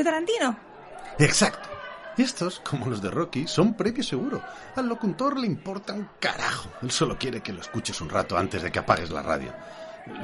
¿De Tarantino? Exacto. Estos, como los de Rocky, son premio seguro. Al locutor le importa un carajo. Él solo quiere que lo escuches un rato antes de que apagues la radio.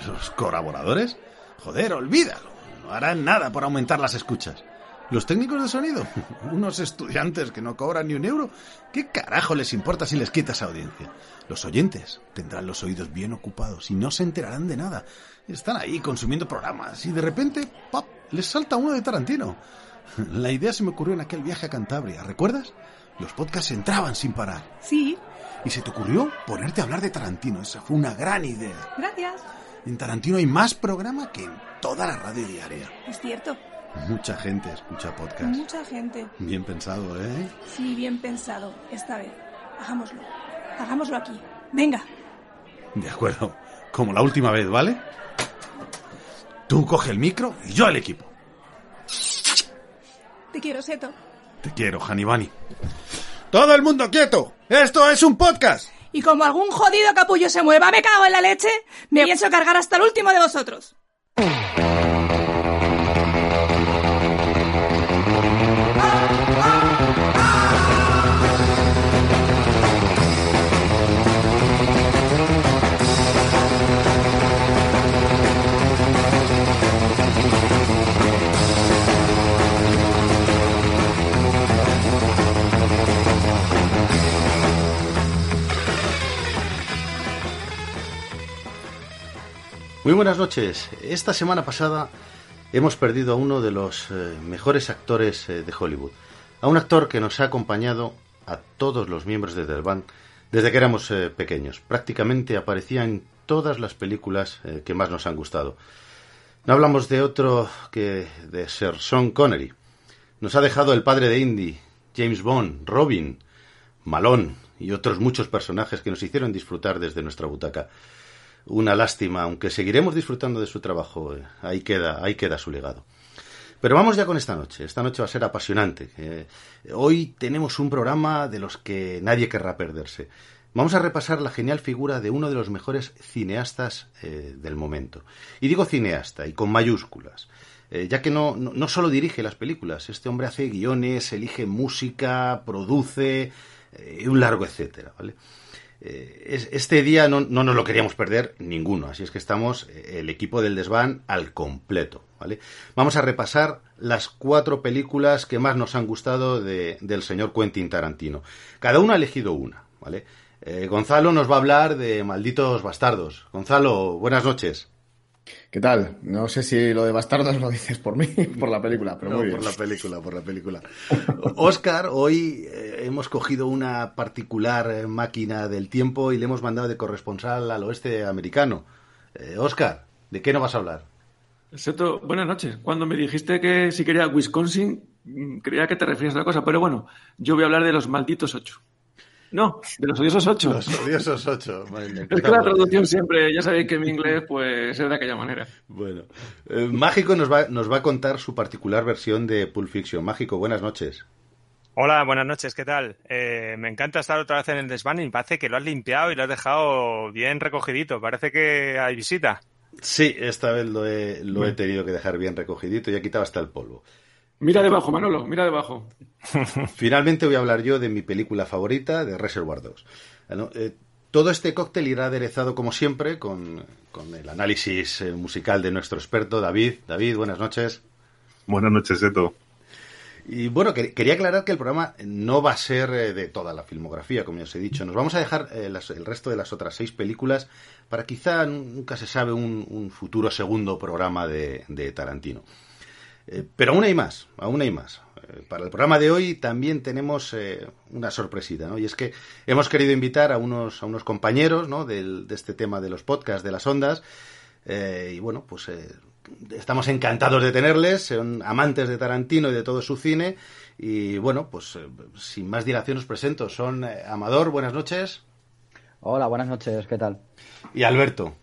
Los colaboradores, joder, olvídalo. No harán nada por aumentar las escuchas. Los técnicos de sonido, unos estudiantes que no cobran ni un euro. ¿Qué carajo les importa si les quitas audiencia? Los oyentes tendrán los oídos bien ocupados y no se enterarán de nada. Están ahí consumiendo programas y de repente, ¡pop!, les salta uno de Tarantino. La idea se me ocurrió en aquel viaje a Cantabria, ¿recuerdas? Los podcasts entraban sin parar. Sí. Y se te ocurrió ponerte a hablar de Tarantino. Esa fue una gran idea. Gracias. En Tarantino hay más programa que en toda la radio diaria. Es cierto. Mucha gente escucha podcast. Mucha gente. Bien pensado, ¿eh? Sí, bien pensado. Esta vez. Hagámoslo. Hagámoslo aquí. Venga. De acuerdo. Como la última vez, ¿vale? Tú coge el micro y yo el equipo. Te quiero, Seto. Te quiero, Hanibani. ¡Todo el mundo quieto! ¡Esto es un podcast! Y como algún jodido capullo se mueva, me cago en la leche, me pienso cargar hasta el último de vosotros. Muy buenas noches. Esta semana pasada hemos perdido a uno de los eh, mejores actores eh, de Hollywood. A un actor que nos ha acompañado a todos los miembros de The Band desde que éramos eh, pequeños. Prácticamente aparecía en todas las películas que más nos han gustado. No hablamos de otro que de Sir Sean Connery. Nos ha dejado el padre de Indy, James Bond, Robin, Malone y otros muchos personajes que nos hicieron disfrutar desde nuestra butaca. Una lástima, aunque seguiremos disfrutando de su trabajo. eh, Ahí queda, ahí queda su legado. Pero vamos ya con esta noche. Esta noche va a ser apasionante. Eh, hoy tenemos un programa de los que nadie querrá perderse. Vamos a repasar la genial figura de uno de los mejores cineastas eh, del momento. Y digo cineasta, y con mayúsculas. Ya que no, no, no solo dirige las películas, este hombre hace guiones, elige música, produce, un largo etcétera, ¿vale? Eh, es- este día no, no nos lo queríamos perder ninguno, así es que estamos eh, el equipo del desván al completo, ¿vale? Vamos a repasar las cuatro películas que más nos han gustado de- del señor Quentin Tarantino. Cada uno ha elegido una, ¿vale? Eh, Gonzalo nos va a hablar de Malditos Bastardos. Gonzalo, buenas noches. ¿Qué tal? No sé si lo de bastardos lo dices por mí, por la película, pero No, muy bien. por la película, por la película. Oscar, hoy eh, hemos cogido una particular eh, máquina del tiempo y le hemos mandado de corresponsal al oeste americano. Eh, Oscar, ¿de qué no vas a hablar? Seto, buenas noches. Cuando me dijiste que si quería Wisconsin, mm, creía que te referías a otra cosa, pero bueno, yo voy a hablar de los malditos ocho. No, de los odiosos ocho. Los odiosos ocho. Es que la traducción siempre, ya sabéis que mi inglés pues es de aquella manera. Bueno, eh, Mágico nos va, nos va a contar su particular versión de Pulp Fiction. Mágico, buenas noches. Hola, buenas noches, ¿qué tal? Eh, me encanta estar otra vez en el desván y me parece que lo has limpiado y lo has dejado bien recogidito. Parece que hay visita. Sí, esta vez lo he, lo he tenido que dejar bien recogidito y he quitado hasta el polvo. Mira debajo, Manolo, mira debajo. Finalmente voy a hablar yo de mi película favorita, de Reservoir Dogs. Bueno, eh, todo este cóctel irá aderezado, como siempre, con, con el análisis eh, musical de nuestro experto, David. David, buenas noches. Buenas noches, Eto. Y bueno, que- quería aclarar que el programa no va a ser eh, de toda la filmografía, como ya os he dicho. Nos vamos a dejar eh, las- el resto de las otras seis películas para quizá, nunca se sabe, un, un futuro segundo programa de, de Tarantino. Eh, pero aún hay más, aún hay más. Eh, para el programa de hoy también tenemos eh, una sorpresita, ¿no? Y es que hemos querido invitar a unos, a unos compañeros, ¿no? Del- de este tema de los podcasts, de las ondas. Eh, y bueno, pues estamos encantados de tenerles, son amantes de Tarantino y de todo su cine. Y bueno, pues sin más dilación os presento. Son Amador, buenas noches, Hola, buenas noches, ¿qué tal? y Alberto.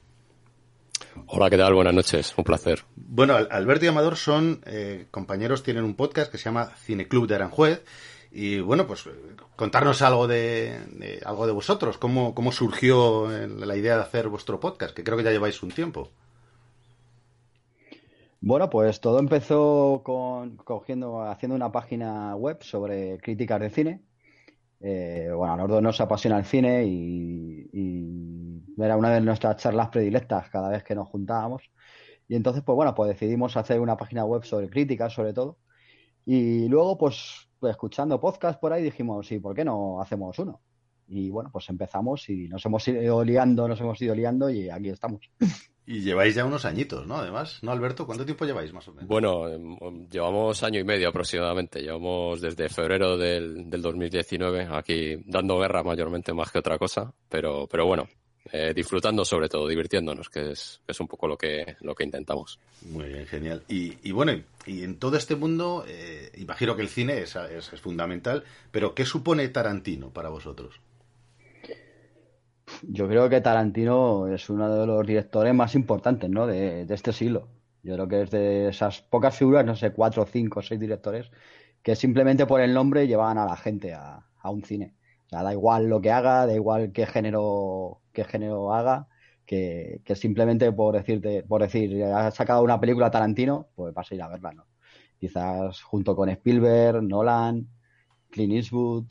Hola, ¿qué tal? Buenas noches, un placer. Bueno, Al- Alberto y Amador son eh, compañeros, tienen un podcast que se llama Cineclub de Aranjuez. Y bueno, pues contarnos algo de, de- algo de vosotros, cómo, cómo surgió eh, la idea de hacer vuestro podcast, que creo que ya lleváis un tiempo. Bueno, pues todo empezó con cogiendo, haciendo una página web sobre críticas de cine. Eh, bueno, a los dos nos apasiona el cine y, y era una de nuestras charlas predilectas cada vez que nos juntábamos. Y entonces, pues bueno, pues decidimos hacer una página web sobre críticas, sobre todo. Y luego, pues, pues escuchando podcast por ahí dijimos, sí, ¿por qué no hacemos uno? Y bueno, pues empezamos y nos hemos ido liando, nos hemos ido liando y aquí estamos. Y lleváis ya unos añitos, ¿no? Además, ¿no, Alberto? ¿Cuánto tiempo lleváis más o menos? Bueno, em, llevamos año y medio aproximadamente. Llevamos desde febrero del, del 2019 aquí dando guerra mayormente más que otra cosa, pero, pero bueno, eh, disfrutando sobre todo, divirtiéndonos, que es, que es un poco lo que, lo que intentamos. Muy bien, genial. Y, y bueno, y- y en todo este mundo, eh, imagino que el cine es, es- es fundamental, pero ¿qué supone Tarantino para vosotros? Yo creo que Tarantino es uno de los directores más importantes, ¿no? de, de este siglo. Yo creo que es de esas pocas figuras, no sé, cuatro, cinco, seis directores, que simplemente por el nombre llevaban a la gente a, a un cine. O sea, da igual lo que haga, da igual qué género, qué género haga, que, que simplemente por decirte, por decir, ha sacado una película Tarantino, pues vas a ir a verla, ¿no? Quizás junto con Spielberg, Nolan, Clint Eastwood,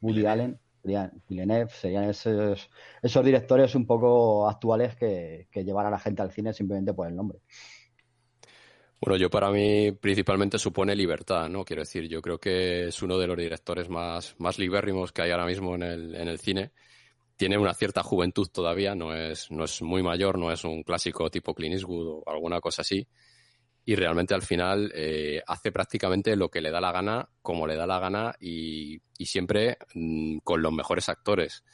Woody Allen, Villeneuve, serían esos, esos directores un poco actuales que, que llevan a la gente al cine simplemente por el nombre. Bueno, yo para mí principalmente supone libertad, ¿no? Quiero decir, yo creo que es uno de los directores más, más libérrimos que hay ahora mismo en el, en el cine. Tiene una cierta juventud todavía, no es, no es muy mayor, no es un clásico tipo Clint Eastwood o alguna cosa así. Y realmente al final eh, hace prácticamente lo que le da la gana, como le da la gana y, siempre mm, con los mejores actores.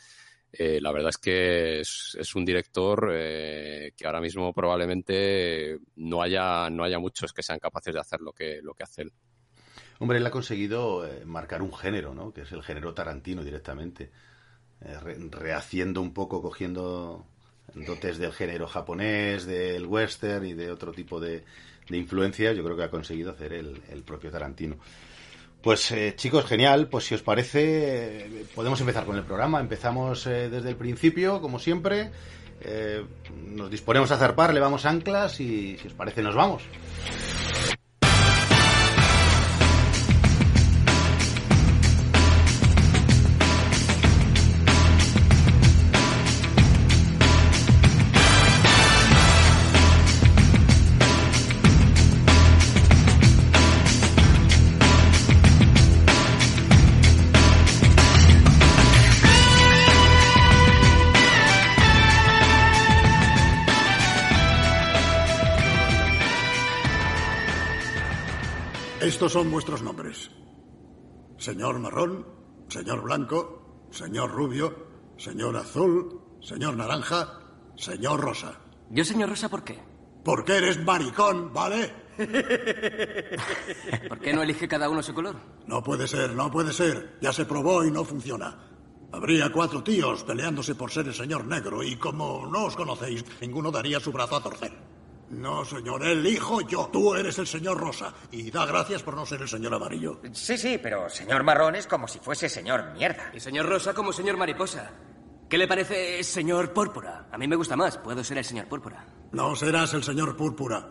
Eh, la verdad es que es, un director eh, que ahora mismo probablemente no haya, no haya muchos que sean capaces de hacer lo que, lo que hace él. Hombre, él ha conseguido marcar un género, ¿no? Que es el género tarantino directamente. Eh, re- rehaciendo un poco, cogiendo dotes del género japonés, del western y de otro tipo de, de influencias, yo creo que ha conseguido hacer el, el propio Tarantino. Pues eh, chicos, genial. Pues si os parece, podemos empezar con el programa. Empezamos eh, desde el principio, como siempre. Eh, nos disponemos a zarpar, levamos anclas y si os parece nos vamos. Estos son vuestros nombres. Señor marrón, señor blanco, señor rubio, señor azul, señor naranja, señor rosa. Yo, señor Rosa, ¿por qué? Porque eres maricón, ¿vale? ¿Por qué no elige cada uno su color? No puede ser, no puede ser. Ya se probó y no funciona. Habría cuatro tíos peleándose por ser el señor negro y como no os conocéis, ninguno daría su brazo a torcer. No, señor, elijo yo. Tú eres el señor rosa y da gracias por no ser el señor amarillo. Sí, sí, pero señor marrón es como si fuese señor mierda. Y señor Rosa como señor mariposa. ¿Qué le parece señor púrpura? A mí me gusta más. Puedo ser el señor púrpura. No serás el señor púrpura.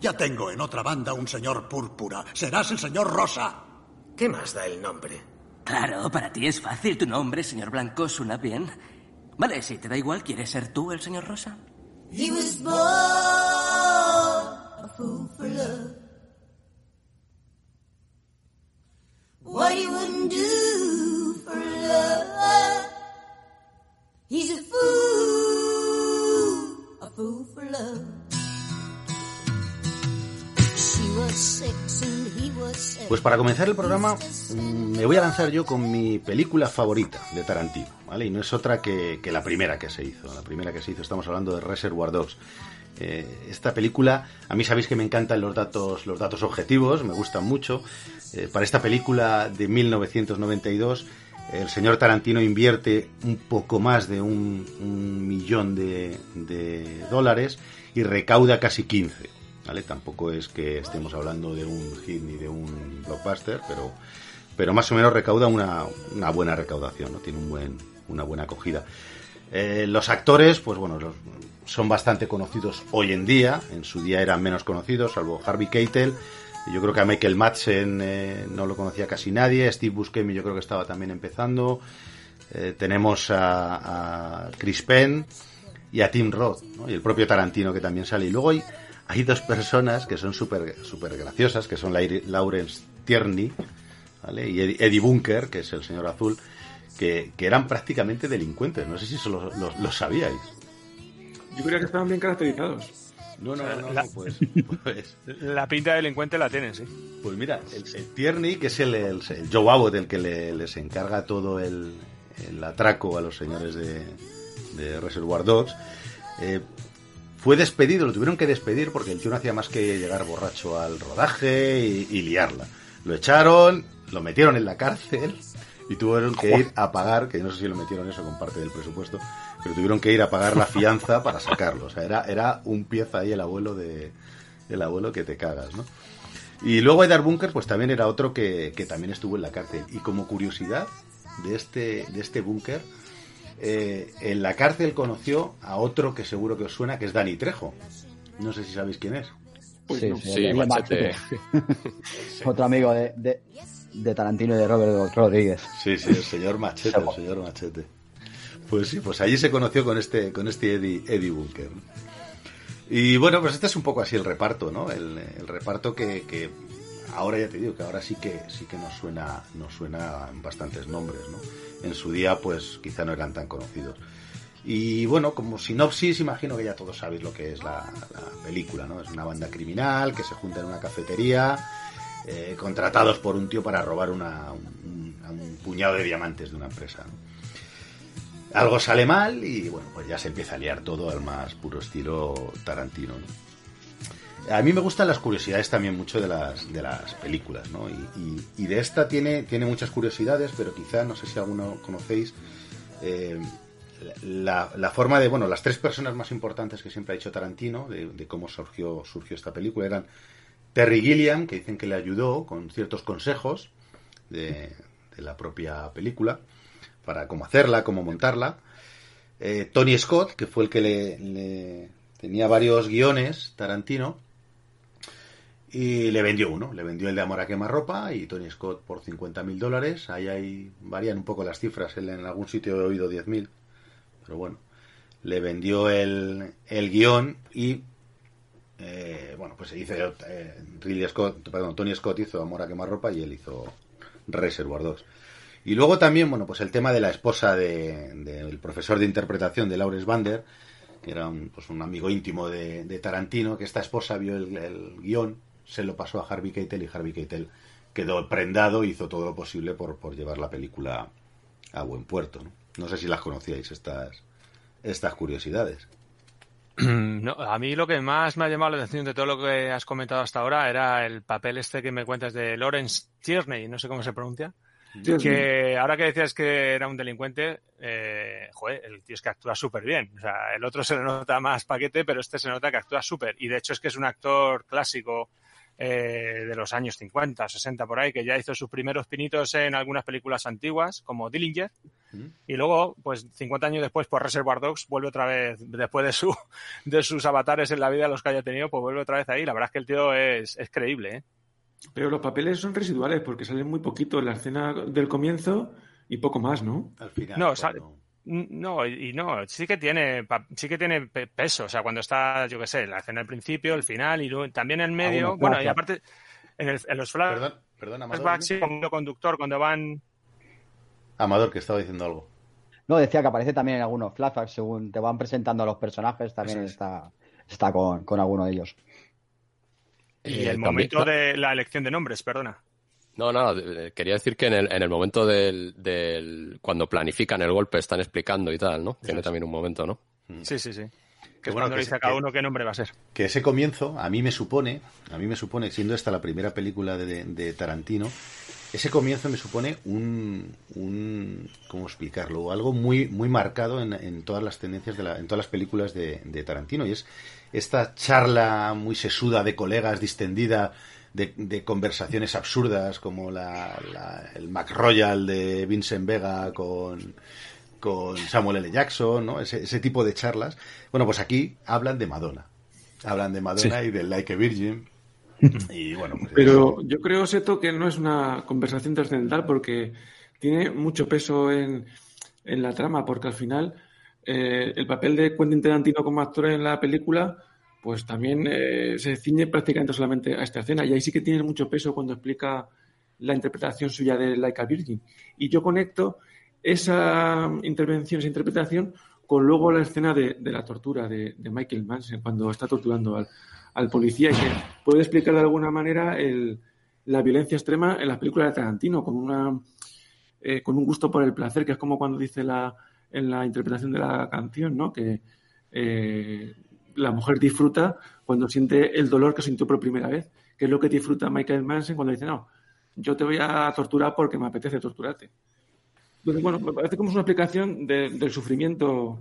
Ya tengo en otra banda un señor púrpura. Serás el señor rosa. ¿Qué más da el nombre? Claro, para ti es fácil. Tu nombre, señor Blanco, suena bien. Vale, si te da igual, ¿quieres ser tú el señor Rosa? He was born a fool for love. What he wouldn't do for love. He's a fool, a fool for love. Pues para comenzar el programa mm, me voy a lanzar yo con mi película favorita de Tarantino, ¿vale? Y no es otra que, la primera que se hizo. La primera que se hizo, estamos hablando de Reservoir Dogs. Eh, esta película, a mí sabéis que me encantan los datos, los datos objetivos, me gustan mucho. Eh, para esta película de 1992, el señor Tarantino invierte un poco más de un, un millón de, de dólares y recauda casi 15. Tampoco es que estemos hablando de un hit ni de un blockbuster, pero, pero más o menos recauda una, buena recaudación, tiene un buen, una buena acogida. Eh, los actores, pues bueno, son bastante conocidos hoy en día. En su día eran menos conocidos, salvo Harvey Keitel. Yo creo que a Michael Madsen eh, no lo conocía casi nadie. Steve Buscemi yo creo que estaba también empezando. Eh, tenemos a, Chris Penn y a Tim Roth, y el propio Tarantino que también sale. Y luego hay, hay dos personas que son súper super graciosas, que son Lawrence Tierney ¿vale? y Eddie, Eddie Bunker, que es el señor azul, que, que eran prácticamente delincuentes. No sé si eso lo, lo- lo sabíais. Yo creía que estaban bien caracterizados. No, no, no, La- no, pues, pues, La pinta de delincuente la tienen, sí. pues mira, el, el Tierney, que es el, el, el Joe Abbott, el que le- les encarga todo el, el atraco a los señores de, de Reservoir Dogs, eh, fue despedido, lo tuvieron que despedir porque el tío no hacía más que llegar borracho al rodaje y, y liarla. Lo echaron, lo metieron en la cárcel y tuvieron que ir a pagar, que no sé si lo metieron eso con parte del presupuesto, pero tuvieron que ir a pagar la fianza para sacarlo. O sea, era, era un pieza ahí el abuelo de el abuelo que te cagas, ¿no? Y luego Edar Bunker, pues también era otro que, que también estuvo en la cárcel. Y como curiosidad de este, de este búnker, eh, en la cárcel conoció a otro que seguro que os suena, que es Dani Trejo. No sé si sabéis quién es. Pues sí, no. sí, machete. Otro amigo de, de, de Tarantino y de Robert Rodríguez. Sí, sí, el señor Machete, el señor Machete. Pues sí, pues allí se conoció con este, con este Eddie, Eddie Bunker. Y bueno, pues este es un poco así el reparto, ¿no? El, el reparto que, que ahora ya te digo que ahora sí que sí que nos suena, nos suena bastantes nombres, ¿no? En su día, pues quizá no eran tan conocidos. Y bueno, como sinopsis, imagino que ya todos sabéis lo que es la, la película, ¿no? Es una banda criminal que se junta en una cafetería, eh, contratados por un tío para robar una, un, puñado de diamantes de una empresa. Algo sale mal y bueno, pues ya se empieza a liar todo al más puro estilo Tarantino. ¿no? A mí me gustan las curiosidades también mucho de las, de las películas, ¿no? Y, de esta tiene, tiene muchas curiosidades, pero quizá, no sé si alguno conocéis, eh, la, la forma de, bueno, las tres personas más importantes que siempre ha dicho Tarantino, de, cómo surgió, surgió esta película, eran Terry Gilliam, que dicen que le ayudó con ciertos consejos de, la propia película, para cómo hacerla, cómo montarla. Eh, Tony Scott, que fue el que le- tenía varios guiones, Tarantino, y le vendió uno, le vendió el de Amor a quemarropa y Tony Scott por 50 mil dólares. Ahí hay, varían un poco las cifras, él en algún sitio he oído 10 mil, pero bueno, le vendió el, el guion y eh, bueno, pues se hizo eh, Scott, perdón, Tony Scott hizo Amor a quemarropa y él hizo Reservoir Dogs. Y luego también, bueno, pues el tema de la esposa de- del profesor de interpretación de Lawrence Bander, que era un, pues un amigo íntimo de, de Tarantino, que esta esposa vio el, el guion, se lo pasó a Harvey Keitel y Harvey Keitel quedó prendado y hizo todo lo posible por, por llevar la película a buen puerto. ¿no? No sé si las conocíais estas, estas curiosidades. No, a mí lo que más me ha llamado la atención de todo lo que has comentado hasta ahora era el papel este que me cuentas de Lawrence Tierney, no sé cómo se pronuncia. Que ahora que decías que era un delincuente, eh, joder, el tío es que actúa súper bien. O sea, el otro se le nota más paquete, pero este se nota que actúa súper. Y de hecho es que es un actor clásico eh, de los años 50, 60 por ahí, que ya hizo sus primeros pinitos en algunas películas antiguas, como Dillinger. Y luego, pues 50 años después, por Reservoir Dogs, vuelve otra vez, después de su de sus avatares en la vida, los que haya tenido, pues vuelve otra vez ahí. La verdad es que el tío es, es creíble, ¿eh? Pero los papeles son residuales porque salen muy poquito en la escena del comienzo y poco más, ¿no? Al final. No, sale- No, y no, sí que tiene, pa- sí que tiene pe- peso. O sea, cuando está, yo qué sé, la escena al principio, el final y luego- también en medio. Bueno, y flashbacks. aparte, en, el- en los flash- Perdón, perdón, Amador. flashbacks, sí, el conductor, cuando van. Amador, que estaba diciendo algo. No, decía que aparece también en algunos flashbacks, según te van presentando a los personajes, también es. está, está con, con alguno de ellos. Y Eh, el también- momento de la elección de nombres, perdona. No, no, eh, quería decir que en el, en el momento del, del. Cuando planifican el golpe, están explicando y tal, ¿no? Tiene también un momento, ¿no? Sí, sí, sí. Que es bueno, cuando que le dice a cada uno qué nombre va a ser. que ese comienzo a mí me supone, a mí me supone, siendo esta la primera película de, de Tarantino, ese comienzo me supone un, un ¿cómo explicarlo? Algo muy, muy marcado en, en todas las tendencias de la, en todas las películas de, de Tarantino y es esta charla muy sesuda de colegas distendida de, de conversaciones absurdas como la, la- el Mac Royal de Vincent Vega con con Samuel L. Jackson, ¿no? Ese, ese tipo de charlas. Bueno, pues aquí hablan de Madonna. Hablan de Madonna Sí. y del Like a Virgin. Y bueno, pues Pero yo creo, Seto, que no es una conversación trascendental porque tiene mucho peso en, en la trama, porque al final eh, el papel de Quentin Tarantino como actor en la película pues también eh, se ciñe prácticamente solamente a esta escena y ahí sí que tiene mucho peso cuando explica la interpretación suya de Like a Virgin. Y yo conecto esa intervención, esa interpretación con luego la escena de, de la tortura de, Michael Manson cuando está torturando al, al policía y que puede explicar de alguna manera la violencia extrema en las películas de Tarantino con una eh, con un gusto por el placer que es como cuando dice la en la interpretación de la canción no que eh, la mujer disfruta cuando siente el dolor que sintió por primera vez que es lo que disfruta Michael Manson cuando dice no yo te voy a torturar porque me apetece torturarte entonces bueno me parece como es una explicación de- del sufrimiento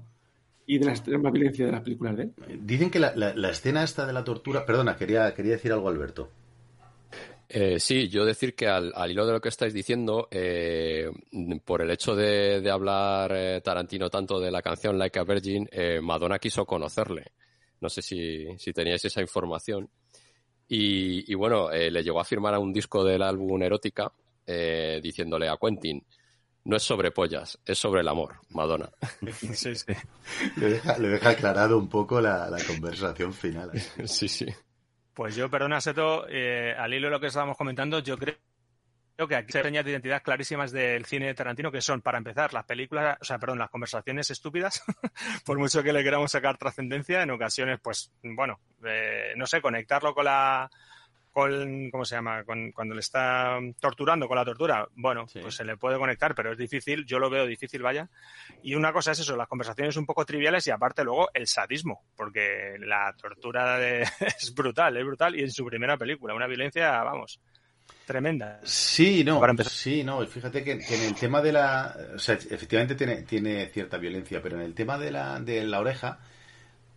y de la extrema violencia de las películas de él Dicen que la, la- la escena esta de la tortura... Perdona, quería, quería decir algo, Alberto. Eh, sí, yo decir que al, al hilo de lo que estáis diciendo, eh, por el hecho de, de hablar eh, Tarantino tanto de la canción Like a Virgin, eh, Madonna quiso conocerle. No sé si, si teníais esa información. Y, y bueno, eh, le llegó a firmar a un disco del álbum Erótica eh, diciéndole a Quentin, no es sobre pollas, es sobre el amor, Madonna. Sí, sí. Le deja, le deja aclarado un poco la, la conversación final. Sí, sí. Pues yo, perdona, Seto, eh, al hilo de lo que estábamos comentando, yo creo que aquí hay señas de identidad clarísimas del cine de Tarantino, que son, para empezar, las películas, o sea, perdón, las conversaciones estúpidas, por mucho que le queramos sacar trascendencia, en ocasiones, pues, bueno, eh, no sé, conectarlo con la, con, ¿cómo se llama? Con, cuando le está torturando con la tortura, bueno, pues se le puede conectar, pero es difícil, yo lo veo difícil, vaya. Y una cosa es eso, las conversaciones un poco triviales y aparte luego el sadismo, porque la tortura de- es brutal, es brutal y en su primera película, una violencia, vamos, tremenda. Sí, no. Para empezar. Sí, no. Fíjate que, que en el tema de la. O sea, efectivamente tiene, tiene cierta violencia, pero en el tema de la, de la oreja.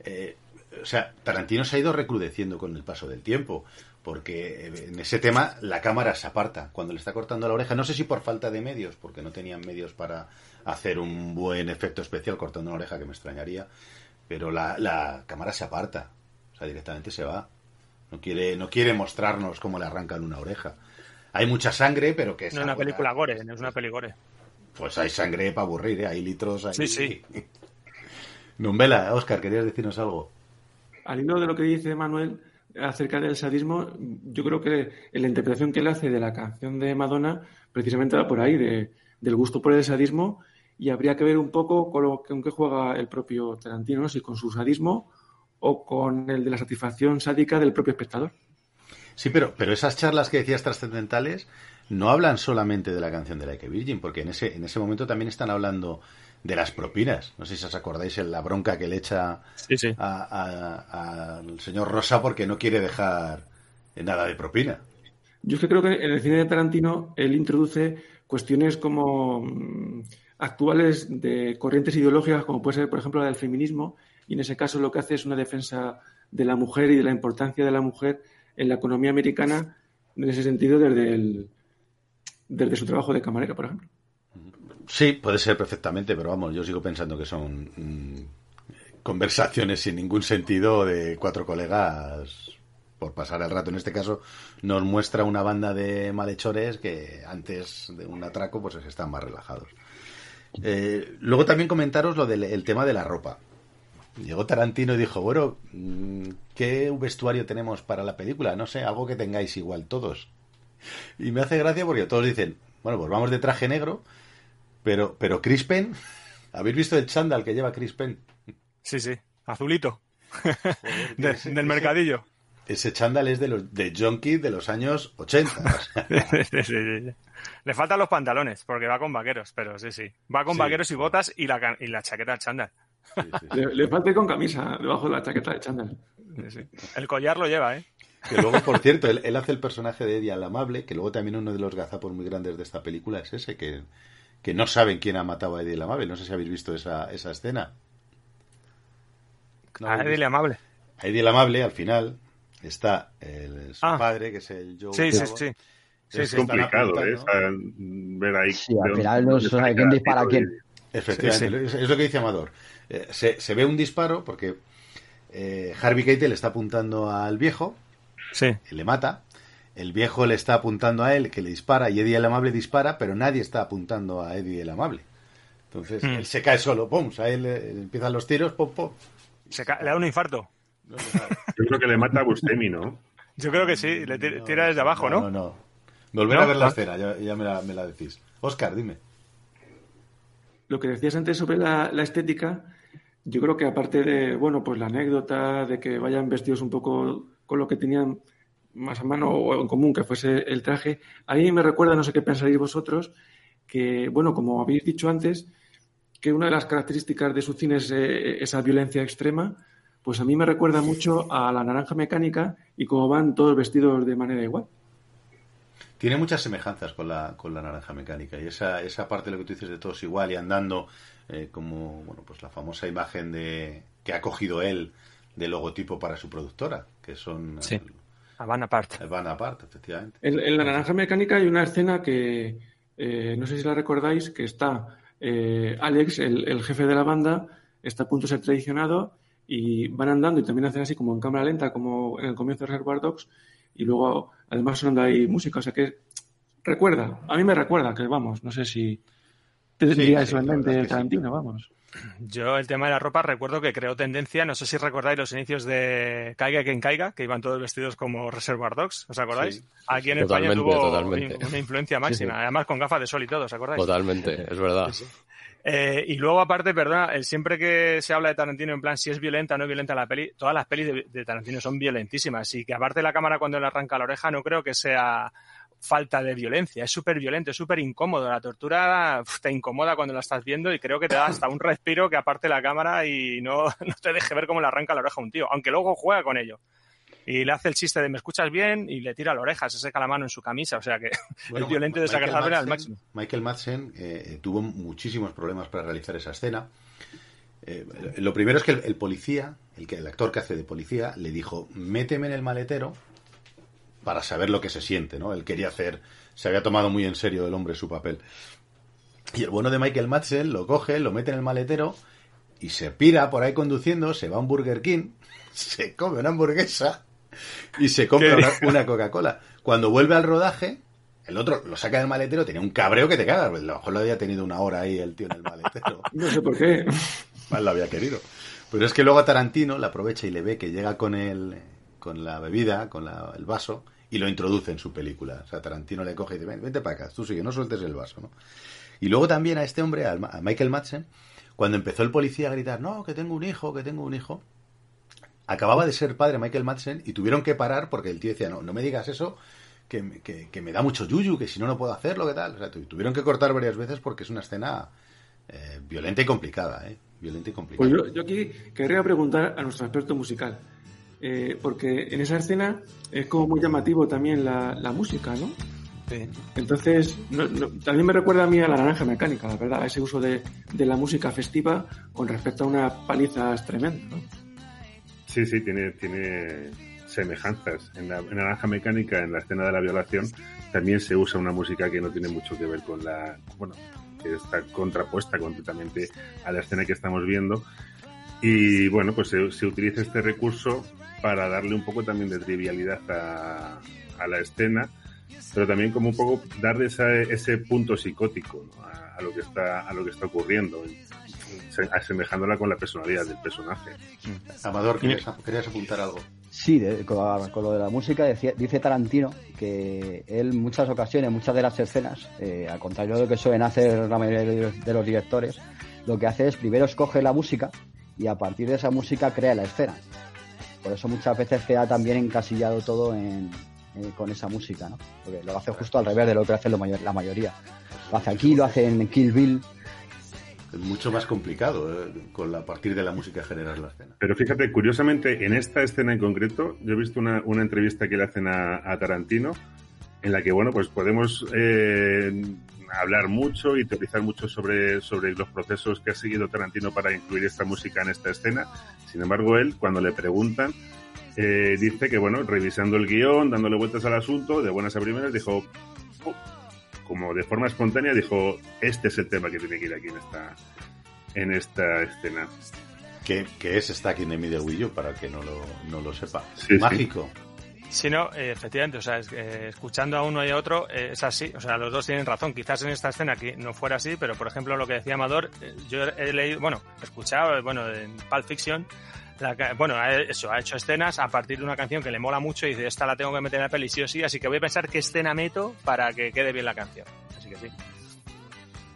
eh, o sea, Tarantino se ha ido recrudeciendo con el paso del tiempo. Porque eh, en ese tema la cámara se aparta cuando le está cortando la oreja. No sé si por falta de medios, porque no tenían medios para hacer un buen efecto especial cortando una oreja, que me extrañaría. Pero la, la cámara se aparta. O sea, directamente se va. No quiere, no quiere mostrarnos cómo le arrancan una oreja. Hay mucha sangre, pero que es No es una película gore, no es una peli gore. Pues hay sangre para aburrir, ¿eh? hay litros ahí. Sí, sí. Numbela, Oscar, ¿querías decirnos algo? al hilo de lo que dice Manuel acerca del sadismo, yo creo que en la interpretación que él hace de la canción de Madonna precisamente va por ahí, de- del gusto por el sadismo, y habría que ver un poco con, lo, con qué juega el propio Tarantino, ¿no? si con su sadismo o con el de la satisfacción sádica del propio espectador. Sí, pero, pero esas charlas que decías trascendentales no hablan solamente de la canción de Like a Virgin, porque en ese, en ese momento también están hablando de las propinas. No sé si os acordáis en la bronca que le echa Sí, sí. a- a- al señor Rosa porque no quiere dejar nada de propina. Yo es que creo que en el cine de Tarantino él introduce cuestiones como mm, actuales de corrientes ideológicas, como puede ser, por ejemplo, la del feminismo, y en ese caso lo que hace es una defensa de la mujer y de la importancia de la mujer en la economía americana, en ese sentido, desde, el, desde su trabajo de camarera, por ejemplo. Sí, puede ser perfectamente, pero vamos, yo sigo pensando que son mm, conversaciones sin ningún sentido de cuatro colegas por pasar el rato. En este caso nos muestra una banda de malhechores que antes de un atraco pues están más relajados. Eh, luego también comentaros lo del el tema de la ropa. Llegó Tarantino y dijo, bueno, mm, ¿qué vestuario tenemos para la película? No sé, algo que tengáis igual todos. Y me hace gracia porque todos dicen, bueno, pues vamos de traje negro, pero, pero Chris Penn, ¿habéis visto el chándal que lleva Chris Penn? Sí, sí, azulito. De- ese- del mercadillo. ese chándal es de los de junkie de los años 80. Sí, sí, sí. Le faltan los pantalones, porque va con vaqueros, pero sí, sí. Va con vaqueros y botas y la, y la chaqueta Le, le falta ir con camisa debajo de la chaqueta de chándal. Sí, sí. El collar lo lleva, ¿eh? Que luego, por cierto, él, él hace el personaje de Eddie al amable, que luego también uno de los gazapos muy grandes de esta película es ese, que, que no saben quién ha matado a Eddie el amable. No sé si habéis visto esa, esa escena. No Ah, habéis dile amable. A Eddie el amable, al final, está el, su Ah. padre, que es el Joe Sí, sí, Bravo. sí. Sí, es complicado, ¿eh? ver ahí. Sí, al final no sabe quién dispara a quién. Efectivamente, es lo que dice Amador. Eh, se, se ve un disparo porque eh, Harvey Keitel está apuntando al viejo, Sí. y le mata. El viejo le está apuntando a él, que le dispara, y Eddie el amable dispara, pero nadie está apuntando a Eddie el amable. Entonces, Mm. él se cae solo, pum, a él eh, empiezan los tiros, pum, pum. Se ca- le da un infarto. Yo creo que le mata a Bustemi, ¿no? Yo creo que sí, le ti- tira desde abajo, ¿no? No, no. Volver ¿No? a ver la Ah. escena, ya, ya me, la, me la decís. Oscar, dime. Lo que decías antes sobre la, la estética, yo creo que aparte de, bueno, pues la anécdota de que vayan vestidos un poco con lo que tenían más a mano o en común, que fuese el traje, a mí me recuerda, no sé qué pensaréis vosotros, que, bueno, como habéis dicho antes, que una de las características de su cine es eh, esa violencia extrema, pues a mí me recuerda mucho a la naranja mecánica y cómo van todos vestidos de manera igual. Tiene muchas semejanzas con la, con la naranja mecánica y esa, esa parte de lo que tú dices de todos igual y andando eh, como bueno pues la famosa imagen de que ha cogido él de logotipo para su productora, que son Sí. el, Habana Apart. el Van Apart, efectivamente. En, en la naranja mecánica hay una escena que eh, no sé si la recordáis, que está eh, Alex, el, el jefe de la banda, está a punto de ser traicionado y van andando y también hacen así como en cámara lenta, como en el comienzo de Reservoir Dogs, y luego además sonando ahí música, o sea que recuerda, a mí me recuerda que vamos, no sé si tendría sí, eso en mente es sí. Tarantino, vamos. Yo el tema de la ropa recuerdo que creó tendencia, no sé si recordáis los inicios de Caiga quien caiga, que iban todos vestidos como Reservoir Dogs, ¿os acordáis? Sí, Aquí en España tuvo totalmente. una influencia máxima, además con gafas de sol y todo, ¿os acordáis? Totalmente, es verdad. Eh, y luego, aparte, perdona, eh, siempre que se habla de Tarantino en plan si es violenta o no violenta la peli, todas las pelis de, de Tarantino son violentísimas. Y que aparte la cámara cuando le arranca la oreja no creo que sea falta de violencia. Es súper violento, es súper incómodo. La tortura te incomoda cuando la estás viendo y creo que te da hasta un respiro que aparte la cámara y no, no te deje ver cómo le arranca la oreja a un tío. Aunque luego juega con ello. Y le hace el chiste de me escuchas bien y le tira la oreja, se seca la mano en su camisa. O sea que Bueno, es violento y desagradable al máximo. Michael Madsen eh, tuvo muchísimos problemas para realizar esa escena. Eh, lo primero es que el, el policía, el, que, el actor que hace de policía, le dijo, méteme en el maletero para saber lo que se siente, ¿no? Él quería hacer, se había tomado muy en serio el hombre su papel. Y el bueno de Michael Madsen lo coge, lo mete en el maletero y se pira por ahí conduciendo, se va a un Burger King, se come una hamburguesa y se compra una, una Coca-Cola. Cuando vuelve al rodaje, el otro lo saca del maletero, tenía un cabreo que te cagas. A lo mejor lo había tenido una hora ahí el tío en el maletero. No sé por qué. Mal lo había querido. Pero es que luego a Tarantino le aprovecha y le ve que llega con el, con la bebida, con la- el vaso, y lo introduce en su película. O sea, Tarantino le coge y dice, "Ven, vente para acá, tú sigue, no sueltes el vaso, ¿no? Y luego también a este hombre, a Michael Madsen, cuando empezó el policía a gritar, no, que tengo un hijo, que tengo un hijo, acababa de ser padre Michael Madsen y tuvieron que parar porque el tío decía, no, no me digas eso, que, me- que, me da mucho yuyu, que si no, no puedo hacerlo, que tal. O sea, tu- tuvieron que cortar varias veces porque es una escena eh, violenta y complicada, ¿eh? Violenta y complicada. Pues yo, yo aquí querría preguntar a nuestro experto musical, eh, porque en esa escena es como muy llamativo también la, la música, ¿no? Sí. Entonces, no- no- también me recuerda a mí a la naranja mecánica, la verdad, ese uso de, de la música festiva con respecto a unas palizas tremendas, ¿no? Sí, sí, tiene, tiene semejanzas. En la, en la naranja mecánica, en la escena de la violación, también se usa una música que no tiene mucho que ver con la. Bueno, que está contrapuesta completamente a la escena que estamos viendo. Y bueno, pues se, se utiliza este recurso para darle un poco también de trivialidad a, a la escena, pero también como un poco darle esa- ese punto psicótico ¿no? a, a lo que está a lo que está ocurriendo, se- asemejándola con la personalidad del personaje. Amador, ¿querías, querías apuntar algo? Sí, de- con, la- con lo de la música decía- dice Tarantino que él en muchas ocasiones, muchas de las escenas, eh, al contrario de lo que suelen hacer la mayoría de los- de los directores, lo que hace es primero escoge la música y a partir de esa música crea la escena. Por eso muchas veces se ha también encasillado todo en, eh, con esa música, ¿no? Porque lo hace justo al revés de lo que hace lo mayor, la mayoría. Lo hace aquí, lo hace en Kill Bill. Es mucho más complicado eh, con la, a partir de la música generar la escena. Pero fíjate, curiosamente, en esta escena en concreto, yo he visto una, una entrevista que le hacen a, a Tarantino en la que, bueno, pues podemos eh, hablar mucho y teorizar mucho sobre, sobre los procesos que ha seguido Tarantino para incluir esta música en esta escena. Sin embargo, él, cuando le preguntan, eh, dice que, bueno, revisando el guion, dándole vueltas al asunto, de buenas a primeras, dijo, oh", como de forma espontánea, dijo, este es el tema que tiene que ir aquí en esta, en esta escena. Que, que es Stack in the Middle with You, para el que no lo, no lo sepa. Sí. Mágico. Sí, no, eh, efectivamente, o sea, eh, escuchando a uno y a otro eh, es así, o sea, los dos tienen razón. Quizás en esta escena aquí no fuera así, pero por ejemplo lo que decía Amador, yo he leído, bueno, he escuchado, bueno, en Pulp Fiction, la bueno, eso, ha hecho escenas a partir de una canción que le mola mucho y dice, esta la tengo que meter en la peli sí o sí, así que voy a pensar qué escena meto para que quede bien la canción. Así que sí.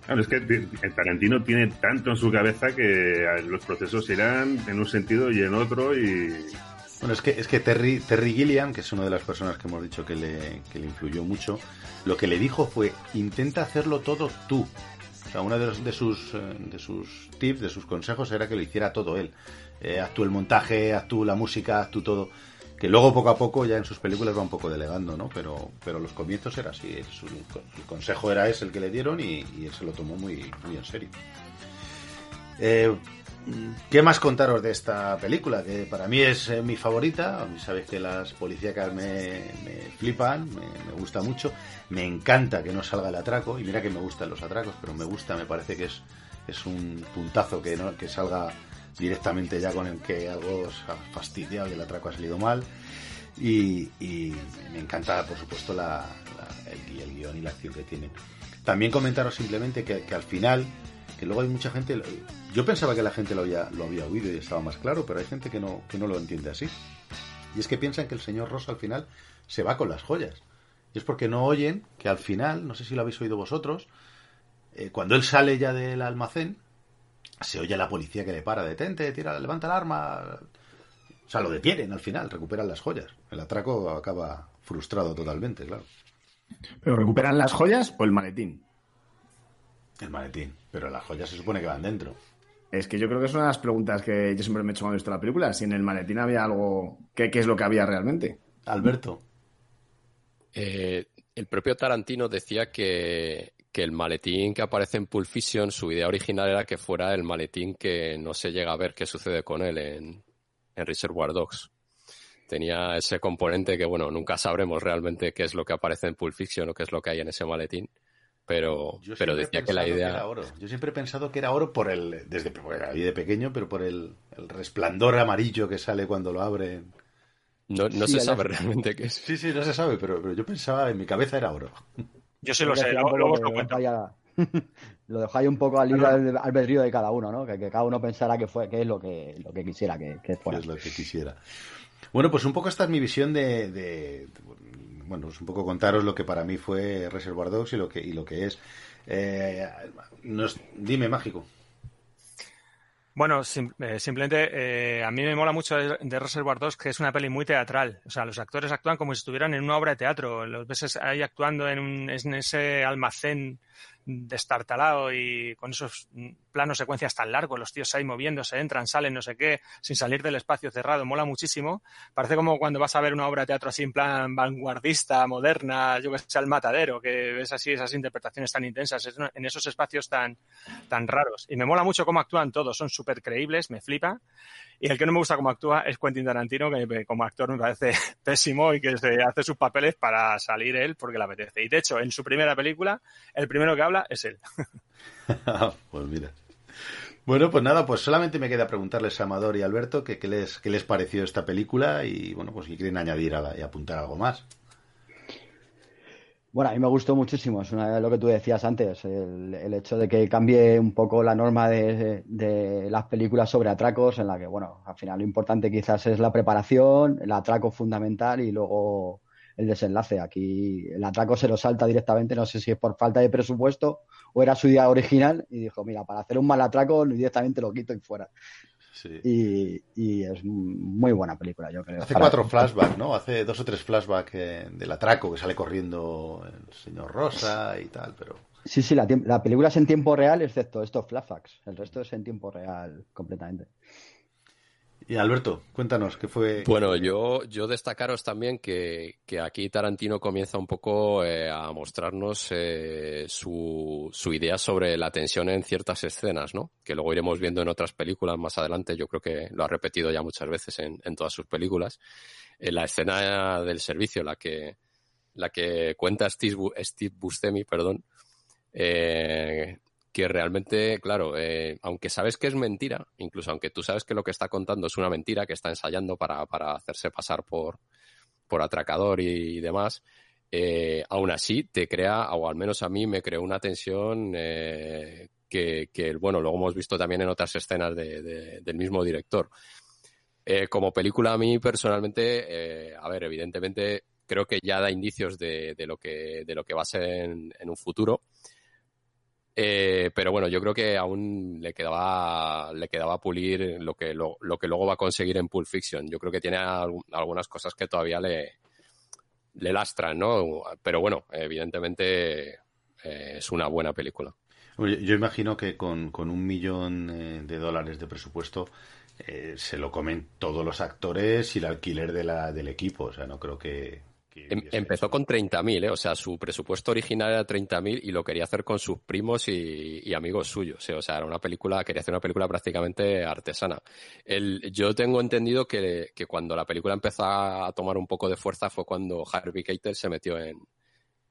Claro, es que el Tarantino tiene tanto en su cabeza que los procesos irán en un sentido y en otro y... Bueno, es que, es que Terry, Gilliam, que es una de las personas que hemos dicho que le, que le influyó mucho, lo que le dijo fue, intenta hacerlo todo tú. O sea, uno de, los- de sus, eh, de sus tips, de sus consejos era que lo hiciera todo él. Eh, haz tú el montaje, haz tú la música, haz tú todo. Que luego poco a poco ya en sus películas va un poco delegando, ¿no? Pero, pero los comienzos era así. su- el consejo era ese el que le dieron y, y él se lo tomó muy, muy en serio. Eh, ¿Qué más contaros de esta película? Que para mí es eh, mi favorita. A sabéis que las policíacas me, flipan, me, gusta mucho. Me encanta que no salga el atraco. Y mira que me gustan los atracos, pero me gusta, me parece que es, es un puntazo que, no, que salga directamente ya con el que algo se ha fastidiado y el atraco ha salido mal. Y, me encanta, por supuesto, la, la- el, el guion y la acción que tiene. También comentaros simplemente que, que al final, que luego hay mucha gente, yo pensaba que la gente lo había, lo había oído y estaba más claro, pero hay gente que no, que no lo entiende así. Y es que piensan que el señor Ross al final se va con las joyas. Y es porque no oyen que al final, no sé si lo habéis oído vosotros, eh, cuando él sale ya del almacén, se oye a la policía que le para, detente, tira, levanta el arma. O sea, lo detienen al final, recuperan las joyas. El atraco acaba frustrado totalmente, claro. ¿Pero recuperan las joyas o el maletín? El maletín. Pero las joyas se supone que van dentro. Es que yo creo que es una de las preguntas que yo siempre me he hecho cuando he visto la película. Si en el maletín había algo... ¿Qué, qué es lo que había realmente? Alberto. Eh, el propio Tarantino decía que, que el maletín que aparece en Pulp Fiction, su idea original era que fuera el maletín que no se llega a ver qué sucede con él en, en Reservoir Dogs. Tenía ese componente que, bueno, nunca sabremos realmente qué es lo que aparece en Pulp Fiction o qué es lo que hay en ese maletín, pero, Yo pero decía que la idea... era oro. Yo siempre he pensado que era oro por el. Desde de pequeño, pero por el, el resplandor amarillo que sale cuando lo abren. No, no Sí, se sabe realmente qué es. Sí, sí, no se sabe, pero, pero yo pensaba, en mi cabeza era oro. Yo sí lo sé, luego, lo vaya- lo dejó ahí un poco al libre albe- albedrío de cada uno, ¿no? Que, que cada uno pensara que fue, que es lo que, lo que quisiera que, que fuera. es lo que quisiera. Bueno, pues un poco esta es mi visión de, de- de- bueno, pues un poco contaros lo que para mí fue Reservoir Dogs y lo que y lo que es. Eh, nos- dime, mágico. Bueno, eh, simplemente eh, a mí me mola mucho de, Reservoir Dogs que es una peli muy teatral. O sea, los actores actúan como si estuvieran en una obra de teatro. Los ves ahí actuando en, un- en ese almacén destartalado y con esos planos secuencias tan largos, los tíos ahí moviéndose, entran, salen, no sé qué, sin salir del espacio cerrado, mola muchísimo. Parece como cuando vas a ver una obra de teatro así en plan vanguardista, moderna, yo que sé, el matadero, que ves así esas interpretaciones tan intensas en esos espacios tan, tan raros. Y me mola mucho cómo actúan todos, son súper creíbles, me flipa. Y el que no me gusta cómo actúa es Quentin Tarantino, que como actor me parece pésimo y que se hace sus papeles para salir él porque le apetece. Y de hecho, en su primera película, el primero que habla es él. pues mira. Bueno, pues nada, pues solamente me queda preguntarles a Amador y Alberto que qué les, qué les pareció esta película y bueno, pues si quieren añadir y apuntar algo más. Bueno, a mí me gustó muchísimo, es una lo que tú decías antes, el, el hecho de que cambie un poco la norma de, de las películas sobre atracos, en la que, bueno, al final lo importante quizás es la preparación, el atraco fundamental y luego el desenlace. Aquí el atraco se lo salta directamente, no sé si es por falta de presupuesto o era su idea original y dijo, mira, para hacer un mal atraco directamente lo quito y fuera. Y, y, es muy buena película, yo creo. Hace cuatro flashbacks, ¿no? Hace dos o tres flashbacks eh, del atraco que sale corriendo el señor Rosa y tal, pero... Sí, sí, la, la película es en tiempo real, excepto estos flashbacks. El resto es en tiempo real completamente. Y Alberto, cuéntanos, ¿qué fue? Bueno, yo, yo destacaros también que, que aquí Tarantino comienza un poco eh, a mostrarnos eh, su, su idea sobre la tensión en ciertas escenas, ¿no? Que luego iremos viendo en otras películas más adelante. Yo creo que lo ha repetido ya muchas veces en, en todas sus películas. En la escena del servicio, la que, la que cuenta Steve, Steve Buscemi, perdón, eh, que realmente, claro, eh, aunque sabes que es mentira, incluso aunque tú sabes que lo que está contando es una mentira, que está ensayando para, para hacerse pasar por, por atracador y, demás, eh, aún así te crea, o al menos a mí me creó una tensión eh, que, que, bueno, luego hemos visto también en otras escenas de, de, del mismo director. Eh, como película a mí personalmente, a ver, evidentemente creo que ya da indicios de, de, lo, que, de lo que va a ser en, en un futuro. Eh, pero bueno, yo creo que aún le quedaba, le quedaba pulir lo que, lo, lo, que luego va a conseguir en Pulp Fiction. Yo creo que tiene algunas cosas que todavía le, le lastran, ¿no? Pero bueno, evidentemente eh, es una buena película. Yo imagino que con, con un millón eh, de dólares de presupuesto eh, se lo comen todos los actores y el alquiler de la, del equipo. O sea, no creo que, Em, empezó con 30.000, ¿eh? o sea, su presupuesto original era 30.000 y lo quería hacer con sus primos y, y amigos suyos. ¿eh? O sea, era una película, quería hacer una película prácticamente artesana. El, yo tengo entendido que, que, cuando la película empezó a tomar un poco de fuerza fue cuando Harvey Keitel se metió en,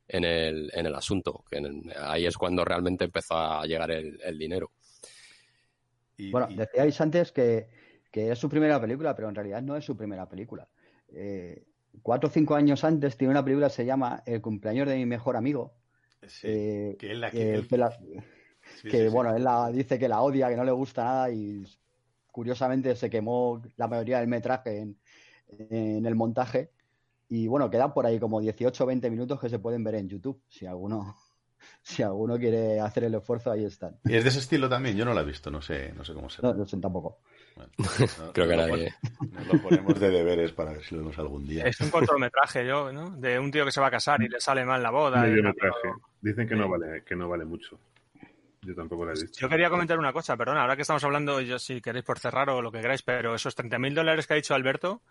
en, el, en el asunto. Que en, ahí es cuando realmente empezó a llegar el, el dinero. Y, bueno, decíais antes que, que es su primera película, pero en realidad no es su primera película. Eh, cuatro o cinco años antes tiene una película que se llama El cumpleaños de mi mejor amigo. Sí, eh, que la que, él... la, sí, que sí, bueno, él la, dice que la odia, que no le gusta nada y curiosamente se quemó la mayoría del metraje en, en el montaje. Y bueno, quedan por ahí como 18 o 20 minutos que se pueden ver en YouTube, si alguno si alguno quiere hacer el esfuerzo, ahí están. ¿Y es de ese estilo también? Yo no la he visto, no sé, no sé cómo será. No, no sé tampoco. Bueno, no, Creo que nos nadie. Nos lo ponemos de deberes para ver si lo vemos algún día. Es un cortometraje, yo, ¿no? De un tío que se va a casar y le sale mal la boda. Mediometraje. Dicen que no vale, que no vale mucho. Yo tampoco la he visto. Yo quería comentar una cosa, perdona, ahora que estamos hablando, yo si queréis por cerrar o lo que queráis, pero esos 30.000 dólares que ha dicho Alberto,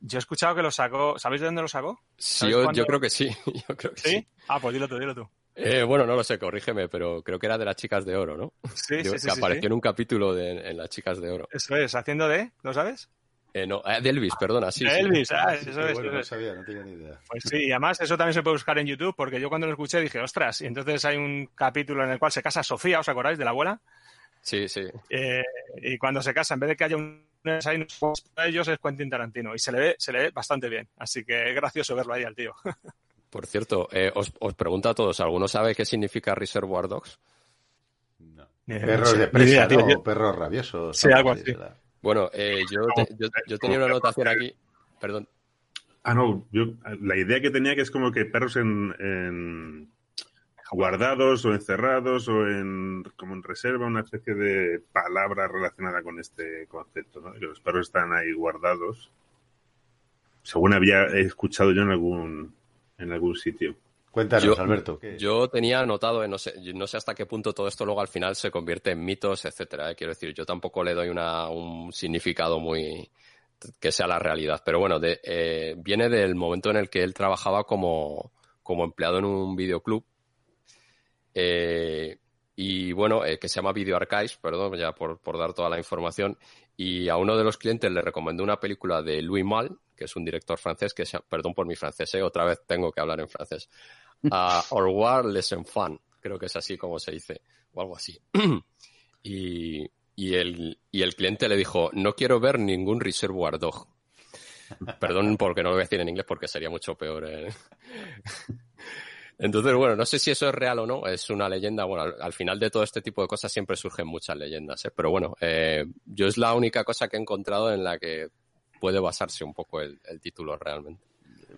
yo he escuchado que lo sacó. ¿Sabéis de dónde lo sacó? Sí, yo, yo, creo que sí. Yo creo que sí. ¿Sí? Ah, pues dilo tú, dilo tú. Eh, bueno, no lo sé, corrígeme, pero creo que era de las chicas de oro, ¿no? Sí, Digo, sí, sí. Que sí, apareció sí. en un capítulo de, en las chicas de oro. Eso es, haciendo de, ¿lo sabes? Eh, no, de Elvis, perdona, sí. De sí. Elvis, ah, Sí, eso pero es. bueno, eso no sabía, no tenía ni idea. Pues sí, y además eso también se puede buscar en YouTube, porque yo cuando lo escuché dije, ostras, y entonces hay un capítulo en el cual se casa Sofía, ¿os acordáis de la abuela? Sí, sí. Eh, y cuando se casa, en vez de que haya un hay ellos es Quentin Tarantino y se le ve, se le ve bastante bien. Así que es gracioso verlo ahí al tío. Por cierto, eh, os, os, pregunto a todos, ¿alguno sabe qué significa Reservoir Dogs? No. Eh, Perros sí, de presa, idea, tío, ¿no? yo- Perros rabiosos. Sí, algo así. Bueno, eh, yo, te- yo, yo tenía una anotación aquí. Perdón. Ah, no, yo, la idea que tenía que es como que perros en, en guardados o encerrados o en como en reserva, una especie de palabra relacionada con este concepto, ¿no? Que los perros están ahí guardados. Según había escuchado yo en algún en algún sitio. Cuéntanos, Yo- Alberto. ¿qué- Yo tenía anotado, eh, no sé, yo no sé hasta qué punto todo esto luego al final se convierte en mitos, etcétera. eh. Quiero decir, yo tampoco le doy una, un significado muy que sea la realidad. Pero bueno, de, eh, viene del momento en el que él trabajaba como, como empleado en un videoclub. Eh, y bueno, eh, que se llama Video Archives, perdón, ya por, por dar toda la información. Y a uno de los clientes le recomendó una película de Louis Mal, que es un director francés, que se, perdón por mi francés, eh, otra vez tengo que hablar en francés. Uh, Au revoir les enfants, creo que es así como se dice, o algo así. y, y, el, y el cliente le dijo, no quiero ver ningún Reservoir Dog. Perdón porque no lo voy a decir en inglés porque sería mucho peor. eh. Entonces, bueno, no sé si eso es real o no, es una leyenda. Bueno, al, al final de todo este tipo de cosas siempre surgen muchas leyendas, ¿eh? pero bueno, eh, yo es la única cosa que he encontrado en la que puede basarse un poco el, el título realmente.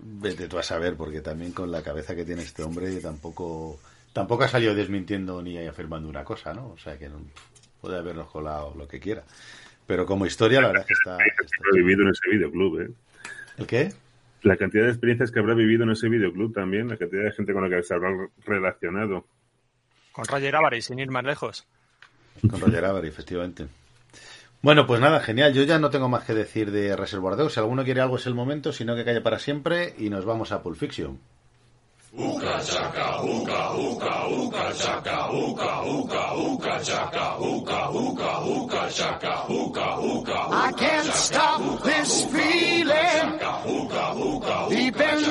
Vete tú a saber, porque también con la cabeza que tiene este hombre tampoco tampoco ha salido desmintiendo ni afirmando una cosa, ¿no? O sea que no, puede habernos colado lo que quiera. Pero como historia, la verdad es que está. Habrá vivido en ese videoclub, ¿eh? ¿El qué? La cantidad de experiencias que habrá vivido en ese videoclub también, la cantidad de gente con la que se habrá relacionado. Con Roger Avery, sin ir más lejos. Con Roger Avery, efectivamente. Bueno, pues nada, genial. Yo ya no tengo más que decir de Reservoir Dogs. Si alguno quiere algo es el momento, si no que calle para siempre y nos vamos a Pulp Fiction. Uka chaka, uka, uka, uka chaka, uka, uka, uka chaka, uka, uka, uka chaka, uka, uka. I can't stop this feeling deep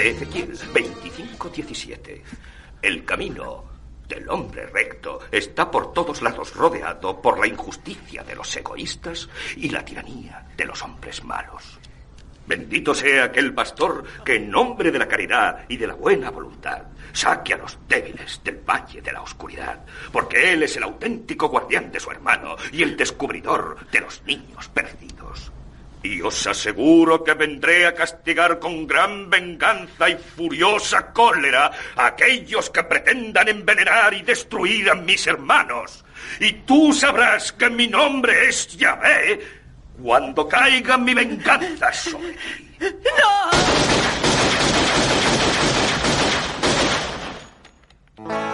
de Ezequiel 25:17. El camino del hombre recto está por todos lados rodeado por la injusticia de los egoístas y la tiranía de los hombres malos. Bendito sea aquel pastor que en nombre de la caridad y de la buena voluntad saque a los débiles del valle de la oscuridad, porque él es el auténtico guardián de su hermano y el descubridor de los niños perdidos. Y os aseguro que vendré a castigar con gran venganza y furiosa cólera a aquellos que pretendan envenenar y destruir a mis hermanos. Y tú sabrás que mi nombre es Yahvé cuando caiga mi venganza sobre ti. My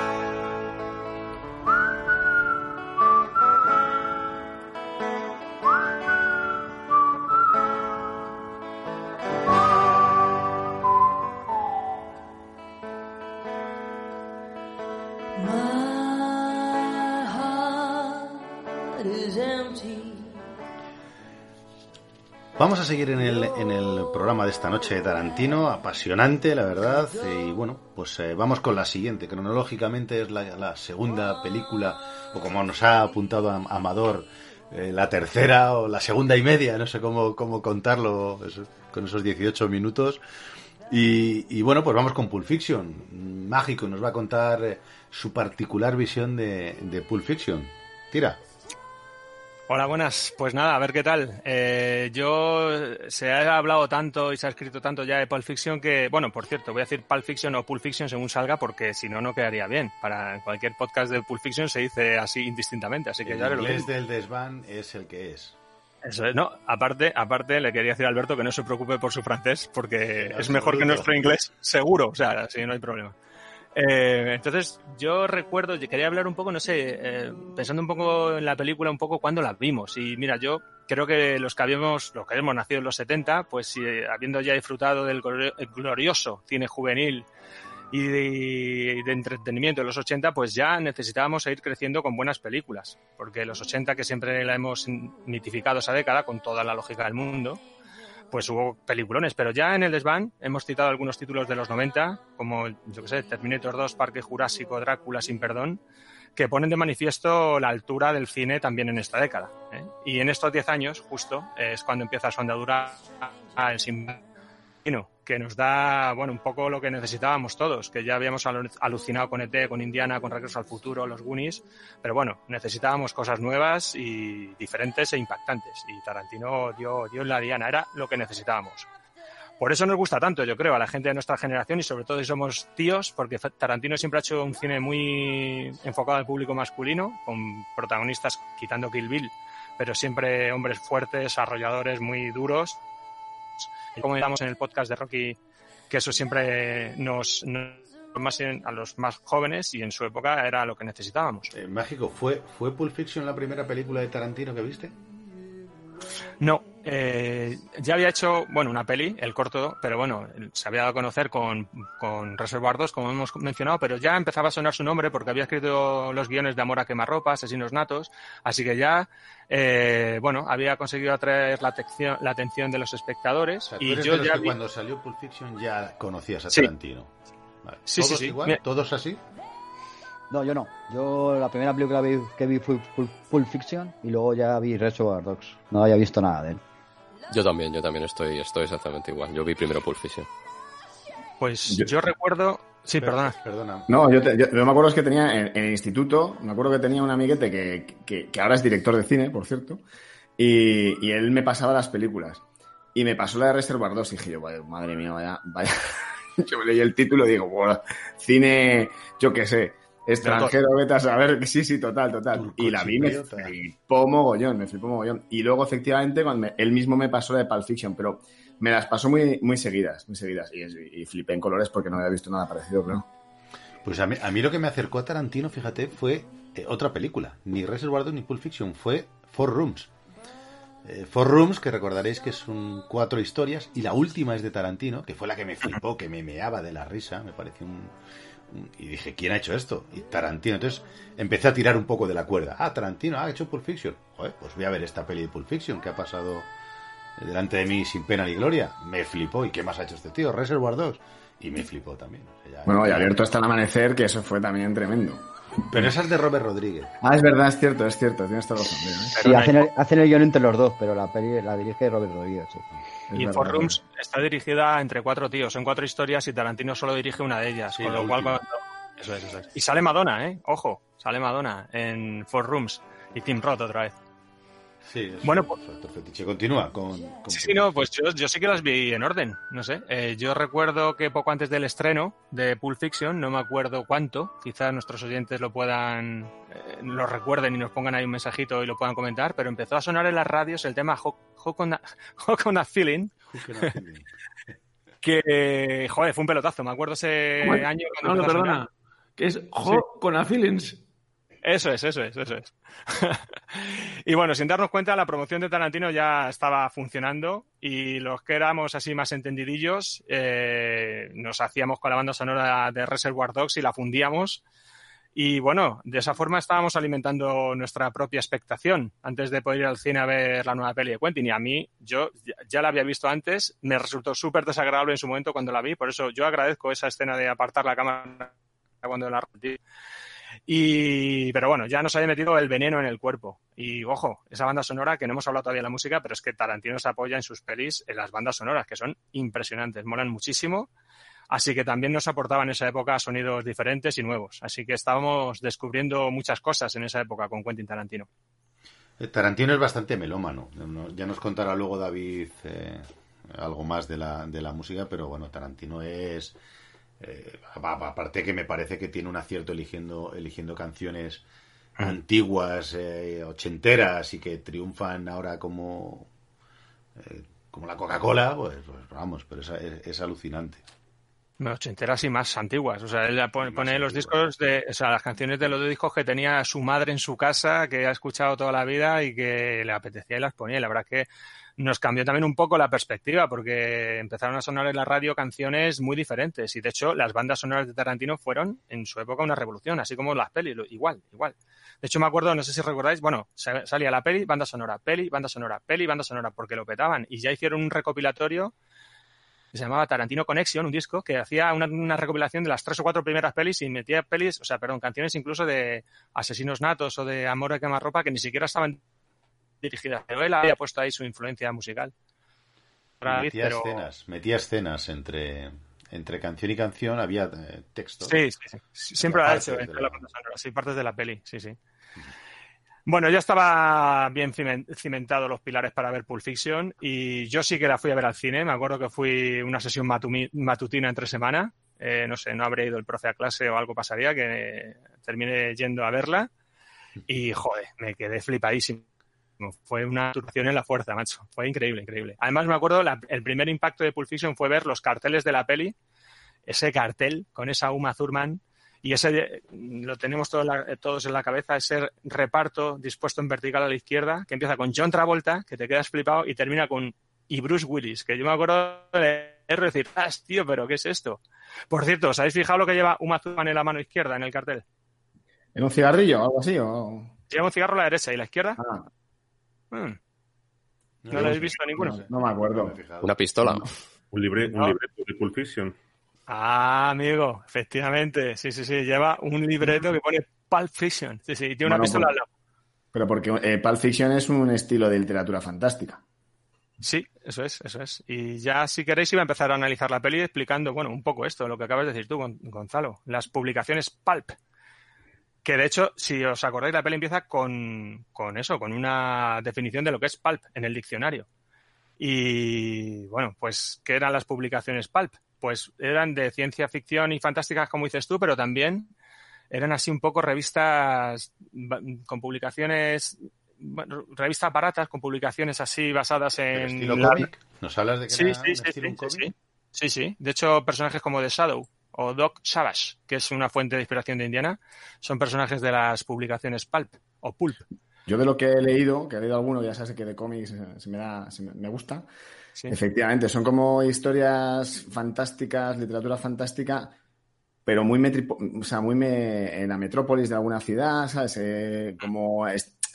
Vamos a seguir en el, en el programa de esta noche de Tarantino, apasionante, la verdad. Y bueno, pues eh, vamos con la siguiente. Cronológicamente es la, la segunda película, o como nos ha apuntado Am- Amador, eh, la tercera o la segunda y media, no sé cómo, cómo contarlo con esos 18 minutos. Y, y bueno, pues vamos con Pulp Fiction. Mágico nos va a contar eh, su particular visión de, de Pulp Fiction. Tira. Hola, buenas. Pues nada, a ver qué tal. Eh, yo se ha hablado tanto y se ha escrito tanto ya de Pulp Fiction que, bueno, por cierto, voy a decir Pulp Fiction o Pulp Fiction según salga porque si no, no quedaría bien. Para cualquier podcast de Pulp Fiction se dice así indistintamente, así que El ya lo inglés del desván es el que es. Eso es, no, aparte, aparte le quería decir a Alberto que no se preocupe por su francés porque es mejor que nuestro inglés, seguro, o sea, así no hay problema. Eh, entonces, yo recuerdo, quería hablar un poco, no sé, eh, pensando un poco en la película, un poco cuando la vimos. Y mira, yo creo que los que habíamos, los que habíamos nacido en los 70, pues eh, habiendo ya disfrutado del glori- el glorioso cine juvenil y de, entretenimiento de los 80, pues ya necesitábamos seguir creciendo con buenas películas. Porque los 80, que siempre la hemos mitificado esa década con toda la lógica del mundo, pues hubo peliculones, pero ya en el desván hemos citado algunos títulos de los 90, como, yo que sé, Terminator 2, Parque Jurásico, Drácula sin perdón, que ponen de manifiesto la altura del cine también en esta década. ¿eh? Y en estos 10 años, justo, es cuando empieza su andadura el sin que nos da, bueno, un poco lo que necesitábamos todos, que ya habíamos alu- alucinado con ET, con Indiana, con Regreso al Futuro, los Goonies, pero bueno, necesitábamos cosas nuevas y diferentes e impactantes. Y Tarantino dio, dio en la diana, era lo que necesitábamos. Por eso nos gusta tanto, yo creo, a la gente de nuestra generación y sobre todo si somos tíos, porque Tarantino siempre ha hecho un cine muy enfocado al público masculino, con protagonistas quitando Kill Bill, pero siempre hombres fuertes, arrolladores, muy duros. Como comentamos en el podcast de Rocky, que eso siempre nos, nos más a los más jóvenes y en su época era lo que necesitábamos. Eh, Mágico, ¿fue, ¿fue Pulp Fiction la primera película de Tarantino que viste? No, eh, ya había hecho, bueno, una peli, el corto, pero bueno, se había dado a conocer con, con Reservoir 2, como hemos mencionado, pero ya empezaba a sonar su nombre porque había escrito los guiones de Amor a quemarropa, Asesinos Natos, así que ya, eh, bueno, había conseguido atraer la atención, la atención de los espectadores O sea, tú y yo ya vi- cuando salió Pulp Fiction ya conocías a Sí. Tarantino. Vale. Sí, sí, ¿Todos sí. igual? Mira- ¿Todos así? No, yo no. Yo la primera película vi- que vi fue Pulp, Fiction y luego ya vi Reservoir Dogs. No había visto nada de él. Yo también, yo también estoy, estoy exactamente igual. Yo vi primero Pulp Fiction. Pues yo, recuerdo. Sí, perdona. Perdona. No, yo, te- yo- yo me acuerdo es que tenía en, en el instituto, me acuerdo que tenía un amiguete que, que, que ahora es director de cine, por cierto, y, y él me pasaba las películas. Y me pasó la de Reservoir 2 y dije yo, "Vaya, madre mía, vaya, vaya. Yo me leí el título y digo, "Buah, cine, yo qué sé, extranjero, vete a saber. Sí, sí, total, total. Y la vi, me flipó mogollón, me flipó mogollón. Y luego, efectivamente, cuando me- él mismo me pasó la de Pulp Fiction, pero me las pasó muy, muy seguidas, muy seguidas. Y, y flipé en colores porque no había visto nada parecido, claro. Pues a mí, a mí lo que me acercó a Tarantino, fíjate, fue eh, otra película. Ni Reservoir Dogs ni Pulp Fiction, fue Four Rooms. Eh, Four Rooms, que recordaréis que son cuatro historias, y la última es de Tarantino, que fue la que me flipó, que me meaba de la risa, me pareció un... y dije, ¿quién ha hecho esto? Y Tarantino. Entonces empecé a tirar un poco de la cuerda. Ah, Tarantino ha hecho Pulp Fiction. Joder, pues voy a ver esta peli de Pulp Fiction que ha pasado delante de mí sin pena ni gloria. Me flipó. ¿Y qué más ha hecho este tío? Reservoir Dogs. Y me flipó también. O sea, ya- Bueno, y abierto hasta el amanecer, que eso fue también tremendo. Pero esa es de Robert Rodríguez. Ah, es verdad, es cierto, es cierto, tienes toda razón. ¿eh? Sí, hacen el, hacen el guion entre los dos, pero la peli la dirige Robert Rodríguez. sí. Es Y For Rooms está dirigida entre cuatro tíos, son cuatro historias y Tarantino solo dirige una de ellas. Sí, con lo cual, cuando- eso es, eso es. Y sale Madonna, ¿eh? Ojo, sale Madonna en Four Rooms y Tim Roth otra vez. Sí, es Bueno, un factor fetiche. Continúa con... con- Sí, sí, no, pues yo, yo sí que las vi en orden, no sé. Eh, yo recuerdo que poco antes del estreno de Pulp Fiction, no me acuerdo cuánto, quizás nuestros oyentes lo puedan, eh, lo recuerden y nos pongan ahí un mensajito y lo puedan comentar, pero empezó a sonar en las radios el tema Hook Hook on a, Hook on a Feeling, que, joder, fue un pelotazo, me acuerdo ese año No, cuando no, perdona. Que es Jo con a Feelings. Eso es, eso es, eso es. y bueno, sin darnos cuenta, la promoción de Tarantino ya estaba funcionando y los que éramos así más entendidillos eh, nos hacíamos con la banda sonora de Reservoir Dogs y la fundíamos. Y bueno, de esa forma estábamos alimentando nuestra propia expectación antes de poder ir al cine a ver la nueva peli de Quentin. Y a mí, yo ya- la había visto antes, me resultó súper desagradable en su momento cuando la vi, por eso yo agradezco esa escena de apartar la cámara cuando la. Y, pero bueno, ya nos había metido el veneno en el cuerpo. Y ojo, esa banda sonora, que no hemos hablado todavía de la música, pero es que Tarantino se apoya en sus pelis en las bandas sonoras, que son impresionantes, molan muchísimo. Así que también nos aportaban en esa época sonidos diferentes y nuevos. Así que estábamos descubriendo muchas cosas en esa época con Quentin Tarantino. Eh, Tarantino es bastante melómano. No- Ya nos contará luego David eh, algo más de la, de la música, pero bueno, Tarantino es... eh, aparte que me parece que tiene un acierto eligiendo, eligiendo canciones antiguas, eh, ochenteras y que triunfan ahora como, eh, como la Coca-Cola, pues, pues vamos, pero es, es- es alucinante. No, ochenteras y más antiguas. O sea, él pone, pone los discos de, o sea, las canciones de los discos que tenía su madre en su casa, que ha escuchado toda la vida y que le apetecía y las ponía. Y la verdad es que nos cambió también un poco la perspectiva, porque empezaron a sonar en la radio canciones muy diferentes. Y de hecho, las bandas sonoras de Tarantino fueron en su época una revolución, así como las pelis, igual, igual. De hecho, me acuerdo, no sé si recordáis, bueno, sa- salía la peli, banda sonora, peli, banda sonora, peli, banda sonora, porque lo petaban. Y ya hicieron un recopilatorio que se llamaba Tarantino Connection, un disco que hacía una, recopilación de las tres o cuatro primeras pelis y metía pelis, o sea, perdón, canciones incluso de Asesinos Natos o de Amor a quemarropa que ni siquiera estaban dirigidas. Pero él había puesto ahí su influencia musical. Metía pero- escenas, metía escenas entre, entre canción y canción, había eh, texto. Sí, sí, sí. Siempre lo ha hecho entre la- sí, partes de la peli, sí, sí. Bueno, ya estaba bien cimen- cimentado los pilares para ver Pulp Fiction y yo sí que la fui a ver al cine. Me acuerdo que fui una sesión matutina entre semana. Eh, no sé, no habría ido el profe a clase o algo pasaría, que terminé yendo a verla y, joder, me quedé flipadísimo. Fue una turbación en la fuerza, macho. Fue increíble, increíble. Además, me acuerdo, la- el primer impacto de Pulp Fiction fue ver los carteles de la peli, ese cartel con esa Uma Thurman y ese lo tenemos todos, en la- todos en la cabeza, ese reparto dispuesto en vertical a la izquierda, que empieza con John Travolta, que te quedas flipado, y termina con y Bruce Willis, que yo me acuerdo de decir, ¡ah, tío, pero qué es esto! Por cierto, ¿os habéis fijado lo que lleva Uma Thurman en la mano izquierda en el cartel? ¿En un cigarrillo o algo así? O... Lleva un cigarro a la derecha y la izquierda. Ah, Hmm. ¿No lo habéis visto ninguno? no, no me acuerdo. Una pistola. Un, libre, un No. libreto de Pulp Fiction. Ah, amigo, efectivamente. Sí, sí, sí. Lleva un libreto que pone Pulp Fiction. Sí, sí. Tiene una Bueno, pistola pues- al lado. Pero porque eh, Pulp Fiction es un estilo de literatura fantástica. Sí, eso es, eso es. Y ya, si queréis, iba a empezar a analizar la peli explicando, bueno, un poco esto, lo que acabas de decir tú, Gon- Gonzalo. Las publicaciones Pulp. Que de hecho, si os acordáis, la peli empieza con, con eso, con una definición de lo que es Pulp en el diccionario. Y bueno, pues, ¿qué eran las publicaciones Pulp? Pues eran de ciencia ficción y fantásticas, como dices tú, pero también eran así un poco revistas con publicaciones, bueno, revistas baratas, con publicaciones así basadas en... estilo la- cómic. ¿Nos hablas de que Sí, era sí, un sí, estilo sí, un cómic? sí, sí, sí. De hecho, personajes como The Shadow o Doc Savage, que es una fuente de inspiración de Indiana, son personajes de las publicaciones Pulp o Pulp. Yo de lo que he leído, que he leído alguno, ya sabes que de cómics eh, se me, da, se me, gusta. Sí. Efectivamente, son como historias fantásticas, literatura fantástica, pero muy, metripo- o sea, muy me- en la metrópolis de alguna ciudad, ¿sabes? Eh, como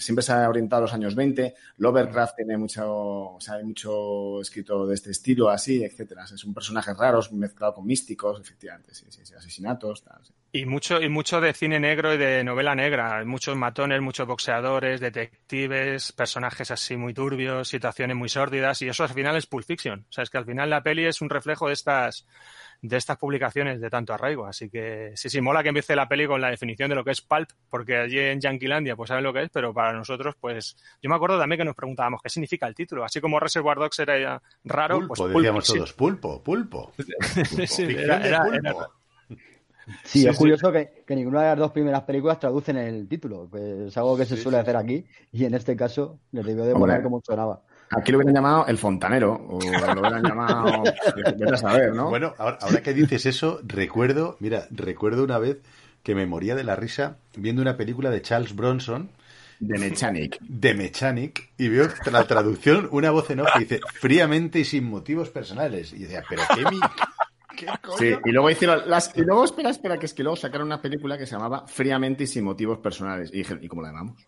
siempre se ha orientado a los años 20. Lovecraft tiene mucho, o sea, hay mucho escrito de este estilo, así, etcétera. O sea, son personajes raros mezclados con místicos, efectivamente, sí, sí, sí, asesinatos, tal, sí. Y mucho, y mucho de cine negro y de novela negra. Muchos matones, muchos boxeadores, detectives, personajes así muy turbios, situaciones muy sórdidas. Y eso al final es Pulp Fiction. O sea, es que al final la peli es un reflejo de estas, de estas publicaciones de tanto arraigo. Así que sí, sí, mola que empiece la peli con la definición de lo que es pulp, porque allí en Yanquilandia pues saben lo que es, pero para nosotros pues yo me acuerdo también que nos preguntábamos qué significa el título. Así como Reservoir Dogs era ya raro, Pulpo, pues Pulp decíamos Fiction. todos, pulpo, pulpo. Sí, sí, Ficción era- de era- pulpo. era- Sí, Sí, es sí. curioso que, que ninguna de las dos primeras películas traducen el título. que es algo que se suele hacer aquí y en este caso les debió de molar como sonaba. Aquí lo hubieran llamado el fontanero, o lo hubieran llamado, vete a saber, ¿no? Bueno, ahora, ahora que dices eso, recuerdo, mira, recuerdo una vez que me moría de la risa viendo una película de Charles Bronson. De Mechanic. De Mechanic. Y veo la traducción, una voz en off que dice fríamente y sin motivos personales. Y decía, pero qué mi... ¿Qué coño? Sí, y luego hicieron las. Y luego, espera, espera, que es que luego sacaron una película que se llamaba Fríamente y sin motivos personales. Y dije, ¿y cómo la llamamos?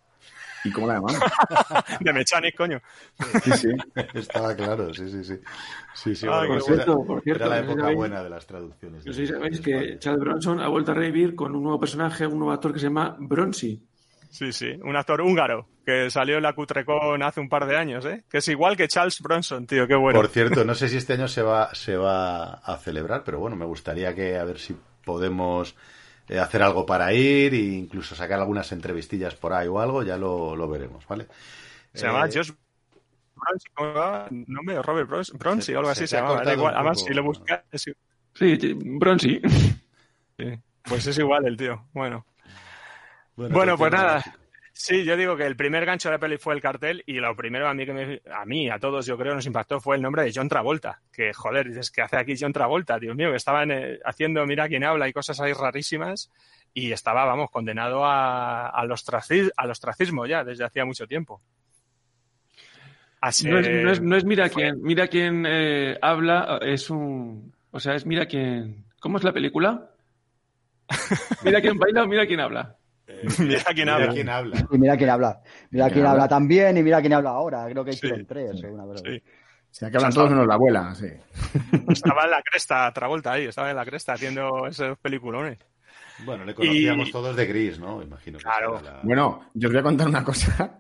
¿Y cómo la llamamos? de Mechanic, coño. Sí, sí. Estaba claro, sí, sí, sí. Sí, sí, Ah, bueno, por era- cierto, por cierto, era la época sabéis- buena de las traducciones. No sé si sabéis que Charles Bronson ha vuelto a revivir con un nuevo personaje, un nuevo actor que se llama Bronzy. Sí, sí, un actor húngaro que salió en la Cutrecon hace un par de años, ¿eh? Que es igual que Charles Bronson, tío, qué bueno. Por cierto, no sé si este año se va, se va a celebrar, pero bueno, me gustaría que a ver si podemos eh, hacer algo para ir e incluso sacar algunas entrevistillas por ahí o algo, ya lo, lo veremos, ¿vale? Se llama Eh, Josh Bronzy, ¿cómo se llama? No me Robert Bronzy, Se- o algo se así se ha llama. Da igual. Además, poco. si lo buscas, es, Sí, Bronzy. sí, pues es igual el tío. Bueno. Bueno, Bueno, pues atención, nada. Sí, yo digo que el primer gancho de la peli fue el cartel y lo primero a mí que me, a mí, a todos yo creo nos impactó fue el nombre de John Travolta. Que joder, dices que hace aquí John Travolta, Dios mío, que estaban eh, haciendo Mira quién habla y cosas ahí rarísimas y estaba, vamos, condenado a, al, ostraci- al ostracismo ya desde hacía mucho tiempo. Así No es, no es- no es mira quién, mira quién eh, habla, es un. O sea, es mira quién. ¿Cómo es la película? Mira quién baila o mira quién habla. Mira quién mira habla. quién habla. Y mira quién habla. Mira ¿Quién quién habla? habla también y mira quién habla ahora. Creo que Sí, hicieron tres o una cosa. Sí. O sea, que hablan todos menos la abuela, sí. Estaba en la cresta, Travolta ahí, estaba en la cresta haciendo esos peliculones. Bueno, le conocíamos Y- todos de Gris, ¿no? Imagino que Claro. la- Bueno, yo os voy a contar una cosa.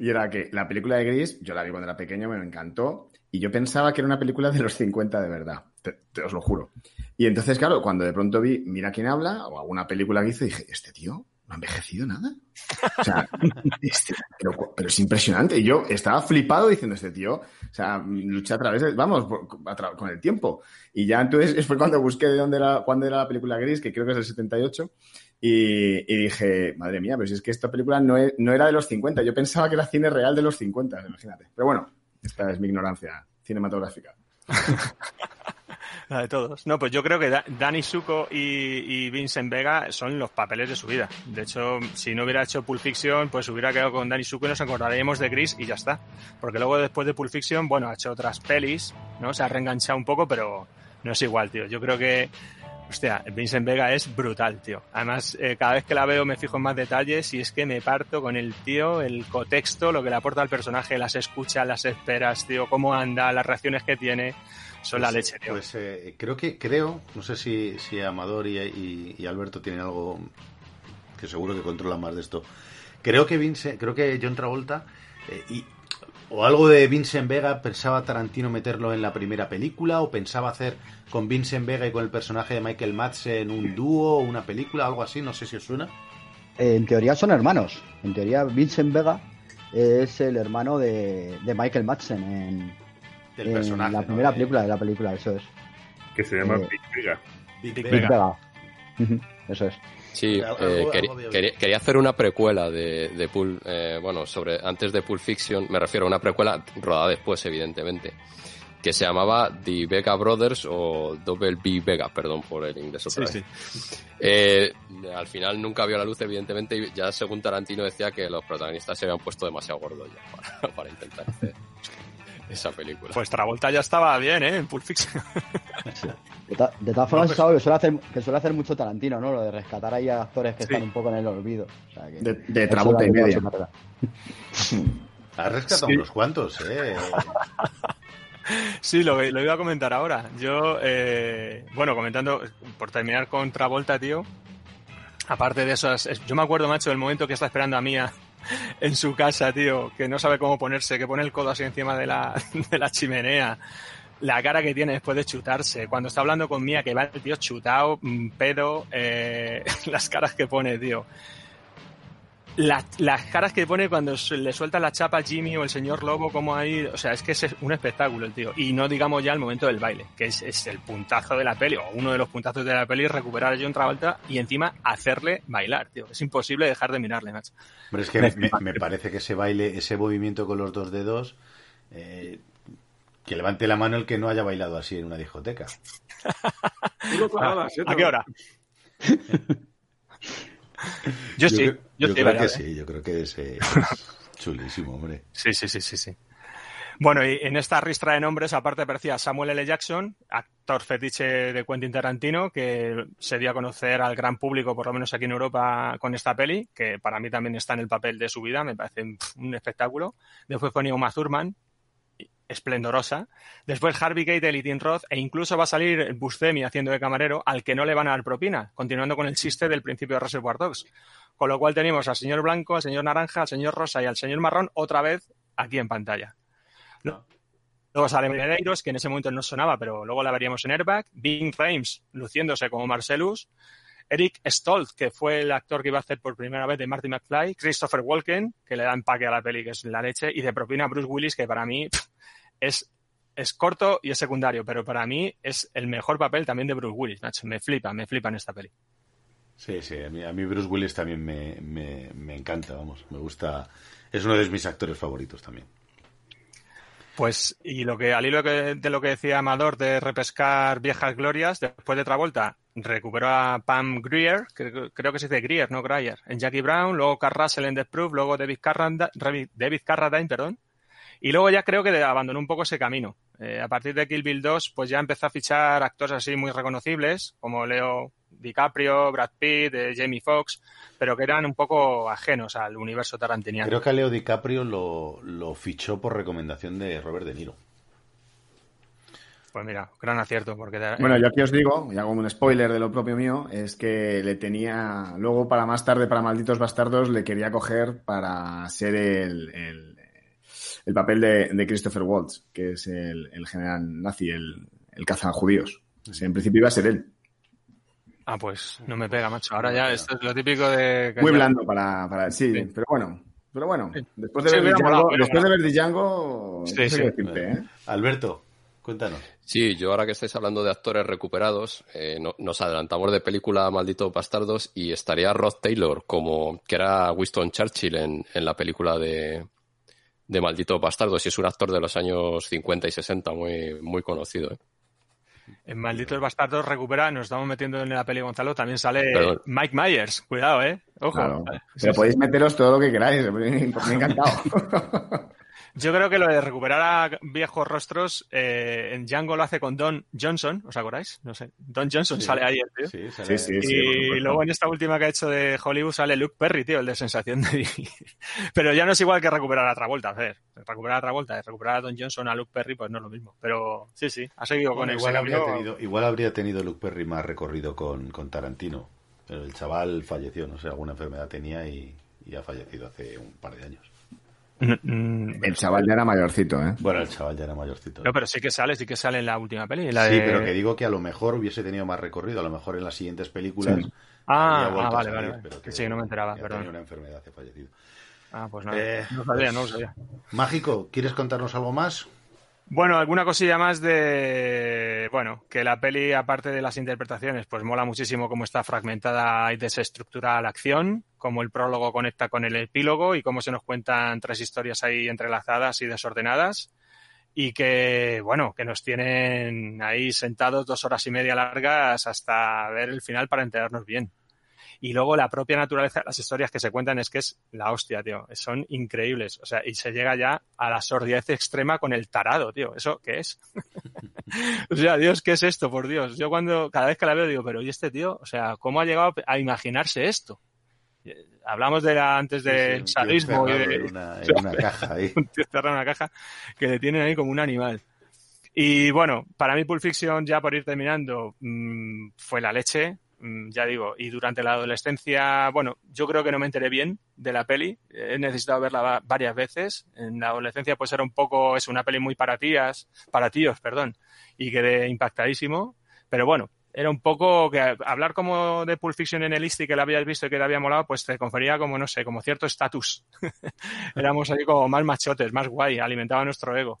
Y era que la película de Gris, yo la vi cuando era pequeño, me encantó. Y yo pensaba que era una película de los 50 de verdad. Te, te os lo juro. Y entonces, claro, cuando de pronto vi Mira quién habla o alguna película que hizo, dije, ¿este tío no ha envejecido nada? O sea, este- pero, es impresionante. Yo estaba flipado diciendo, este tío, o sea, lucha a través de, vamos, por- tra- con el tiempo. Y ya entonces fue cuando busqué de dónde era, cuándo era la película Gris, que creo que es del 78. Y, y dije, madre mía, pero si es que esta película no, no era de los 50. Yo pensaba que era cine real de los 50, imagínate. Pero bueno, esta es mi ignorancia cinematográfica. La de todos. No, pues yo creo que Da- Danny Zuko y, Vincent Vega son los papeles de su vida. De hecho, si no hubiera hecho Pulp Fiction, pues hubiera quedado con Danny Zuko y nos acordaríamos de Gris y ya está. Porque luego después de Pulp Fiction, bueno, ha hecho otras pelis, ¿no? Se ha reenganchado un poco, pero no es igual, tío. Yo creo que, hostia, Vincent Vega es brutal, tío. Además, eh, cada vez que la veo me fijo en más detalles y es que me parto con el tío, el contexto, lo que le aporta al personaje, las escuchas, las esperas, tío, cómo anda, las reacciones que tiene. Son la leche, tío. Pues eh, creo que, creo, no sé si, si Amador y, y- y Alberto tienen algo que seguro que controlan más de esto. Creo que Vince, creo que John Travolta eh, y o algo de Vincent Vega pensaba Tarantino meterlo en la primera película o pensaba hacer con Vincent Vega y con el personaje de Michael Madsen un dúo, una película, algo así, no sé si os suena. Eh, en teoría son hermanos. En teoría, Vincent Vega es el hermano de, de Michael Madsen en, Del en personaje, la ¿no? primera película de la película, eso es. Que se llama Eh, Big Vega. Big Big Vega. Eso es. Sí, eh, quería, quería- hacer una precuela de, de Pulp, eh, bueno, sobre antes de Pulp Fiction, me refiero a una precuela rodada después, evidentemente, que se llamaba The Vega Brothers o Double B Vega, perdón por el inglés otra Sí, vez. Eh, al final nunca vio la luz, evidentemente, y ya según Tarantino decía que los protagonistas se habían puesto demasiado gordos ya para, para intentar hacer esa película. Pues Travolta ya estaba bien, ¿eh? En Pulp Fiction. De, ta- de todas formas, pues- se sabe que suele, hacer, que suele hacer mucho Tarantino, ¿no? Lo de rescatar ahí a actores que Sí. están un poco en el olvido. O sea que- De, de Travolta y media. Has rescatado Sí. unos cuantos, eh. Sí, lo, lo iba a comentar ahora. Yo, eh, bueno, comentando, por terminar con Travolta, tío. Aparte de eso, es- yo me acuerdo, macho, del momento que está esperando a Mía en su casa, tío, que no sabe cómo ponerse, que pone el codo así encima de la, de la chimenea. La cara que tiene después de chutarse. Cuando está hablando con Mía, que va el tío chutado, mm, pedo, eh, las caras que pone, tío. Las, las caras que pone cuando su- le suelta la chapa a Jimmy o el señor Lobo, como ahí, o sea, es que es un espectáculo el tío. Y no digamos ya el momento del baile, que es, es el puntazo de la peli, o uno de los puntazos de la peli, recuperar a John Travolta y encima hacerle bailar, tío. Es imposible dejar de mirarle, macho. Hombre, es que me, me parece que ese baile, ese movimiento con los dos dedos, eh, que levante la mano el que no haya bailado así en una discoteca. ¿eh? ¿A qué hora? Yo sí, creo- yo sí, creo bailaba, que ¿eh? sí, yo creo que es eh, chulísimo, hombre. Sí, sí, sí, sí, sí. Bueno, y en esta ristra de nombres, aparte aparecía Samuel L. Jackson, actor fetiche de Quentin Tarantino, que se dio a conocer al gran público, por lo menos aquí en Europa, con esta peli, que para mí también está en el papel de su vida, me parece un espectáculo. Después fue Uma Thurman, esplendorosa. Después Harvey Keitel y Tim Roth, e incluso va a salir Buscemi haciendo de camarero, al que no le van a dar propina, continuando con el chiste del principio de Reservoir Dogs. Con lo cual tenemos al señor blanco, al señor naranja, al señor rosa y al señor marrón otra vez aquí en pantalla. Lo- Luego sale Medeiros, que en ese momento no sonaba, pero luego la veríamos en Airbag. Bing Frames, luciéndose como Marcellus. Eric Stoltz, que fue el actor que iba a hacer por primera vez de Marty McFly. Christopher Walken, que le da empaque a la peli, que es la leche. Y de propina Bruce Willis, que para mí pff, es, es corto y es secundario, pero para mí es el mejor papel también de Bruce Willis. Me flipa, me flipa en esta peli. Sí, sí, a mí, a mí Bruce Willis también me, me, me encanta, vamos, me gusta, es uno de mis actores favoritos también. Pues, y lo que, al hilo que- de lo que decía Amador de repescar viejas glorias, después de Travolta, recuperó a Pam Grier, que creo que se dice Grier, no Grier, en Jackie Brown, luego Carl Russell en Death Proof, luego David, David David Carradine, perdón, y luego ya creo que abandonó un poco ese camino. Eh, a partir de Kill Bill 2, pues ya empezó a fichar actores así muy reconocibles, como Leo DiCaprio, Brad Pitt, eh, Jamie Foxx, pero que eran un poco ajenos al universo tarantiniano. Creo que a Leo DiCaprio lo, lo fichó por recomendación de Robert De Niro. Pues mira, gran acierto, porque... Bueno, yo aquí os digo, y hago un spoiler de lo propio mío, es que le tenía, luego para más tarde, para Malditos Bastardos, le quería coger para ser el, el, el papel de, de Christopher Waltz, que es el, el general nazi, el, el cazajudíos. O sea, en principio iba a ser él. Ah, pues no me pega, macho. Ahora ya esto es lo típico de... Muy blando para, para sí, pero bueno. Pero bueno, después de Sí, ver Django, molado, hubiera después de molado. ver Django, Sí, no sé sí. qué decirte, ¿eh? Alberto, cuéntanos. Sí, yo ahora que estáis hablando de actores recuperados, eh, no- nos adelantamos de película Malditos Bastardos y estaría Rod Taylor como que era Winston Churchill en, en la película de, de Malditos Bastardos y es un actor de los años 50 y 60 muy, muy conocido. ¿eh? En Malditos Bastardos recupera, nos estamos metiendo en la peli Gonzalo, también sale Perdón. Mike Myers. Cuidado, ¿eh? Ojo. Claro. Sí, Pero sí. podéis meteros todo lo que queráis, me me ha encantado. Yo creo que lo de recuperar a viejos rostros, eh, en Django lo hace con Don Johnson, ¿os acordáis? No sé. Don Johnson Sí. sale ahí, tío. Sí, sale- Sí, sí, sí, y luego en esta última que ha hecho de Hollywood sale Luke Perry, tío, el de sensación de. Pero ya no es igual que recuperar a Travolta, a ver. Recuperar a Travolta, recuperar a Don Johnson, a Luke Perry, pues no es lo mismo. Pero sí, sí, ha seguido con Bueno, igual, habría camino. tenido, igual habría tenido Luke Perry más recorrido con, con Tarantino. Pero el chaval falleció, no sé, alguna enfermedad tenía y, y ha fallecido hace un par de años. El chaval ya era mayorcito, ¿eh? Bueno, el chaval ya era mayorcito. No, pero sí que sale, sí que sale en la última peli. la Sí, de- pero que digo que a lo mejor hubiese tenido más recorrido, a lo mejor en las siguientes películas. Sí. Ah, ah, vale, salir, vale, vale. pero Que sí, no me enteraba, perdón. una enfermedad ha fallecido. Ah, pues no. Eh, no sabía, pues, no lo sabía. Mágico, ¿quieres contarnos algo más? Bueno, alguna cosilla más de. Bueno, que la peli, aparte de las interpretaciones, pues mola muchísimo cómo está fragmentada y desestructurada la acción, cómo el prólogo conecta con el epílogo y cómo se nos cuentan tres historias ahí entrelazadas y desordenadas. Y que, bueno, que nos tienen ahí sentados dos horas y media largas hasta ver el final para enterarnos bien. Y luego la propia naturaleza de las historias que se cuentan es que es la hostia, tío. Son increíbles. O sea, y se llega ya a la sordidez extrema con el tarado, tío. ¿Eso qué es? o sea, Dios, ¿qué es esto? Por Dios. Yo cuando, cada vez que la veo digo, pero ¿y este tío? O sea, ¿cómo ha llegado a imaginarse esto? Eh, Hablamos de la, antes del Sí, sadismo y de, en una- en una caja ahí. un tío encerrado en una caja que le tienen ahí como un animal. Y bueno, para mí Pulp Fiction, ya por ir terminando, mm, fue la leche, ya digo, y durante la adolescencia, bueno, yo creo que no me enteré bien de la peli, he necesitado verla va- varias veces, en la adolescencia pues era un poco, es una peli muy para tías, para tíos, perdón, y quedé impactadísimo, pero bueno, era un poco que hablar como de Pulp Fiction en el ISTI que la habías visto y que te había molado, pues te confería como, no sé, como cierto estatus. Éramos ahí como más machotes, más guay, alimentaba nuestro ego.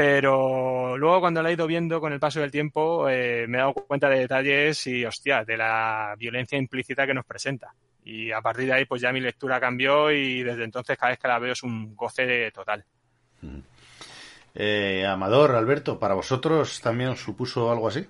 Pero luego cuando la he ido viendo con el paso del tiempo eh, me he dado cuenta de detalles y, hostia, de la violencia implícita que nos presenta. Y a partir de ahí pues ya mi lectura cambió y desde entonces cada vez que la veo es un goce total. Eh, Amador, Alberto, ¿para vosotros también os supuso algo así?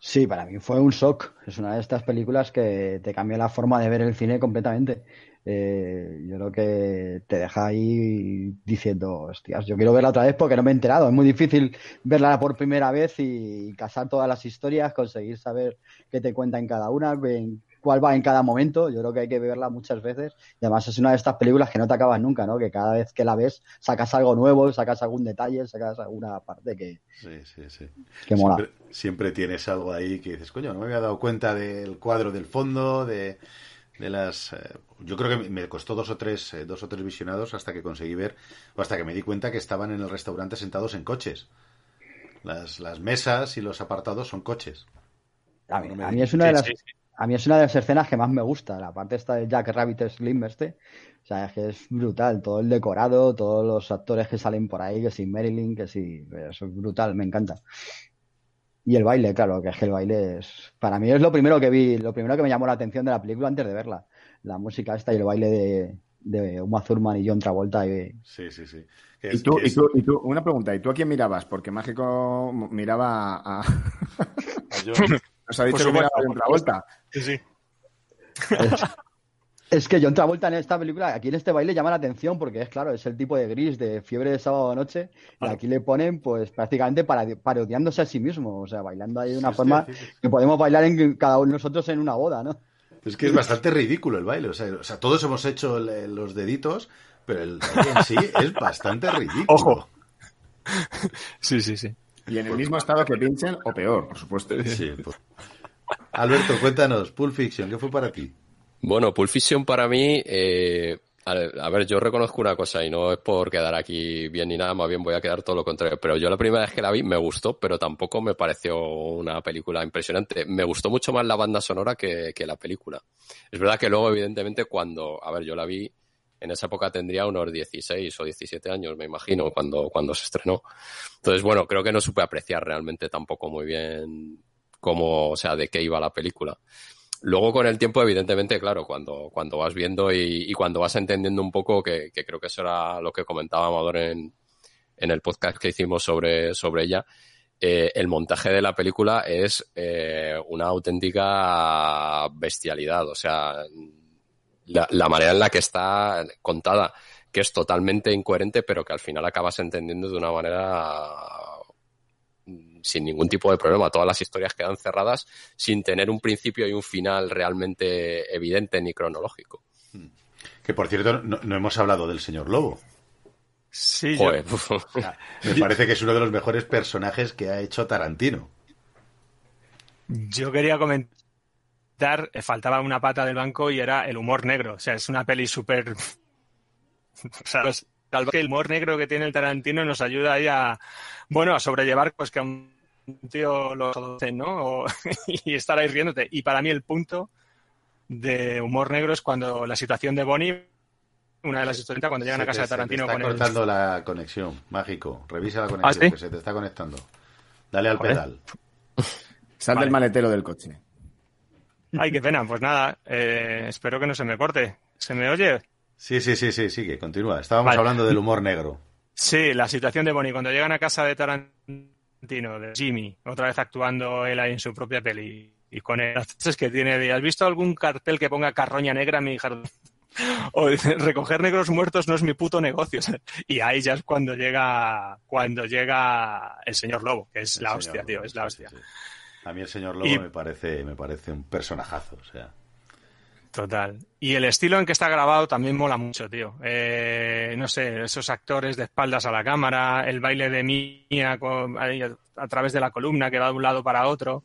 Sí, para mí fue un shock. Es una de estas películas que te cambia la forma de ver el cine completamente. Eh, yo creo que te deja ahí diciendo, hostias, yo quiero verla otra vez porque no me he enterado. Es muy difícil verla por primera vez y casar todas las historias, conseguir saber qué te cuenta en cada una, en cuál va en cada momento. Yo creo que hay que verla muchas veces. Y además es una de estas películas que no te acabas nunca, ¿no? Que cada vez que la ves sacas algo nuevo, sacas algún detalle, sacas alguna parte que, Sí, sí, sí. que mola. Siempre, siempre tienes algo ahí que dices, coño, no me había dado cuenta del cuadro del fondo, de, de las... eh, yo creo que me costó dos o tres eh, dos o tres visionados hasta que conseguí ver, o hasta que me di cuenta que estaban en el restaurante sentados en coches. Las, las mesas y los apartados son coches. A mí, a es una de las a mí es una de las escenas que más me gusta, la parte esta de Jack Rabbit Slim este, o sea, es que es brutal, todo el decorado, todos los actores que salen por ahí, que si Marilyn, que si, eso es brutal, me encanta. Y el baile, claro, que es que el baile es, para mí es lo primero que vi, lo primero que me llamó la atención de la película antes de verla, la música esta y el baile de, de Uma Thurman y John Travolta y, Sí, sí, sí. Y tú, y, tú, y tú, una pregunta, ¿y tú a quién mirabas? Porque Mágico miraba a... Nos ha dicho Por que miraba a John Travolta. Sí, sí. Es que John Travolta en esta película, aquí en este baile llama la atención porque es claro, es el tipo de gris de fiebre de sábado a noche y aquí le ponen pues prácticamente para, parodiándose a sí mismo, o sea, bailando ahí de una Sí, forma sí, sí, sí. que podemos bailar en cada uno de nosotros en una boda, ¿no? Es que es bastante ridículo el baile. O sea, o sea, todos hemos hecho el- los deditos, pero el baile en sí es bastante ridículo. Ojo. Sí, sí, sí. Y en el mismo estado que pinchen, o peor, por supuesto. Sí, pues. Alberto, cuéntanos, Pulp Fiction, ¿qué fue para ti? Bueno, Pulp Fiction para mí, eh, a, ver, yo reconozco una cosa y no es por quedar aquí bien ni nada, más bien voy a quedar todo lo contrario, pero yo la primera vez que la vi me gustó, pero tampoco me pareció una película impresionante. Me gustó mucho más la banda sonora que, que la película. Es verdad que luego, evidentemente, cuando, a ver, yo la vi, en esa época tendría unos 16 o 17 años, me imagino, cuando, cuando se estrenó. Entonces, bueno, creo que no supe apreciar realmente tampoco muy bien cómo, o sea, de qué iba la película. Luego con el tiempo, evidentemente, claro, cuando, cuando vas viendo y, y cuando vas entendiendo un poco, que, creo que eso era lo que comentaba Amador en, en el podcast que hicimos sobre, sobre ella, eh, el montaje de la película es eh, una auténtica bestialidad. O sea, la, la manera en la que está contada, que es totalmente incoherente, pero que al final acabas entendiendo de una manera sin ningún tipo de problema. Todas las historias quedan cerradas sin tener un principio y un final realmente evidente ni cronológico. Que por cierto, no, no hemos hablado del señor Lobo. Sí, Joder. Me parece que es uno de los mejores personajes que ha hecho Tarantino. Yo quería comentar, eh, faltaba una pata del banco y era el humor negro. O sea, es una peli súper... O sea, pues, tal vez que el humor negro que tiene el Tarantino nos ayuda ahí a, bueno, a sobrellevar pues que a un tío lo conocen, ¿no? O- y estar ahí riéndote. Y para mí el punto de humor negro es cuando la situación de Bonnie, una de las historietas, cuando llegan a casa te- de Tarantino se te con está el... cortando la conexión, mágico. Revisa la conexión, ¿sí? que se te está conectando. Dale al pedal. Sal Vale. del maletero del coche. Ay, qué pena. Pues nada, eh, espero que no se me corte. ¿Se me oye? Sí, sí, sí, sí, sigue, continúa. Estábamos Vale. hablando del humor negro. Sí, la situación de Bonnie cuando llegan a casa de Tarantino, de Jimmy, otra vez actuando él ahí en su propia peli y con el es que tiene de, ¿has visto algún cartel que ponga carroña negra en mi jardín? O recoger negros muertos no es mi puto negocio. Y ahí ya es cuando llega cuando llega el señor Lobo, que es El la hostia, tío, es la hostia. sí, sí. A mí el señor Lobo Y- me parece me parece un personajazo, o sea. Total. Y el estilo en que está grabado también mola mucho, tío. Eh, no sé, esos actores de espaldas a la cámara, el baile de Mía con- a, a través de la columna que va de un lado para otro.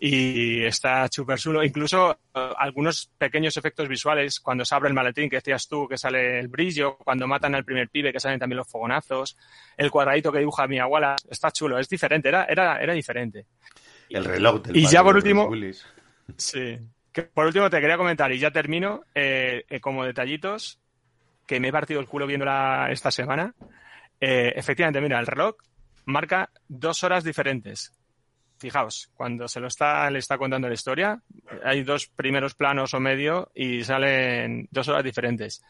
Y está súper chulo. Incluso eh, algunos pequeños efectos visuales, cuando se abre el maletín que decías tú, que sale el brillo, cuando matan al primer pibe, que salen también los fogonazos, el cuadradito que dibuja Mia Wallace, está chulo, es diferente, era, era, era diferente. El reloj del Y ya por último, Willis. Sí. Por último, te quería comentar, y ya termino, eh, eh, como detallitos, que me he partido el culo viéndola esta semana. Eh, efectivamente, mira, el reloj marca dos horas diferentes. Fijaos, cuando se lo está, le está contando la historia, hay dos primeros planos o medio y salen dos horas diferentes.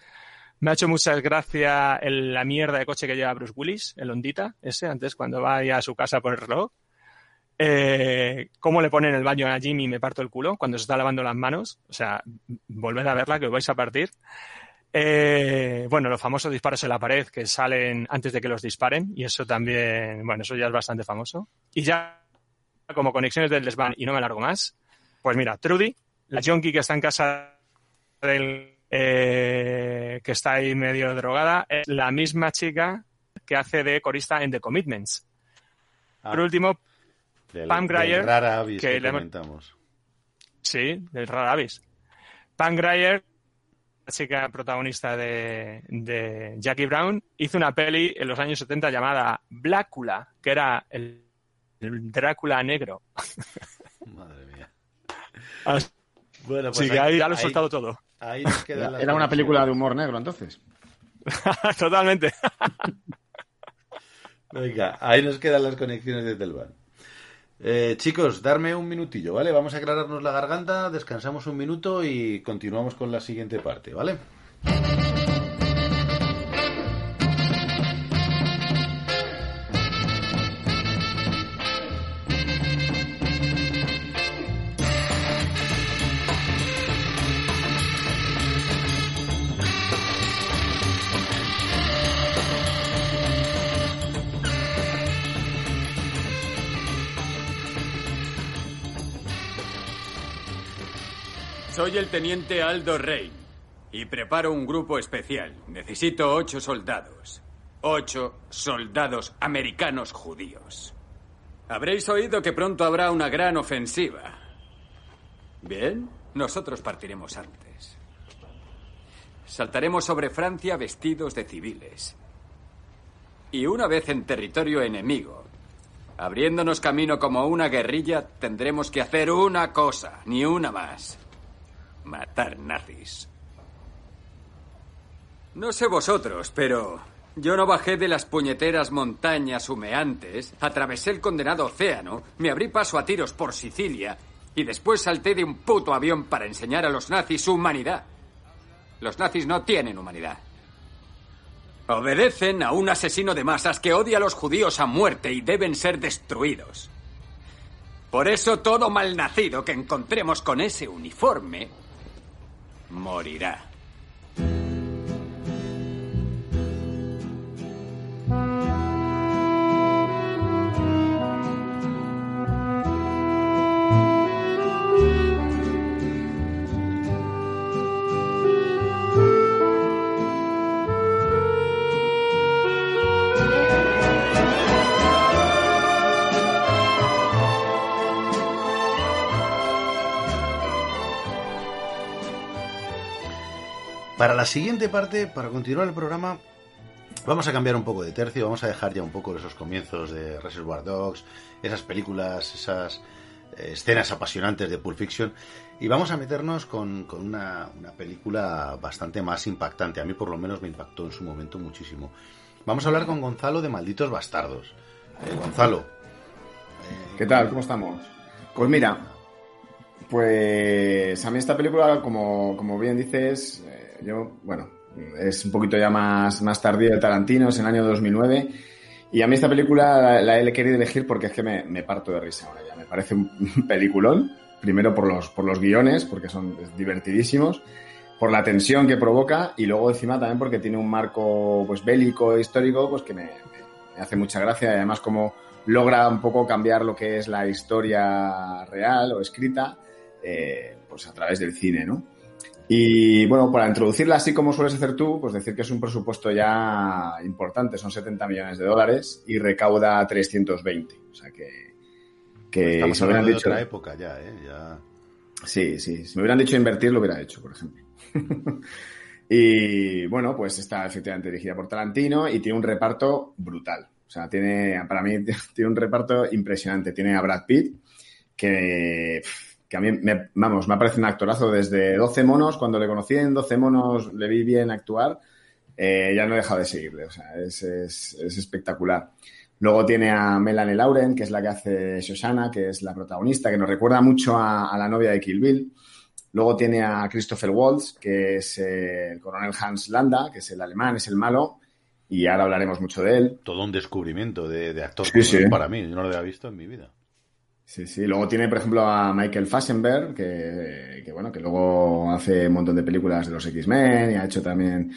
Me ha hecho mucha gracia el- la mierda de coche que lleva Bruce Willis, el Hondita, ese, antes cuando va a su casa por el reloj. Eh, cómo le ponen el baño a Jimmy y me parto el culo cuando se está lavando las manos. O sea, volved a verla que os vais a partir. Eh, bueno, los famosos disparos en la pared que salen antes de que los disparen y eso también, bueno, eso ya es bastante famoso. Y ya como conexiones del desván y no me largo más, pues mira, Trudy, la junkie que está en casa del eh, que está ahí medio drogada, es la misma chica que hace de corista en The Commitments. Por último, Del- Pam del Grier, rara avis que que le comentamos. Sí, del Rara Avis. Pam Grier, la chica protagonista de, de Jackie Brown, hizo una peli en los años 70 llamada Blácula, que era el, el Drácula negro. Madre mía. Así Bueno, que ahí- ahí ya lo he ahí- soltado todo. Ahí Era, una película de humor negro, entonces. Totalmente. Venga, ahí nos quedan las conexiones de Telvan. Eh, chicos, darme un minutillo, ¿vale? Vamos a aclararnos la garganta, descansamos un minuto y continuamos con la siguiente parte, ¿vale? El teniente Aldo Rey y preparo un grupo especial. Necesito ocho soldados. Ocho soldados americanos judíos. Habréis oído que pronto habrá una gran ofensiva. Bien, nosotros partiremos antes. Saltaremos sobre Francia vestidos de civiles. Y una vez en territorio enemigo, abriéndonos camino como una guerrilla, tendremos que hacer una cosa, ni una más. Matar nazis. No sé vosotros, pero yo no bajé de las puñeteras montañas humeantes, atravesé el condenado océano, me abrí paso a tiros por Sicilia y después salté de un puto avión para enseñar a los nazis su humanidad. Los nazis no tienen humanidad. Obedecen a un asesino de masas que odia a los judíos a muerte y deben ser destruidos. Por eso todo malnacido que encontremos con ese uniforme morirá. Para la siguiente parte, para continuar el programa, vamos a cambiar un poco de tercio, vamos a dejar ya un poco esos comienzos de Reservoir Dogs, esas películas, esas eh, escenas apasionantes de Pulp Fiction, y vamos a meternos con, con una, una película bastante más impactante. A mí por lo menos me impactó en su momento muchísimo. Vamos a hablar con Gonzalo de Malditos Bastardos. Eh, Gonzalo. ¿Qué tal? ¿Cómo estamos? Pues mira, pues a mí esta película, como, como bien dices, eh, yo, bueno, es un poquito ya más, más tardío de Tarantino, es en el año 2009. Y a mí esta película la, la he querido elegir porque es que me, me parto de risa ahora ya. Me parece un peliculón. Primero por los, por los guiones, porque son divertidísimos. Por la tensión que provoca y luego encima también porque tiene un marco pues bélico, histórico, pues que me, me- hace mucha gracia. Y además como logra un poco cambiar lo que es la historia real o escrita, eh, pues a través del cine, ¿no? Y bueno, para introducirla así como sueles hacer tú, pues decir que es un presupuesto ya importante, son 70 millones de dólares y recauda 320. O sea que, que Estamos si me hubieran hablando de dicho... otra época ya, ¿eh? Ya... Sí, sí, si me hubieran dicho invertir lo hubiera hecho, por ejemplo. y bueno, pues está efectivamente dirigida por Tarantino y tiene un reparto brutal. O sea, tiene, para mí, tiene un reparto impresionante. Tiene a Brad Pitt, que, que a mí, me, vamos, me parece un actorazo desde 12 monos. Cuando le conocí en 12 monos, le vi bien actuar. eh, ya no he dejado de seguirle. O sea, es, es, es espectacular. Luego tiene a Melanie Lauren, que es la que hace Shoshana, que es la protagonista, que nos recuerda mucho a, a la novia de Kill Bill. Luego tiene a Christopher Waltz, que es eh, el coronel Hans Landa, que es el alemán, es el malo, y ahora hablaremos mucho de él. Todo un descubrimiento de, de actor Sí, sí. para mí. Yo no lo había visto en mi vida. Sí, sí. Luego tiene, por ejemplo, a Michael Fassbender, que, que, bueno, que luego hace un montón de películas de los X-Men y ha hecho también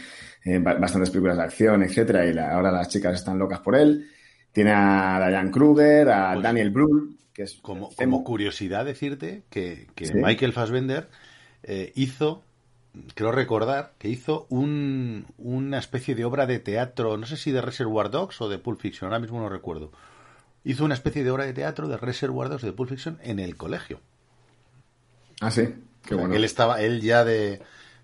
eh, ba- bastantes películas de acción, etcétera, y la- ahora las chicas están locas por él. Tiene a Diane Kruger, a Daniel Brühl, que es Como, como curiosidad decirte que, que Sí. Michael Fassbender eh, hizo, creo recordar, que hizo un, una especie de obra de teatro, no sé si de Reservoir Dogs o de Pulp Fiction, ahora mismo no recuerdo. Hizo una especie de obra de teatro de Reservoir Dogs de Pulp Fiction en el colegio. Ah, sí, qué bueno. Él estaba, él ya de,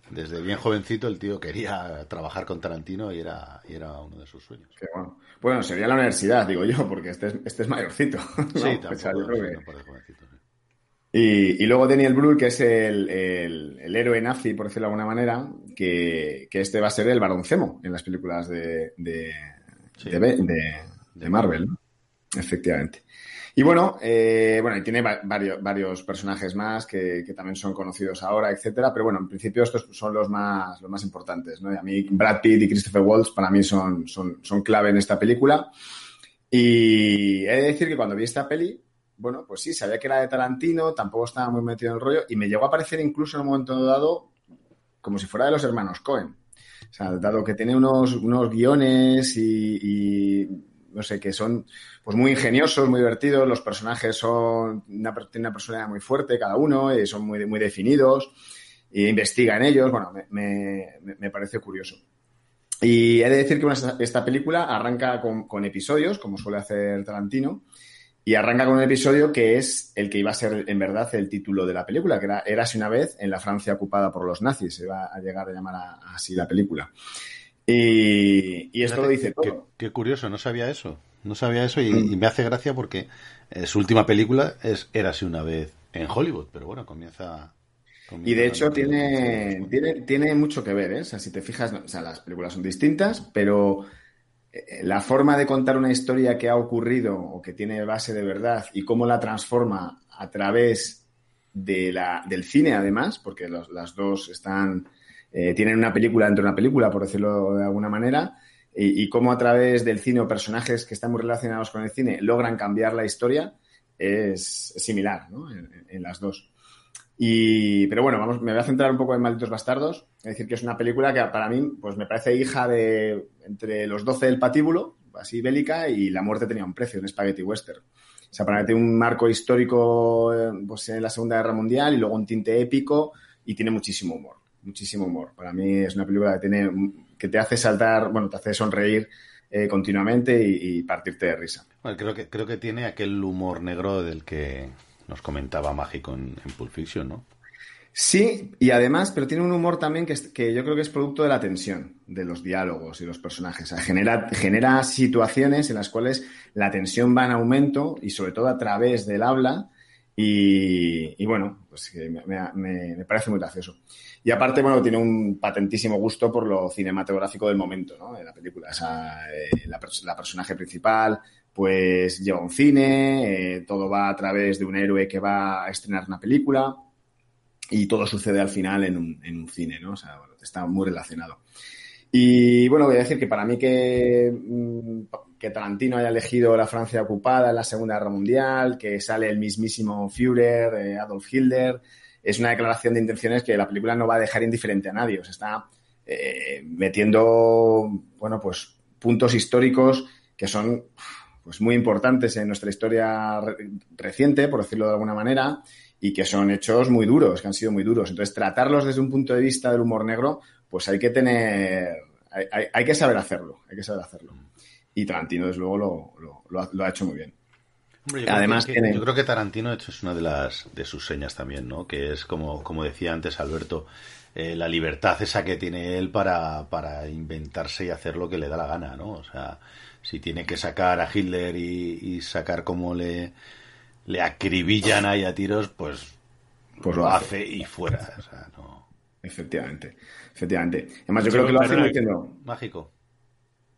desde bien jovencito, el tío quería trabajar con Tarantino y era, y era uno de sus sueños. Qué bueno. Bueno, sería la universidad, digo yo, porque este es, este es mayorcito. ¿no? Sí, O sea, tampoco, yo creo sí, que- no parece jovencito, sí. Y, y luego Daniel Brühl, que es el, el- el héroe nazi, por decirlo de alguna manera, que, que este va a ser el baroncemo en las películas de, de, de, de- de Marvel. ¿no? Efectivamente. Y bueno, eh, bueno, y tiene va- varios, varios personajes más que, que también son conocidos ahora, etcétera. Pero bueno, en principio estos son los más, los más importantes, ¿no? Y a mí Brad Pitt y Christopher Waltz para mí son, son, son clave en esta película. Y he de decir que cuando vi esta peli, bueno, pues sí, sabía que era de Tarantino, tampoco estaba muy metido en el rollo y me llegó a parecer incluso en un momento dado como si fuera de los hermanos Cohen. O sea, dado que tiene unos, unos guiones y, y, no sé, que son pues muy ingeniosos, muy divertidos, los personajes son una, tienen una personalidad muy fuerte cada uno, y son muy, muy definidos, e investiga en ellos, bueno, me, me, me parece curioso. Y he de decir que esta, esta película arranca con, con episodios, como suele hacer Tarantino, y arranca con un episodio que es el que iba a ser en verdad el título de la película, que era Érase una vez en la Francia ocupada por los nazis, se iba a llegar a llamar a- así la película. Y, y esto lo dice todo. qué curioso, no sabía eso. No sabía eso y, y me hace gracia porque eh, su última película es Érase una vez en Hollywood, pero bueno, comienza. Y de hecho tiene, tiene, tiene mucho que ver, ¿eh? O sea, si te fijas, o sea, las películas son distintas, pero eh, la forma de contar una historia que ha ocurrido o que tiene base de verdad y cómo la transforma a través de la, del cine, además, porque los- las dos están, eh, tienen una película dentro de una película, por decirlo de alguna manera, y, y cómo a través del cine o personajes que están muy relacionados con el cine logran cambiar la historia, es, similar, ¿no? En- en- en las dos. Y, pero bueno, vamos, me voy a centrar un poco en Malditos Bastardos. Es decir, que es una película que para mí, pues me parece hija de entre los 12 del patíbulo, así bélica, y La muerte tenía un precio, un spaghetti western. O sea, para mí tiene un marco histórico eh, pues, en la Segunda Guerra Mundial y luego un tinte épico y tiene muchísimo humor, muchísimo humor. Para mí es una película que tiene que te hace saltar, bueno, te hace sonreír eh, continuamente y, y partirte de risa. Bueno, creo que creo que tiene aquel humor negro del que nos comentaba Mágico en, en Pulp Fiction, ¿no? Sí, y además, pero tiene un humor también que, es- que yo creo que es producto de la tensión, de los diálogos y los personajes. O sea, genera, genera situaciones en las cuales la tensión va en aumento y sobre todo a través del habla. Y, bueno, pues me, me- me parece muy gracioso. Y aparte, bueno, tiene un patentísimo gusto por lo cinematográfico del momento, ¿no? En la película. O sea, eh, la personaje principal, pues lleva un cine, eh, todo va a través de un héroe que va a estrenar una película y todo sucede al final en un, en un cine, ¿no? O sea, bueno, está muy relacionado. Y bueno, voy a decir que para mí que, mm, que Tarantino haya elegido la Francia ocupada en la Segunda Guerra Mundial, que sale el mismísimo Führer, eh, Adolf Hitler, es una declaración de intenciones que la película no va a dejar indiferente a nadie. O sea, está eh, metiendo, bueno, pues puntos históricos que son pues muy importantes en nuestra historia re- reciente, por decirlo de alguna manera, y que son hechos muy duros, que han sido muy duros. Entonces, tratarlos desde un punto de vista del humor negro, pues hay que tener, hay que saber hacerlo, hay que saber hacerlo. Y Tarantino, desde luego, lo, lo- lo ha, lo ha hecho muy bien. Hombre, yo creo Además, que- tiene- yo creo que Tarantino, de hecho, es una de las de sus señas también, ¿no? Que es como, como decía antes Alberto, eh, la libertad esa que tiene él para, para inventarse y hacer lo que le da la gana, ¿no? O sea, si tiene que sacar a Hitler y, y sacar como le, le acribillan ahí a tiros, pues, Pues lo lo hace. hace. y fuera. O sea, no. Efectivamente, efectivamente. Además, yo creo que lo hace diciendo... Mágico.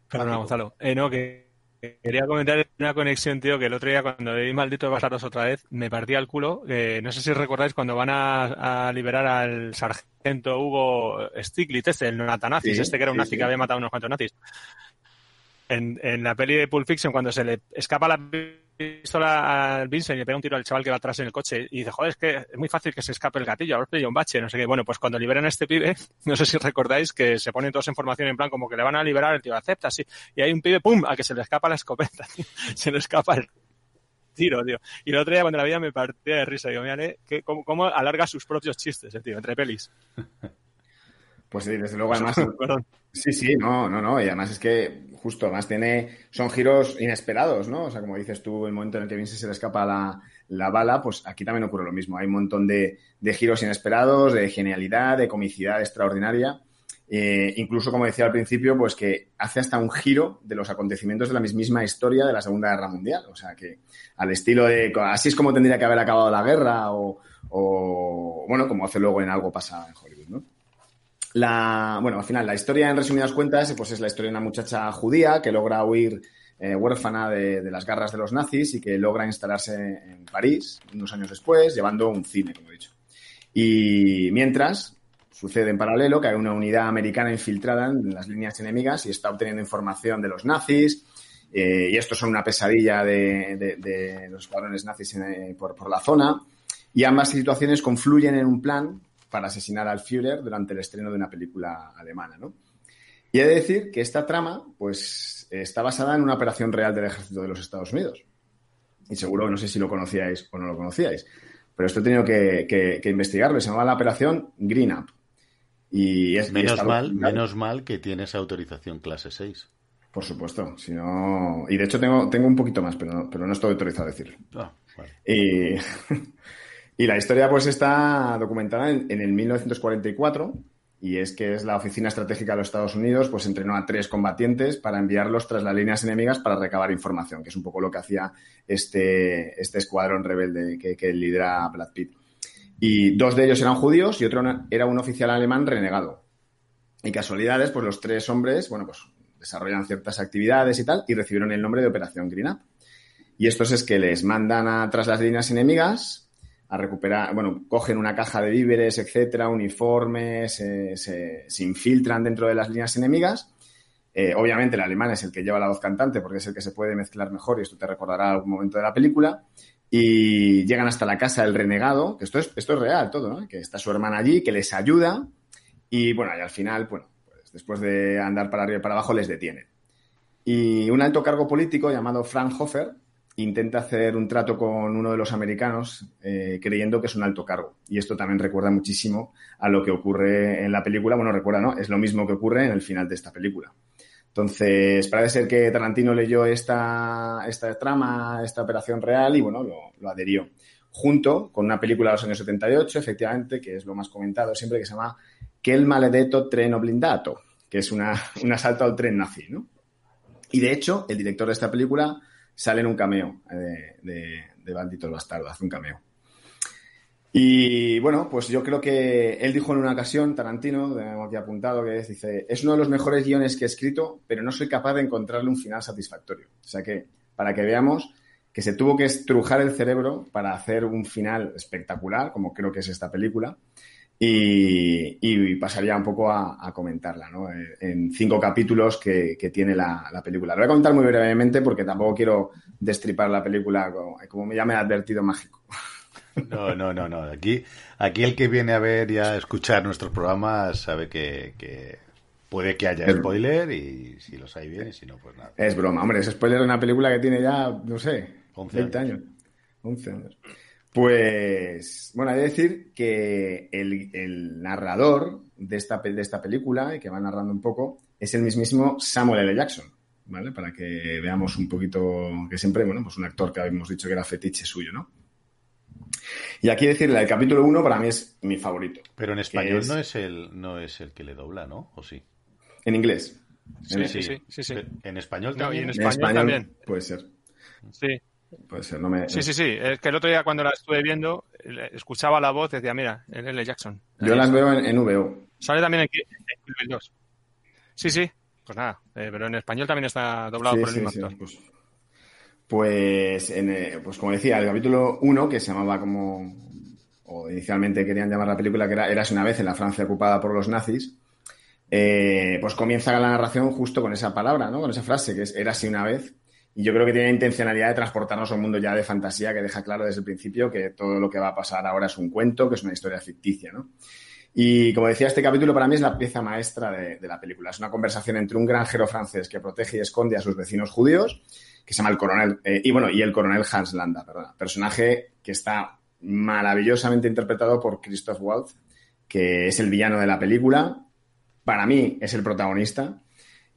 Perdona, Gonzalo. Eh, no, que que quería comentar una conexión, tío, que el otro día cuando leí Malditos Bastardos otra vez, me partía el culo. que no sé si recordáis cuando van a, a liberar al sargento Hugo Stiglitz, este, el natanazis, Sí, este que era un sí, nazi sí. que había matado a unos cuantos nazis. En, en la peli de Pulp Fiction, cuando se le escapa la pistola al Vincent y le pega un tiro al chaval que va atrás en el coche y dice, joder, es que es muy fácil que se escape el gatillo, ahora pilla un bache, no sé qué. Bueno, pues cuando liberan a este pibe, no sé si recordáis que se ponen todos en formación en plan como que le van a liberar, el tío acepta, sí. Y hay un pibe, pum, a que se le escapa la escopeta, tío. se le escapa el tiro, tío. Y el otro día cuando la veía me partía de risa. Digo, mira, que, cómo, cómo alarga sus propios chistes, el tío, entre pelis. Pues sí, desde luego, además. Sí, sí, no, no, no. Y además es que justo, además tiene. Son giros inesperados, ¿no? O sea, como dices tú, el momento en el que Vince se le escapa la, la bala, pues aquí también ocurre lo mismo. Hay un montón de, de giros inesperados, de genialidad, de comicidad extraordinaria. Eh, incluso, como decía al principio, pues que hace hasta un giro de los acontecimientos de la mismísima historia de la Segunda Guerra Mundial. O sea, que al estilo de. Así es como tendría que haber acabado la guerra, o, o bueno, como hace luego en algo pasa en Hollywood, ¿no? La, bueno, al final, la historia, en resumidas cuentas, pues es la historia de una muchacha judía que logra huir eh, huérfana de, las garras de los nazis y que logra instalarse en París unos años después, llevando un cine, como he dicho. Y mientras, sucede en paralelo que hay una unidad americana infiltrada en las líneas enemigas y está obteniendo información de los nazis. eh, y estos son una pesadilla de, los escuadrones nazis eh, por la zona. Y ambas situaciones confluyen en un plan para asesinar al Führer durante el estreno de una película alemana, ¿no? Y he de decir que esta trama, pues, está basada en una operación real del ejército de los Estados Unidos. Y seguro, no sé si lo conocíais o no lo conocíais, pero esto he tenido que, que- que investigarlo. Se llamaba la operación Green Up. Y es, y Menos está mal, menos mal que tienes autorización clase 6. Por supuesto, si no... Y de hecho tengo, tengo un poquito más, pero no, pero no estoy autorizado a decirlo. Ah, vale. Y, y la historia pues está documentada en, el 1944 y es que es la Oficina Estratégica de los Estados Unidos pues entrenó a tres combatientes para enviarlos tras las líneas enemigas para recabar información, que es un poco lo que hacía este, este escuadrón rebelde que, que lidera Brad Pitt. Y dos de ellos eran judíos y otro era un oficial alemán renegado. Y casualidades, pues los tres hombres, bueno, pues desarrollan ciertas actividades y tal, y recibieron el nombre de Operación Green Up. Y estos es que les mandan a, tras las líneas enemigas a recuperar, bueno, cogen una caja de víveres, etcétera, uniformes, se, se- infiltran dentro de las líneas enemigas. Eh, obviamente el alemán es el que lleva la voz cantante porque es el que se puede mezclar mejor y esto te recordará algún momento de la película. Y llegan hasta la casa del renegado, que esto es, esto es real todo. Que está su hermana allí, que les ayuda y bueno, y al final, bueno, pues después de andar para arriba y para abajo les detienen. Y un alto cargo político llamado Frank Hofer intenta hacer un trato con uno de los americanos eh, creyendo que es un alto cargo. Y esto también recuerda muchísimo a lo que ocurre en la película. Bueno, recuerda, ¿no? Es lo mismo que ocurre en el final de esta película. Entonces, parece ser que Tarantino leyó esta, trama, esta operación real y, bueno, lo, lo adherió. junto con una película de los años 78, efectivamente, que es lo más comentado siempre, que se llama Que el maledetto treno blindato, que es un asalto al tren nazi, ¿no? Y de hecho, el director de esta película sale en un cameo eh, de, de, de Bandito el Bastardo, hace un cameo. Y bueno, pues yo creo que él dijo en una ocasión, Tarantino, tenemos aquí apuntado, que es, dice, es uno de los mejores guiones que he escrito, pero no soy capaz de encontrarle un final satisfactorio. O sea que, para que veamos que se tuvo que estrujar el cerebro para hacer un final espectacular, como creo que es esta película, y, y pasaría un poco a, a comentarla, ¿no? Eh, En cinco capítulos que, que tiene la, la película. Lo voy a comentar muy brevemente porque tampoco quiero destripar la película, como, como ya me ha advertido Mágico. No, no, no, no. Aquí, aquí el que viene a ver y a escuchar nuestros programas sabe que, que puede que haya spoiler y si los hay bien y si no, pues nada. Es broma, hombre, es spoiler de una película que tiene ya, no sé, 11 20 años. 11 años. Pues, bueno, hay que decir que el, el narrador de esta, de esta película, y que va narrando un poco, es el mismísimo Samuel L. Jackson, ¿vale? Para que veamos un poquito, que siempre, bueno, pues un actor que habíamos dicho que era fetiche suyo, ¿no? Y aquí decirle, el capítulo 1 para mí es mi favorito. Pero en español es- no es el no es el que le dobla, ¿no? ¿O sí? En inglés. Sí, sí, sí, sí, sí. En español No, y también. en español, también. Puede ser. Sí. Puede ser, no me... Sí, sí, sí. Es que el otro día cuando la estuve viendo, escuchaba la voz y decía, mira, el L. Jackson. Yo las veo en, en VO. Sale también en Ki- en Kill Bill 2. Sí, sí. Pues nada, eh, pero en español también está doblado Sí, por el sí, mismo sí, actor. pues, pues, en, eh, pues como decía, el capítulo 1, que se llamaba como, o inicialmente querían llamar la película, que era Eras una vez en la Francia ocupada por los nazis, eh, pues comienza la narración justo con esa palabra, ¿no? Con esa frase, que es Érase una vez. Y yo creo que tiene intencionalidad de transportarnos a un mundo ya de fantasía que deja claro desde el principio que todo lo que va a pasar ahora es un cuento, que es una historia ficticia, ¿no? Y como decía, este capítulo para mí es la pieza maestra de, de la película. Es una conversación entre un granjero francés que protege y esconde a sus vecinos judíos, que se llama el coronel, eh, y bueno, y el coronel Hans Landa, perdona, personaje que está maravillosamente interpretado por Christoph Waltz, que es el villano de la película. Para mí es el protagonista.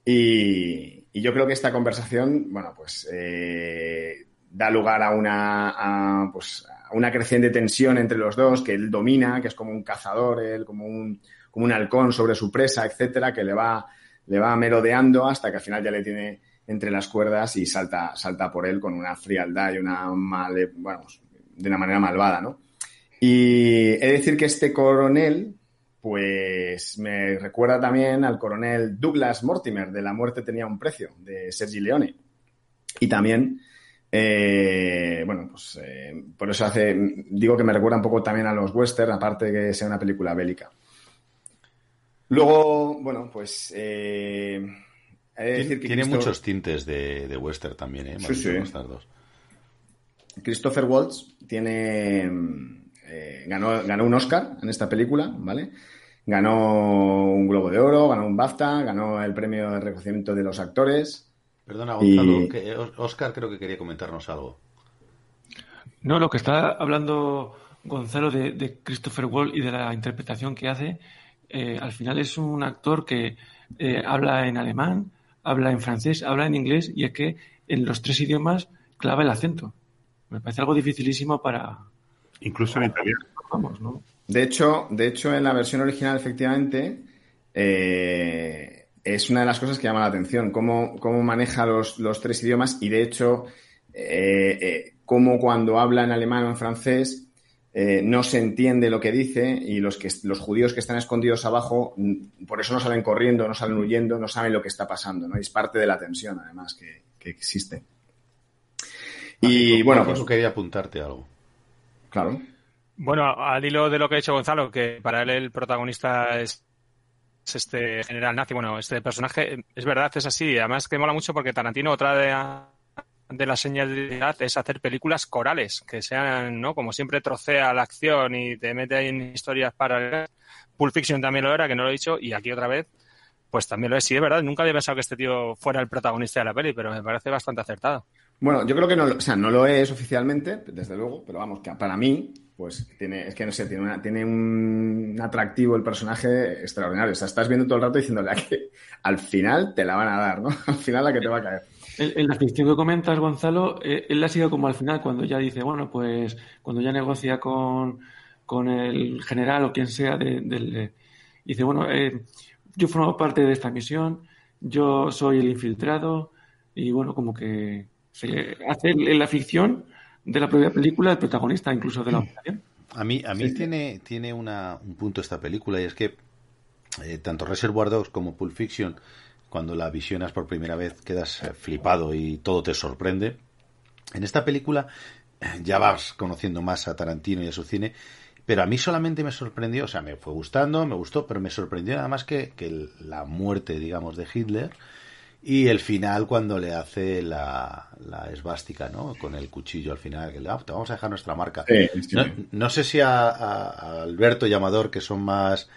Y, y yo creo que esta conversación, bueno, pues eh, da lugar a una, pues, a una creciente tensión entre los dos, que él domina, que es como un cazador, él como un, como un halcón sobre su presa, etcétera, que le va, le va merodeando hasta que al final ya le tiene entre las cuerdas y salta, salta por él con una frialdad y una male, bueno, de una manera malvada, ¿no? Y he de decir que este coronel, pues me recuerda también al coronel Douglas Mortimer de La muerte tenía un precio, de Sergi Leone. Y también, eh, bueno, pues eh, por eso hace, digo que me recuerda un poco también a los western, aparte de que sea una película bélica. Luego, bueno, pues eh, de Tiene, decir que tiene muchos tintes de, de western también, ¿eh? Sí, sí. Bastardos. Christopher Waltz tiene eh, ganó, ganó un Oscar en esta película, ¿vale? Ganó un Globo de Oro, ganó un BAFTA, ganó el premio de reconocimiento de los actores. Perdona, Y- Gonzalo, que Os- Oscar creo que quería comentarnos algo. No, lo que está hablando Gonzalo de, de Christopher Wall y de la interpretación que hace, eh, al final es un actor que eh, habla en alemán, habla en francés, habla en inglés y es que en los tres idiomas clava el acento. Me parece algo dificilísimo para... Incluso en italiano. Vamos, ¿no? De hecho, de hecho, en la versión original, efectivamente, eh, es una de las cosas que llama la atención, cómo, cómo maneja los, los tres idiomas y, de hecho, eh, eh, cómo cuando habla en alemán o en francés no se entiende lo que dice y los, que, los judíos que están escondidos abajo, mm, por eso no salen corriendo, no salen huyendo, no saben lo que está pasando, ¿no? Y es parte de la tensión, además, que, que existe. Y Mágico, bueno, pues quería apuntarte algo. claro. Bueno, al hilo de lo que ha dicho Gonzalo, que para él el protagonista es, es este general nazi, bueno, este personaje, es verdad, es así. Además que mola mucho porque Tarantino, otra de, de las señas de identidad es hacer películas corales, que sean, ¿no? Como siempre trocea la acción y te mete ahí en historias paralelas. Pulp Fiction también lo era, que no lo he dicho, y aquí otra vez, pues también lo es. Sí, es verdad, nunca había pensado que este tío fuera el protagonista de la peli, pero me parece bastante acertado. Bueno, yo creo que no, o sea, no lo es oficialmente, desde luego, pero vamos, que para mí, pues tiene, es que no sé, tiene, una- tiene un atractivo el personaje extraordinario. O sea, estás viendo todo el rato diciéndole a que al final te la van a dar, ¿no? Al final la que te va a caer. En, la ficción que comentas, Gonzalo, eh, él ha sido como al final, cuando ya dice, bueno, pues cuando ya negocia con, con el general o quien sea de- del... eh, dice, bueno, eh, yo formo parte de esta misión, yo soy el infiltrado y bueno, como que se hace en la ficción de la propia película el protagonista incluso de la operación. A mí, a mí tiene, tiene una, un punto esta película y es que eh, tanto Reservoir Dogs como Pulp Fiction, cuando la visionas por primera vez quedas eh, flipado y todo te sorprende. En esta película eh, ya vas conociendo más a Tarantino y a su cine, pero a mí solamente me sorprendió, o sea, me fue gustando, me gustó, pero me sorprendió nada más que, que la muerte, digamos, de Hitler y el final cuando le hace la, la esvástica, ¿no? Con el cuchillo al final, que le, "Ah, te vamos a dejar nuestra marca. Sí, sí. No, no sé si a, Alberto y Amador, que son más,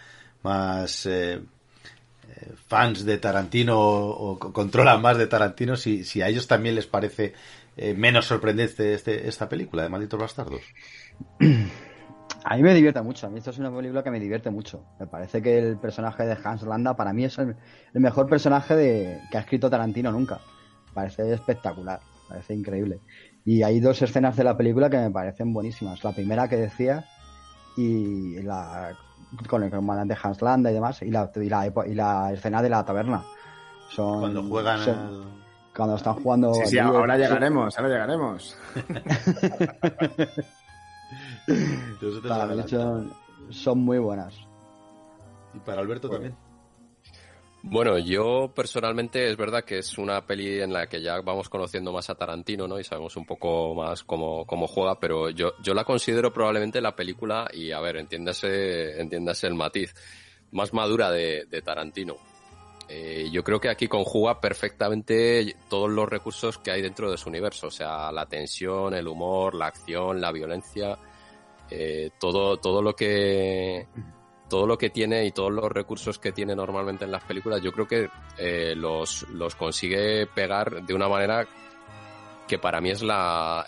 más eh, eh, fans de Tarantino o, o controlan más de Tarantino, si, si a ellos también les parece eh, menos sorprendente este, esta película de Malditos Bastardos. A mí me divierte mucho. A mí esto es una película que me divierte mucho. Me parece que el personaje de Hans Landa para mí es el, el mejor personaje de, que ha escrito Tarantino nunca. Parece espectacular, parece increíble. Y hay dos escenas de la película que me parecen buenísimas. La primera que decía y la con el comandante Hans Landa y demás y la, y la, epo- y la escena de la taberna. Son, Cuando juegan son- al- cuando están jugando Sí, sí, ahora llegaremos, ahora llegaremos. Para mí son, son muy buenas. Y para Alberto también. Bueno, yo personalmente es verdad que es una peli en la que ya vamos conociendo más a Tarantino, ¿no? Y sabemos un poco más cómo, cómo juega, pero yo, yo la considero probablemente la película, y a ver, entiéndase, entiéndase el matiz, más madura de, de Tarantino. Eh, yo creo que aquí conjuga perfectamente todos los recursos que hay dentro de su universo, o sea, la tensión, el humor, la acción, la violencia, eh, todo, todo lo que todo lo que tiene y todos los recursos que tiene normalmente en las películas, yo creo que eh, los, los consigue pegar de una manera que para mí es la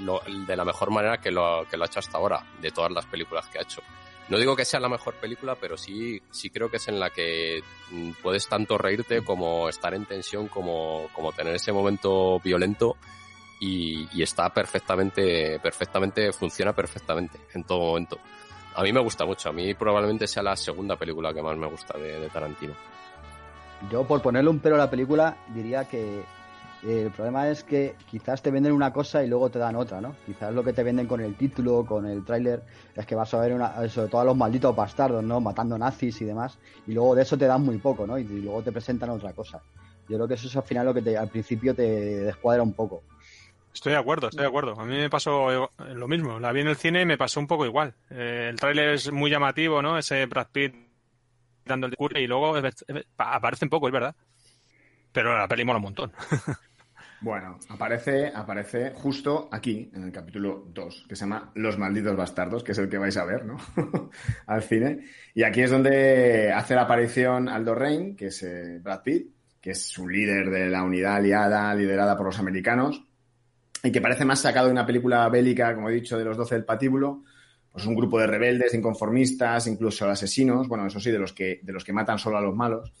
lo- de la mejor manera que lo, que lo ha hecho hasta ahora, de todas las películas que ha hecho. No digo que sea la mejor película, pero sí, sí creo que es en la que mm, puedes tanto reírte como estar en tensión, como, como tener ese momento violento y, y está perfectamente, perfectamente, funciona perfectamente en todo momento. A mí me gusta mucho, a mí probablemente sea la segunda película que más me gusta de, Tarantino. Yo, por ponerle un pero a la película, diría que eh, el problema es que quizás te venden una cosa y luego te dan otra, ¿no? Quizás lo que te venden con el título, con el tráiler, es que vas a ver una, sobre todo a los malditos bastardos, ¿no? Matando nazis y demás, y luego de eso te dan muy poco, ¿no? Y, y luego te presentan otra cosa. Yo creo que eso es al final lo que te, al principio te descuadra un poco. Estoy de acuerdo, estoy de acuerdo. A mí me pasó eh, lo mismo. La vi en el cine y me pasó un poco igual. Eh, el tráiler es muy llamativo, ¿no? Ese Brad Pitt dando el discurso y luego aparece un poco, es verdad. Pero la peli mola un montón. Bueno, aparece, aparece justo aquí, en el capítulo 2, que se llama Los malditos bastardos, que es el que vais a ver, ¿no? Al cine. Y aquí es donde hace la aparición Aldo Rain, que es eh, Brad Pitt, que es un líder de la unidad aliada liderada por los americanos, y que parece más sacado de una película bélica, como he dicho, de los 12 del patíbulo, pues un grupo de rebeldes, de inconformistas, incluso asesinos, bueno, eso sí, de los que, de los que matan solo a los malos,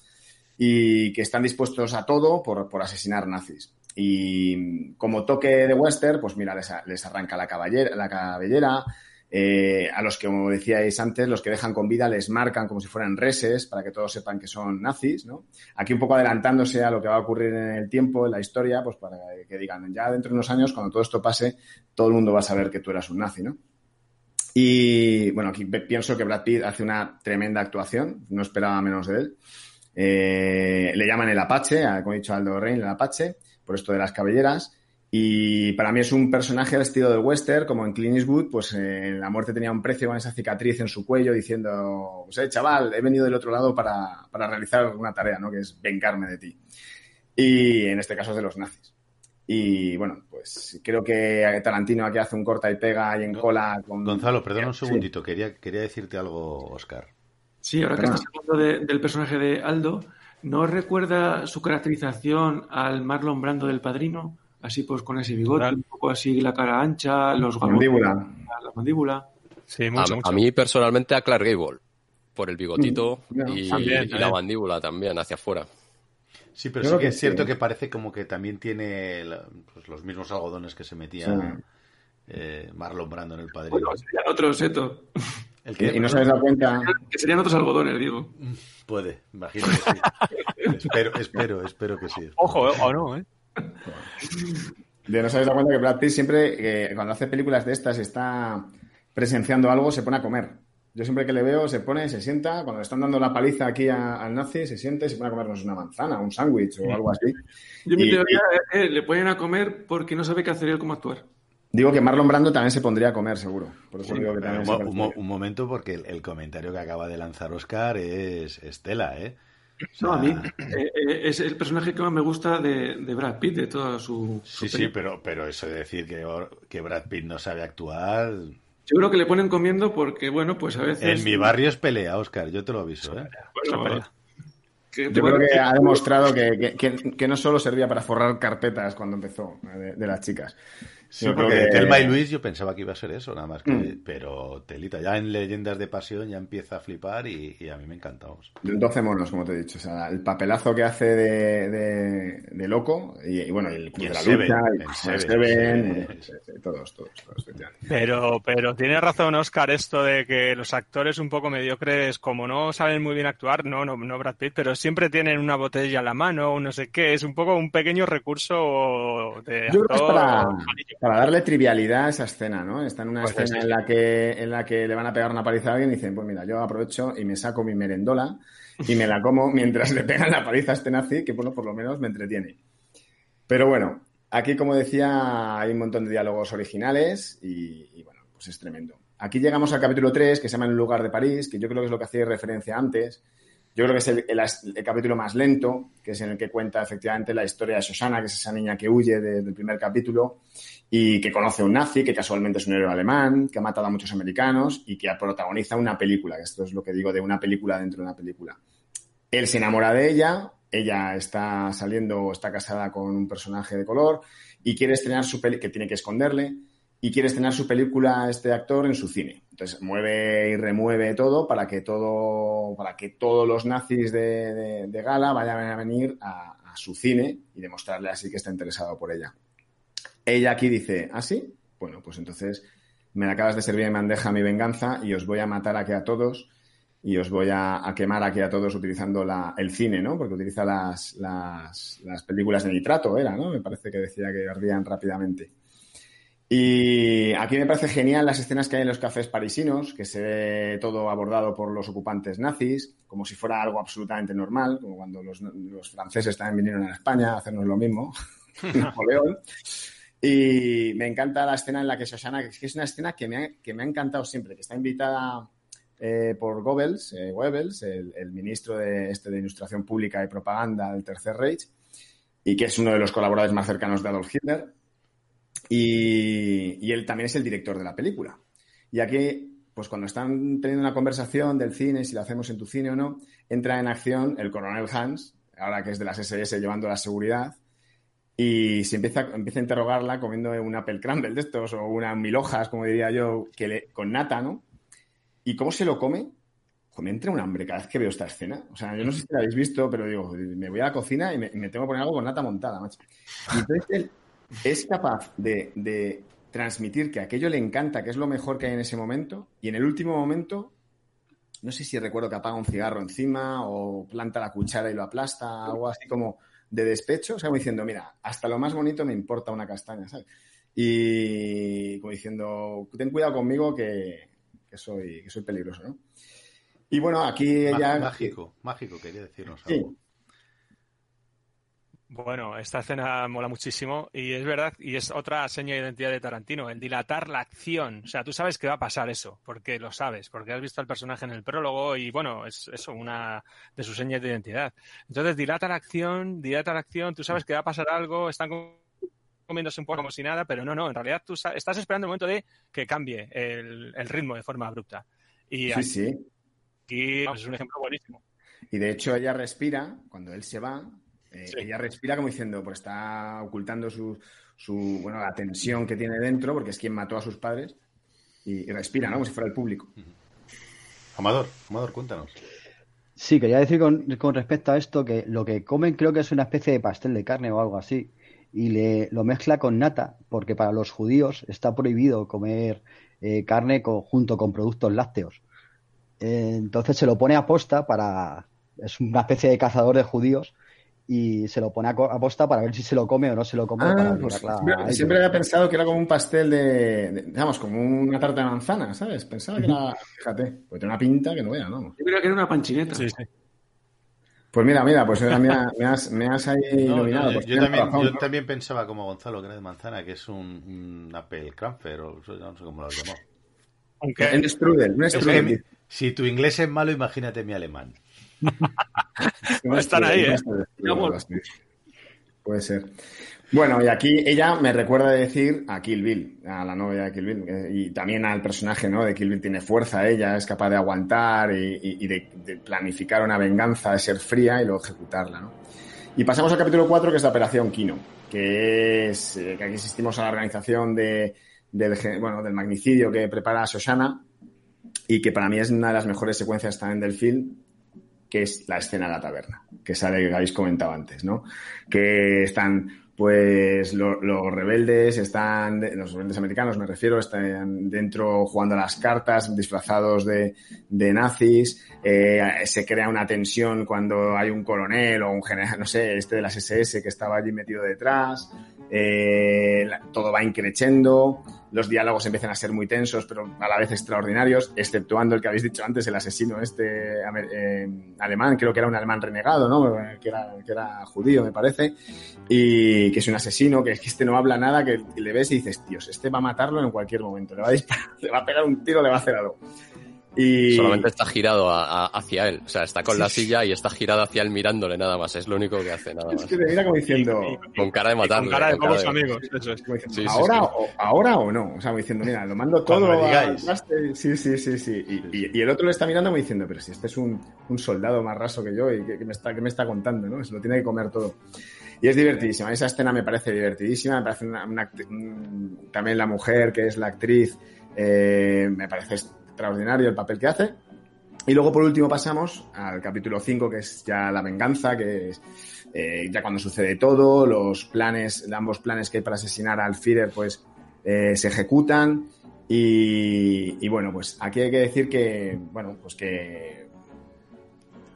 y que están dispuestos a todo por, por asesinar nazis. Y como toque de western, pues mira, les, arranca la, la cabellera. Eh, a los que, como decíais antes, los que dejan con vida les marcan como si fueran reses para que todos sepan que son nazis, ¿no? Aquí un poco adelantándose a lo que va a ocurrir en el tiempo, en la historia, pues para que digan, ya dentro de unos años, cuando todo esto pase, todo el mundo va a saber que tú eras un nazi, ¿no? Y bueno, aquí pienso que Brad Pitt hace una tremenda actuación, no esperaba menos de él. Eh, le llaman el Apache, como he dicho Aldo Rein, el Apache, por esto de las cabelleras. Y para mí es un personaje vestido de western, como en Clint Eastwood, pues eh, la muerte tenía un precio con esa cicatriz en su cuello diciendo, pues eh, chaval, he venido del otro lado para, para realizar una tarea, ¿no? Que es vengarme de ti. Y en este caso es de los nazis. Y bueno, pues creo que Tarantino aquí hace un corta y pega y en cola con... Gonzalo, perdona un Sí. segundito, quería, quería decirte algo, Oscar. Sí, ahora que estás hablando de- del personaje de Aldo, ¿no recuerda su caracterización al Marlon Brando del Padrino? Así pues con ese bigote, un poco así la cara ancha, los galones, Mandíbula. la mandíbula. Sí, a, a mí personalmente a Clark Gable, por el bigotito Mm, y, también, y la mandíbula también hacia afuera. Sí, pero Yo sí que que es cierto sí. que parece como que también tiene la- pues, los mismos algodones que se metía Sí. eh, Marlon Brando en el padrino. Bueno, serían otros, Seto. ¿El qué? Y no se dado cuenta. Que serían otros algodones, digo. Puede, imagino que sí. espero, espero, espero que sí. Ojo, o no, ¿eh? De no se habéis dado cuenta que Brad Pitt siempre, eh, cuando hace películas de estas y está presenciando algo, se pone a comer. Yo siempre que le veo, se pone, se sienta, cuando le están dando la paliza aquí a- al nazi, se siente y se pone a comernos una manzana, un sándwich o algo así. Yo mi Y- teoría es que le ponen a comer porque no sabe qué hacer él cómo actuar. Digo que Marlon Brando también se pondría a comer, seguro. Por eso digo que también un, se un momento, porque el, el comentario que acaba de lanzar Oscar es Estela, ¿eh? O No, a mí eh, eh, es el personaje que más me gusta de, de Brad Pitt, de toda su... Sí, su sí, pero, pero eso de decir que, que Brad Pitt no sabe actuar. Yo creo que le ponen comiendo porque, bueno, pues a veces... En mi barrio es pelea, Oscar, yo te lo aviso, ¿eh? Bueno, que- Yo creo que ha demostrado que, que- que- que no solo servía para forrar carpetas cuando empezó, eh, de, de las chicas. Sí, Yo creo porque que- Telma y Luis yo pensaba que iba a ser eso, nada más que. Mm. Pero Telita, ya en Leyendas de Pasión ya empieza a flipar y, y a mí me encantamos. 12 monos, como te he dicho. O sea, el papelazo que hace de, de- de loco y, y bueno, el Club Y de la en Seven, lucha, en y Seven, Seven, sí, sí, todos, todos, todos. Pero, pero tiene razón Oscar esto de que los actores un poco mediocres, como no saben muy bien actuar, no, no, no Brad Pitt, pero siempre tienen una botella en la mano, o no sé qué, es un poco un pequeño recurso de Yo creo que es actor. para, para darle trivialidad a esa escena, ¿no? Está en una Pues escena en la que en la que le van a pegar una paliza a alguien y dicen, pues mira, yo aprovecho y me saco mi merendola y me la como mientras le pegan la paliza a este nazi, que bueno, por lo menos me entretiene. Pero bueno, aquí como decía, hay un montón de diálogos originales y, y, bueno, pues es tremendo. Aquí llegamos al capítulo 3, que se llama En un lugar de París, que yo creo que es lo que hacía referencia antes. Yo creo que es el, el- el capítulo más lento, que es en el que cuenta efectivamente la historia de Susana, que es esa niña que huye de- del primer capítulo y que conoce a un nazi, que casualmente es un héroe alemán, que ha matado a muchos americanos y que protagoniza una película, esto es lo que digo de una película dentro de una película. Él se enamora de ella, ella está saliendo, está casada con un personaje de color y quiere estrenar su peli que tiene que esconderle y quiere estrenar su película este actor en su cine. Entonces mueve y remueve todo para que todo, para que todos los nazis de, Gala vayan a venir a su cine y demostrarle así que está interesado por ella. Ella aquí dice, ¿ah, sí? Bueno, pues entonces me acabas de servir en bandeja mi venganza y os voy a matar aquí a todos y os voy a, quemar aquí a todos utilizando el cine, ¿no? Porque utiliza las, las, las películas de nitrato, era, ¿no? Me parece que decía que ardían rápidamente. Y aquí me parece genial las escenas que hay en los cafés parisinos, que se ve todo abordado por los ocupantes nazis, como si fuera algo absolutamente normal, como cuando los, los franceses también vinieron a España a hacernos lo mismo, Napoleón. Y me encanta la escena en la que Shoshana, que es una escena que me ha, que me ha encantado siempre, que está invitada eh, por Goebbels, eh, el, ministro de, este, de Ilustración Pública y Propaganda del Tercer Reich, y que es uno de los colaboradores más cercanos de Adolf Hitler. Y, y él también es el director de la película. Y aquí, pues cuando están teniendo una conversación del cine, si lo hacemos en tu cine o no, entra en acción el coronel Hans, ahora que es de las SS llevando la seguridad, y se empieza, empieza a interrogarla comiendo un apple crumble de estos o unas mil hojas, como diría yo, que le, con nata, ¿no? ¿Y cómo se lo come? Joder, me entra un hambre cada vez que veo esta escena. O sea, yo no sé si la habéis visto, pero digo, me voy a la cocina y me, me tengo que poner algo con nata montada, macho. Y entonces él es capaz de, de transmitir que aquello le encanta, que es lo mejor que hay en ese momento, y en el último momento, no sé si recuerdo que apaga un cigarro encima o planta la cuchara y lo aplasta, algo así como de despecho, o sea, como diciendo, mira, hasta lo más bonito me importa una castaña, ¿sabes? Y como diciendo, ten cuidado conmigo que, que soy, que soy peligroso, ¿no? Y bueno, aquí ella... Mágico, mágico, quería decirnos Sí. Bueno, esta escena mola muchísimo y es verdad, y es otra seña de identidad de Tarantino, el dilatar la acción. O sea, tú sabes que va a pasar eso, porque lo sabes, porque has visto al personaje en el prólogo y bueno, es eso, una de sus señas de identidad. Entonces, dilata la acción, dilata la acción, tú sabes que va a pasar algo, están com- comiéndose un poco como si nada, pero no, no, en realidad tú estás esperando el momento de que cambie el, el ritmo de forma abrupta. Y Sí, sí. aquí es un ejemplo buenísimo. Y de hecho ella respira, cuando él se va, eh, ella respira como diciendo, pues está ocultando su, su, bueno, la tensión que tiene dentro, porque es quien mató a sus padres, y, y respira, ¿no? Como si fuera el público. Amador, Amador, cuéntanos. Sí, quería decir con, con respecto a esto que lo que comen creo que es una especie de pastel de carne o algo así. Y le, lo mezcla con nata, porque para los judíos está prohibido comer eh, carne junto con productos lácteos. Eh, entonces se lo pone a posta para. Es una especie de cazador de judíos y se lo pone a, a posta para ver si se lo come o no se lo come. para Ah, pues obligarla a siempre, había pensado que era como un pastel de, de- digamos, como una tarta de manzana, ¿sabes? Pensaba que era, fíjate, porque tiene una pinta que no vea, ¿no? Yo creo que era una panchineta. Pues mira, mira, pues mira, me, has, me has ahí No, iluminado. no, yo, pues yo también, razón, yo ¿no? también pensaba como Gonzalo, que era de manzana, que es un, un Apple Cranfer, o no sé cómo lo llamó. Aunque- Un strudel, un Es que strudel. si tu inglés es malo, imagínate mi alemán. Están ahí, ¿eh? Puede ser. Bueno, y aquí ella me recuerda decir a Kill Bill, a la novia de Kill Bill, eh, y también al personaje, ¿no? De Kill Bill tiene fuerza, ella es capaz de aguantar y, de, de planificar una venganza, de ser fría y luego ejecutarla, ¿no? Y pasamos al capítulo 4, que es la Operación Kino, que es eh, que aquí asistimos a la organización de, del, bueno, del magnicidio que prepara Shoshana y que para mí es una de las mejores secuencias también del film, que es la escena de la taberna, que sale que habéis comentado antes, ¿no? Que están, pues, lo- los rebeldes, están, los rebeldes americanos, me refiero, están dentro jugando a las cartas, disfrazados de, de nazis, eh, se crea una tensión cuando hay un coronel o un general, no sé, este de las SS que estaba allí metido detrás, eh, todo va increchendo, los diálogos empiezan a ser muy tensos, pero a la vez extraordinarios, exceptuando el que habéis dicho antes, el asesino este eh, alemán, creo que era un alemán renegado, ¿no? Que era, judío, me parece, y que es un asesino, que que este no habla nada, que le ves y dices, Dios, este va a matarlo en cualquier momento, le va a disparar, le va a pegar un tiro, le va a hacer algo. Y... Solamente está girado a- a- hacia él. O sea, está con Sí. la silla y está girado hacia él mirándole nada más. Es lo único que hace, nada Es más. que te mira como diciendo... Con cara de matarle. cara de con pocos amigos, eso es. Como diciendo, Sí, sí, ¿Ahora, sí. O, ¿Ahora o no? O sea, como diciendo, mira, lo mando todo a-. Sí, sí, sí, sí. Y, y- y el otro le está mirando como diciendo, pero si este es un, un soldado más raso que yo y que, que me está, que me está contando, ¿no? Se lo tiene que comer todo. Y es divertidísima. Esa escena me parece divertidísima. Me parece una, una también la mujer, que es la actriz, eh, me parece extraordinario el papel que hace. Y luego, por último, pasamos al capítulo 5, que es ya la venganza, que es eh, ya cuando sucede todo, los planes, ambos planes que hay para asesinar al Führer, pues eh, se ejecutan. Y, bueno, pues aquí hay que decir que, bueno, pues que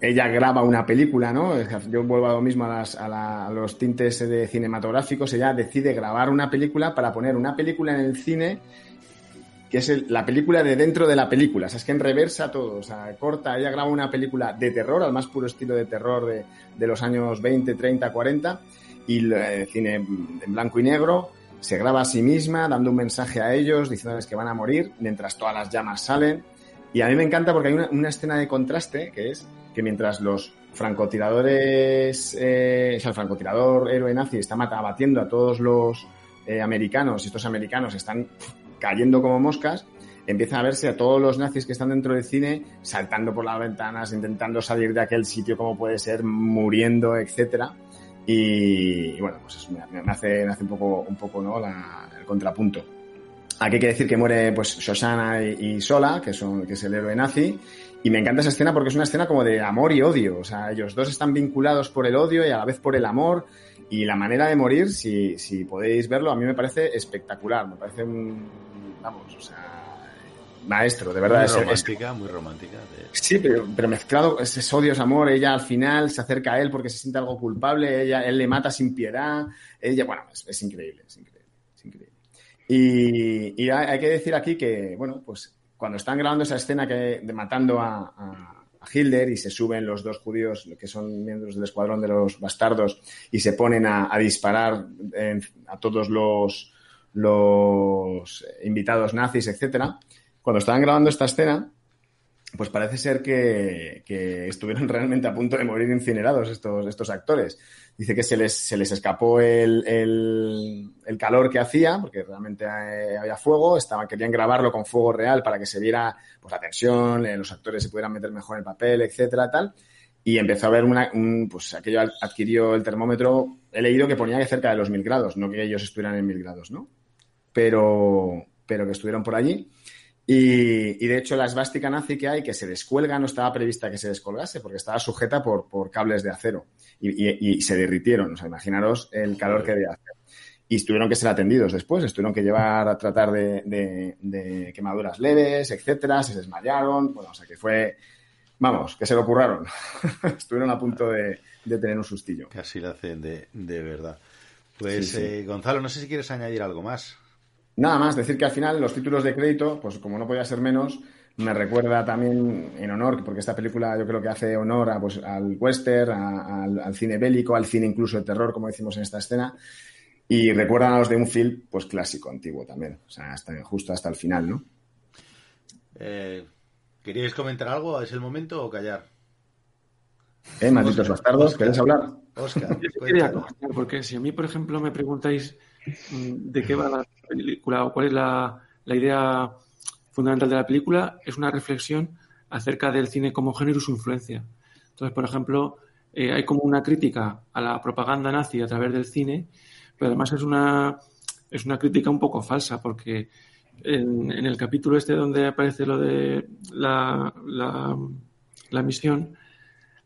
ella graba una película, ¿no? Yo vuelvo a lo mismo a, las- a la- a los tintes de cinematográficos. Ella decide grabar una película para poner una película en el cine que es la película de dentro de la película. O sea, es que en reversa todo. O sea, corta, ella graba una película de terror, al más puro estilo de terror de, de los años 20, 30, 40, y el cine en blanco y negro. Se graba a sí misma, dando un mensaje a ellos, diciéndoles que van a morir, mientras todas las llamas salen. Y a mí me encanta porque hay una, una escena de contraste, que es que mientras los francotiradores, eh, o sea, el francotirador héroe nazi está abatiendo a todos los eh, americanos, y estos americanos están cayendo como moscas, empieza a verse a todos los nazis que están dentro del cine saltando por las ventanas, intentando salir de aquel sitio como puede ser, muriendo, etcétera. Y, bueno, pues me, hace, hace un poco, un poco ¿no? El contrapunto. Aquí hay que decir que muere pues Shoshana y, y Sola, que, son, que es el héroe nazi, y me encanta esa escena porque es una escena como de amor y odio. O sea, ellos dos están vinculados por el odio y a la vez por el amor. Y la manera de morir, si, si podéis verlo, a mí me parece espectacular. Me parece un. Vamos, o sea. Maestro, de verdad. Muy es- es- romántica, muy romántica. de- Sí, pero, pero mezclado, ese es odio, es amor. Ella al final se acerca a él porque se siente algo culpable. Ella, él le mata sin piedad. Ella, bueno, es, es increíble, es increíble, es increíble. Y, y hay, hay que decir aquí que, bueno, pues cuando están grabando esa escena que, de matando a, a- a Hitler y se suben los dos judíos que son miembros del escuadrón de los bastardos y se ponen a, a disparar en- a todos los, los invitados nazis, etcétera. Cuando estaban grabando esta escena, pues parece ser que, que estuvieron realmente a punto de morir incinerados estos, estos actores. Dice que se les, se les escapó el, el- calor que hacía, porque realmente eh, había fuego, estaban, querían grabarlo con fuego real para que se viera pues, la tensión, eh, los actores se pudieran meter mejor en el papel, etcétera, tal. Y empezó a haber una, un, pues aquello ad- adquirió el termómetro, he leído que ponía que cerca de los mil grados, no que ellos estuvieran en mil grados, ¿no? Pero, pero que estuvieron por allí. Y, y, de hecho la esvástica nazi que hay, que se descuelga, no estaba prevista que se descolgase, porque estaba sujeta por, por cables de acero y, y, y, se derritieron. O sea, imaginaros el calor que debía hacer. Y tuvieron que ser atendidos después, tuvieron que llevar a tratar de, de, de, quemaduras leves, etcétera, se desmayaron, bueno, o sea que fue, vamos, que se lo curraron. Estuvieron a punto de, de, tener un sustillo. Casi lo hacen de, de verdad. Pues sí, sí. Eh, Gonzalo, no sé si quieres añadir algo más. Nada más, decir que al final los títulos de crédito, pues como no podía ser menos, me recuerda también en honor, porque esta película yo creo que hace honor a, pues, al western, a, al, al, cine bélico, al cine incluso de terror, como decimos en esta escena, y recuerdan a los de un film pues clásico, antiguo también, o sea, hasta, justo hasta el final, ¿no? Eh, ¿Queríais comentar algo? ¿Es el momento o callar? Eh, malditos Oscar, bastardos, ¿queréis hablar? Oscar, yo quería comentar, porque si a mí, por ejemplo, me preguntáis de qué va la película o cuál es la, la idea fundamental de la película, es una reflexión acerca del cine como género y su influencia. Entonces, por ejemplo, eh, hay como una crítica a la propaganda nazi a través del cine, pero además es una, es una crítica un poco falsa, porque en, en el capítulo este donde aparece lo de la, la, la, misión,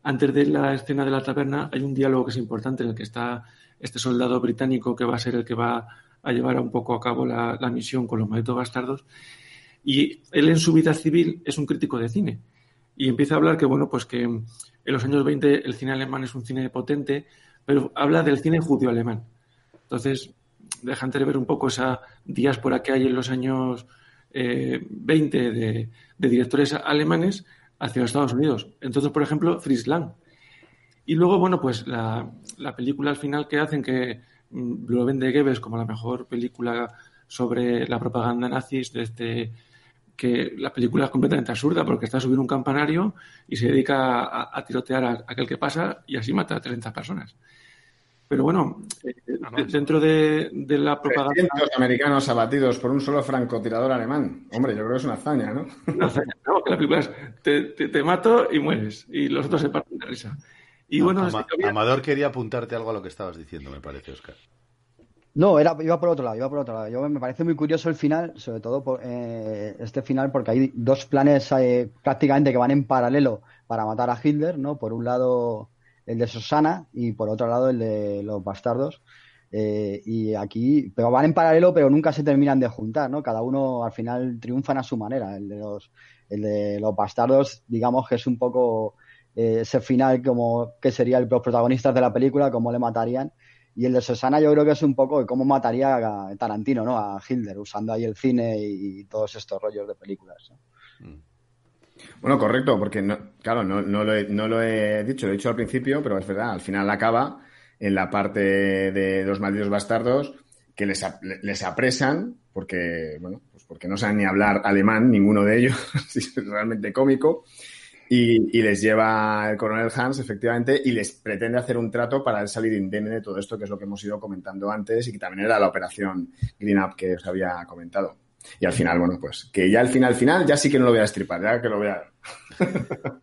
antes de la escena de la taberna hay un diálogo que es importante en el que está este soldado británico que va a ser el que va a llevar un poco a cabo la, la misión con los malditos bastardos. Y él en su vida civil es un crítico de cine. Y empieza a hablar que, bueno, pues que en los años 20 el cine alemán es un cine potente, pero habla del cine judío alemán. Entonces, deja ver un poco esa diáspora que hay en los años eh, 20 de, de, directores alemanes hacia los Estados Unidos. Entonces, por ejemplo, Fritz Lang. Y luego, bueno, pues la, la película al final que hacen que mm, lo vende Goebbels como la mejor película sobre la propaganda nazi desde este, que la película es completamente absurda porque está subiendo un campanario y se dedica a, a tirotear a, a, aquel que pasa y así mata a 30 personas. Pero bueno, eh, dentro de, de, la propaganda. 300 americanos abatidos por un solo francotirador alemán. Hombre, yo creo que es una hazaña, ¿no? Una hazaña, no, que la película es te, te, te, mato y mueres. Y los otros se parten de risa. Y no, bueno, Ama Amador quería apuntarte algo a lo que estabas diciendo, me parece, Oscar. No, era, iba por otro lado, iba por otro lado. Yo, me parece muy curioso el final, sobre todo por, eh, este final, porque hay dos planes eh, prácticamente que van en paralelo para matar a Hitler, ¿no? Por un lado el de Susana y por otro lado el de los bastardos. Eh, y aquí, pero van en paralelo, pero nunca se terminan de juntar, ¿no? Cada uno al final triunfan a su manera. El de los, el de los bastardos, digamos que es un poco eh, ese final como que serían los protagonistas de la película, cómo le matarían. Y el de Susana yo creo que es un poco cómo mataría a Tarantino, ¿no? A Hitler, usando ahí el cine y, todos estos rollos de películas. ¿no? Mm. Bueno, correcto, porque no, claro, no, no, lo he, no, lo he, dicho, lo he dicho al principio, pero es verdad, al final acaba en la parte de los malditos bastardos que les, les apresan porque, bueno, pues porque no saben ni hablar alemán, ninguno de ellos, es realmente cómico, y, y, les lleva el coronel Hans, efectivamente, y les pretende hacer un trato para salir indemne de todo esto, que es lo que hemos ido comentando antes y que también era la operación Green Up que os había comentado. Y al final, bueno, pues que ya al final, final, ya sí que no lo voy a estripar, ya que lo voy a...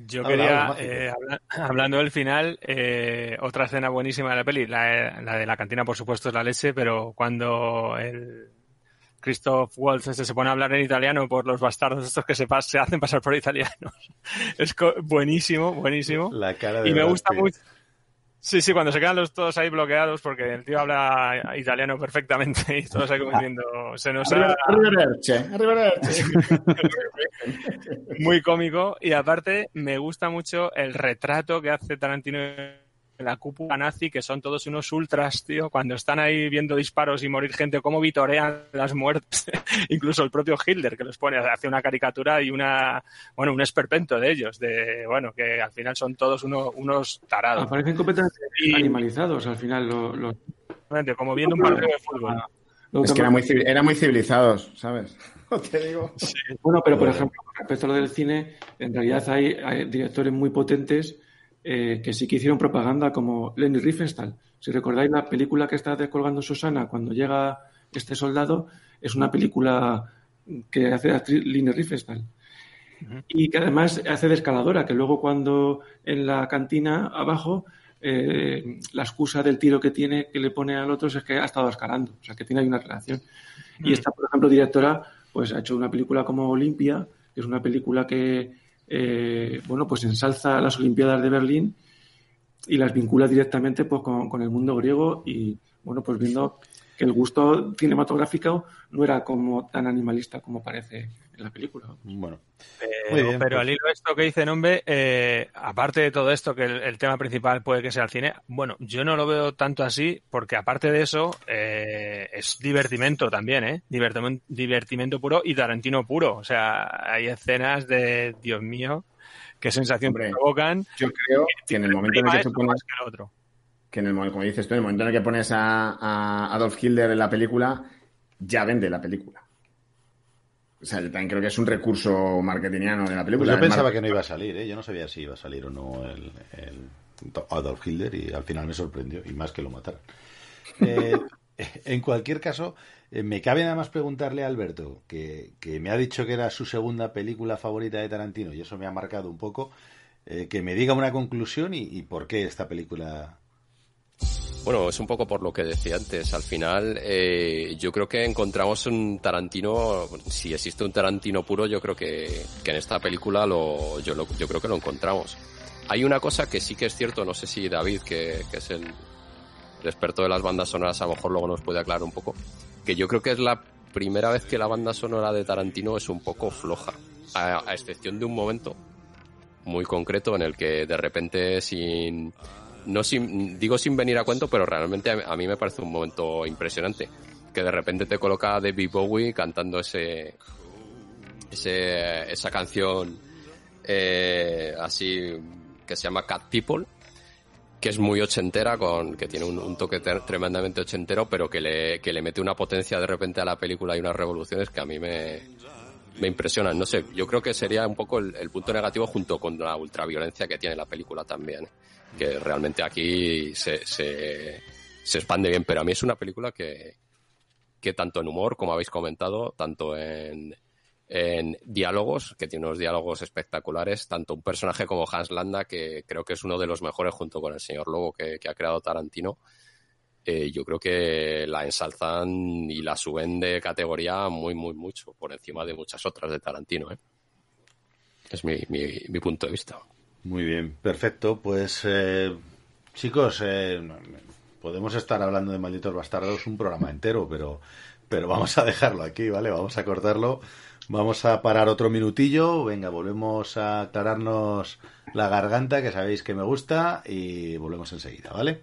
Yo quería, eh, habla, hablando del final, eh, otra escena buenísima de la peli, la, la, de la cantina, por supuesto, es la leche, pero cuando el Christoph Waltz este se pone a hablar en italiano por los bastardos estos que se, pas se hacen pasar por italianos, es buenísimo, buenísimo. La cara de y me gusta mucho. Sí, sí, cuando se quedan los todos ahí bloqueados porque el tío habla italiano perfectamente y todos ahí como diciendo, se nos ha... Muy cómico. Y aparte me gusta mucho el retrato que hace Tarantino la cúpula nazi, que son todos unos ultras, tío, cuando están ahí viendo disparos y morir gente, cómo vitorean las muertes, incluso el propio Hitler, que los pone, hace una caricatura y una, bueno, un esperpento de ellos, de, bueno, que al final son todos uno, unos tarados. Aparecen completamente y... animalizados al final, los... Lo... Como viendo un partido de fútbol. Es que eran muy, eran muy civilizados, ¿sabes? Te digo. Sí. Bueno, pero por ejemplo, respecto a lo del cine, en realidad hay, hay directores muy potentes eh, que sí que hicieron propaganda, como Lenny Riefenstahl. Si recordáis la película que está descolgando Susana cuando llega este soldado, es una película que hace la actriz Lenny Riefenstahl. Uh -huh. Y que además hace de escaladora, que luego cuando en la cantina abajo eh, la excusa del tiro que tiene, que le pone al otro, es que ha estado escalando, o sea, que tiene ahí una relación. Y esta, por ejemplo, directora, pues ha hecho una película como Olimpia, que es una película que, eh, bueno, pues ensalza las Olimpiadas de Berlín y las vincula directamente pues, con, con el mundo griego y, bueno, pues viendo que el gusto cinematográfico no era como tan animalista como parece en la película. Bueno. Pero, bien, pero pues- al hilo de esto que dice Nombre, eh, aparte de todo esto, que el, el tema principal puede que sea el cine, bueno, yo no lo veo tanto así, porque aparte de eso, eh, es divertimento también, ¿eh? Divertimento, divertimento puro y Tarantino puro. O sea, hay escenas de, Dios mío, qué sensación Hombre, provocan. Yo creo que en el momento en el que pones más que el otro. que en el momento, como dices tú, en el momento en el que pones a, a Adolf Hitler en la película, ya vende la película. O sea, yo también creo que es un recurso marketingiano de la Pues película. yo pensaba que no iba a salir, ¿eh? Yo no sabía si iba a salir o no el, el Adolf Hitler y al final me sorprendió, y más que lo mataran. Eh, en cualquier caso, eh, me cabe nada más preguntarle a Alberto, que, que me ha dicho que era su segunda película favorita de Tarantino, y eso me ha marcado un poco, eh, que me diga una conclusión y, y por qué esta película Bueno, es un poco por lo que decía antes. Al final, eh, yo creo que encontramos un Tarantino. Si existe un Tarantino puro, yo creo que, en esta película lo, yo, lo- creo que lo encontramos. Hay una cosa que sí que es cierto, no sé si David, que, es el, experto de las bandas sonoras, a lo mejor luego nos puede aclarar un poco, que yo creo que es la primera vez que la banda sonora de Tarantino es un poco floja, a excepción de un momento muy concreto en el que de repente sin no sin digo sin venir a cuento pero realmente a, a mí me parece un momento impresionante que de repente te coloca David Bowie cantando ese, ese esa canción eh, así que se llama Cat People que es muy ochentera, con que tiene un, toque tremendamente ochentero, pero que le, que le mete una potencia de repente a la película y unas revoluciones que a mí me, me impresionan. No sé, yo creo que sería un poco el punto negativo junto con la ultraviolencia que tiene la película también, que realmente aquí se, se, expande bien, pero a mí es una película que, que tanto en humor, como habéis comentado, tanto en, en diálogos, que tiene unos diálogos espectaculares, tanto un personaje como Hans Landa, que creo que es uno de los mejores junto con el señor Lobo que, que ha creado Tarantino, eh, yo creo que la ensalzan y la suben de categoría muy, muy, mucho, por encima de muchas otras de Tarantino. ¿eh? Es mi, mi punto de vista. Muy bien, perfecto. Pues eh, chicos, eh, podemos estar hablando de Malditos Bastardos un programa entero, pero, pero vamos a dejarlo aquí, ¿vale? Vamos a cortarlo. Vamos a parar otro minutillo. Venga, volvemos a aclararnos la garganta, que sabéis que me gusta, y volvemos enseguida, ¿vale?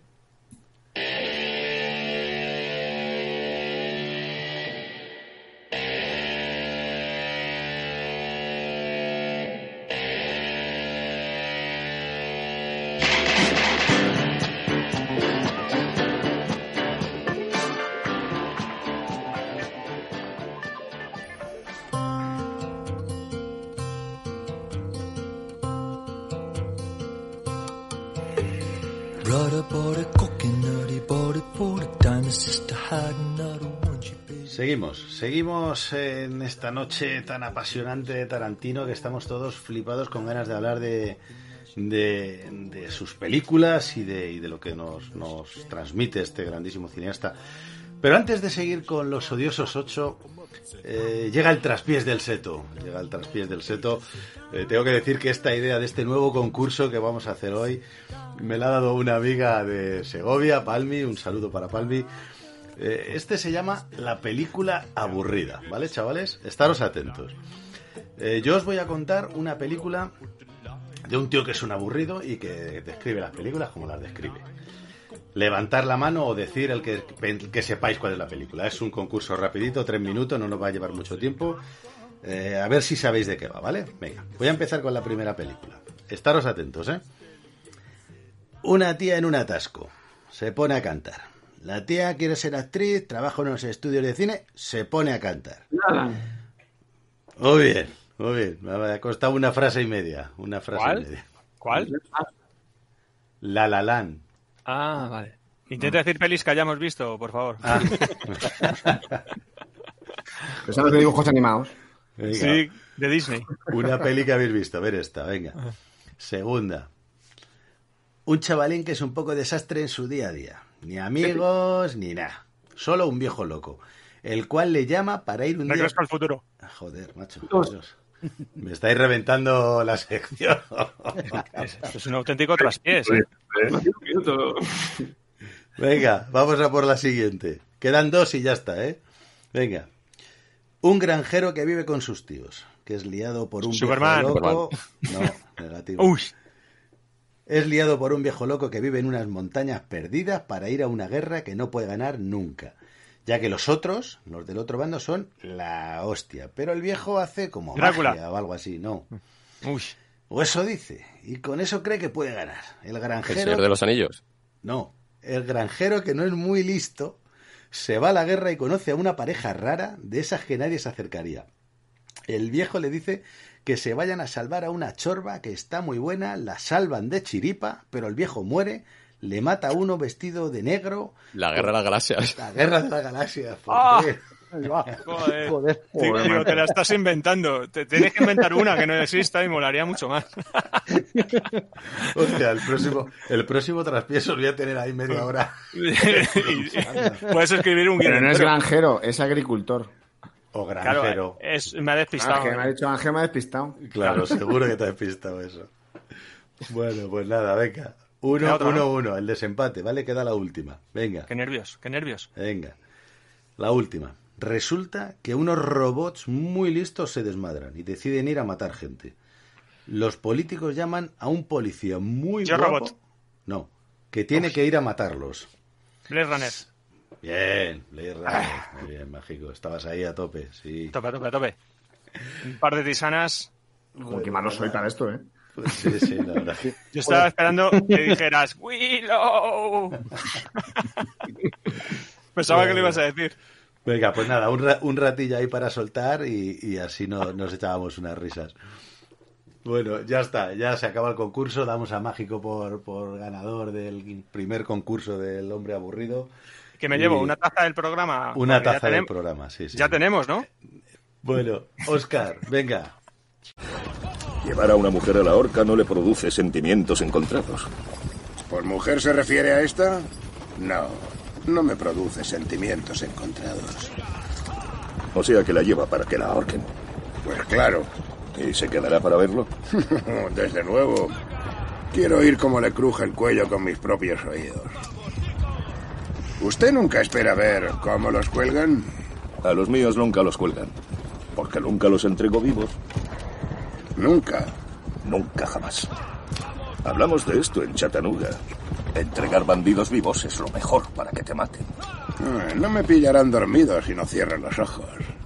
Seguimos en esta noche tan apasionante de Tarantino que estamos todos flipados con ganas de hablar de, de, de sus películas y de, y de lo que nos, nos transmite este grandísimo cineasta. Pero antes de seguir con los odiosos ocho, eh, llega el traspiés del seto. Llega el traspiés del seto. Eh, tengo que decir que esta idea de este nuevo concurso que vamos a hacer hoy me la ha dado una amiga de Segovia, Palmi. Un saludo para Palmi. Eh, este se llama La película aburrida, ¿vale, chavales? Estaros atentos. Eh, yo os voy a contar una película de un tío que es un aburrido y que describe las películas como las describe. Levantar la mano o decir el que, que sepáis cuál es la película. Es un concurso rapidito, tres minutos, no nos va a llevar mucho tiempo. Eh, a ver si sabéis de qué va, ¿vale? Venga, voy a empezar con la primera película. Estaros atentos, ¿eh? Una tía en un atasco. Se pone a cantar. La tía quiere ser actriz, trabaja en unos estudios de cine, se pone a cantar. Muy bien, muy bien. Me ha costado una frase y media. Una frase ¿Cuál? y media. ¿Cuál? La La Land. Ah, vale. Intenta decir pelis que hayamos visto, por favor. Ah. Los de dibujos animados. Venga. Sí, de Disney. Una peli que habéis visto. A ver esta, venga. Segunda. Un chavalín que es un poco desastre en su día a día. Ni amigos, ni nada. Solo un viejo loco. El cual le llama para ir un día... Regreso al futuro. Joder, macho. Dios. Me estáis reventando la sección. Esto es un auténtico traspiés. ¿eh? Venga, vamos a por la siguiente. Quedan dos y ya está, ¿eh? Venga. Un granjero que vive con sus tíos, que es liado por un Superman. viejo loco. No, negativo. Uy. Es liado por un viejo loco que vive en unas montañas perdidas para ir a una guerra que no puede ganar nunca. Ya que los otros, los del otro bando, son la hostia. Pero el viejo hace como Drácula. magia o algo así, no. Uy. O eso dice. Y con eso cree que puede ganar. El El granjero. Señor de los Anillos. No, el granjero que no es muy listo se va a la guerra y conoce a una pareja rara de esas que nadie se acercaría. El viejo le dice que se vayan a salvar a una chorba que está muy buena, la salvan de chiripa, pero el viejo muere, le mata a uno vestido de negro. La guerra de las galaxias. La guerra de la galaxia. ¡Ah! joder. Joder. Joder. Tío, te la estás inventando. Te tienes que inventar una que no exista y molaría mucho más. Hostia, el próximo, el próximo traspiés os voy a tener ahí media hora. Puedes escribir un guion Pero no es granjero, es agricultor. O Claro, granjero. es, me ha despistado. Ángel, me ha dicho Ángel, me ha despistado. Claro, seguro que te has pistado eso. Bueno, pues nada, venga. Uno, Queda otra, uno, ¿no? uno. El desempate, ¿vale? Queda la última. Venga, Qué nervios, qué nervios. venga. La última. Resulta que unos robots muy listos se desmadran y deciden ir a matar gente. Los políticos llaman a un policía muy Yo guapo. robot. No, que tiene que ir a matarlos. Blade Runner. Bien, Blade Runner. Muy bien, mágico. Estabas ahí a tope, sí. Tope, tope, tope. Un par de tisanas. Joder, qué malo soy para esto, ¿eh? Pues sí, sí, la verdad. Yo estaba esperando que dijeras Willow. Pensaba que lo ibas a decir. Venga, pues nada, un, ra- un ratillo ahí para soltar y, y así no, nos echábamos unas risas. Bueno, ya está, ya se acaba el concurso, damos a Mágico por, por ganador del primer concurso del hombre aburrido. Que me Y llevo una taza del programa. Una taza del programa, sí, sí. Ya tenemos, ¿no? Bueno, Oscar, venga. Llevar a una mujer a la horca no le produce sentimientos encontrados. ¿Por mujer se refiere a esta? No, no me produce sentimientos encontrados. O sea que la lleva para que la ahorquen. Pues claro, ¿Y se quedará para verlo? desde luego. Quiero oír cómo le cruje el cuello con mis propios oídos. ¿Usted nunca espera ver cómo los cuelgan? A los míos nunca los cuelgan. Porque nunca los entrego vivos. Nunca. Nunca jamás. Hablamos de esto en Chattanooga. Entregar bandidos vivos es lo mejor para que te maten. Ah, No me pillarán dormido si no cierro los ojos.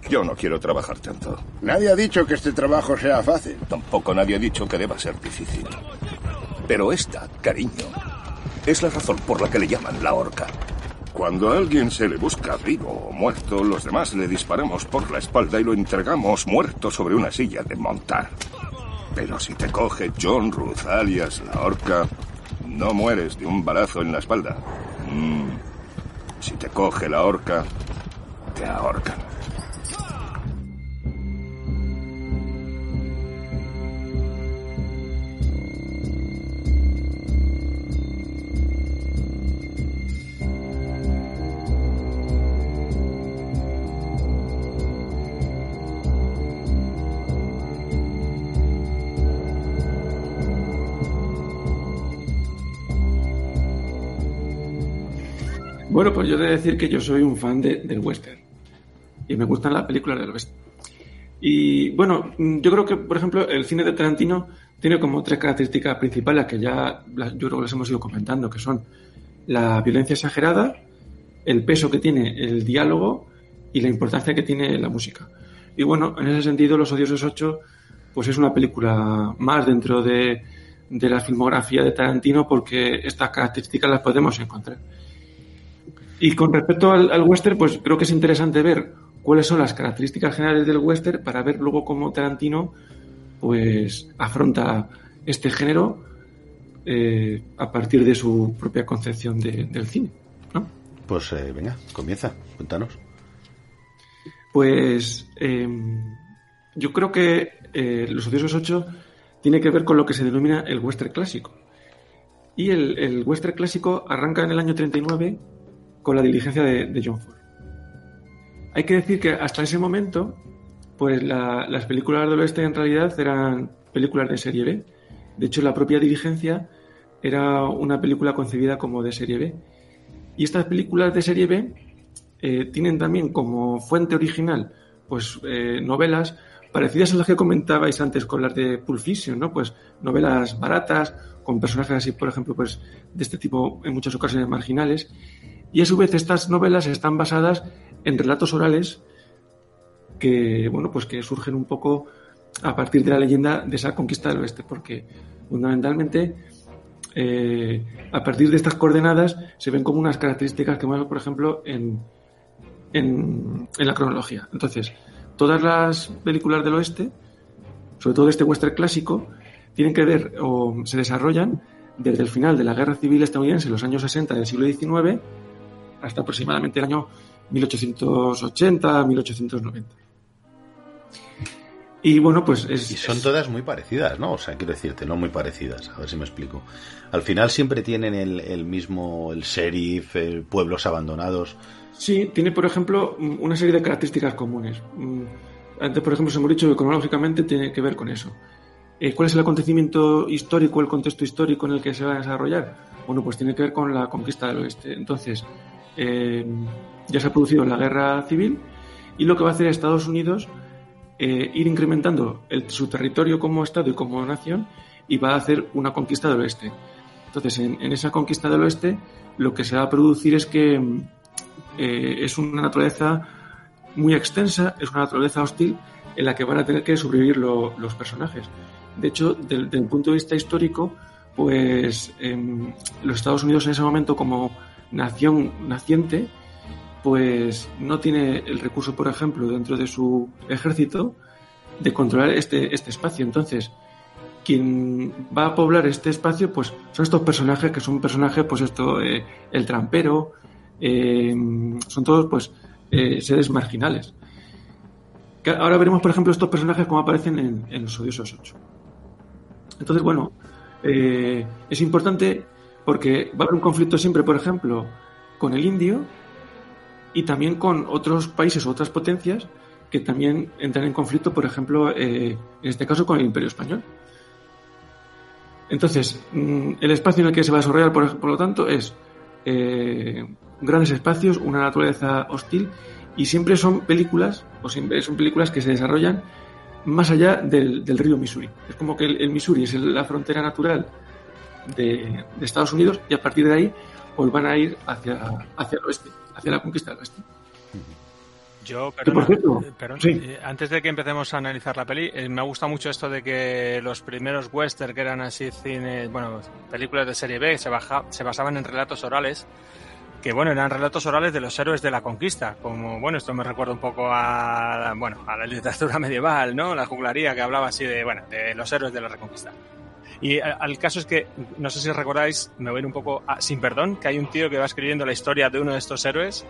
Yo no quiero trabajar tanto. Nadie ha dicho que este trabajo sea fácil. Tampoco nadie ha dicho que deba ser difícil. Pero esta, cariño, es la razón por la que le llaman la horca. Cuando a alguien se le busca vivo o muerto, los demás le disparamos por la espalda y lo entregamos muerto sobre una silla de montar. Pero si te coge John Ruth alias la horca, no mueres de un balazo en la espalda. Mm. Si te coge la horca, te ahorcan. Bueno, pues yo he de decir que yo soy un fan de- del western. Y me gustan las películas del western. Y bueno, yo creo que, por ejemplo, el cine de Tarantino tiene como tres características principales que ya yo creo que las hemos ido comentando, que son la violencia exagerada, el peso que tiene el diálogo y la importancia que tiene la música. Y bueno, en ese sentido, Los Odiosos 8 pues es una película más dentro de, de la filmografía de Tarantino porque estas características las podemos encontrar. Y con respecto al, al western, pues creo que es interesante ver cuáles son las características generales del western para ver luego cómo Tarantino pues afronta este género eh, a partir de su propia concepción de- del cine. Pues eh, venga, comienza, cuéntanos. Pues eh, yo creo que eh, Los Odiosos 8 tiene que ver con lo que se denomina el western clásico. Y el, el western clásico arranca en el año 39 con la diligencia de, John Ford. Hay que decir que hasta ese momento, pues la- las películas del oeste en realidad eran películas de serie B. De hecho, la propia diligencia era una película concebida como de serie B. Y estas películas de serie B eh, tienen también como fuente original pues eh, novelas parecidas a las que comentabais antes con las de Pulp Fiction, ¿no? Pues novelas baratas, con personajes así, por ejemplo, pues de este tipo en muchas ocasiones marginales. Y a su vez estas novelas están basadas en relatos orales que, bueno, pues que surgen un poco a partir de la leyenda de esa conquista del oeste, porque fundamentalmente eh, a partir de estas coordenadas se ven como unas características que vemos, por ejemplo, en, en, en la cronología. Entonces, todas las películas del oeste, sobre todo este western clásico, tienen que ver o se desarrollan desde el final de la Guerra Civil estadounidense, en los años 60 del siglo XIX, hasta aproximadamente el año 1880-1890. Y bueno, pues es, Y son todas muy parecidas, ¿no? O sea, quiero decirte, no muy parecidas, a ver si me explico. Al final siempre tienen el, el mismo, el sheriff, el pueblos abandonados. Sí, tiene, por ejemplo, mm, una serie de características comunes. Mm, Antes, por ejemplo, se hemos dicho que cronológicamente tiene que ver con eso. Eh, ¿Cuál es el acontecimiento histórico, el contexto histórico en el que se va a desarrollar? Bueno, pues tiene que ver con la conquista del oeste. Entonces, eh, ya se ha producido la guerra civil y lo que va a hacer Estados Unidos eh, ir incrementando el- su territorio como Estado y como nación y va a hacer una conquista del oeste. Entonces, en, esa conquista del oeste, lo que se va a producir es que eh, es una naturaleza muy extensa, es una naturaleza hostil en la que van a tener que sobrevivir lo- los personajes. De hecho, del, del punto de vista histórico, pues em, los Estados Unidos en ese momento como nación naciente, pues no tiene el recurso, por ejemplo, dentro de su ejército, de controlar este, este espacio. Entonces, quien va a poblar este espacio, pues son estos personajes que son personajes, pues esto, eh, el trampero, eh, son todos, pues, eh, seres marginales. Ahora veremos, por ejemplo, estos personajes como aparecen en, en los odiosos 8. Entonces, bueno, es importante porque va a haber un conflicto siempre, por ejemplo, con el indio y también con otros países o otras potencias que también entran en conflicto, por ejemplo, eh, en este caso con el Imperio Español. Entonces, mm, el espacio en el que se va a desarrollar, por, por lo tanto, es eh, grandes espacios, una naturaleza hostil, y siempre son películas, o siempre son películas que se desarrollan más allá del, río Missouri. Es como que el, el Missouri es la frontera natural de, de Estados Unidos, y a partir de ahí, pues van a ir hacia, hacia el oeste, hacia la conquista del oeste. Yo, perdona, cierto, eh, perdón, sí. eh, antes de que empecemos a analizar la peli, eh, me gusta mucho esto de que los primeros western que eran así cine, bueno, películas de serie B, se, baja, se basaban en relatos orales, que bueno, eran relatos orales de los héroes de la conquista, como, bueno, esto me recuerda un poco a, bueno, a la literatura medieval, ¿no? La juglaría que hablaba así de, bueno, de los héroes de la reconquista. Y eh, al caso es que, no sé si recordáis, me voy a ir un poco a- sin perdón, que hay un tío que va escribiendo la historia de uno de estos héroes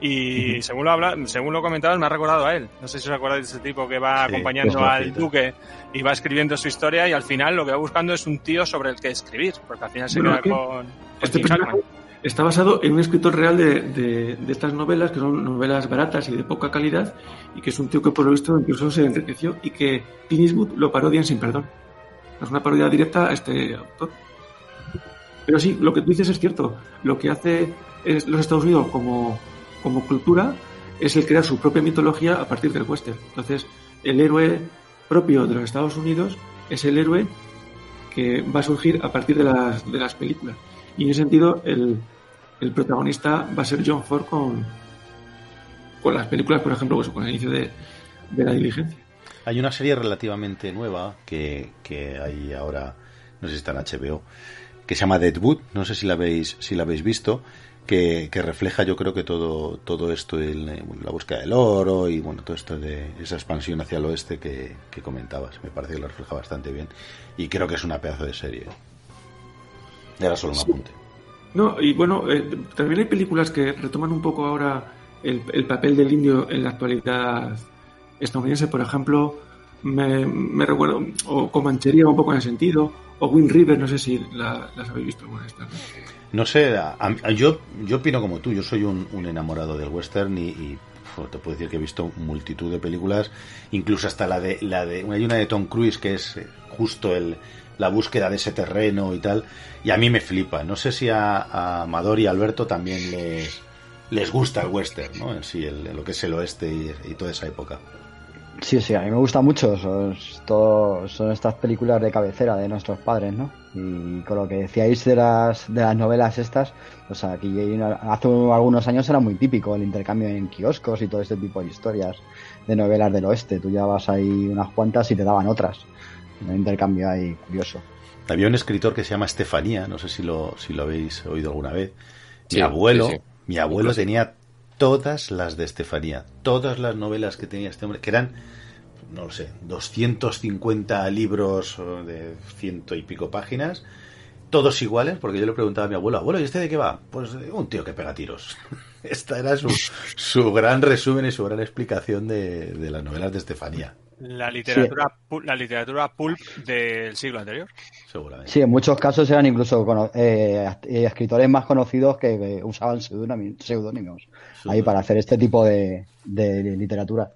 y según lo habla, según lo comentabas, me ha recordado a él. No sé si os acordáis de ese tipo que va Sí, acompañando al duque y va escribiendo su historia y al final lo que va buscando es un tío sobre el que escribir, porque al final se Bueno, queda con, con Este personaje Hackman. está basado en un escritor real de, de- de estas novelas, que son novelas baratas y de poca calidad, y que es un tío que por lo visto incluso se enriqueció y que Clint Eastwood lo parodian sin perdón. Es una parodia directa a este autor. Pero sí, lo que tú dices es cierto. Lo que hace los Estados Unidos como, como cultura es el crear su propia mitología a partir del western. Entonces, el héroe propio de los Estados Unidos es el héroe que va a surgir a partir de las, de las películas. Y en ese sentido, el, el protagonista va a ser John Ford con, con las películas, por ejemplo, pues, con el inicio de, de la diligencia. Hay una serie relativamente nueva que, que hay ahora, no sé si está en HBO, que se llama Deadwood, no sé si la habéis, si la habéis visto, que, que refleja yo creo que todo, todo esto, el, bueno, la búsqueda del oro y bueno, todo esto de esa expansión hacia el oeste que, que comentabas. Me parece que lo refleja bastante bien y creo que es una pedazo de serie. Ahora solo un apunte. No, y bueno, eh, también hay películas que retoman un poco ahora el, el papel del indio en la actualidad estadounidense. Por ejemplo, me, recuerdo, o Comanchería un poco en ese sentido, o Wind River, no sé si la- las habéis visto alguna de. ¿no? Sé, a- a- yo, yo opino como tú, yo soy un, un enamorado del western y, te puedo decir que he visto multitud de películas, incluso hasta la de, la de hay una de Tom Cruise que es eh, justo el, la búsqueda de ese terreno y tal, y a mí me flipa. No sé si a, Amador y Alberto también les, les gusta el western, ¿no? En sí, el- lo que es el oeste y toda esa época. Sí, sí, a mí me gusta mucho. Son, son estas películas de cabecera de nuestros padres, ¿no? Y con lo que decíais de las, de las novelas estas, pues aquí hace algunos años era muy típico el intercambio en kioscos y todo este tipo de historias de novelas del oeste. Tú vas ahí unas cuantas y te daban otras. Un intercambio ahí curioso. Había un escritor que se llama Estefanía, no sé si lo, si lo habéis oído alguna vez. Sí, mi abuelo, sí, sí. mi abuelo tenía todas las de Estefanía, todas las novelas que tenía este hombre, que eran, no lo sé, 250 libros eh, de ciento y pico páginas, todos iguales, porque yo le preguntaba a mi abuelo, abuelo, ¿y este de qué va? Pues de un tío que pega tiros. Esta era su, gran resumen y su gran explicación de las novelas de Estefanía. La literatura, pu- la literatura pulp del siglo anterior. Seguramente. Sí, en muchos casos eran incluso eh, eh, escritores más conocidos que, que usaban seudónimos ahí para hacer este tipo de, de literatura.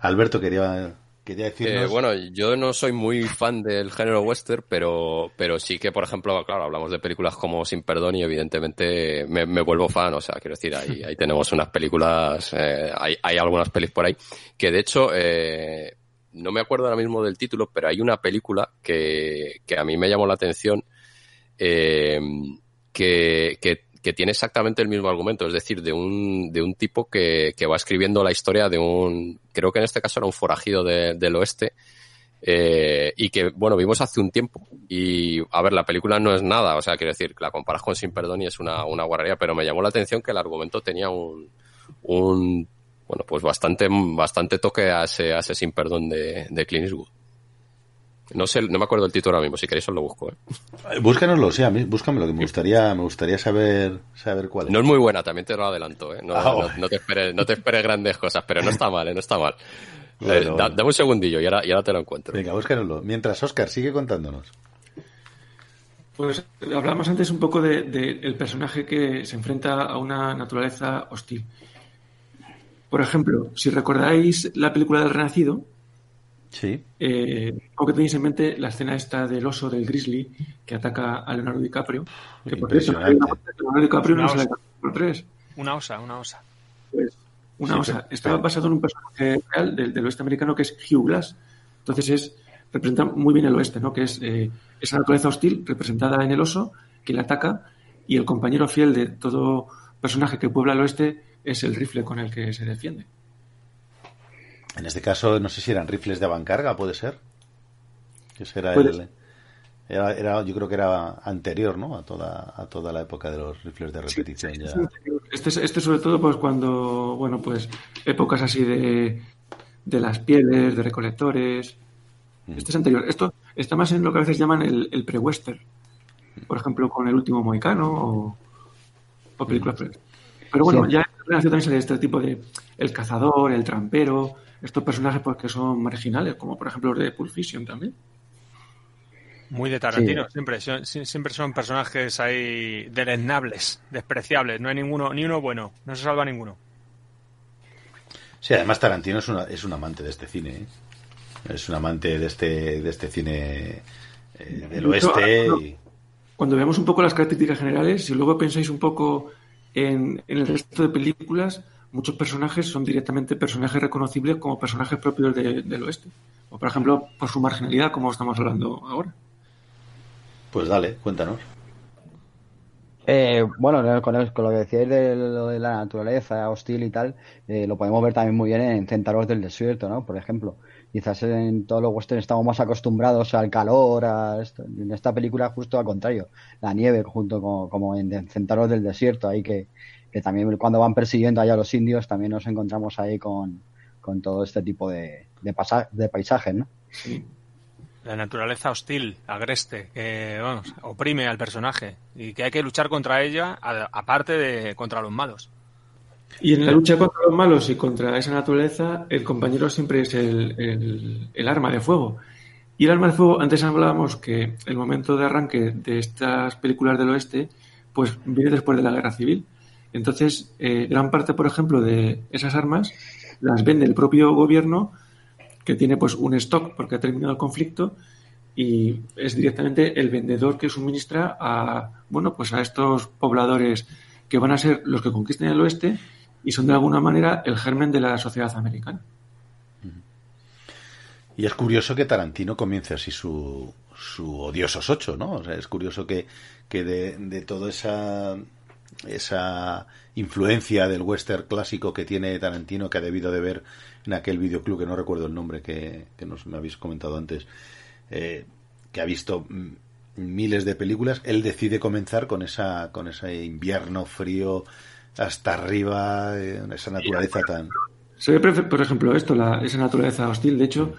Alberto quería, quería Eh, bueno, yo no soy muy fan del género western, pero, pero sí que, por ejemplo, claro, hablamos de películas como Sin Perdón y evidentemente me, me vuelvo fan. O sea, quiero decir, ahí, ahí tenemos unas películas, eh, hay, hay algunas pelis por ahí que de hecho, eh, no me acuerdo ahora mismo del título, pero hay una película que, que a mí me llamó la atención eh, que, que, que tiene exactamente el mismo argumento, es decir, de un, de un tipo que, que va escribiendo la historia de un, creo que en este caso era un forajido de- del oeste, eh, y que, bueno, vimos hace un tiempo. Y, a ver, la película no es nada, o sea, quiero decir, la comparas con Sin Perdón y es una, una guarrería, pero me llamó la atención que el argumento tenía un, un bueno, pues bastante, bastante toque a ese, a ese Sin Perdón de, de Clint Eastwood. No sé, no me acuerdo el título ahora mismo, si queréis os lo busco, ¿eh? Búscanoslo, sí, a mí, búscamelo, que me gustaría, me gustaría saber, saber cuál es. No es muy buena, también te lo adelanto, ¿eh? No, Ah, no- bueno. no te esperes, no te esperes grandes cosas, pero no está mal, ¿eh? No está mal. Bueno, Eh, da- dame un segundillo y ahora, y ahora te lo encuentro. Venga, búscanoslo. Mientras, Oscar, sigue contándonos. Pues hablamos antes un poco del de, el personaje que se enfrenta a una naturaleza hostil. Por ejemplo, si recordáis la película del Renacido, Sí. eh, o que tenéis en mente la escena esta del oso del grizzly que ataca a Leonardo DiCaprio, que por Leonardo DiCaprio no Una sale osa. por tres. Una osa, una osa. Pues, una Sí, osa. pero- Estaba basado en un personaje real del, del oeste americano que es Hugh Glass. Entonces es representa muy bien el oeste, ¿no? Que es eh, esa naturaleza hostil representada en el oso que le ataca y el compañero fiel de todo personaje que puebla el oeste es el rifle con el que se defiende. En este caso, no sé si eran rifles de avancarga, ¿puede ser? Ese era Puede el... Era, era- yo creo que era anterior, ¿no? A toda, a toda la época de los rifles de repetición. ya. Este, es- este sobre todo pues cuando, bueno, pues épocas así de, de las pieles, de recolectores. Este es anterior. Esto está más en lo que a veces llaman el, el pre-western. Por ejemplo, con El último moicano o, o películas. pre- Pero bueno, Sí. ya también sale este tipo de el cazador, el trampero, estos personajes pues que son marginales, como por ejemplo los de Pulp Fiction también. Muy de Tarantino, Sí. siempre, son, sie- siempre son personajes ahí deleznables, despreciables, no hay ninguno, ni uno bueno, no se salva ninguno. Sí, además Tarantino es, una, es un amante de este cine. ¿eh? Es un amante de este, de este cine eh, del oeste. y- Cuando veamos un poco las características generales, si luego pensáis un poco en, en el resto de películas, muchos personajes son directamente personajes reconocibles como personajes propios de- del oeste. O, por ejemplo, por su marginalidad, como estamos hablando ahora. Pues dale, cuéntanos. Eh, bueno, con, el- con lo que decíais de lo de la naturaleza hostil y tal, eh, lo podemos ver también muy bien en Centaros del Desierto, ¿no? Por ejemplo, quizás en todos los westerns estamos más acostumbrados al calor, a esto. En esta película justo al contrario, la nieve junto con, como en Centaros del Desierto, ahí que, que también cuando van persiguiendo allá a los indios también nos encontramos ahí con, con todo este tipo de, de, pasa- de paisajes, ¿no? La naturaleza hostil, agreste, que vamos, oprime al personaje y que hay que luchar contra ella, aparte de contra los malos. Y en la lucha contra los malos y contra esa naturaleza, el compañero siempre es el, el- el arma de fuego. Y el arma de fuego, antes hablábamos que el momento de arranque de estas películas del oeste, pues viene después de la guerra civil. Entonces, eh, gran parte, por ejemplo, de esas armas las vende el propio gobierno que tiene pues un stock porque ha terminado el conflicto y es directamente el vendedor que suministra a bueno pues a estos pobladores que van a ser los que conquisten el oeste y son de alguna manera el germen de la sociedad americana. Y es curioso que Tarantino comience así su, su Odiosos 8, ¿no? O sea, es curioso que, que de, de toda esa, esa influencia del western clásico que tiene Tarantino, que ha debido de ver en aquel videoclub, que no recuerdo el nombre que, que nos me habéis comentado antes, eh, que ha visto mm, miles de películas, él decide comenzar con esa con ese invierno frío hasta arriba, eh, esa naturaleza tan... Se ve, por ejemplo, esto, la, esa naturaleza hostil. De hecho,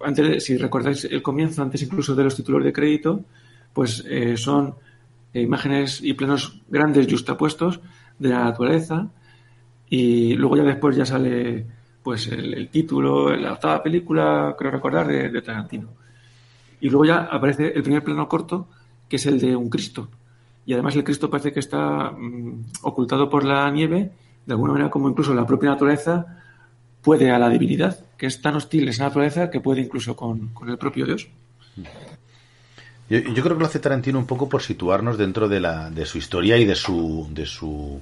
antes, si recordáis el comienzo, antes incluso de los títulos de crédito, pues eh, son eh, imágenes y planos grandes justapuestos de la naturaleza y luego ya después ya sale pues el, el título, la octava película, creo recordar, de, de Tarantino. Y luego ya aparece el primer plano corto, que es el de un Cristo. Y además el Cristo parece que está mm, ocultado por la nieve, de alguna manera como incluso la propia naturaleza puede a la divinidad, que es tan hostil esa naturaleza que puede incluso con, con el propio Dios. Yo, yo creo que lo hace Tarantino un poco por situarnos dentro de, la, de su historia y de su, de su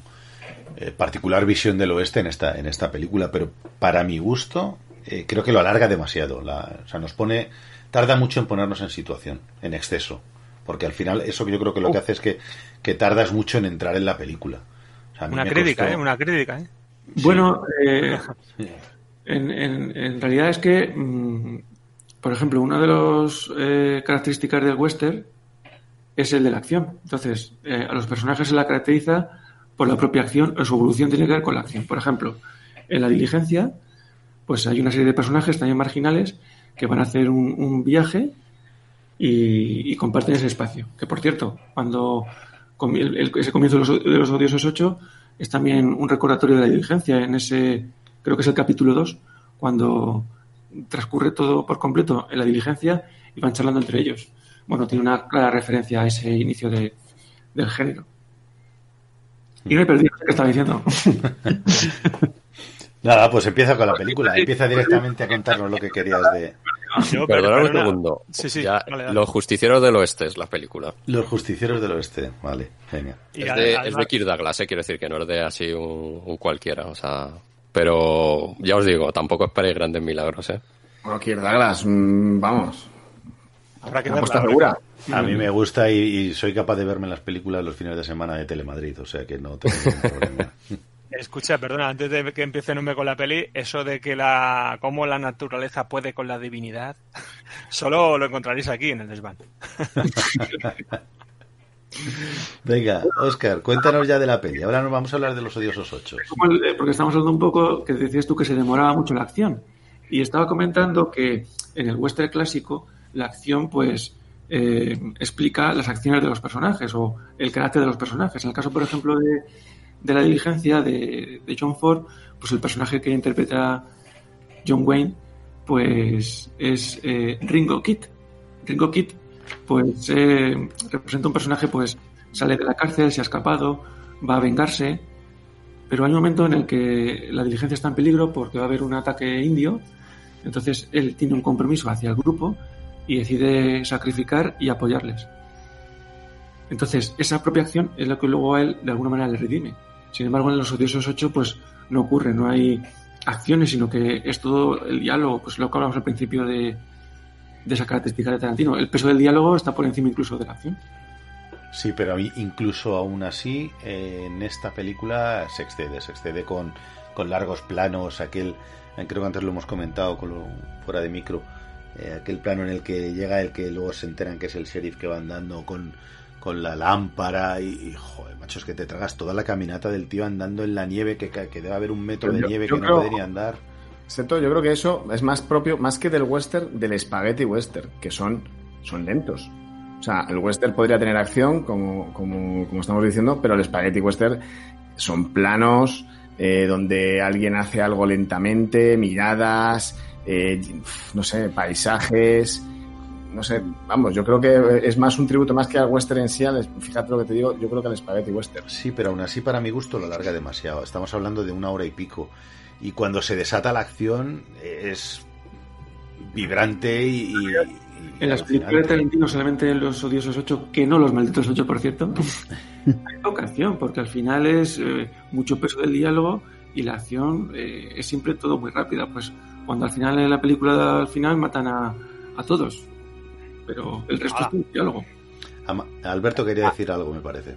eh, particular visión del oeste en esta, en esta película, pero para mi gusto eh, creo que lo alarga demasiado. La, o sea, nos pone, tarda mucho en ponernos en situación, en exceso, porque al final eso yo creo que lo que hace es que, que tardas mucho en entrar en la película. O sea, a mí Una me crítica, costó- ¿eh? Una crítica, ¿eh? Bueno, eh, en, en- en realidad es que, mm, por ejemplo, una de las eh, características del western es el de la acción. Entonces, eh, a los personajes se la caracteriza por la propia acción, o su evolución tiene que ver con la acción. Por ejemplo, en la diligencia, pues hay una serie de personajes también marginales que van a hacer un, un viaje y, y comparten ese espacio. Que por cierto, cuando el- ese comienzo de los, de los odiosos 8 es también un recordatorio de la diligencia en ese, creo que es el capítulo 2, cuando transcurre todo por completo en la diligencia y van charlando entre ellos. Bueno, tiene una clara referencia a ese inicio de- del género. Y no he perdido qué estaba diciendo. Nada, pues empieza con la película, empieza directamente a contarnos lo que querías de Perdona un segundo. Sí, sí, Ya. Los Justicieros del Oeste es la película. Los Justicieros del Oeste. Vale, genial. Y Es de, además- es de Kirk Douglas, eh, quiero decir que no es de así un, un cualquiera, o sea... Pero ya os digo, tampoco esperéis grandes milagros, ¿eh? Bueno, Kirk Douglas, mm, vamos. Habrá que verla, segura. A mí me gusta y, y soy capaz de verme las películas los fines de semana de Telemadrid, o sea que no tengo ningún problema. Escucha, perdona, antes de que empiece nombre con la peli, eso de que la cómo la naturaleza puede con la divinidad, solo lo encontraréis aquí en el desván. Venga, Oscar, cuéntanos ya de la peli. Ahora nos vamos a hablar de los odiosos ocho. Eh, porque estamos hablando un poco, que decías tú que se demoraba mucho la acción. Y estaba comentando que en el western clásico la acción pues eh, explica las acciones de los personajes o el carácter de los personajes. En el caso, por ejemplo, de, la diligencia de, de John Ford, pues el personaje que interpreta John Wayne pues es eh, Ringo Kid. Ringo Kid pues eh, representa un personaje pues sale de la cárcel, se ha escapado, va a vengarse, pero hay un momento en el que la diligencia está en peligro porque va a haber un ataque indio, entonces él tiene un compromiso hacia el grupo y decide sacrificar y apoyarles. Entonces, esa propia acción es lo que luego a él de alguna manera le redime. Sin embargo, en los odiosos 8 pues no ocurre, no hay acciones, sino que es todo el diálogo, pues lo que hablamos al principio de, de esa característica de Tarantino. El peso del diálogo está por encima incluso de la acción. Sí, pero incluso aún así, eh, en esta película se excede, se excede con, con largos planos, aquel, eh, creo que antes lo hemos comentado con lo- fuera de micro, eh, aquel plano en el que llega el que luego se enteran que es el sheriff que va andando con, con la lámpara y, y, joder, macho, es que te tragas toda la caminata del tío andando en la nieve, que, que debe haber un metro de Yo- nieve yo que no creo- ni andar. Excepto, yo creo que eso es más propio, más que del western, del spaghetti western, que son, son lentos. O sea, el western podría tener acción, como, como, como estamos diciendo, pero el spaghetti western son planos eh, donde alguien hace algo lentamente, miradas, eh, no sé, paisajes. no sé, vamos, yo creo que es más un tributo más que al western en sí, fíjate lo que te digo, yo creo que al spaghetti western. Sí, pero aún así para mi gusto lo alarga demasiado. Estamos hablando de una hora y pico. Y cuando se desata la acción es vibrante y... y- y En las películas de Tarantino, solamente en los odiosos 8, que no los malditos 8, por cierto, hay poca acción, porque al final es eh, mucho peso del diálogo y la acción eh, es siempre todo muy rápida. Pues cuando al final en la película al final matan a, a todos, pero el resto es todo diálogo. Alberto quería decir algo, me parece.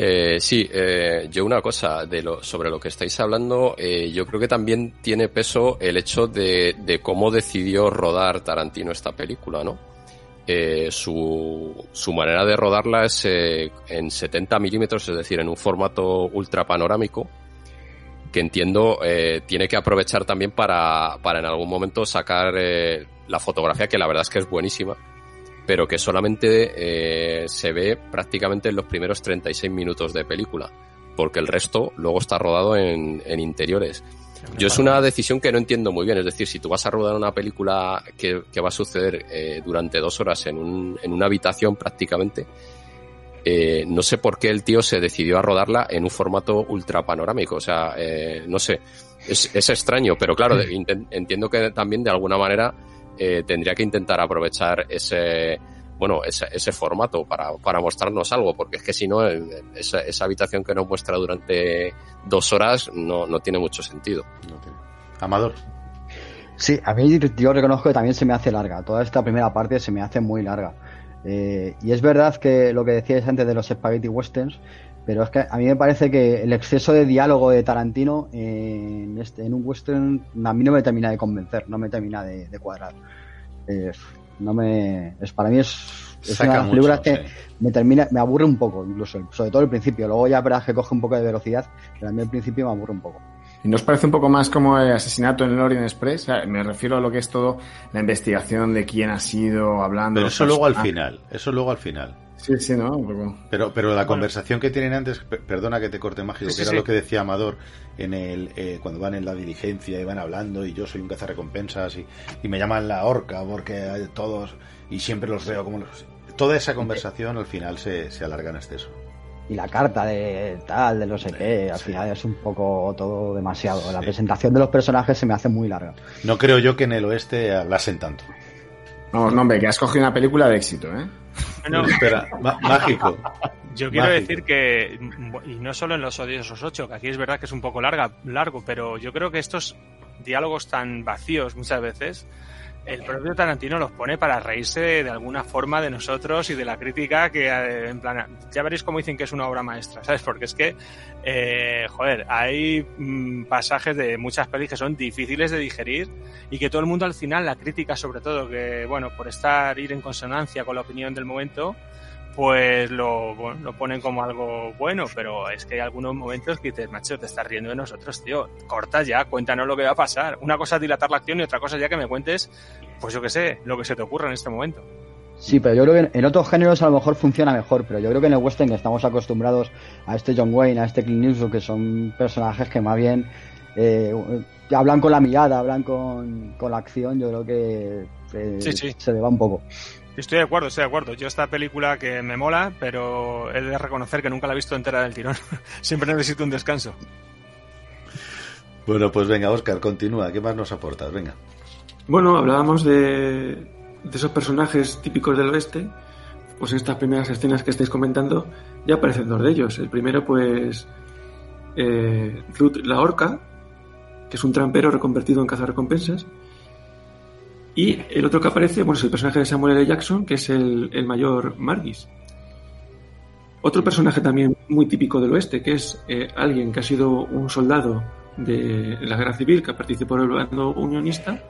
Eh, sí, eh, yo una cosa de lo, sobre lo que estáis hablando, eh, yo creo que también tiene peso el hecho de, de cómo decidió rodar Tarantino esta película, ¿no? Eh, su, su manera de rodarla es eh, en 70 milímetros, es decir, en un formato ultra panorámico, que entiendo tiene que aprovechar también para, para en algún momento sacar la fotografía, que la verdad es que es buenísima, pero que solamente eh, se ve prácticamente en los primeros 36 minutos de película, porque el resto luego está rodado en, en interiores. Yo es una decisión que no entiendo muy bien, es decir, si tú vas a rodar una película que, que va a suceder eh, durante dos horas en, un, en una habitación prácticamente, eh, no sé por qué el tío se decidió a rodarla en un formato ultra panorámico, o sea, eh, no sé, es, es extraño, pero claro, entiendo que también de alguna manera eh, tendría que intentar aprovechar ese bueno ese, ese formato para, para mostrarnos algo porque es que si no el- esa, esa habitación que nos muestra durante dos horas no, no tiene mucho sentido Amador Sí, a mí yo reconozco que también se me hace larga. Toda esta primera parte se me hace muy larga. Eh, y es verdad que lo que decíais antes de los spaghetti westerns, pero es que a mí me parece que el exceso de diálogo de Tarantino en, este, en un western a mí no me termina de convencer, no me termina de, de cuadrar. Eh, no me, es, para mí es, es Saca una mucho, que me termina, me aburre un poco, incluso, sobre todo el principio. Luego ya verás que coge un poco de velocidad, pero a mí al principio me aburre un poco. ¿Y nos parece un poco más como el asesinato en el Orient Express? O sea, me refiero a lo que es todo la investigación de quién ha sido hablando. Pero eso luego al final, eso luego al final. Sí, sí, ¿no? Un poco. Pero, pero la conversación que tienen antes, per- perdona que te corte mágico, Sí, que era sí. lo que decía Amador en el eh, cuando van en la diligencia y van hablando y yo soy un cazarrecompensas y, y me llaman la horca porque hay todos y siempre los veo como los... Toda esa conversación al final se, se alarga en exceso. y la carta de tal, de no sé qué, al final es un poco todo demasiado. La presentación de los personajes se me hace muy larga. No creo yo que en el oeste hablasen tanto. Vamos, no, hombre, que has cogido una película de éxito, ¿eh? Espera, má- mágico. Yo quiero Mágico. decir que, y no solo en los odiosos 8, que aquí es verdad que es un poco larga, largo, pero yo creo que estos diálogos tan vacíos muchas veces, el propio Tarantino los pone para reírse de alguna forma de nosotros y de la crítica que, eh, en plan, ya veréis cómo dicen que es una obra maestra, ¿sabes? Porque es que, eh, joder, hay mm, pasajes de muchas pelis que son difíciles de digerir y que todo el mundo al final, la crítica sobre todo, que, bueno, por estar, ir en consonancia con la opinión del momento, pues lo, bueno, lo ponen como algo bueno, pero es que hay algunos momentos que dices, macho, te estás riendo de nosotros, tío, corta ya, cuéntanos lo que va a pasar. Una cosa es dilatar la acción y otra cosa ya que me cuentes, pues yo qué sé, lo que se te ocurra en este momento. Sí, pero yo creo que en- en otros géneros a lo mejor funciona mejor, pero yo creo que en el western estamos acostumbrados a este John Wayne, a este Clint Eastwood, que son personajes que más bien eh, hablan con la mirada, hablan con, con la acción, yo creo que eh, Sí, sí. se le va un poco. Estoy de acuerdo, estoy de acuerdo. Yo esta película que me mola, pero he de reconocer que nunca la he visto entera del tirón. Siempre necesito un descanso. Bueno, pues venga, Oscar, continúa. ¿Qué más nos aportas? Venga. Bueno, hablábamos de, de esos personajes típicos del oeste. Pues en estas primeras escenas que estáis comentando ya aparecen dos de ellos. El primero, pues, eh, Ruth la Orca, que es un trampero reconvertido en cazarrecompensas. Y el otro que aparece, bueno, es el personaje de Samuel L. Jackson, que es el, el mayor Margis. Otro personaje también muy típico del oeste, que es eh, alguien que ha sido un soldado de la guerra civil, que participó en el bando unionista.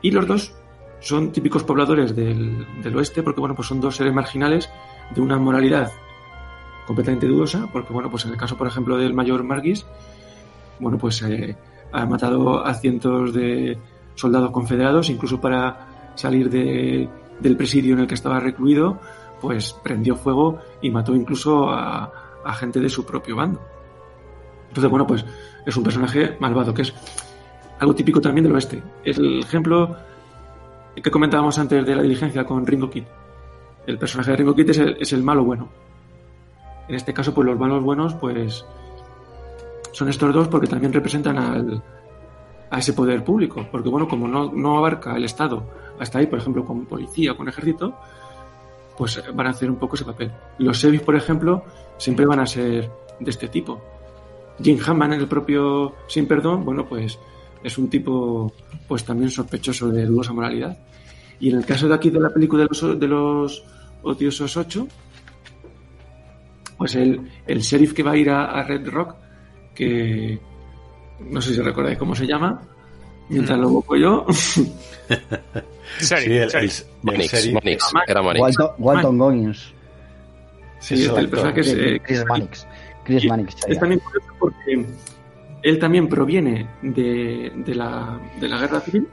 Y los dos son típicos pobladores del, del oeste, porque bueno, pues son dos seres marginales de una moralidad completamente dudosa, porque bueno, pues en el caso, por ejemplo, del mayor Margis, bueno, pues eh, ha matado a cientos de soldados confederados, incluso para salir de- del presidio en el que estaba recluido, pues prendió fuego y mató incluso a, gente de su propio bando. Entonces, bueno, pues es un personaje malvado, que es algo típico también del oeste. El ejemplo que comentábamos antes de la diligencia con Ringo Kid. El personaje de Ringo Kid es el, es el malo bueno. En este caso, pues los malos buenos, pues son estos dos porque también representan al, a ese poder público. Porque, bueno, como no, no abarca el Estado hasta ahí, por ejemplo, con policía, con ejército, pues van a hacer un poco ese papel. Los sheriff, por ejemplo, siempre van a ser de este tipo. Jim Hammond en el propio Sin Perdón, bueno, pues es un tipo pues también sospechoso de dudosa moralidad. Y en el caso de aquí de la película de los, de los odiosos 8, pues el, el sheriff que va a ir a Red Rock, que no sé si recordáis cómo se llama, mientras lo busco yo. Sí, el, el- el Mannix, sheriff- Mannix, era Mannix. Walton, Walton Goggins. Sí, Es este, el personaje es, eh, Chris Mannix. Chris Mannix. Es también curioso porque él también proviene de, de la, de la guerra civil.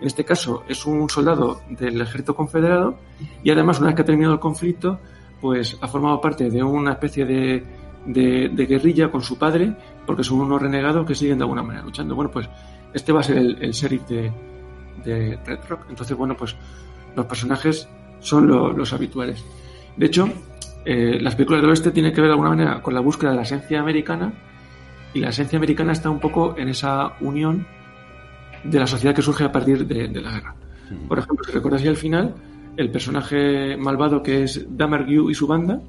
En este caso es un soldado del ejército confederado y además una vez que ha terminado el conflicto, pues ha formado parte de una especie de, de- de guerrilla con su padre porque son unos renegados que siguen de alguna manera luchando. Bueno, pues este va a ser el, el sheriff de, de Red Rock. Entonces, bueno, pues los personajes son lo- los habituales. De hecho, eh, las películas del oeste tienen que ver de alguna manera con la búsqueda de la esencia americana y la esencia americana está un poco en esa unión de la sociedad que surge a partir de, de la guerra. Por ejemplo, si recordáis al final, el personaje malvado que es Damergue y su banda,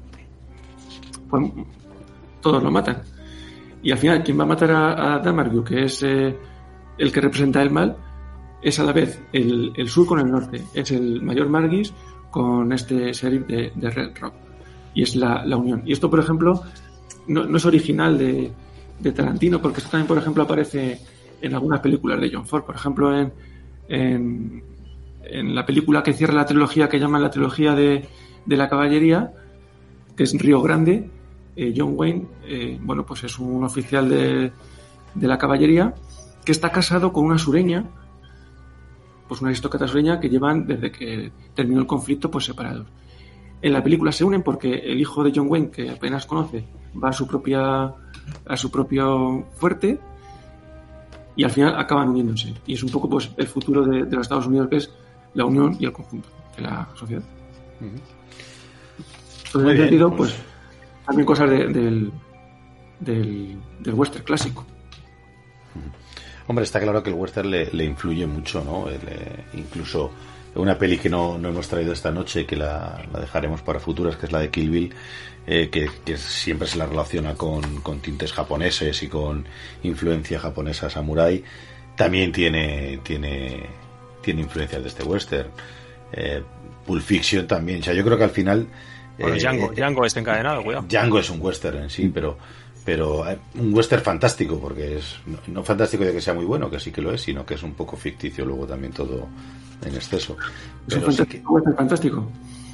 pues todos lo matan. Y al final, quien va a matar a, a Damergue, que es eh, el que representa el mal, es a la vez el, el sur con el norte. Es el mayor Margis con este sheriff de, Red Rock. Y es la, la unión. Y esto, por ejemplo, no, no es original de, Tarantino, porque esto también, por ejemplo, aparece en algunas películas de John Ford. Por ejemplo, en, en, en la película que cierra la trilogía que llaman la trilogía de, de la caballería, que es Río Grande, eh, John Wayne, eh, bueno, pues es un oficial de, de la caballería que está casado con una sureña, pues una aristócrata sureña que llevan desde que terminó el conflicto pues separados. En la película se unen porque el hijo de John Wayne, que apenas conoce, va a su propia a su propio fuerte y al final acaban uniéndose. Y es un poco pues el futuro de, de los Estados Unidos que es la unión y el conjunto de la sociedad. Entonces, en ese sentido, pues- pues también cosas de- del, del, del western clásico. Hombre, está claro que el western le, le influye mucho, ¿no? Eh, incluso una peli que no, no hemos traído esta noche, que la, la dejaremos para futuras, que es la de Kill Bill, eh, que, que siempre se la relaciona con, con tintes japoneses y con influencia japonesa samurai, también tiene, tiene, tiene influencias de este western. Eh, Pulp Fiction también, o sea, yo creo que al final... Bueno, eh, Django, eh, Django está encadenado, cuidado. Django es un western en sí, pero pero eh, un western fantástico, porque es no, no fantástico de que sea muy bueno, que sí que lo es, sino que es un poco ficticio luego también todo en exceso. Es un sí western fantástico.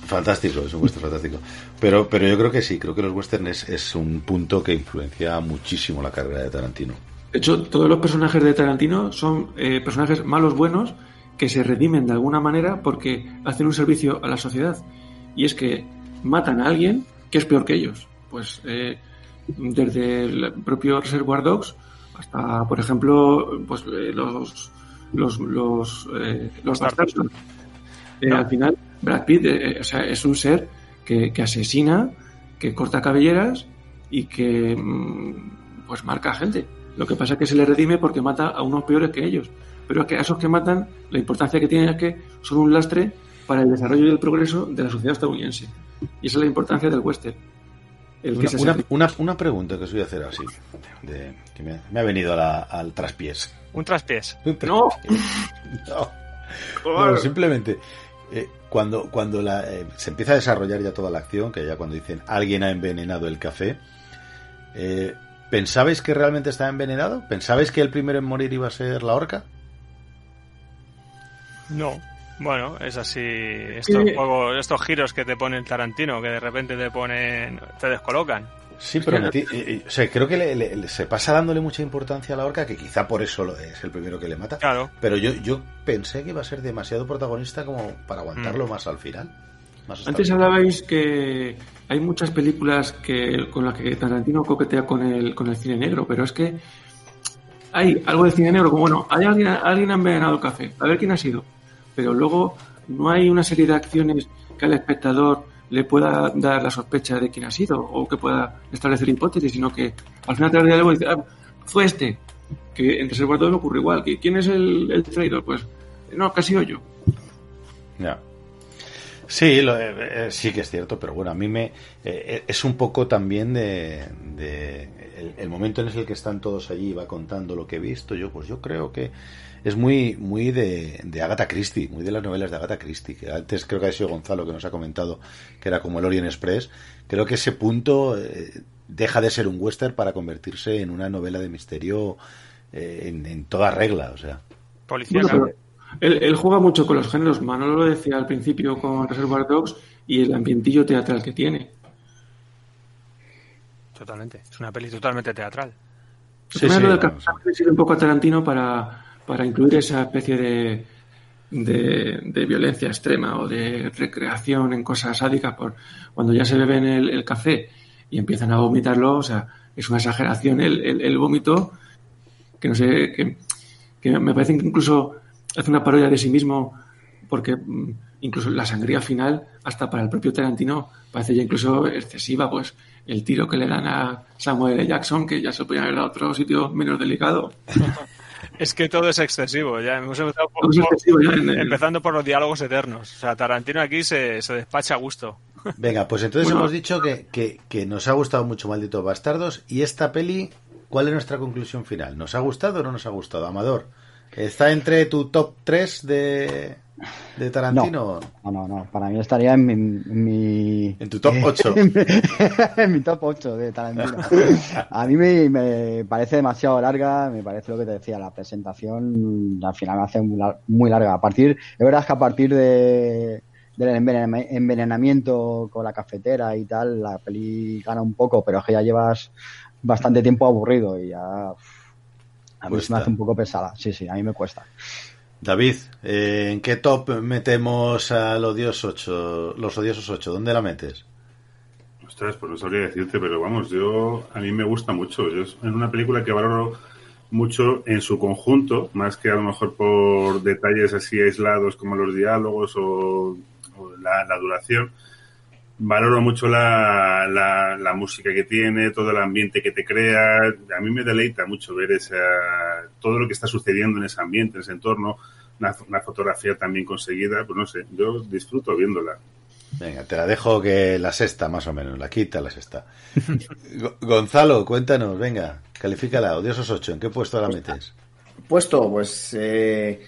Fantástico, es un western fantástico. Pero, pero yo creo que sí, creo que los westerns es, es un punto que influencia muchísimo la carrera de Tarantino. De hecho, todos los personajes de Tarantino son eh, personajes malos buenos que se redimen de alguna manera porque hacen un servicio a la sociedad. Y es que matan a alguien que es peor que ellos. Pues eh, desde el propio Reservoir Dogs hasta, por ejemplo, pues eh, los los los, eh, los bastardos. Eh, Al final, Brad Pitt o sea, es un ser que, que asesina, que corta cabelleras y que mm, pues marca a gente. Lo que pasa es que se le redime porque mata a unos peores que ellos. Pero es que a esos que matan, la importancia que tienen es que son un lastre para el desarrollo y el progreso de la sociedad estadounidense. Y esa es la importancia del western. El que Una, se una, una- una pregunta que os voy a hacer así, de- que me, me ha venido a la- al traspiés. Un traspiés. No. No, simplemente eh, cuando, cuando la, eh, se empieza a desarrollar ya toda la acción, que ya cuando dicen alguien ha envenenado el café, eh, ¿pensabais que realmente estaba envenenado? ¿Pensabais que el primero en morir iba a ser la orca? No. Bueno, es así. Estos Sí. juegos, estos giros que te pone el Tarantino, que de repente te ponen, te descolocan. Sí, pero eh, eh, o sea, creo que le- le- le- se pasa dándole mucha importancia a la orca, que quizá por eso lo- es el primero que le mata. Claro. Pero yo, yo pensé que iba a ser demasiado protagonista como para aguantarlo Mm. más al final. Más Antes hablabais que hay muchas películas que con las que Tarantino coquetea con el, con el cine negro, pero es que hay algo de cine negro como, bueno, hay alguien, alguien ha envenenado el café, a ver quién ha sido. Pero luego no hay una serie de acciones que al espectador le pueda dar la sospecha de quién ha sido o que pueda establecer hipótesis, sino que al final te algo y dice, ah, fue este. Que en Reservoir 2 me ocurre igual. ¿Quién es el, traidor? Pues no, casi yo. Sí, eh, eh, sí que es cierto, pero bueno, a mí me eh, es un poco también de, el momento en el que están todos allí y va contando lo que he visto. Yo, pues yo creo que es muy muy de, de Agatha Christie, muy de las novelas de Agatha Christie. Que antes creo que ha sido Gonzalo que nos ha comentado que era como el Orient Express. Creo que ese punto eh, deja de ser un western para convertirse en una novela de misterio eh, en, en toda regla, o sea. Policía. Bueno, él, él juega mucho con los géneros. Manolo lo decía al principio con Reservoir Dogs y el ambientillo teatral que tiene. Totalmente. Es una peli totalmente teatral. Le sirve un poco a Tarantino para, para incluir esa especie de, de, de violencia extrema o de recreación en cosas sádicas por cuando ya se beben el, café y empiezan a vomitarlo, o sea, es una exageración el, el, el vómito que no sé, que, que me parece que incluso hace una parodia de sí mismo porque mm, incluso la sangría final, hasta para el propio Tarantino, parece ya incluso excesiva, pues el tiro que le dan a Samuel L. Jackson, que ya se podía haber dado a otro sitio menos delicado. Es que todo es excesivo. Ya hemos empezado por- ya el- empezando por los diálogos eternos. O sea, Tarantino aquí se, se despacha a gusto. Venga, pues entonces Bueno. hemos dicho que, que, que nos ha gustado mucho Malditos Bastardos. ¿Y esta peli, cuál es nuestra conclusión final? ¿Nos ha gustado o no nos ha gustado? Amador, ¿está entre tu top 3 de, de Tarantino? No, no, no. Para mí estaría en mi. En, mi- En tu top 8. en mi top 8 de Tarantino. A mí me, me parece demasiado larga. Me parece lo que te decía. La presentación al final me hace muy, lar- muy larga. A partir. Es verdad que a partir de del envenenami- envenenamiento con la cafetera y tal, la peli gana un poco, pero es que ya llevas bastante tiempo aburrido y ya. A mí se me hace un poco pesada. Sí, sí, a mí me cuesta. David, eh, ¿en qué top metemos al odioso 8, los odiosos 8? ¿Dónde la metes? Ostras, pues no sabría decirte, pero vamos, yo a mí me gusta mucho. Yo es una película que valoro mucho en su conjunto, más que a lo mejor por detalles así aislados como los diálogos o, o la, la duración. Valoro mucho la, la, la música que tiene, todo el ambiente que te crea. A mí me deleita mucho ver esa, todo lo que está sucediendo en ese ambiente, en ese entorno. Una, una fotografía también conseguida, pues no sé, yo disfruto viéndola. Venga, te la dejo que la sexta, más o menos, la quita la sexta. Go- Gonzalo, cuéntanos, venga, califícala, odiosos 8, ¿en qué puesto la metes? Puesto, pues eh,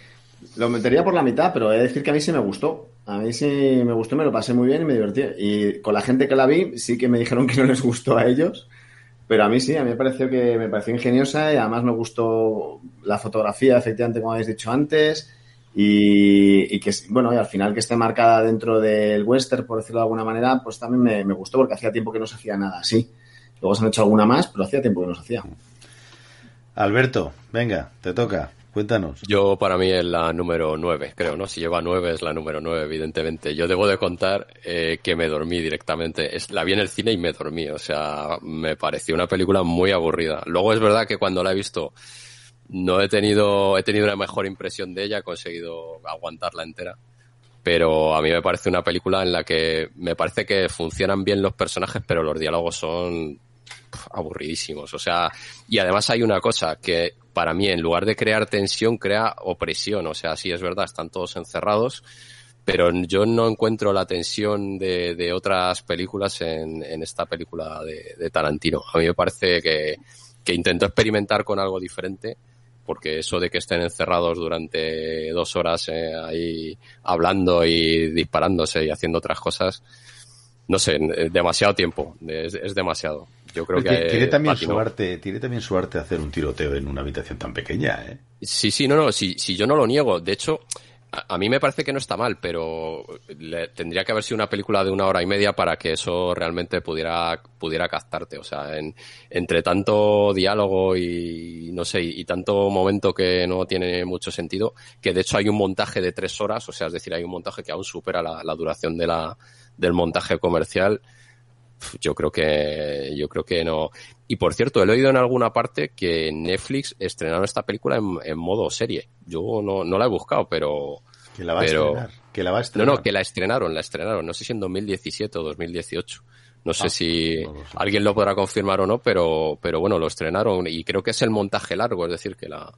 lo metería por la mitad, pero he de decir que a mí sí me gustó. A mí sí me gustó, me lo pasé muy bien y me divertí. Y con la gente que la vi, sí que me dijeron que no les gustó a ellos. Pero a mí sí, a mí me pareció que me pareció ingeniosa y además me gustó la fotografía, efectivamente, como habéis dicho antes. Y, que, bueno, y al final que esté marcada dentro del western, por decirlo de alguna manera, pues también me, me gustó porque hacía tiempo que no se hacía nada así. Luego se han hecho alguna más, pero hacía tiempo que no se hacía. Alberto, venga, te toca, cuéntanos. Yo para mí es la número 9, creo, ¿no? Si lleva 9 es la número 9, evidentemente. Yo debo de contar eh, que me dormí directamente. Es, la vi en el cine y me dormí, o sea, me pareció una película muy aburrida. Luego es verdad que cuando la he visto no he tenido, he tenido una mejor impresión de ella, he conseguido aguantarla entera. Pero a mí me parece una película en la que me parece que funcionan bien los personajes, pero los diálogos son aburridísimos. O sea, y además hay una cosa que para mí, en lugar de crear tensión, crea opresión. O sea, sí es verdad, están todos encerrados, pero yo no encuentro la tensión de, de otras películas en, esta película de, de Tarantino. A mí me parece que, que intentó experimentar con algo diferente porque eso de que estén encerrados durante dos horas eh, ahí hablando y disparándose y haciendo otras cosas, no sé, eh, demasiado tiempo, es demasiado. Yo creo que ti- tiene también patinó. su arte, tiene también su arte hacer un tiroteo en una habitación tan pequeña, ¿eh? Sí, sí, no, no, si, si yo no lo niego. De hecho, a, a mí me parece que no está mal, pero le- tendría que haber sido una película de una hora y media para que eso realmente pudiera, pudiera captarte. O sea, en, entre tanto diálogo y, no sé, y, tanto momento que no tiene mucho sentido, que de hecho hay un montaje de tres horas, o sea, es decir, hay un montaje que aún supera la, la duración de la, del montaje comercial. Yo creo que, yo creo que no. Y por cierto, he leído en alguna parte que Netflix estrenaron esta película en, en modo serie. Yo no, no la he buscado, pero Que la va a pero... estrenar. Que la va a No, estrenar. no, que la estrenaron, la estrenaron. No sé si en 2017 o 2018. No sé Ah, si alguien lo podrá confirmar o no, pero, pero bueno, lo estrenaron y creo que es el montaje largo, es decir, que la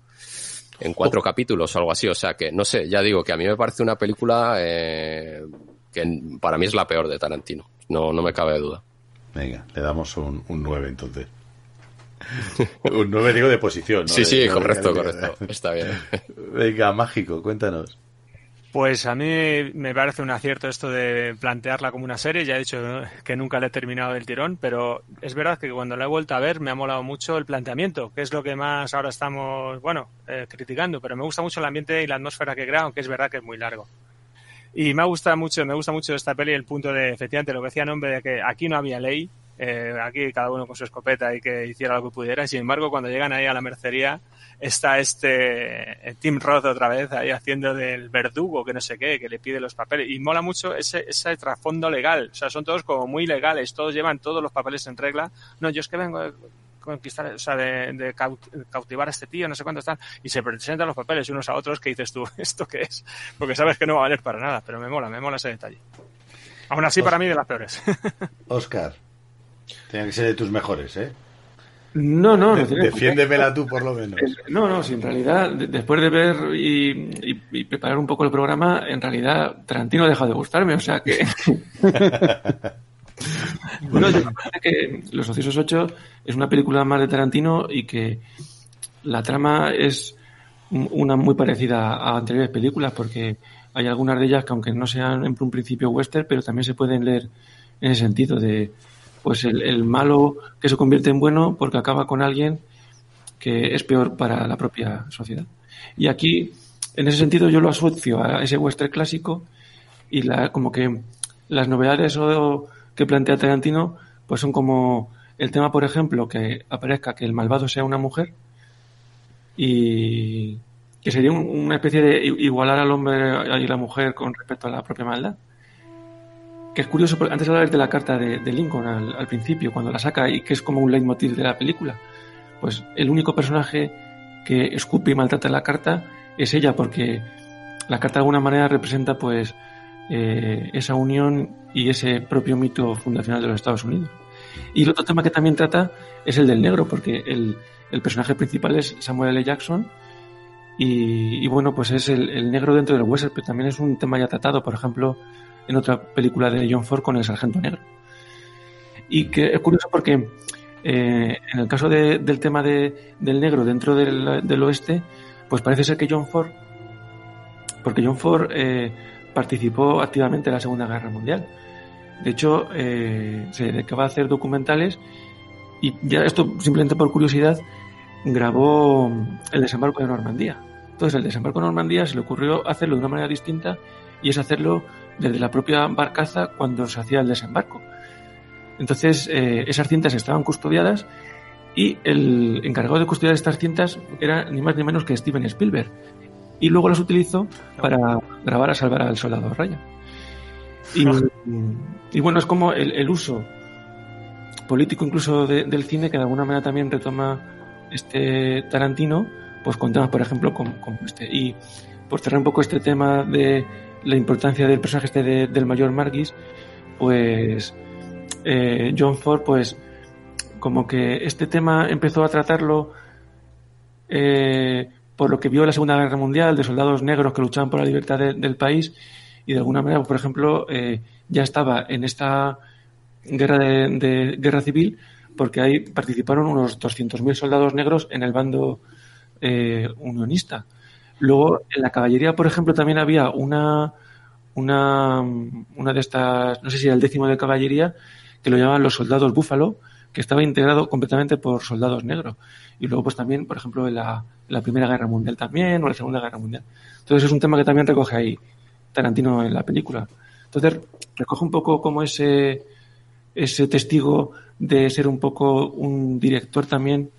en cuatro Oh. capítulos o algo así. O sea que, no sé, ya digo que a mí me parece una película eh, que para mí es la peor de Tarantino. No, no me cabe duda. Venga, le damos un, un 9 entonces. un 9 digo de posición, ¿no? Sí, sí, no correcto, correcto. Está bien. Venga, mágico, cuéntanos. Pues a mí me parece un acierto esto de plantearla como una serie. Ya he dicho que nunca la he terminado del tirón, pero es verdad que cuando la he vuelto a ver me ha molado mucho el planteamiento, que es lo que más ahora estamos, bueno, eh, criticando. Pero me gusta mucho el ambiente y la atmósfera que crea, aunque es verdad que es muy largo. Y me gusta mucho, me gusta mucho esta peli el punto de, efectivamente, lo que decía nombre de que aquí no había ley, eh, aquí cada uno con su escopeta y que hiciera lo que pudiera. Sin embargo, cuando llegan ahí a la mercería, está este eh, Tim Roth otra vez ahí haciendo del verdugo, que no sé qué, que le pide los papeles. Y mola mucho ese, ese trasfondo legal. O sea, son todos como muy legales, todos llevan todos los papeles en regla. No, yo es que vengo conquistar, o sea, de, de caut- cautivar a este tío, no sé cuánto están. Y se presentan los papeles unos a otros que dices tú, ¿esto qué es? Porque sabes que no va a valer para nada, pero me mola, me mola ese detalle. Aún así, para mí, de las peores. Oscar, tiene que ser de tus mejores, ¿eh? No, no, no defiéndemela tú, por lo menos. No, no, si en realidad, de- después de ver y, y- y preparar un poco el programa, en realidad Tarantino ha dejado de gustarme, o sea que... bueno, yo parece que Los Ociosos 8 es una película más de Tarantino y que la trama es un- una muy parecida a anteriores películas porque hay algunas de ellas que aunque no sean en un principio western, pero también se pueden leer en ese sentido de pues el, el malo que se convierte en bueno porque acaba con alguien que es peor para la propia sociedad. Y aquí, en ese sentido, yo lo asocio a ese western clásico y la, como que las novedades o, que plantea Tarantino pues son como el tema, por ejemplo, que aparezca que el malvado sea una mujer y que sería un- una especie de igualar al hombre y la mujer con respecto a la propia maldad. Que es curioso, porque antes hablabas de la carta de, de Lincoln al, al principio, cuando la saca y que es como un leitmotiv de la película. Pues el único personaje que escupe y maltrata la carta es ella, porque la carta de alguna manera representa pues eh, esa unión y ese propio mito fundacional de los Estados Unidos. Y el otro tema que también trata es el del negro, porque el, el personaje principal es Samuel L. Jackson y, y bueno, pues es el, el negro dentro del western, pero también es un tema ya tratado, por ejemplo, en otra película de John Ford con el sargento negro. Y que es curioso porque eh, en el caso de- del tema de- del negro dentro del, del oeste, pues parece ser que John Ford, porque John Ford eh, participó activamente en la Segunda Guerra Mundial. De hecho, eh, se dedicaba a hacer documentales y ya esto simplemente por curiosidad grabó el desembarco de Normandía. Entonces el desembarco de Normandía se le ocurrió hacerlo de una manera distinta y es hacerlo desde la propia barcaza cuando se hacía el desembarco. Entonces eh, esas cintas estaban custodiadas y el encargado de custodiar estas cintas era ni más ni menos que Steven Spielberg. Y luego las utilizó para grabar a salvar al soldado Ryan. Y, y bueno, es como el, el uso político incluso de- del cine que de alguna manera también retoma este Tarantino, pues con temas, por ejemplo, como, como este. Y por cerrar un poco este tema de la importancia del personaje este de- del mayor Margis, pues eh, John Ford, pues como que este tema empezó a tratarlo eh, por lo que vio la Segunda Guerra Mundial de soldados negros que luchaban por la libertad de- del país y de alguna manera, por ejemplo, eh, ya estaba en esta guerra de, guerra civil porque ahí participaron unos 200.000 soldados negros en el bando eh, unionista. Luego, en la caballería, por ejemplo, también había una, una, una de estas, no sé si era el décimo de caballería, que lo llamaban los soldados búfalo, que estaba integrado completamente por soldados negros. Y luego, pues también, por ejemplo, en la, la Primera Guerra Mundial también, o la Segunda Guerra Mundial. Entonces es un tema que también recoge ahí Tarantino en la película. Entonces, recoge un poco como ese, ese testigo de ser un poco un director también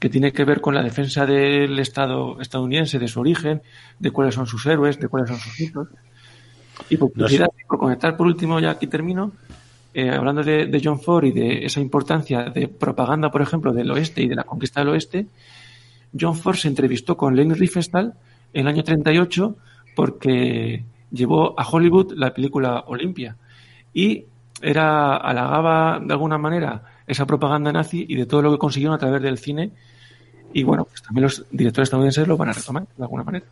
que tiene que ver con la defensa del Estado estadounidense, de su origen, de cuáles son sus héroes, de cuáles son sus mitos. Y por No sé. por conectar por último, ya aquí termino, eh, hablando de, de John Ford y de esa importancia de propaganda, por ejemplo, del oeste y de la conquista del oeste, John Ford se entrevistó con Leni Riefenstahl en el año 38 porque llevó a Hollywood la película Olimpia y era halagaba de alguna manera esa propaganda nazi y de todo lo que consiguieron a través del cine y bueno, pues también los directores estadounidenses lo van a retomar de alguna manera.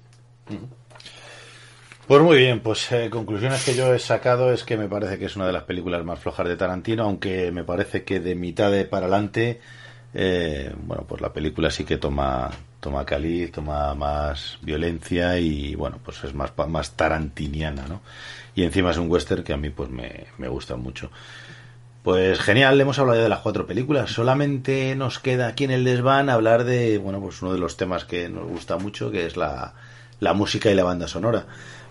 Pues muy bien, pues eh, conclusiones que yo he sacado es que me parece que es una de las películas más flojas de Tarantino, aunque me parece que de mitad de para adelante, eh, bueno, pues la película sí que toma toma caliz, toma más violencia y bueno, pues es más más tarantiniana, ¿no? Y encima es un western que a mí pues me, me gusta mucho. Pues genial, hemos hablado ya de las cuatro películas. Solamente nos queda aquí en el desván hablar de, bueno, pues uno de los temas que nos gusta mucho, que es la, la música y la banda sonora.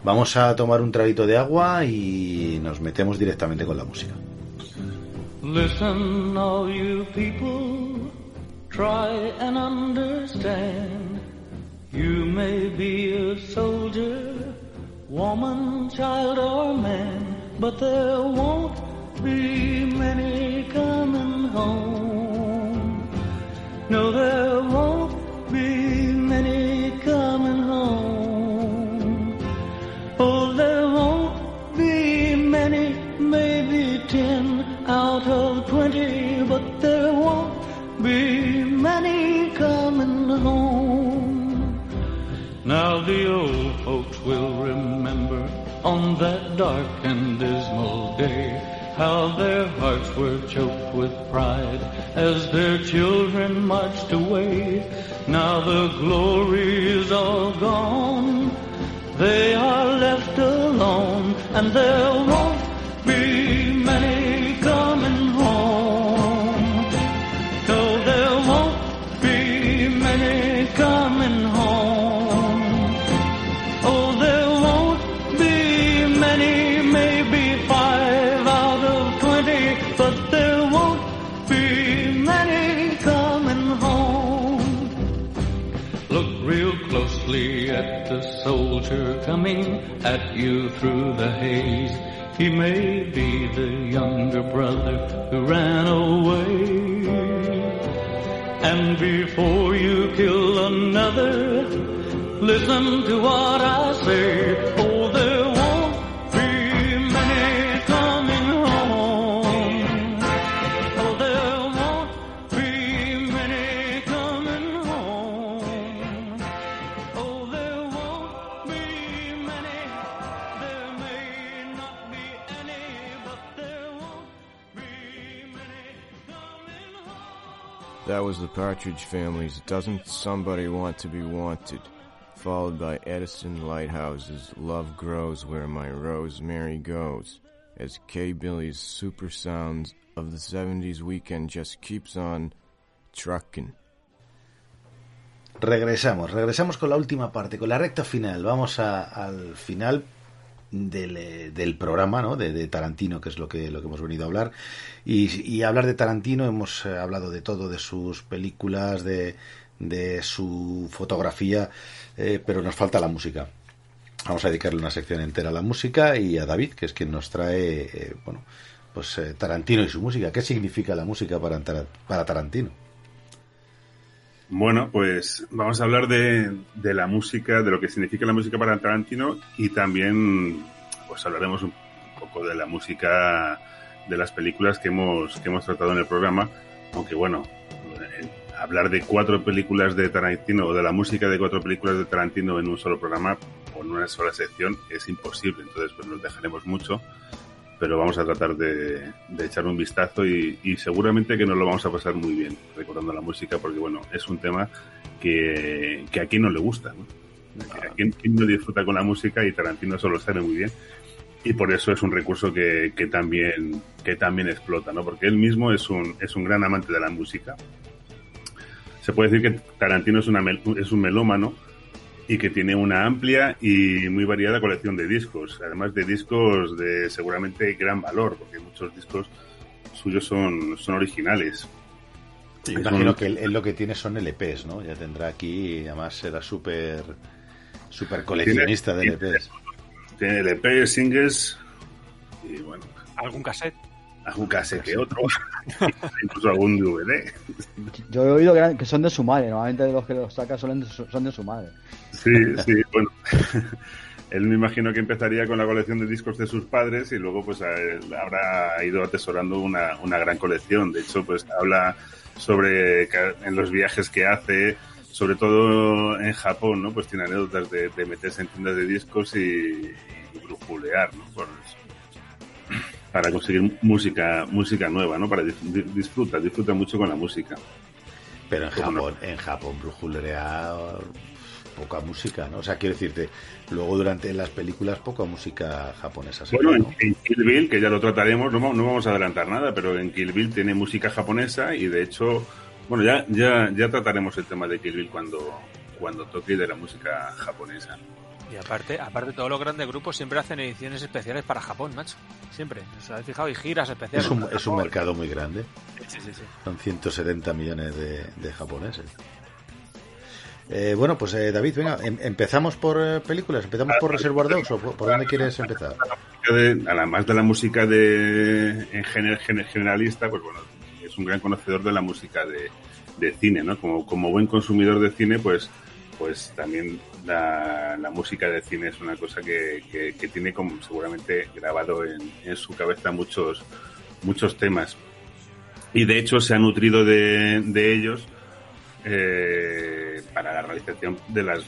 Vamos a tomar un traguito de agua y nos metemos directamente con la música. Listen, all you people, try and understand. You may be a soldier, woman, child, or man, but there won't be many coming home. No, there won't be many coming home. Oh, there won't be many, maybe ten out of twenty, but there won't be many coming home. Now the old folks will remember on that dark and dismal day how their hearts were choked with pride as their children marched away. Now the glory is all gone. They are left alone, and there won't be at you through the haze. He may be the younger brother who ran away. And before you kill another, listen to what I say. That was the Partridge Family's Doesn't Somebody Want to Be Wanted, followed by Edison Lighthouse's Love Grows Where My Rosemary Goes, as K. Billy's super sounds of the 70s weekend just keeps on trucking. Regresamos, regresamos con la última parte, con la recta final. Vamos a- al final del, eh, del programa, ¿no? De, de Tarantino, que es lo que, lo que hemos venido a hablar. Y, y hablar de Tarantino, hemos eh, hablado de todo, de sus películas, de, de su fotografía, eh, pero nos falta la música. Vamos a dedicarle una sección entera a la música y a David, que es quien nos trae, bueno, pues Tarantino y su música. ¿Qué significa la música para, para Tarantino? Bueno, pues vamos a hablar de, de la música, de lo que significa la música para Tarantino y también pues hablaremos un poco de la música de las películas que hemos, que hemos tratado en el programa, aunque bueno, eh, hablar de cuatro películas de Tarantino o de la música de cuatro películas de Tarantino en un solo programa o en una sola sección es imposible, entonces pues nos dejaremos mucho pero vamos a tratar de, de echar un vistazo y, y seguramente que nos lo vamos a pasar muy bien recordando la música porque bueno, es un tema que, que a quien no le gusta, ¿no? A quien, quien no disfruta con la música y Tarantino eso lo sabe muy bien y por eso es un recurso que, que también que también explota, ¿no? Porque él mismo es un, es un gran amante de la música. Se puede decir que Tarantino es, una, es un melómano y que tiene una amplia y muy variada colección de discos, además de discos de seguramente gran valor, porque muchos discos suyos son, son originales. Sí, imagino que él, él lo que tiene son LPs, ¿no? Ya tendrá aquí, además será súper súper coleccionista de LPs. Tiene LP, singles y bueno, ¿Algún cassette? Algún cassette que otro, incluso algún DVD. Yo he oído que, eran- que son de su madre. Normalmente los que los saca son de su, son de su madre. Sí, sí, bueno. él me imagino que empezaría con la colección de discos de sus padres y luego pues habrá ido atesorando una, una gran colección. De hecho, pues habla sobre en los viajes que hace, sobre todo en Japón, ¿no? Pues tiene anécdotas de, de meterse en tiendas de discos y, y brujulear, ¿no? Por- para conseguir música música nueva, ¿no? Para dis- di- disfruta, disfruta mucho con la música. Pero en Como no. Japón, en Japón, brujulería poca música, ¿no? O sea, quiero decirte, luego durante las películas poca música japonesa. Bueno, en, en Kill Bill, que ya lo trataremos, no, vamos- no vamos a adelantar nada, pero en Kill Bill tiene música japonesa y de hecho, bueno, ya, ya, ya trataremos el tema de Kill Bill cuando, cuando toque de la música japonesa. Y aparte, aparte todos los grandes grupos siempre hacen ediciones especiales para Japón, macho. Siempre. ¿Os habéis fijado? Y giras especiales. Es un, es mercado muy grande. Sí, sí, sí. Son 170 millones de, de japoneses. Eh, bueno, pues eh, David, venga, em- empezamos por eh, películas, empezamos por Reservoir Dogs o por, por dónde quieres empezar. de- además de la música de en gener- gener- generalista, pues bueno, es un gran conocedor de la música de, de cine, ¿no? Como, como buen consumidor de cine, pues, pues también la, la música de cine es una cosa que, que- tiene como seguramente grabado en, en su cabeza muchos, muchos temas. Y de hecho se ha nutrido de, de ellos eh, para la realización de las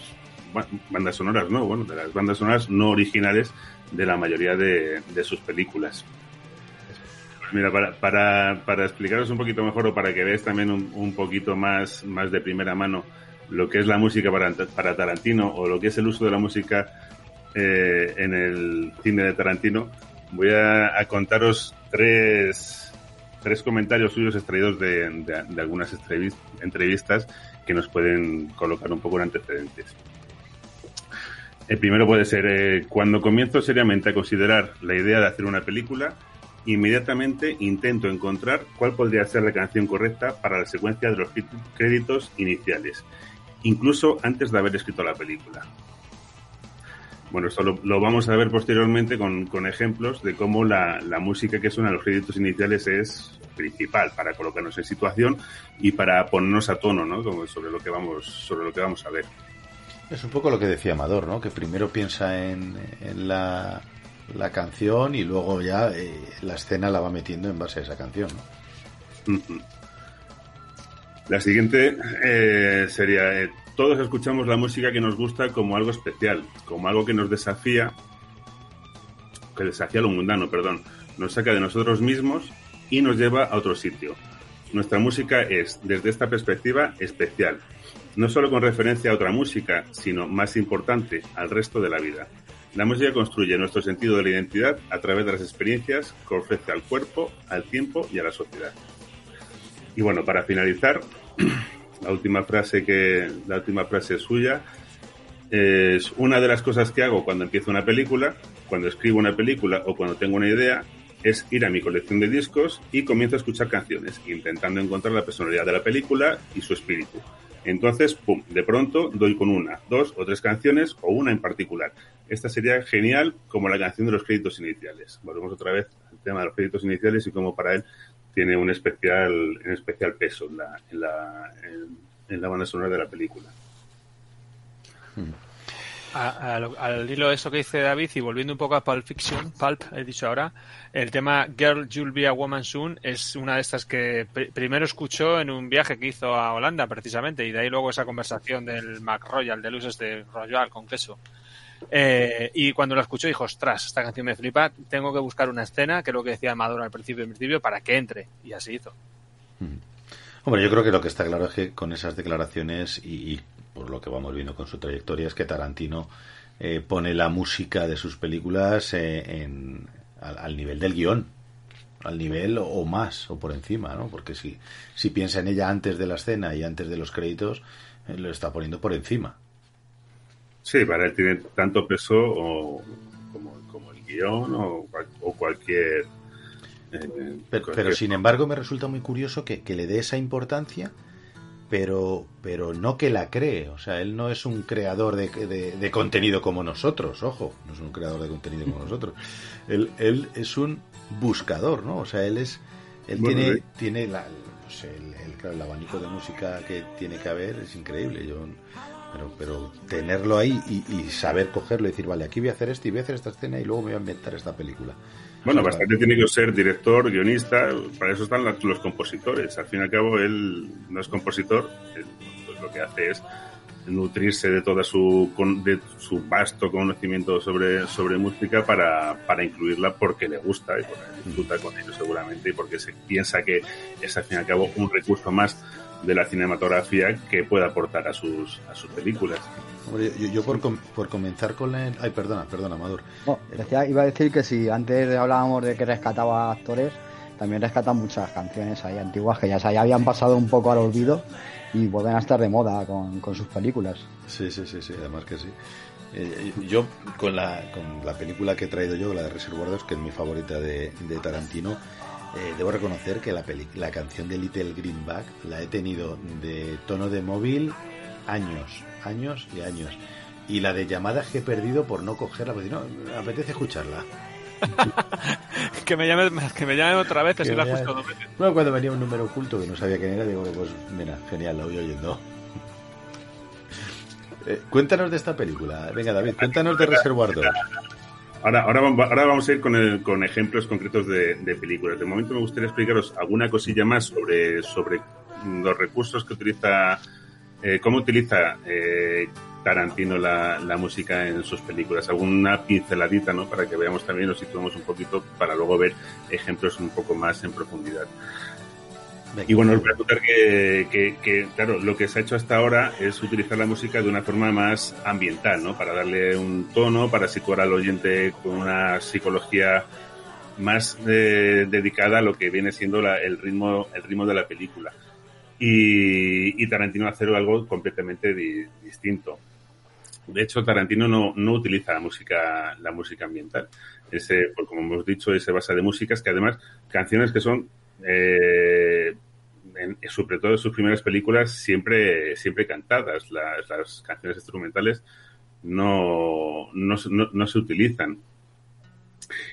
ba- bandas sonoras, no, bueno, de las bandas sonoras no originales de la mayoría de, de sus películas. Mira, para, para, para explicaros un poquito mejor o para que veáis también un, un poquito más, más de primera mano lo que es la música para, para Tarantino o lo que es el uso de la música eh, en el cine de Tarantino, voy a, contaros tres, tres comentarios suyos extraídos de, de- algunas entrevis- entrevistas que nos pueden colocar un poco en antecedentes. El primero puede ser, eh, cuando comienzo seriamente a considerar la idea de hacer una película, inmediatamente intento encontrar cuál podría ser la canción correcta para la secuencia de los créditos iniciales, incluso antes de haber escrito la película. Bueno, esto lo, lo vamos a ver posteriormente con, con ejemplos de cómo la, la música que suena en los créditos iniciales es principal para colocarnos en situación y para ponernos a tono, ¿no? Como sobre lo que vamos, sobre lo que vamos a ver. Es un poco lo que decía Amador, ¿no? Que primero piensa en, en la, la canción y luego ya eh, la escena la va metiendo en base a esa canción, ¿no? La siguiente eh, sería, eh, todos escuchamos la música que nos gusta como algo especial, como algo que nos desafía, que desafía lo mundano, perdón, nos saca de nosotros mismos y nos lleva a otro sitio. Nuestra música es, desde esta perspectiva, especial, no solo con referencia a otra música, sino, más importante, al resto de la vida. La música construye nuestro sentido de la identidad a través de las experiencias que ofrece al cuerpo, al tiempo y a la sociedad. Y bueno, para finalizar, la última frase que la última frase suya es una de las cosas que hago cuando empiezo una película, cuando escribo una película o cuando tengo una idea es ir a mi colección de discos y comienzo a escuchar canciones, intentando encontrar la personalidad de la película y su espíritu. Entonces, pum, de pronto doy con una, dos o tres canciones o una en particular. Esta sería genial como la canción de los créditos iniciales. Volvemos otra vez al tema de los créditos iniciales y cómo para él tiene un especial, un especial peso en la, en, la, en- la banda sonora de la película. A- a al hilo de eso que dice David y volviendo un poco a Pulp Fiction, Pulp, he dicho ahora, el tema Girl You'll Be a Woman Soon es una de estas que pr- primero escuchó en un viaje que hizo a Holanda precisamente y de ahí luego esa conversación del Mac Royal, de luces de Royal con queso. Eh, y cuando lo escuchó dijo, ostras, esta canción me flipa, tengo que buscar una escena, que es lo que decía Amador al principio, en principio, para que entre. Y así hizo. Hombre, yo creo que lo que está claro es que con esas declaraciones y, por lo que vamos viendo con su trayectoria es que Tarantino eh, pone la música de sus películas eh, en, al, al nivel del guion, al nivel o, o más o por encima, ¿no? Porque si, si piensa en ella antes de la escena y antes de los créditos, eh, lo está poniendo por encima. Sí, para él tiene tanto peso o, como, como el guion o, o cualquier... eh, Pero, cualquier- pero, sin embargo me resulta muy curioso que, que le dé esa importancia, pero, pero no que la cree. O sea, él no es un creador de, de- de contenido como nosotros, ojo, no es un creador de contenido como nosotros. Él, él es un buscador, ¿no? O sea, él es, él Bueno, tiene, tiene la, no sé, el, el abanico de música que tiene que haber es increíble. Yo Pero, pero tenerlo ahí y, y saber cogerlo y decir, vale, aquí voy a hacer esto y voy a hacer esta escena y luego me voy a inventar esta película. Bueno, sea, bastante tiene que ser director, guionista, para eso están los compositores. Al fin y al cabo, él no es compositor, él, pues, lo que hace es nutrirse de toda su de su vasto conocimiento sobre, sobre música para, para incluirla porque le gusta y porque disfruta con ello seguramente y porque se piensa que es al fin y al cabo un recurso más de la cinematografía que puede aportar a sus, a sus películas. Hombre, yo, yo por, com- por comenzar con el... Ay, perdona, perdona, Amador. No, decía, iba a decir que si antes hablábamos de que rescataba actores, también rescatan muchas canciones ahí antiguas que ya, se- ya habían pasado un poco al olvido y vuelven a estar de moda con, con sus películas. Sí, sí, sí, sí, además que sí. Eh, yo con la, con la película que he traído yo, la de Reservoir Dogs, que es mi favorita de, de Tarantino, eh, debo reconocer que la, peli- la canción de Little Greenback la he tenido de tono de móvil años, años y años. Y la de llamadas que he perdido por no cogerla, porque no, apetece escucharla. que me llamen, que me llamen otra vez, así Que la me justo llame- dos veces. No, cuando venía un número oculto que no sabía quién era, digo, pues mira, genial, la voy oyendo. Eh, cuéntanos de esta película. Venga, David, cuéntanos de Reservoir Dogs. Ahora, ahora, ahora vamos a ir con, el- con ejemplos concretos de, de películas. De momento me gustaría explicaros alguna cosilla más sobre, sobre los recursos que utiliza, eh, cómo utiliza eh, Tarantino la, la música en sus películas. Alguna pinceladita, ¿no? Para que veamos también, nos situemos un poquito, para luego ver ejemplos un poco más en profundidad. Y bueno, contar que, que- que, claro, lo que se ha hecho hasta ahora es utilizar la música de una forma más ambiental, ¿no? Para darle un tono, para situar al oyente con una psicología más eh, dedicada a lo que viene siendo la- el ritmo el ritmo de la película. Y, Tarantino hace algo completamente di- distinto. De hecho, Tarantino no, no utiliza la música, la música ambiental. Ese, pues como hemos dicho, se basa de músicas que además, canciones que son, eh, en- sobre todo en sus primeras películas, siempre, siempre cantadas. Las, las canciones instrumentales no, no, no- no se utilizan.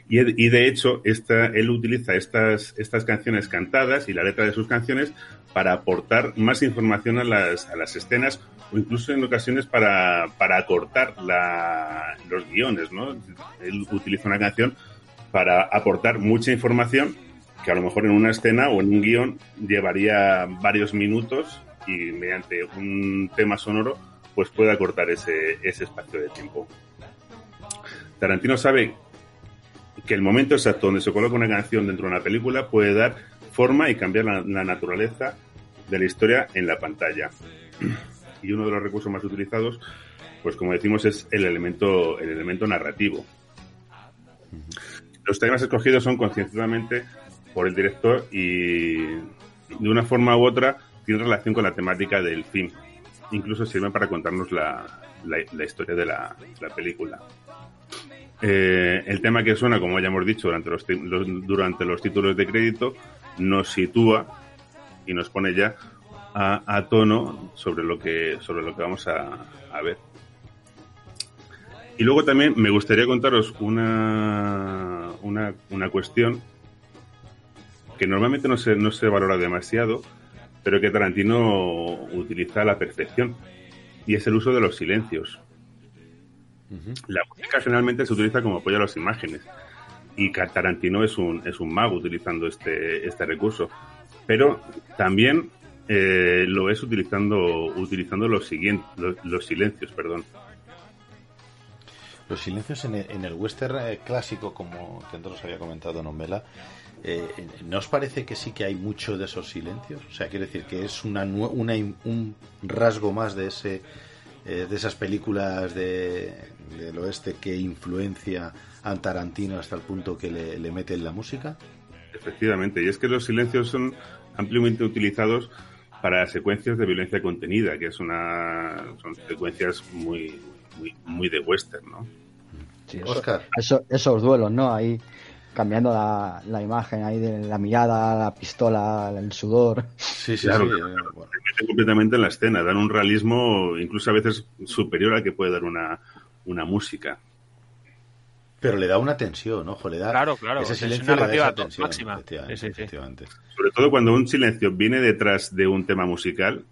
Y, y de hecho, esta, él utiliza estas, estas canciones cantadas y la letra de sus canciones para aportar más información a las, a las escenas o incluso en ocasiones para, para acortar la, los guiones. ¿no? Él utiliza una canción para aportar mucha información que a lo mejor en una escena o en un guion llevaría varios minutos y mediante un tema sonoro pues puede acortar ese, ese espacio de tiempo. Tarantino sabe que el momento exacto donde se coloca una canción dentro de una película puede dar forma y cambiar la, la naturaleza de la historia en la pantalla. Y uno de los recursos más utilizados, pues como decimos, es el elemento, el elemento narrativo. Los temas escogidos son conscientemente por el director y de una forma u otra tienen relación con la temática del film. Incluso sirven para contarnos la, la- historia de la, la película. Eh, el tema que suena, como ya hemos dicho durante los, los- durante los títulos de crédito, nos sitúa y nos pone ya a, a tono sobre lo que sobre lo que vamos a, a ver. Y luego también me gustaría contaros una, una, una cuestión que normalmente no se, no se valora demasiado, pero que Tarantino utiliza a la perfección, y es el uso de los silencios. La música generalmente se utiliza como apoyo a las imágenes, y Tarantino es un, es un mago utilizando este, este recurso, pero también eh, lo es utilizando, utilizando los, siguientes, los, los silencios, perdón. Los silencios en el, en el western eh, clásico, como que antes os había comentado Nomela, eh, ¿no os parece que sí que hay mucho de esos silencios? O sea, quiere decir que es una, una un rasgo más de ese eh, de esas películas de, del oeste que influencia a Tarantino hasta el punto que le, le mete en la música. Efectivamente, y es que los silencios son ampliamente utilizados para secuencias de violencia contenida, que es una son secuencias muy muy, muy de western, ¿no? Sí, eso- eso- esos duelos, ¿no? Ahí cambiando la, la imagen ahí de la mirada, la pistola, el sudor. Sí, Claro, claro, claro. Se mete completamente en la escena, dan un realismo incluso a veces superior al que puede dar una, una música. Pero le da una tensión, ojo, le da Claro, claro, ese silencio le da narrativa esa tensión, máxima. efectivamente, Sí, sí, sí. efectivamente. Sobre todo cuando un silencio viene detrás de un tema musical,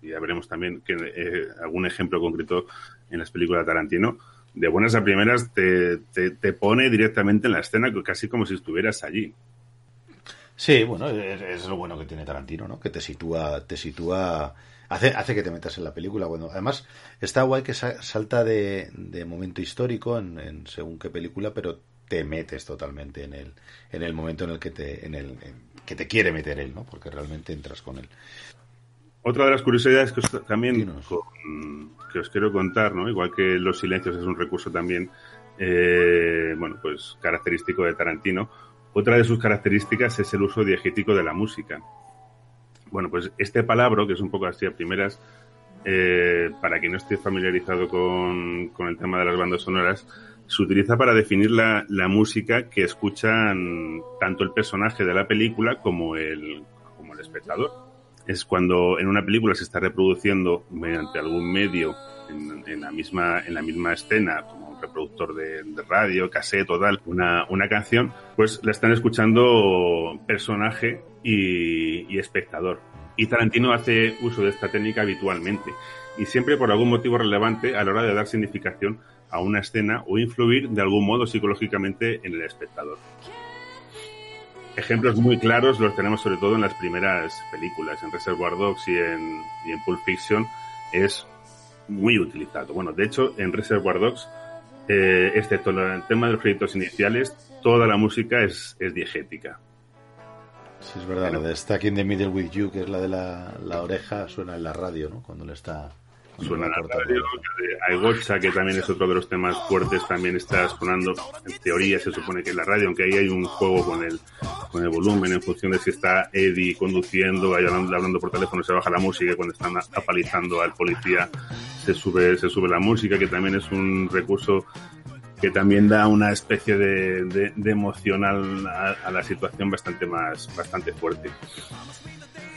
y ya veremos también que, eh, algún ejemplo concreto en las películas de Tarantino, de buenas a primeras te, te, te pone directamente en la escena, casi como si estuvieras allí. Sí, bueno, es, lo bueno que tiene Tarantino, ¿no? Que te sitúa, te sitúa, hace, hace que te metas en la película. Bueno, además está guay que sa- salta de, de momento histórico en, en según qué película, pero te metes totalmente en el, en el momento en el que te, en el, en- que te quiere meter él, ¿no? Porque realmente entras con él. Otra de las curiosidades que os, también con- que os quiero contar, ¿no? Igual que los silencios es un recurso también, eh, bueno, pues característico de Tarantino. Otra de sus características es el uso diegético de la música. Bueno, pues este palabra, que es un poco así a primeras, eh, para quien no esté familiarizado con, con el tema de las bandas sonoras, se utiliza para definir la, la música que escuchan tanto el personaje de la película como el, como el espectador. Es cuando en una película se está reproduciendo mediante algún medio en, la, misma, en la misma escena, como un reproductor de, radio, cassette o tal, una, una canción, pues la están escuchando personaje y espectador. Y Tarantino hace uso de esta técnica habitualmente y siempre por algún motivo relevante a la hora de dar significación a una escena o influir de algún modo psicológicamente en el espectador. Ejemplos muy claros los tenemos sobre todo en las primeras películas, en Reservoir Dogs y en, y en Pulp Fiction es muy utilizado. Bueno, de hecho, en Reservoir Dogs, eh, excepto el tema de los créditos iniciales, toda la música es, es diegética. Sí, es verdad, la de Stuck in the Middle with You, que es la de la, la oreja, suena en la radio, ¿no? Cuando le está... Suena la radio, Aigocha, que también es otro de los temas fuertes, también está sonando, en teoría se supone que es la radio, aunque ahí hay un juego con el, con el volumen en función de si está Eddie conduciendo, hablando, hablando por teléfono, se baja la música cuando están apalizando al policía se sube, se sube la música, que también es un recurso que también da una especie de, de, de emocional a, a, la situación bastante más, bastante fuerte.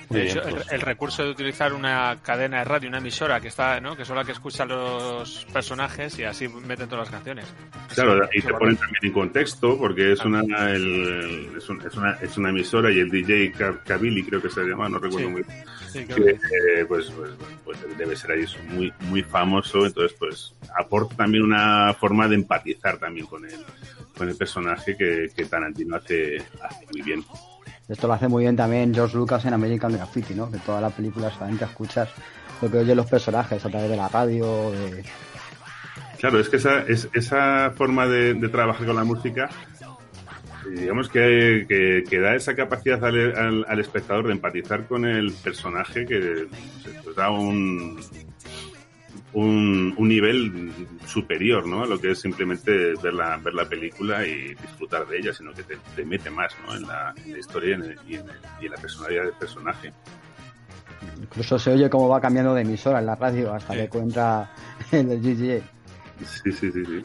De hecho, el, el, recurso de utilizar una cadena de radio, una emisora que está, ¿no? que son la que escucha los personajes y así meten todas las canciones. Claro, y te ponen también en contexto porque es una, el, es, un, es, una es una emisora y el DJ Kabili creo que se llama, no recuerdo sí. muy bien. Sí, que, eh, pues, pues, pues, debe ser ahí muy muy famoso, entonces pues aporta también una forma de empatizar también con el con el personaje que, que Tarantino hace, hace muy bien. Esto lo hace muy bien también George Lucas en American Graffiti, ¿no? Que toda la película solamente escuchas lo que oyen los personajes a través de la radio. De... Claro, es que esa, es, esa forma de, trabajar con la música, digamos que, que, da esa capacidad al, al, al, espectador de empatizar con el personaje que pues, da un, un, un, nivel superior ¿no? a lo que es simplemente ver la, ver la película y disfrutar de ella, sino que te, te mete más ¿no? en, la, en, la, historia y en, el, y, en el, y en, la personalidad del personaje. Incluso se oye cómo va cambiando de emisora en la radio hasta sí. que encuentra en el GGA. Sí, sí, sí, sí.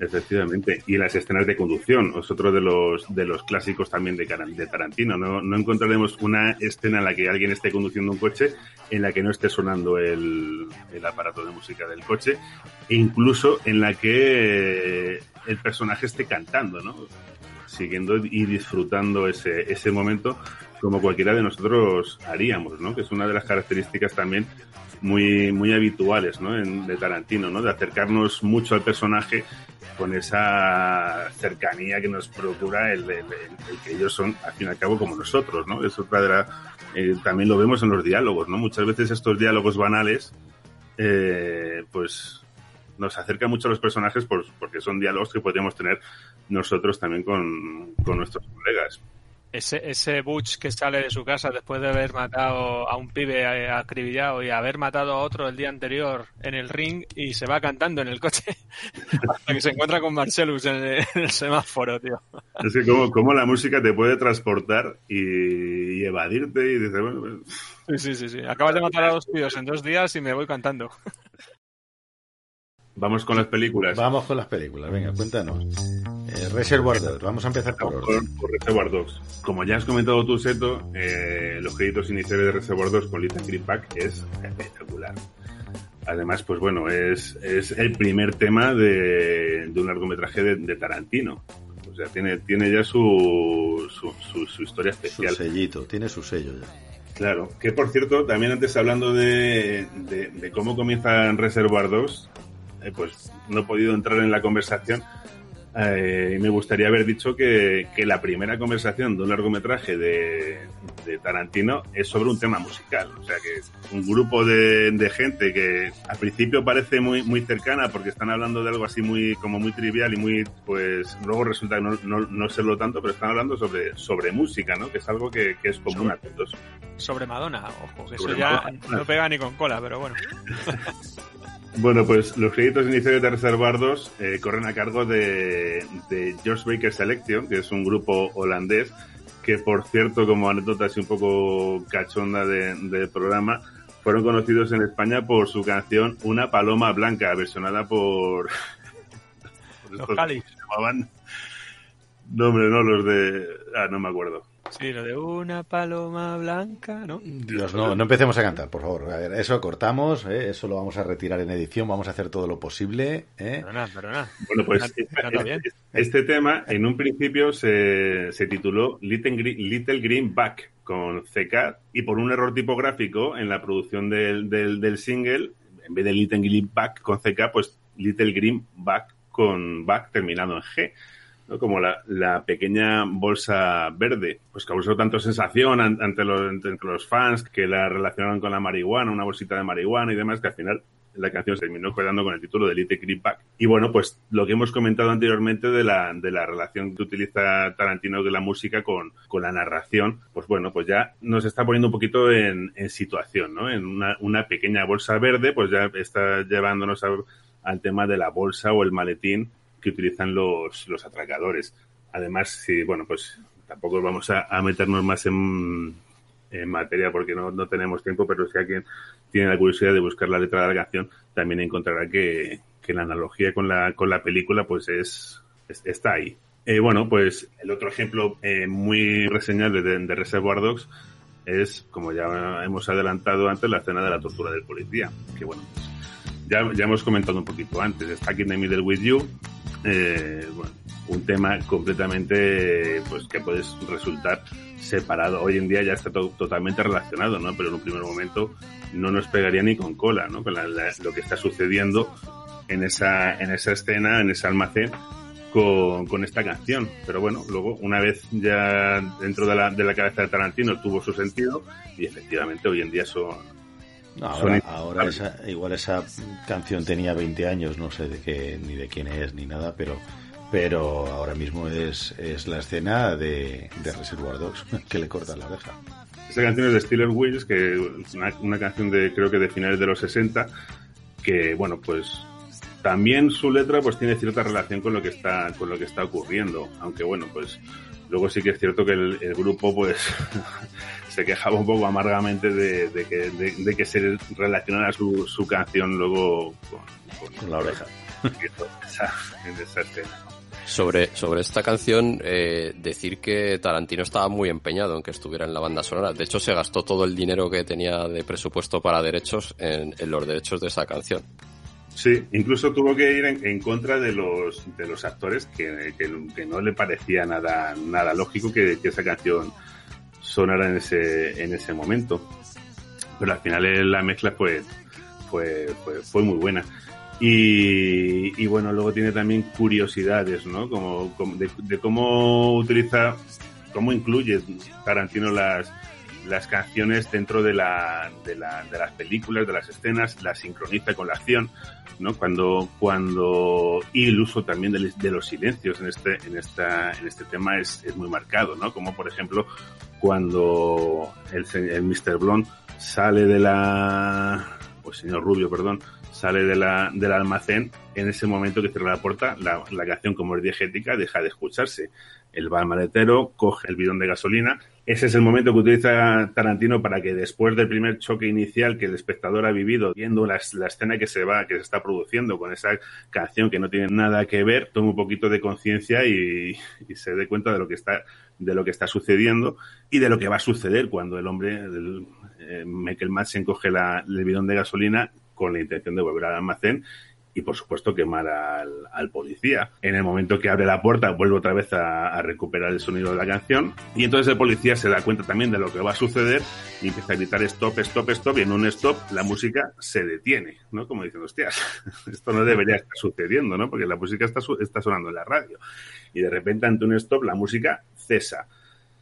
Efectivamente. Y las escenas de conducción es otro de los, de los clásicos también de, Tarantino. No, encontraremos una escena en la que alguien esté conduciendo un coche en la que no esté sonando el, el aparato de música del coche e incluso en la que el personaje esté cantando, ¿no? Siguiendo y disfrutando ese, ese momento como cualquiera de nosotros haríamos, ¿no? Que es una de las características también muy, muy habituales, ¿no? En, de Tarantino, ¿no? De acercarnos mucho al personaje con esa cercanía que nos procura el, el, el, que ellos son, al fin y al cabo, como nosotros, ¿no? Es otra eh, también lo vemos en los diálogos, ¿no? Muchas veces estos diálogos banales, eh, pues nos acercan mucho a los personajes por, porque son diálogos que podríamos tener nosotros también con nuestros colegas. Ese, ese Butch que sale de su casa después de haber matado a un pibe acribillado y haber matado a otro el día anterior en el ring y se va cantando en el coche hasta que se encuentra con Marcellus en el, en el semáforo, tío. Es que como, como, la música te puede transportar y, y evadirte y dices, bueno... Pues... Sí, sí, sí, sí. Acabas de matar a dos tíos en dos días y me voy cantando. Vamos con las películas. Vamos con las películas, venga, cuéntanos. Eh, Reservoir Dogs, vamos a empezar por, por, por Reservoir Dogs. Como ya has comentado tú, Seto, eh, los créditos iniciales de Reservoir Dogs con Lita Greenback es espectacular. Además, pues bueno, es, es el primer tema de, de un largometraje de, de, Tarantino. O sea, tiene, tiene ya su, su, su, su historia especial. Su sellito, tiene su sello ya. Claro, que por cierto, también antes hablando de, de, de cómo comienza Reservoir 2, eh, pues no he podido entrar en la conversación. Eh, me gustaría haber dicho que, que la primera conversación de un largometraje de, de Tarantino es sobre un tema musical. O sea que un grupo de, de gente que al principio parece muy, muy cercana porque están hablando de algo así muy, como muy trivial y muy, pues luego resulta no, no, no serlo tanto, pero están hablando sobre, sobre música, ¿no? Que es algo que, que es común a todos. Sobre Madonna, ojo, que Sobre eso ya no pega ni con cola, pero bueno. Bueno, pues los créditos iniciales de Reservoir 2 eh, corren a cargo de, de George Baker Selection, que es un grupo holandés que, por cierto, como anécdota así un poco cachonda de- del programa, fueron conocidos en España por su canción Una paloma blanca, versionada por... por Los estos Cali. que se llamaban... No, hombre, no, los de... Ah, no me acuerdo. Sí, lo de una paloma blanca, ¿no? Dios, no, no empecemos a cantar, por favor. A ver, eso cortamos, ¿eh? eso lo vamos a retirar en edición, vamos a hacer todo lo posible. ¿eh? Perdona, perdona. Bueno, pues este, este tema en un principio se, se tituló Little Green, Little Green Back con CK y por un error tipográfico en la producción del, del, del single, en vez de Little Green Back con CK, pues Little Green Back con Back terminado en G. como la, pequeña bolsa verde, pues causó tanto sensación an- ante los, entre los fans que la relacionaron con la marihuana, una bolsita de marihuana y demás, que al final la canción se terminó quedando con el título de Little Green Back. Y bueno, pues lo que hemos comentado anteriormente de la, de la relación que utiliza Tarantino de la música con, con la narración, pues bueno, pues ya nos está poniendo un poquito en, en situación, ¿no? En una, una pequeña bolsa verde, pues ya está llevándonos a- al tema de la bolsa o el maletín que utilizan los, los atracadores. Además, sí, bueno, pues tampoco vamos a, a meternos más en, en materia porque no, no tenemos tiempo, pero si alguien tiene la curiosidad de buscar la letra de la canción, también encontrará que, que la analogía con la, con la película pues es, es- está ahí. Eh, bueno, pues el otro ejemplo eh, muy reseñable de, de Reservoir Dogs es, como ya hemos adelantado antes, la escena de la tortura del policía, que bueno, pues, ya, ya hemos comentado un poquito antes, Stuck in the Middle with You, eh, un tema completamente, pues que puede resultar separado. Hoy en día ya está to- totalmente relacionado, ¿no? Pero en un primer momento no nos pegaría ni con cola, ¿no? Con la- lo que está sucediendo en esa, en esa escena, en ese almacén, con, con esta canción. Pero bueno, luego, una vez ya dentro de la, de la cabeza de Tarantino tuvo su sentido, y efectivamente hoy en día son, No, ahora, ahora esa- igual esa canción tenía 20 años, no sé de qué, ni de quién es ni nada, pero pero ahora mismo es, es la escena de, de Reservoir Dogs que le corta la oreja. Esta canción es de Steeler Wheels, que es una, una canción de creo que de finales de los 60, que bueno, pues también su letra pues tiene cierta relación con lo que está con lo que está ocurriendo, aunque bueno, pues luego sí que es cierto que el, el grupo pues se quejaba un poco amargamente de, de que, de, de que se relacionara su, su canción luego con, Con la oreja. esa, en esa escena. Sobre, sobre esta canción, eh, decir que Tarantino estaba muy empeñado en que estuviera en la banda sonora. De hecho, se gastó todo el dinero que tenía de presupuesto para derechos en, en los derechos de esa canción. Sí, incluso tuvo que ir en, en contra de los, de los actores que, que- que no le parecía nada, nada lógico que, que esa canción sonara en ese, en ese momento. Pero al final la mezcla fue, fue, muy buena. Y, bueno, luego tiene también curiosidades, ¿no? Como, como de, de cómo utiliza, cómo incluye Tarantino las, las canciones dentro de, la, de, la, de las películas, de las escenas, las sincroniza con la acción, ¿no? Cuando, cuando, y el uso también de, los silencios en este, en esta, en este tema es, es muy marcado, ¿no? Como por ejemplo, cuando el, el Mr. Blonde sale de la, o señor Rubio, perdón, sale de la, del almacén, en ese momento que cierra la puerta, la, la canción como es diegética deja de escucharse. Él va al maletero, coge el bidón de gasolina. Ese es el momento que utiliza Tarantino para que después del primer choque inicial que el espectador ha vivido, viendo la, la escena que se va, que se está produciendo con esa canción que no tiene nada que ver, tome un poquito de conciencia y, se dé cuenta de lo que está, de lo que está sucediendo y de lo que va a suceder cuando el hombre, eh, Michael Madsen coge la, el bidón de gasolina con la intención de volver al almacén y por supuesto quemar al, al, policía. En el momento que abre la puerta vuelve otra vez a, a, recuperar el sonido de la canción y entonces el policía se da cuenta también de lo que va a suceder y empieza a gritar stop, stop, stop y en un stop la música se detiene, ¿no? Como diciendo, hostias, esto no debería estar sucediendo, ¿no? Porque la música está, está sonando en la radio y de repente ante un stop la música cesa.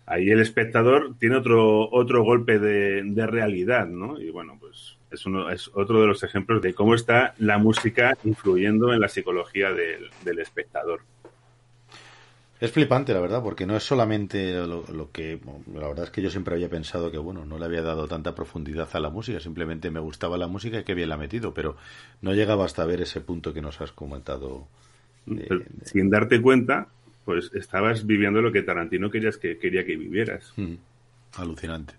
Ahí el espectador tiene otro, otro golpe de, de realidad, ¿no? Y bueno, pues es, uno, es otro de los ejemplos de cómo está la música influyendo en la psicología del, del espectador. Es flipante, la verdad, porque no es solamente lo, lo, que. La verdad es que yo siempre había pensado que, bueno, no le había dado tanta profundidad a la música, simplemente me gustaba la música y que bien la ha metido, pero no llegaba hasta ver ese punto que nos has comentado. De, de... Sin darte cuenta, pues estabas viviendo lo que Tarantino querías que, quería que vivieras. Mm, alucinante.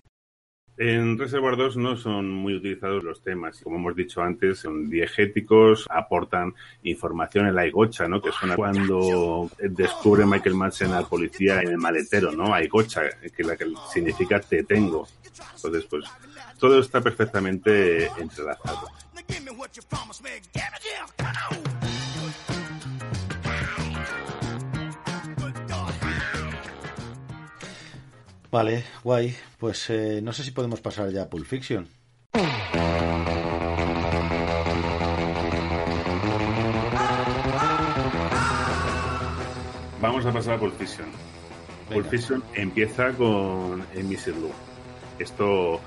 En Reservoir 2 no son muy utilizados los temas. Como hemos dicho antes, son diegéticos, aportan información en la igocha, ¿no? Que suena cuando descubre Michael Madsen al policía en el maletero, ¿no? Aigocha, que, la que significa te tengo. Entonces, pues, todo está perfectamente entrelazado. Vale, guay. Pues eh, no sé si podemos pasar ya a Pulp Fiction. Vamos a pasar a Pulp Fiction. Pulp Fiction empieza con Mr. Lou. Esto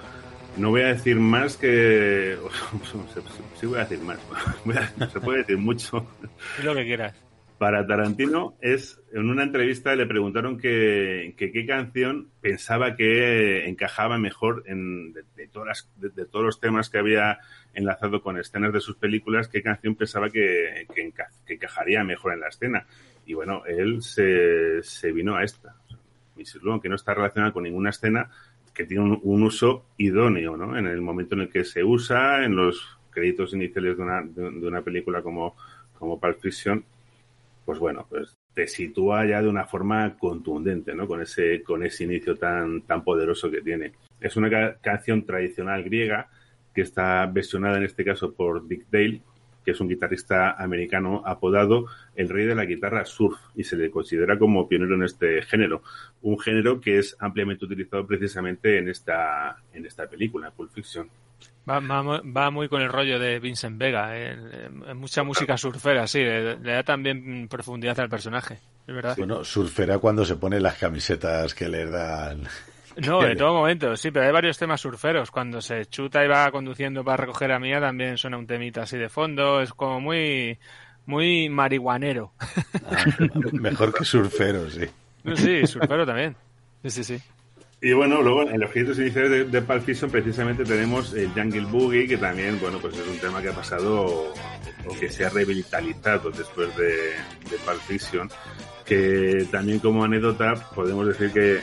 no voy a decir más que. Sí, voy a decir más. Se puede decir mucho. lo que quieras para Tarantino es, en una entrevista le preguntaron que, que qué canción pensaba que encajaba mejor en, de, todas las, de, todos los temas que había enlazado con escenas de sus películas, qué canción pensaba que, que, que encajaría mejor en la escena. Y bueno, él se, se vino a esta. Aunque no está relacionada con ninguna escena, que tiene un, un, uso idóneo, ¿no? En el momento en el que se usa, en los créditos iniciales de una, de, de una película como, como Pulp Fiction, pues bueno, pues te sitúa ya de una forma contundente, ¿no? Con ese, con ese inicio tan, tan poderoso que tiene. Es una ca canción tradicional griega que está versionada en este caso por Dick Dale, que es un guitarrista americano apodado el rey de la guitarra surf y se le considera como pionero en este género. Un género que es ampliamente utilizado precisamente en esta, en esta película, Pulp Fiction. Va, va, va, muy con el rollo de Vincent Vega, ¿eh? mucha música surfera, sí, le, le, da también profundidad al personaje, es verdad. Bueno, surfera cuando se pone las camisetas que le dan. No, en todo momento, sí, pero hay varios temas surferos. Cuando se chuta y va conduciendo para recoger a Mía, también suena un temita así de fondo, es como muy, muy marihuanero. Ah, mejor que surfero, sí. Sí, surfero también. Sí, sí, sí. Y bueno, luego en los créditos iniciales de, de Pulp Fiction precisamente tenemos el Jungle Boogie, que también, bueno, pues es un tema que ha pasado o que se ha revitalizado después de, de Pulp Fiction, que también como anécdota podemos decir que,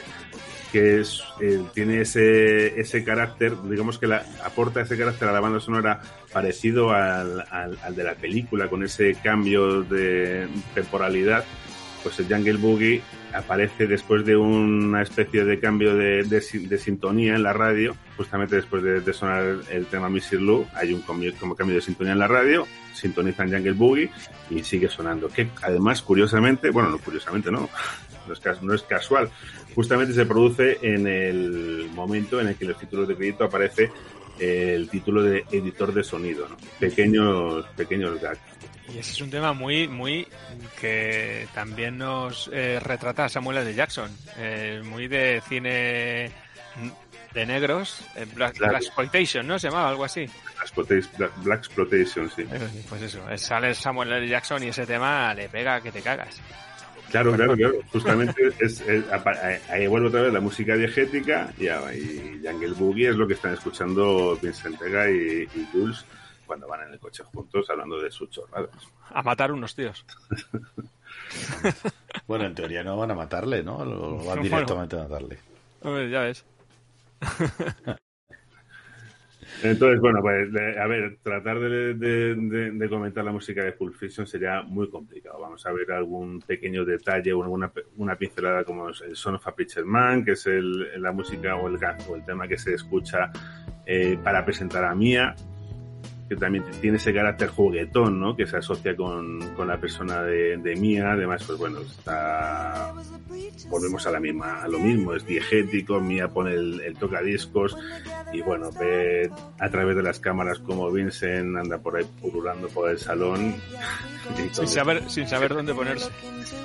que es, eh, tiene ese, ese carácter, digamos que la, aporta ese carácter a la banda sonora parecido al, al, al de la película, con ese cambio de temporalidad, pues el Jungle Boogie aparece después de una especie de cambio de, sintonía en la radio, justamente después de, sonar el, tema Missy Lou, hay un cambio, como cambio de sintonía en la radio, sintonizan Jungle Boogie y sigue sonando. Que además, curiosamente, bueno, no curiosamente, no, no es, no es casual, justamente se produce en el momento en el que en los títulos de crédito aparece el título de editor de sonido, ¿no? Pequeños, pequeños gags. Y ese es un tema muy, muy que también nos eh, retrata Samuel L. Jackson, eh, muy de cine de negros, eh, Black, claro. Black, Exploitation, ¿no? Se llamaba algo así. Black, Black Exploitation, sí. Pues eso, sale Samuel L. Jackson y ese tema le pega que te cagas. Claro, claro, claro. Justamente es, es, ahí vuelve otra vez la música diegética y, y Jungle Boogie es lo que están escuchando Vincent Vega y, y Jules cuando van en el coche juntos hablando de sus chorradas. A matar unos tíos. bueno, en teoría no van a matarle, ¿no? Lo van directamente bueno, a matarle. Hombre, ya ves. Entonces, bueno, pues a ver, tratar de, de, de, de, comentar la música de Pulp Fiction sería muy complicado. Vamos a ver algún pequeño detalle o alguna una pincelada como el Son of a Preacher Man, que es el, la música o el, o el tema que se escucha eh, para presentar a Mia, que también tiene ese carácter juguetón, ¿no? Que se asocia con, con la persona de, de Mía. Además, pues bueno, está... Volvemos a la misma, a lo mismo, es diegético, Mía pone el, el tocadiscos y bueno, ve a través de las cámaras como Vincent anda por ahí pululando por el salón. y todo. Sin saber, sin saber dónde ponerse.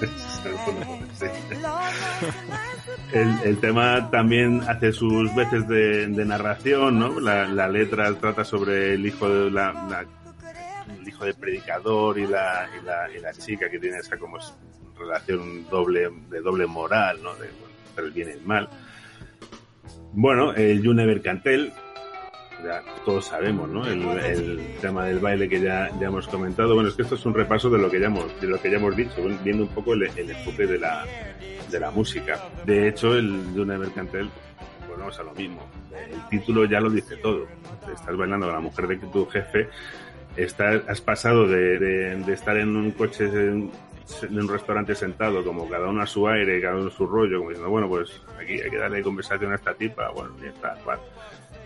El, el tema también hace sus veces de, de narración, ¿no? La, la letra trata sobre el hijo de la, el hijo del predicador y la, y la, y la chica que tiene esa como relación doble, de doble moral, ¿no? De, bueno, el bien y el mal. Bueno, el June Mercantel, ya todos sabemos, ¿no? El, tema del baile que ya, hemos comentado. Bueno, es que esto es un repaso de lo que ya hemos, de lo que ya hemos dicho, viendo un poco el, el enfoque de la, de la música. De hecho, el June Mercantel, volvemos a lo mismo. El título ya lo dice todo. Estás bailando con la mujer de tu jefe, estás, has pasado de, de- de estar en un coche en, un restaurante sentado, como cada uno a su aire, cada uno a su rollo, como diciendo, bueno, pues aquí hay que darle conversación a esta tipa, bueno, ya está.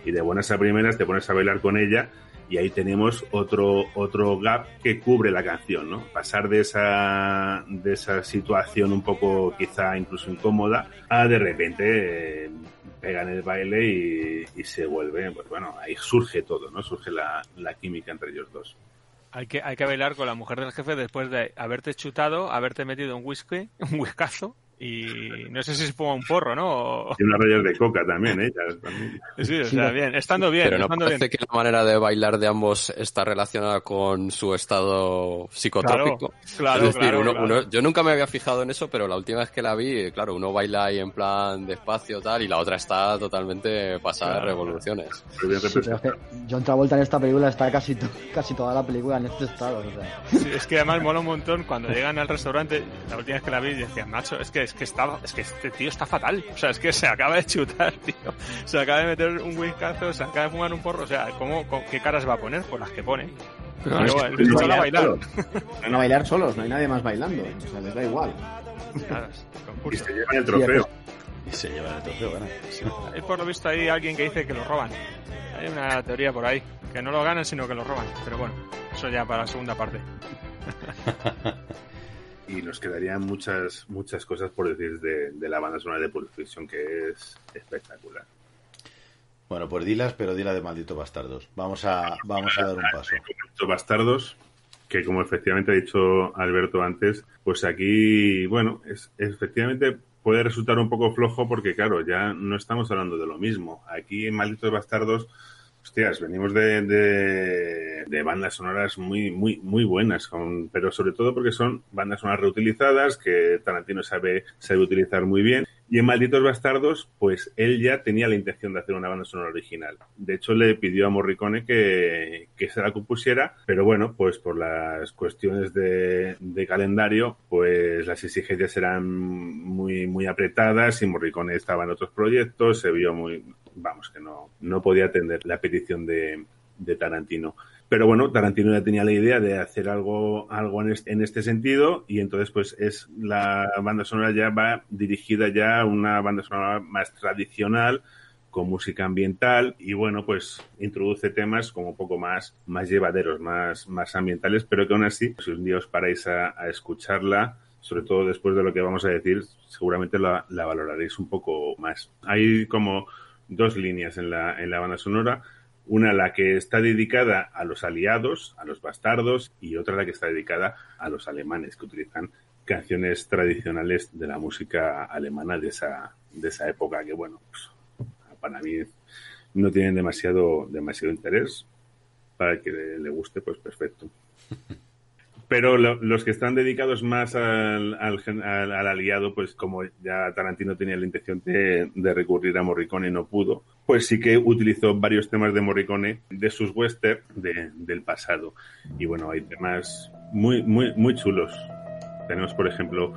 Y de buenas a primeras te pones a bailar con ella y ahí tenemos otro, otro gap que cubre la canción, ¿no? Pasar de esa, de esa situación un poco quizá incluso incómoda a de repente eh, pegan el baile y, se vuelve, pues bueno, ahí surge todo, ¿no? Surge la, la química entre ellos dos. Hay que, hay que bailar con la mujer del jefe después de haberte chutado, haberte metido un whisky, un whiskazo, y no sé si se ponga un porro, ¿no? O- Y unas rayas de coca también, ¿eh? Ya también. Sí, o sea, bien, estando bien, Pero no estando parece bien. que la manera de bailar de ambos está relacionada con su estado psicotrópico. Claro, es decir, claro, uno- claro. uno- yo nunca me había fijado en eso, pero la última vez que la vi, claro, uno baila ahí en plan despacio tal, y la otra está totalmente pasada de Claro, revoluciones. Sí, pero es que John Travolta en esta película está casi, to- casi toda la película en este estado. o sea. Sí, es que además mola un montón cuando llegan al restaurante, la última vez que la vi decía, macho, es que es que estaba, es que este tío está fatal. O sea, es que se acaba de chutar, tío. Se acaba de meter un whiskazo, se acaba de fumar un porro. O sea, ¿cómo, con- ¿qué caras va a poner? Por las que pone. Pero No, es que van a bailar. solos. Van a bailar solos, no hay nadie más bailando. O sea, les da igual. Y se llevan el trofeo. Y se llevan el trofeo, ganan. Hay por lo visto hay alguien que dice que lo roban. Hay una teoría por ahí, que no lo ganan sino que lo roban. Pero bueno, eso ya para la segunda parte. y nos quedarían muchas muchas cosas por decir de, de la banda sonora de Pulp Fiction que es espectacular. Bueno, pues dilas, pero dila de malditos bastardos. Vamos a, vamos a dar un paso. Estos bastardos que como efectivamente ha dicho Alberto antes, pues aquí, bueno, es efectivamente puede resultar un poco flojo porque claro, ya no estamos hablando de lo mismo. Aquí en Malditos Bastardos Hostias, venimos de, de, de bandas sonoras muy, muy, muy buenas, con, pero sobre todo porque son bandas sonoras reutilizadas que Tarantino sabe, sabe utilizar muy bien. Y en Malditos Bastardos, pues él ya tenía la intención de hacer una banda sonora original. De hecho, le pidió a Morricone que, que se la compusiera, pero bueno, pues por las cuestiones de, de calendario, pues las exigencias eran muy, muy apretadas y Morricone estaba en otros proyectos, se vio muy, vamos, que no, no podía atender la petición de, Tarantino. Pero bueno, Tarantino ya tenía la idea de hacer algo, algo en, este, en este sentido y entonces pues es la banda sonora ya va dirigida ya a una banda sonora más tradicional con música ambiental y bueno pues introduce temas como un poco más más llevaderos más más ambientales pero que aún así si un día os paráis a, escucharla sobre todo después de lo que vamos a decir seguramente la valoraréis un poco más hay como dos líneas en la en la banda sonora una la que está dedicada a los aliados, a los bastardos, y otra la que está dedicada a los alemanes, que utilizan canciones tradicionales de la música alemana de esa, de esa época, que bueno, pues, para mí no tienen demasiado, demasiado interés. Para el que le, le guste, pues perfecto. Pero lo, los que están dedicados más al, al, al, al, aliado, pues como ya Tarantino tenía la intención de, de, recurrir a Morricone y no pudo, pues sí que utilizó varios temas de Morricone de sus western de, del pasado. Y bueno, hay temas muy, muy, muy chulos. Tenemos, por ejemplo,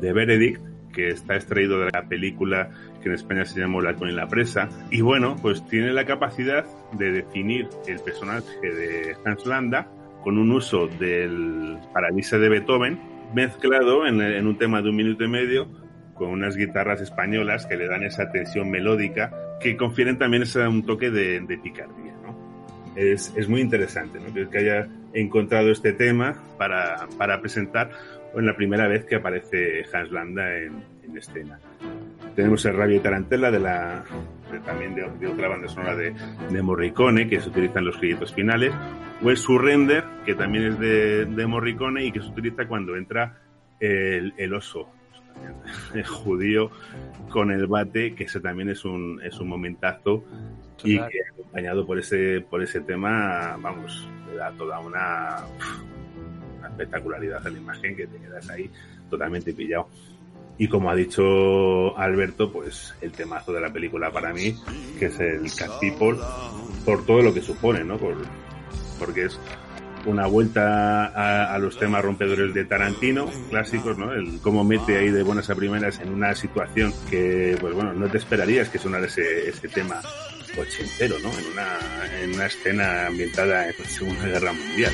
The Benedict, que está extraído de la película que en España se llamó La con la presa. Y bueno, pues tiene la capacidad de definir el personaje de Hans Landa con un uso del Paradiso de Beethoven mezclado en, en, un tema de un minuto y medio con unas guitarras españolas que le dan esa tensión melódica que confieren también ese, un toque de, de picardía. ¿no? es, es muy interesante ¿no? que, haya encontrado este tema para, para presentar en la primera vez que aparece Hans Landa en, en escena. Tenemos el Rabia y de la, de- también de, de otra banda sonora de, de Morricone que se utiliza en los créditos finales, o el Surrender, que también es de, de Morricone y que se utiliza cuando entra el, el oso el judío con el bate, que ese también es un, es un momentazo y que acompañado por ese, por ese tema, vamos, le da toda una, una espectacularidad a la imagen que te quedas ahí totalmente pillado. Y como ha dicho Alberto, pues el temazo de la película para mí, que es el Cat People, por todo lo que supone, ¿no? Por, porque es una vuelta a, los temas rompedores de Tarantino, clásicos, ¿no? El cómo mete ahí de buenas a primeras en una situación que, pues bueno, no te esperarías que sonara ese, ese tema ochentero, ¿no? En una, en una escena ambientada en la Segunda Guerra Mundial.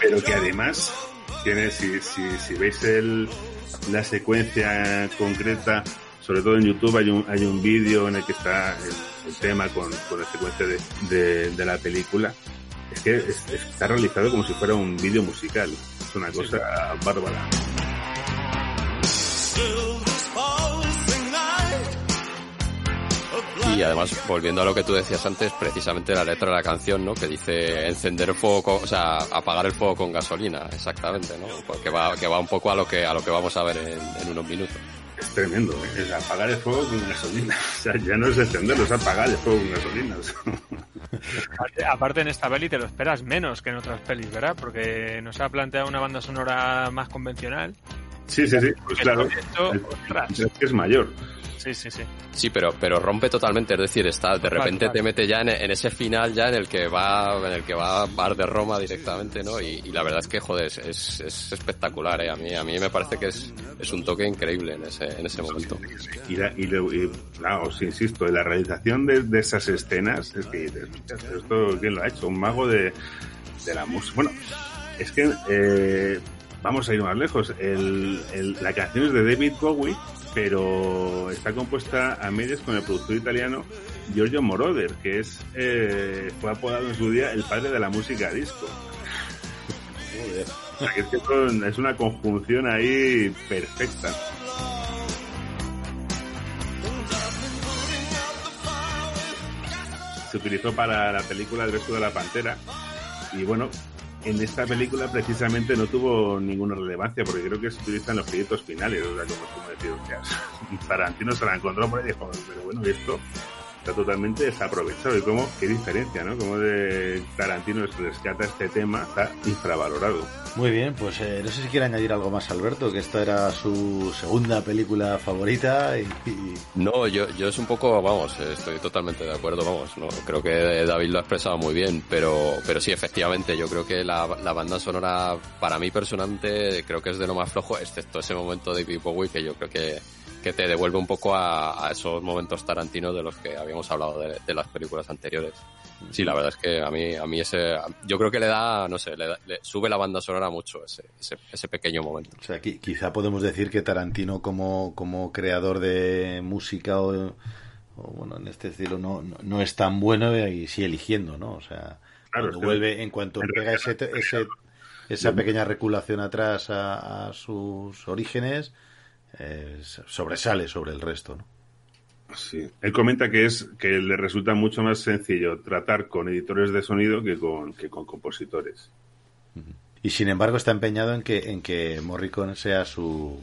Pero que además tiene, si, si, si veis el, la secuencia concreta, sobre todo en YouTube hay un, hay un vídeo en el que está el, el tema con, con la secuencia de, de, de la película. Es que es- está realizado como si fuera un vídeo musical. Es una cosa bárbara. Y además, volviendo a lo que tú decías antes, precisamente la letra de la canción, ¿no? Que dice encender fuego, con- o sea, apagar el fuego con gasolina, exactamente, ¿no? Porque va, que va un poco a lo que, a lo que vamos a ver en, en unos minutos. Es tremendo, ¿eh? es apagar el fuego con gasolina. O sea, ya no es encenderlo, es apagar el fuego con gasolina. Aparte en esta peli te lo esperas menos que en otras pelis, ¿verdad? Porque nos ha planteado una banda sonora más convencional. Sí, sí, sí, pues claro. Esto, El- ostras. es mayor. Sí, sí, sí. Sí, pero, pero rompe totalmente, es decir, está, de repente te mete ya en, en ese final ya en el que va, en el que va a Bar de Roma directamente, ¿no? Y, y la verdad es que, joder, es, es, es espectacular, ¿eh? A mí, a mí me parece que es, es un toque increíble en ese, en ese momento. Y, la- y, lo- y, claro, os insisto, la realización de, de esas escenas, es que dices, esto quién lo ha hecho, un mago de, de la música. Bueno, es que eh, vamos a ir más lejos. El, el- la canción es de David Bowie, pero está compuesta a medias con el productor italiano Giorgio Moroder, que es eh, fue apodado en su día el padre de la música disco. O sea, que es, que son- es una conjunción ahí perfecta. se utilizó para la película El beso de la pantera y bueno en esta película precisamente no tuvo ninguna relevancia porque creo que se utilizan los créditos finales o sea como, como decir hostias, Tarantino se la encontró por ahí y dijo pero bueno esto está totalmente desaprovechado. Y cómo qué diferencia no como de Tarantino rescata este tema está infravalorado. Muy bien, pues eh, no sé si quiere añadir algo más Alberto, que esta era su segunda película favorita y, y- No, yo, yo es un poco, vamos, estoy totalmente de acuerdo, vamos, no, creo que David lo ha expresado muy bien, pero, pero sí, efectivamente, yo creo que la, la banda sonora, para mí personalmente, creo que es de lo más flojo, excepto ese momento de Bowie, que yo creo que, que te devuelve un poco a, a esos momentos tarantinos de los que habíamos hablado de, de las películas anteriores. Sí, la verdad es que a mí, a mí ese, yo creo que le da, no sé, le, da- le sube la banda sonora mucho ese, ese, ese pequeño momento. o sea, qui- quizá podemos decir que Tarantino como, como creador de música o, o, bueno, en este estilo no, no, no es tan bueno y sigue eligiendo, ¿no? O sea, Claro, cuando que- vuelve, en cuanto pega ese, ese, esa pequeña reculación atrás a, a sus orígenes, eh, sobresale sobre el resto, ¿no? Sí. Él comenta que es que le resulta mucho más sencillo tratar con editores de sonido que con, que con compositores. Y sin embargo está empeñado en que, en que Morricone sea su...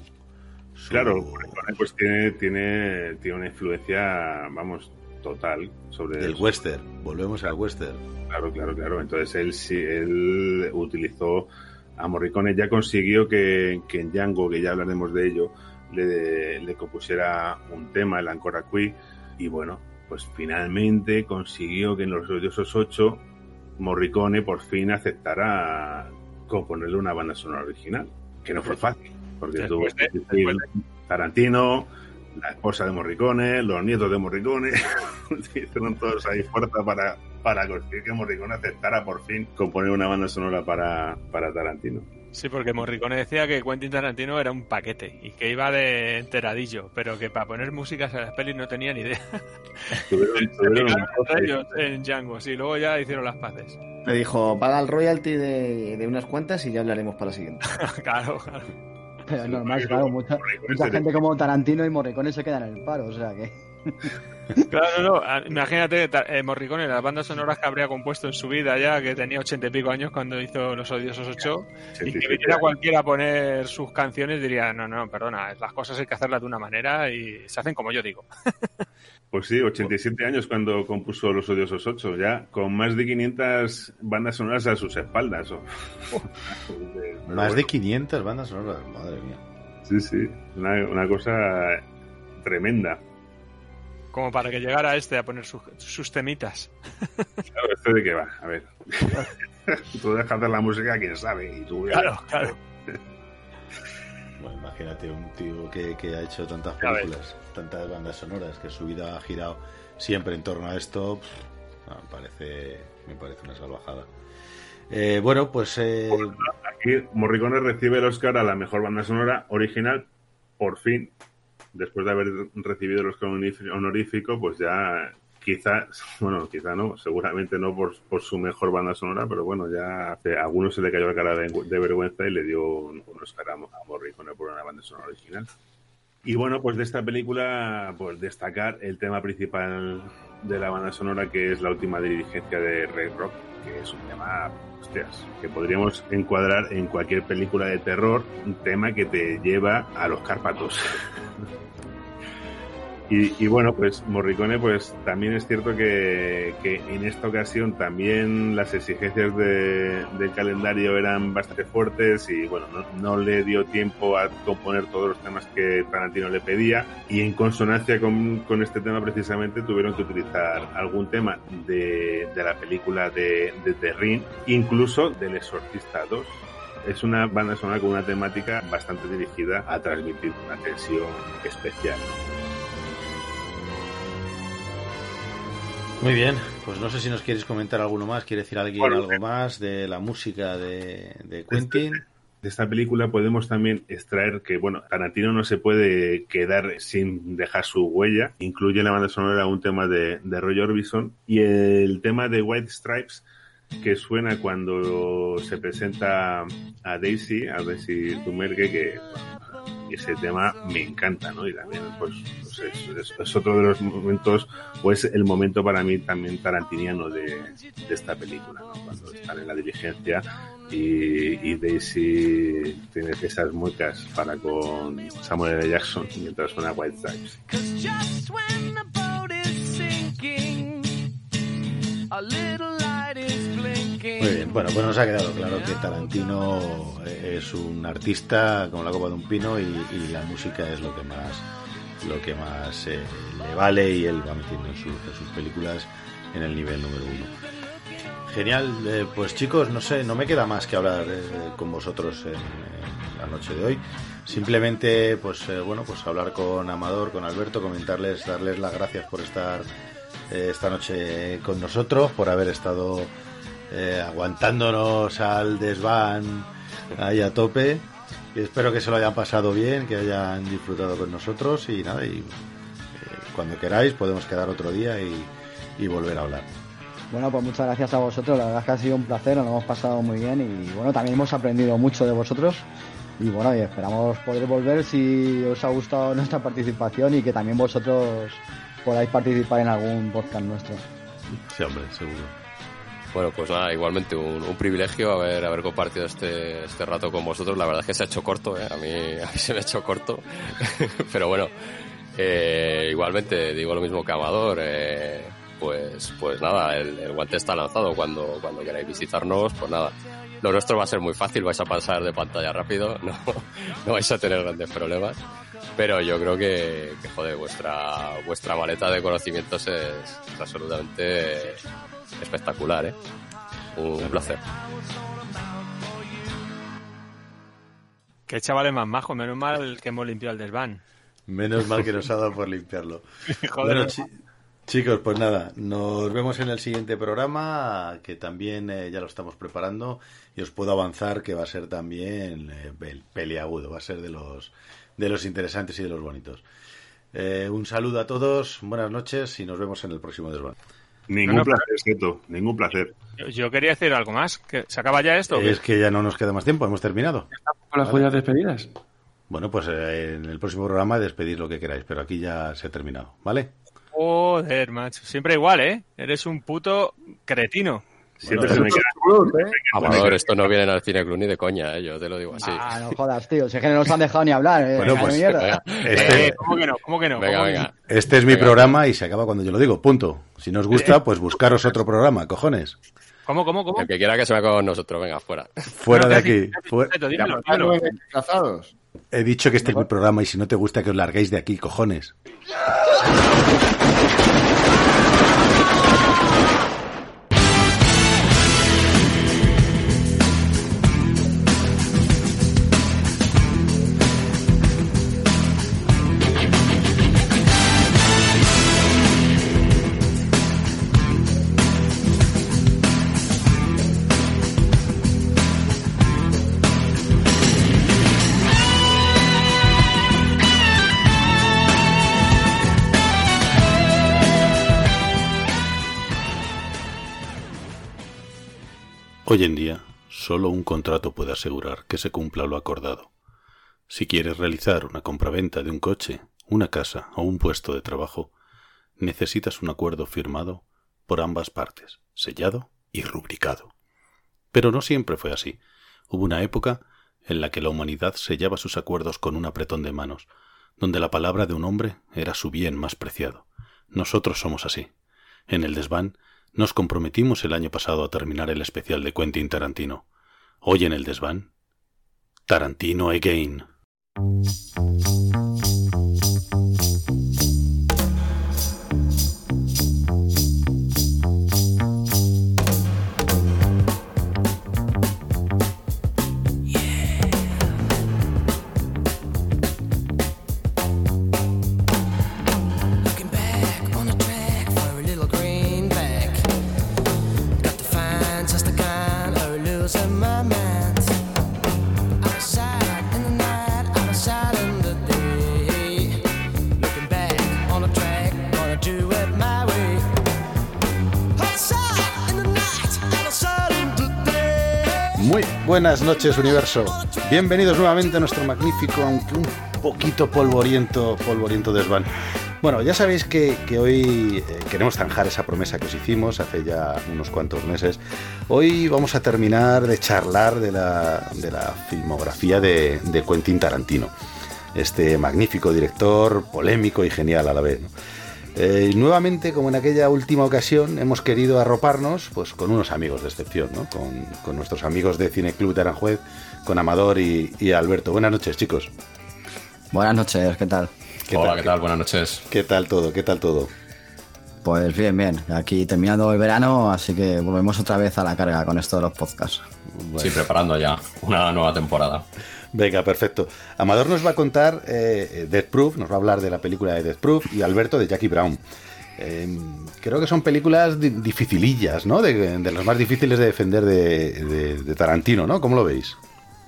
su- Claro, Morricone, pues tiene, tiene, tiene una influencia, vamos, total sobre del western. Volvemos al western. Claro, claro, claro. Entonces él sí, él utilizó a Morricone, ya consiguió que, que en Django, que ya hablaremos de ello, le, le compusiera un tema, el Ancora Qui, y bueno, pues finalmente consiguió que en los odiosos 8 Morricone por fin aceptara componerle una banda sonora original, que no fue fácil, porque tuvo Tarantino, la esposa de Morricone, los nietos de Morricone, hicieron todos ahí fuerza para para conseguir que Morricone aceptara por fin componer una banda sonora para, para Tarantino. Sí, porque Morricone decía que Quentin Tarantino era un paquete y que iba de enteradillo, pero que para poner músicas a las pelis no tenía ni idea. Tuvieron- tuvieron un Entre ellos en Django, sí, luego ya hicieron las paces. Me dijo, paga el royalty de, de unas cuantas y ya hablaremos para la siguiente. claro, claro. Pero es normal, claro, mucha, mucha gente como Tarantino y Morricone se quedan en el paro, o sea que... Claro, no, no. Imagínate, eh, Morricone, las bandas sonoras que habría compuesto en su vida ya, que tenía ochenta y pico años cuando hizo Los Odiosos 8, y que viniera cualquiera a poner sus canciones, diría, no, no, perdona, las cosas hay que hacerlas de una manera y se hacen como yo digo. Pues sí, 87 años cuando compuso Los Odiosos 8, ya con más de 500 bandas sonoras a sus espaldas. oh. Más de bueno, 500 bandas sonoras, madre mía. Sí, sí, una, una cosa tremenda. Como para que llegara este a poner sus- sus temitas. Claro, ¿esto de qué va? A ver. tú dejas hacer la música a quien sabe y tú... Claro, claro. Bueno, imagínate un tío que, que ha hecho tantas películas, tantas bandas sonoras, que su vida ha girado siempre en torno a esto. pff, no, me, parece, me parece una salvajada. Eh, bueno, pues eh, Aquí Morricone recibe el Oscar a la mejor banda sonora original, por fin, después de haber recibido el Oscar honorífico- honorífico, pues ya quizá, bueno, quizá no, seguramente no por, por su mejor banda sonora, pero bueno, ya a algunos se le cayó la cara de, de vergüenza y le dio un, un a Morricone por una banda sonora original. Y bueno, pues de esta película, pues destacar el tema principal de la banda sonora, que es la última dirigencia de Red Rock, que es un tema, hostias, que podríamos encuadrar en cualquier película de terror, un tema que te lleva a los Cárpatos. Y, y bueno, pues Morricone, pues también es cierto que, que en esta ocasión también las exigencias de- del calendario eran bastante fuertes y bueno, no, no le dio tiempo a componer todos los temas que Tarantino le pedía y en consonancia con, con este tema precisamente tuvieron que utilizar algún tema de, de la película de, de The Ring, incluso del Exorcista 2. Es una banda sonora con una temática bastante dirigida a transmitir una tensión especial. Muy bien. Pues no sé si nos quieres comentar alguno más. ¿Quiere decir alguien Bueno, algo más de la música de, de Quentin? de esta película podemos también extraer que, bueno, Tarantino no se puede quedar sin dejar su huella. Incluye en la banda sonora un tema de, de Roy Orbison y el tema de White Stripes que suena cuando se presenta a Daisy, a Daisy Dumergue, que bueno, ese tema me encanta, ¿no? Y también, pues, pues es, otro de los momentos, o es el momento para mí también tarantiniano de, esta película, ¿no? Cuando están en la diligencia y, y Daisy tiene esas muecas para con Samuel L. Jackson mientras suena White Stripes. A little light Muy bien, bueno, pues nos ha quedado claro que Tarantino es un artista con la copa de un pino y, la música es lo que más lo que más eh, le vale y él va metiendo en, sus- películas en el nivel número uno. Genial, eh, pues chicos, no sé, no me queda más que hablar eh, con vosotros en, la noche de hoy. Simplemente, pues eh, bueno, pues hablar con Amador, con Alberto, comentarles, darles las gracias por estar eh, esta noche con nosotros, por haber estado eh, aguantándonos al desván ahí a tope. Y espero que se lo hayan pasado bien, que hayan disfrutado con nosotros y nada, y eh, cuando queráis podemos quedar otro día y, y volver a hablar. Bueno, pues muchas gracias a vosotros, la verdad es que ha sido un placer, nos lo hemos pasado muy bien y bueno, también hemos aprendido mucho de vosotros y bueno, y esperamos poder volver si os ha gustado nuestra participación y que también vosotros podáis participar en algún podcast nuestro. Sí, hombre, seguro. Bueno, pues nada, igualmente un, privilegio haber, haber compartido este, este rato con vosotros. La verdad es que se ha hecho corto, ¿eh? a, mí, a mí se me ha hecho corto. Pero bueno, eh, igualmente digo lo mismo que Amador. eh, pues, pues nada, el, el guante está lanzado cuando, cuando queráis visitarnos. Pues nada, lo nuestro va a ser muy fácil, vais a pasar de pantalla rápido, no, no vais a tener grandes problemas. Pero yo creo que, que joder, vuestra, vuestra maleta de conocimientos es, es absolutamente espectacular, ¿eh? Un placer. Qué chavales más majos, menos mal que hemos limpiado el desván. Menos mal que nos ha dado por limpiarlo. Joder. Bueno, chi- Chicos, pues nada, nos vemos en el siguiente programa, que también eh, ya lo estamos preparando y os puedo avanzar que va a ser también eh, pel- peliagudo, va a ser de los de los interesantes y de los bonitos. Eh, un saludo a todos, buenas noches y nos vemos en el próximo desván. Ningún No, no, placer, Seto, ningún placer. Yo, yo quería decir algo más. que ¿Se acaba ya esto? Es que ya no nos queda más tiempo, hemos terminado. Con las joyas despedidas. Bueno, pues eh, en el próximo programa despedid lo que queráis, pero aquí ya se ha terminado, ¿vale? Joder, macho. Siempre igual, ¿eh? Eres un puto cretino. Siempre se me queda. Amador, esto no vienen al cine club ni de coña, ¿eh? yo te lo digo así. Ah, no jodas, tío. Si es que no nos han dejado ni hablar, eh. Bueno, pues, mierda. Este, Eh, ¿Cómo que no? ¿Cómo que no? Venga, ¿Cómo que venga. este es mi Venga. programa y se acaba cuando yo lo digo, punto. Si no os gusta, pues buscaros otro programa, cojones. ¿Cómo, cómo, cómo? El que quiera que se vaya con nosotros, venga, fuera. Fuera No, de ¿qué has aquí. dicho? ¿Qué has Fu- dicho? Ya, Dímelo, ¿por qué no dímelo. venís disfrazados? He dicho que este es mi programa y si no te gusta que os larguéis de aquí, cojones. Hoy en día, solo un contrato puede asegurar que se cumpla lo acordado. Si quieres realizar una compraventa de un coche, una casa o un puesto de trabajo, necesitas un acuerdo firmado por ambas partes, sellado y rubricado. Pero no siempre fue así. Hubo una época en la que la humanidad sellaba sus acuerdos con un apretón de manos, donde la palabra de un hombre era su bien más preciado. Nosotros somos así. En el desván nos comprometimos el año pasado a terminar el especial de Quentin Tarantino. Hoy en el desván, Tarantino Again. Buenas noches, universo. Bienvenidos nuevamente a nuestro magnífico, aunque un poquito polvoriento, polvoriento desván. Bueno, ya sabéis que, que hoy eh, queremos zanjar esa promesa que os hicimos hace ya unos cuantos meses. Hoy vamos a terminar de charlar de la, de la filmografía de, Quentin Tarantino. Este magnífico director, polémico y genial a la vez. Eh, nuevamente, como en aquella última ocasión, hemos querido arroparnos pues, con unos amigos de excepción, ¿no? con, con nuestros amigos de Cine Club de Aranjuez, con Amador y, y Alberto. Buenas noches, chicos. Buenas noches, ¿qué tal? Hola, ¿qué tal? Buenas noches. ¿Qué tal todo? ¿Qué tal todo? Pues bien, bien. Aquí terminando el verano, así que volvemos otra vez a la carga con esto de los podcasts. Sí, preparando ya una nueva temporada. Venga, perfecto. Amador nos va a contar eh, Death Proof, nos va a hablar de la película de Death Proof y Alberto de Jackie Brown. Eh, creo que son películas di- dificilillas, ¿no? De, las más difíciles de defender de, Tarantino, ¿no? ¿Cómo lo veis?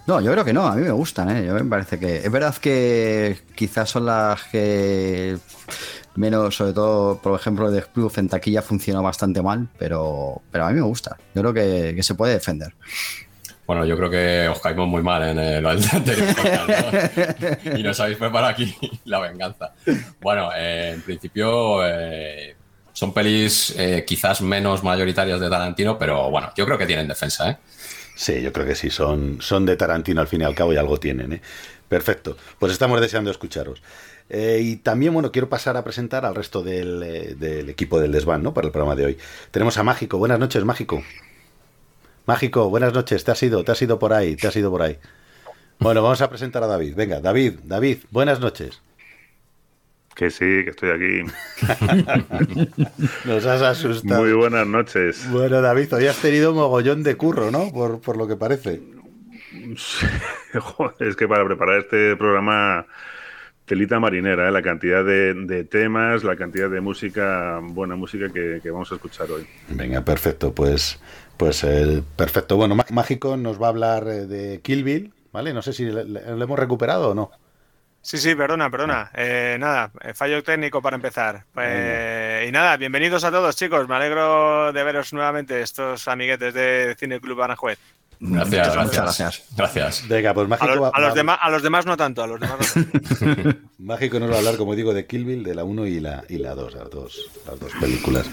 No, yo creo que no, a mí me gustan, ¿eh? Yo me parece que. Es verdad que quizás son las que menos, sobre todo, por ejemplo, de Proof en taquilla funcionó bastante mal, pero, pero a mí me gusta. Yo creo que se puede defender. Bueno, yo creo que os caímos muy mal en el anterior podcast, ¿no? y nos habéis preparado aquí la venganza. Bueno, eh, en principio eh, son pelis eh, quizás menos mayoritarias de Tarantino, pero bueno, yo creo que tienen defensa, ¿eh? Sí, yo creo que sí, son, son de Tarantino al fin y al cabo y algo tienen, ¿eh? Perfecto, pues estamos deseando escucharos. Eh, y también, bueno, quiero pasar a presentar al resto del, del equipo del desván, ¿no? Para el programa de hoy. Tenemos a Mágico. Buenas noches, Mágico. Mágico, buenas noches. Te has ido, te has ido por ahí, te has ido por ahí. Bueno, vamos a presentar a David. Venga, David, David, buenas noches. Que sí, que estoy aquí. Nos has asustado. Muy buenas noches. Bueno, David, hoy has tenido mogollón de curro, ¿no? Por, por lo que parece. Joder, es que para preparar este programa telita marinera, ¿eh? la cantidad de, de temas, la cantidad de música, buena música que, que vamos a escuchar hoy. Venga, perfecto, pues, pues eh, perfecto. Bueno, Má- Mágico nos va a hablar eh, de Kill Bill, ¿vale? No sé si le, le- le hemos recuperado o no. Sí, sí, perdona, perdona. Eh, nada, eh, fallo técnico para empezar. Eh, y nada, bienvenidos a todos, chicos. Me alegro de veros nuevamente, estos amiguetes de Cine Club Aranjuez. Gracias, Muchas gracias. gracias. Gracias. Venga, pues A Mágico, los, va- a los va- demás, a los demás no tanto, a los demás no tanto. Mágico nos va a hablar, como digo, de Kill Bill, de la 1 y la, y la 2, las dos, las dos películas.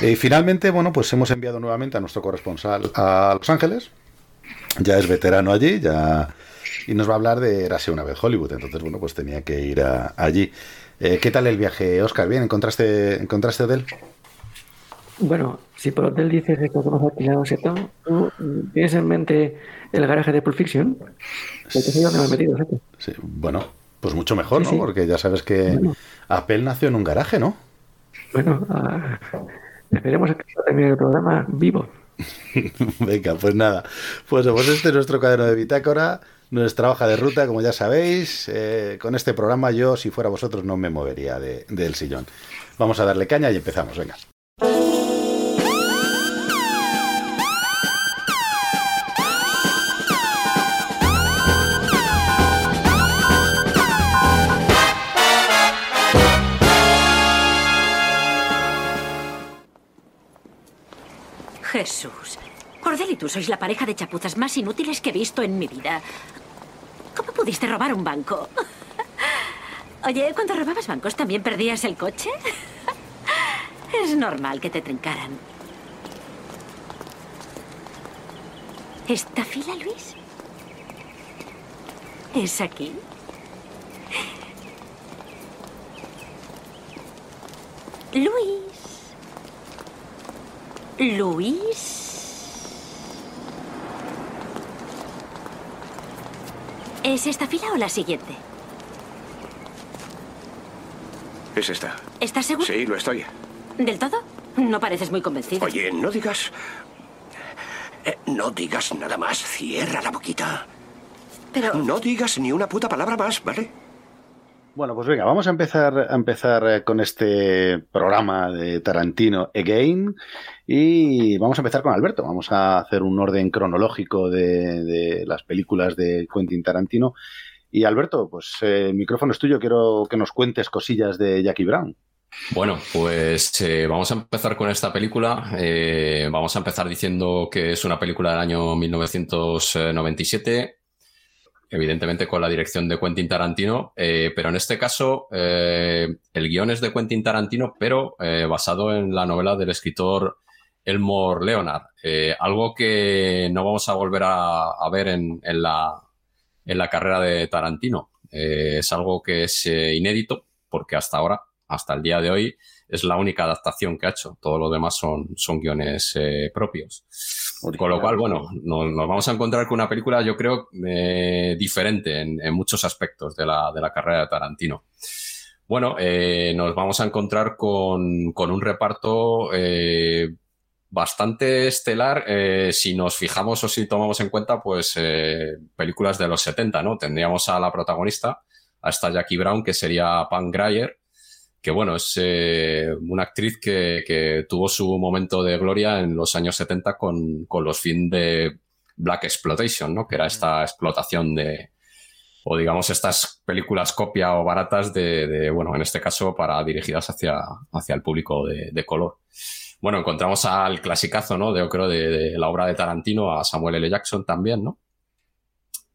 Y finalmente, bueno, pues hemos enviado nuevamente a nuestro corresponsal a Los Ángeles. Ya es veterano allí, ya y nos va a hablar de Érase una vez Hollywood. Entonces, bueno, pues tenía que ir a- allí. Eh, ¿Qué tal el viaje, Oscar? ¿Bien? ¿Encontraste, encontraste hotel? Bueno, si por hotel dices que hemos alquilado Seto, ¿tú mm, tienes en mente el garaje de Pulp Fiction? Sé dónde me he metido. Sí, bueno, pues mucho mejor, Sí, ¿no? Porque ya sabes que Apple nació en un garaje, ¿no? Bueno, ah, esperemos a que termine el programa vivo. Venga, pues nada. Pues, pues este es nuestro cuaderno de bitácora, nuestra hoja de ruta, como ya sabéis. Eh, con este programa yo, si fuera vosotros, no me movería de- del sillón. Vamos a darle caña y empezamos, venga. Jesús. Cordel y tú sois la pareja de chapuzas más inútiles que he visto en mi vida. ¿Cómo pudiste robar un banco? Oye, cuando robabas bancos también perdías el coche. Es normal que te trincaran. ¿Esta fila, Luis? ¿Es aquí? Luis. Luis. ¿Es esta fila o la siguiente? Es esta. ¿Estás seguro? Sí, lo estoy. ¿Del todo? No pareces muy convencido. Oye, no digas... eh, no digas nada más. Cierra la boquita. Pero... No digas ni una puta palabra más, ¿vale? Bueno, pues venga, vamos a empezar, a empezar eh, con este programa de Tarantino Again y vamos a empezar con Alberto. Vamos a hacer un orden cronológico de, las películas de Quentin Tarantino. Y Alberto, pues eh, el micrófono es tuyo. Quiero que nos cuentes cosillas de Jackie Brown. Bueno, pues eh, vamos a empezar con esta película. Eh, vamos a empezar diciendo que es una película del año 1997, evidentemente con la dirección de Quentin Tarantino, pero en este caso el guion es de Quentin Tarantino, pero basado en la novela del escritor Elmore Leonard, Eh, algo que no vamos a volver a, a ver en, en la, en la carrera de Tarantino. Eh, es algo que es eh, inédito porque hasta ahora, hasta el día de hoy, es la única adaptación que ha hecho. Todo lo demás son, son guiones propios. Con lo cual, bueno, nos, nos vamos a encontrar con una película, yo creo, diferente en, en muchos aspectos de la, de la carrera de Tarantino. Bueno, eh, nos vamos a encontrar con, con un reparto eh, bastante estelar eh, si nos fijamos o si tomamos en cuenta, pues, eh, películas de los 70, ¿no? Tendríamos a la protagonista, a esta Jackie Brown, que sería Pam Grier, que bueno, es eh, una actriz que, que tuvo su momento de gloria en los años 70 con, con los films de Black Exploitation, ¿no? Que era esta explotación de, o digamos, estas películas copia o baratas de, de, bueno, en este caso para dirigidas hacia, hacia el público de, de color. Bueno, encontramos al clasicazo, ¿no? De, yo creo, de, de la obra de Tarantino, a Samuel L. Jackson también, ¿no?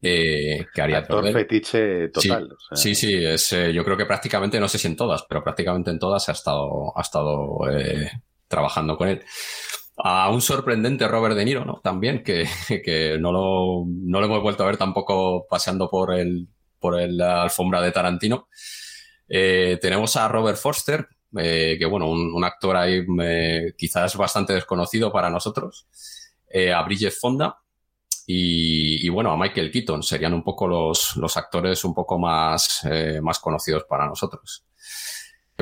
Eh, que haría Actor fetiche total. Sí, o sea, sí, sí, es, eh, yo creo que prácticamente, no sé si en todas, pero prácticamente en todas ha estado, ha estado eh, trabajando con él. A un sorprendente Robert De Niro, ¿no? También, que, que no, lo, no lo hemos vuelto a ver tampoco paseando por el, por el, la alfombra de Tarantino. Eh, tenemos a Robert Foster, eh, que bueno, un, actor ahí eh, quizás bastante desconocido para nosotros. Eh, a Bridget Fonda, y, bueno, a Michael Keaton serían un poco los, los actores un poco más, eh, más conocidos para nosotros.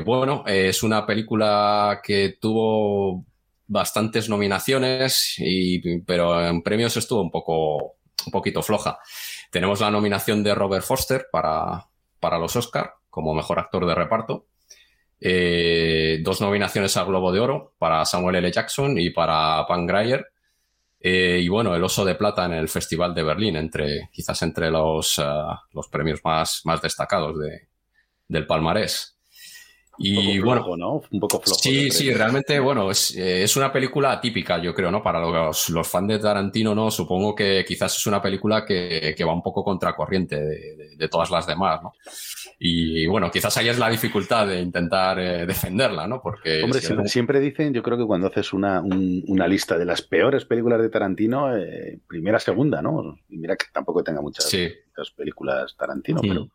Bueno, es una película que tuvo bastantes nominaciones, pero en premios estuvo un poco, un poquito floja. Tenemos la nominación de Robert Foster para, para los Oscar como mejor actor de reparto. Eh, dos nominaciones al Globo de Oro para Samuel L. Jackson y para Pam Grier. Eh, y bueno, el Oso de Plata en el Festival de Berlín, entre, quizás entre los, ah, los premios más, más destacados de, del palmarés. Y Un poco bueno, ¿no? Un poco flojo. Sí, sí, realmente, bueno, es, eh, es una película atípica, yo creo, ¿no? Para los, los fans de Tarantino, ¿no? Supongo que quizás es una película que, que va un poco contracorriente de, de- de todas las demás, ¿no? Y bueno, quizás ahí es la dificultad de intentar eh, defenderla, ¿no? Porque Hombre, si siempre, siempre dicen, yo creo que cuando haces una, un- una lista de las peores películas de Tarantino, eh, primera, segunda, ¿no? Y mira que tampoco tenga muchas, Sí. muchas películas Tarantino, Mm. pero,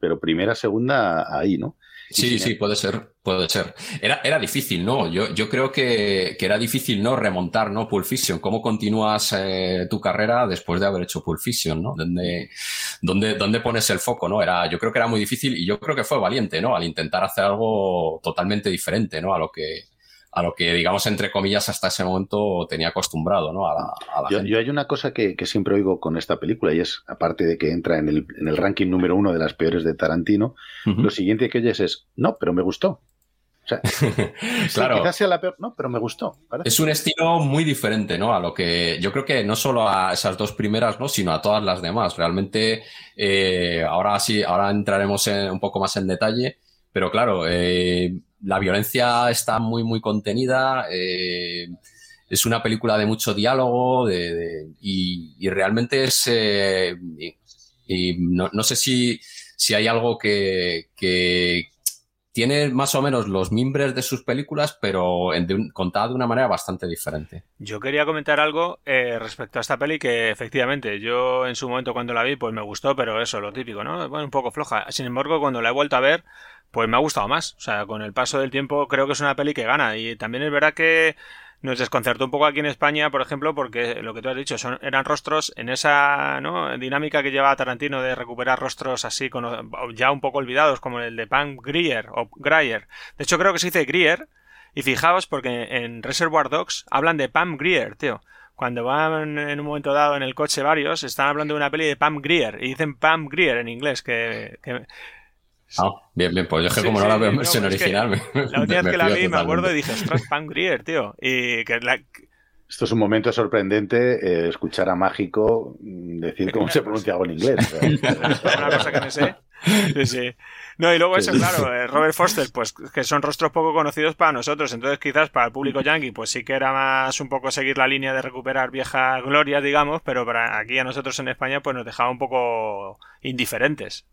pero primera, segunda, ahí, ¿no? Sí, sí, puede ser, puede ser. Era, era difícil, ¿no? Yo, yo creo que, que era difícil, ¿no? Remontar, ¿no? Pulp Fiction. ¿Cómo continúas eh, tu carrera después de haber hecho Pulp Fiction, ¿no? ¿Dónde, dónde, dónde pones el foco, ¿no? Era, yo creo que era muy difícil y yo creo que fue valiente, ¿no? Al intentar hacer algo totalmente diferente, ¿no? A lo que, a lo que, digamos, entre comillas, hasta ese momento tenía acostumbrado, ¿no? A la, a la Yo, gente. yo hay una cosa que, que siempre oigo con esta película y es, aparte de que entra en el, en el ranking número uno de las peores de Tarantino, lo siguiente que oyes es, no, pero me gustó. O sea, sí, Claro. quizás sea la peor, no, pero me gustó. Es un estilo muy diferente, ¿no? A lo que yo creo que no solo a esas dos primeras, ¿no? Sino a todas las demás. Realmente, eh, ahora sí, ahora entraremos en- un poco más en detalle, pero claro, eh, la violencia está muy, muy contenida. eh, es una película de mucho diálogo y, realmente es. eh, y- no, sé si, si hay algo que, tiene más o menos los mimbres de sus películas, pero contada de una manera bastante diferente. Yo quería comentar algo eh, respecto a esta peli que efectivamente yo en su momento cuando la vi pues me gustó, pero eso, lo típico, ¿no? Bueno, un poco floja. Sin embargo, cuando la he vuelto a ver, pues me ha gustado más. O sea, con el paso del tiempo creo que es una peli que gana. Y también es verdad que nos desconcertó un poco aquí en España, por ejemplo, porque lo que tú has dicho, son, eran rostros en esa ¿no? dinámica que lleva Tarantino de recuperar rostros así cono- ya un poco olvidados, como el de Pam Grier o Grier. De hecho, creo que se dice Grier, y fijaos porque en Reservoir Dogs hablan de Pam Grier, tío. Cuando van en un momento dado en el coche varios, están hablando de una peli de Pam Grier y dicen Pam Grier en inglés, que- Ah, bien, bien, pues yo es que Sí, como sí, no la veo en no, versión es que original, me, La última vez que la vi me acuerdo y dije, ostras, Pam Grier, tío. Y que la, Esto es un momento sorprendente eh, escuchar a Mágico mm, decir cómo se pronuncia algo en inglés. Una cosa que me sé. Sí, sí. No, y luego eso, claro, eh, Robert Foster, pues que son rostros poco conocidos para nosotros, entonces quizás para el público yankee, pues sí que era más un poco seguir la línea de recuperar vieja gloria, digamos, pero para aquí a nosotros en España, pues nos dejaba un poco indiferentes.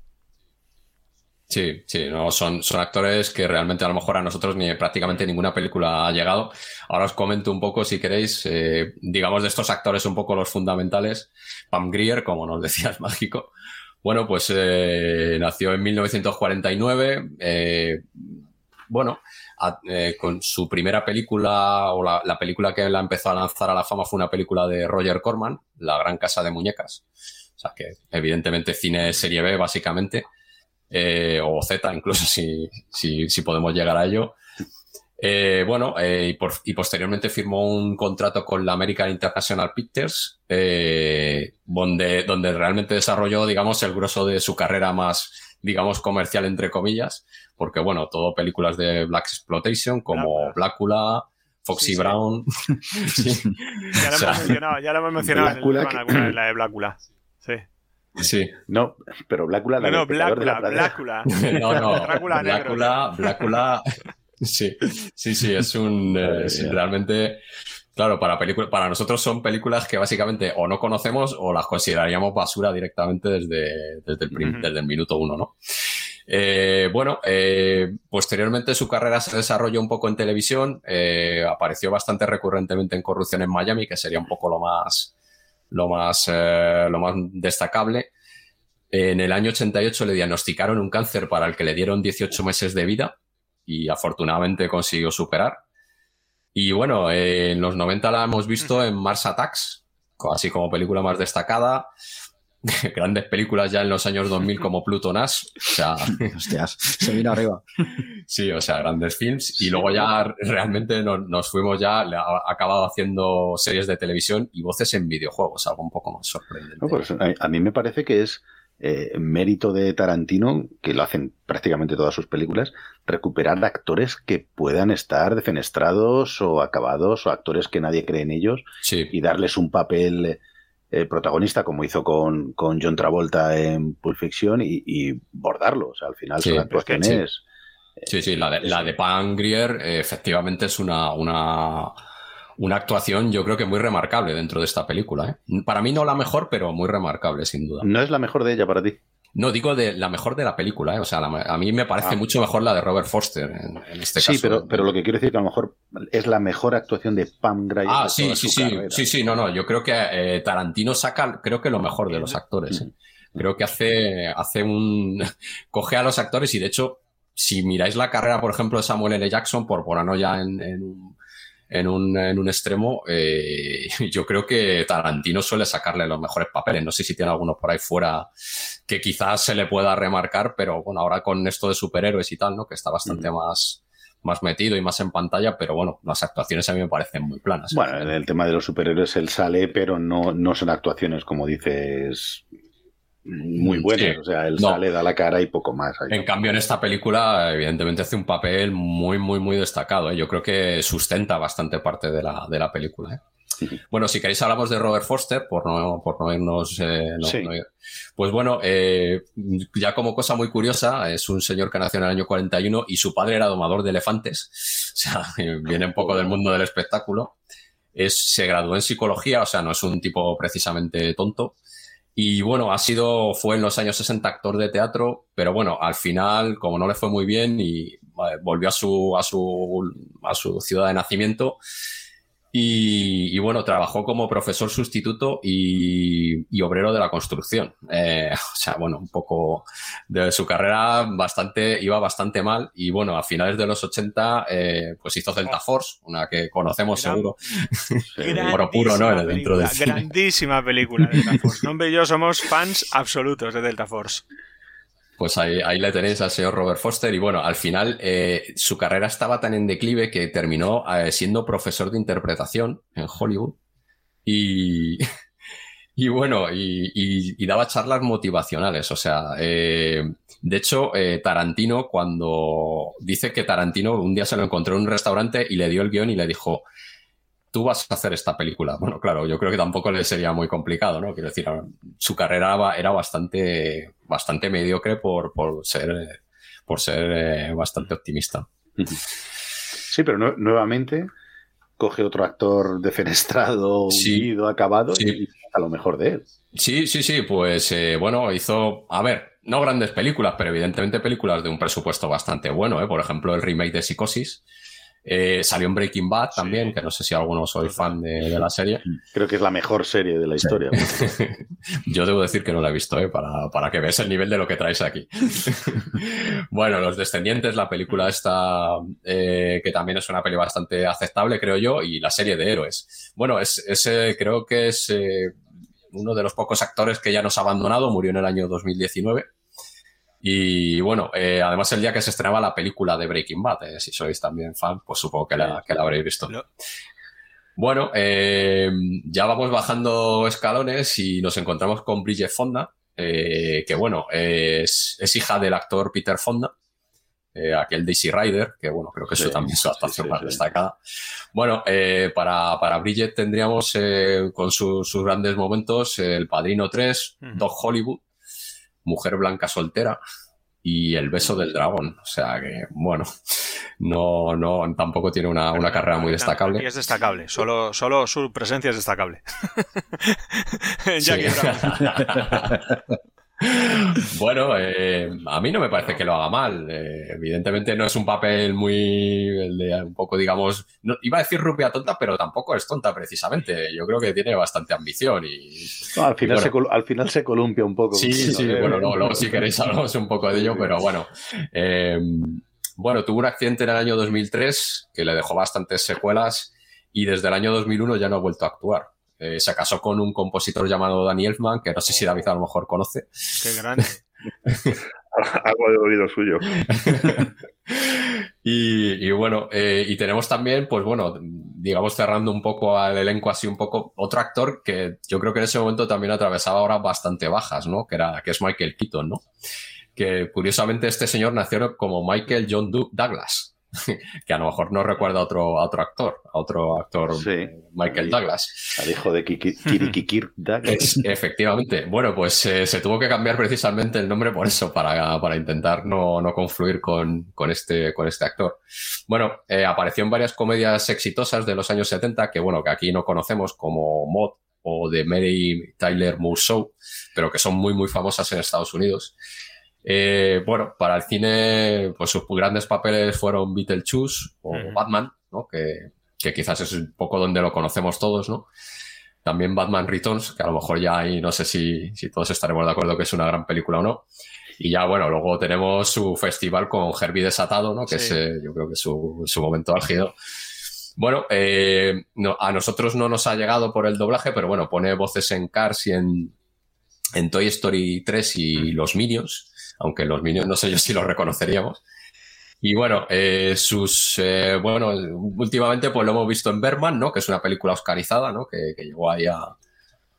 Sí, sí, no, son, son actores que realmente a lo mejor a nosotros ni prácticamente ninguna película ha llegado. Ahora os comento un poco, si queréis, eh, digamos de estos actores un poco los fundamentales. Pam Grier, como nos decías, mágico. Bueno, pues eh, nació en 1949. eh, bueno, eh, con su primera película, o la, la película que la empezó a lanzar a la fama fue una película de Roger Corman, La Gran Casa de Muñecas. O sea que, evidentemente, cine serie B, básicamente eh, o Z, incluso si, si, si podemos llegar a ello. Eh, bueno, eh, y, por- y posteriormente firmó un contrato con la American International Pictures, eh, donde, donde realmente desarrolló, digamos, el grosso de su carrera más, digamos, comercial, entre comillas, porque, bueno, todo películas de Black Exploitation como Blácula, Foxy Brown. Sí. Ya lo O sea, hemos mencionado, ya lo hemos mencionado en el la de Blácula. Sí. No, pero Blácula, la No, no, Blácula. Blácula. No, no, Drácula negro. Blácula, Blácula, sí, sí, sí, es un, eh, es realmente, claro, para películas, para nosotros son películas que básicamente o no conocemos o las consideraríamos basura directamente desde, desde, el, prim- Ujú. desde el minuto uno, ¿no? Eh, bueno, eh, posteriormente su carrera se desarrolló un poco en televisión, eh, apareció bastante recurrentemente en Corrupción en Miami, que sería un poco lo más, lo más, eh, lo más destacable. En el año 88 le diagnosticaron un cáncer para el que le dieron 18 meses de vida y afortunadamente consiguió superar. Y bueno, en los 90 la hemos visto en Mars Attacks, así como película más destacada. Grandes películas ya en los años 2000 como Pluto Nash. O sea, Hostias, se vino arriba. Sí, o sea, grandes films. Y luego ya realmente nos, nos fuimos ya, le ha acabado haciendo series de televisión y voces en videojuegos, algo un poco más sorprendente. No, pues a, a mí me parece que es eh, mérito de Tarantino, que lo hacen prácticamente todas sus películas, recuperar actores que puedan estar defenestrados o acabados o actores que nadie cree en ellos y darles un papel eh, protagonista como hizo con, con John Travolta en Pulp Fiction y, y bordarlo. O sea, al final Sí, son pero es que actuaciones... Sí, sí, la de, la de Pam Grier eh, efectivamente es una, una, una actuación yo creo que muy remarcable dentro de esta película. ¿eh? Para mí no la mejor, pero muy remarcable sin duda. No es la mejor de ella para ti. No, digo de la mejor de la película, ¿eh? o sea, la- a mí me parece Ah. mucho mejor la de Robert Foster en, en este sí, caso. pero, pero lo que quiero decir que a lo mejor es la mejor actuación de Pam Grier Ah, sí, sí, sí, carrera. sí, sí, no, no, yo creo que eh, Tarantino saca, creo que lo mejor de los actores. ¿eh? Creo que hace, hace un, coge a los actores y de hecho, si miráis la carrera, por ejemplo, de Samuel L. Jackson, por ponernos ya en, en un, en un, en un extremo, eh, yo creo que Tarantino suele sacarle los mejores papeles. No sé si tiene alguno por ahí fuera que quizás se le pueda remarcar, pero bueno, ahora con esto de superhéroes y tal, ¿no? Que está bastante más, más metido y más en pantalla, pero bueno, las actuaciones a mí me parecen muy planas. Bueno, en el tema de los superhéroes él sale, pero no, no son actuaciones, como dices, muy buenas. Sí. O sea, él No. sale, da la cara y poco más. Ahí. En cambio, en esta película, evidentemente, hace un papel muy, muy, muy destacado. ¿eh? Yo creo que sustenta bastante parte de la, de la película. ¿eh? Bueno, si queréis hablamos de Robert Foster, por no, por no irnos... eh, no- Sí. no ir- Pues bueno, eh, ya como cosa muy curiosa, es un señor que nació en el año 41 y su padre era domador de elefantes. O sea, viene un poco del mundo del espectáculo. Es, se graduó en psicología, o sea, no es un tipo precisamente tonto. Y bueno, ha sido, fue en los años 60 actor de teatro, pero bueno, al final, como no le fue muy bien y volvió a su, a su, a su ciudad de nacimiento. Y, y bueno, trabajó como profesor sustituto y, y obrero de la construcción. Eh, o sea, bueno, un poco de su carrera bastante, iba bastante mal. Y bueno, a finales de los 80, eh, pues hizo Delta Force, una que conocemos Gran- seguro. Oro puro, ¿no? Dentro película. Grandísima película de Delta Force. Nombre y yo somos fans absolutos de Delta Force. Pues ahí, ahí le tenéis al señor Robert Foster y bueno, al final eh, su carrera estaba tan en declive que terminó eh, siendo profesor de interpretación en Hollywood y, y bueno, y, daba charlas motivacionales, o sea, eh, de hecho Tarantino cuando dice que Tarantino un día se lo encontró en un restaurante y le dio el guion y le dijo, tú vas a hacer esta película. Bueno, claro, yo creo que tampoco le sería muy complicado, ¿no? Quiero decir, su carrera era bastante, bastante mediocre por, por ser, eh, por ser eh, bastante optimista. Sí, pero nue- nuevamente coge otro actor defenestrado, Sí. acabado Sí. y a lo mejor de él. Sí, sí, sí, pues eh, bueno, hizo, a ver, no grandes películas, pero evidentemente películas de un presupuesto bastante bueno, ¿eh? Por ejemplo, el remake de Psicosis. Eh, salió en Breaking Bad también, que no sé si alguno soy fan de, de la serie. Creo que es la mejor serie de la historia. Yo debo decir que no la he visto, ¿eh? para, para que veas el nivel de lo que traes aquí. bueno, Los Descendientes, la película esta, eh, que también es una peli bastante aceptable, creo yo, y la serie de héroes. Bueno, es, ese creo que es eh, uno de los pocos actores que ya nos ha abandonado, murió en el año 2019. Y bueno, eh, además el día que se estrenaba la película de Breaking Bad, eh, si sois también fan, pues supongo que la, que la habréis visto. Bueno, eh, ya vamos bajando escalones y nos encontramos con Bridget Fonda, eh, que bueno, es, es hija del actor Peter Fonda, eh, aquel Daisy Rider, que bueno, creo que eso Sí, también es su actuación sí, más destacada. Bueno, eh, para, para Bridget tendríamos eh, con su- sus grandes momentos El Padrino 3, Ujú. Dog Hollywood, Mujer Blanca Soltera y El Beso del Dragón. O sea que, bueno, no, no, tampoco tiene una, una carrera muy destacable. es destacable. Solo, solo su presencia es destacable. Sí. Bueno, eh, a mí no me parece que lo haga mal. Eh, evidentemente no es un papel muy, el de un poco, digamos, no- iba a decir rupia tonta, pero tampoco es tonta precisamente. Yo creo que tiene bastante ambición y... No, al, final y bueno, se, al final se columpia un poco. Sí, sí, ¿no? bueno, no, luego si queréis hablamos un poco de ello, pero bueno. Eh, bueno, tuvo un accidente en el año 2003 que le dejó bastantes secuelas y desde el año 2001 ya no ha vuelto a actuar. Eh, se casó con un compositor llamado Danny Elfman, que no sé si David a lo mejor conoce. Qué grande. Algo de oído suyo. Y, y bueno, eh, y tenemos también, pues bueno, digamos, cerrando un poco al elenco así un poco, otro actor que yo creo que en ese momento también atravesaba horas bastante bajas, ¿no? Que era, que es Michael Keaton, ¿no? Que curiosamente este señor nació como Michael John Du- Douglas, que a lo mejor no recuerda a otro, a otro actor, a otro actor Michael Douglas. Al hijo de Kiki- Kirikikir Douglas. Es- efectivamente. Bueno, pues eh, se tuvo que cambiar precisamente el nombre por eso, para, para intentar no, no confluir con, con este, con este actor. Bueno, eh, apareció en varias comedias exitosas de los años 70, que bueno, que aquí no conocemos como Mod o de Mary Tyler Moore Show, pero que son muy, muy famosas en Estados Unidos. Eh, bueno, para el cine, pues sus grandes papeles fueron Beetlejuice o Batman, ¿no? Que, que quizás es un poco donde lo conocemos todos, ¿no? También Batman Returns, que a lo mejor ya ahí no sé si, si todos estaremos de acuerdo que es una gran película o no. Y ya, bueno, luego tenemos su festival con Herbie Desatado, ¿no? Que Sí. es, eh, yo creo que es su, su momento álgido. Bueno, eh, no- a nosotros no nos ha llegado por el doblaje, pero bueno, pone voces en Cars y en, en Toy Story 3 y los Minions, aunque los Minions no sé yo si los reconoceríamos. Y bueno, eh, sus, eh, bueno, últimamente pues lo hemos visto en Berman, ¿no? Que es una película oscarizada, ¿no? Que, que llegó ahí a,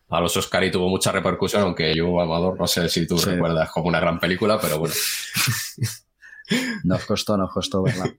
a los Oscar y tuvo mucha repercusión, aunque yo, Amador, no sé si tú Sí. recuerdas como una gran película, pero bueno. Nos costó, nos costó verla.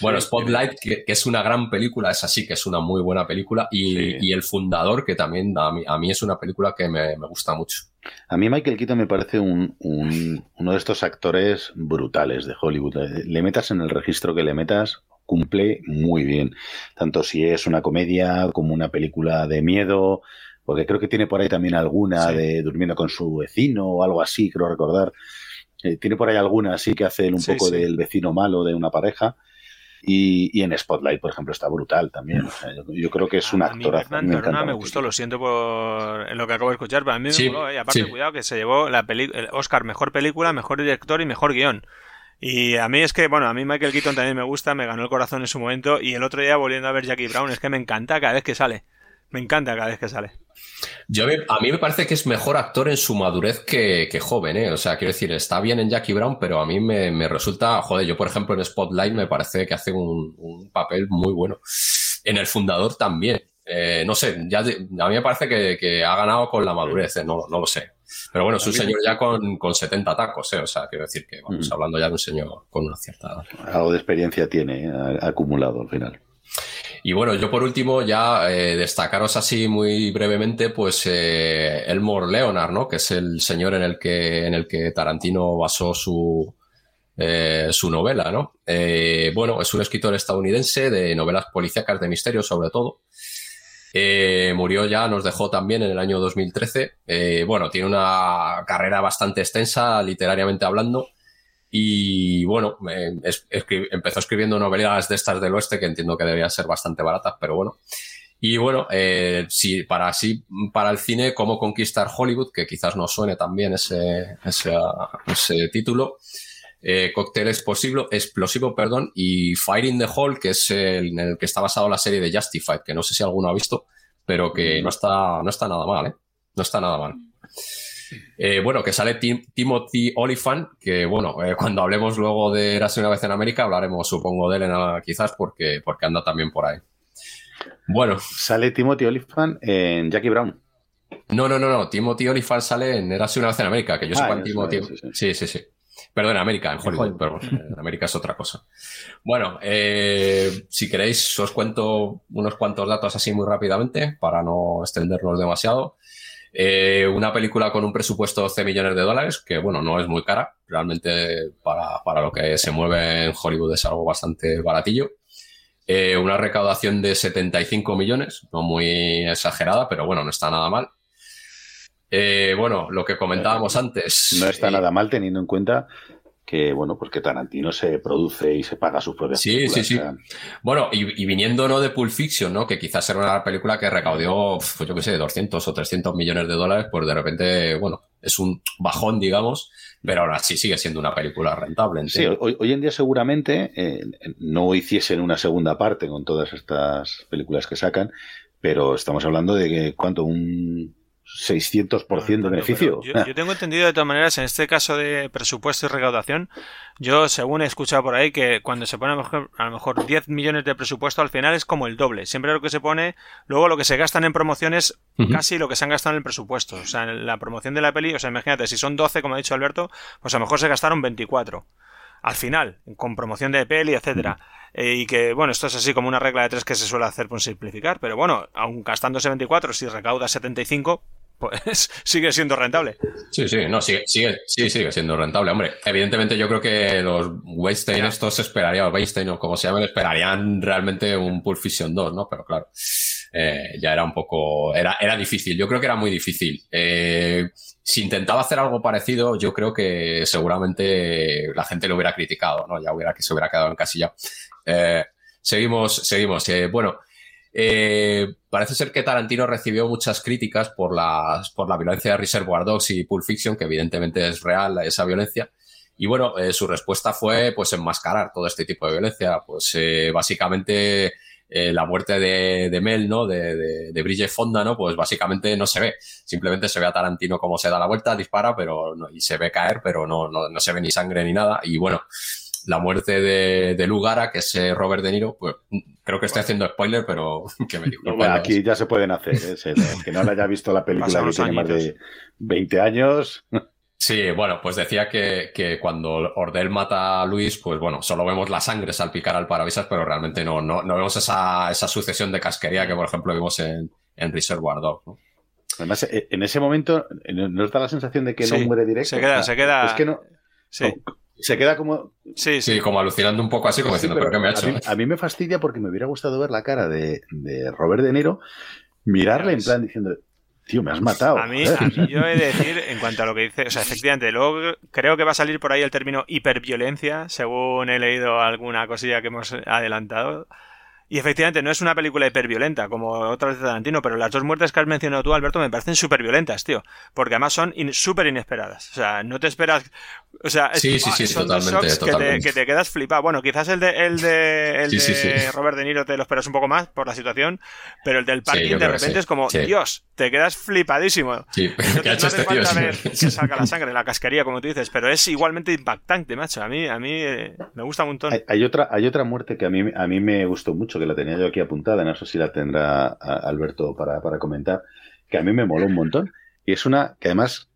Bueno, Spotlight, que, que es una gran película, es así, que es una muy buena película. Y, y El Fundador, que también a mí, a mí es una película que me, me gusta mucho. A mí Michael Keaton me parece un, un- uno de estos actores brutales de Hollywood. Le metas en el registro que le metas, cumple muy bien. Tanto si es una comedia como una película de miedo, porque creo que tiene por ahí también alguna de durmiendo con su vecino o algo así, creo recordar. Eh, tiene por ahí alguna así que hace un Sí, poco sí. del vecino malo de una pareja. Y, y en Spotlight, por ejemplo, está brutal también. O sea, yo, yo creo que es un A mí actorazo. A mí Batman me encanta me Michael gustó, lo siento por en lo que acabo de escuchar, pero a mí me Sí, moló, ¿eh? Y aparte, sí. cuidado, que se llevó la peli el Oscar Mejor Película, Mejor Director y Mejor Guión. Y a mí es que, bueno, a mí Michael Keaton también me gusta, me ganó el corazón en su momento. Y el otro día volviendo a ver Jackie Brown, es que me encanta cada vez que sale. Me encanta cada vez que sale. Yo me- a mí me parece que es mejor actor en su madurez que, que joven, ¿eh? O sea, quiero decir, está bien en Jackie Brown, pero a mí me, me resulta, joder, yo por ejemplo en Spotlight me parece que hace un, un papel muy bueno. En El Fundador también. Eh, no sé, ya a mí me parece que, que ha ganado con la madurez, ¿eh? no, no lo sé. Pero bueno, es un señor ya con, con 70 tacos, ¿eh? O sea, quiero decir que vamos Mm. hablando ya de un señor con una cierta edad. Algo de experiencia tiene, ¿eh? acumulado al final. Y bueno, yo por último ya eh, destacaros así muy brevemente, pues eh, Elmore Leonard, ¿no? Que es el señor en el que, en el que Tarantino basó su, eh, su novela, ¿no? Eh, bueno, es un escritor estadounidense de novelas policíacas de misterio sobre todo. Murió ya, nos dejó también en el año 2013. Eh, bueno, tiene una carrera bastante extensa, literariamente hablando. Y bueno, eh, es- escri- empezó escribiendo novelas de estas del oeste que entiendo que deberían ser bastante baratas, pero bueno. Y bueno, eh, si para así, para el cine, cómo conquistar Hollywood, que quizás no suene también ese, ese, ese título. Eh, Cóctel explosivo, explosivo, perdón, y Fire in the Hall, que es el, en el que está basado la serie de Justified, que no sé si alguno ha visto, pero que no está, no está nada mal, ¿eh? No está nada mal. Eh, bueno, que sale Tim- Timothy Oliphant, que bueno, eh, cuando hablemos luego de Érase una vez en América, hablaremos, supongo, de él en- quizás porque, porque anda también por ahí. Bueno. Sale Timothy Olyphant en Jackie Brown. No, no, no, no. Timothy Olyphant sale en Érase una vez en América, que yo Ah, sepa en en Timothy. sí, Sí, sí, sí. Perdón, en América, en Hollywood, Hollywood. pero bueno, en América es otra cosa. Bueno, eh, si queréis, os cuento unos cuantos datos así muy rápidamente para no extendernos demasiado. Eh, una película con un presupuesto de 12 millones de dólares, que bueno, no es muy cara, realmente para, para lo que se mueve en Hollywood es algo bastante baratillo. Eh, una recaudación de 75 millones, no muy exagerada, pero bueno, no está nada mal. Eh, bueno, lo que comentábamos antes. No está nada mal teniendo en cuenta que, bueno, pues que Tarantino se produce y se paga sus propias Sí, películas, sí, sí. Bueno, y, y viniendo no de Pulp Fiction, ¿no? Que quizás era una película que recaudó, pues yo qué sé, 200 o 300 millones de dólares, pues de repente, bueno, es un bajón, digamos, pero ahora sí sigue siendo una película rentable. Sí, hoy en día seguramente eh, no hiciesen una segunda parte con todas estas películas que sacan, pero estamos hablando de que, ¿cuánto? Un 600% de beneficio. Yo, yo tengo entendido de todas maneras, en este caso de presupuesto y recaudación, yo según he escuchado por ahí que cuando se pone a lo mejor, a lo mejor 10 millones de presupuesto al final es como el doble. Siempre lo que se pone, luego lo que se gastan en promociones casi lo que se han gastado en el presupuesto. O sea, en la promoción de la peli, o sea, imagínate, si son 12, como ha dicho Alberto, pues a lo mejor se gastaron 24. Al final, con promoción de peli, etcétera. Eh, y que, bueno, esto es así como una regla de tres que se suele hacer por simplificar, pero bueno, aun gastándose 24, si recauda 75, pues sigue siendo rentable. Sí, sí, no, sigue, sigue, sí, sigue siendo rentable. Hombre, evidentemente yo creo que los Weinstein estos esperarían, o Weinstein o como se llamen, esperarían realmente un Pulp Fiction 2, ¿no? Pero claro, eh, ya era un poco, era, era difícil. Yo creo que era muy difícil. Eh, si intentaba hacer algo parecido, yo creo que seguramente la gente lo hubiera criticado, ¿no? Ya hubiera que se hubiera quedado en casilla. Eh, seguimos, seguimos. Eh, bueno, eh, parece ser que Tarantino recibió muchas críticas por, las, por la violencia de Reservoir Dogs y Pulp Fiction, que evidentemente es real esa violencia. Y bueno, eh, su respuesta fue pues enmascarar todo este tipo de violencia. Pues eh, básicamente eh, la muerte de, de Mel, ¿no? De, de, de Bridget Fonda, ¿no? Pues básicamente no se ve. Simplemente se ve a Tarantino como se da la vuelta, dispara, pero no, y se ve caer, pero no, no, no se ve ni sangre ni nada. Y bueno, la muerte de, de Lugara, que es eh, Robert De Niro, pues creo que estoy haciendo spoiler, pero que me disculpen. Bueno, aquí ya se pueden hacer. ¿eh? Que no le haya visto la película que tiene más de 20 años. Sí, bueno, pues decía que, que cuando Ordel mata a Luis, pues bueno, solo vemos la sangre salpicar al parabrisas, pero realmente no, no, no vemos esa, esa sucesión de casquería que, por ejemplo, vimos en, en Reservoir Dogs, ¿no? Además, eh, en ese momento nos da la sensación de que Sí, no muere directo. se queda- O sea, se queda- Es que no. Sí. no, se queda como. Sí, Sí, como alucinando un poco así, como Sí, diciendo, ¿pero qué me ha a hecho? mí, a mí me fastidia porque me hubiera gustado ver la cara de, de Robert De Niro, mirarle en plan diciendo, tío, me has matado. A mí, joder". a mí yo he de decir, en cuanto a lo que dice, o sea, efectivamente, luego creo que va a salir por ahí el término hiperviolencia, según he leído alguna cosilla que hemos adelantado. Y efectivamente, no es una película hiperviolenta como otras de Tarantino, pero las dos muertes que has mencionado tú, Alberto, me parecen súper violentas, tío. Porque además son in- súper inesperadas. O sea, no te esperas. O sea, es- Sí, sí, sí, son dos totalmente, shocks que te, que te quedas flipado. Bueno, quizás el de, el de, el de sí. Robert De Niro te lo esperas un poco más por la situación, pero el del parking de repente sí. es como, Sí. Dios, te quedas flipadísimo. Sí, No, ¿qué ha te- hecho no este hace tío? falta Sí. ver que saca la sangre, la casquería, como tú dices, pero es igualmente impactante, macho. A mí, a mí eh, me gusta un montón. Hay, hay otra, hay otra muerte que a mí, a mí me gustó mucho, que la tenía yo aquí apuntada, no sé si la tendrá Alberto para, para comentar, que a mí me moló un montón. Y es una que además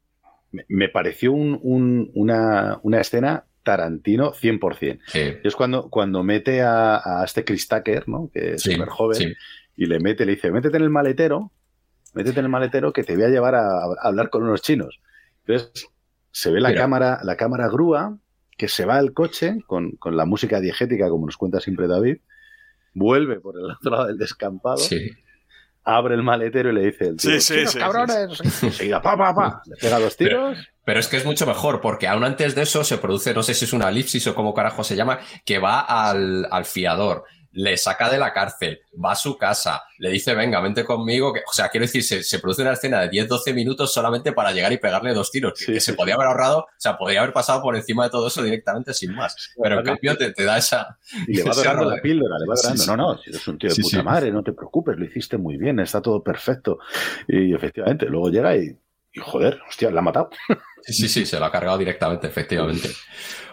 me, pareció un- un- una, una escena Tarantino 100%. Sí. Es cuando, cuando mete a, a este Chris Tucker, ¿no? que es Sí, súper joven, sí. y le mete, le dice, métete en el maletero, métete en el maletero que te voy a llevar a, a hablar con unos chinos. Entonces, se ve la Mira. cámara, la cámara grúa que se va al coche con, con la música diegética, como nos cuenta siempre David, vuelve por el otro lado del descampado, Sí. abre el maletero y le dice el tío, Sí, sí, "Chinos, sí, cabrones, enseguida, pa, pa, pa, le pega dos tiros. Pero es que es mucho mejor, porque aún antes de eso se produce, no sé si es una elipsis o cómo carajo se llama, que va al, al fiador, le saca de la cárcel, va a su casa, le dice, venga, vente conmigo. Que, o sea, quiero decir, se, se produce una escena de 10-12 minutos solamente para llegar y pegarle dos tiros. que se podía haber ahorrado, o sea, podría haber pasado por encima de todo eso directamente sin más. Pero en cambio te, te da esa. Y le va dorando la píldora, le va Sí, dorando. sí. No, no, si eres un tío de Sí, puta sí. madre, no te preocupes, lo hiciste muy bien, está todo perfecto. Y efectivamente, luego llega y, y joder, hostia, la ha matado. Sí, sí, se lo ha cargado directamente, efectivamente.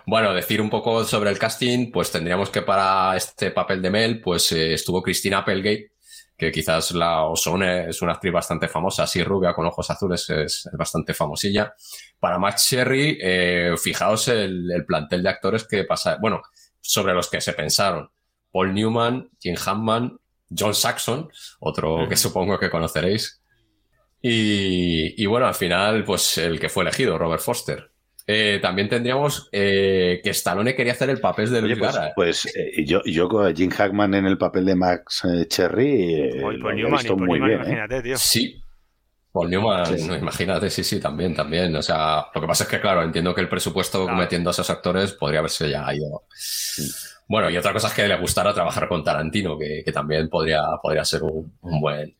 Bueno, decir un poco sobre el casting, pues tendríamos que para este papel de Mel, pues eh, estuvo Christina Applegate, que quizás la os suene, es una actriz bastante famosa, así rubia, con ojos azules, es, es bastante famosilla. Para Max Sherry, eh, fijaos el, el plantel de actores que pasa, bueno, sobre los que se pensaron. Paul Newman, Jim Hammond, John Saxon, otro que supongo que conoceréis. Y, y bueno, al final, pues el que fue elegido, Robert Foster. Eh, también tendríamos eh, que Stallone quería hacer el papel de Luis pues, Gara. pues, eh, yo, yo con Jim Hackman en el papel de Max eh, Cherry eh, Oye, lo Newman, visto muy Newman, bien. ¿eh? imagínate, tío. Sí. Paul Newman, Sí. imagínate, sí, sí, también, también. O sea, lo que pasa es que, claro, entiendo que el presupuesto metiendo a esos actores podría haberse ya ido. Bueno, y otra cosa es que le gustara trabajar con Tarantino, que, que también podría, podría ser un, un buen.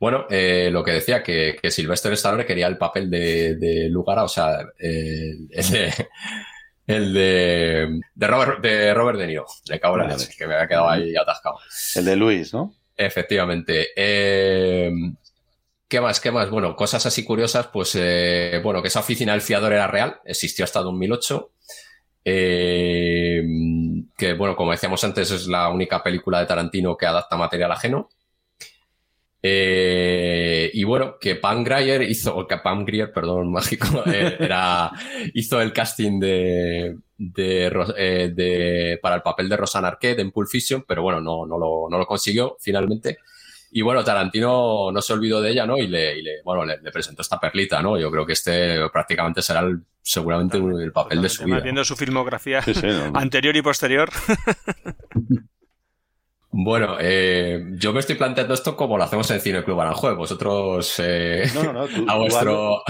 Bueno, eh, lo que decía, que, que Sylvester Stallone quería el papel de, de Lugara, o sea, eh, el de, el de, de, Robert, de Robert De Niro, le cago en la Vale. leche, que me había quedado ahí atascado. El de Luis, ¿no? Efectivamente. Eh, ¿Qué más? ¿Qué más? Bueno, cosas así curiosas, pues eh, bueno, que esa oficina del fiador era real, existió hasta 2008. eh, que bueno, como decíamos antes, es la única película de Tarantino que adapta material ajeno. Eh, y bueno, que Pam Grier hizo, o que Pam Grier, perdón, mágico, eh, era, hizo el casting de, de, eh, de- para el papel de Rosanna Arquette en Pulp Fiction, pero bueno, no, no, lo, no lo consiguió finalmente. Y bueno, Tarantino no se olvidó de ella, ¿no? Y le, y le- bueno, le, le presentó esta perlita, ¿no? Yo creo que este prácticamente será el- seguramente el papel de su vida. Viendo su filmografía Sí, sí, no, no. anterior y posterior. Bueno, eh, yo me estoy planteando esto como lo hacemos en Cine Club Aranjuez. Vosotros, eh, No, no, no, tú- a vuestro...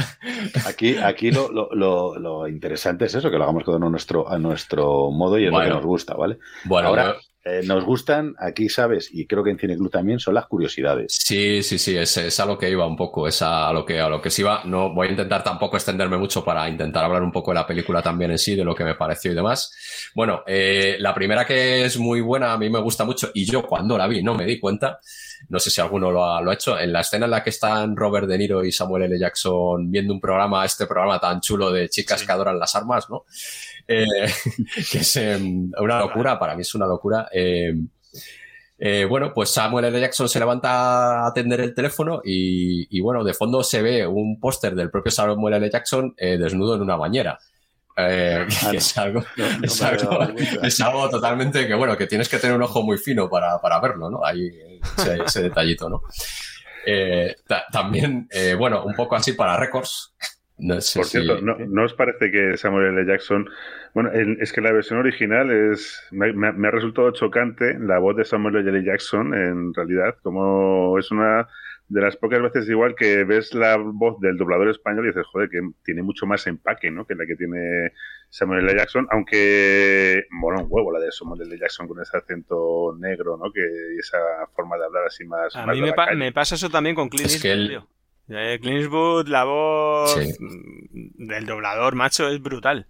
Aquí, aquí lo, lo, lo, lo interesante es eso, que lo hagamos a nuestro, a nuestro modo y es lo Bueno. que nos gusta, ¿vale? Bueno, Ahora, eh, nos gustan, aquí sabes, y creo que en Cineclub también, son las curiosidades. Sí, sí, sí, es, es a lo que iba un poco, es a lo que, a lo que se iba. No voy a intentar tampoco extenderme mucho para intentar hablar un poco de la película también en sí, de lo que me pareció y demás. Bueno, eh, la primera que es muy buena, a mí me gusta mucho, y yo cuando la vi no me di cuenta, no sé si alguno lo ha, lo ha hecho, en la escena en la que están Robert De Niro y Samuel L. Jackson viendo un programa, este programa tan chulo de chicas que adoran las armas, ¿no? Eh, que es eh, una locura, para mí es una locura. Eh, eh, bueno, pues Samuel L. Jackson se levanta a atender el teléfono y, y, bueno, de fondo se ve un póster del propio Samuel L. Jackson eh, desnudo en una bañera. Eh, que es algo, no es, algo, es totalmente que, bueno, que tienes que tener un ojo muy fino para, para verlo, ¿no? Ahí ese, ese detallito, ¿no? Eh, ta- también, eh, bueno, un poco así para récords. No sé Por si- cierto, ¿no, ¿no os parece que Samuel L. Jackson... Bueno, es que la versión original es me, me- me ha resultado chocante la voz de Samuel L. Jackson, en realidad, como es una de las pocas veces igual que ves la voz del doblador español y dices, joder, que tiene mucho más empaque, ¿no? Que la que tiene Samuel L. Jackson, aunque mola un huevo la de Samuel L. Jackson con ese acento negro, ¿no? Que y esa forma de hablar así más... A más mí me, la pa- calle. me pasa eso también con Clint Es que Eastwood, él- tío. Eh, Clint Eastwood, la voz Sí. del doblador, macho, es brutal.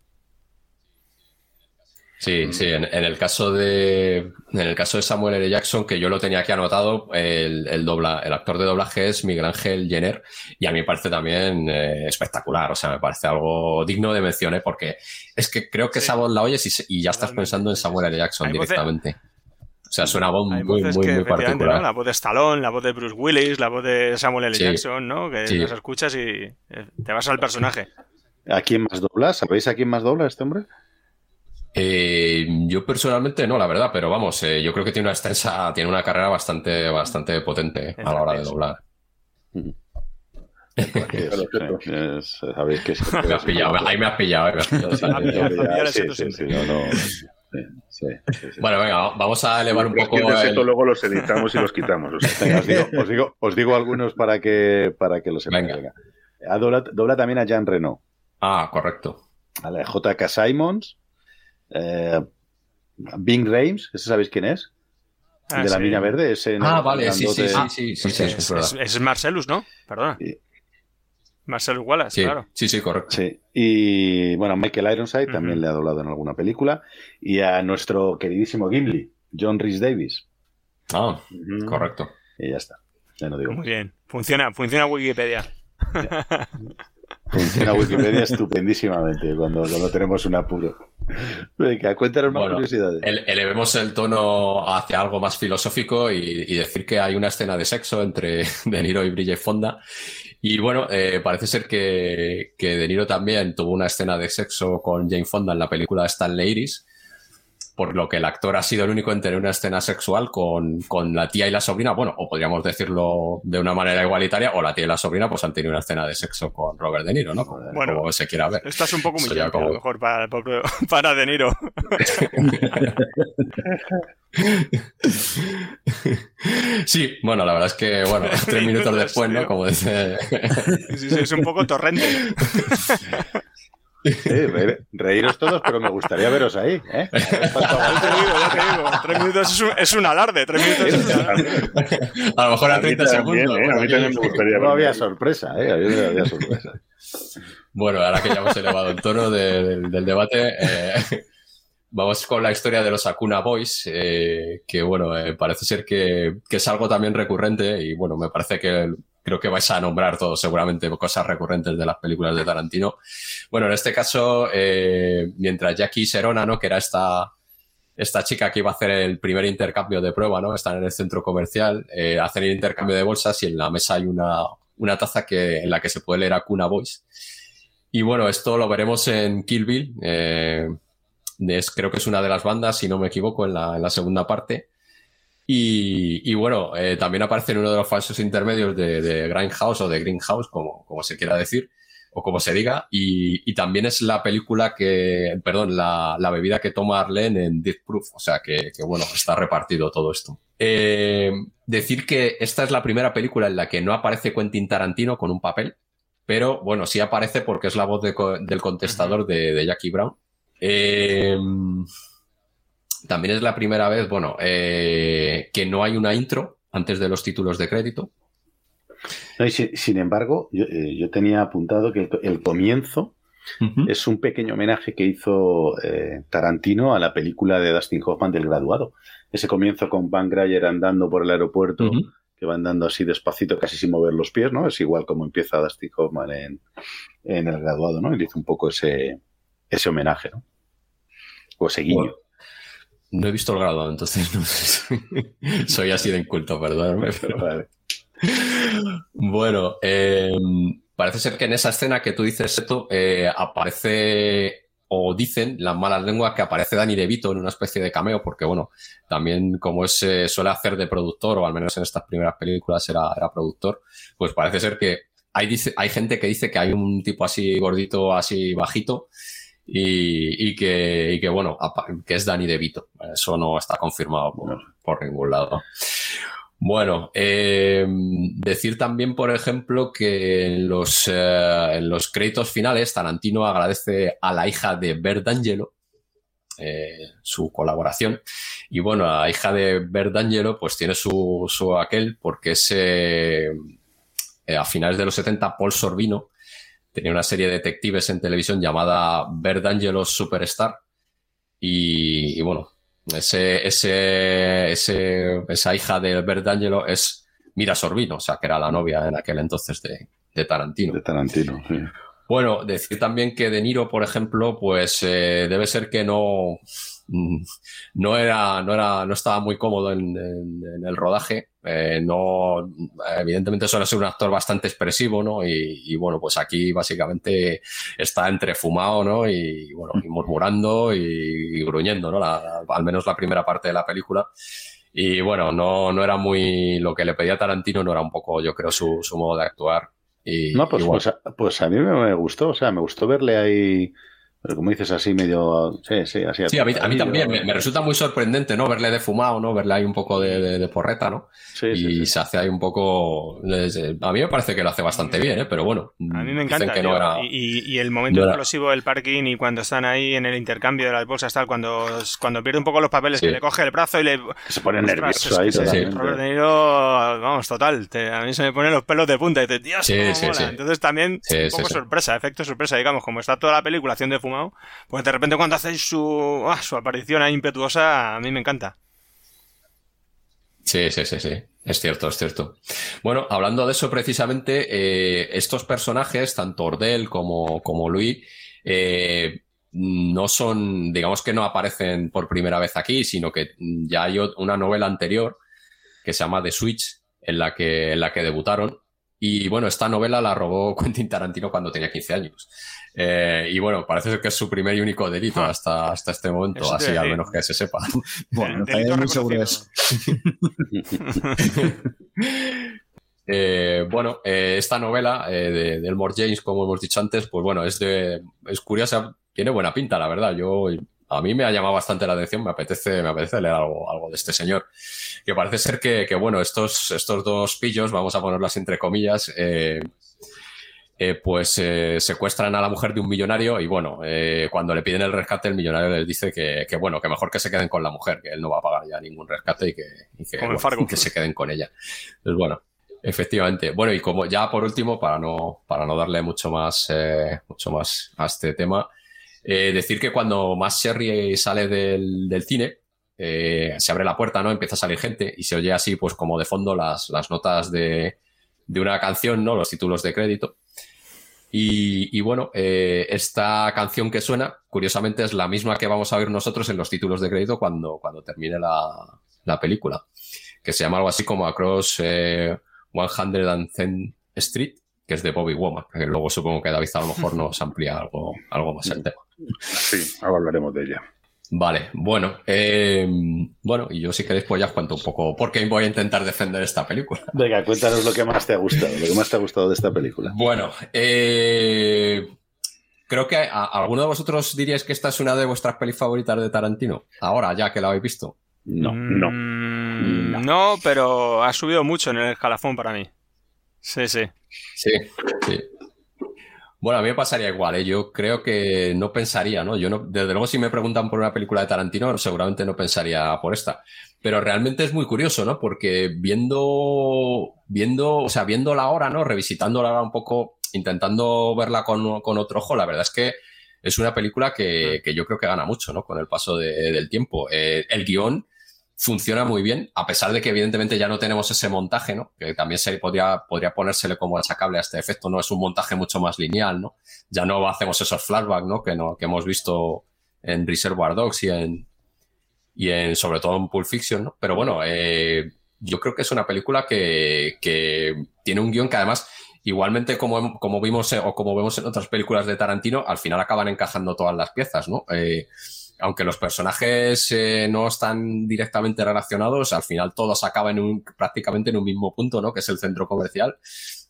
Sí, sí, en, en el caso de en el caso de Samuel L. Jackson, que yo lo tenía aquí anotado, el, el, dobla, el actor de doblaje es Miguel Ángel Jenner, y a mí me parece también eh, espectacular, o sea, me parece algo digno de mención, ¿eh? porque es que creo que esa voz la oyes y, y ya estás pensando en Samuel L. Jackson Hay voces- directamente. O sea, suena voz muy, muy, muy efectivamente, particular. ¿no? La voz de Stallone, la voz de Bruce Willis, la voz de Samuel L. Sí. Jackson, ¿no? Que Sí. las escuchas y eh, te vas al personaje. ¿A quién más dobla? ¿Sabéis a quién más dobla este hombre? Eh, yo personalmente no, la verdad, pero vamos, eh, yo creo que tiene una extensa, tiene una carrera bastante, bastante potente a la hora de doblar. Sabéis que ahí me has pillado, ahí me has pillado. Sí, sí, sí, no, no. Sí, sí, sí, sí. Bueno, venga, vamos a elevar un Los poco el... esto luego los editamos y los quitamos. o sea. Venga, os, digo, os, digo, os digo algunos para que, para que lo sepáis. Venga. Ha dobla, dobla también a Jean Reno. Ah, correcto. Vale, J.K. Simons. Eh, Bing Rames, ¿ese sabéis quién es? Ah, de la sí. Niña Verde. Ese Ah, vale, sí, sí, sí, sí, sí, sí, es, es es- es Marcellus, ¿no? Perdona. Marcellus Wallace, Sí, claro. sí, sí, correcto. Sí. Y bueno, Michael Ironside también le ha doblado en alguna película. Y a nuestro queridísimo Gimli, John Rhys Davis. Ah, correcto. Y ya está. Ya no digo Muy bien. Funciona, funciona Wikipedia. Funciona Wikipedia estupendísimamente cuando, cuando tenemos un apuro. Venga, cuéntanos más Bueno, curiosidades. ele- elevemos el tono hacia algo más filosófico y, y decir que hay una escena de sexo entre De Niro y Bridget Fonda. Y bueno, eh, parece ser que, que De Niro también tuvo una escena de sexo con Jane Fonda en la película Stanley Iris, por lo que el actor ha sido el único en tener una escena sexual con, con la tía y la sobrina, bueno, o podríamos decirlo de una manera igualitaria, o la tía y la sobrina pues han tenido una escena de sexo con Robert De Niro, ¿no? Como, Bueno, como se quiera ver. Esta es un poco muy ya a lo como- mejor para, para De Niro. Sí, bueno, la verdad es que, bueno, tres minutos después, ¿no? Como dice... Sí, sí, es un poco torrente. Sí, re- reíros todos, pero me gustaría veros ahí. ¿eh? Ya te digo, ya te digo. Tres minutos es un, es un alarde. Tres minutos es un alarde. A lo mejor A a mí 30 también, segundos. ¿eh? A mí también me gustaría No había sorpresa, ¿eh? A mí no había sorpresa. Bueno, ahora que ya hemos elevado el tono de- del, del debate, eh, vamos con la historia de los Akuna Boys, eh, que bueno, eh, parece ser que, que es algo también recurrente y bueno, me parece que, creo que vais a nombrar todos seguramente cosas recurrentes de las películas de Tarantino. Bueno, en este caso, eh, mientras Jackie Serona, ¿no? Que era esta, esta chica que iba a hacer el primer intercambio de prueba, ¿no? Están en el centro comercial, eh, hacen el intercambio de bolsas y en la mesa hay una, una taza que, en la que se puede leer Akuna Boys. Y bueno, esto lo veremos en Kill Bill. eh, creo que es una de las bandas, si no me equivoco, en la, en la segunda parte. Y, y bueno, eh, también aparece en uno de los falsos intermedios de, de Grindhouse o de Greenhouse, como, como se quiera decir, o como se diga. Y, y también es la película que, perdón, la, la bebida que toma Arlene en Death Proof. O sea que, que bueno, está repartido todo esto. Eh, decir que esta es la primera película en la que no aparece Quentin Tarantino con un papel, pero bueno, sí aparece porque es la voz de del contestador de, de Jackie Brown. Eh, también es la primera vez, bueno, eh, que no hay una intro antes de los títulos de crédito. No, y si- sin embargo, yo, eh, yo tenía apuntado que el, el comienzo es un pequeño homenaje que hizo eh, Tarantino a la película de Dustin Hoffman del graduado. Ese comienzo con Van Grayer andando por el aeropuerto, que va andando así despacito, casi sin mover los pies, ¿no? Es igual como empieza Dustin Hoffman en, en el graduado, ¿no? Y le hizo un poco ese, ese homenaje, ¿no? O ese guiño. Bueno, no he visto el graduado, entonces no sé. soy así de inculto, perdóname. Pero... Bueno, eh, parece ser que en esa escena que tú dices, Seto, eh, aparece o dicen las malas lenguas que aparece Danny DeVito en una especie de cameo, porque bueno, también como es, eh, suele hacer de productor, o al menos en estas primeras películas era, era productor, pues parece ser que hay, dice, hay gente que dice que hay un tipo así gordito, así bajito, y, y que, y que, bueno, que es Danny DeVito. Eso no está confirmado por, por ningún lado. Bueno, eh, decir también, por ejemplo, que en los, eh, en los créditos finales Tarantino agradece a la hija de Bert D'Angelo eh, su colaboración. Y bueno, la hija de Bert D'Angelo pues tiene su, su aquel porque es a finales de los 70 Paul Sorbino tenía una serie de detectives en televisión llamada Bert D'Angelo's Superstar y, y bueno, ese, ese, ese, esa hija de Bert D'Angelo es Mira Sorbino, o sea, que era la novia en aquel entonces de, de Tarantino. De Tarantino, sí. Bueno, decir también que De Niro, por ejemplo, pues eh, debe ser que no, mm, no era, no era, no estaba muy cómodo en, en- en el rodaje. Eh, no, evidentemente suele ser un actor bastante expresivo, ¿no? Y, y, bueno, pues aquí básicamente está entre fumado, ¿no? Y bueno, y murmurando y, y gruñendo, ¿no? La- al menos la primera parte de la película. Y bueno, no, no era muy, lo que le pedía Tarantino no era un poco, yo creo, su, su modo de actuar. Y, No, pues, y bueno, pues, a, pues a mí me, me gustó, o sea, me gustó verle ahí, pero como dices, así medio, sí, sí, así. Sí, a mí, a mí también me, me resulta muy sorprendente, ¿no? Verle de fumado, ¿no? Verle ahí un poco de, de- de porreta, ¿no? y se hace ahí un poco... A mí me parece que lo hace bastante bien, ¿eh? Pero bueno, A mí me dicen encanta. que no tío. era... y, y el momento no era- explosivo del parking y cuando están ahí en el intercambio de las bolsas, tal, cuando, cuando pierde un poco los papeles, Sí. que le coge el brazo y le. Se pone nervioso ahí. Robert De Niro, vamos, total. te- a mí se me ponen los pelos de punta y dices, Dios, Sí, cómo sí, mola". sí. Entonces también, Sí, un sí, poco sí. sorpresa, efecto sorpresa, digamos, como está toda la película haciendo de pues de repente cuando hacéis su, ah, su aparición ahí impetuosa, a mí me encanta. Sí, sí, sí, sí. Es cierto, es cierto. Bueno, hablando de eso precisamente, eh, estos personajes, tanto Ordel como, como Louis, eh, no son, digamos que no aparecen por primera vez aquí, sino que ya hay una novela anterior que se llama The Switch, en la que, en la que debutaron. Y bueno, esta novela la robó Quentin Tarantino cuando tenía 15 años. Eh, y bueno, parece ser que es su primer y único delito hasta, hasta este momento, Eso así al menos que se sepa. Bueno, muy seguro de eso. Eh, bueno, eh, esta novela eh, de, de Elmore James, como hemos dicho antes, pues bueno, es de, es curiosa, tiene buena pinta, la verdad. Yo, a mí me ha llamado bastante la atención, me apetece, me apetece leer algo, algo de este señor. Que parece ser que, que, bueno, estos, estos dos pillos, vamos a ponerlas entre comillas, eh, pues eh, secuestran a la mujer de un millonario y bueno, eh, cuando le piden el rescate, el millonario les dice que, que, bueno, que mejor que se queden con la mujer, que él no va a pagar ya ningún rescate y que, y que, Como en bueno, Fargo. que se queden con ella. Pues bueno, efectivamente. Bueno, y como ya por último, para no, para no darle mucho más, mucho más a este tema, decir que cuando más Sherry sale del, del cine, se abre la puerta, ¿no? Empieza a salir gente y se oye así, pues como de fondo las, las notas de, de una canción, ¿no? Los títulos de crédito. Y, y bueno, eh, esta canción que suena, curiosamente, es la misma que vamos a ver nosotros en los títulos de crédito cuando, cuando termine la, la película, que se llama algo así como Across eh, 110th Street, que es de Bobby Womack, que luego supongo que David a lo mejor nos amplía algo, algo más el tema. Sí, ahora hablaremos de ella. Vale, bueno, eh, bueno, y yo si queréis pues ya os cuento un poco por qué voy a intentar defender esta película. Venga, cuéntanos lo que más te ha gustado, lo que más te ha gustado de esta película. Bueno, eh, creo que a, alguno de vosotros diríais que esta es una de vuestras pelis favoritas de Tarantino. Ahora, ya que la habéis visto. No, no. No, pero ha subido mucho en el escalafón para mí. Sí, sí. Sí, sí. Bueno, a mí me pasaría igual, ¿eh? yo creo que no pensaría, ¿no? Yo no, desde luego si me preguntan por una película de Tarantino, seguramente no pensaría por esta. Pero realmente es muy curioso, ¿no? Porque viendo, viendo, o sea, viéndola ahora, ¿no? Revisitándola ahora un poco, intentando verla con, con otro ojo, la verdad es que es una película que, que yo creo que gana mucho, ¿no? Con el paso de- del tiempo. Eh, el guion funciona muy bien, a pesar de que evidentemente ya no tenemos ese montaje, ¿no? Que también se podría, podría ponérsele como achacable a este efecto, ¿no? Es un montaje mucho más lineal, ¿no? Ya no hacemos esos flashbacks, ¿no? Que, no, que hemos visto en Reservoir Dogs y en, y en, sobre todo en Pulp Fiction, ¿no? Pero bueno, eh, yo creo que es una película que, que tiene un guion que además, igualmente como, como vimos o como vemos en otras películas de Tarantino, al final acaban encajando todas las piezas, ¿no? Eh, aunque los personajes eh, no están directamente relacionados, al final todos acaban en un, prácticamente en un mismo punto, ¿no? Que es el centro comercial,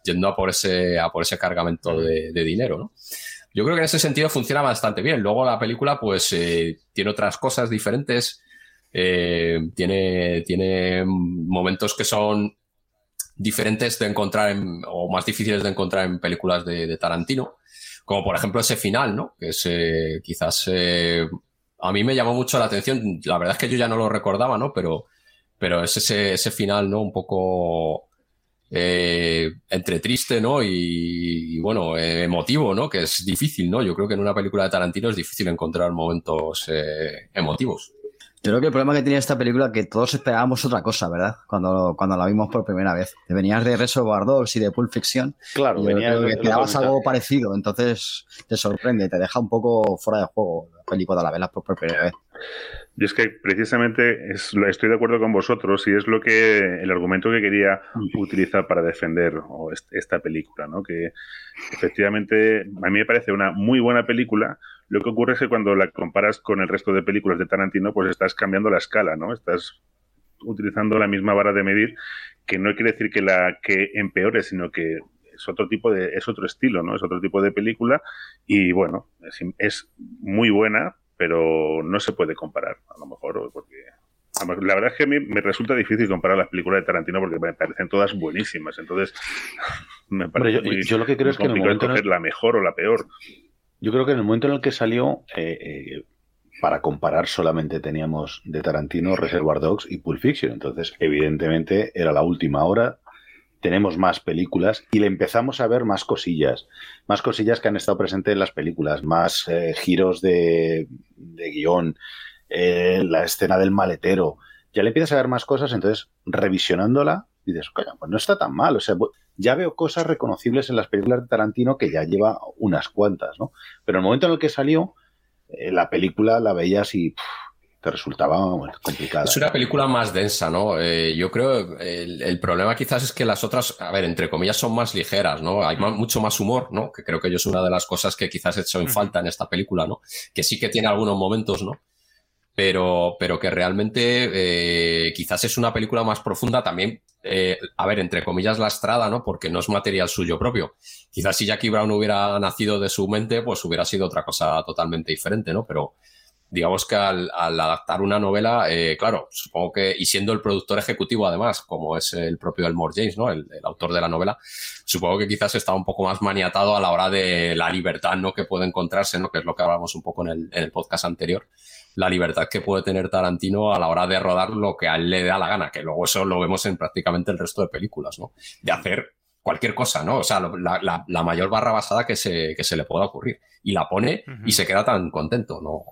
yendo a por ese, a por ese cargamento de, dinero, ¿no? Yo creo que en ese sentido funciona bastante bien. Luego la película, pues, eh, tiene otras cosas diferentes. eh, tiene, tiene momentos que son diferentes de encontrar en- o más difíciles de encontrar en películas de, Tarantino. Como por ejemplo ese final, ¿no? Que es quizás a mí me llamó mucho la atención. La verdad es que yo ya no lo recordaba, ¿no? Pero, pero es ese, ese final, ¿no? Un poco eh, entre triste, ¿no? Y, bueno, eh, emotivo, ¿no? Que es difícil, ¿no? Yo creo que en una película de Tarantino es difícil encontrar momentos eh, emotivos. Yo creo que el problema que tenía esta película es que todos esperábamos otra cosa, ¿verdad? Cuando, cuando la vimos por primera vez. Te venías de Reservoir Dogs y de Pulp Fiction. Claro, venías que esperabas algo parecido, entonces te sorprende, te deja un poco fuera de juego la película de la velas por primera vez. Y es que precisamente es, lo- estoy de acuerdo con vosotros y es lo que el argumento que quería utilizar para defender o est- esta película, ¿no? Que efectivamente a mí me parece una muy buena película. Lo que ocurre es que cuando la comparas con el resto de películas de Tarantino, pues estás cambiando la escala, ¿no? Estás utilizando la misma vara de medir, que no quiere decir que la que empeore, sino que es otro tipo de, es otro estilo, ¿no? Es otro tipo de película y bueno, es, es muy buena, pero no se puede comparar, a lo mejor, porque la verdad es que a mí me resulta difícil comparar las películas de Tarantino porque me parecen todas buenísimas, entonces me parece Hombre, yo- muy, yo lo que creo es que en el momento en el- escoger la mejor o la peor. Yo creo que en el momento en el que salió, eh, eh, para comparar solamente teníamos de Tarantino Reservoir Dogs y Pulp Fiction. Entonces, evidentemente, era la última hora. Tenemos más películas y le empezamos a ver más cosillas. Más cosillas que han estado presentes en las películas. Más eh, giros de, de guion. eh, la escena del maletero. Ya le empiezas a ver más cosas, entonces, revisionándola, dices, coño, pues no está tan mal. O sea, ya veo cosas reconocibles en las películas de Tarantino que ya lleva unas cuantas, ¿no? Pero en el momento en el que salió, eh, la película la veías y pff, te resultaba bueno, complicada. Es una película más densa, ¿no? Eh, yo creo el, el problema quizás es que las otras, a ver, entre comillas, son más ligeras, ¿no? Hay mucho más humor, ¿no? Que creo que yo es una de las cosas que quizás he hecho en falta en esta película, ¿no? Que sí que tiene algunos momentos, ¿no? Pero, pero que realmente eh, quizás es una película más profunda también, eh, a ver, entre comillas, lastrada, ¿no? Porque no es material suyo propio. Quizás si Jackie Brown hubiera nacido de su mente, pues hubiera sido otra cosa totalmente diferente, ¿no? Pero digamos que al, adaptar una novela, eh, claro, supongo que, y siendo el productor ejecutivo además, como es el propio Elmore James, ¿no? El, autor de la novela, supongo que quizás está un poco más maniatado a la hora de la libertad, ¿no? Que puede encontrarse, ¿no? Que es lo que hablamos un poco en el podcast anterior. La libertad que puede tener Tarantino a la hora de rodar lo que a él le da la gana, que luego eso lo vemos en prácticamente el resto de películas, ¿no? De hacer cualquier cosa, ¿no? O sea, la, la- la mayor barra basada que se, que se le pueda ocurrir. Y la pone y se queda tan contento, ¿no?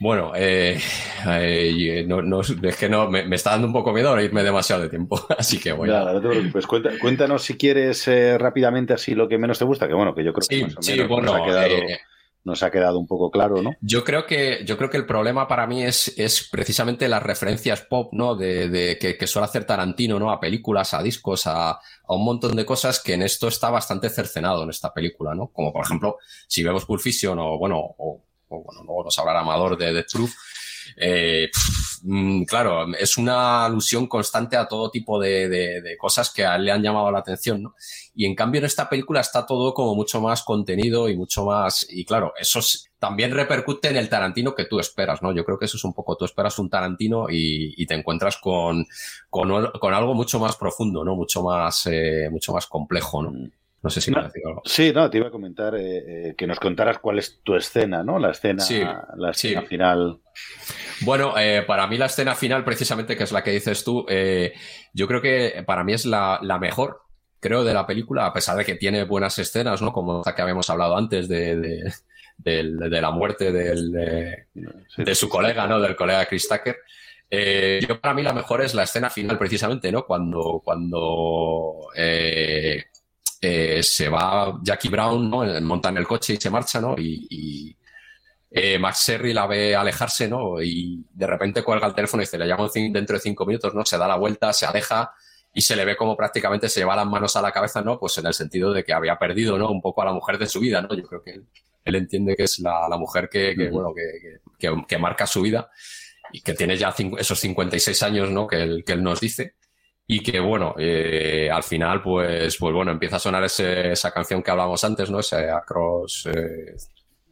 Bueno, eh, eh, no, no- es que no, me, me está dando un poco miedo ahora irme demasiado de tiempo, así que a... Nada, no te preocupes. Cuenta- cuéntanos si quieres eh, rápidamente así lo que menos te gusta, que bueno, que yo creo que Sí, más o sí, bueno, nos, ha quedado, eh, nos ha quedado un poco claro, ¿no? Yo creo que, yo creo que el problema para mí es, es precisamente las referencias pop, ¿no? De, de- que, que suele hacer Tarantino, ¿no? A películas, a discos, a, a un montón de cosas que en esto está bastante cercenado en esta película, ¿no? Como por ejemplo, si vemos Pulp Fiction o, bueno, o, o, bueno, luego nos hablará Amador de The Truth, eh, mm, claro, es una alusión constante a todo tipo de, cosas que le han llamado la atención, ¿no? Y en cambio en esta película está todo como mucho más contenido y mucho más, y claro, eso es- también repercute en el Tarantino que tú esperas, ¿no? Yo creo que eso es un poco, tú esperas un Tarantino y, te encuentras con, con, algo mucho más profundo, ¿no? Mucho más, eh, mucho más complejo, ¿no? No sé si me decir algo. Sí, no, te iba a comentar eh, eh, que nos contaras cuál es tu escena, ¿no? La escena, Sí, la escena sí. final. Bueno, eh, para mí la escena final, precisamente, que es la que dices tú, yo creo que para mí es la, la mejor, creo, de la película, a pesar de que tiene buenas escenas, ¿no? Como la que habíamos hablado antes de, de, la muerte del, de, de su colega, ¿no? Del colega Chris Tucker. Eh, yo para mí la mejor es la escena final, precisamente, ¿no? Cuando, cuando eh, eh, se va Jackie Brown, ¿no? Monta en el coche y se marcha, ¿no? Y, y, eh, Max Sherry la ve alejarse, ¿no? Y de repente cuelga el teléfono y dice, le cin- dentro de cinco minutos, ¿no? Se da la vuelta, se aleja y se le ve como prácticamente se lleva las manos a la cabeza, ¿no? Pues en el sentido de que había perdido, ¿no? Un poco a la mujer de su vida, ¿no? Yo creo que él, él entiende que es la, la mujer que, bueno, que, que- marca su vida y que tiene ya cincu- esos 56 años, ¿no? Que él, que él nos dice. Y que bueno, eh, al final, pues, pues bueno, empieza a sonar ese- esa canción que hablábamos antes, ¿no? Ese Across eh,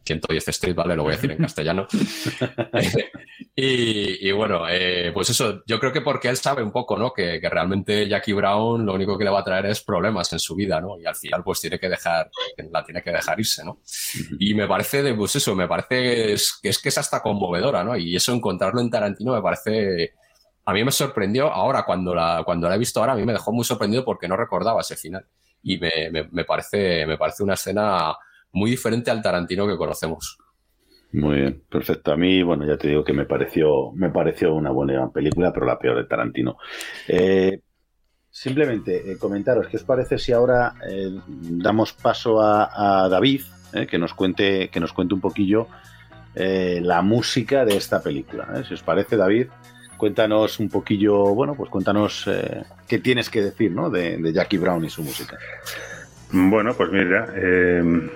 110 Street, ¿vale? Lo voy a decir en castellano. y, y bueno, eh, pues eso, yo creo que porque él sabe un poco, ¿no? Que, que realmente Jackie Brown lo único que le va a traer es problemas en su vida, ¿no? Y al final, pues tiene que dejar, la tiene que dejar irse, ¿no? Y me parece, de, pues eso, me parece es, que es que es hasta conmovedora, ¿no? Y eso encontrarlo en Tarantino me parece, a mí me sorprendió ahora, cuando la, cuando la he visto ahora, a mí me dejó muy sorprendido porque no recordaba ese final. Y me, me, parece, me parece una escena muy diferente al Tarantino que conocemos. Muy bien, perfecto. A mí, bueno, ya te digo que me pareció, me pareció una buena película, pero la peor de Tarantino. Eh, simplemente eh, comentaros, ¿qué os parece si ahora eh, damos paso a, a David, que nos cuente, que nos cuente un poquillo la música de esta película? Si os parece, David, cuéntanos un poquillo, bueno, pues cuéntanos eh, qué tienes que decir, ¿no? De, Jackie Brown y su música. Bueno, pues mira, eh,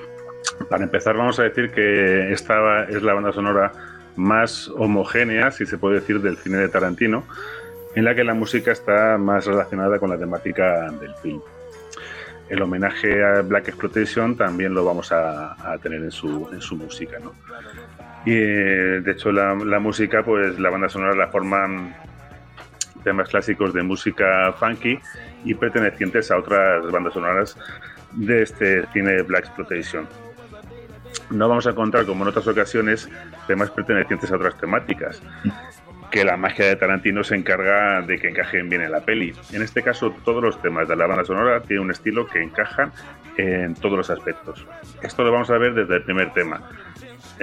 para empezar vamos a decir que esta es la banda sonora más homogénea, si se puede decir, del cine de Tarantino, en la que la música está más relacionada con la temática del film. El homenaje a Black Exploitation también lo vamos a, a tener en su, en su música, ¿no? Y eh, de hecho la, música, pues la banda sonora la forman temas clásicos de música funky y pertenecientes a otras bandas sonoras de este cine Black Exploitation. No vamos a encontrar, como en otras ocasiones, temas pertenecientes a otras temáticas, que la magia de Tarantino se encarga de que encajen bien en la peli. En este caso, todos los temas de la banda sonora tienen un estilo que encajan en todos los aspectos. Esto lo vamos a ver desde el primer tema.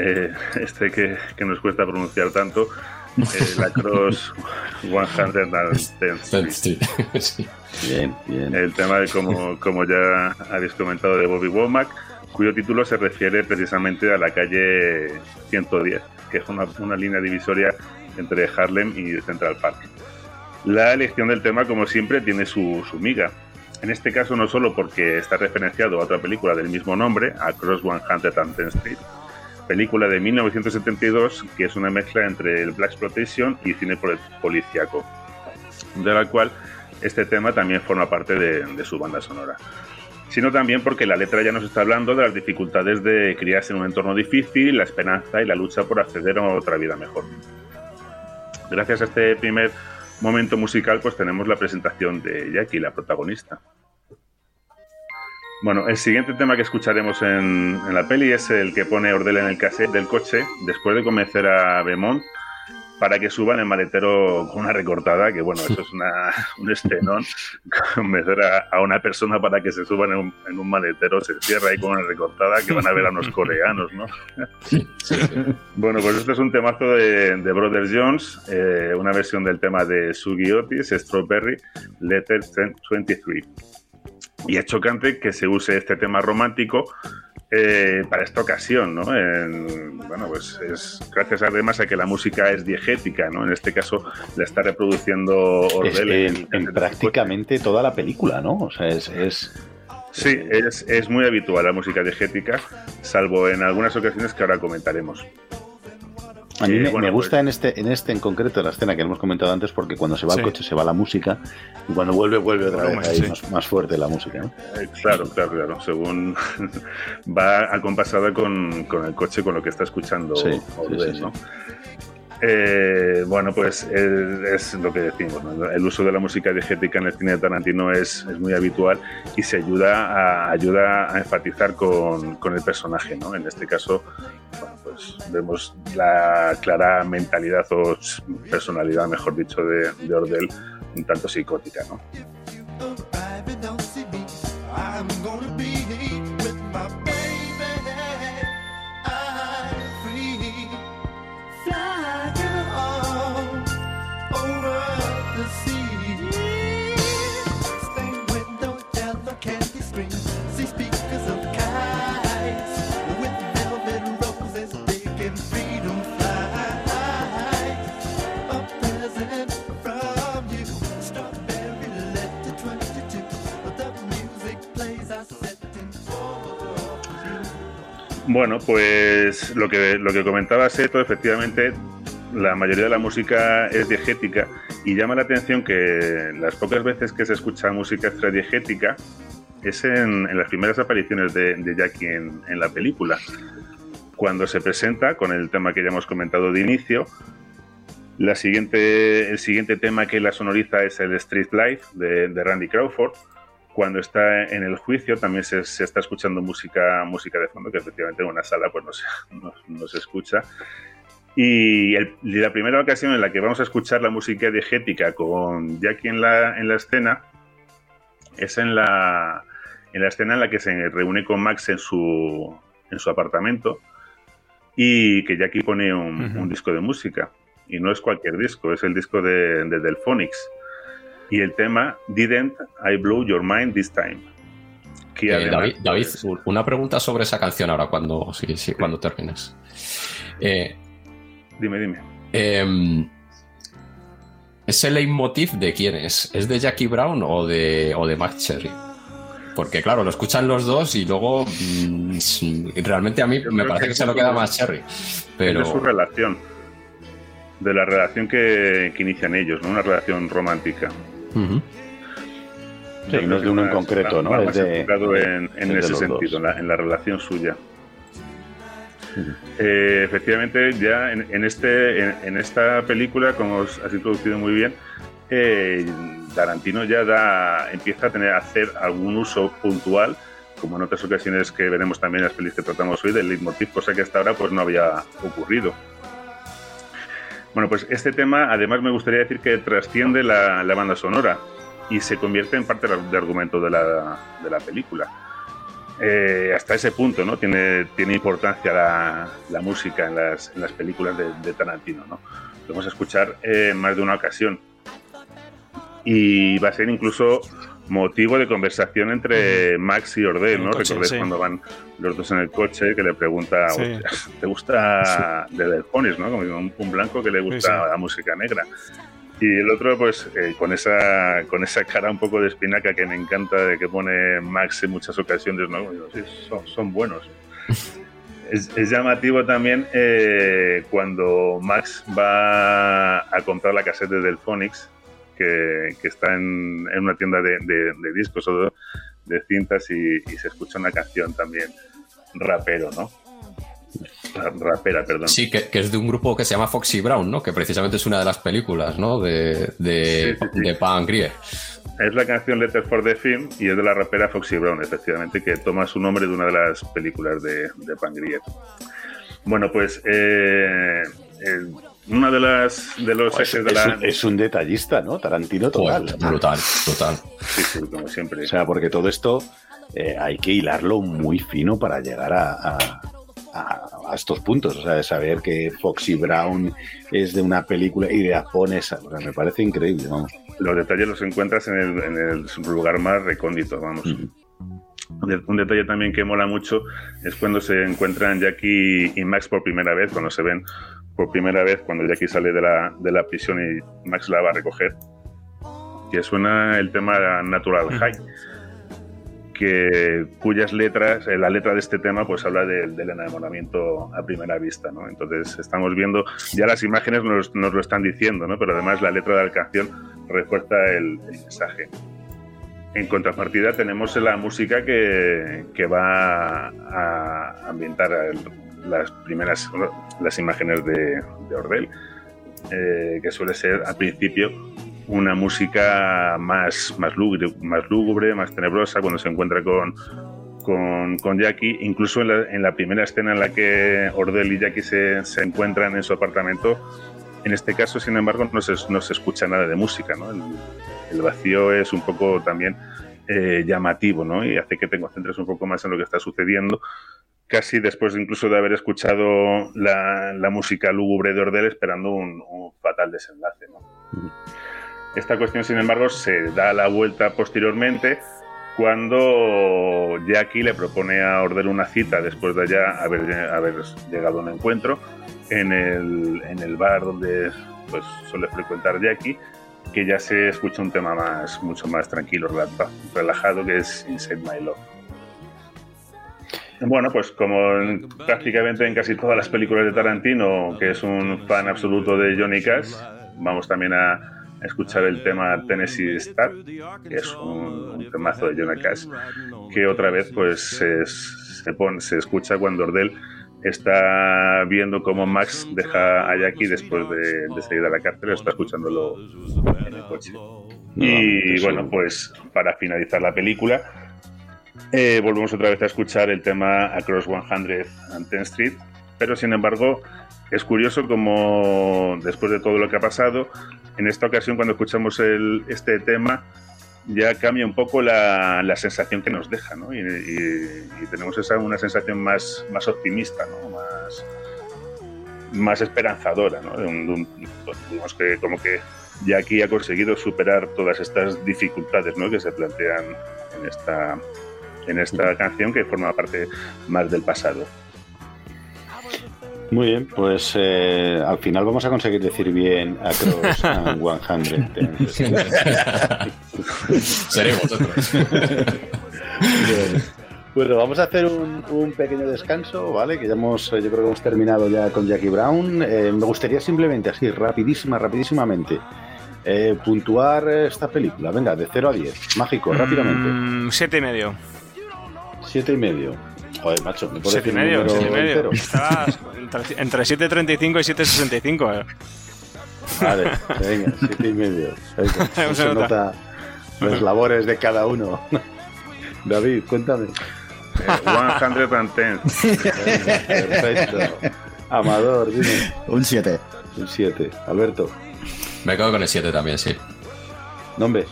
Eh, este que, que nos cuesta pronunciar tanto, eh, la Cross 110 Street. Bien, bien. El tema, de como, como ya habéis comentado, de Bobby Womack, cuyo título se refiere precisamente a la calle 110, que es una, una línea divisoria entre Harlem y Central Park. La elección del tema, como siempre, tiene su, su miga. En este caso, no solo porque está referenciado a otra película del mismo nombre, Across 110 Street, película de 1972 que es una mezcla entre el Black Exploitation y cine pol- policíaco, de la cual este tema también forma parte de, de su banda sonora. Sino también porque la letra ya nos está hablando de las dificultades de criarse en un entorno difícil, la esperanza y la lucha por acceder a otra vida mejor. Gracias a este primer momento musical, pues tenemos la presentación de Jackie, la protagonista. Bueno, el siguiente tema que escucharemos en, la peli es el que pone Ordela en el cassette del coche después de convencer a Beaumont para que suban el maletero con una recortada, que bueno, eso es una, un estenón. Convencer a, una persona para que se suban en un, en un maletero, se cierra ahí con una recortada, que van a ver a unos coreanos, ¿no? Bueno, pues este es un temazo de, de Brothers Jones, eh, una versión del tema de Sugi Otis, Strawberry, Letter 23. Y es chocante que se use este tema romántico eh, para esta ocasión, ¿no? En- bueno, pues es gracias además a que la música es diegética, ¿no? En este caso la está reproduciendo Es Ordel. en, en prácticamente toda la película, ¿no? O sea, es, es- Sí, es, es muy habitual la música diegética, salvo en algunas ocasiones que ahora comentaremos. A mí Eh, me, bueno, me gusta en este en este en concreto la escena que hemos comentado antes porque cuando se va Sí. al coche se va la música y cuando vuelve vuelve otra vez ahí sí. más, más fuerte la música, ¿no? Eh, Claro, claro, claro. Según va acompasada con, con el coche, con lo que está escuchando Sí, sí. ¿no? Eh, bueno, pues es, es lo que decimos. El uso de la música diegética en el cine de Tarantino es, muy habitual y se ayuda a, enfatizar con, el personaje. ¿no? En este caso, bueno, pues vemos la clara mentalidad o personalidad, mejor dicho, de, de Ordel, un tanto psicótica. ¿no? Bueno, pues lo que, lo que comentaba Seto, efectivamente, la mayoría de la música es diegética y llama la atención que las pocas veces que se escucha música extradiegética es en, en las primeras apariciones de, Jackie en, en la película. Cuando se presenta con el tema que ya hemos comentado de inicio, la siguiente, el siguiente tema que la sonoriza es el Street Life de Randy Crawford. Cuando está en el juicio también se, se está escuchando música, música de fondo, que efectivamente en una sala pues no se, no, no se escucha. Y, el- y la primera ocasión en la que vamos a escuchar la música diegética con Jackie en la, en la escena es en la, en la escena en la que se reúne con Max en su, en su apartamento y que Jackie pone un, Ujú. un disco de música. Y no es cualquier disco, es el disco de, de Delphonics. Y el tema Didn't I Blow Your Mind This Time. Que Eh, David, David, una pregunta sobre esa canción ahora cuando, sí, sí, cuando termines. Eh, dime, dime. em, ¿Ese leitmotiv de quién es? ¿Es de Jackie Brown o de, o de Max Cherry? Porque claro, lo escuchan los dos y luego mm, realmente a mí me parece que que es se lo queda más Cherry. Es Pero de su relación. De la relación que, que inician ellos, ¿no? Una relación romántica. Sí, no es de uno en concreto, ¿no? Es de- en, en ese sentido, en la, en la relación suya. Eh, efectivamente, ya en, en este, en, en esta película, como os has introducido muy bien, eh, Tarantino ya da, empieza a tener a hacer algún uso puntual, como en otras ocasiones que veremos también en las pelis que tratamos hoy, del leitmotiv, cosa que hasta ahora pues no había ocurrido. Bueno, pues este tema, además, me gustaría decir que trasciende la, la banda sonora y se convierte en parte del argumento de la, de la película. Eh, hasta ese punto, ¿no? Tiene, tiene importancia la, la música en las, en las películas de, de Tarantino, ¿no? Lo vamos a escuchar eh, en más de una ocasión. Y va a ser incluso motivo de conversación entre Max y Ordel, ¿no? coche, Recordéis sí. cuando van los dos en el coche que le pregunta, Sí. "Hostia, ¿te gusta de Delfones, no? Como un, un blanco que le gusta la música negra. Y el otro, pues, eh, con, esa, con esa cara un poco de espinaca que me encanta, de que pone Max en muchas ocasiones, ¿no? Son, son buenos. Es, es llamativo también eh, cuando Max va a comprar la caseta del Phonics, que, que está en, en una tienda de, de- de discos o de, cintas y, y se escucha una canción también rapero, ¿no? Ra- Rapera, perdón. Sí, que, que es de un grupo que se llama Foxy Brown, ¿no? Que precisamente es una de las películas, ¿no? De, de, Sí, sí, sí. de Pan Grier. Es la canción Letter for the Film y es de la rapera Foxy Brown, efectivamente, que toma su nombre de una de las películas de, de Pangrier. Bueno, pues eh, una de las de los Pues ejes de es, la un, es un detallista, ¿no? Tarantino total. brutal, total. Sí, sí, como siempre. O sea, porque todo esto eh, hay que hilarlo muy fino para llegar a, a- a- a estos puntos. O sea, de saber que Foxy Brown es de una película y de Japón esa. O sea, me parece increíble, vamos. los detalles los encuentras en el, en el lugar más recóndito, vamos. Un de- Un detalle también que mola mucho es cuando se encuentran Jackie y Max por primera vez, cuando se ven por primera vez, cuando Jackie sale de la, de la prisión y Max la va a recoger, que suena el tema Natural High, que, cuyas letras, eh, la letra de este tema pues habla del- del enamoramiento a primera vista, ¿no? Entonces estamos viendo, ya las imágenes nos, nos lo están diciendo, ¿no? Pero además la letra de la canción refuerza el, el mensaje. En contrapartida tenemos la música que, que va a ambientar el- las primeras las imágenes de, de Ordel, eh, que suele ser al principio una música más, más, lúgubre, más lúgubre, más tenebrosa, cuando se encuentra con, con, con Jackie. Incluso en la, en la primera escena en la que Ordel y Jackie se, se encuentran en su apartamento, en este caso, sin embargo, no se, no se escucha nada de música. ¿no? El, el vacío es un poco también eh, llamativo ¿no? y hace que te concentres un poco más en lo que está sucediendo. Casi después incluso de haber escuchado la, la música lúgubre de Ordel, esperando un, un fatal desenlace. ¿no? Esta cuestión, sin embargo, se da la vuelta posteriormente cuando Jackie le propone a Ordel una cita después de ya haber, haber llegado a un encuentro en el, en el bar donde pues, suele frecuentar Jackie, que ya se escucha un tema más, mucho más tranquilo, relajado, que es Inside My Love. Bueno, pues como en- prácticamente en casi todas las películas de Tarantino, que es un fan absoluto de Johnny Cash, vamos también a escuchar el tema Tennessee Star, que es un, un temazo de Johnny Cash, que otra vez pues se, se, pone, se escucha cuando Ordel está viendo cómo Max deja a Jackie después de, de salir de la cárcel, está escuchándolo en el coche. Y bueno, pues para finalizar la película, eh, volvemos otra vez a escuchar el tema Across 110 Street, pero sin embargo es curioso como después de todo lo que ha pasado, en esta ocasión cuando escuchamos el- este tema ya cambia un poco la, la sensación que nos deja, ¿no? Y, y- y tenemos esa una sensación más, más optimista, ¿no? Más, más esperanzadora, ¿no? De un- de un- digamos que como que ya aquí ha conseguido superar todas estas dificultades, ¿no? Que se plantean en esta en esta canción que forma parte más del pasado. Muy bien, pues eh, al final vamos a conseguir decir bien Across and 100. Seremos otros. Bien. Bueno, vamos a hacer un, un pequeño descanso, ¿vale? Que ya hemos, eh, yo creo que hemos terminado ya con Jackie Brown. Eh, me gustaría simplemente, así, rapidísima, rapidísimamente, eh, puntuar esta película. Venga, de 0 a 10. Mágico, rápidamente. Mm, siete y medio. Siete y medio. Joder, macho, ¿me puedes Siete y decir un medio, número siete y medio. Estabas entre, entre 7.35 y 7.65. eh. Vale, venga, siete y medio. Venga, Se se nota. nota las labores de cada uno. David, cuéntame. Eh, 110. Perfecto. Amador, dime. Un 7. Un 7. Alberto. Me quedo con el 7 también, sí. ¿Nombres?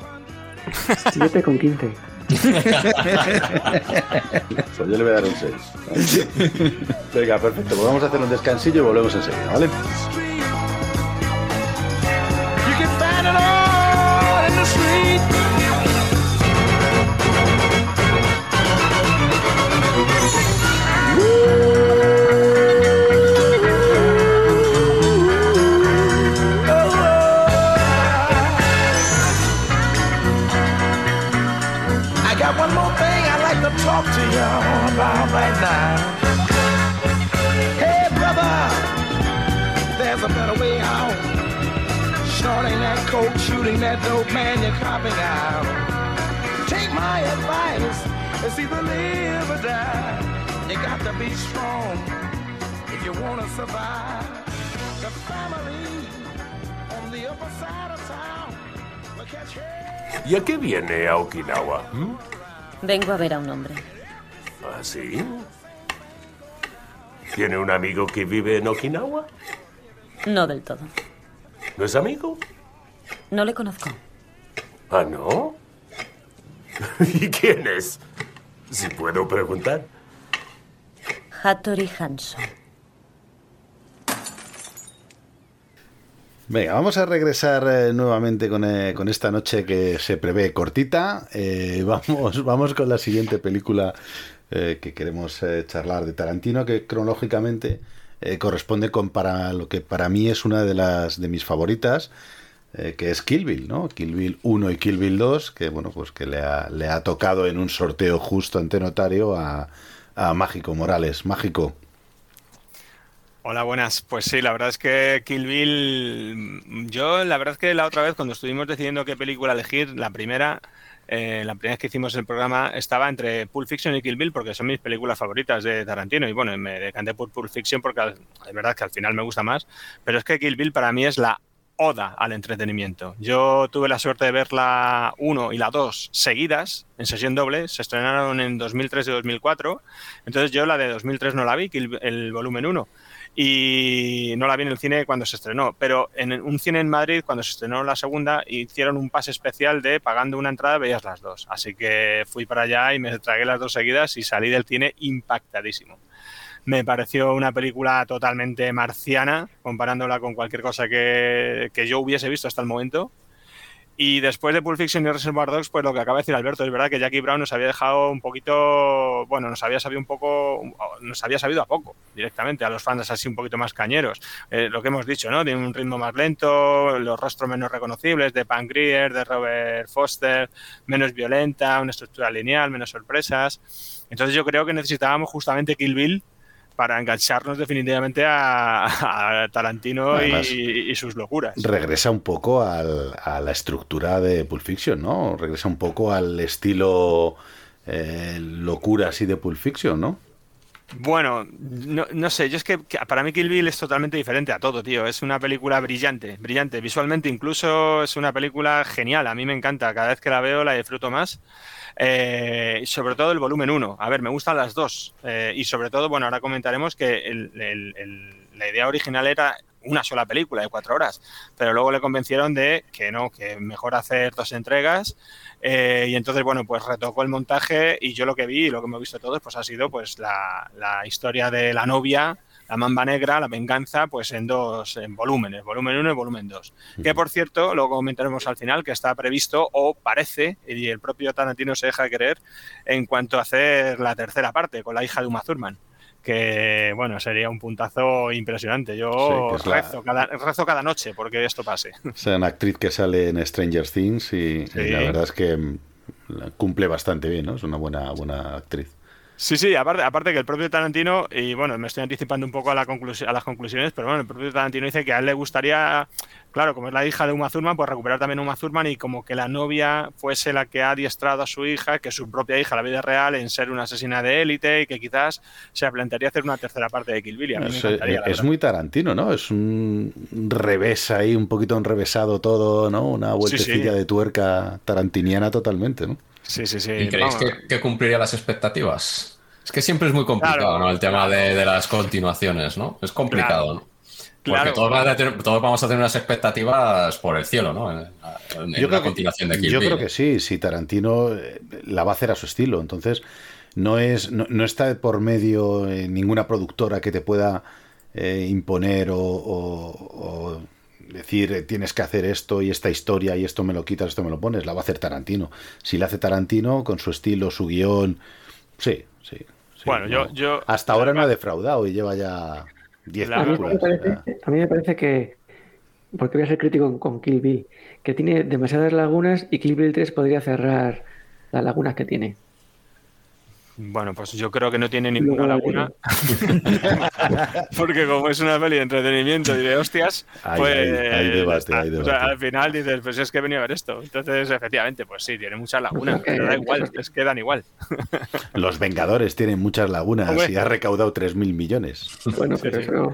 7 con 15. Pues yo le voy a dar un 6. Venga, perfecto. Pues vamos a hacer un descansillo y volvemos enseguida, ¿vale? Right now. Hey, brother, there's a better way out. Snorting that coke, shooting that dope, man, you're copping out. Take my advice, it's either live or die. You got to be strong if you want to survive. The family on the upper side of town will catch hell. ¿Y a qué viene a Okinawa? ¿Mm? Vengo a ver a un hombre. ¿Ah, sí? ¿Tiene un amigo que vive en Okinawa? No del todo. ¿No es amigo? No le conozco. ¿Ah, no? ¿Y quién es? Si puedo preguntar. Hattori Hanson. Venga, vamos a regresar eh, nuevamente con, eh, con esta noche que se prevé cortita. Eh, vamos, vamos con la siguiente película eh, que queremos eh, charlar de Tarantino, que cronológicamente eh, corresponde con para lo que para mí es una de las de mis favoritas, que es Kill Bill, ¿no? Kill Bill 1 y Kill Bill 2, que bueno, pues que le ha, le ha tocado en un sorteo justo ante notario a, a Mágico Morales. Mágico. Hola, buenas. Pues sí, la verdad es que Kill Bill, yo la verdad es que la otra vez cuando estuvimos decidiendo qué película elegir, la primera, eh, la primera vez que hicimos el programa estaba entre Pulp Fiction y Kill Bill porque son mis películas favoritas de Tarantino y bueno, me decanté por Pulp Fiction porque es verdad que al final me gusta más, pero es que Kill Bill para mí es la oda al entretenimiento. Yo tuve la suerte de ver la 1 y la 2 seguidas, en sesión doble, se estrenaron en 2003 y 2004, entonces yo la de 2003 no la vi, el volumen 1, y no la vi en el cine cuando se estrenó, pero en un cine en Madrid, cuando se estrenó la segunda, hicieron un pase especial de pagando una entrada veías las dos. Así que fui para allá y me tragué las dos seguidas y salí del cine impactadísimo. Me pareció una película totalmente marciana, comparándola con cualquier cosa que, que yo hubiese visto hasta el momento. Y después de Pulp Fiction y Reservoir Dogs, pues lo que acaba de decir Alberto, es verdad que Jackie Brown nos había dejado un poquito, bueno, nos había sabido un poco, nos había sabido a poco directamente, a los fans así un poquito más cañeros. Eh, lo que hemos dicho, ¿no? Tiene un ritmo más lento, los rostros menos reconocibles de Pam Grier, de Robert Foster, menos violenta, una estructura lineal, menos sorpresas. Entonces yo creo que necesitábamos justamente Kill Bill para engancharnos definitivamente a, a Tarantino Además, y, y sus locuras. regresa un poco al- a la estructura de Pulp Fiction, ¿no? Regresa un poco al estilo eh, locura así de Pulp Fiction, ¿no? Bueno, no, no sé, yo es que que para mí Kill Bill es totalmente diferente a todo, tío. Es una película brillante, brillante. Visualmente incluso es una película genial. A mí me encanta. Cada vez que la veo la disfruto más. Eh, sobre todo el volumen 1. A ver, me gustan las dos. Eh, y sobre todo, bueno, ahora comentaremos que la idea original era una sola película de cuatro horas, pero luego le convencieron de que no, que mejor hacer dos entregas eh, y entonces, bueno, pues retocó el montaje y yo lo que vi y lo que hemos visto todos, pues ha sido pues la historia de la novia, la mamba negra, la venganza, pues en dos en volúmenes, volumen 1 y volumen 2. Que por cierto, luego comentaremos al final que está previsto o parece, y el propio Tarantino se deja de creer, en cuanto a hacer la tercera parte con la hija de Uma Thurman. Que bueno, sería un puntazo impresionante. Yo Sí, la- rezo, cada, rezo cada noche porque esto pase. O sea, una actriz que sale en Stranger Things y, y la verdad es que mm, cumple bastante bien, ¿no? Es una buena, buena actriz. Sí, sí, aparte, aparte que el propio Tarantino, y bueno, me estoy anticipando un poco a, la a las conclusiones, pero bueno, el propio Tarantino dice que a él le gustaría, claro, como es la hija de Uma Thurman, pues recuperar también a Uma Thurman y como que la novia fuese la que ha adiestrado a su hija, que su propia hija, la vida real, en ser una asesina de élite y que quizás se plantearía hacer una tercera parte de Kill Bill. y a mí me Es, muy Tarantino, ¿no? Es un revés ahí, un poquito enrevesado todo, ¿no? Una vueltecilla de tuerca tarantiniana totalmente, ¿no? Sí, sí, sí. ¿Y creéis que, que cumpliría las expectativas? Es que siempre es muy complicado, Claro. ¿no? El tema de, de las continuaciones, ¿no? Es complicado, Claro. ¿no? Porque Claro. todos, van a tener- todos vamos a tener unas expectativas por el cielo, ¿no? En, en- en la continuación de Kill yo Bill. creo que sí, sí, Tarantino eh, la va a hacer a su estilo. Entonces, no es, no, no está por medio eh, ninguna productora que te pueda eh, imponer o, o- o decir eh, tienes que hacer esto y esta historia y esto me lo quitas, esto me lo pones. La va a hacer Tarantino. Si la hace Tarantino con su estilo, su guion, sí, sí. sí, Bueno, yo, yo Hasta ahora no ha defraudado y lleva ya 10 A mí, me películas. parece, a mí me parece que, porque voy a ser crítico con, con Kill Bill, que tiene demasiadas lagunas y Kill Bill 3 podría cerrar las lagunas que tiene. Bueno, pues yo creo que no tiene ninguna laguna. Porque como es una peli de entretenimiento y de hostias, Hay- pues hay- hay debate, O sea, al final dices, pues es que he venido a ver esto. Entonces, efectivamente, pues sí, tiene muchas lagunas, pero da igual, es que dan igual. Los Vengadores tienen muchas lagunas Hombre. y ha recaudado 3.000 millones. Bueno, Sí, pero sí. eso...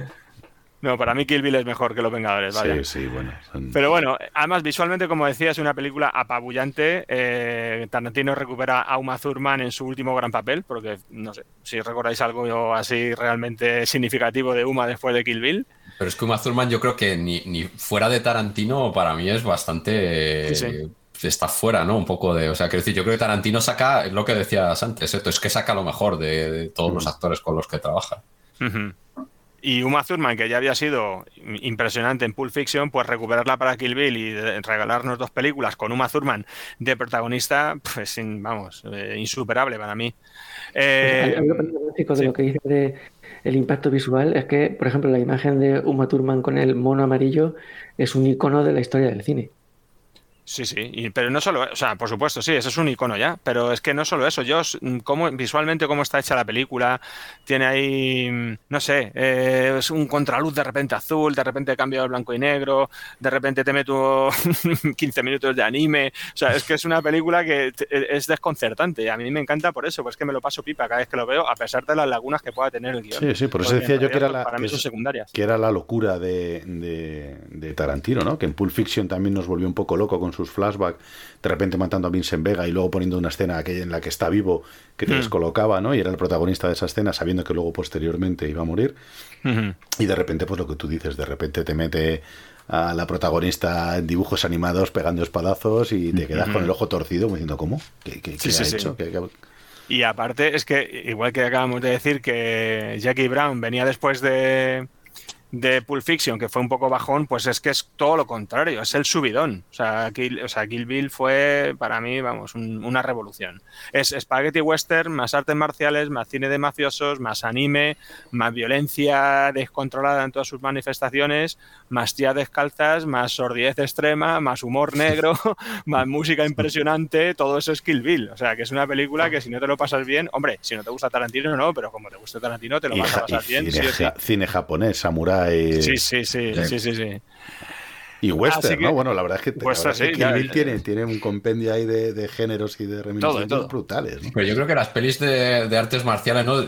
No, para mí Kill Bill es mejor que Los Vengadores, vaya. Sí, sí, bueno. son- Pero bueno, además visualmente, como decía, es una película apabullante. Eh, Tarantino recupera a Uma Thurman en su último gran papel, porque no sé si recordáis algo así realmente significativo de Uma después de Kill Bill. Pero es que Uma Thurman yo creo que ni, ni fuera de Tarantino para mí es bastante... Sí, sí. Está fuera, ¿no? Un poco de... O sea, quiero decir, yo creo que Tarantino saca es lo que decías antes, esto es que saca lo mejor de, de todos los actores con los que trabaja. Y Uma Thurman, que ya había sido impresionante en Pulp Fiction, pues recuperarla para Kill Bill y regalarnos dos películas con Uma Thurman de protagonista, pues vamos, eh, insuperable para mí. Eh, Algo de lo que dice de el impacto visual es que, por ejemplo, la imagen de Uma Thurman con el mono amarillo es un icono de la historia del cine. Sí, sí, y- pero no solo, o sea, por supuesto, sí, eso es un icono ya, pero es que no solo eso, yo, mm, cómo, visualmente cómo está hecha la película, tiene ahí, mm, no sé, eh, es un contraluz de repente azul, de repente cambia al blanco y negro, de repente te meto 15 minutos de anime, o sea, es que es una película que e, es desconcertante, y a mí me encanta por eso, pues que me lo paso pipa cada vez que lo veo, a pesar de las lagunas que pueda tener el guion. Sí, sí, por eso decía yo que era la, Para mí es- secundarias. que era la locura de, de- de Tarantino, ¿no? Que en Pulp Fiction también nos volvió un poco loco con sus flashbacks, de repente matando a Vincent Vega y luego poniendo una escena aquella en la que está vivo, que te Mm. descolocaba, ¿no? Y era el protagonista de esa escena, sabiendo que luego posteriormente iba a morir. Y de repente, pues lo que tú dices, de repente te mete a la protagonista en dibujos animados pegando espadazos y te quedas con el ojo torcido diciendo, ¿cómo? ¿Qué, qué- Sí, qué sí, ha sí. hecho? ¿Qué- qué- Y aparte es que, igual que acabamos de decir que Jackie Brown venía después de, de Pulp Fiction, que fue un poco bajón, pues es que es todo lo contrario, es el subidón. O sea, Kill, o sea, Kill Bill fue para mí, vamos, un- una revolución. Es spaghetti western, más artes marciales, más cine de mafiosos, más anime, más violencia descontrolada en todas sus manifestaciones, más tías descalzas, más sordidez extrema, más humor negro, más música impresionante, todo eso es Kill Bill. O sea, que es una película que si no te lo pasas bien, hombre, si no te gusta Tarantino, no, pero como te gusta Tarantino, te lo y vas a pasar bien, sí cine, sí. ja- cine japonés, samurái Sí, sí, sí, sí, sí, sí. y western, que- ¿no? Bueno, la verdad es que, Western, verdad es que sí, Kill ya- Bill tiene, tiene un compendio ahí de, de géneros y de reminiscencias todo. brutales, ¿no? Pero yo creo que las pelis de, de artes marciales no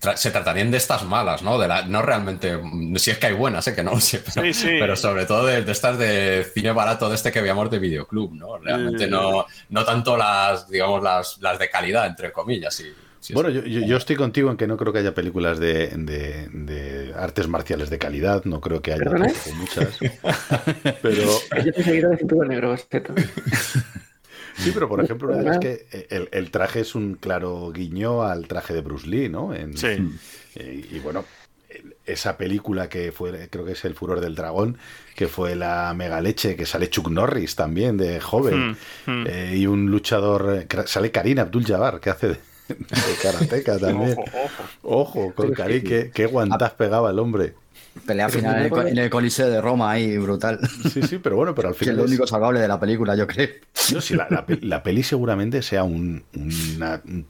Tra- se tratarían de estas malas, ¿no? De la, no realmente, si es que hay buenas, sé que no, sí, pero, Sí, sí. pero sobre todo de, de estas de cine barato de este que veíamos de videoclub, ¿no? Realmente Mm. no, no tanto las, digamos, las, las de calidad, entre comillas. sí, sí, Bueno, yo, yo- yo estoy contigo en que no creo que haya películas de, de- de artes marciales de calidad, no creo que haya muchas. Pero Yo soy seguidor de Cinturón Negro, Zeto. sí, pero por ejemplo, las que el, el traje es un claro guiño al traje de Bruce Lee, ¿no? En- Sí. eh, y bueno, esa película que fue, creo que es El Furor del Dragón, que fue la mega leche, que sale Chuck Norris también, de joven, Hmm, hmm. eh, y un luchador, sale Karina Abdul-Jabbar, que hace de, de karateca también. Ojo, ojo. Ojo, con Karim, qué, qué guantaz pegaba el hombre. Pelea final en el, co- en el Coliseo de Roma ahí, brutal. Sí, sí, pero bueno, pero al Que es final. lo único salvable de la película, yo creo. No, sí, la, la pe- la peli seguramente sea un, una- un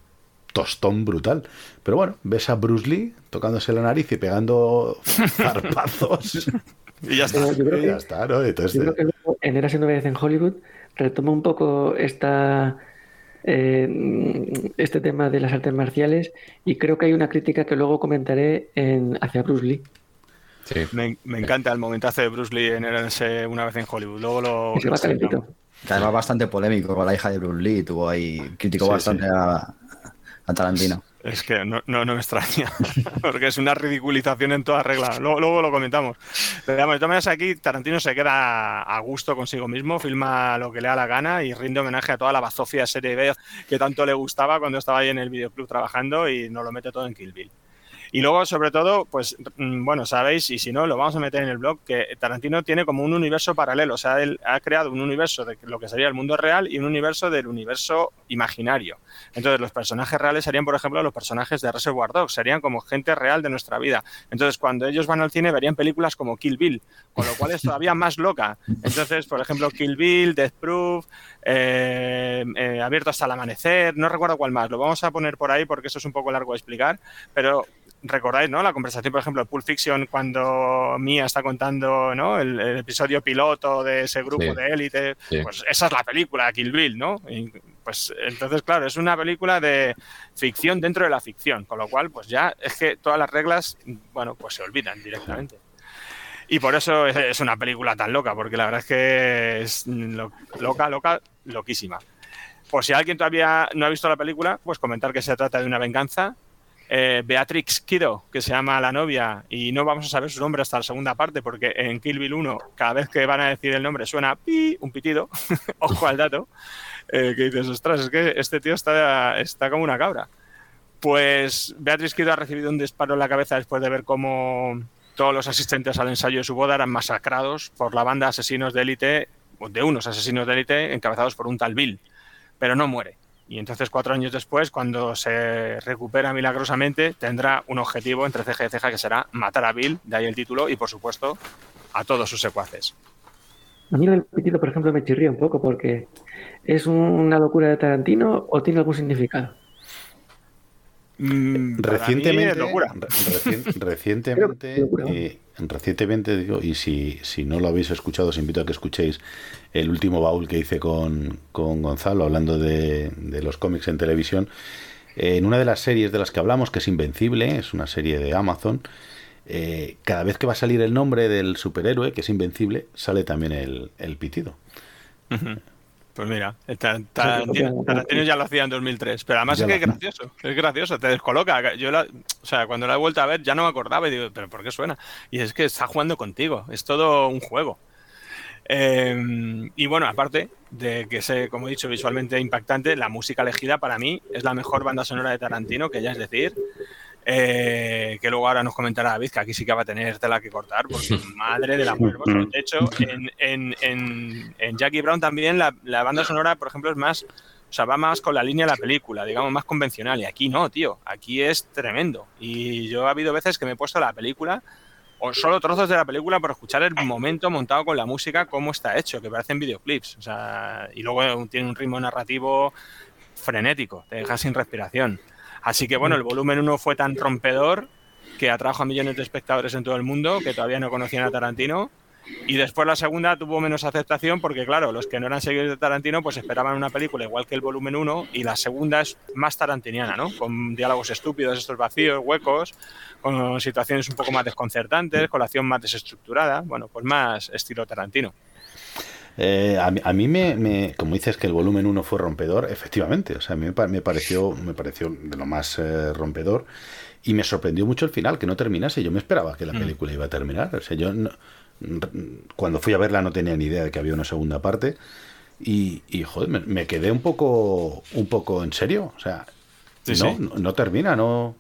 tostón brutal. Pero bueno, ves a Bruce Lee tocándose la nariz y pegando zarpazos. Y ya está. Pero yo creo Y que- ya está, ¿no? Entonces, Yo creo que luego, en Érase una vez en Hollywood retoma un poco esta, eh, este tema de las artes marciales y creo que hay una crítica que luego comentaré en, hacia Bruce Lee. Sí. Me, me encanta el momentazo de Bruce Lee en una vez en Hollywood. Luego lo. Que se va calentito. Que además bastante polémico con la hija de Bruce Lee, tuvo ahí, criticó Sí, bastante sí. A, a Tarantino. Es que no, no, no me extraña, porque es una ridiculización en toda regla. Luego, luego lo comentamos. Pero digamos, de todas maneras, aquí Tarantino se queda a gusto consigo mismo, filma lo que le da la gana y rinde homenaje a toda la bazofia serie B que tanto le gustaba cuando estaba ahí en el videoclub trabajando y nos lo mete todo en Kill Bill. Y luego, sobre todo, pues, mm, bueno, sabéis, y si no, lo vamos a meter en el blog, que Tarantino tiene como un universo paralelo. O sea, él ha creado un universo de lo que sería el mundo real y un universo del universo imaginario. Entonces, los personajes reales serían, por ejemplo, los personajes de Reservoir Dogs, serían como gente real de nuestra vida. Entonces, cuando ellos van al cine, verían películas como Kill Bill, con lo cual es todavía más loca. Entonces, por ejemplo, Kill Bill, Death Proof, eh, eh, Abierto hasta el amanecer, no recuerdo cuál más, lo vamos a poner por ahí porque eso es un poco largo de explicar, pero recordáis, ¿no? La conversación, por ejemplo, de Pulp Fiction, cuando Mia está contando, ¿no? El, el episodio piloto de ese grupo Sí. de élite, Sí. pues esa es la película, Kill Bill, ¿no? Y, pues entonces, claro, es una película de ficción dentro de la ficción, con lo cual, pues ya es que todas las reglas, bueno, pues se olvidan directamente. Y por eso es, es una película tan loca, porque la verdad es que es lo- loca, loca, loquísima. Por si alguien todavía no ha visto la película, pues comentar que se trata de una venganza eh, Beatrix que se llama la novia, y no vamos a saber su nombre hasta la segunda parte, porque en Kill Bill 1, cada vez que van a decir el nombre, suena pi, un pitido, ojo al dato, eh, que dices, ostras, es que este tío está, está como una cabra. Pues Beatrix Kiddo ha recibido un disparo en la cabeza después de ver cómo todos los asistentes al ensayo de su boda eran masacrados por la banda de asesinos de élite, de unos asesinos de élite encabezados por un tal Bill, pero no muere. Y entonces, cuatro años después, cuando se recupera milagrosamente, tendrá un objetivo entre ceja y ceja que será matar a Bill, de ahí el título, y por supuesto, a todos sus secuaces. A mí el pitido, por ejemplo, me chirría un poco porque es una locura de Tarantino o tiene algún significado. Recientemente, es locura. re- recien- recientemente, eh, recientemente digo, y si, si no lo habéis escuchado, os invito a que escuchéis el último baúl que hice con, con Gonzalo, hablando de, de los cómics en televisión. Eh, en una de las series de las que hablamos, que es Invencible, es una serie de Amazon, eh, cada vez que va a salir el nombre del superhéroe, que es Invencible, sale también el, el pitido. Pues mira, Tarantino, ya lo hacía en 2003, pero además Ya es que es gracioso, es gracioso, te descoloca. Yo, la- o sea, cuando la he vuelto a ver ya no me acordaba y digo, pero ¿por qué suena? Y es que está jugando contigo, es todo un juego. Eh, y bueno, aparte de que es, como he dicho, visualmente impactante, la música elegida para mí es la mejor banda sonora de Tarantino, que ya es decir, eh, que luego ahora nos comentará David, que aquí sí que va a tener tela que cortar, porque madre del amor hermoso. De hecho, en, en, en, en Jackie Brown también la, la banda sonora, por ejemplo, es más, o sea, va más con la línea de la película, digamos, más convencional. Y aquí no, tío, aquí es tremendo. Y yo ha habido veces que me he puesto la película o solo trozos de la película por escuchar el momento montado con la música, cómo está hecho, que parecen videoclips. O sea, y luego tiene un ritmo narrativo frenético, te deja sin respiración. Así que bueno, el volumen 1 fue tan rompedor que atrajo a millones de espectadores en todo el mundo que todavía no conocían a Tarantino. Y después la segunda tuvo menos aceptación porque, claro, los que no eran seguidores de Tarantino pues esperaban una película igual que el volumen 1 y la segunda es más tarantiniana, ¿no? Con diálogos estúpidos, estos vacíos, huecos, con situaciones un poco más desconcertantes, con la acción más desestructurada, bueno, pues más estilo Tarantino. Eh, a, mí- a mí me, me- como dices que el volumen 1 fue rompedor, efectivamente, o sea, a mí me, pa- me pareció, me pareció de lo más eh, rompedor y me sorprendió mucho el final, que no terminase. Yo me esperaba que la Mm. película iba a terminar. O sea, yo no- cuando fui a verla no tenía ni idea de que había una segunda parte y, y, joder, me, me quedé un poco, un poco en serio. O sea, Sí, no, sí. no, no termina, no.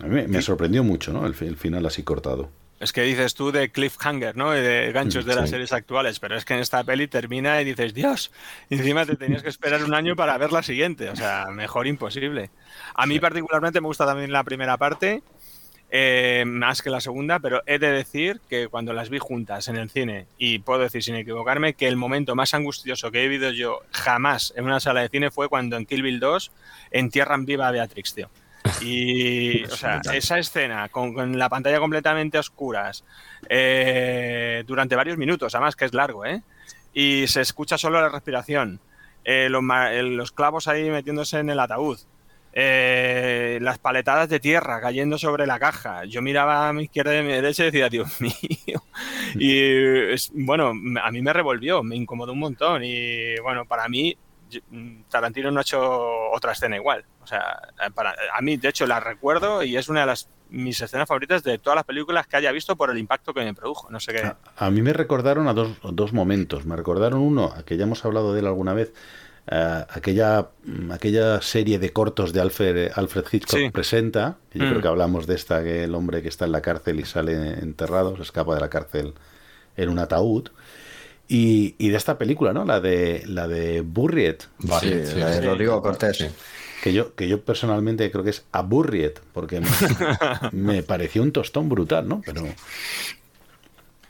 A mí me, me sorprendió mucho, ¿no? El, el final así cortado. Es que dices tú de cliffhanger, ¿no? De ganchos de las series actuales, pero es que en esta peli termina y dices, Dios, y encima te tenías que esperar un año para ver la siguiente, o sea, mejor imposible. A mí particularmente me gusta también la primera parte, eh, más que la segunda, pero he de decir que cuando las vi juntas en el cine, y puedo decir sin equivocarme, que el momento más angustioso que he vivido yo jamás en una sala de cine fue cuando en Kill Bill 2 entierran viva a Beatrix, tío. Y, o sea, esa escena con, con la pantalla completamente a oscuras eh, durante varios minutos, además que es largo, ¿eh? Y se escucha solo la respiración, eh, los, eh, los clavos ahí metiéndose en el ataúd, las paletadas de tierra cayendo sobre la caja. Yo miraba a mi izquierda y a mi derecha y decía, Dios mío. Y es- bueno, a mí me revolvió, me incomodó un montón. Y bueno, para mí, Tarantino no ha hecho otra escena igual. O sea, para, a mí, de hecho, la recuerdo y es una de las mis escenas favoritas de todas las películas que haya visto por el impacto que me produjo. No sé qué. A mí me recordaron a dos, dos momentos. Me recordaron uno, a que ya hemos hablado de él alguna vez, eh, aquella, mm, aquella serie de cortos de Alfred, Alfred Hitchcock Sí. presenta. que Yo Mm. creo que hablamos de esta, que el hombre que está en la cárcel y sale enterrado, se escapa de la cárcel en un ataúd. Y, y de esta película, ¿no? La de la de Burriet. Burriet, Sí, sí, la de sí. Rodrigo Cortés. Que yo, que yo personalmente creo que es Aburriet, porque me, me pareció un tostón brutal, ¿no? Pero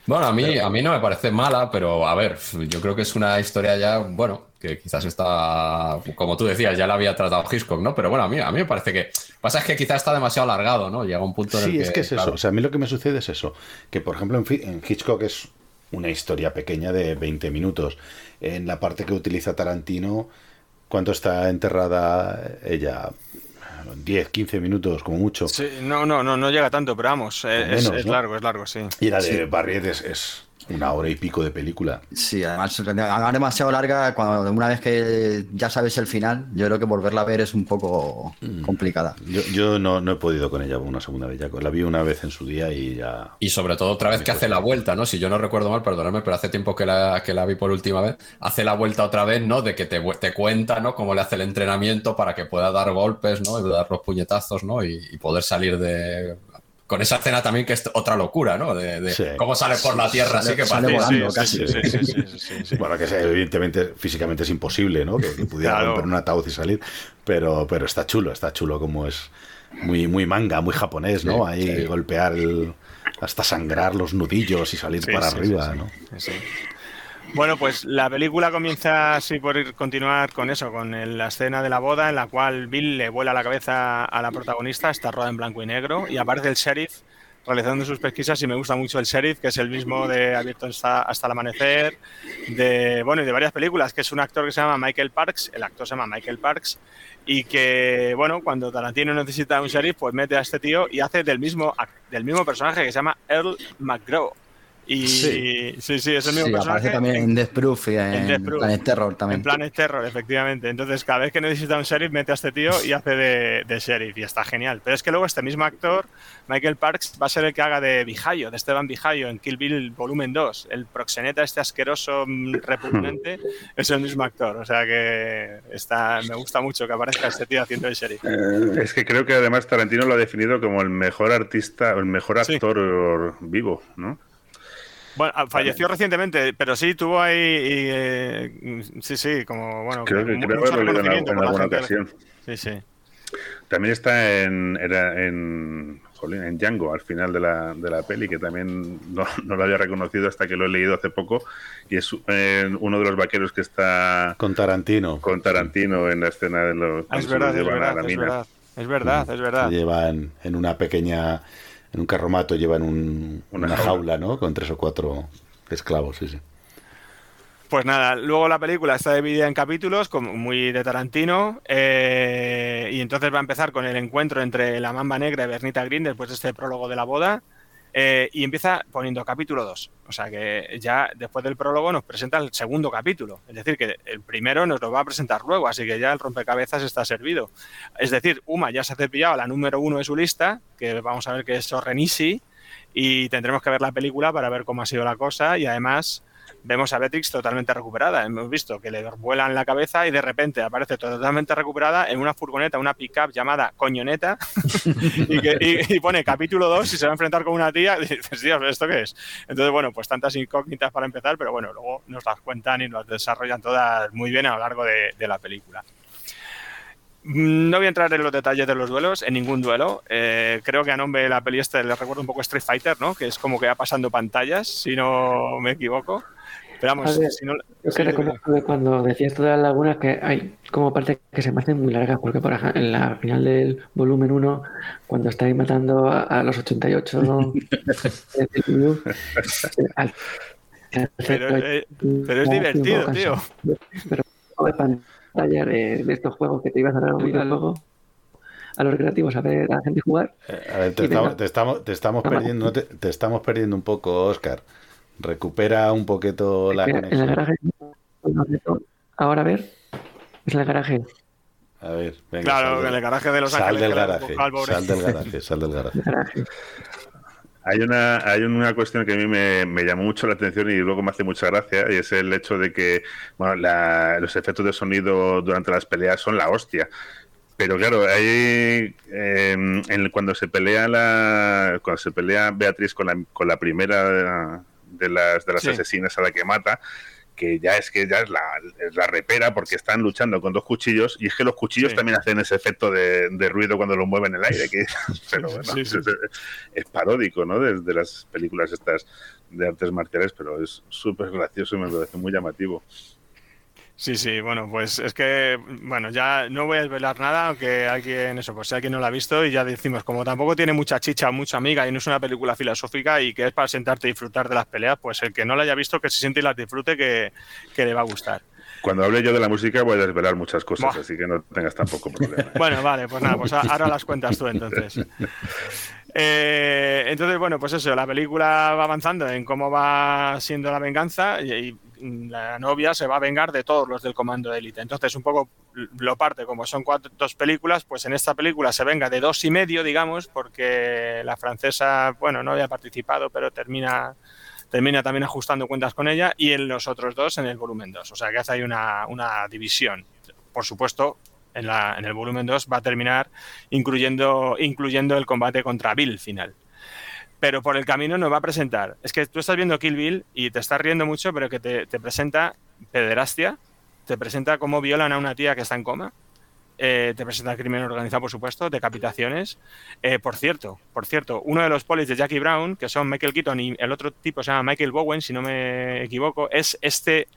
Bueno, a mí, a mí no me parece mala, pero a ver, yo creo que es una historia ya, bueno, que quizás está, como tú decías, ya la había tratado Hitchcock, ¿no? Pero bueno, a mí, a mí me parece que. Pasa es que quizás está demasiado alargado, ¿no? Llega un punto en el Sí, es que es claro, eso. O sea, a mí lo que me sucede es eso. Que, por ejemplo, en Hitchcock es una historia pequeña de 20 minutos. En la parte que utiliza Tarantino, ¿cuánto está enterrada ella? 10, 15 minutos, como mucho. Sí, no, no, no, no llega tanto, pero vamos, eh, es, Menos, es ¿no? largo, es largo, sí. Y la de Sí. Barriet es, es, Una hora y pico de película. Sí, además, además demasiado larga, cuando una vez que ya sabes el final, yo creo que volverla a ver es un poco complicada. Yo, yo no, no he podido con ella una segunda vez. Ya la vi una vez en su día y ya. Y sobre todo otra vez que hace la vuelta, ¿no? Si yo no recuerdo mal, perdóname, pero hace tiempo que la, que la vi por última vez, hace la vuelta otra vez, ¿no? De que te, te cuenta, ¿no? Cómo le hace el entrenamiento para que pueda dar golpes, ¿no? Y dar los puñetazos, ¿no? Y, y poder salir de... Con esa escena también que es otra locura, ¿no? De, de Sí. cómo sale por la tierra, así que Sale parece- volando casi. Bueno, que sea, evidentemente físicamente es imposible, ¿no? Que, que pudiera Claro. romper un ataúd y salir, pero, pero está chulo, está chulo como es muy, muy manga, muy japonés, ¿no? Sí, Ahí sí. golpear el, hasta sangrar los nudillos y salir Sí, para sí, arriba, sí, sí. ¿no? Bueno, pues la película comienza así por ir- continuar con eso, con el- la escena de la boda en la cual Bill le vuela la cabeza a la protagonista, está rodada en blanco y negro, y aparece el sheriff realizando sus pesquisas y me gusta mucho el sheriff, que es el mismo de Abierto hasta, hasta el amanecer, de bueno y de varias películas, que es un actor que se llama Michael Parks, el actor se llama Michael Parks, y que bueno, cuando Tarantino necesita un sheriff, pues mete a este tío y hace del mismo, del mismo personaje que se llama Earl McGraw. Y Sí. sí, sí, es el mismo Sí, personaje. aparece también en Death Proof y en, en Death Proof. Planet Terror también. En Planet Terror, efectivamente. Entonces, cada vez que necesita un sheriff, mete a este tío y hace de, de sheriff. Y está genial. Pero es que luego este mismo actor, Michael Parks, va a ser el que haga de Vijayo, de Esteban Vijayo, en Kill Bill Volumen 2. El proxeneta, este asqueroso, mm, repugnante, es el mismo actor. O sea que está, me gusta mucho que aparezca este tío haciendo de sheriff. Eh, Es que creo que además Tarantino lo ha definido como el mejor artista, el mejor actor vivo, ¿no? Bueno, ah, falleció recientemente, pero sí tuvo ahí. y, eh, sí, sí, como. Bueno, Creo que creo mucho haberlo leído en, alguna ocasión. Sí, sí. También está en, era en, jolín, en Django, al final de la, de la peli, que también no, no lo había reconocido hasta que lo he leído hace poco. Y es eh, uno de los vaqueros que está con Tarantino. Con Tarantino en la escena de los. Ah, es verdad, es llevan a verdad, la es mina. verdad. Es verdad, es verdad. Se llevan en una pequeña, en un carromato llevan un- Una una, jaula. ¿no? Con tres o cuatro esclavos, sí, sí. Pues nada, luego la película está dividida en capítulos, como muy de Tarantino, eh, y entonces va a empezar con el encuentro entre la mamba negra y Bernita Green después de este prólogo de la boda, eh, y empieza poniendo capítulo 2. O sea que ya después del prólogo nos presenta el segundo capítulo. Es decir, que el primero nos lo va a presentar luego, así que ya el rompecabezas está servido. Es decir, Uma ya se ha cepillado a la número uno de su lista, que vamos a ver que es Sorrenisi, y tendremos que ver la película para ver cómo ha sido la cosa, y además vemos a Beatrix totalmente recuperada. Hemos visto que le vuelan la cabeza y de repente aparece totalmente recuperada en una furgoneta, una pickup llamada Coñoneta y, pone capítulo 2 y se va a enfrentar con una tía dices, Dios, ¿esto qué es? Entonces, bueno, pues tantas incógnitas para empezar, pero bueno, luego nos las cuentan y nos desarrollan todas muy bien a lo largo de, la película. No voy a entrar en los detalles de los duelos, en ningún duelo. Eh, creo que a nombre de la peli este le recuerdo un poco Street Fighter, ¿no? Que es como que va pasando pantallas, si no me equivoco. Pero vamos, A ver, si no... Yo sí, que reconozco que cuando decías de las lagunas, que hay como partes que se me hacen muy largas, porque por ejemplo, en la final del volumen 1, cuando estáis matando a, a los 88 ¿no? club, al- Pero, eh, pero es divertido, un poco tío. Pero de pantalla de, de estos juegos que te ibas a dar un videojuego a los recreativos a ver a la gente jugar. A ver, te, estamos, te estamos, te estamos perdiendo, no te, te estamos perdiendo un poco, Oscar. Recupera un poquito la Mira, en el conexión. garaje, ahora a ver, es en el garaje. A ver, venga. Claro, en el garaje de Los sal Ángeles, del garaje, sal del garaje, sal del garaje. Hay una, hay una cuestión que a mí me, me llamó mucho la atención y luego me hace mucha gracia, y es el hecho de que bueno, la- los efectos de sonido durante las peleas son la hostia. Pero claro, ahí eh, en- cuando se pelea la, cuando se pelea Beatriz con la, con la primera de las, de las Sí. asesinas a la que mata, que ya es que ya es la, es la repera porque están luchando con dos cuchillos y es que los cuchillos también hacen ese efecto de, de ruido cuando lo mueven en el aire, que pero bueno, Sí, sí. Es, es paródico, ¿no? Desde las películas estas de artes marciales, pero es súper gracioso y me parece muy llamativo. Sí, sí, bueno, pues es que, bueno, ya no voy a desvelar nada, aunque alguien, eso, pues si alguien no la ha visto y ya decimos, como tampoco tiene mucha chicha, mucha amiga y no es una película filosófica y que es para sentarte y disfrutar de las peleas, pues el que no la haya visto, que se siente y las disfrute, que, que le va a gustar. Cuando hable yo de la música voy a desvelar muchas cosas, así que no tengas tampoco problema. Bueno, vale, pues nada, pues ahora las cuentas tú entonces. Eh, entonces, bueno, pues eso, la película va avanzando en cómo va siendo la venganza y, y la novia se va a vengar de todos los del comando de élite. Entonces, un poco lo parte, como son cuatro, dos películas, pues en esta película se venga de dos y medio, digamos, porque la francesa, bueno, no había participado, pero termina termina también ajustando cuentas con ella y en los otros dos en el volumen 2. O sea que hace ahí una, una división. Por supuesto, en, la, en el volumen 2 va a terminar incluyendo, incluyendo el combate contra Bill final. Pero por el camino nos va a presentar. Es que tú estás viendo Kill Bill y te estás riendo mucho, pero que te, te presenta pederastia, te presenta cómo violan a una tía que está en coma, eh, te presenta el crimen organizado, por supuesto, decapitaciones. Eh, por cierto, por cierto, uno de los polis de Jackie Brown, que son Michael Keaton y el otro tipo se llama Michael Bowen, si no me equivoco, es este,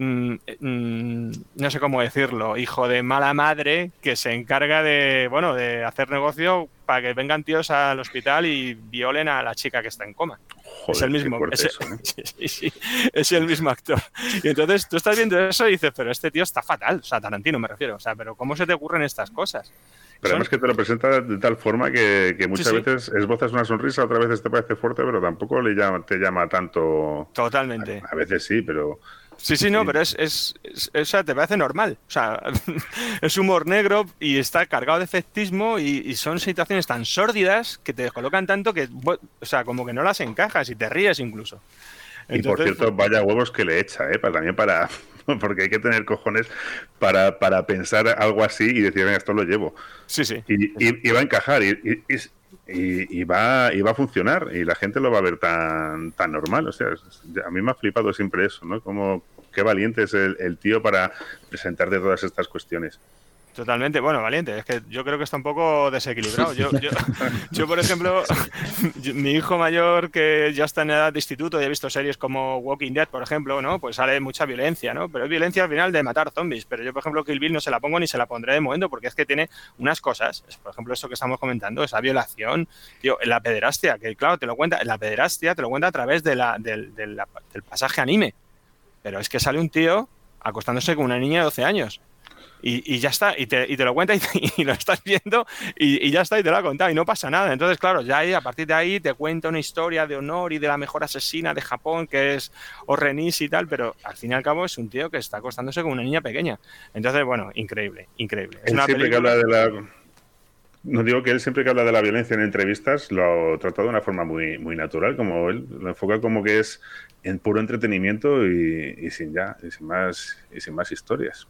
mm, mm, no sé cómo decirlo, hijo de mala madre que se encarga de, bueno, de hacer negocio para que vengan tíos al hospital y violen a la chica que está en coma. es el mismo, fuerte es, eso, ¿no? sí, sí, es el mismo actor. Y entonces tú estás viendo eso y dices, pero este tío está fatal, o sea, Tarantino me refiero, o sea, pero ¿cómo se te ocurren estas cosas? Pero además que te lo presenta de tal forma que, que muchas sí. veces esbozas una sonrisa, otras veces te parece fuerte, pero tampoco le llama, te llama tanto. Totalmente. A, a veces sí, pero. Sí, sí, no, pero es, es, es- o sea, te parece normal. O sea, es humor negro y está cargado de efectismo y, y son situaciones tan sórdidas que te colocan tanto que, o sea, como que no las encajas y te ríes incluso. Y por cierto, vaya huevos que le echa, ¿eh? Para, también para. Porque hay que tener cojones para, para pensar algo así y decir, venga, esto lo llevo. Sí, sí. Y, y- y va a encajar y, y- y- va, y va a funcionar y la gente lo va a ver tan, tan normal. O sea, a mí me ha flipado siempre eso, ¿no? Como qué valiente es el, el tío para presentarte todas estas cuestiones. Totalmente, bueno, valiente, es que yo creo que está un poco desequilibrado. Yo, yo, yo, por ejemplo, yo- mi hijo mayor que ya está en edad de instituto y ha visto series como Walking Dead, por ejemplo, ¿no? Pues sale mucha violencia, ¿no? Pero es violencia al final de matar zombies. Pero yo, por ejemplo, Kill Bill no se la pongo ni se la pondré de momento porque es que tiene unas cosas, por ejemplo, eso que estamos comentando, esa violación, tío, la pederastia, que claro, te lo cuenta, la pederastia te lo cuenta a través de la, del, del pasaje anime. Pero es que sale un tío acostándose con una niña de 12 años. Y, y ya está, y te, y te lo cuenta y, y lo estás viendo y, ya está, y te lo ha contado y no pasa nada. Entonces, claro, ya ahí, a partir de ahí te cuenta una historia de honor y de la mejor asesina de Japón, que es Orenis y tal, pero al fin y al cabo es un tío que está acostándose con una niña pequeña. Entonces, bueno, increíble, increíble. Es Él una siempre película... que habla de la. No digo que él siempre que habla de la violencia en entrevistas lo trata de una forma muy, muy natural, como él lo enfoca como que es en puro entretenimiento y, y sin ya, y sin más, y sin más historias.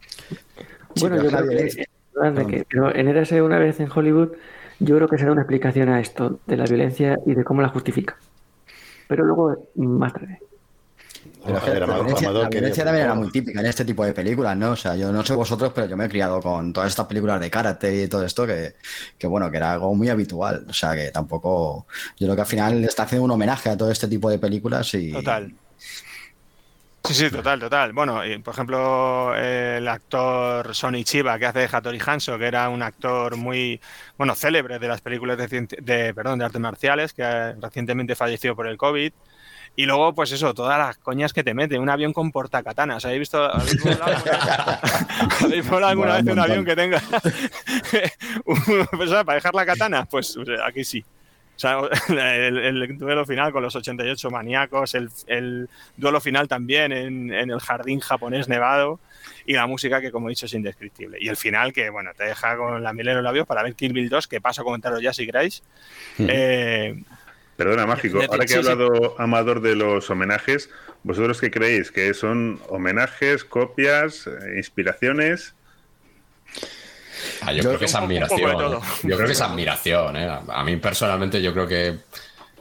Bueno, yo la creo que, de que- pero en Érase una vez en Hollywood, yo creo que se da una explicación a esto, de la violencia y de cómo la justifica. Pero luego, más tarde. Pero la Amador, violencia, Amador la quería violencia también era muy típica en este tipo de películas, ¿no? O sea, yo no sé vosotros, pero yo me he criado con todas estas películas de karate y todo esto que, que bueno, que era algo muy habitual. O sea, que tampoco... Yo creo que al final está haciendo un homenaje a todo este tipo de películas y... Total. Sí, sí, total, total. Bueno, y, por ejemplo, eh, el actor Sonny Chiba, que hace de Hattori Hanzo, que era un actor muy, bueno, célebre de las películas de, de, perdón, de artes marciales, que eh, recientemente falleció por el COVID. Y luego, pues eso, todas las coñas que te mete. Un avión con portacatanas. ¿Habéis visto? ¿Habéis volado alguna, ¿habéis volado alguna Mola vez un un montón. avión que tenga una persona para dejar la katana? Pues o sea, aquí sí. O sea, el, el duelo final con los 88 maníacos, el, el duelo final también en, en el jardín japonés nevado y la música que, como he dicho, es indescriptible. Y el final que, bueno, te deja con la miel en los labios para ver Kill Bill 2, que paso a comentaros ya si queréis. Eh, Perdona, Mágico, ahora que ha sí. hablado Amador de los homenajes, ¿vosotros qué creéis? ¿Que son homenajes, copias, eh, inspiraciones? Ah, yo, Yo- creo que es admiración. ¿eh? Yo creo que es admiración. ¿eh? A mí personalmente yo creo que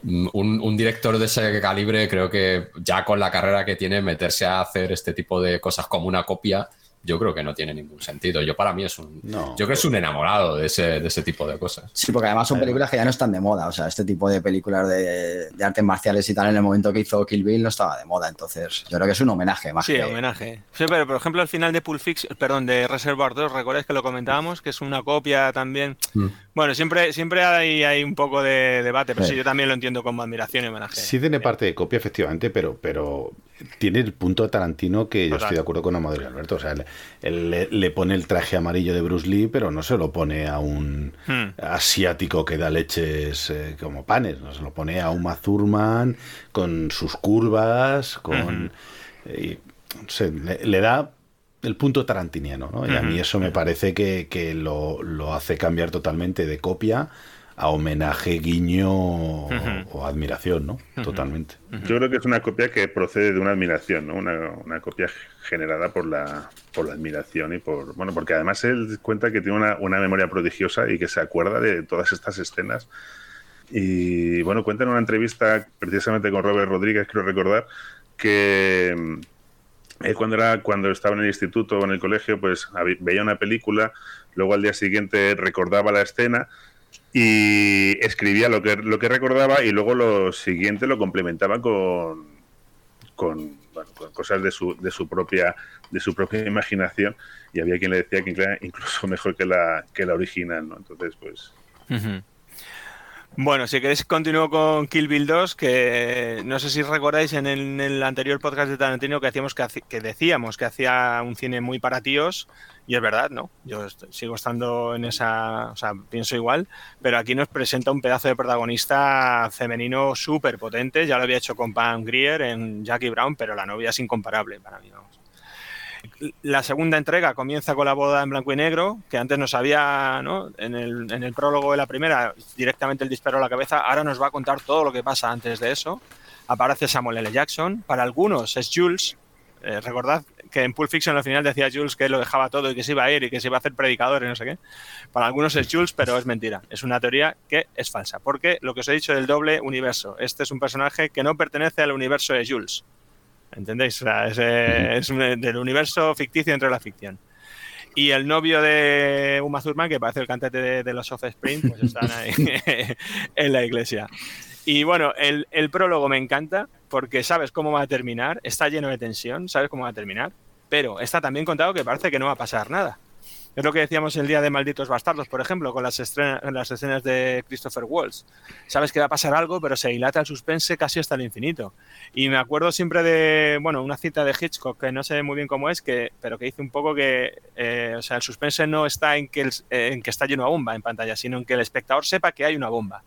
mm, un, un director de ese calibre creo que ya con la carrera que tiene meterse a hacer este tipo de cosas como una copia, yo creo que no tiene ningún sentido. Yo para mí es un... yo creo que es un enamorado de ese, de ese tipo de cosas. Sí, porque además son películas que ya no están de moda. O sea, este tipo de películas de, de artes marciales y tal, en el momento que hizo Kill Bill no estaba de moda. Entonces, yo creo que es un homenaje más Sí, que... homenaje. Sí, pero por ejemplo, al final de Pulp Fiction, perdón, de Reservoir 2, recordáis que lo comentábamos, que es una copia también, Bueno, siempre, siempre hay, hay un poco de debate, pero Sí. sí, yo también lo entiendo como admiración y homenaje. Sí tiene parte de copia, efectivamente, pero, pero tiene el punto de Tarantino que yo Total. estoy de acuerdo con Amador y Alberto. O sea, él, él le, le pone el traje amarillo de Bruce Lee, pero no se lo pone a un Hmm. asiático que da leches eh, como panes. No se lo pone a Uma Thurman con sus curvas, con... y, no sé, le, le da el punto tarantiniano, ¿no? Y a mí eso me parece que, que lo, lo hace cambiar totalmente de copia a homenaje, guiño o, o admiración, ¿no? Totalmente. Yo creo que es una copia que procede de una admiración, ¿no? Una, una copia generada por la, por la admiración y por. Bueno, porque además él cuenta que tiene una, una memoria prodigiosa y que se acuerda de todas estas escenas. Y bueno, cuenta en una entrevista precisamente con Robert Rodríguez, creo recordar, que él cuando era cuando estaba en el instituto o en el colegio, pues veía una película, luego al día siguiente recordaba la escena y escribía lo que, lo que recordaba y luego lo siguiente lo complementaba con, con, bueno, con cosas de su, de su propia de su propia imaginación y había quien le decía que incluso mejor que la, que la original, ¿no? Entonces, pues... Bueno, si queréis continúo con Kill Bill 2, que no sé si recordáis en el, anterior podcast de Tarantino que hacíamos que, decíamos que hacía un cine muy para tíos y es verdad, ¿no? Yo sigo estando en esa, o sea, pienso igual, pero aquí nos presenta un pedazo de protagonista femenino súper potente, ya lo había hecho con Pam Grier en Jackie Brown, pero la novia es incomparable para mí, vamos. La segunda entrega comienza con la boda en blanco y negro, que antes nos había, ¿no? En el, en el prólogo de la primera, directamente el disparo a la cabeza. Ahora nos va a contar todo lo que pasa antes de eso. Aparece Samuel L. Jackson. Para algunos es Jules. Eh, recordad que en Pulp Fiction al final decía Jules que lo dejaba todo y que se iba a ir y que se iba a hacer predicador y no sé qué. Para algunos es Jules, pero es mentira. Es una teoría que es falsa. Porque lo que os he dicho del doble universo. Este es un personaje que no pertenece al universo de Jules. ¿Entendéis? Es, del universo ficticio entre la ficción. Y el novio de Uma Thurman, que parece el cantante de, de los Offspring, pues están ahí en la iglesia. Y bueno, el prólogo me encanta porque sabes cómo va a terminar, está lleno de tensión, sabes cómo va a terminar, pero está también contado que parece que no va a pasar nada. Es lo que decíamos el día de Malditos Bastardos, por ejemplo, con las, estrena- las escenas de Christopher Waltz. Sabes que va a pasar algo, pero se dilata el suspense casi hasta el infinito. Y me acuerdo siempre de, bueno, una cita de Hitchcock, que no sé muy bien cómo es, que, pero que dice un poco que, eh, o sea, el suspense no está en que, el- en que está de bomba en pantalla, sino en que el espectador sepa que hay una bomba.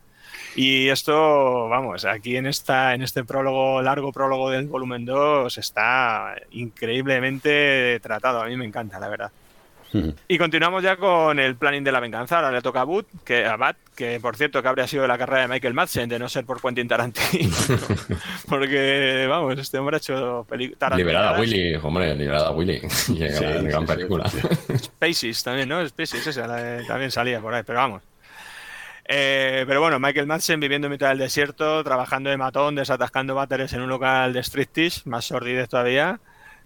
Y esto, vamos, aquí en esta en este prólogo, largo prólogo del volumen 2, está increíblemente tratado. A mí me encanta, la verdad. Y continuamos ya con el planning de la venganza. Ahora le toca a Bud, que a Bat, que por cierto que habría sido de la carrera de Michael Madsen, de no ser por Quentin Tarantino. Porque, vamos, este hombre ha hecho películas. Liberada Willy, hombre, liberada Willy. Sí, sí, gran sí, película. Spaces también, ¿no? Spaces, esa la también salía por ahí, pero vamos. Eh, pero bueno, Michael Madsen viviendo en mitad del desierto, trabajando de matón, desatascando váteres en un local de striptease, más sordidez todavía,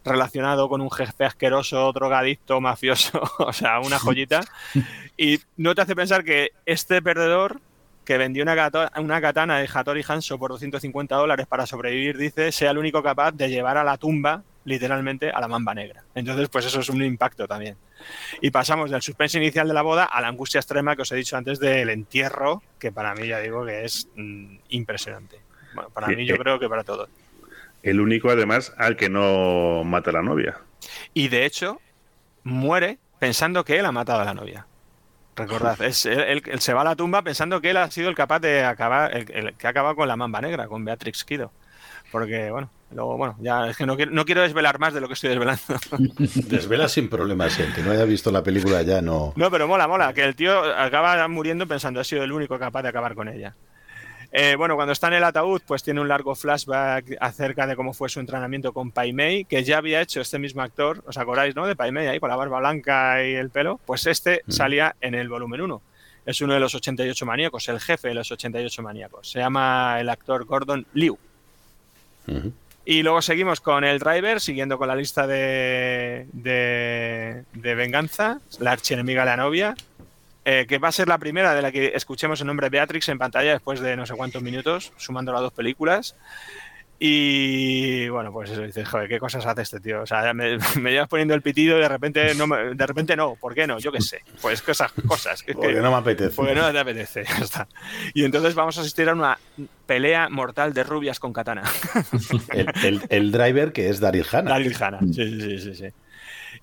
relacionado con un jefe asqueroso, drogadicto, mafioso, o sea, una joyita. Y no te hace pensar que este perdedor que vendió una, gato- una katana de Hattori Hanzo por 250 dólares para sobrevivir, dice, sea el único capaz de llevar a la tumba, literalmente, a la mamba negra. Entonces, pues eso es un impacto también. Y pasamos del suspense inicial de la boda a la angustia extrema que os he dicho antes del entierro, que para mí ya digo que es mm, impresionante. Bueno, para Sí, mí yo eh. creo que para todos. El único, además, al que no mata a la novia. Y de hecho, muere pensando que él ha matado a la novia. Recordad, es, él, él- él se va a la tumba pensando que él ha sido el capaz de acabar, el, el que ha acabado con la mamba negra, con Beatrix Kido. Porque, bueno, luego, bueno, ya es que no quiero, no quiero desvelar más de lo que estoy desvelando. Desvela sin problemas, el que no haya visto la película ya no. No, pero mola, mola, que el tío acaba muriendo pensando ha sido el único capaz de acabar con ella. Eh, bueno, cuando está en el ataúd, pues tiene un largo flashback acerca de cómo fue su entrenamiento con Pai Mei, que ya había hecho este mismo actor, ¿os acordáis, no? De Pai Mei ahí con la barba blanca y el pelo. Pues este salía en el volumen 1. Es uno de los 88 maníacos, el jefe de los 88 maníacos. Se llama el actor Gordon Liu. Y luego seguimos con el driver, siguiendo con la lista de, de, de venganza, la archienemiga la novia, eh, que va a ser la primera de la que escuchemos el nombre Beatrix en pantalla después de no sé cuántos minutos, sumando las dos películas. Y bueno, pues eso dices, joder, ¿qué cosas hace este tío? O sea, me, me llevas poniendo el pitido y de repente no, me- de repente no, ¿por qué no? Yo qué sé. Pues cosas, cosas. que- Porque que- no me apetece. Porque no te apetece, ya está. Y entonces vamos a asistir a una pelea mortal de rubias con katana. El, el- el driver que es Daryl Hannah. Daryl Hannah, sí, sí, sí, sí.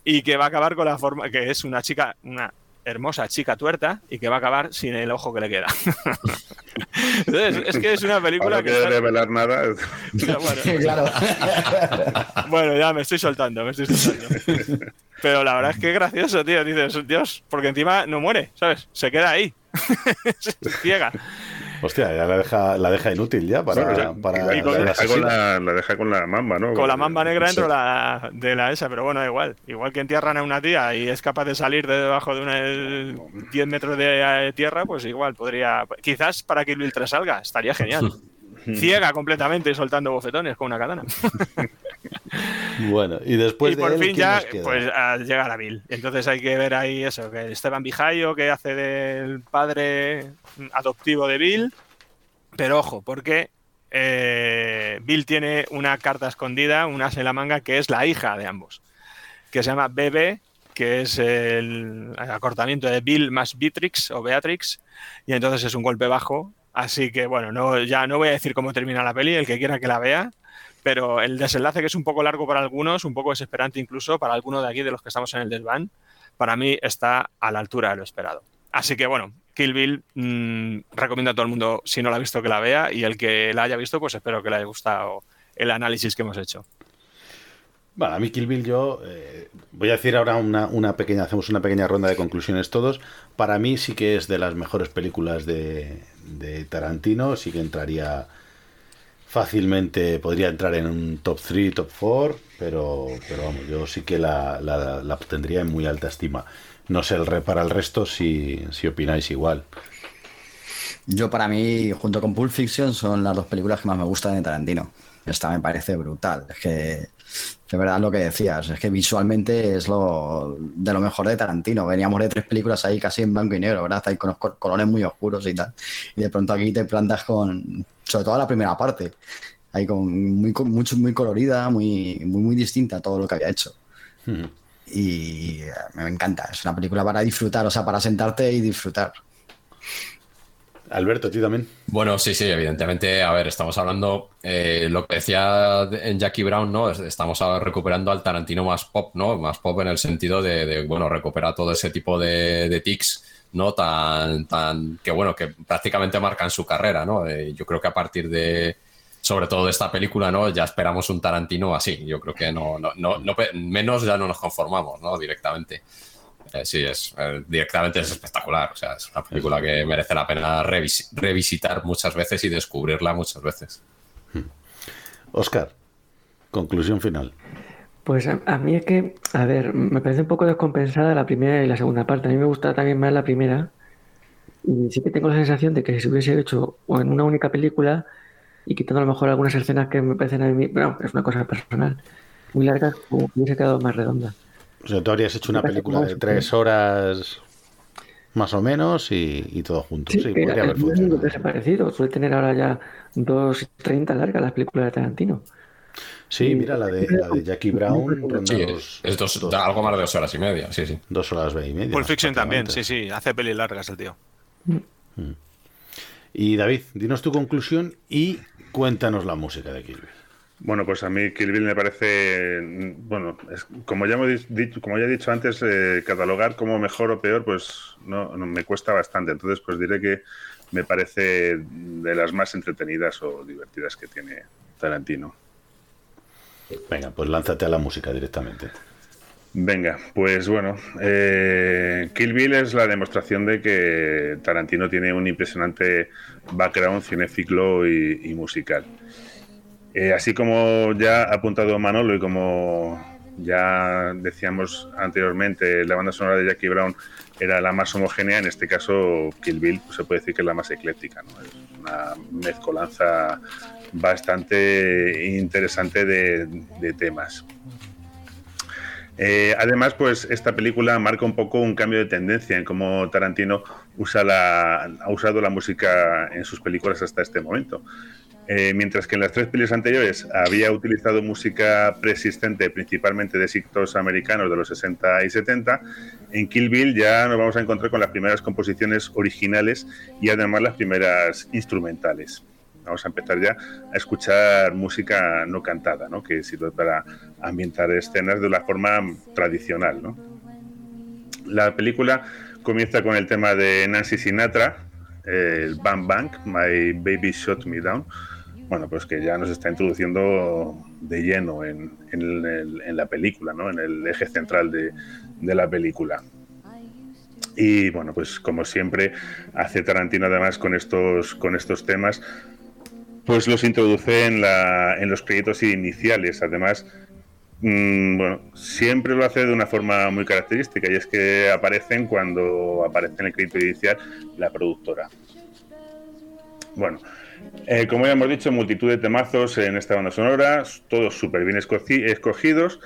Y que va a acabar con la forma, que es una chica, una hermosa chica tuerta y que va a acabar sin el ojo que le queda. Entonces, es que es una película Ahora que... que está- revelar nada. Ya, bueno. claro. Bueno, ya me estoy soltando, me estoy soltando. Pero la verdad es que es gracioso, tío. Dices, Dios, porque encima no muere, ¿sabes? Se queda ahí. Se ciega. Hostia, ya la deja, la deja inútil ya para, Bueno, para y con- la, deja con la, la deja con la mamba, ¿no? Con la mamba negra Sí. dentro de la, de la esa, pero bueno, da igual. Igual que entierran a una tía y es capaz de salir de debajo de una 10 metros de eh, tierra, pues igual podría. Quizás para que Bill 3 salga, estaría genial. Ciega completamente y soltando bofetones con una katana. Bueno, y después y de por él, fin ¿quién ya, pues a llegar a Bill. Entonces hay que ver ahí eso, que Esteban Bijayo, que hace del padre adoptivo de Bill. Pero ojo, porque eh, Bill tiene una carta escondida, una en la manga, que es la hija de ambos, que se llama Bebe, que es el acortamiento de Bill más Beatrix o Beatrix, y entonces es un golpe bajo. Así que bueno, no, ya no voy a decir cómo termina la peli, el que quiera que la vea, pero el desenlace que es un poco largo para algunos, un poco desesperante incluso para algunos de aquí de los que estamos en el desván, para mí está a la altura de lo esperado. Así que bueno, Kill Bill mm, recomiendo a todo el mundo, si no la ha visto, que la vea y el que la haya visto, pues espero que le haya gustado el análisis que hemos hecho. Bueno, a mí Kill Bill yo eh, voy a decir ahora una, una pequeña, hacemos una pequeña ronda de conclusiones todos. Para mí sí que es de las mejores películas de, de Tarantino, sí que entraría fácilmente, podría entrar en un top 3, top 4, pero, pero vamos, yo sí que la, la, la tendría en muy alta estima. No sé el re, para el resto si, si opináis igual. Yo para mí, junto con Pulp Fiction, son las dos películas que más me gustan de Tarantino. Esta me parece brutal. Es que, de verdad, lo que decías, es que visualmente es lo de lo mejor de Tarantino. Veníamos de tres películas ahí casi en blanco y negro, ¿verdad? Ahí con los col- colores muy oscuros y tal. Y de pronto aquí te plantas con, sobre todo la primera parte, ahí con muy, mucho, muy colorida, muy, muy, muy distinta a todo lo que había hecho. Y eh, me encanta. Es una película para disfrutar, o sea, para sentarte y disfrutar. Alberto, ¿a ti también? Bueno, sí, sí, evidentemente, a ver, estamos hablando, eh, lo que decía de- en Jackie Brown, ¿no? Es- Estamos recuperando al Tarantino más pop, ¿no? Más pop en el sentido de, bueno, recupera todo ese tipo de, de tics, ¿no? Tan, tan, que bueno, que prácticamente marcan su carrera, ¿no? Eh, yo creo que a partir de, sobre todo de esta película, ¿no? Ya esperamos un Tarantino así. Yo creo que no, no, no, no menos ya no nos conformamos, ¿no? Directamente. Eh, sí, es eh, directamente es espectacular. O sea, es una película que merece la pena revis- revisitar muchas veces y descubrirla muchas veces. Oscar, conclusión final. Pues a, a mí es que, a ver, me parece un poco descompensada la primera y la segunda parte. A mí me gusta también más la primera. Y sí que tengo la sensación de que si se hubiese hecho o en una única película y quitando a lo mejor algunas escenas que me parecen a mí, bueno, es una cosa personal, muy largas, hubiese quedado más redonda. O sea, tú habrías hecho una película de tres horas más o menos y, y todo junto. Sí, Sí, que podría haber funcionado. desaparecido. Suele tener ahora ya 2.30 largas las películas de Tarantino. Sí, mira, la de, la de Jackie Brown Sí, los- es dos- da algo más de dos horas y media, sí, sí. dos horas y media. Pulp Fiction también, sí, sí, hace pelis largas el tío. Y David, dinos tu conclusión y cuéntanos la música de Bill. Bueno, pues a mí Kill Bill me parece, bueno, es- como ya hemos dicho, como ya he dicho antes, eh, catalogar como mejor o peor, pues no, no, me cuesta bastante. Entonces, pues diré que me parece de las más entretenidas o divertidas que tiene Tarantino. Venga, pues lánzate a la música directamente. Venga, pues bueno, eh, Kill Bill es la demostración de que Tarantino tiene un impresionante background cinéfilo y, y musical. Eh, así como ya ha apuntado Manolo y como ya decíamos anteriormente, la banda sonora de Jackie Brown era la más homogénea, en este caso Kill Bill pues, se puede decir que es la más ecléctica, ¿no? es una mezcolanza bastante interesante de, temas. Eh, además, pues esta película marca un poco un cambio de tendencia en cómo Tarantino usa la, ha usado la música en sus películas hasta este momento. Eh, mientras que en las tres pelis anteriores había utilizado música preexistente, principalmente de éxitos americanos de los 60 y 70, en Kill Bill ya nos vamos a encontrar con las primeras composiciones originales y además las primeras instrumentales. Vamos a empezar ya a escuchar música no cantada, ¿no? que sirve para ambientar escenas de una forma tradicional. ¿no? La película comienza con el tema de Nancy Sinatra, el Bang Bang, My Baby Shot Me Down. Bueno, pues que ya nos está introduciendo de lleno en, en la película, ¿no? en el eje central de, de la película. Y bueno, pues como siempre hace Tarantino además con estos, con estos temas, pues los introduce en, la, en los créditos iniciales. Además, mm, bueno, siempre lo hace de una forma muy característica y es que aparecen cuando aparece en el crédito inicial la productora. Bueno, eh, como ya hemos dicho, multitud de temazos en esta banda sonora, todos súper bien escogi- escogidos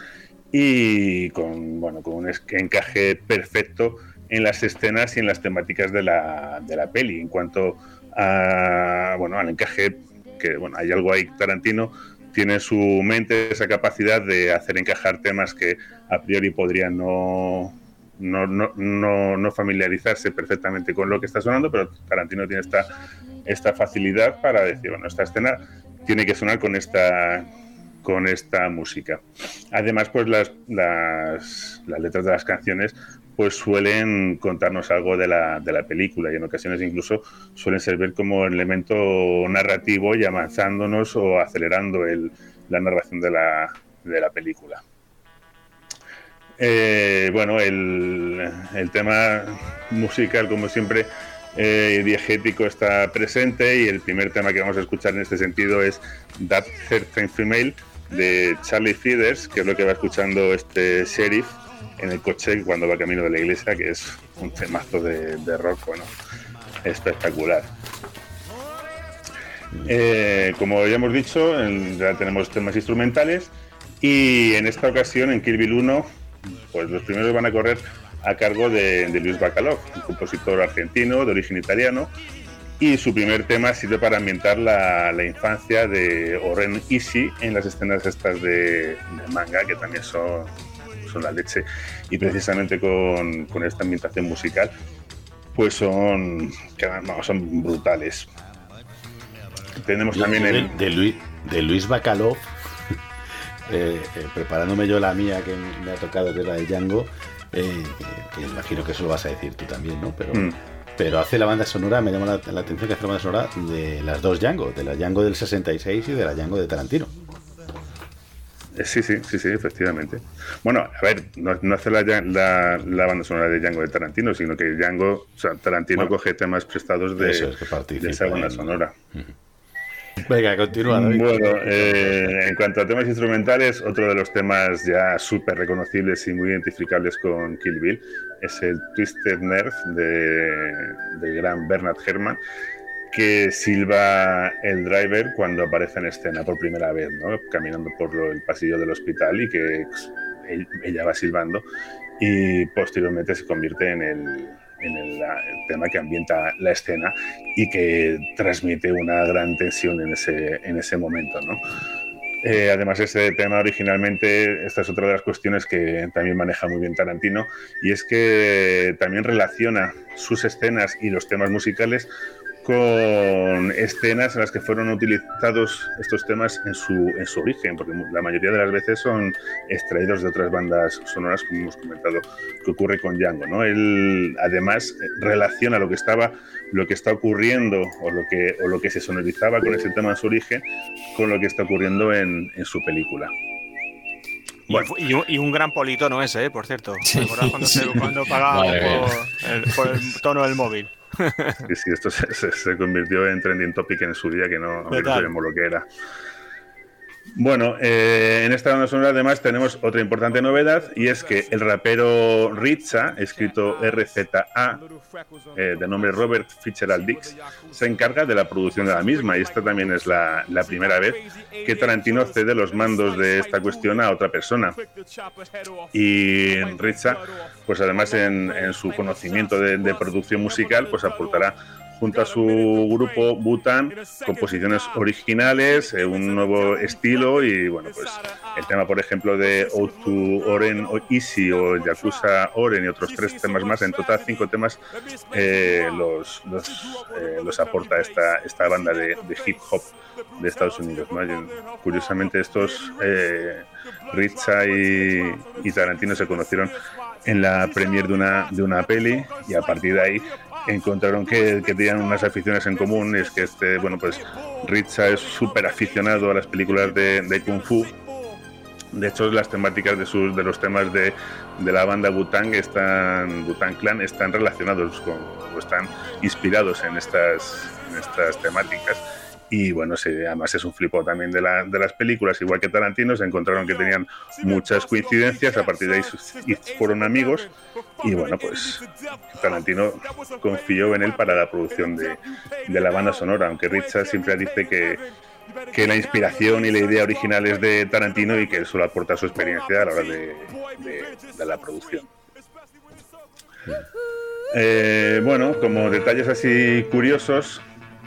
y con, bueno, con un encaje perfecto en las escenas y en las temáticas de la, de la peli. En cuanto a, bueno, al encaje, que bueno, hay algo ahí, Tarantino tiene en su mente esa capacidad de hacer encajar temas que a priori podrían no, no, no, no familiarizarse perfectamente con lo que está sonando, pero Tarantino tiene esta, esta facilidad para decir, bueno, esta escena tiene que sonar con esta con esta música. Además, pues las, las, letras de las canciones pues suelen contarnos algo de la, de la película y en ocasiones incluso suelen servir como elemento narrativo y avanzándonos o acelerando el, la narración de la, de la película. Eh, bueno, el, el tema musical, como siempre, eh, diegético está presente y el primer tema que vamos a escuchar en este sentido es That Certain Female de Charlie Feeders, que es lo que va escuchando este sheriff en el coche cuando va camino de la iglesia, que es un temazo de, rock, bueno, espectacular. Eh, como ya hemos dicho, ya tenemos temas instrumentales y en esta ocasión, en Bill 1, pues los primeros van a correr a cargo de, de Luis Bacalov, un compositor argentino de origen italiano, y su primer tema sirve para ambientar la, la infancia de Oren Ishii en las escenas estas de, de manga, que también son, son la leche, y precisamente con, con esta ambientación musical, pues son, vamos, son brutales. Tenemos también de, el, de Luis, de Luis Bacalov, eh, eh, preparándome yo la mía que me ha tocado, que es la de Django, eh, imagino que eso lo vas a decir tú también, ¿no? Pero, Mm. pero hace la banda sonora, me llama la, la atención que hace la banda sonora de las dos Django, de la Django del 66 y de la Django de Tarantino. Eh, Sí, sí, sí, sí, efectivamente. Bueno, a ver, no, no hace la, la, la banda sonora de Django de Tarantino, sino que Django, o sea, Tarantino Bueno, coge temas prestados de, es, que de esa banda en- sonora. Venga, continúa, David. Bueno, eh, en cuanto a temas instrumentales, otro de los temas ya súper reconocibles y muy identificables con Kill Bill es el Twisted Nerve de, del gran Bernard Herrmann, que silba el driver cuando aparece en escena por primera vez, ¿no? caminando por el pasillo del hospital y que pues, ella va silbando y posteriormente se convierte en el, en el, tema que ambienta la escena y que transmite una gran tensión en ese, en ese momento. ¿no? Eh, además, ese tema originalmente, esta es otra de las cuestiones que también maneja muy bien Tarantino, y es que también relaciona sus escenas y los temas musicales con escenas en las que fueron utilizados estos temas en su, en su origen, porque la mayoría de las veces son extraídos de otras bandas sonoras, como hemos comentado, que ocurre con Django. ¿no? Él además relaciona lo que estaba, lo que está ocurriendo o lo que, o lo que se sonorizaba con ese tema en su origen con lo que está ocurriendo en, en su película. Y, fu- y un, y un gran politono ese, ¿eh? por cierto. ¿Te acuerdas cuando, se, cuando pagaba por el tono del móvil? Sí, sí, esto se, se- se convirtió en trending topic en su día, que no, no sabíamos lo que era. Bueno, eh, en esta banda sonora además tenemos otra importante novedad y es que el rapero Ritza, escrito RZA, eh, de nombre Robert Fitzgerald Dix, se encarga de la producción de la misma y esta también es la, primera vez que Tarantino cede los mandos de esta cuestión a otra persona. Y Ritza, pues además en, en su conocimiento de, de producción musical, pues aportará junto a su grupo Butan, composiciones originales, eh, un nuevo estilo y bueno, pues el tema, por ejemplo, de O2 Oren o Easy o Yakuza Oren y otros tres temas más, en total cinco temas, eh, los, los, eh, los aporta esta, esta banda de, hip hop de Estados Unidos. ¿no? Curiosamente, estos eh, Richa y, y Tarantino se conocieron en la premier de una, de una peli y a partir de ahí encontraron que, que tenían unas aficiones en común y es que este, bueno, pues Richa es súper aficionado a las películas de, de Kung Fu. De hecho, las temáticas de, sus, de los temas de, de la banda Butang están, Butang Clan están relacionados con, o están inspirados en estas, en estas temáticas. Y bueno, sí, además es un flipo también de, la- de las películas, igual que Tarantino, se encontraron que tenían muchas coincidencias, a partir de ahí fueron amigos. Y bueno, pues Tarantino confió en él para la producción de, de la banda sonora, aunque Richard siempre dice que, que la inspiración y la idea original es de Tarantino y que él solo aporta su experiencia a la hora de, de- de la producción. Eh, bueno, como detalles así curiosos,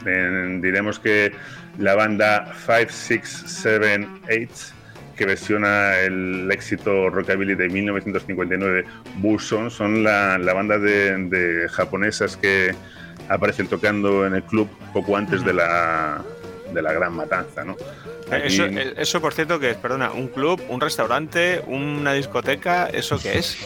eh, diremos que la banda 5678, que versiona el éxito rockabilly de 1959, Bullson, son la, la banda de, de japonesas que aparecen tocando en el club poco antes de la, de la gran matanza, ¿no? Aquí- Eso, eh, eso, por cierto, que es, perdona, un club, un restaurante, una discoteca, ¿eso qué es?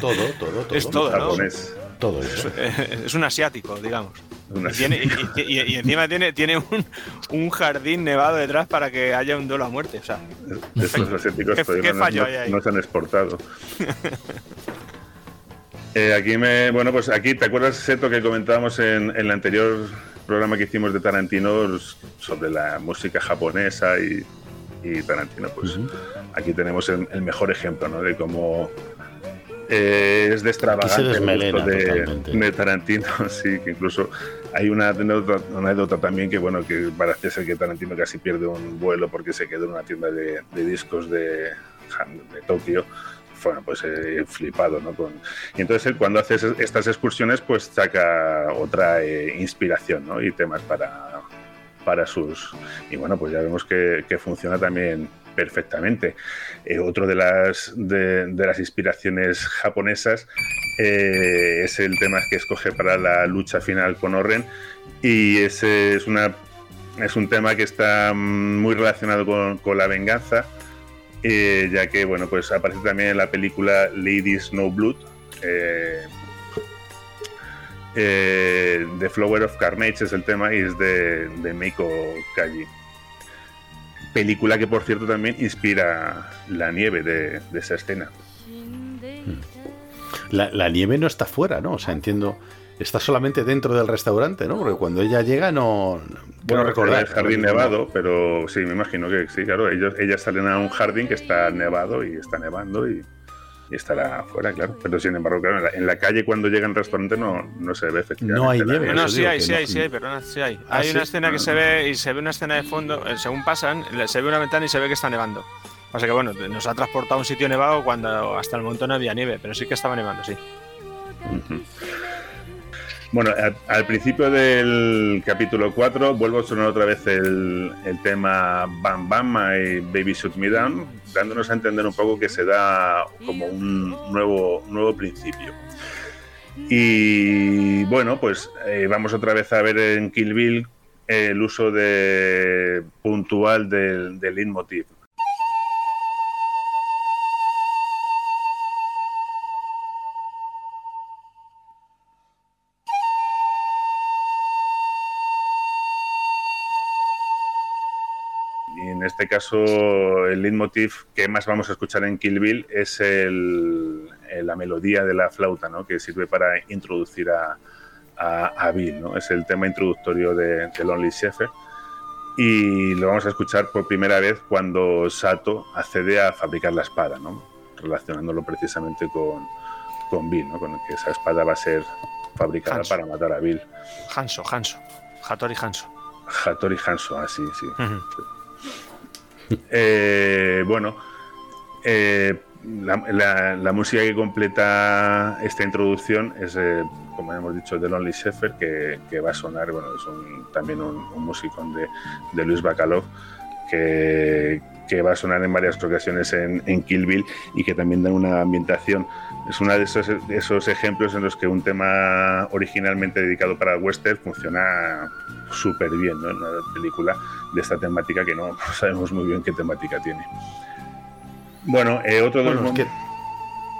Todo, todo, todo. Es todo, ¿no? Japonés. Todo Es, eh, es un asiático, digamos. Y, tiene- y- y- y encima tiene, tiene un, un jardín nevado detrás para que haya un duelo a muerte. O sea, Estos asiáticos ¿Qué- todavía qué no, fallo no- hay ahí? no se han exportado. Eh, aquí me, bueno, pues aquí, ¿te acuerdas, Seto, que comentábamos en, en el anterior programa que hicimos de Tarantino sobre la música japonesa y, y Tarantino? Pues aquí tenemos el, el mejor ejemplo, ¿no? De cómo eh, es de extravagante se de, Tarantino, sí, que incluso hay una anécdota, una anécdota también que, bueno, que parece ser que Tarantino casi pierde un vuelo porque se quedó en una tienda de, de discos de, de Tokio bueno, pues eh, flipado, ¿no? Con- y entonces él cuando hace estas excursiones, pues saca otra eh, inspiración, ¿no? Y temas para, para sus... Y bueno, pues ya vemos que, que funciona también perfectamente. Eh, otro de las, de, las inspiraciones japonesas eh, es el tema que escoge para la lucha final con Orren y ese es una es un tema que está mm, muy relacionado con, con la venganza eh, ya que bueno pues aparece también en la película Lady Snowblood eh, eh, The Flower of Carnage es el tema y es de, de Meiko Kaji película que por cierto también inspira la nieve de, de esa escena La, la nieve no está fuera, ¿no? O sea, entiendo. Está solamente dentro del restaurante, ¿no? Porque cuando ella llega no. Bueno, no recordar. el jardín nevado, pero sí, me imagino que sí, claro. Ellos, ellas salen a un jardín que está nevado y está nevando y, y estará afuera, claro. Pero sin embargo, claro, en la, en la calle cuando llega al restaurante no, no se ve efectivamente. No hay nieve, No, sí hay, sí no- hay, sí hay, perdona, sí hay. ¿Ah, hay sí? una escena que Ah. se ve y se ve una escena de fondo, eh, según pasan, se ve una ventana y se ve que está nevando. O sea que bueno, nos ha transportado a un sitio nevado cuando hasta el momento no había nieve, pero sí que estaba nevando, sí. Bueno, a- al principio del capítulo 4 vuelvo a sonar otra vez el, el tema Bam Bam My Baby Shoot Me Down, dándonos a entender un poco que se da como un nuevo, nuevo principio. Y bueno, pues eh, vamos otra vez a ver en Kill Bill el uso de, puntual del, del leitmotiv. Este caso, el leitmotiv que más vamos a escuchar en Kill Bill es el- la melodía de la flauta, ¿no? que sirve para introducir a, a- a Bill. ¿no? Es el tema introductorio de, de Lonely Shepherd. Y lo vamos a escuchar por primera vez cuando Sato accede a fabricar la espada, ¿no? relacionándolo precisamente con, con Bill, ¿no? con que esa espada va a ser fabricada Hanzo. para matar a Bill. Hanso, Hanso. Hattori Hanso. Hattori Hanzo, así, sí. Eh, bueno, eh, la, la- la música que completa esta introducción es, eh, como hemos dicho, de Lonely Shepherd, que, que va a sonar, bueno, es un- también un, un musicón de, de Luis Bacalov, que, que va a sonar en varias ocasiones en, en Kill Bill y que también da una ambientación. Es uno de esos, de esos ejemplos en los que un tema originalmente dedicado para el western funciona súper bien, ¿no? En una película de esta temática que no sabemos muy bien qué temática tiene. Bueno, eh, otro de los Bueno, es mom-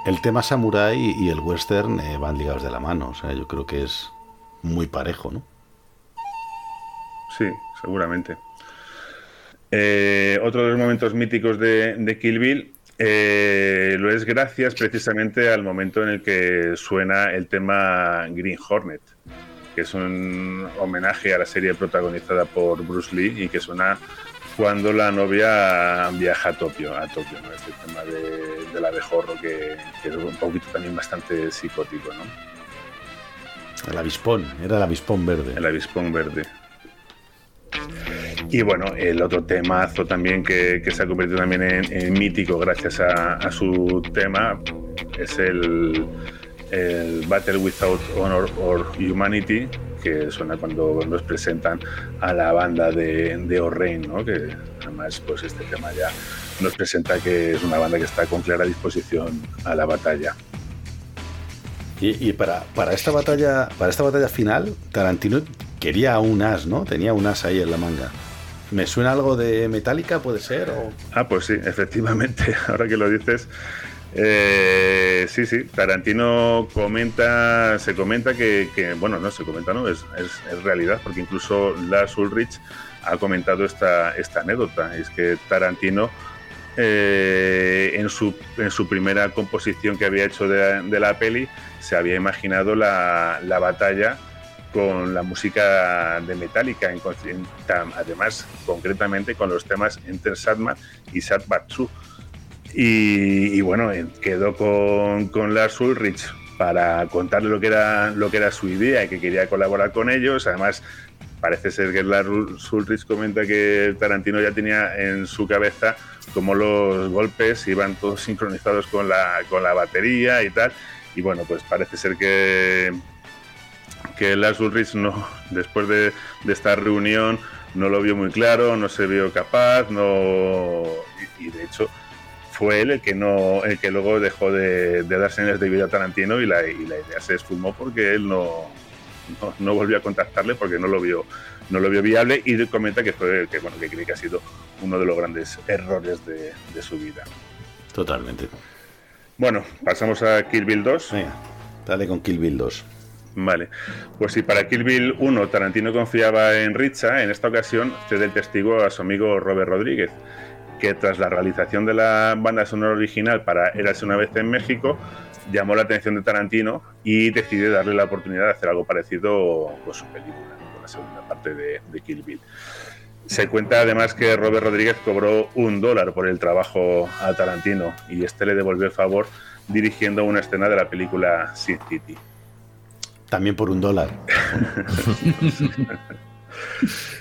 que el tema samurai y el western eh, van ligados de la mano. O sea, yo creo que es muy parejo, ¿no? Sí, seguramente. Eh, otro de los momentos míticos de, de Kill Bill eh, lo es gracias precisamente al momento en el que suena el tema Green Hornet, que es un homenaje a la serie protagonizada por Bruce Lee y que suena cuando la novia viaja a Tokio, a Tokio, ¿no? Este tema de, del abejorro que, que es un poquito también bastante psicótico, ¿no? El avispón, era el avispón verde. El avispón verde. Y bueno, el otro temazo también que, que se ha convertido también en, en mítico gracias a, a su tema es el, el Battle Without Honor or Humanity, que suena cuando nos presentan a la banda de, de O'Reilly, ¿no? que además pues este tema ya nos presenta que es una banda que está con clara disposición a la batalla. Y, y para, para esta batalla, para esta batalla final, Tarantino quería un as, ¿no? Tenía un as ahí en la manga. ¿Me suena algo de Metallica, puede ser? O... Ah, pues sí, efectivamente, ahora que lo dices. Eh, sí, sí, Tarantino comenta, se comenta que, bueno, no se comenta, no, es, es- realidad, porque incluso Lars Ulrich ha comentado esta, esta anécdota, es que Tarantino eh, en, su, en su primera composición que había hecho de, la peli se había imaginado la, la batalla con la música de Metallica, en, además concretamente con los temas Enter Sadman y Sad True. Y, bueno, eh, quedó con, con Lars Ulrich para contarle lo que, era, lo que era su idea y que quería colaborar con ellos. Además, parece ser que Lars Ulrich comenta que Tarantino ya tenía en su cabeza como los golpes iban todos sincronizados con la, con la batería y tal. Y bueno, pues parece ser que, que Lars Ulrich no, después de, esta reunión no lo vio muy claro, no se vio capaz, no y de hecho fue él el que no, el que luego dejó de, de dar señales de vida a Tarantino y la, y la idea se esfumó porque él no, no, no volvió a contactarle porque no lo vio, no lo vio viable y comenta que fue que bueno que cree que ha sido uno de los grandes errores de, de su vida. Totalmente. Bueno, pasamos a Kill Bill 2. dale con Kill Bill 2. Vale, pues si para Kill Bill 1 Tarantino confiaba en Richa, en esta ocasión cede el testigo a su amigo Robert Rodríguez, que tras la realización de la banda sonora original para Érase una vez en México, llamó la atención de Tarantino y decidió darle la oportunidad de hacer algo parecido con su película, con la segunda parte de, de Kill Bill. Se cuenta además que Robert Rodríguez cobró un dólar por el trabajo a Tarantino y este le devolvió el favor dirigiendo una escena de la película Sin City. También por un dólar.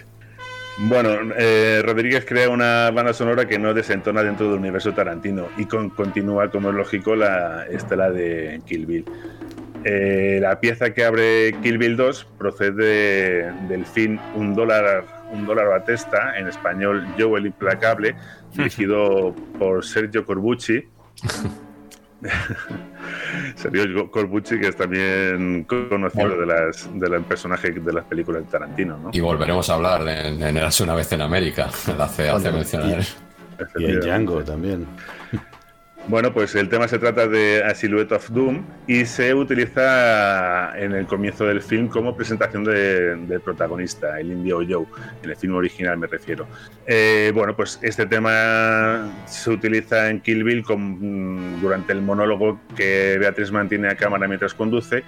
Bueno, eh, Rodríguez crea una banda sonora que no desentona dentro del universo Tarantino y con- continúa, como es lógico, la estela de Kill Bill. Eh, la pieza que abre Kill Bill 2 procede del film Un dólar, un dólar a testa, en español Joe el Implacable, dirigido por Sergio Corbucci. Sergio Corbucci, que es también conocido de las del personaje de las películas de Tarantino, ¿no? Y volveremos a hablar de, en Érase una vez en América. Hace, hace mencionar. Y en Django también. Bueno, pues el tema se trata de A Silhouette of Doom y se utiliza en el comienzo del film como presentación de- del protagonista, el indio Joe, en el film original me refiero. Eh, bueno, pues este tema se utiliza en Kill Bill con- durante el monólogo que Beatriz mantiene a cámara mientras conduce,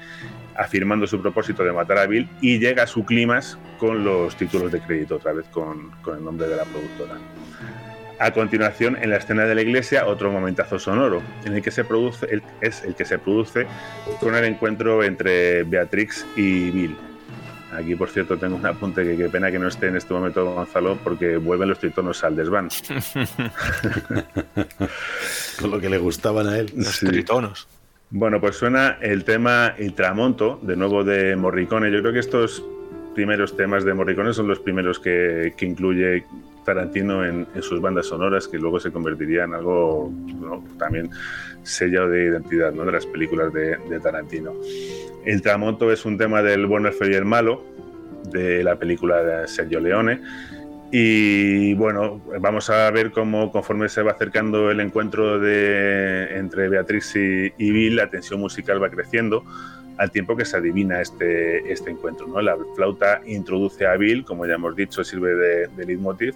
afirmando su propósito de matar a Bill y llega a su clímax con los títulos de crédito, otra vez con el nombre de la productora. A continuación, en la escena de la iglesia, otro momentazo sonoro, en el que se produce, el- es el que se produce con el encuentro entre Beatrix y Bill. Aquí, por cierto, tengo un apunte que qué pena que no esté en este momento Gonzalo porque vuelven los tritonos al desván. Con lo que le gustaban a él. Los tritonos. Bueno, pues suena el tema Il Tramonto, de nuevo de Morricone. Yo creo que estos primeros temas de Morricone son los primeros que, que incluye Tarantino en, sus bandas sonoras, que luego se convertiría en algo también sellado de identidad ¿no? de las películas de, Tarantino. El Tramonto es un tema del bueno, el feo y el malo, de la película de Sergio Leone. Y bueno, vamos a ver cómo conforme se va acercando el encuentro de, entre Beatriz y Bill, la tensión musical va creciendo al tiempo que se adivina este, este encuentro. ¿no? La flauta introduce a Bill, como ya hemos dicho, sirve de, de leitmotiv.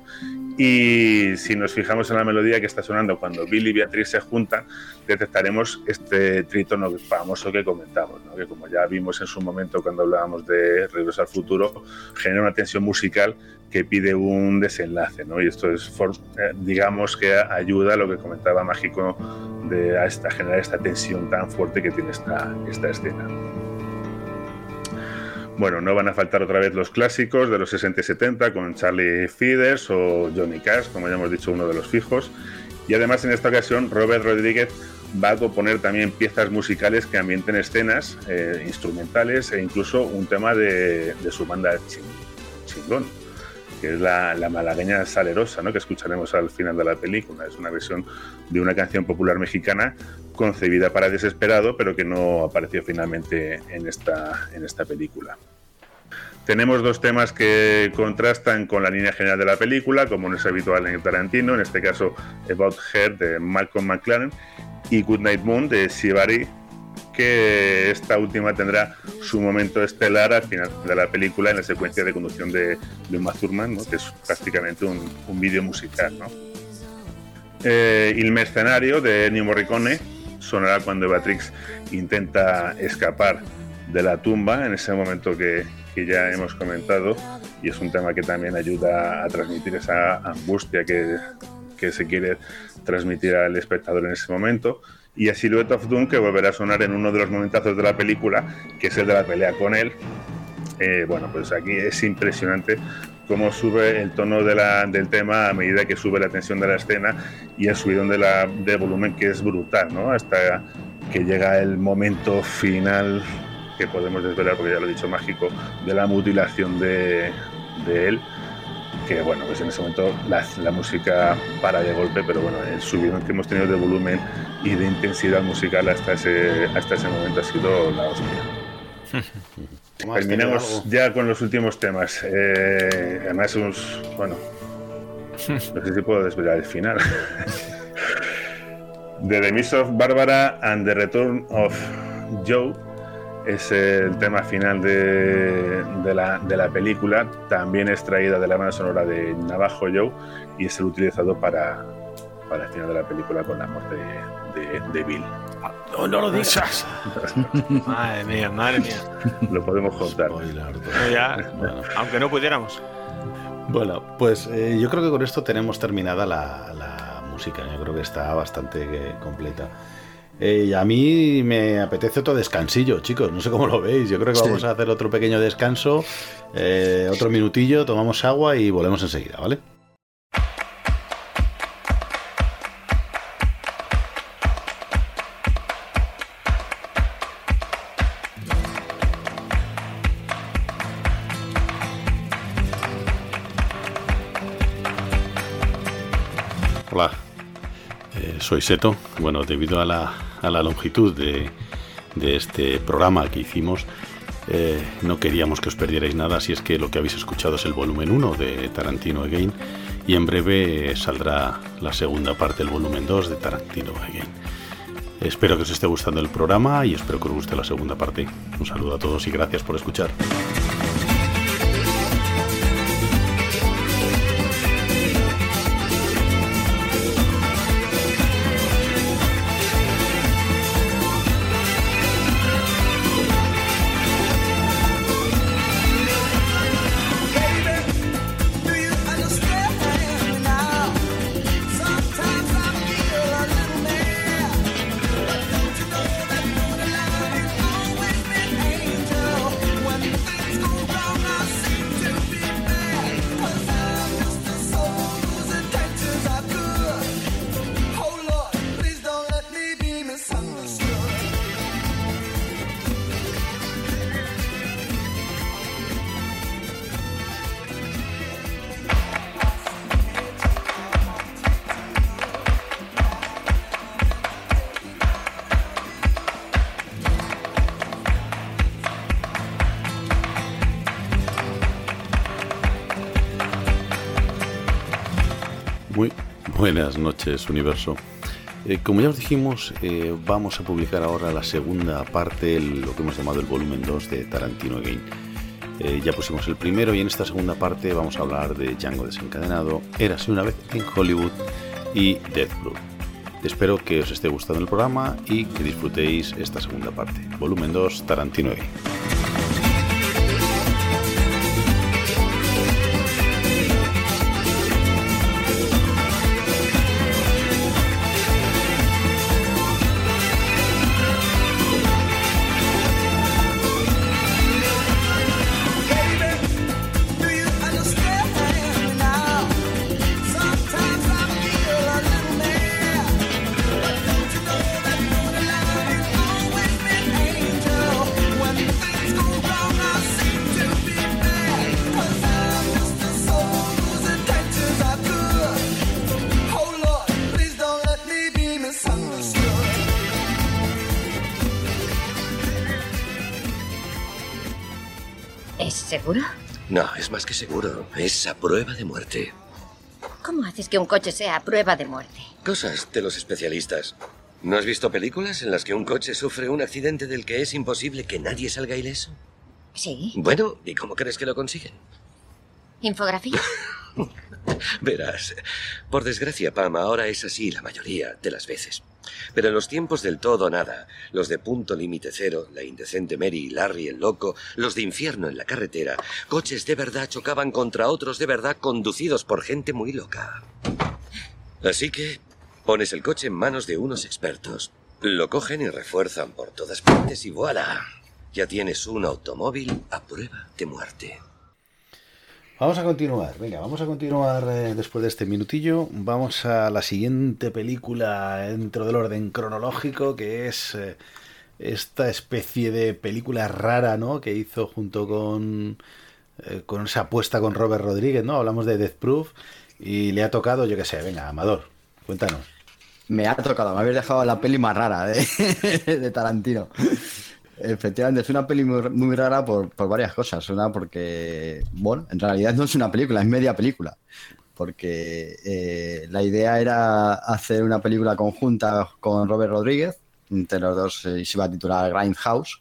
Y si nos fijamos en la melodía que está sonando cuando Bill y Beatriz se juntan, detectaremos este trítono famoso que comentamos, que como ya vimos en su momento cuando hablábamos de Regreso al Futuro, genera una tensión musical que pide un desenlace. ¿no? Y esto es, digamos, que ayuda a lo que comentaba Mágico de a esta, generar esta tensión tan fuerte que tiene esta, esta escena. Bueno, no van a faltar otra vez los clásicos de los 60 y 70 con Charlie Feeders o Johnny Cash, como ya hemos dicho, uno de los fijos. Y además en esta ocasión Robert Rodríguez va a componer también piezas musicales que ambienten escenas eh, instrumentales e incluso un tema de, de su banda chingón, que es la, la, malagueña salerosa, ¿no? que escucharemos al final de la película. Es una versión de una canción popular mexicana concebida para Desesperado, pero que no apareció finalmente en esta, en esta película. Tenemos dos temas que contrastan con la línea general de la película, como no es habitual en Tarantino, en este caso About Her de Malcolm McLaren y Good Night Moon de Shibari, que esta última tendrá su momento estelar al final de la película en la secuencia de conducción de, de Uma Thurman, ¿no? que es prácticamente un, un vídeo musical. ¿no? Eh, Il Mercenario de Ennio Morricone sonará cuando Beatrix intenta escapar de la tumba en ese momento que, que, ya hemos comentado y es un tema que también ayuda a transmitir esa angustia que, que se quiere transmitir al espectador en ese momento y a Silhouette of Doom que volverá a sonar en uno de los momentazos de la película que es el de la pelea con él eh, bueno pues aquí es impresionante cómo sube el tono de la, del tema a medida que sube la tensión de la escena y el subidón de, la, de volumen que es brutal, ¿no? Hasta que llega el momento final que podemos desvelar, porque ya lo he dicho mágico, de la mutilación de, de él. Que bueno, pues en ese momento la, la, música para de golpe, pero bueno, el subidón que hemos tenido de volumen y de intensidad musical hasta ese, hasta ese momento ha sido la hostia. Terminamos ya con los últimos temas. Eh, además, unos, bueno, no sé si puedo desvelar el final. The Demise of Barbara and the Return of Joe es el tema final de, de, la, de la película. También extraída de la banda sonora de Navajo Joe y es el utilizado para, para el final de la película con la muerte de, de, de Bill. No, no lo digas. madre mía, madre mía. Lo podemos contar. ya, bueno. Aunque no pudiéramos. Bueno, pues eh, yo creo que con esto tenemos terminada la, la música. Yo creo que está bastante eh, completa. Eh, y a mí me apetece otro descansillo, chicos. No sé cómo lo veis. Yo creo que sí. vamos a hacer otro pequeño descanso, eh, otro minutillo, tomamos agua y volvemos enseguida, ¿vale? Hola, eh, soy Seto. Bueno, debido a la, a la longitud de, de, este programa que hicimos, eh, no queríamos que os perdierais nada, así es que lo que habéis escuchado es el volumen 1 de Tarantino Again y en breve saldrá la segunda parte del volumen 2 de Tarantino Again. Espero que os esté gustando el programa y espero que os guste la segunda parte. Un saludo a todos y gracias por escuchar. Noches, universo. Eh, como ya os dijimos, eh, vamos a publicar ahora la segunda parte, lo que hemos llamado el volumen 2 de Tarantino Again. Eh, ya pusimos el primero y en esta segunda parte vamos a hablar de Django desencadenado, Érase una vez en Hollywood y Death. Espero que os esté gustando el programa y que disfrutéis esta segunda parte. Volumen 2, Tarantino Again. Que seguro. Es a prueba de muerte. ¿Cómo haces que un coche sea a prueba de muerte? Cosas de los especialistas. ¿No has visto películas en las que un coche sufre un accidente del que es imposible que nadie salga ileso? Sí. Bueno, ¿y cómo crees que lo consiguen? ¿Infografía? Verás, por desgracia, Pam, ahora es así la mayoría de las veces. Pero en los tiempos del todo nada, los de punto límite cero, la indecente Mary y Larry el loco, los de infierno en la carretera, coches de verdad chocaban contra otros de verdad conducidos por gente muy loca. Así que pones el coche en manos de unos expertos, lo cogen y refuerzan por todas partes y voilà, ya tienes un automóvil a prueba de muerte. Vamos a continuar, venga, vamos a continuar eh, después de este minutillo. Vamos a la siguiente película dentro del orden cronológico, que es eh, esta especie de película rara, ¿no? Que hizo junto con, eh, con esa apuesta con Robert Rodríguez, ¿no? Hablamos de Death Proof y le ha tocado, yo qué sé, venga, Amador, cuéntanos. Me ha tocado, me habéis dejado la peli más rara de, de Tarantino. Efectivamente, es una peli muy, muy rara por, por varias cosas. Una porque, bueno, en realidad no es una película, es media película. Porque eh, la idea era hacer una película conjunta con Robert Rodríguez. Entre los dos eh, se iba a titular Grindhouse.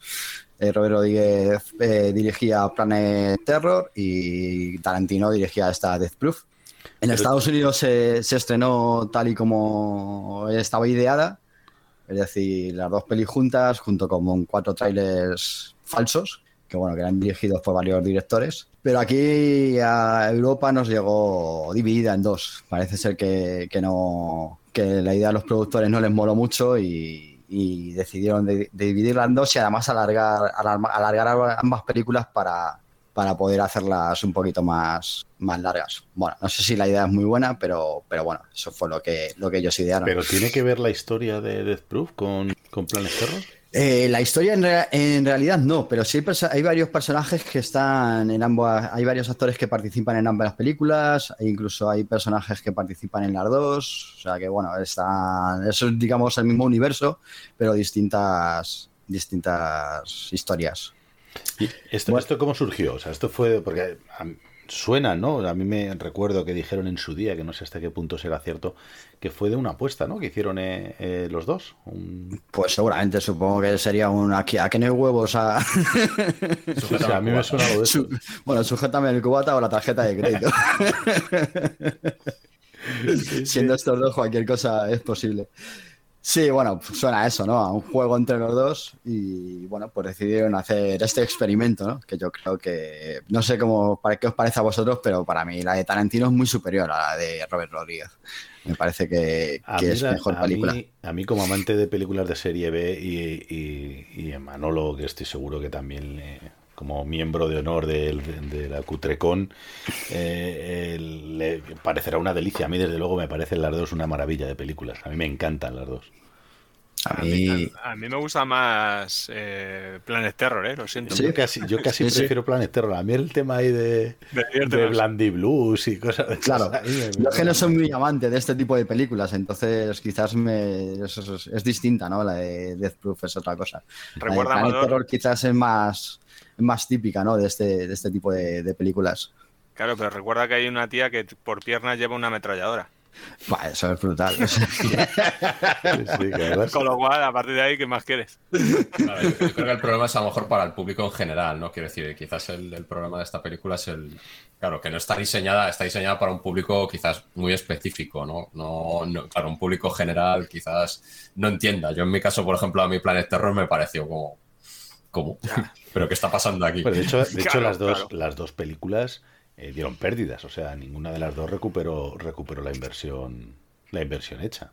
Eh, Robert Rodríguez eh, dirigía Planet Terror y Tarantino dirigía esta Death Proof. En Estados Unidos se, se estrenó tal y como estaba ideada, es decir, las dos pelis juntas, junto con cuatro trailers falsos, que bueno, que eran dirigidos por varios directores. Pero aquí a Europa nos llegó dividida en dos. Parece ser que, que no que la idea de los productores no les moló mucho y, decidieron de, de dividirla en dos y además alargar, alargar ambas películas para, para poder hacerlas un poquito más, más largas. Bueno, no sé si la idea es muy buena, pero, pero bueno, eso fue lo que, lo que ellos idearon. Pero tiene que ver la historia de Death Proof con, con Planet Terror. Eh, la historia en, en realidad no, pero sí hay, varios personajes que están en ambas, hay varios actores que participan en ambas películas, e incluso hay personajes que participan en las dos, o sea que bueno, están, eso es digamos el mismo universo, pero distintas, distintas historias. ¿Esto, ¿Esto cómo surgió? O sea, esto fue porque suena, ¿no? A mí me recuerdo que dijeron en su día, que no sé hasta qué punto será cierto, que fue de una apuesta, ¿no? Que hicieron eh, eh, los dos. Un- Pues seguramente supongo que sería un aquí, a que no hay huevos a. Mí me suena algo de eso. Bueno, sujétame el cubata o la tarjeta de crédito. Siendo estos dos, cualquier cosa es posible. Sí, bueno, suena a eso, ¿no? A un juego entre los dos y, bueno, pues decidieron hacer este experimento, ¿no? Que yo creo que, no sé cómo, para qué os parece a vosotros, pero para mí la de Tarantino es muy superior a la de Robert Rodríguez. Me parece que, es la- mejor a película. mí- a mí, como amante de películas de serie B y, y, y Manolo, que estoy seguro que también, como miembro de honor de, la Cutrecon, eh, le parecerá una delicia. A mí, desde luego, me parecen las dos una maravilla de películas. A mí me encantan las dos. A mí, a mí me gusta más eh, Planet Terror, ¿eh? Lo siento. Yo casi, yo casi Sí, sí. prefiero Planet Terror. A mí el tema ahí de, de más. Blandy Blues y cosas de Claro, yo es que no soy muy amante de este tipo de películas, entonces quizás me, es, es- es distinta, ¿no? La de Death Proof es otra cosa. De Recuerda, Planet Terror quizás es más, más típica, ¿no? De este, de este tipo de, de películas. Claro, pero recuerda que hay una tía que por piernas lleva una ametralladora. Buah, eso es brutal. Con lo cual, a partir de ahí, ¿qué más quieres? Yo yo creo que el problema es a lo mejor para el público en general, ¿no? Quiero decir, quizás el, el problema de esta película es el. Claro, que no está diseñada, está diseñada para un público quizás muy específico, ¿no? No, no claro, un público general quizás no entienda. Yo en mi caso, por ejemplo, a mi Planet Terror me pareció como. ¿Cómo? ¿Pero qué está pasando aquí? Pues de hecho, de hecho las, dos, las dos películas eh, dieron pérdidas, o sea, ninguna de las dos recuperó, recuperó la inversión, la inversión hecha.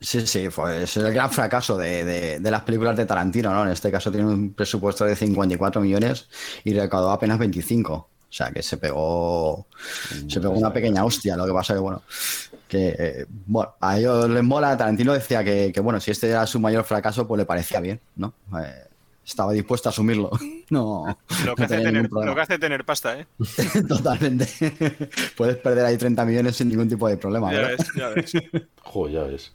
Sí, sí, fue, es el gran fracaso de, de- de las películas de Tarantino, ¿no? En este caso tiene un presupuesto de 54 millones y recaudó apenas 25. O sea, que se pegó, se pegó una pequeña hostia. Lo que pasa que, bueno, que, eh, bueno, a ellos les mola. Tarantino decía que, que, bueno, si este era su mayor fracaso, pues le parecía bien, ¿no? Eh, estaba dispuesto a asumirlo. No, Lo que, no hace tener, ningún problema. lo que hace tener pasta, ¿eh? Totalmente. Puedes perder ahí 30 millones sin ningún tipo de problema, Ya ¿verdad? ves, ya ves. Joder, ya ves.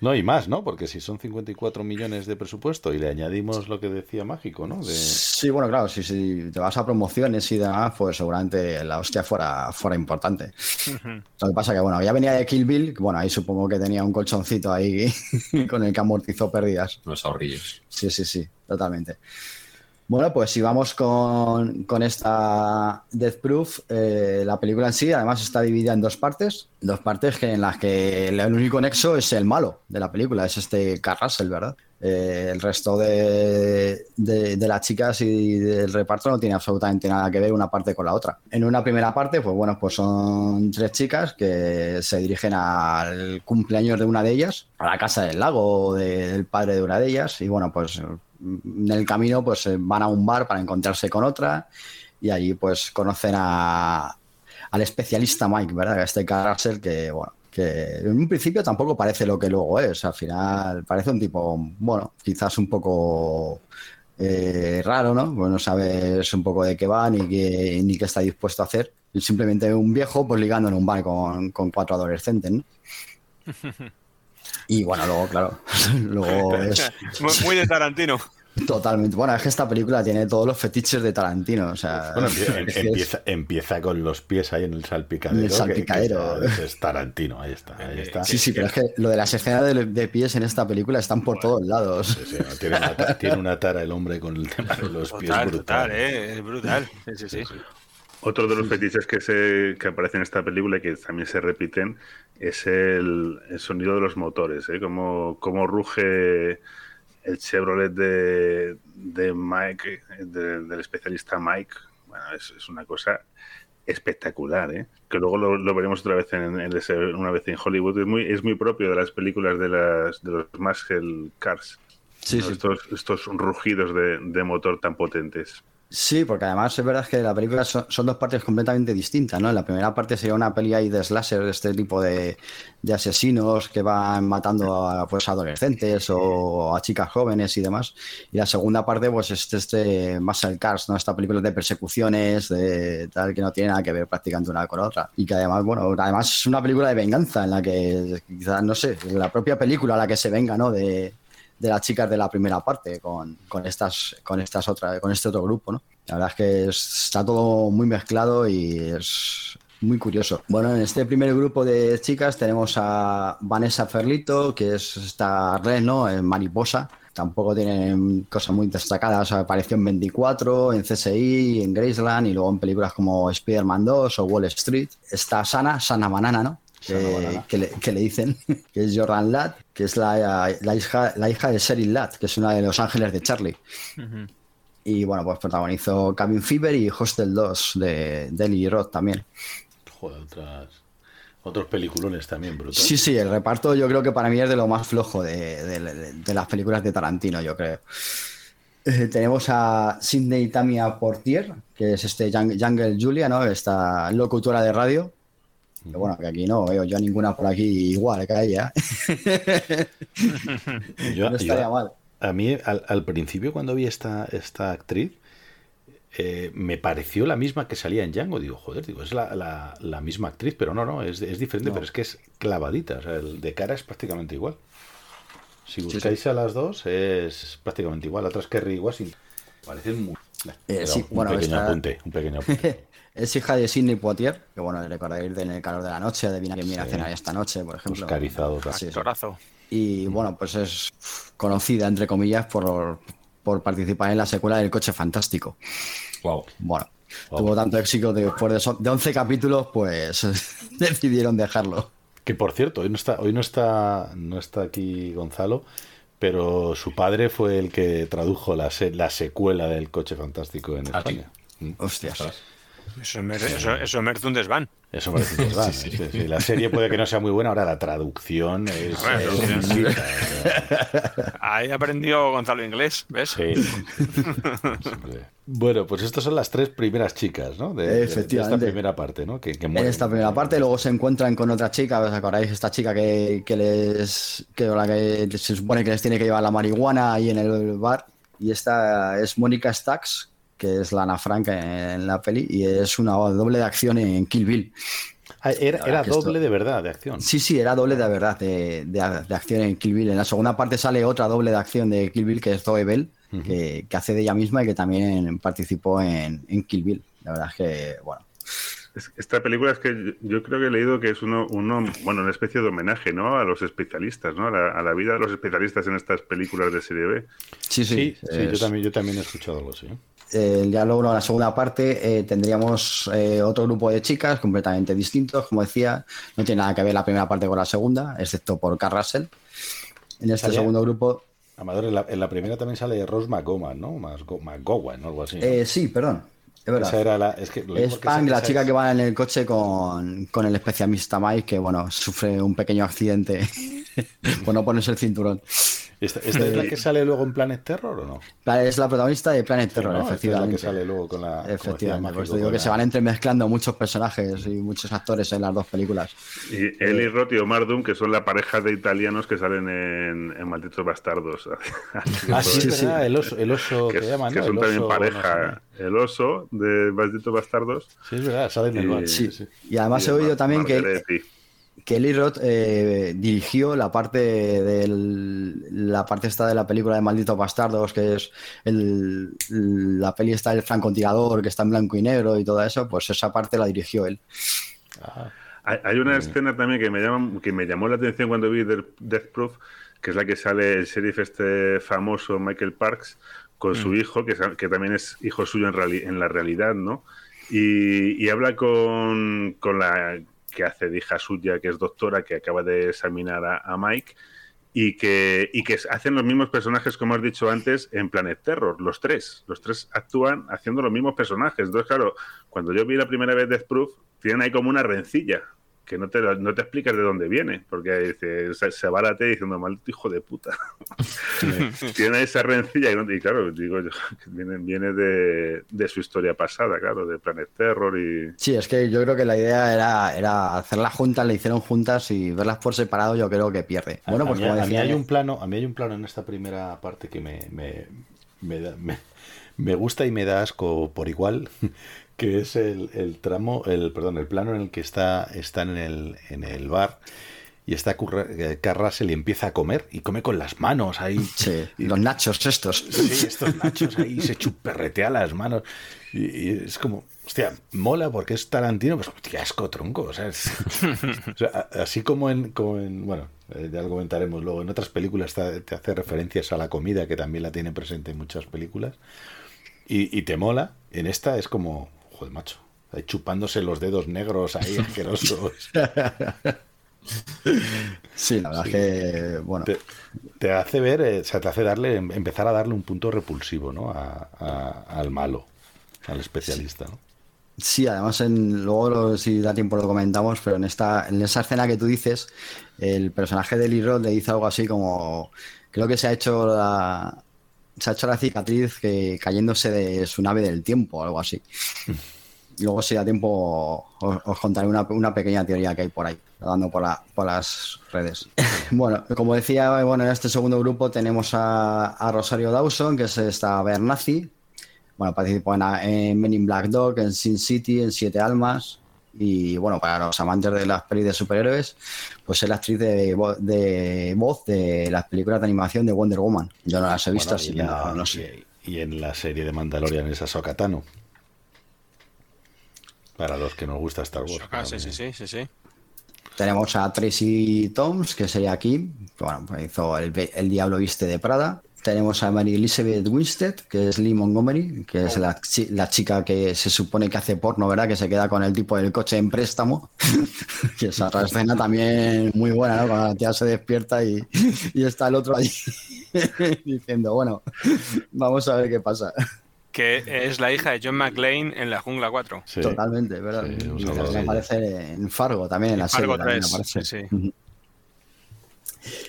No, y más, ¿no? Porque si son 54 millones de presupuesto y le añadimos lo que decía Mágico, ¿no? De... Sí, bueno, claro, si, si te vas a promociones y demás, pues seguramente la hostia fuera, fuera importante. Lo que pasa que, bueno, ya venía de Kill Bill, bueno, ahí supongo que tenía un colchoncito ahí con el que amortizó pérdidas. Los ahorrillos. Sí, sí, sí, totalmente. Bueno, pues si vamos con, con esta Death Proof, eh, la película en sí además está dividida en dos partes, dos partes que en las que el único nexo es el malo de la película, es este Carl Russell, ¿verdad? Eh, el resto de, de- las chicas y del reparto no tiene absolutamente nada que ver una parte con la otra. En una primera parte, pues bueno, pues son tres chicas que se dirigen al cumpleaños de una de ellas, a la casa del lago de- del padre de una de ellas, y bueno, pues en el camino pues eh, van a un bar para encontrarse con otra y allí pues conocen a, al especialista Mike, ¿verdad? Este Carl Russell que, bueno, que en un principio tampoco parece lo que luego es. Al final parece un tipo, bueno, quizás un poco eh, raro, ¿no? Pues no sabes un poco de qué va ni qué, ni qué está dispuesto a hacer. Y simplemente un viejo pues ligando en un bar con, con cuatro adolescentes, ¿no? Y bueno, luego, claro, luego es muy de Tarantino. Totalmente. Bueno, es que esta película tiene todos los fetiches de Tarantino. O sea, Bueno, em- empieza, empieza con los pies ahí en el salpicadero. En el salpicadero. que es, es Tarantino, ahí está. Ahí está. Sí, sí, pero es que lo de las escenas de, de pies en esta película están por todos lados. Sí, no, tiene, una, ta- tiene una tara el hombre con el tema de los pies Total, brutal. total, ¿eh? Es brutal. Sí, sí, sí. Otro de los fetiches que, se, que aparece en esta película y que también se repiten es el, el sonido de los motores, ¿eh? Cómo, cómo ruge el Chevrolet de, de Mike, de- del especialista Mike. Bueno, es, es una cosa espectacular, ¿eh? Que luego lo, lo veremos otra vez en, en ese- una vez en Hollywood. Es muy, es muy propio de las películas de, las, de los muscle cars. Sí, ¿no? sí. Estos, estos rugidos de, de motor tan potentes. Sí, porque además es verdad que la película son, dos partes completamente distintas, ¿no? La primera parte sería una peli ahí de slasher, de este tipo de, asesinos que van matando a pues, adolescentes o a chicas jóvenes y demás. Y la segunda parte, pues es este Muscle Cars, ¿no? Esta película de persecuciones, de tal, que no tiene nada que ver prácticamente una con otra. Y que además, bueno, además es una película de venganza en la que quizás, no sé, la propia película a la que se venga, ¿no? De las chicas de la primera parte con, con estas con estas otras con este otro grupo no la verdad es que es- está todo muy mezclado y es muy curioso bueno en este primer grupo de chicas tenemos a Vanessa Ferlito que es esta red no en mariposa Tampoco tienen cosas muy destacadas. Apareció en 24, en CSI, en Graceland y luego en películas como Spider-Man 2 o Wall Street. Está Sana, Sana Banana, ¿no? Que, que le, que le dicen, que es Jordan Ladd, que es la, la hija, la hija de Sheryl Ladd, que es una de los ángeles de Charlie. Y bueno, pues protagonizó Cabin Fever y Hostel 2 de Deli Roth también. Joder, otras, otros peliculones también brutales. Sí, sí, el reparto yo creo que para mí es de lo más flojo de, de- de- de las películas de Tarantino, yo creo. Eh, tenemos a Sidney Tamia Portier, que es este Jung- Jungle Julia, ¿no? Esta locutora de radio. Que bueno, que aquí no veo yo ninguna por aquí igual que ella. Yo- no estaría yo- mal. A mí, al, al principio, cuando vi esta, esta actriz, eh, me pareció la misma que salía en Django. Digo, joder, digo, es la, la- la misma actriz, pero no, no, es, es diferente, No. pero es que es clavadita. O sea, el de cara es prácticamente igual. Si Sí, buscáis a las dos, es prácticamente igual. La otra es Kerry Washington. Parecen muy. Eh, Pero sí, un bueno, pequeño esta- apunte, un pequeño apunte. es hija de Sidney Poitier, que bueno, recordaréis de En el calor de la noche, de Vina que viene a Sí. cenar esta noche, por ejemplo. Oscarizado, Sí, sí. Actorazo. Y bueno, pues es conocida, entre comillas, por, por participar en la secuela del Coche Fantástico. Wow. Bueno, tuvo tanto éxito que después de, so- de 11 capítulos, pues decidieron dejarlo. Que por cierto, hoy no está, hoy no está, no está aquí Gonzalo, pero su padre fue el que tradujo la, se- la secuela del Coche Fantástico en España. Mm. Hostias. Eso, merece- eso, eso merece un desván. Eso sí. Sí, sí. La serie puede que no sea muy buena, ahora la traducción es. Bueno, es sí. exquisita, Ahí aprendió Gonzalo inglés, ¿ves? Sí. Bueno, pues estas son las tres primeras chicas, ¿no? De, esta primera parte, ¿no? Que, que En esta primera parte, luego se encuentran con otra chica, ¿os acordáis? Esta chica que, que les. que la que se supone que les tiene que llevar la marihuana ahí en el bar. Y esta es Mónica Stacks, que es la Ana Frank en la peli, y es una doble de acción en Kill Bill. Ah, era esto- doble de verdad, de acción. Sí, sí, era doble de verdad de, de- de acción en Kill Bill. En la segunda parte sale otra doble de acción de Kill Bill, que es Zoe Bell, que, que hace de ella misma y que también participó en, en Kill Bill. La verdad es que, bueno, Esta película es que yo- creo que he leído que es uno, uno bueno, una especie de homenaje, ¿no? A los especialistas, ¿no? A la, a la vida de los especialistas en estas películas de serie B. sí, sí. Sí, sí, yo también, yo también he escuchado algo así. ¿eh? Ya luego en la segunda parte eh, tendríamos eh, otro grupo de chicas completamente distintos, como decía, no tiene nada que ver la primera parte con la segunda, excepto por Carl Russell. En este segundo grupo, Amador, en la, en la primera también sale Rose McGowan, ¿no? McGowan. Algo así. ¿no? eh, sí, perdón, es verdad. Esa era la. Es, que, Es Pang, chica es- que va en el coche con, con el especialista Mike, que bueno, sufre un pequeño accidente por no ponerse el cinturón. ¿Esta, esta es la que sale luego en Planet Terror o no? Es la protagonista de Planet Terror, ¿no? Esta es la efectivamente. que sale luego con la. Efectivamente, pues te digo que la- se van entremezclando muchos personajes y muchos actores en las dos películas. Y Eli Roth y Omar Doom, que son la pareja de italianos que salen en, en Malditos Bastardos. Ah, sí, es verdad, el oso, el oso que, que, llaman, que ¿no? son El también oso, pareja. no El oso de Malditos Bastardos. Sí, es verdad, sale en el bar. Sí. sí. Y además y he oído Mar- también que. Eli Roth eh, dirigió la parte del la parte esta de la película de Malditos Bastardos, que es el, la peli está del francotirador, que está en blanco y negro y todo eso, pues esa parte la dirigió él. Hay, hay una escena también que me, llama, que me llamó la atención cuando vi Death Death Proof, que es la que sale el sheriff este famoso Michael Parks con su Mm. hijo, que, también es hijo suyo en, reali- en la realidad, ¿no? Y, y habla con, con la que hace de hija suya, que es doctora, que acaba de examinar a, a Mike, y que, y que hacen los mismos personajes, como has dicho antes, en Planet Terror, los tres. Los tres actúan haciendo los mismos personajes. Entonces, claro, cuando yo vi la primera vez Death Proof, tienen ahí como una rencilla, que no te, no te explicas de dónde viene, porque dice, se, se barate diciendo, maldito hijo de puta. tiene esa rencilla, y, no- y claro, digo yo, que viene, viene de, de su historia pasada, claro, de Planet Terror y... Sí, es que yo creo que la idea era, era hacerlas juntas, la hicieron juntas y verlas por separado yo creo que pierde. Bueno, a, pues mí, como a mí decía, hay un plano, a mí hay un plano en esta primera parte que me, me, me, da- me- me gusta y me da asco por igual, que es el, el tramo, el perdón, el plano en el que está, está en el, en el bar y está eh, Carl Russell y empieza a comer y come con las manos ahí. Sí, los nachos estos. Sí, estos nachos ahí se chuperretea las manos. Y, y es como, hostia, mola porque es Tarantino, pues qué asco tronco. O sea, es- o sea, así como en, como en- bueno, eh, ya lo comentaremos luego, en otras películas te, te hace referencias a la comida, que también la tiene presente en muchas películas, y, y te mola. En esta es como, joder, macho, chupándose los dedos negros ahí asquerosos. Sí, la verdad Sí. que, bueno. Te, te hace ver, eh, o sea, te hace darle, empezar a darle un punto repulsivo, ¿no? A- a- al malo, al especialista, ¿no? Sí, además en, luego si da tiempo lo comentamos, pero en esta, en esa escena que tú dices, el personaje de Lee Roth le dice algo así como creo que se ha hecho la se ha hecho la cicatriz que cayéndose de su nave del tiempo o algo así. Luego si da tiempo os, os contaré una, una pequeña teoría que hay por ahí, dando por, la- por las redes. bueno, como decía, bueno, en este segundo grupo tenemos a, a Rosario Dawson, que es esta Bernazzi, bueno, participó en, en Men in Black Dog, en Sin City, en Siete Almas. Y bueno, para los amantes de las pelis de superhéroes, pues es la actriz de, vo- de voz de las películas de animación de Wonder Woman. Yo no las he visto, Bueno, así que no, no sé. Y en la serie de Mandalorian es Ahsoka Tano. Para los que nos gusta Star Wars. Ah, sí, sí, sí, sí, sí. Tenemos a Tracy Toms, que sería Kim, que bueno, pues hizo el, el Diablo Viste de Prada. Tenemos a Mary Elizabeth Winstead, que es Lee Montgomery, que es la, chi- la chica que se supone que hace porno, ¿verdad? Que se queda con el tipo del coche en préstamo. que esa otra escena también muy buena, ¿no? Cuando la tía se despierta y, y está el otro allí diciendo, bueno, vamos a ver qué pasa. Que es la hija de John McClane en La Jungla 4. Totalmente, ¿verdad? y también aparece en Fargo, también en la Fargo serie. también 3, aparece. sí.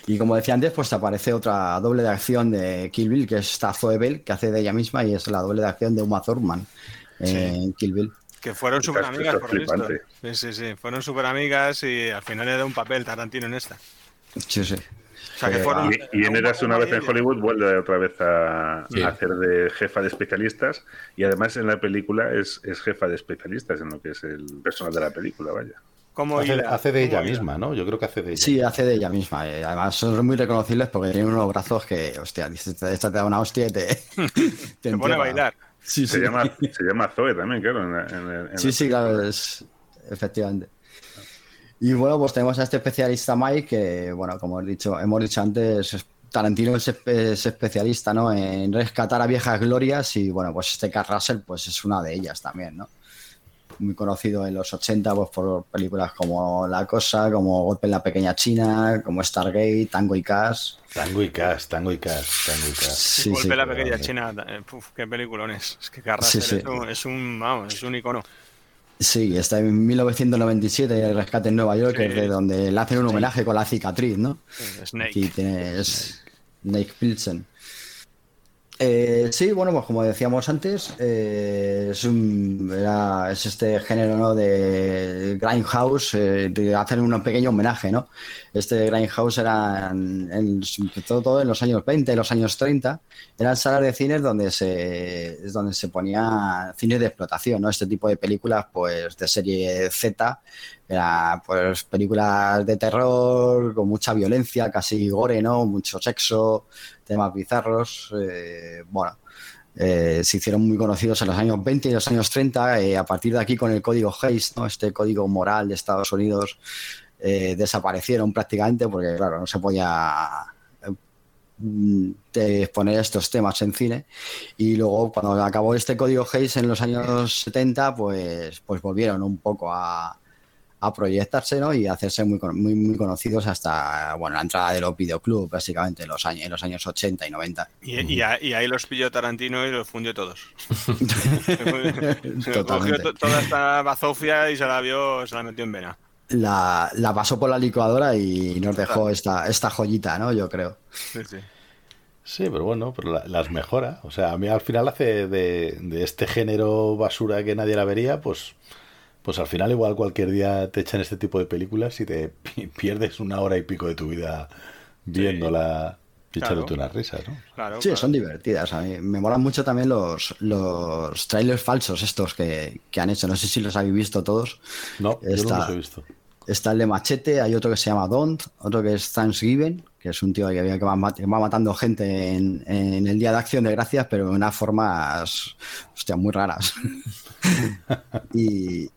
Y como decía antes, pues aparece otra doble de acción de Kill Bill, que es esta Zoe Bell, que hace de ella misma, y es la doble de acción de Uma Thurman eh, en Kill Bill. Que fueron súper amigas, por lo visto. Sí, sí, sí. Fueron súper amigas y al final le da un papel Tarantino en esta. Sí, sí. O sea, que fueron... Y, y en Eras una vez en Hollywood vuelve otra vez a, Sí. a hacer de jefa de especialistas y además en la película es, es jefa de especialistas en lo que es el personal de la película, vaya. ¿Cómo Hace, hila? hace de ¿Cómo ella hila? misma, ¿no? Yo creo que hace de ella. Sí, hace de ella misma. eh. Además, son muy reconocibles porque tienen unos brazos que, hostia, dices, esta te da una hostia y te. te Se pone a bailar. Sí, se, sí. Llama, se llama Zoe también, claro. En la- en Sí, sí, claro, es efectivamente. Y bueno, pues tenemos a este especialista Mike, que, bueno, como he dicho, hemos dicho antes, es- Tarantino es, es especialista, ¿no? En rescatar a viejas glorias y, bueno, pues este Russell, pues es una de ellas también, ¿no? Muy conocido en los 80 pues, por películas como La Cosa, como Golpe en la Pequeña China, como Stargate, Tango y Cash. Tango y Cash, Tango y Cash, Tango y Cash. Sí, Golpe sí, la pequeña china. eh, Puf, qué peliculones. Es que sí. Es, un, es un, vamos, es un icono. Sí, está en 1997, el rescate en Nueva York, es de donde le hacen un homenaje con la cicatriz, ¿no? Snake. Aquí tienes Snake Pilsen. Eh, sí, bueno, pues como decíamos antes, eh, es, un, era- es este género ¿no? de Grindhouse, eh, de hacer un pequeño homenaje, ¿no? Este Grindhouse era, en, en- todo en los años 20, los años 30, eran salas de cines donde se, donde se ponía cines de explotación, ¿no? Este tipo de películas, pues, de serie Z, era, pues, películas de terror con mucha violencia, casi gore, ¿no? Mucho sexo, temas bizarros, eh, bueno, eh, se hicieron muy conocidos en los años 20 y los años 30, eh, a partir de aquí con el código Hayes, ¿no? Este código moral de Estados Unidos, eh, desaparecieron prácticamente porque, claro, no se podía eh, mm, de exponer estos temas en cine y luego cuando acabó este código Hayes en los años 70 pues, pues volvieron un poco a, a proyectarse ¿no? y a hacerse muy, con- muy, muy conocidos hasta bueno, la entrada de los videoclubs básicamente en los años, en los años 80 y 90 Y, y a- y ahí los pilló Tarantino y los fundió todos. Se cogió Totalmente. to- toda esta bazofia y se la vio, se la metió en vena. la, la pasó por la licuadora y nos dejó esta, esta joyita, ¿no? Yo creo. Sí, sí. Sí, pero bueno, pero la- las mejora. O sea, a mí al final hace de, de este género basura que nadie la vería, pues, pues al final igual cualquier día te echan este tipo de películas y te pi- pierdes una hora y pico de tu vida viéndola y Claro. echándote unas risas, ¿no? Claro, Sí, claro. son divertidas. A mí me molan mucho también los, los trailers falsos estos que, que han hecho. No sé si los habéis visto todos. No, yo no Está- los he visto. Está el de Machete, hay otro que se llama Don't, otro que es Thanksgiving, que es un tío que, que va, mat- va matando gente en, en el Día de Acción de Gracias, pero de unas formas, hostia, muy raras. y,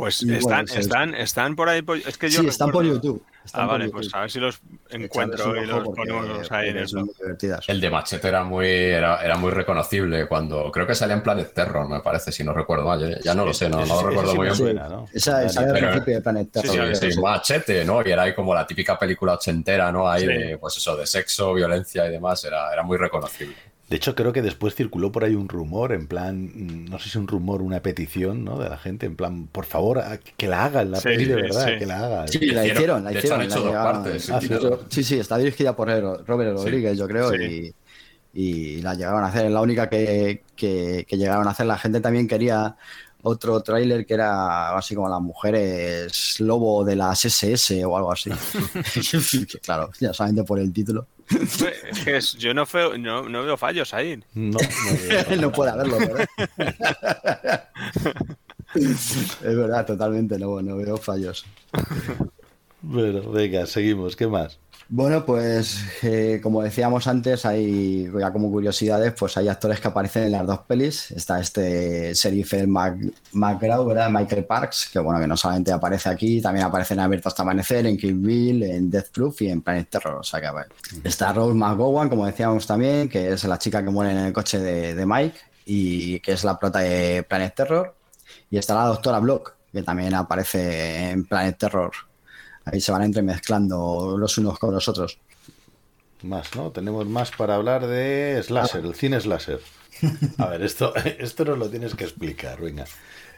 Pues Y están, bueno, están, están por ahí. por- Es que yo Sí, están por YouTube, están ah, por vale, YouTube. pues a ver si los encuentro y los ponemos ahí en eso. son muy divertidas. El de Machete era muy, era, era muy reconocible cuando creo que salía en Planet Terror, me parece, si no recuerdo mal. Ya, ya no lo sé, no, no lo recuerdo muy bien. Esa es al Pero- principio de Planet Sí, Terror. sí, sí. Machete, ¿no? Y era ahí como la típica película ochentera, ¿no? Ahí Sí. de, pues eso, de sexo, violencia y demás, era, era muy reconocible. De hecho, creo que después circuló por ahí un rumor, en plan, mm, no sé si un rumor, una petición, ¿no? De la gente, en plan, por favor, que la hagan, la Sí, peli de verdad, sí. que la hagan. Sí, la hicieron, la de hecho, han hicieron. hecho la dos llegaron- partes, Ah, sí, sí, claro. sí, sí, está dirigida por Ro- Robert Sí. Rodríguez, yo creo, Sí. y, y la llegaron a hacer. Es la única que, que- que llegaron a hacer. La gente también quería otro tráiler que era así como las mujeres lobo de las SS o algo así. Claro, ya solamente por el título. Es que es- yo no, feo- no, no veo fallos ahí. No, no puede haberlo, ¿verdad? es verdad, totalmente, no, no veo fallos. Bueno, venga, seguimos, ¿qué más? Bueno, pues eh, como decíamos antes, hay ya como curiosidades, pues hay actores que aparecen en las dos pelis. Está este sheriff Mac, McGraw, ¿verdad? Michael Parks, que bueno, que no solamente aparece aquí, también aparece en Abierto hasta Amanecer, en Kill Bill, en Death Proof y en Planet Terror. O sea que. Está Rose McGowan, como decíamos también, que es la chica que muere en el coche de, de Mike y que es la prota de Planet Terror. Y está la doctora Block, que también aparece en Planet Terror. Ahí se van entremezclando los unos con los otros. Más, ¿no? Tenemos más para hablar de Slasher, el cine Slasher. A ver, esto, esto nos lo tienes que explicar, venga.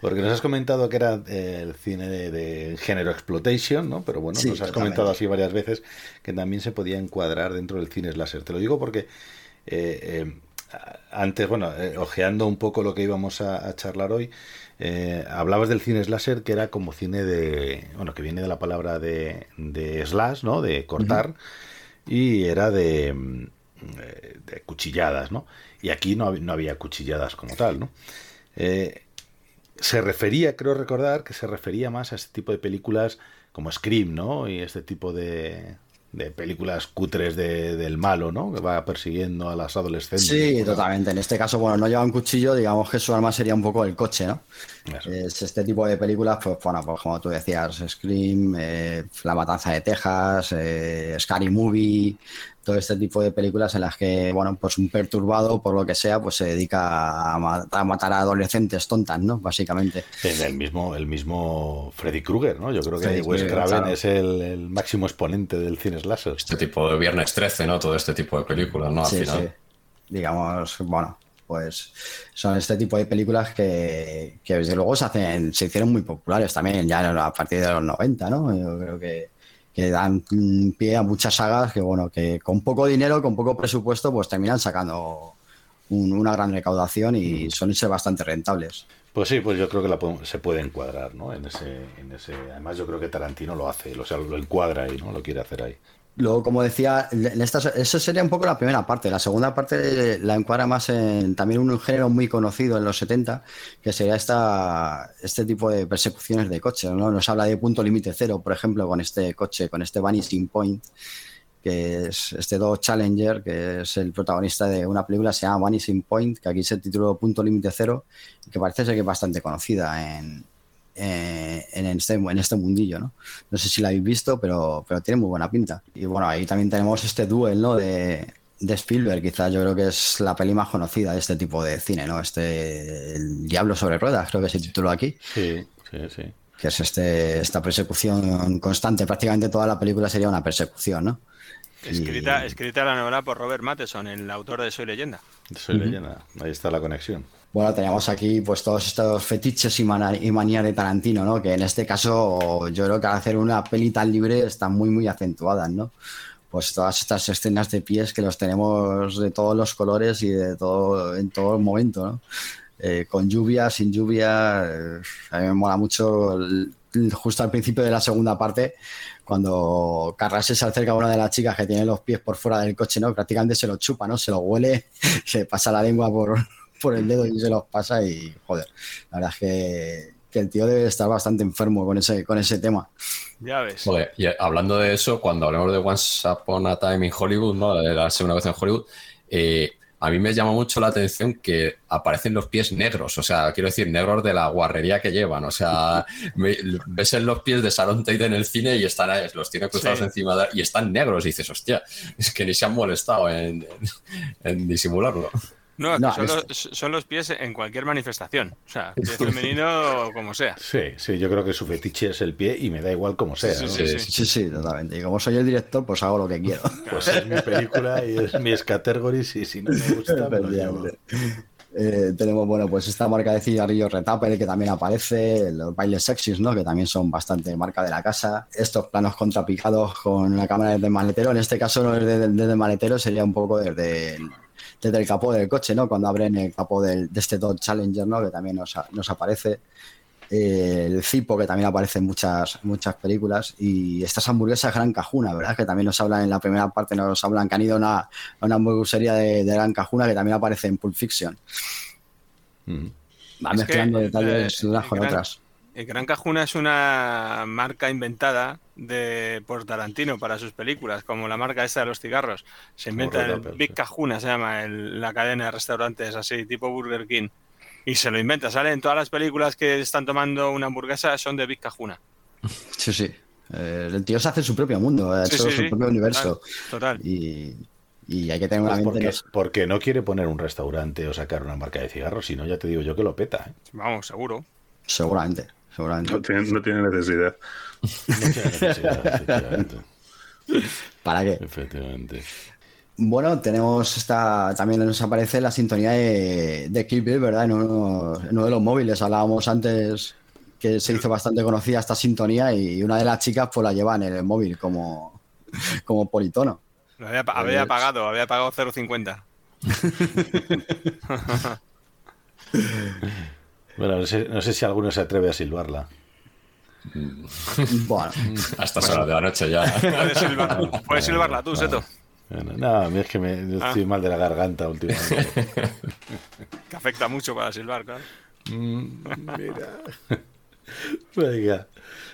Porque nos has comentado que era eh, el cine de, de género exploitation, ¿no? Pero bueno, Sí, nos has totalmente. comentado así varias veces que también se podía encuadrar dentro del cine slasher. Te lo digo porque eh, eh, antes, bueno, eh, ojeando un poco lo que íbamos a, a charlar hoy, eh, hablabas del cine slasher que era como cine de, bueno, que viene de la palabra de, de slash, ¿no? De cortar y era de, mm, de cuchilladas, ¿no? Y aquí no, no había cuchilladas como tal, ¿no? Eh, se refería, creo recordar, que se refería más a este tipo de películas como Scream, ¿no? Y este tipo de, de películas cutres de- del malo, ¿no? Que va persiguiendo a las adolescentes. Sí, totalmente. En este caso, bueno, no lleva un cuchillo, digamos que su arma sería un poco el coche, ¿no? Es este tipo de películas, pues bueno, pues como tú decías, Scream, eh, La Matanza de Texas, eh, Scary Movie, todo este tipo de películas en las que, bueno, pues un perturbado, por lo que sea, pues se dedica a, ma- a matar a adolescentes tontas, ¿no? Básicamente. El, el mismo, el mismo Freddy Krueger, ¿no? Yo creo que Freddy Wes Craven claro. es el, el máximo exponente del cine slasher. Este tipo de Viernes 13, ¿no? Todo este tipo de películas, ¿no? Al Sí, final. sí. Digamos, bueno, pues son este tipo de películas que, que desde luego se hacen, se hicieron muy populares también ya a partir de los 90, ¿no? Yo creo que, que dan mm, pie a muchas sagas que, bueno, que con poco dinero, con poco presupuesto, pues terminan sacando un- una gran recaudación y suelen ser bastante rentables. Pues sí, pues yo creo que la se puede encuadrar, ¿no? En ese, en ese, además yo creo que Tarantino lo hace, o sea, lo encuadra ahí, ¿no? Lo quiere hacer ahí. Luego, como decía, en esta, eso sería un poco la primera parte. La segunda parte la encuadra más en también un género muy conocido en los 70, que sería esta, este tipo de persecuciones de coches. ¿no? Nos habla de punto límite cero, por ejemplo, con este coche, con este Vanishing Point, que es este Dodge Challenger, que es el protagonista de una película se llama Vanishing Point, que aquí se tituló Punto límite cero, que parece ser que es bastante conocida en, eh, en, este, en este mundillo, ¿no? No sé si la habéis visto, pero, pero tiene muy buena pinta. Y bueno, ahí también tenemos este duel, ¿no? De, de Spielberg, quizás yo creo que es la peli más conocida de este tipo de cine, ¿no? Este, El Diablo sobre Ruedas, creo que se tituló aquí. Sí, sí, sí. Que es este, esta persecución constante. Prácticamente toda la película sería una persecución, ¿no? Escrita, escrita la novela por Robert Matheson, el autor de Soy Leyenda. Soy Ujú. leyenda, ahí está la conexión. Bueno, tenemos aquí pues todos estos fetiches y, y manías de Tarantino, ¿no? Que en este caso yo creo que al hacer una peli tan libre están muy, muy acentuadas, ¿no? Pues todas estas escenas de pies que los tenemos de todos los colores y de todo, en todo momento, ¿no? Eh, con lluvia, sin lluvia, eh, a mí me mola mucho el- justo al principio de la segunda parte, cuando Carrase se acerca a una de las chicas que tiene los pies por fuera del coche, ¿no? Prácticamente se los chupa, ¿no? Se los huele, se pasa la lengua por, por el dedo y se los pasa y, joder, la verdad es que, que el tío debe estar bastante enfermo con ese, con ese tema. Ya ves. Joder, y hablando de eso, cuando hablamos de Once Upon a Time in Hollywood, ¿no? De la segunda vez en Hollywood, eh, a mí me llama mucho la atención que aparecen los pies negros, o sea, quiero decir, negros de la guarrería que llevan, o sea, me- ves en los pies de Sharon Tate en el cine y están ahí, los tiene cruzados Sí. encima de- y están negros y dices, hostia, es que ni se han molestado en, en- en disimularlo. No, son, es- los, son los pies en cualquier manifestación. O sea, pie femenino como sea. Sí, sí, yo creo que su fetiche es el pie y me da igual como sea. Sí, ¿no? sí, sí, Sí, sí, totalmente. Y como soy el director, pues hago lo que quiero. Pues es mi película y es mi categories y si no me gusta, me lo. Eh, tenemos, bueno, pues esta marca de cigarrillos Retapper que también aparece, los bailes sexys, ¿no? Que también son bastante marca de la casa. Estos planos contrapicados con la cámara desde el maletero, en este caso no es desde, desde el maletero, sería un poco desde el, desde el capó del coche, ¿no? Cuando abren el capó del- de este Dodge Challenger, ¿no? Que también nos, aparece. Eh, el Cipo, que también aparece en muchas, muchas películas, y estas hamburguesas Gran Cajuna, ¿verdad? Que también nos hablan en la primera parte, nos hablan que han ido a una, a una hamburguesería de, de Gran Cajuna, que también aparece en Pulp Fiction. Va Es mezclando que, detalles eh, unas con Gran- otras. El Gran Cajuna es una marca inventada de por Tarantino para sus películas, como la marca esta de los cigarros. Se inventa el Big Cajuna, se llama el- la cadena de restaurantes así, tipo Burger King. Y se lo inventa, sale en todas las películas que están tomando una hamburguesa, son de Big Cajuna. Sí, sí. Eh, el tío se hace su propio mundo, ha Sí, hecho sí, su sí. propio universo. Total. Y, y hay que tener una Pues mente. porque, no sé. porque no quiere poner un restaurante o sacar una marca de cigarros, si no ya te digo yo que lo peta. ¿eh? Vamos, seguro. Seguramente, seguramente. No tiene, no tiene necesidad. No tiene necesidad, efectivamente. ¿Para qué? Efectivamente. Bueno, tenemos esta. También nos aparece la sintonía de, de Kill Bill, ¿verdad? En uno, en uno de los móviles. Hablábamos antes que se hizo bastante conocida esta sintonía y una de las chicas pues la lleva en el móvil como, como politono. Lo había, había Pues- pagado, había pagado 0,50. Bueno, no sé, no sé si alguno se atreve a silbarla. Bueno, A estas horas de la noche ya. Puedes silbar- puedes silbarla tú, Seto. Bueno, no, a mí es que me, yo estoy Ah. mal de la garganta últimamente. Que afecta mucho para silbar, claro. mira. Venga.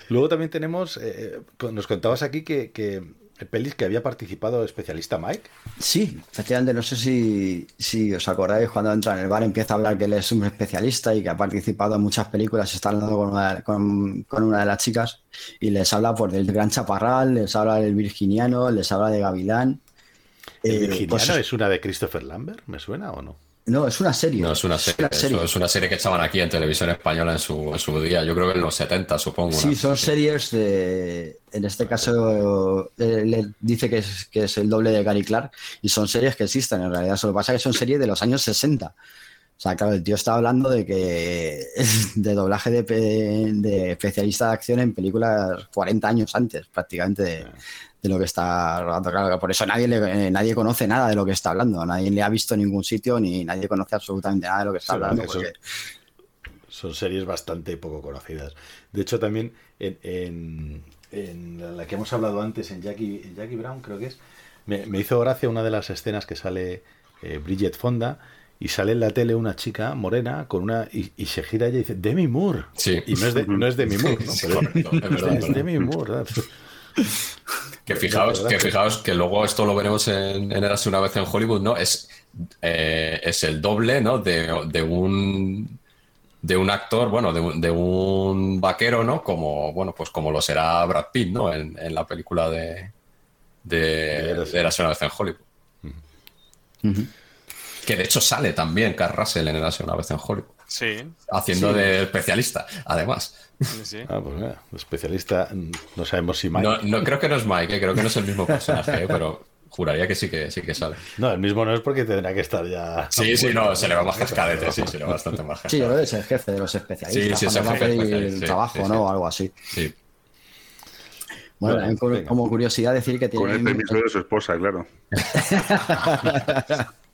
Luego también tenemos, eh, con- nos contabas aquí que, que pelis que había participado especialista Mike. Sí, efectivamente, no sé si, si os acordáis cuando entra en el bar empieza a hablar que él es un especialista y que ha participado en muchas películas, está hablando con una, con, con una de las chicas y les habla pues, del Gran Chaparral, les habla del Virginiano, les habla de Gavilán. ¿El Eh, Virginiano pues- es una de Christopher Lambert? ¿Me suena o no? No, es una serie. No, es una serie. eso es una serie que echaban aquí en televisión española en su, en su día. Yo creo que en los 70, supongo. Sí, una- son series de. En este caso, le dice que es, que es el doble de Gary Clark y son series que existen en realidad. Solo pasa que son series de los años 60. O sea, claro, el tío está hablando de que. de doblaje de, de especialista de acción en películas 40 años antes, prácticamente, de, de lo que está rodando. Claro, por eso nadie, le- eh, nadie conoce nada de lo que está hablando. Nadie le ha visto en ningún sitio ni nadie conoce absolutamente nada de lo que está Sí, hablando. son- porque- Son series bastante poco conocidas. De hecho, también en, en- en la que hemos hablado antes, en Jackie, en Jackie Brown, creo que es, me, me hizo gracia una de las escenas que sale eh, Bridget Fonda y sale en la tele una chica morena con una y, y se gira ella y dice Demi Moore. Sí. Y no es, de, no es Demi Moore, ¿no? Sí, Pero correcto, es verdad, es verdad. Demi Moore. ¿verdad? Que fijaos, que fijaos que luego esto lo veremos en, en una vez en Hollywood, ¿no? Es, eh, es el doble, ¿no? De, de un de un actor, bueno, de, un- de un vaquero, ¿no? Como, bueno, pues como lo será Brad Pitt, ¿no? En, en la película de, de, de Érase una vez en Hollywood. Que de hecho sale también Carl Russell en Érase una vez en Hollywood. Sí. Haciendo Sí. de especialista, además. Ah, pues mira, especialista, no sabemos si Mike. No, no, creo que no es Mike, eh, creo que no es el mismo personaje, eh, pero juraría que sí que sí que sale. No, el mismo no es porque tendrá que estar ya. Sí, sí, no, se le va más cascadete, sí, se le va bastante más Sí, yo creo que es el jefe de los especialistas. Sí, sí, es cuando el va a pedir jefe, sí, trabajo. ¿no? O algo así. Sí. Bueno, como- curiosidad decir que Con tiene... el permiso de su esposa, claro.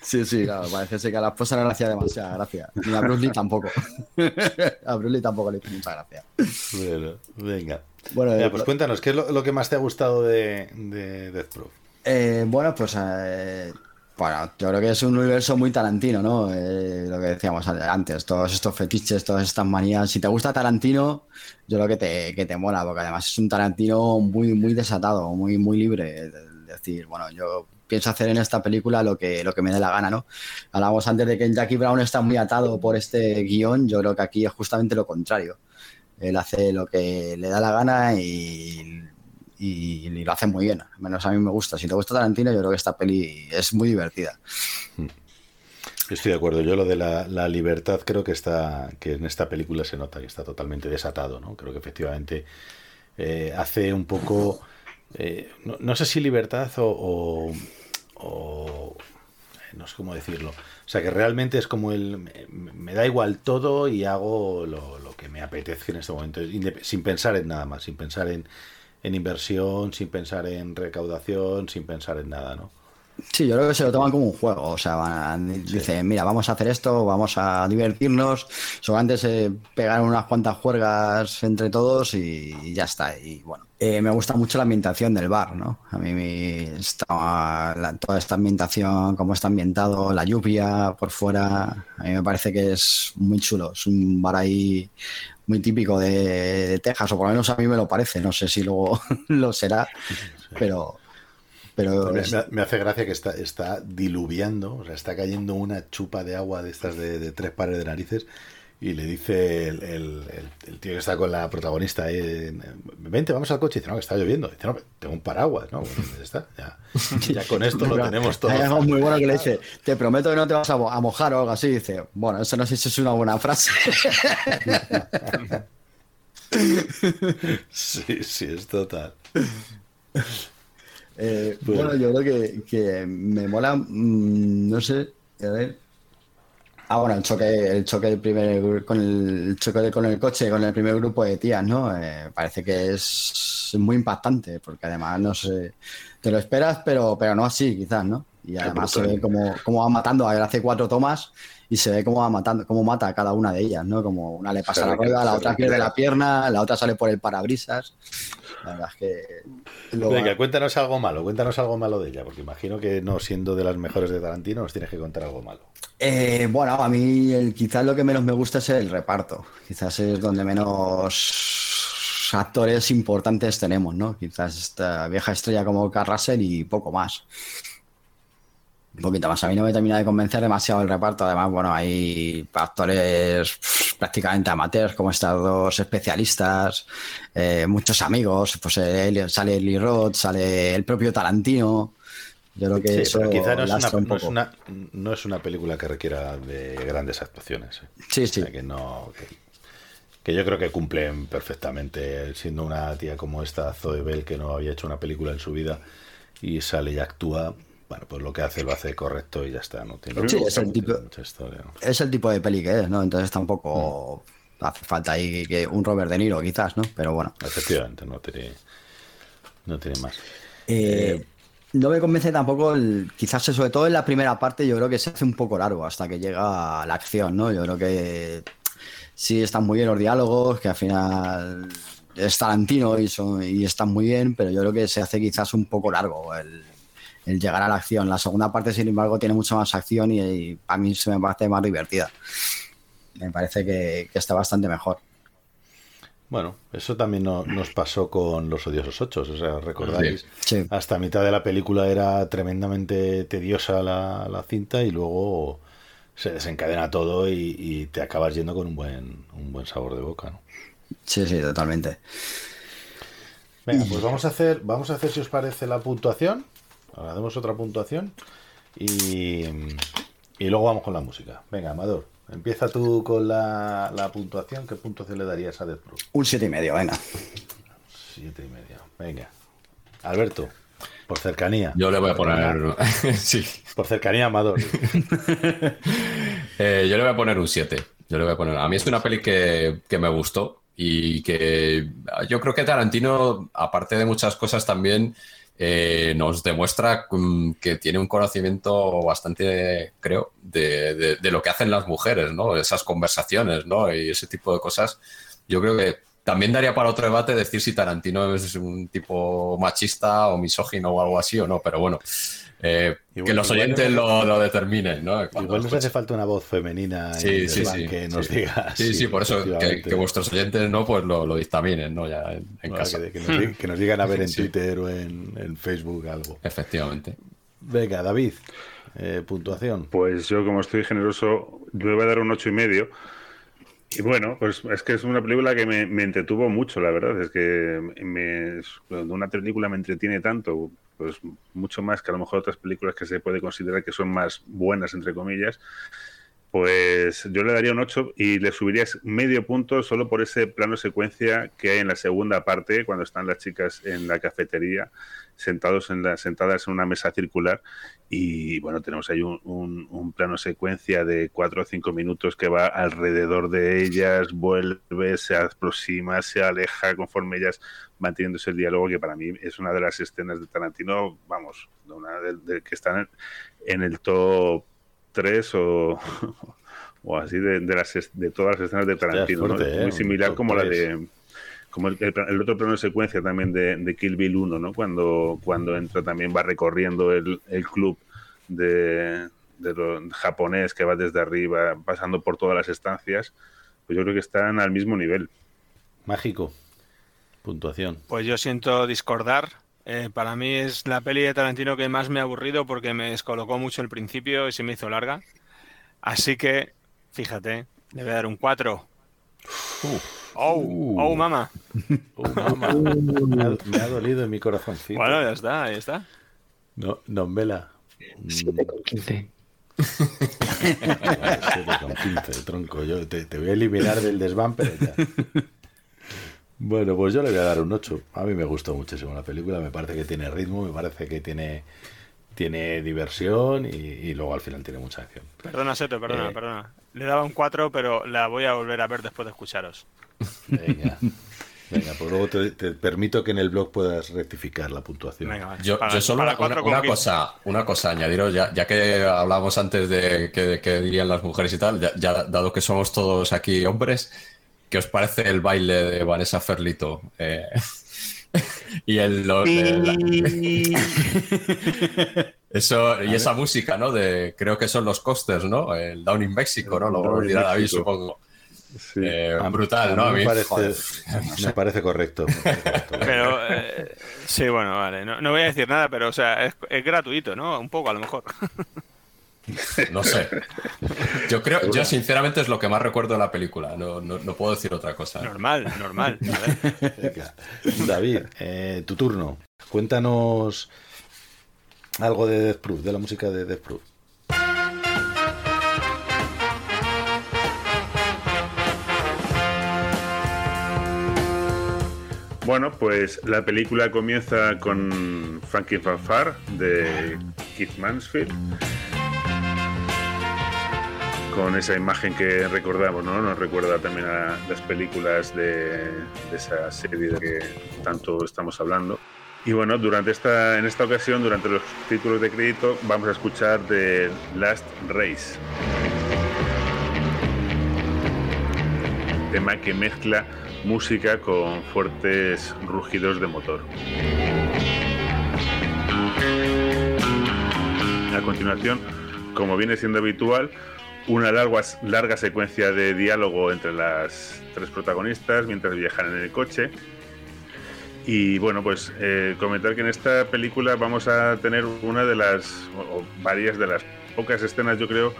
Sí, sí, claro, parece ser que a la esposa no le hacía demasiada gracia. Ni a Bruce Lee tampoco. a Bruce Lee tampoco le hizo mucha gracia. Bueno, venga. Bueno, Venga, eh, pues cuéntanos, ¿qué es lo, lo que más te ha gustado de, de Death Proof? Eh, bueno, pues eh, bueno, yo creo que es un universo muy tarantino, ¿no? Eh, lo que decíamos antes, todos estos fetiches, todas estas manías. Si te gusta Tarantino, yo creo que te, que te mola, porque además es un Tarantino muy, muy desatado, muy, muy libre. de decir, bueno, yo pienso hacer en esta película lo que, lo que me dé la gana, ¿no? Hablábamos antes de que Jackie Brown está muy atado por este guion, yo creo que aquí es justamente lo contrario. Él hace lo que le da la gana y, lo hace muy bien. Al menos a mí me gusta. Si te gusta Tarantino, yo creo que esta peli es muy divertida. Estoy de acuerdo. Yo lo de la, libertad creo que está, que en esta película se nota que está totalmente desatado, ¿no? Creo que efectivamente eh, hace un poco, eh, no, sé si libertad o- o- no sé cómo decirlo. O sea que realmente es como el, me, da igual todo y hago lo, que me apetezca en este momento, sin pensar en nada más, sin pensar en, en inversión, sin pensar en recaudación, sin pensar en nada, ¿no? Sí, yo creo que se lo toman como un juego. O sea, van- dicen, mira, vamos a hacer esto, vamos a divertirnos. Solamente se pegaron unas cuantas juergas entre todos y, y ya está. Y bueno, eh, me gusta mucho la ambientación del bar, ¿no? A mí me está, la- toda esta ambientación, cómo está ambientado, la lluvia por fuera, a mí me parece que es muy chulo. Es un bar ahí muy típico de, de Texas, o por lo menos a mí me lo parece. No sé si luego lo será, pero... Pero Me, es- me- me hace gracia que está, está diluviando, o sea, está cayendo una chupa de agua de estas de, de tres pares de narices y le dice el, el- el- el tío que está con la protagonista eh, vente, vamos al coche, y dice, no, que está lloviendo, dice, no, tengo un paraguas, ¿no? Bueno, ya está, ya, ya con esto lo tenemos todo. Hay algo muy bueno que le dice, te prometo que no te vas a, mo- a mojar o algo así. Dice, bueno, eso no sé si es una buena frase. Sí, sí, es total. Eh, Bueno. bueno, yo creo que, que me mola, mm, no sé, a ver. Ah, bueno, el choque, el choque del primer con el, choque de- con el coche, con el primer grupo de tías, ¿no? Eh, parece que es muy impactante, porque además no sé, te lo esperas, pero, pero no así, quizás, ¿no? Y además se ve como, como va matando, a ver, hace cuatro tomas y se ve cómo va matando, cómo mata a cada una de ellas, ¿no? Como una le pasa la rueda, la otra pierde la pierna, la otra sale por el parabrisas. La verdad es que lo- Venga, cuéntanos algo malo, cuéntanos algo malo de ella, porque imagino que no siendo de las mejores de Tarantino nos tienes que contar algo malo. Eh, bueno, a mí el- quizás lo que menos me gusta es el reparto. Quizás es donde menos actores importantes tenemos, ¿no? Quizás esta vieja estrella como Carl Russell y poco más. Un poquito más. A mí no me termina de convencer demasiado el reparto. Además, bueno, hay actores pff, prácticamente amateurs, como estos dos especialistas, eh, muchos amigos. Pues eh, Eli- sale Lee Roth, sale el propio Tarantino. Yo creo que Sí, eso pero quizá no es, una, un no, es una, no es una película que requiera de grandes actuaciones. ¿eh? Sí, sí. O sea, que no. Que, que yo creo que cumplen perfectamente, siendo una tía como esta, Zoe Bell, que no había hecho una película en su vida y sale y actúa. Bueno, pues lo que hace lo hace correcto y ya está. No tiene Sí, es el tipo, mucha historia, ¿no? es el tipo de peli que es, ¿no? Entonces tampoco hace falta ahí que un Robert De Niro, quizás, ¿no? Pero bueno. Efectivamente, no tiene, no tiene más. Eh, no me convence tampoco, el- quizás sobre todo en la primera parte, yo creo que se hace un poco largo hasta que llega la acción, ¿no? Yo creo que sí están muy bien los diálogos, que al final es Tarantino y, son, y están muy bien, pero yo creo que se hace quizás un poco largo el, el llegar a la acción. La segunda parte, sin embargo, tiene mucha más acción y, y a mí se me parece más divertida. Me parece que, que está bastante mejor. Bueno, eso también no- nos pasó con Los Odiosos Ochos, o sea, recordáis, Sí. hasta mitad de la película era tremendamente tediosa la, la cinta y luego se desencadena todo y, y te acabas yendo con un buen, un buen sabor de boca, ¿no? Sí, sí, totalmente. Venga, pues vamos a hacer, vamos a hacer si os parece la puntuación. Ahora hacemos otra puntuación y, y luego vamos con la música. Venga, Amador, empieza tú con la, la puntuación. ¿Qué puntuación le darías a Death Proof? Un siete y medio, venga. Siete y medio. Venga. Alberto, por cercanía. Yo le voy a poner. sí. Por cercanía, Amador. Eh, yo le voy a poner un 7. Yo le voy a poner. A mí es una peli que, que me gustó y que yo creo que Tarantino, aparte de muchas cosas, también eh, nos demuestra mm, que tiene un conocimiento bastante, creo, de, de- de lo que hacen las mujeres, ¿no? Esas conversaciones, ¿no? Y ese tipo de cosas. Yo creo que también daría para otro debate decir si Tarantino es un tipo machista o misógino o algo así o no, pero bueno. eh, Igual- que los oyentes lo, lo determinen, ¿no? Cuando Igual nos hace falta una voz femenina en Sí, el sí, que nos sí. diga. Sí, sí, por eso que, que vuestros oyentes no, pues lo, lo dictaminen, ¿no? Ya en, en Bueno, casa. que, que nos, que nos digan a ver en Sí. Twitter o en, en Facebook algo. Efectivamente. Venga, David, eh, puntuación. Pues yo, como estoy generoso, le voy a dar un ocho y medio. Y bueno, pues es que es una película que me, me entretuvo mucho, la verdad. Es que me, una película me entretiene tanto, pues mucho más que a lo mejor otras películas que se puede considerar que son más buenas, entre comillas, Pues yo le daría un 8 y le subiría medio punto solo por ese plano secuencia que hay en la segunda parte, cuando están las chicas en la cafetería, sentados en la, sentadas en una mesa circular. Y bueno, tenemos ahí un, un- plano secuencia de 4 o 5 minutos que va alrededor de ellas, vuelve, se aproxima, se aleja conforme ellas van teniendo ese diálogo, que para mí es una de las escenas de Tarantino, vamos, de una de, de- que están en, en el top 3 o, o así de, de las de todas las escenas de Tarantino, ¿no? fuerte, ¿eh? muy similar como la de como el, el- el otro plano de secuencia también de, de Kill Bill 1, ¿no? Cuando, cuando entra también va recorriendo el, el club de, de lo japonés que va desde arriba, pasando por todas las estancias, pues yo creo que están al mismo nivel. Mágico. Puntuación. Pues yo siento discordar. Eh, para mí es la peli de Tarantino que más me ha aburrido porque me descolocó mucho el principio y se me hizo larga. Así que, fíjate, le voy a dar un 4. ¡Oh! ¡Oh, mama! Mamá, me, ha, me ha dolido en mi corazoncito. Bueno, ya está, ahí está. No, no, Vela. 7,15. 7,15, tronco. Yo te, te voy a eliminar del desván, pero ya. Bueno, pues yo le voy a dar un 8. A mí me gustó muchísimo la película. Me parece que tiene ritmo, me parece que tiene, tiene diversión y, y luego al final tiene mucha acción. Perdona, Seto, perdona, Eh. perdona. Le daba un 4, pero la voy a volver a ver después de escucharos. Venga. Venga, pues luego te, te permito que en el blog puedas rectificar la puntuación. Yo, Para- yo solo una, cosa, una cosa añadiros, ya, ya que hablamos antes de que, que dirían las mujeres y tal, ya, ya dado que somos todos aquí hombres, ¿qué os parece el baile de Vanessa Ferlito? Eh, y el, lo- el- la- eso y esa música, ¿no? De creo que son los costers, ¿no? El Down in México, ¿no? Lo in dirá David, Mexico. supongo. Sí. Eh, A- brutal, a ¿no? A mí, me, parece, joder, me parece correcto. me parece correcto. Pero, eh, sí, bueno, vale. No, no voy a decir nada, pero, o sea, es, es gratuito, ¿no? Un poco, a lo mejor. No sé. Yo creo, yo sinceramente es lo que más recuerdo de la película. No, no, no puedo decir otra cosa. Normal, normal. A ver. Venga. David, eh, tu turno. Cuéntanos algo de Death Proof, de la música de Death Proof. Bueno, pues la película comienza con Funky Fanfare de Keith Mansfield. Con esa imagen que recordamos, ¿no? Nos recuerda también a las películas de, de esa serie de que tanto estamos hablando. Y bueno, durante esta, en esta ocasión, durante los títulos de crédito, vamos a escuchar de Last Race. Tema que mezcla música con fuertes rugidos de motor. A continuación, como viene siendo habitual, una larga, larga secuencia de diálogo entre las tres protagonistas mientras viajan en el coche. Y bueno, pues eh, comentar que en esta película vamos a tener una de las, varias de las pocas escenas, yo creo,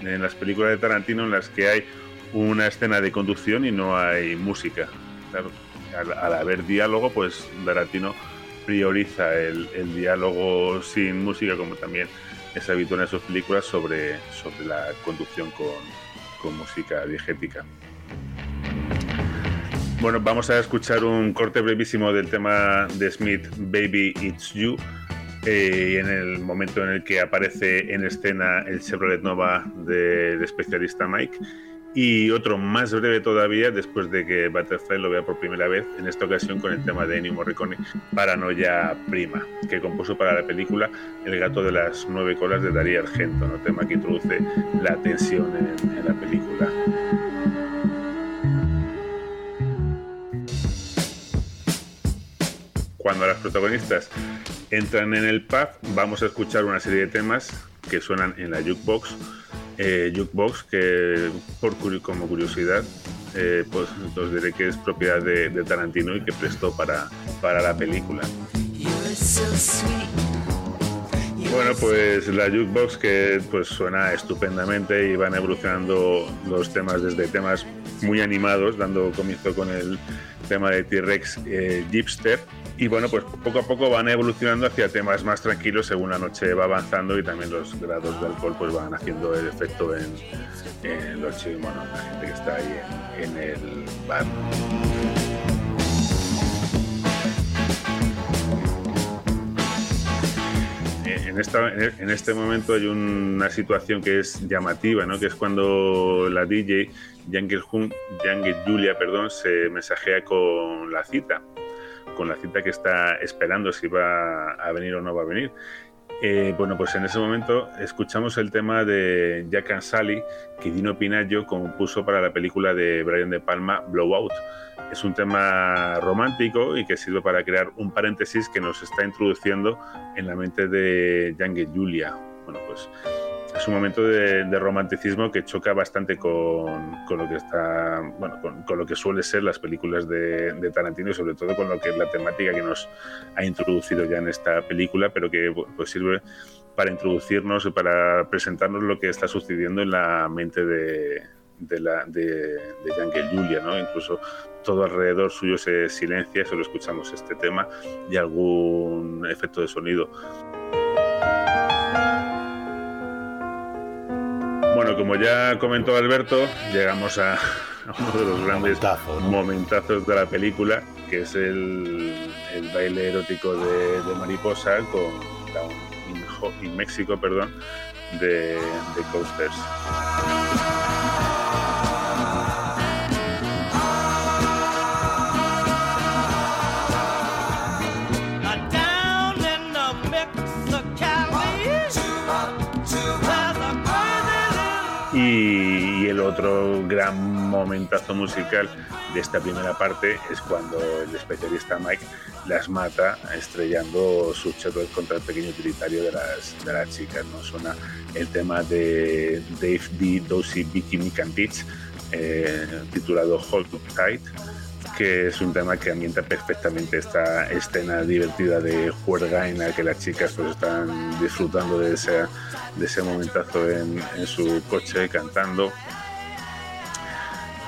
en las películas de Tarantino en las que hay una escena de conducción y no hay música. Claro, al, haber diálogo, pues Tarantino prioriza el diálogo sin música, como también es habitual en sus películas, sobre, sobre la conducción con, con música diegética. Bueno, vamos a escuchar un corte brevísimo del tema de Smith, Baby It's You, eh, en el momento en el que aparece en escena el Chevrolet Nova del especialista Mike, y otro más breve todavía después de que Butterfly lo vea por primera vez, en esta ocasión con el tema de Ennio Morricone, Paranoia Prima, que compuso para la película El gato de las nueve colas de Darío Argento, ¿no? tema que introduce la tensión en, en la película. Cuando las protagonistas entran en el pub, vamos a escuchar una serie de temas que suenan en la jukebox. Eh, jukebox que, por como curiosidad, eh, pues os diré que es propiedad de, de Tarantino y que prestó para, para la película. Bueno, pues la jukebox que pues suena estupendamente y van evolucionando los temas desde temas muy animados, dando comienzo con el tema de T-Rex eh, Jeepster, Y bueno, pues poco a poco van evolucionando hacia temas más tranquilos según la noche va avanzando y también los grados de alcohol pues van haciendo el efecto en, los chi- bueno, la gente que está ahí en, el bar. En, esta, en este momento hay una situación que es llamativa, ¿no? que es cuando la DJ Younger Julia perdón, se mensajea con la cita, con la cita que está esperando si va a venir o no va a venir. Eh, bueno, pues en ese momento escuchamos el tema de Jack and Sally que Dino Pinaggio compuso para la película de Brian De Palma, Blowout. Es un tema romántico y que sirve para crear un paréntesis que nos está introduciendo en la mente de Younger Julia. Bueno, pues es un momento de, de romanticismo que choca bastante con, con lo que está, bueno, con, con lo que suele ser las películas de, de Tarantino y sobre todo con lo que es la temática que nos ha introducido ya en esta película, pero que pues sirve para introducirnos y para presentarnos lo que está sucediendo en la mente de, de, la, de, de Julia, ¿no? Incluso todo alrededor suyo se silencia, solo escuchamos este tema y algún efecto de sonido. Bueno, como ya comentó Alberto, llegamos a, a uno de los grandes momentazos de la película, que es el, el baile erótico de, de Mariposa con Down in, in México, perdón, de, de Coasters. Y, el otro gran momentazo musical de esta primera parte es cuando el especialista Mike las mata estrellando sus chorros contra el pequeño utilitario de las, de las chicas. ¿no? Suena el tema de Dave D. Dozy Vicky Beach, eh, titulado Hold Up Tight que es un tema que ambienta perfectamente esta escena divertida de juerga en la que las chicas pues están disfrutando de ese, de ese momentazo en, en su coche cantando.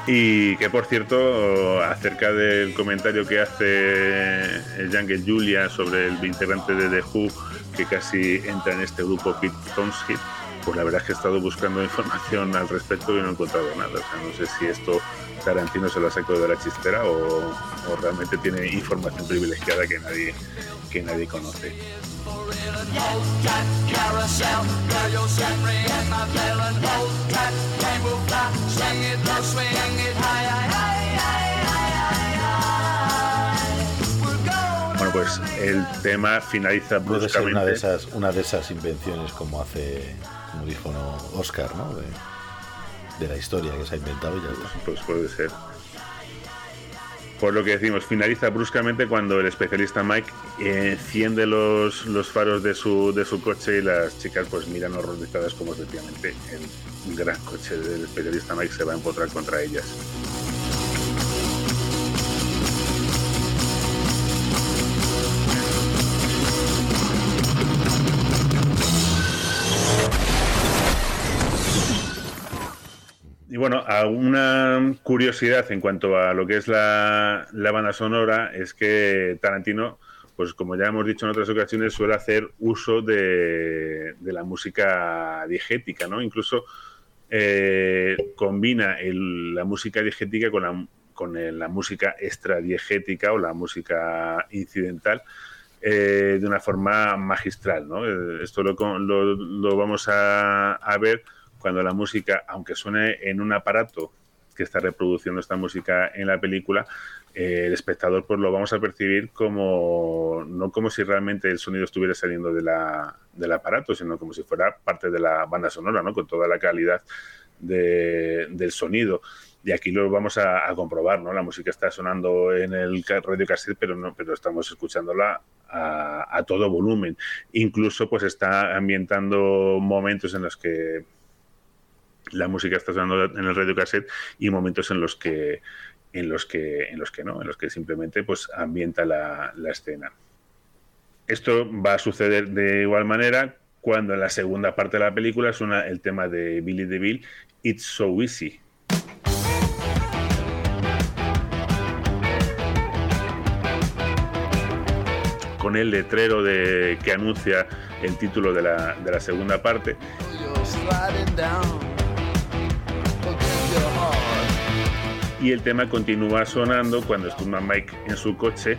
Y que por cierto, acerca del comentario que hace Younger Julia sobre el integrante de The Who que casi entra en este grupo Pete Townshend, pues la verdad es que he estado buscando información al respecto y no he encontrado nada. O sea, no sé si esto Tarantino se lo ha sacado de la chistera o, o realmente tiene información privilegiada que nadie, que nadie conoce. Bueno, pues el tema finaliza bruscamente. una de esas, una de esas invenciones como hace, como dijo ¿no? Oscar, ¿no? De, de la historia que se ha inventado y ya está. Pues puede ser. Por lo que decimos, finaliza bruscamente cuando el especialista Mike enciende los, los faros de su, de su coche y las chicas pues miran horrorizadas como efectivamente el gran coche del especialista Mike se va a empotrar contra ellas. Bueno, alguna curiosidad en cuanto a lo que es la, banda sonora es que Tarantino, pues como ya hemos dicho en otras ocasiones, suele hacer uso de, de la música diegética, ¿no? Incluso eh, combina el- la música diegética con la, con el- la música extradiegética o la música incidental eh, de una forma magistral, ¿no? Eh, Esto lo, lo- lo vamos a ver cuando la música, aunque suene en un aparato que está reproduciendo esta música en la película, eh, el espectador pues lo vamos a percibir como no como si realmente el sonido estuviera saliendo de la, del aparato, sino como si fuera parte de la banda sonora, ¿no? Con toda la calidad de- del sonido. Y aquí lo vamos a, a comprobar, ¿no? La música está sonando en el radio cassette, pero no, pero estamos escuchándola a, a todo volumen. Incluso, pues está ambientando momentos en los que la música está sonando en el radio cassette y momentos en los que en los que en los que no, en los que simplemente pues ambienta la, la escena. Esto va a suceder de igual manera cuando en la segunda parte de la película suena el tema de Billy DeVille, It's So Easy. con el letrero de, que anuncia el título de la, de la segunda parte. Y el tema continúa sonando cuando Stuntman Mike en su coche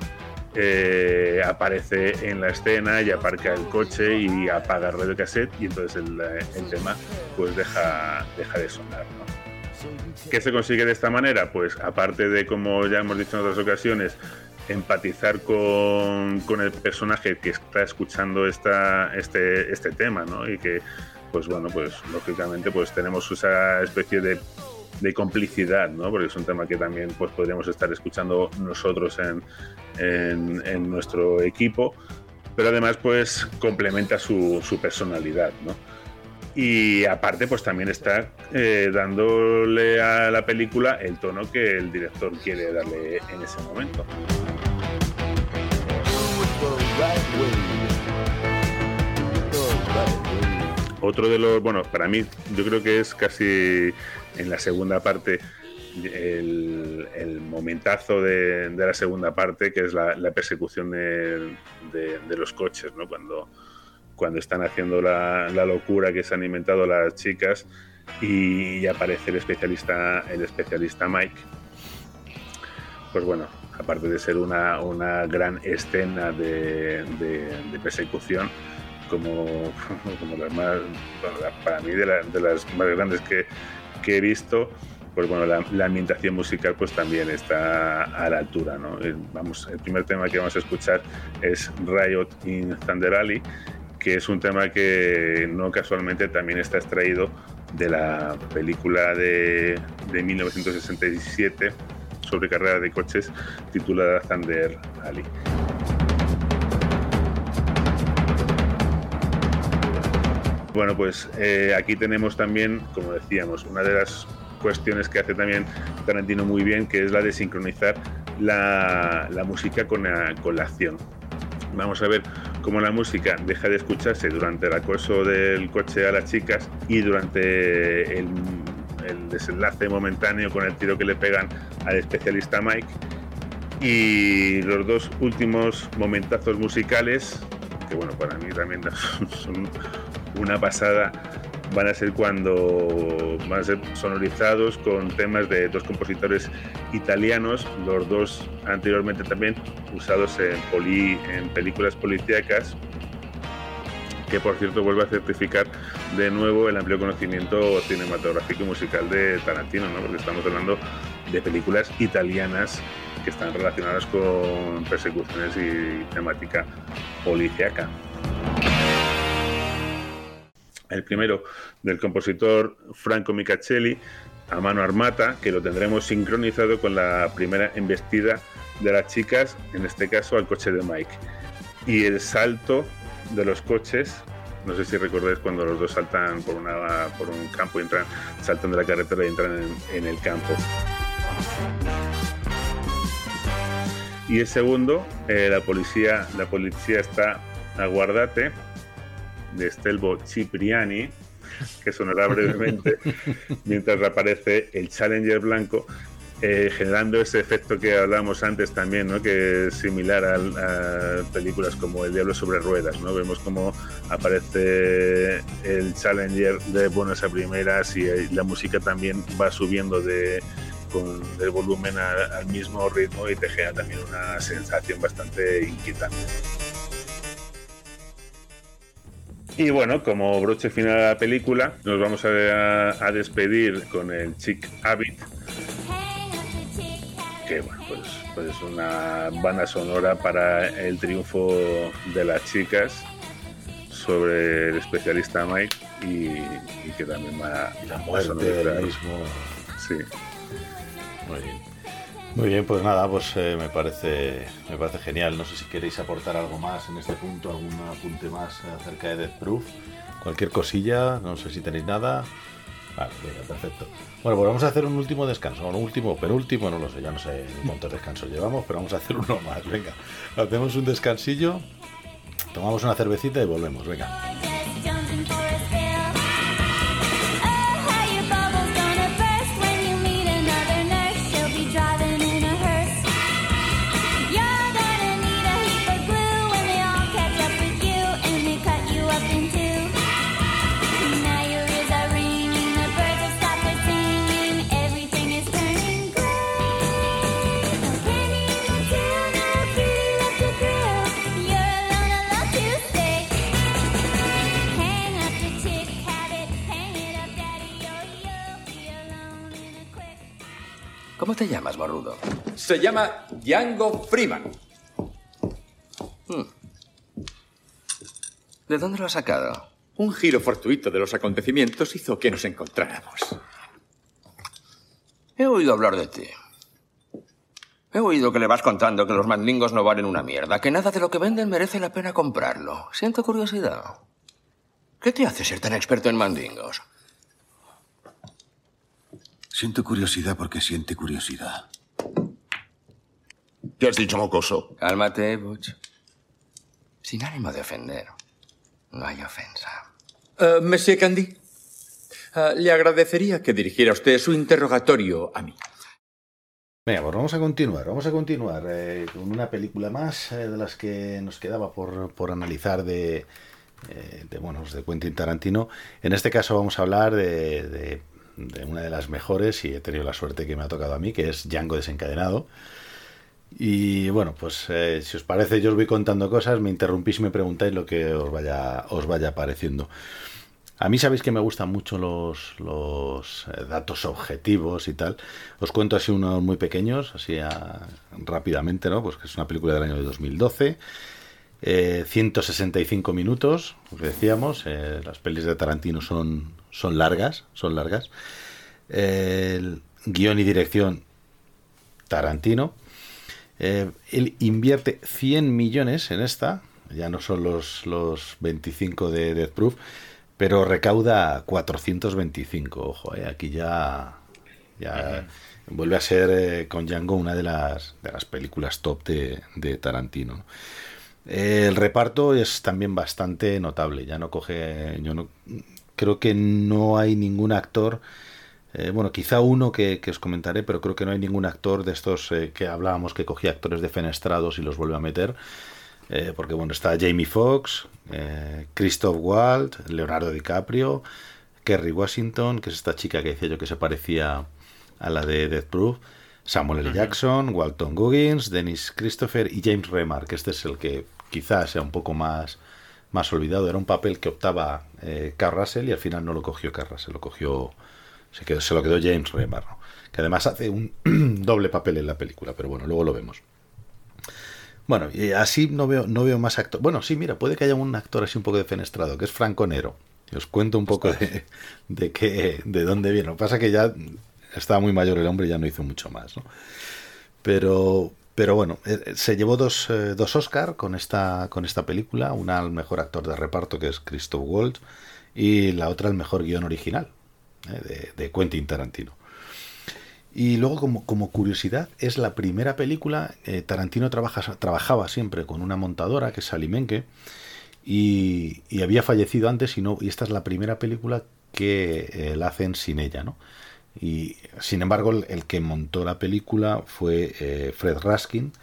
eh, aparece en la escena y aparca el coche y apaga el radio cassette y entonces el, eh, el tema pues deja, deja de sonar. ¿no? ¿Qué se consigue de esta manera? Pues aparte de, como ya hemos dicho en otras ocasiones, empatizar con, con el personaje que está escuchando esta, este, este tema, ¿no? Y que, pues bueno, pues lógicamente pues tenemos esa especie de, de complicidad, ¿no? Porque es un tema que también pues podríamos estar escuchando nosotros en, en, nuestro equipo, pero además pues complementa su, su personalidad, ¿no? Y aparte, pues también está eh, dándole a la película el tono que el director quiere darle en ese momento. Otro de los, bueno, para mí yo creo que es casi en la segunda parte el, el momentazo de, la segunda parte, que es la, persecución de, los coches, ¿no? Cuando, cuando están haciendo la, locura que se han inventado las chicas y, aparece el especialista, el especialista Mike. Pues bueno, aparte de ser una, una gran escena de, persecución, como, como las más, para mí de, de las más grandes que, he visto, pues bueno, la, ambientación musical pues también está a la altura, ¿no? El, vamos, el primer tema que vamos a escuchar es Riot in Thunder Alley, que es un tema que no casualmente también está extraído de la película de, de 1967 sobre carreras de coches titulada Thunder Alley. Bueno, pues eh, aquí tenemos también, como decíamos, una de las cuestiones que hace también Tarantino muy bien, que es la de sincronizar la, música con la, acción. Vamos a ver cómo la música deja de escucharse durante el acoso del coche a las chicas y durante el desenlace momentáneo con el tiro que le pegan al especialista Mike. Y los dos últimos momentazos musicales, que bueno, para mí también son una pasada, van a ser cuando van a ser sonorizados con temas de dos compositores italianos, los dos anteriormente también usados en, poli, en películas policíacas, que por cierto vuelve a certificar de nuevo el amplio conocimiento cinematográfico y musical de Tarantino, ¿no? porque estamos hablando de películas italianas que están relacionadas con persecuciones y temática policíaca. El primero del compositor Franco Micacelli, a mano armata, que lo tendremos sincronizado con la primera embestida de las chicas, en este caso al coche de Mike. Y el salto de los coches, no sé si recordáis cuando los dos saltan por, una, por un campo entran, saltan de la carretera y entran en, en el campo. Y el segundo, eh, la policía, la policía está a guardate de Stelvo Cipriani, que sonará brevemente mientras aparece el Challenger blanco, eh, generando ese efecto que hablábamos antes también, ¿no? que es similar a, a, películas como El Diablo sobre Ruedas. ¿no? Vemos cómo aparece el Challenger de buenas a primeras y la música también va subiendo de, con el volumen a, al mismo ritmo y te genera también una sensación bastante inquietante. Y bueno, como broche final de la película, nos vamos a, a despedir con el Chick Habit, que bueno, pues, pues es una banda sonora para el triunfo de las chicas sobre el especialista Mike y, y que también va la muerte del mismo. Sí. Muy bien. Muy bien, pues nada, pues eh, me parece me parece genial. No sé si queréis aportar algo más en este punto, algún apunte más acerca de Death Proof. Cualquier cosilla, no sé si tenéis nada. Vale, venga, perfecto. Bueno, pues vamos a hacer un último descanso, un último, penúltimo, no lo sé, ya no sé cuántos descansos llevamos, pero vamos a hacer uno más. Venga, hacemos un descansillo, tomamos una cervecita y volvemos. Venga. ¿Cómo te llamas, morrudo? Se llama Django Freeman. Hmm. ¿De dónde lo has sacado? Un giro fortuito de los acontecimientos hizo que nos encontráramos. He oído hablar de ti. He oído que le vas contando que los mandingos no valen una mierda, que nada de lo que venden merece la pena comprarlo. Siento curiosidad. ¿Qué te hace ser tan experto en mandingos? Siento curiosidad porque siente curiosidad. ¿Qué has dicho, mocoso? Cálmate, Butch. Sin ánimo de ofender. No hay ofensa. Eh, Monsieur Candy, eh, le agradecería que dirigiera usted su interrogatorio a mí. Venga, pues vamos a continuar, vamos a continuar eh, con una película más eh, de las que nos quedaba por, por analizar de, eh, de, bueno, de Quentin Tarantino. En este caso vamos a hablar de, de- de una de las mejores y he tenido la suerte que me ha tocado a mí, que es Django desencadenado. Y bueno, pues eh, si os parece, yo os voy contando cosas, me interrumpís y me preguntáis lo que os vaya, os vaya pareciendo. A mí sabéis que me gustan mucho los, los eh, datos objetivos y tal. Os cuento así unos muy pequeños, así a- rápidamente, ¿no? Pues que es una película del año de 2012. eh, 165 minutos, os decíamos. eh, las pelis de Tarantino son, son largas, son largas. El guion y dirección Tarantino. Eh, él invierte 100 millones en esta, ya no son los, los 25 de Death Proof, pero recauda 425. Ojo, eh, aquí ya, ya vuelve a ser eh, con Django una de las, de las películas top de, de Tarantino. ¿no? El reparto es también bastante notable. Ya no coge. Yo no creo que no hay ningún actor. eh, bueno, quizá uno que, que os comentaré, pero creo que no hay ningún actor de estos eh, que hablábamos que cogía actores defenestrados y los vuelve a meter. Eh, porque bueno, está Jamie Foxx, Christoph Waltz, Leonardo DiCaprio, Kerry Washington, que es esta chica que decía yo que se parecía a la de Death Proof, Samuel L. Jackson, Walton Goggins, Dennis Christopher y James Remar, que este es el que quizás sea un poco más, más olvidado. Era un papel que optaba eh, Carl Russell y al final no lo cogió Carl Russell, lo cogió, se, quedó, se lo quedó James Remar, ¿no? que además hace un doble papel en la película, pero bueno, luego lo vemos. Bueno, y así no veo, no veo más actor. Bueno, sí, mira, puede que haya un actor así un poco defenestrado, que es Franco Nero. Y os cuento un poco de, de qué, de dónde viene. Lo que pasa es que ya estaba muy mayor el hombre y ya no hizo mucho más, ¿no? Pero, pero bueno, eh, se llevó dos, eh, dos Oscar con esta, con esta película, una al mejor actor de reparto, que es Christoph Waltz, y la otra al mejor guion original, eh, de, de Quentin Tarantino. Y luego, como, como curiosidad, es la primera película. eh, Tarantino trabaja, trabajaba siempre con una montadora que es Sally Menke y, y había fallecido antes y, no, y esta es la primera película que eh, la hacen sin ella, ¿no? Y sin embargo, el, que montó la película fue eh, Fred Raskin,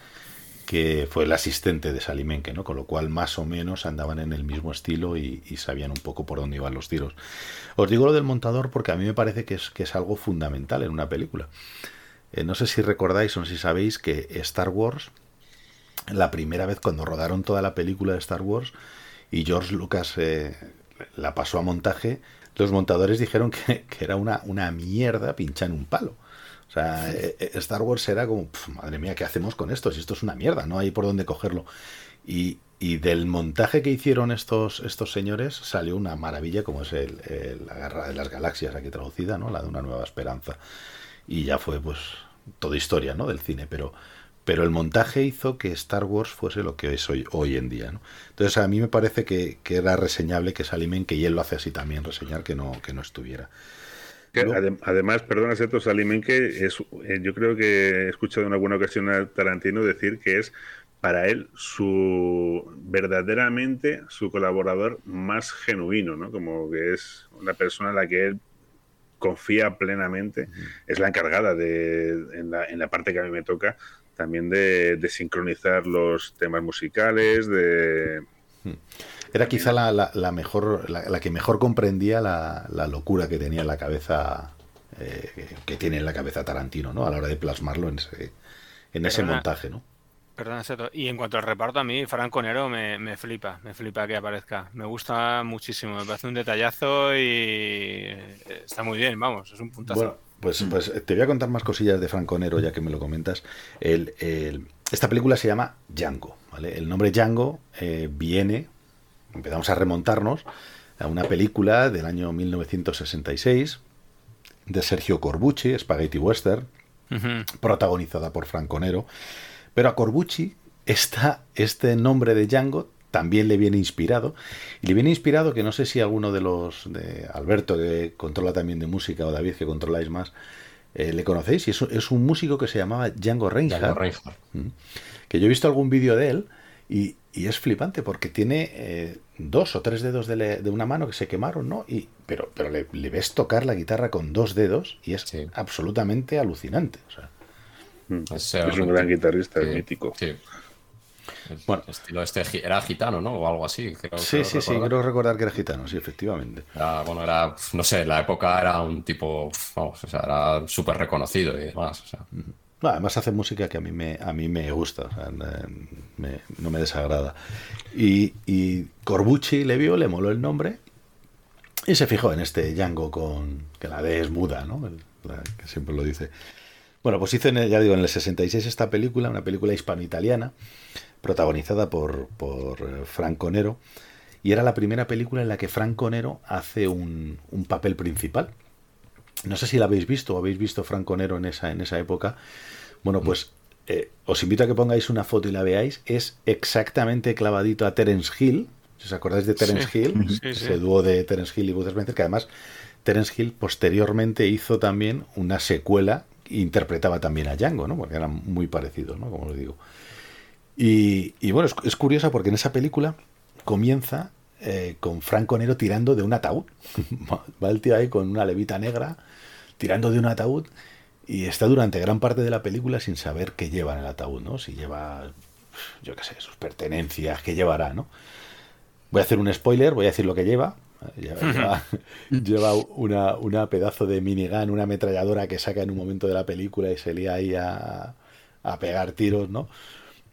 que fue el asistente de Sally Menke, ¿no? Con lo cual, más o menos, andaban en el mismo estilo y, sabían un poco por dónde iban los tiros. Os digo lo del montador porque a mí me parece que es, que es algo fundamental en una película. Eh, no sé si recordáis o si sabéis que Star Wars, la primera vez cuando rodaron toda la película de Star Wars y George Lucas eh, la pasó a montaje, los montadores dijeron que, era una, una mierda pinchar en un palo. O sea, eh, eh, Star Wars era como, "Pf, madre mía, ¿qué hacemos con esto? Si esto es una mierda, no hay por dónde cogerlo. Y, y del montaje que hicieron estos, estos señores salió una maravilla como es el, el- la guerra de las galaxias aquí traducida, ¿no? La de una nueva esperanza. Y ya fue pues toda historia, ¿no? Del cine, pero pero el montaje hizo que Star Wars fuese lo que es hoy, hoy en día, ¿no? Entonces a mí me parece que, que era reseñable que Salimen, que y él lo hace así también, reseñar que no, que no estuviera. Que adem- además, perdona, Seto Salimen, que es, eh, yo creo que he escuchado en alguna ocasión a Tarantino decir que es para él su verdaderamente su colaborador más genuino, ¿no? Como que es una persona en la que él confía plenamente, es la encargada de, en la, en la parte que a mí me toca, también de, de sincronizar los temas musicales, de... Era quizá la, la- la mejor, la, la que mejor comprendía la, la locura que tenía en la cabeza, eh, que tiene en la cabeza Tarantino, ¿no? A la hora de plasmarlo en ese, en ese montaje, ¿no? Perdona. Y en cuanto al reparto, a mí Franco Nero me, me flipa, me flipa que aparezca. Me gusta muchísimo, me parece un detallazo y eh, está muy bien, vamos, es un puntazo. Bueno, Pues, pues te voy a contar más cosillas de Franco Nero, ya que me lo comentas. El, el- esta película se llama Django. ¿vale? El nombre Django eh, viene, empezamos a remontarnos a una película del año 1966 de Sergio Corbucci, Spaghetti Western, protagonizada por Franco Nero. Pero a Corbucci esta, este nombre de Django también le viene inspirado. Y le viene inspirado que no sé si alguno de los de Alberto, que controla también de música, o David, que controláis más, eh, le conocéis. Y es, es un músico que se llamaba Django Reinhardt. Django Reinhardt. Mm. Que yo he visto algún vídeo de él y, y es flipante porque tiene eh, dos o tres dedos de, le- de una mano que se quemaron, ¿no? Y, pero pero le, le ves tocar la guitarra con dos dedos y es absolutamente alucinante. O sea, Es, Es un gran guitarrista, es mítico. Sí. Bueno, estilo este era gitano, ¿no? O algo así. Creo, sí, creo sí, sí, recordar. creo recordar que era gitano, sí, efectivamente. Era, bueno, era, no sé, en la época era un tipo, vamos, o sea, era súper reconocido y demás. O sea. No, además hace música que a mí me, a mí me gusta, o sea, me- no me desagrada. Y, y Corbucci le vio, le moló el nombre y se fijó en este Django con que la D es muda, ¿no? El- la- que siempre lo dice. Bueno, pues hizo, en el- ya digo, en el 66 esta película, una película hispano-italiana, protagonizada por, por eh, Franco Nero, y era la primera película en la que Franco Nero hace un, un papel principal. No sé si la habéis visto o habéis visto Franco Nero en esa, en esa época. Bueno, pues eh, os invito a que pongáis una foto y la veáis. Es exactamente clavadito a Terence Hill. Si os acordáis de Terence Sí, Hill, sí, sí. ese dúo de Terence Hill y Bud Spencer, que además Terence Hill posteriormente hizo también una secuela e interpretaba también a Django, ¿no? Porque eran muy parecidos, ¿no? Como os digo. Y, y bueno, es, es curiosa porque en esa película comienza eh, con Franco Nero tirando de un ataúd. Va el tío ahí con una levita negra tirando de un ataúd y está durante gran parte de la película sin saber qué lleva en el ataúd, ¿no? Si lleva, yo qué sé, sus pertenencias, qué llevará, ¿no? Voy a hacer un spoiler, voy a decir lo que lleva. Lleva, lleva- lleva una, una pedazo de minigun, una ametralladora que saca en un momento de la película y se lía ahí a, a pegar tiros, ¿no?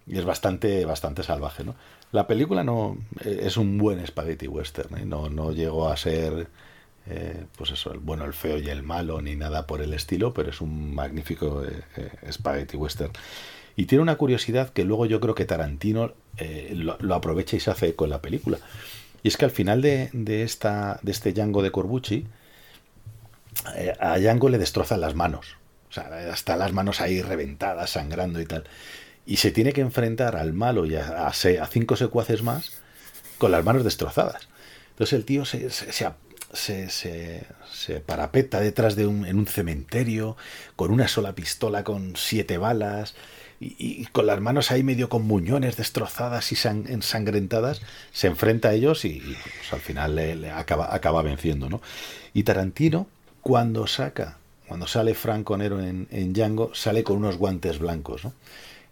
Y es bastante, bastante salvaje, ¿no? La película no eh, es un buen spaghetti western, ¿eh? no, no llegó a ser, eh, pues eso, el bueno, el feo y el malo, ni nada por el estilo, pero es un magnífico spaghetti western. Y tiene una curiosidad que luego yo creo que Tarantino lo, aprovecha y se hace eco en la película. Y es que al final de, de esta, de este Django de Corbucci, a Django le destrozan las manos. O sea, hasta las manos ahí reventadas, sangrando y tal. Y se tiene que enfrentar al malo y a, cinco secuaces más con las manos destrozadas. Entonces el tío se, se, se, parapeta detrás de un, en un cementerio con una sola pistola con siete balas y, con las manos ahí medio con muñones destrozadas y san- ensangrentadas, se enfrenta a ellos y, pues, al final le, acaba, acaba venciendo. ¿no? Y Tarantino, cuando saca, cuando sale Franco Nero en, en Django, sale con unos guantes blancos. ¿no?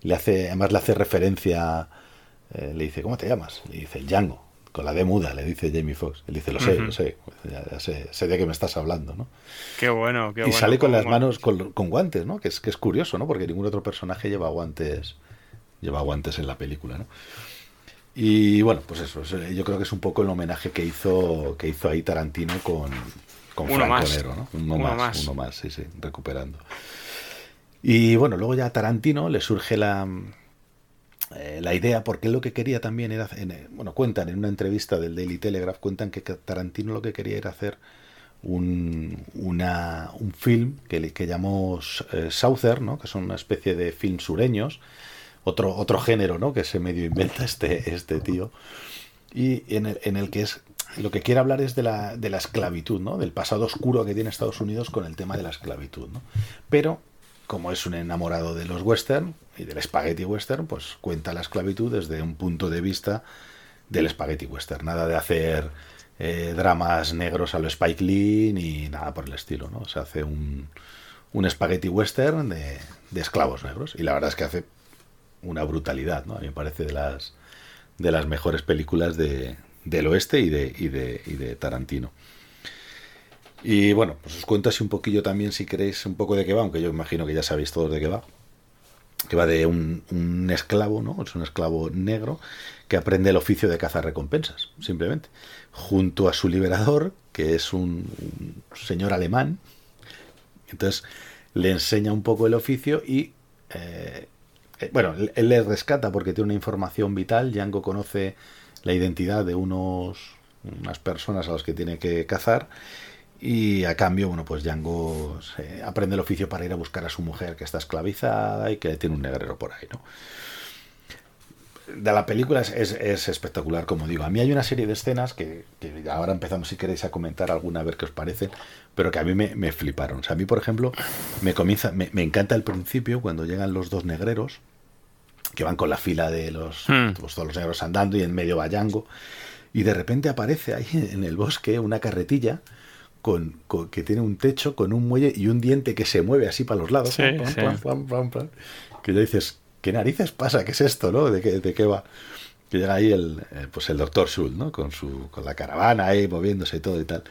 Le hace, además le hace referencia, eh, le dice, ¿cómo te llamas? Le dice, Django, con la D muda, le dice Jamie Foxx. Él dice, lo sé, lo sé, ya, ya sé, sé de qué me estás hablando, ¿no? Qué bueno, qué y bueno. sale con las manos con, con guantes, ¿no? Que es, que es curioso, ¿no? Porque ningún otro personaje lleva guantes, lleva guantes en la película, ¿no? Y bueno, pues eso, eso, yo creo que es un poco el homenaje que hizo, que hizo ahí Tarantino con, con Uno Franco más. Nero, ¿no? Uno, Uno más, más. uno más, sí, sí, recuperando. Y bueno, luego ya a Tarantino le surge la, eh, la idea, porque lo que quería también era, en, eh, bueno, cuentan en una entrevista del Daily Telegraph, cuentan que Tarantino lo que quería era hacer un, una, un film que, que llamó eh, Southern, ¿no? que son una especie de film sureños, otro, otro género ¿no? que se medio inventa este, este tío, y en el, en el que es lo que quiere hablar es de la, de la esclavitud, ¿no? del pasado oscuro que tiene Estados Unidos con el tema de la esclavitud. ¿no? Pero como es un enamorado de los western y del spaghetti western, pues cuenta la esclavitud desde un punto de vista del spaghetti western. Nada de hacer eh, dramas negros a lo Spike Lee ni nada por el estilo, ¿no? Se hace un, un spaghetti western de, de esclavos negros y la verdad es que hace una brutalidad, ¿no? A mí me parece de las de las mejores películas de, del oeste y de, y de, y de Tarantino. Y bueno, pues os cuento así un poquillo también, si queréis, un poco de qué va, aunque yo imagino que ya sabéis todos de qué va. Que va de un, un esclavo, ¿no? Es un esclavo negro que aprende el oficio de cazar recompensas, simplemente. Junto a su liberador, que es un, señor alemán, Entonces le enseña un poco el oficio y, eh, eh, bueno, él le rescata porque tiene una información vital. Django conoce la identidad de unos unas personas a las que tiene que cazar y a cambio, bueno, pues Django se aprende el oficio para ir a buscar a su mujer que está esclavizada y que tiene un negrero por ahí, ¿no? De la película es, es- es espectacular, como digo. A mí hay una serie de escenas que, que ahora empezamos, si queréis, a comentar alguna, a ver qué os parecen, pero que a mí me, me fliparon. O sea, a mí, por ejemplo, me comienza, me, me encanta el principio cuando llegan los dos negreros, que van con la fila de los, Hmm. pues, todos los negros andando y en medio va Django, y de repente aparece ahí en el bosque una carretilla con, con- que tiene un techo con un muelle y un diente que se mueve así para los lados. Sí. Que ya dices, ¿qué narices pasa? ¿Qué es esto? ¿no? ¿De qué, de qué va? Que llega ahí el, eh, pues el doctor Schultz, ¿no? Con, su, con la caravana ahí moviéndose y todo y tal.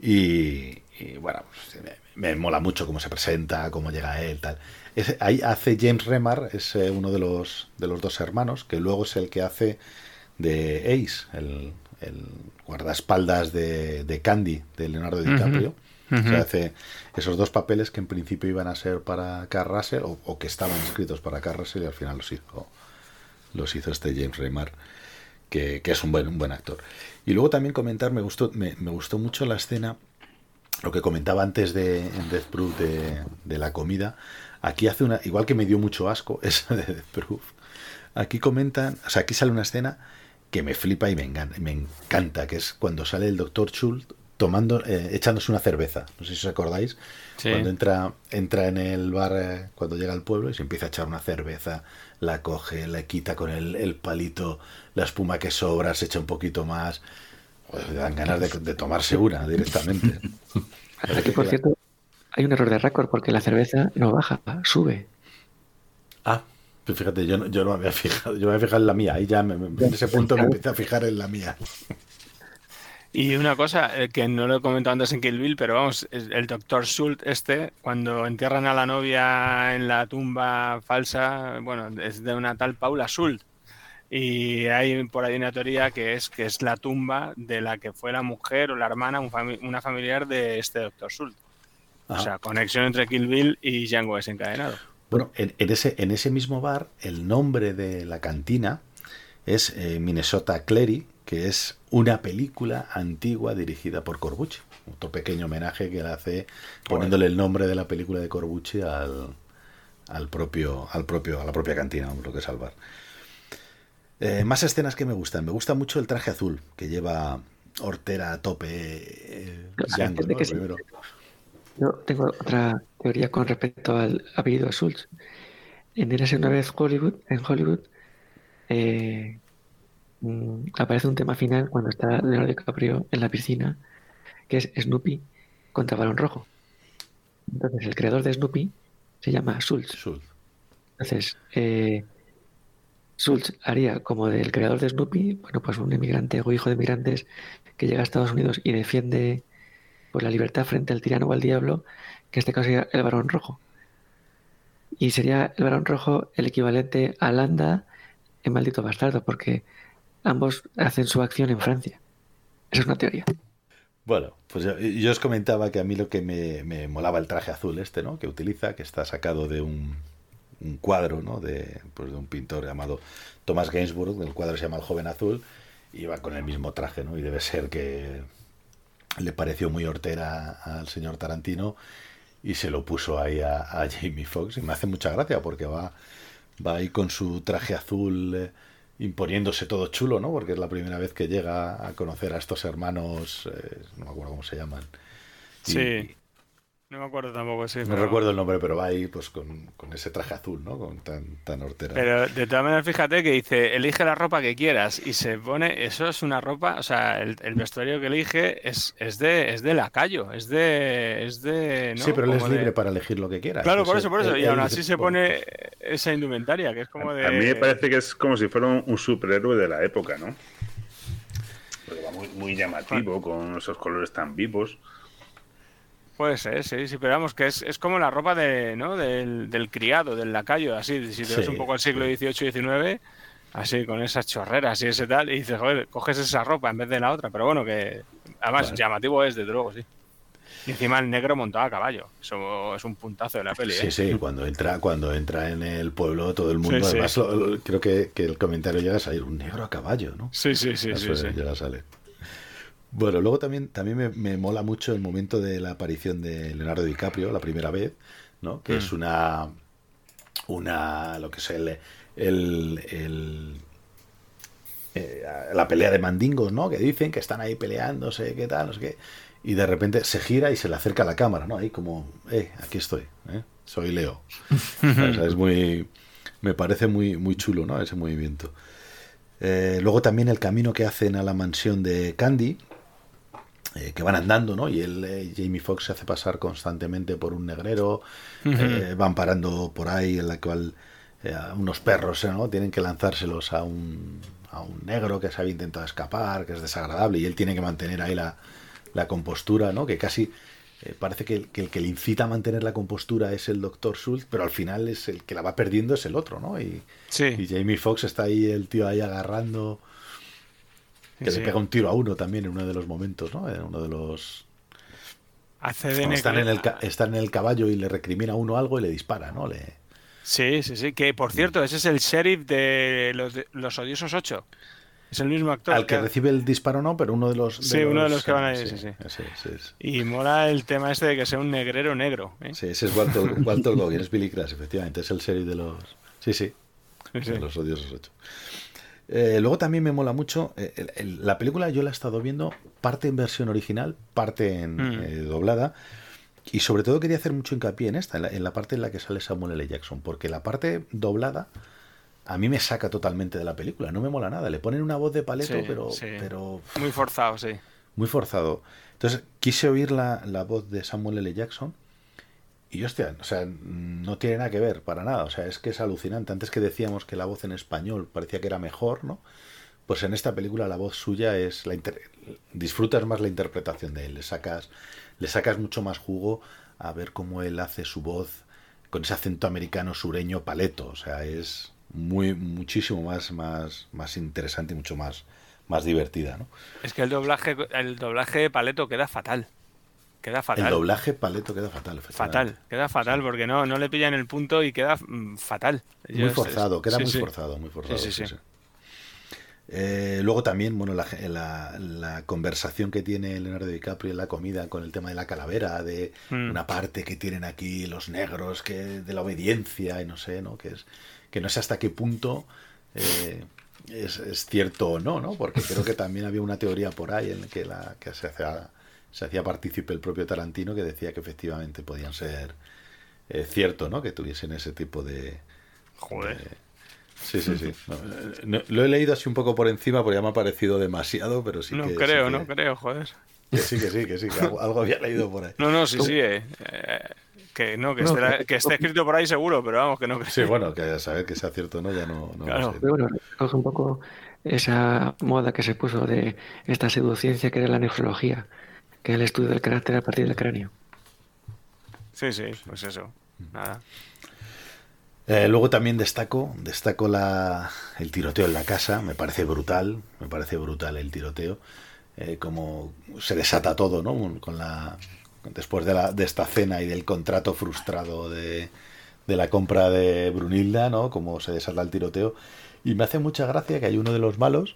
Y, y, bueno, pues, me, me mola mucho cómo se presenta, cómo llega él, tal. Ahí hace James Remar, es eh, uno de los, de los dos hermanos, que luego es el que hace de Ace, el, el guardaespaldas de, de Candy, de Leonardo DiCaprio. O sea, hace esos dos papeles que en principio iban a ser para Carl Russell, o, o que estaban escritos para Carl Russell, y al final los hizo, los hizo este James Remar, que, que es un buen, un buen actor. Y luego también comentar, me gustó, me, me gustó mucho la escena, lo que comentaba antes de en Death Proof de, de la comida. Aquí hace una, igual que me dio mucho asco esa de Death Proof. Aquí comentan, o sea, aquí sale una escena que me flipa y me, engan- me encanta, que es cuando sale el doctor Schultz tomando, eh, echándose una cerveza. No sé si os acordáis. Sí. Cuando entra, entra en el bar, eh, cuando llega al pueblo y se empieza a echar una cerveza, la coge, la quita con el, el palito, la espuma que sobra, se echa un poquito más. Pues le dan ganas de, de tomarse una directamente. Aquí, por cierto, hay un error de récord porque la cerveza no baja, sube. Ah, fíjate, yo no, yo no me había fijado, yo me había fijado en la mía, ahí ya me- me- en ese punto me empecé a fijar en la mía. Y una cosa eh, que no lo he comentado antes en Kill Bill, pero vamos, el doctor Schultz este, cuando entierran a la novia en la tumba falsa, bueno, es de una tal Paula Schultz. Y hay por ahí una teoría que es que es la tumba de la que fue la mujer o la hermana, un fami- una familiar de este doctor Schultz. O sea, conexión entre Kill Bill y Django desencadenado. Bueno, en, en ese, en ese mismo bar, el nombre de la cantina es eh, Minnesota Clery, que es una película antigua dirigida por Corbucci. Otro pequeño homenaje que le hace poniéndole el nombre de la película de Corbucci al, al propio, al propio, a la propia cantina, lo que es al bar. Eh, más escenas que me gustan. Me gusta mucho el traje azul que lleva Hortera a tope. eh, Django, ¿no? que. Yo tengo otra teoría con respecto al apellido de Schultz. En Érase una vez Hollywood, en Hollywood, eh, mm, aparece un tema final cuando está Leonardo DiCaprio en la piscina, que es Snoopy contra Balón Rojo. Entonces, el creador de Snoopy se llama Schultz. Entonces, eh, Schultz haría como del creador de Snoopy, bueno, pues un emigrante o hijo de emigrantes que llega a Estados Unidos y defiende pues, la libertad frente al tirano o al diablo, que este caso sería el varón rojo. Y sería el varón rojo el equivalente a Landa en Maldito Bastardo, porque ambos hacen su acción en Francia. Esa es una teoría. Bueno, pues yo, yo os comentaba que a mí lo que me, me molaba el traje azul este, ¿no? Que utiliza, que está sacado de un, un cuadro, ¿no? De, pues de un pintor llamado Thomas Gainsborough, el cuadro se llama El joven azul, y va con el mismo traje, ¿no? Y debe ser que le pareció muy hortera al señor Tarantino y se lo puso ahí a, Jamie Foxx y me hace mucha gracia porque va, va ahí con su traje azul eh, imponiéndose todo chulo, ¿no? Porque es la primera vez que llega a conocer a estos hermanos, eh, no me acuerdo cómo se llaman. Sí. No me acuerdo tampoco, sí. No pero- recuerdo el nombre, pero va ahí pues con, con ese traje azul, ¿no? Con tan, tan hortera. Pero de todas maneras, fíjate que dice, elige la ropa que quieras y se pone, eso es una ropa, o sea, el, el vestuario que elige es, es de es de lacayo, es de es de ¿no? sí, pero él es de- libre para elegir lo que quiera. Claro, por eso, por eso, él- y aún así se bueno, pone esa indumentaria, que es como de A mí me parece que es como si fuera un, un superhéroe de la época, ¿no? Porque va muy, muy llamativo, con esos colores tan vivos. Puede ser, sí, sí, pero vamos, que es, es como la ropa de, ¿no? del, del criado, del lacayo, así, si te ves Sí, un poco al siglo XVIII y XIX, así, con esas chorreras y ese tal, y dices, joder, coges esa ropa en vez de la otra, pero bueno, que además llamativo es, desde luego, sí. Y encima el negro montado a caballo. Eso es un puntazo de la peli. Sí, ¿eh? sí, cuando entra, cuando entra en el pueblo todo el mundo, Sí, sí. además lo- lo- creo que, que el comentario llega a salir, un negro a caballo, ¿no? Sí, sí, sí, Eso sí, sí. llega a salir. Bueno, luego también, también me, me mola mucho el momento de la aparición de Leonardo DiCaprio, la primera vez, ¿no? Que Mm. es una, una, lo que es el, el, el- eh, la pelea de mandingos, ¿no? Que dicen que están ahí peleándose, qué tal, no sé qué. Y de repente se gira y se le acerca a la cámara, ¿no? Ahí como, eh, aquí estoy, ¿eh? Soy Leo. O sea, es muy, me parece muy, muy chulo, ¿no? Ese movimiento. Eh, luego también el camino que hacen a la mansión de Candy, eh, que van andando, ¿no? Y él, eh, Jamie Foxx se hace pasar constantemente por un negrero, eh, van parando por ahí, en la cual eh, unos perros, ¿no? Tienen que lanzárselos a un, a un negro que se había intentado escapar, que es desagradable, y él tiene que mantener ahí la, la compostura, ¿no? Que casi eh, parece que, el- que el que le incita a mantener la compostura es el doctor Schultz, pero al final es el que la va perdiendo es el otro, ¿no? Y, y Jamie Foxx está ahí, el tío ahí agarrando, que Sí, le sí. pega un tiro a uno también en uno de los momentos, ¿no? En uno de los... Hace de Cuando están, en el, están en el caballo y le recrimina a uno algo y le dispara, ¿no? Le... Sí, sí, sí. Que por cierto, ese es el sheriff de los, de los odiosos 8. Es el mismo actor. Al que recibe el disparo no, pero uno de los... Sí, uno de los que van ahí, sí, sí. es. Y mola el tema este de que sea un negrero negro. ¿eh? Sí, ese es Walter, Walter Goggins, es Billy Crash, efectivamente, es el serie de los... Sí, sí, Sí, sí. de los odiosos ocho. Eh, luego también me mola mucho, eh, el- el- la película yo la he estado viendo parte en versión original, parte en Mm. eh, doblada, y sobre todo quería hacer mucho hincapié en esta, en la, en la parte en la que sale Samuel L. Jackson, porque la parte doblada a mí me saca totalmente de la película, no me mola nada, le ponen una voz de paleto, Sí, pero, sí. pero Muy forzado, sí. muy forzado. Entonces quise oír la, la voz de Samuel L. Jackson y hostia, o sea, no tiene nada que ver para nada. O sea, es que es alucinante. Antes que decíamos que la voz en español parecía que era mejor, ¿no? Pues en esta película la voz suya es la disfrutas más la interpretación de él, le sacas le sacas mucho más jugo a ver cómo él hace su voz con ese acento americano sureño paleto, o sea, es muy muchísimo más más más interesante y mucho más más divertida, ¿no? Es que el doblaje, el doblaje de Paleto queda fatal. Queda fatal. El doblaje paleto queda fatal. Fatal, queda fatal porque no, no le pillan el punto y queda mm, fatal. Muy forzado, queda sí, muy sí. forzado, muy forzado. Sí. Eh, luego también, bueno, la, la- la conversación que tiene Leonardo DiCaprio en la comida con el tema de la calavera, de Mm. una parte que tienen aquí los negros, que de la obediencia y no sé, ¿no? Que es que no sé hasta qué punto eh, es, es cierto o no, ¿no? Porque creo que también había una teoría por ahí en que la que se hacía se hacía partícipe el propio Tarantino que decía que efectivamente podían ser eh, cierto, ¿no? Que tuviesen ese tipo de Joder. Sí, sí, sí. No, no- lo he leído así un poco por encima porque ya me ha parecido demasiado, pero sí no que. sí creo, que- no creo, joder. Que sí, que sí, que sí, que algo, algo había leído por ahí. No, no, sí, sí. eh, eh, que no, que, No, esté, que- que esté escrito por ahí seguro, pero vamos, que no. Sí, bueno, que a saber que sea cierto o no, ya no, no Claro. sé. Pero bueno, recoge un poco esa moda que se puso de esta seduciencia que era la nefrología, que es el estudio del carácter a partir del cráneo. Sí, sí, pues eso. Nada. Eh, luego también destaco, destaco la, el tiroteo en la casa, me parece brutal, me parece brutal el tiroteo, eh, como se desata todo, ¿no? Con la, después de, la, de esta cena y del contrato frustrado de, de la compra de Brunilda, ¿no? Como se desata el tiroteo. Y me hace mucha gracia que hay uno de los malos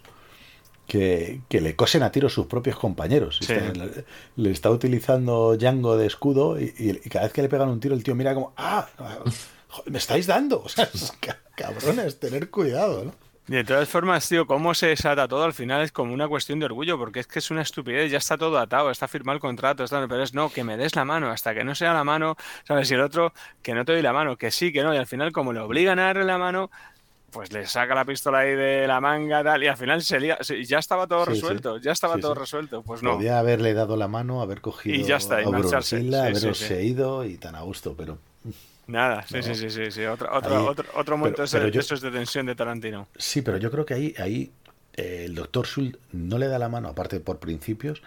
que, que le cosen a tiro sus propios compañeros. Sí. Está- le, le está utilizando Django de escudo y, y- y cada vez que le pegan un tiro el tío mira como, ah, joder, me estáis dando. O sea, cabrones, tener cuidado, de todas formas, tío, cómo se desata todo al final es como una cuestión de orgullo, porque es que es una estupidez, ya está todo atado, está firmado el contrato, está, pero es no, que me des la mano, hasta que no sea la mano, ¿sabes? Y el otro, que no te doy la mano, que sí, que no, y al final como le obligan a darle la mano, pues le saca la pistola ahí de la manga, tal, y al final se lía, ya estaba todo Sí, sí. resuelto, ya estaba Sí, todo resuelto, pues no. Podía haberle dado la mano, haber cogido Y ya está, y marcharse. Haberse ido y tan a gusto, pero Nada, sí, No. sí, sí, sí, sí, otro, otro, Ahí- otro, otro momento pero- pero yo- de esos de tensión de Tarantino. Sí, pero yo creo que ahí, ahí eh, el doctor Schultz no le da la mano, aparte por principios,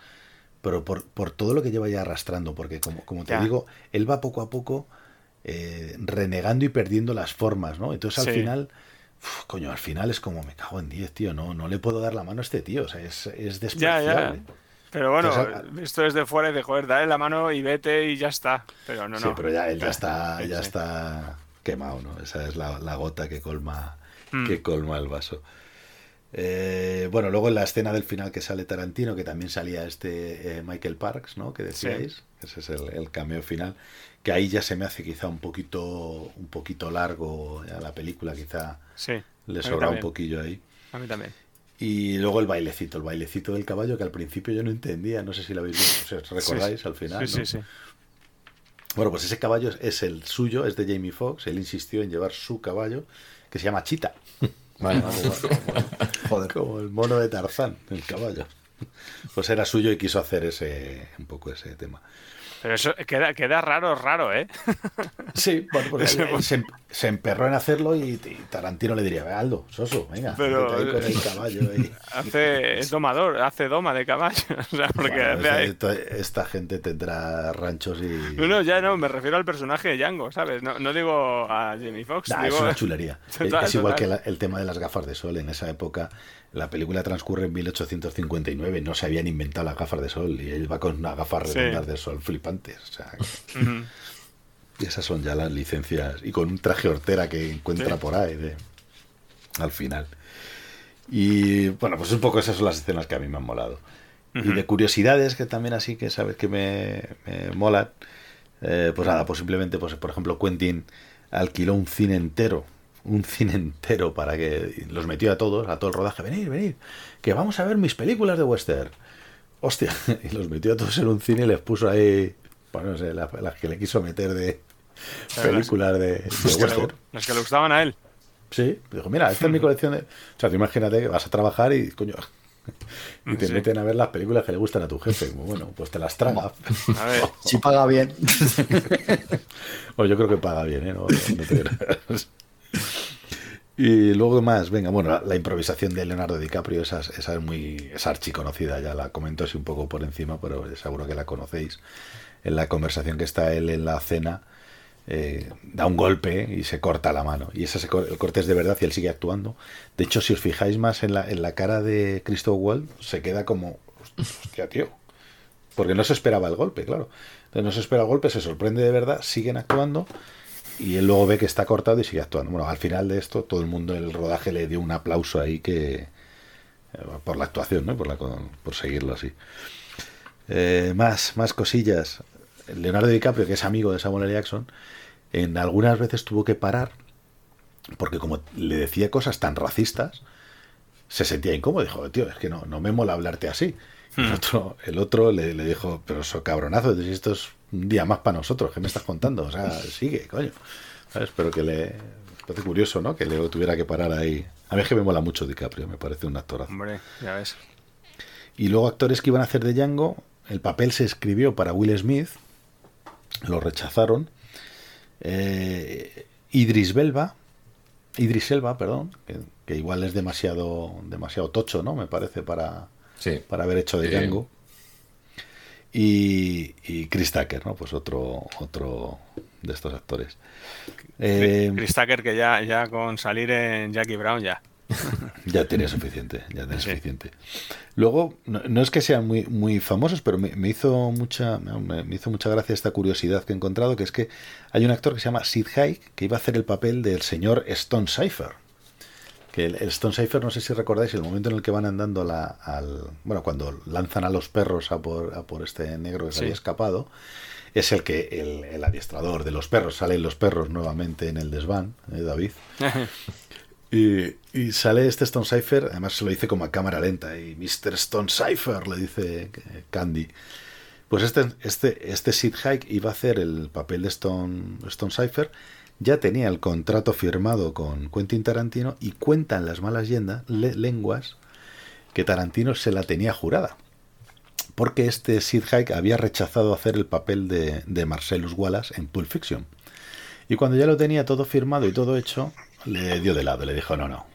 pero por, por todo lo que lleva ya arrastrando, porque como, como te Ya. digo, él va poco a poco eh, renegando y perdiendo las formas, ¿no? Entonces al final, uf, coño, al final es como, me cago en 10, tío, no, no le puedo dar la mano a este tío, o sea, es, es Ya, ya. despreciable. Pero bueno, Entonces, esto desde fuera y de joder, dale la mano y vete y ya está. Pero no, sí, no. pero ya él ya está, Sí, ya sí. está quemado, ¿no? Esa es la, la gota que colma, Mm. que colma el vaso. Eh, bueno, luego en la escena del final que sale Tarantino, que también salía este eh, Michael Parks, ¿no? Que decíais, ese es el, el cameo final, que ahí ya se me hace quizá un poquito, un poquito largo a la película, quizá Sí, le sobra un poquillo ahí. A mí también. Y luego el bailecito, el bailecito del caballo que al principio yo no entendía, no sé si lo habéis visto, si os recordáis Sí, al final. Sí, ¿no? sí, sí. Bueno, pues ese caballo es- es el suyo, es de Jamie Foxx. Él insistió en llevar su caballo, que se llama Chita. Vale. Joder, como el mono de Tarzán, el caballo. Pues era suyo y quiso hacer ese un poco ese tema. Pero eso queda, queda raro, raro, ¿eh? Sí, bueno, él- él se, se emperró en hacerlo y, y Tarantino le diría, "Ve, Aldo, soso, venga, Pero- ahí con el caballo. ahí". Hace, es domador, hace doma de caballo. O sea, porque Bueno, hace ahí- esta, esta gente tendrá ranchos y... No, no, ya no, me refiero al personaje de Django, ¿sabes? No, no digo a Jamie Foxx. Nah, digo... es una chulería. Es- Total, es igual total. que la- el tema de las gafas de sol. En esa época, la película transcurre en 1859. No se habían inventado las gafas de sol. Y él va con unas gafas Sí. redondas de sol flipantes. O sea, y esas son ya las licencias. Y con un traje hortera que encuentra Sí. por ahí de- al final. Y bueno, pues un poco esas son las escenas que a mí me han molado. Y de curiosidades que también así que sabes que me, me molan. eh, pues nada, pues simplemente, pues por ejemplo, Quentin alquiló un cine entero, un cine entero para que los metió a todos, a todo el rodaje, venid, venid, que vamos a ver mis películas de western. Hostia, y los metió a todos en un cine y les puso ahí, pues no sé, las las que le quiso meter de las- películas de, de Las que, le, western. las que le gustaban a él. Sí, dijo, mira, esta es mi colección de... O sea, tú imagínate que vas a trabajar y, coño, y te Sí. meten a ver las películas que le gustan a tu jefe. Como, Bueno, pues te las traga. A ver. Si paga bien. Bueno, yo creo que paga bien, ¿eh? No- no te. Y luego más, venga, bueno, la, la improvisación de Leonardo DiCaprio, esa, es- esa es muy, es archiconocida, ya la comento así un poco por encima, pero seguro que la conocéis. En la conversación que está él en la cena, eh, da un golpe y se corta la mano. Y ese el corte es de verdad y él sigue actuando. De hecho, si os fijáis más en la, en la cara de Christoph Waltz, se queda como, hostia, tío. Porque no se esperaba el golpe, claro. Entonces no se espera el golpe, se sorprende de verdad, siguen actuando y él luego ve que está cortado y sigue actuando. Bueno, al final de esto todo el mundo en el rodaje le dio un aplauso ahí que eh, por la actuación, ¿no? Por, la, por seguirlo así. Eh, más, más cosillas. Leonardo DiCaprio, que es amigo de Samuel L. Jackson, en algunas veces tuvo que parar porque como le decía cosas tan racistas, se sentía incómodo. Dijo, tío, es que no, no me mola hablarte así. El otro, el otro le, le dijo, pero eso cabronazo, esto es un día más para nosotros, ¿qué me estás contando? O sea, sigue, coño. ¿Sabes? Pero que le... me Parece curioso, ¿no? Que le tuviera que parar ahí. A mí es que me mola mucho DiCaprio, me parece un actorazo. Hombre, ya ves. Y luego actores que iban a hacer de Django, el papel se escribió para Will Smith, lo rechazaron. Eh, Idris Belba, Idris Elba, perdón, que, que igual es demasiado, demasiado tocho, ¿no? Me parece para, para haber hecho de Sí. Django. Y, y Chris Tucker, ¿no? Pues otro, otro de estos actores. Eh, Chris Tucker que ya, ya con salir en Jackie Brown ya. Ya tenía suficiente, ya tenía suficiente. Luego, no, no es que sean muy, muy famosos, pero me, me hizo mucha me, me hizo mucha gracia esta curiosidad que he encontrado, que es que hay un actor que se llama Sid Haig, que iba a hacer el papel del señor Stone Cipher. Que el, el Stone Cipher, no sé si recordáis, el momento en el que van andando la, al... Bueno, cuando lanzan a los perros a por, a por este negro que se Sí. había escapado, es el que el, el adiestrador de los perros, salen los perros nuevamente en el desván, ¿eh, David? Y, y sale este Stone Cipher, además se lo dice como a cámara lenta, y Mr. Stone Cipher le dice eh, Candy. Pues este, este, este Sid Haig iba a hacer el papel de Stone, Stone Cipher, ya tenía el contrato firmado con Quentin Tarantino y cuentan las malas lenguas que Tarantino se la tenía jurada. Porque este Sid Haig había rechazado hacer el papel de, de Marcellus Wallace en Pulp Fiction. Y cuando ya lo tenía todo firmado y todo hecho, le dio de lado, le dijo, no, no,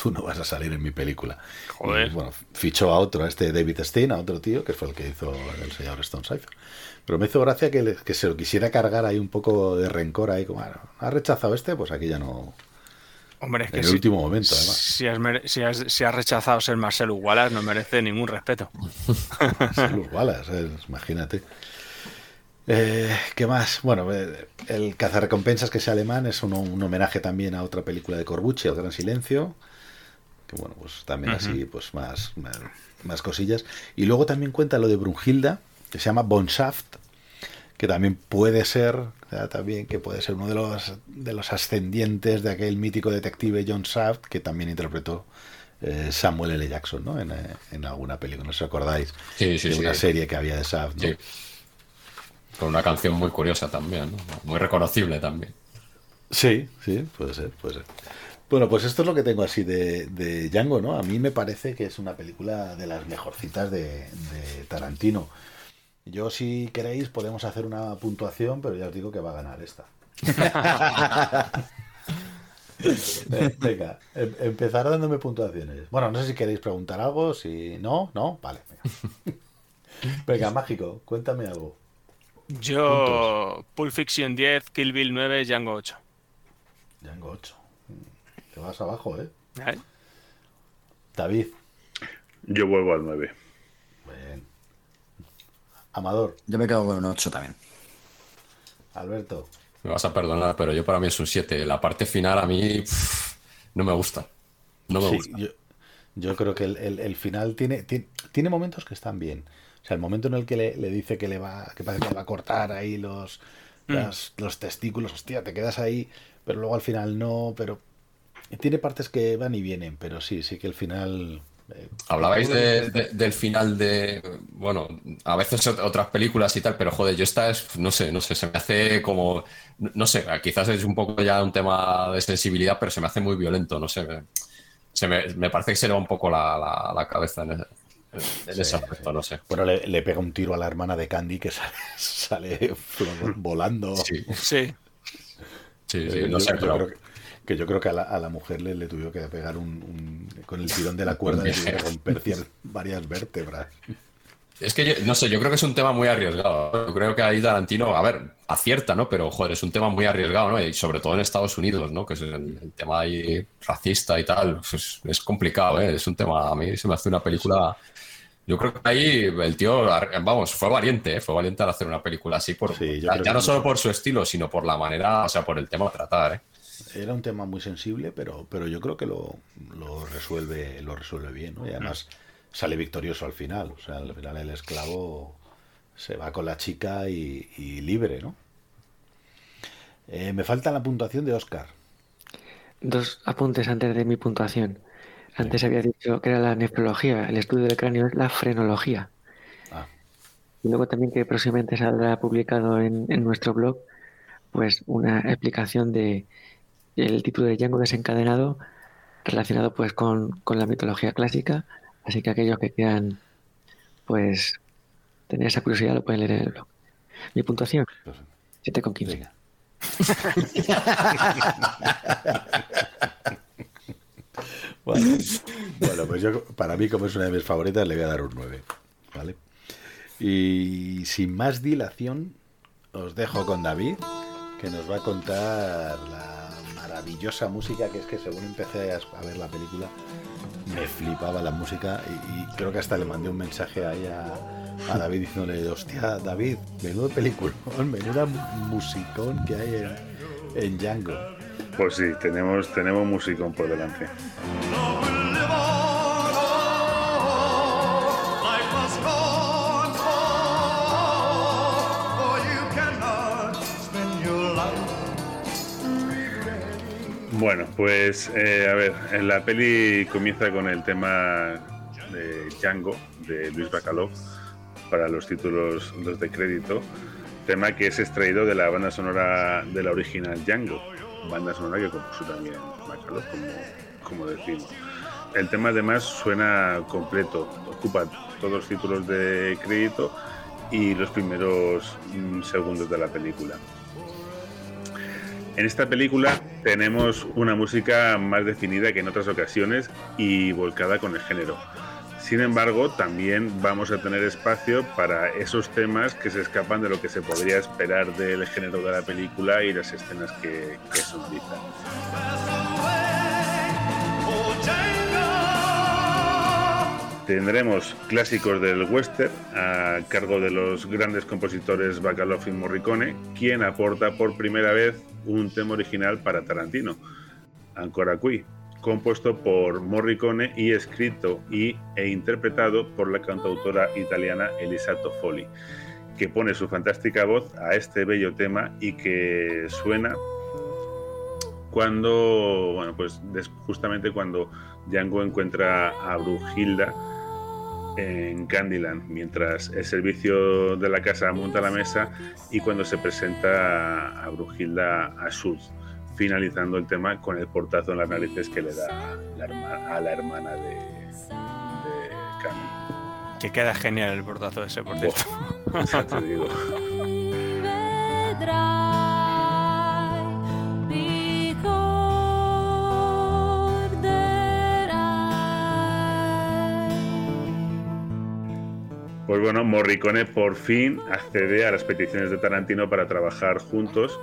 tú no vas a salir en mi película. Joder. Y, bueno, fichó a otro, a este David Stein, a otro tío, que fue el que hizo el señor Stone Cipher. Pero me hizo gracia que, le- que se lo quisiera cargar ahí un poco de rencor ahí, como, bueno, ha rechazado este, pues aquí ya no, Hombre, es que en el si- último momento, además. Si has, si has- si has rechazado ser Marcelo Wallace, no merece ningún respeto. Los balas, eh, imagínate. Eh, ¿Qué más? Bueno, eh, el cazarrecompensas que es alemán es un, un homenaje también a otra película de Corbucci, El Gran Silencio. Que bueno, pues también así, pues más, más, más cosillas. Y luego también cuenta lo de Brunhilda, que se llama Bonshaft, que también puede ser, o sea, también que puede ser uno de los, de los ascendientes de aquel mítico detective John Shaft, que también interpretó eh, Samuel L. Jackson, ¿no? En, eh, en alguna película, no sé si os acordáis. Sí, sí, de sí. una serie que había de Shaft, ¿no? Sí. Con una canción muy curiosa también, ¿no? muy reconocible también. Sí, sí, puede ser, puede ser. Bueno, pues esto es lo que tengo así de, de Django, ¿no? A mí me parece que es una película de las mejorcitas de, de Tarantino. Yo, si queréis, podemos hacer una puntuación, pero ya os digo que va a ganar esta. Venga, em- empezar dándome puntuaciones. Bueno, no sé si queréis preguntar algo, si no, no, vale. Venga, Venga, mágico, cuéntame algo. Yo, Pulp Fiction 10, Kill Bill 9, Django 8. Django 8. Te vas abajo, ¿eh? ¿Eh? David. Yo vuelvo al 9. Bien. Amador. Yo me quedo con un 8 también. Alberto. Me vas a perdonar, pero yo para mí es un 7. La parte final a mí pff, no me gusta. No me Sí, gusta. Yo, yo creo que el, el- el final tiene, tiene, tiene momentos que están bien. O sea, el momento en el que le, le dice que le va, que parece que le va a cortar ahí los, Mm. los testículos, hostia, te quedas ahí, pero luego al final no, pero tiene partes que van y vienen, pero sí, sí que el final. eh, Hablabais de- de- del final de, bueno, a veces ot- otras películas y tal, pero joder, yo esta es, no sé, no sé, se me hace como, no sé, quizás es un poco ya un tema de sensibilidad, pero se me hace muy violento, no sé, me, se me, me parece que se le va un poco la, la- la cabeza en, ese- en ese Sí, aspecto, no sé. Bueno, le, le pega un tiro a la hermana de Candy que sale, sale volando. Sí. Sí. Sí, sí, Eh, no sé, yo pero- creo que, que yo creo que a la, a la mujer le, le tuvieron que pegar un, un- con el tirón de la cuerda le tuvieron que romper cier- varias vértebras. Es que yo, no sé, yo creo que es un tema muy arriesgado. Yo creo que ahí Tarantino, a ver, acierta, ¿no? Pero joder, es un tema muy arriesgado, ¿no? Y sobre todo en Estados Unidos, ¿no? Que es el, el tema ahí racista y tal. pues Es, es complicado, ¿eh? Es un tema, a mí se me hace una película. Yo creo que ahí el tío, vamos, fue valiente, ¿eh? Fue valiente al hacer una película así, por, ya, no solo por su estilo, sino por la manera, o sea, por el tema a tratar, ¿eh? Era un tema muy sensible, pero, pero yo creo que lo, lo resuelve, lo resuelve bien, ¿no? Y además sale victorioso al final. O sea, al final el esclavo se va con la chica y, y libre, ¿no? Eh, me falta la puntuación de Oscar. Dos apuntes antes de mi puntuación. Antes había dicho que era la nefrología, el estudio del cráneo es la frenología. Ah. Y luego también que próximamente saldrá publicado en, en nuestro blog, pues una explicación de el título de Django desencadenado relacionado pues con, con la mitología clásica. Así que aquellos que quieran pues tener esa curiosidad lo pueden leer en el blog. Mi puntuación, 7,15. Bueno, bueno, pues yo, para mí, como es una de mis favoritas, le voy a dar un 9. ¿Vale? Y sin más dilación, os dejo con David, que nos va a contar la maravillosa música, que es que según empecé a ver la película, me flipaba la música y, creo que hasta le mandé un mensaje ahí a, a David diciéndole, hostia, David, menudo película, menuda musicón que hay en, en Django. Pues sí, tenemos, tenemos musicón por delante. Bueno, pues eh, a ver, en la peli comienza con el tema de Django de Luis Bacalov para los títulos los de crédito, tema que es extraído de la banda sonora de la original Django, banda sonora que compuso también Bacalov, como, como decimos. El tema además suena completo, ocupa todos los títulos de crédito y los primeros mm, segundos de la película. En esta película tenemos una música más definida que en otras ocasiones y volcada con el género. Sin embargo, también vamos a tener espacio para esos temas que se escapan de lo que se podría esperar del género de la película y las escenas que, que se utilizan. Tendremos clásicos del western a cargo de los grandes compositores Bacalov y Morricone, quien aporta por primera vez un tema original para Tarantino, Ancora Qui, compuesto por Morricone y escrito y, e interpretado por la cantautora italiana Elisa Toffoli, que pone su fantástica voz a este bello tema y que suena cuando, bueno, pues justamente cuando Django encuentra a Brunhilda en Candyland, mientras el servicio de la casa monta la mesa y cuando se presenta a Brunhilda a Schultz, finalizando el tema con el portazo en las narices que le da la herma- a la hermana de, de Camille. Que queda genial el portazo ese, por cierto. Te digo. Pues bueno, Morricone por fin accede a las peticiones de Tarantino para trabajar juntos,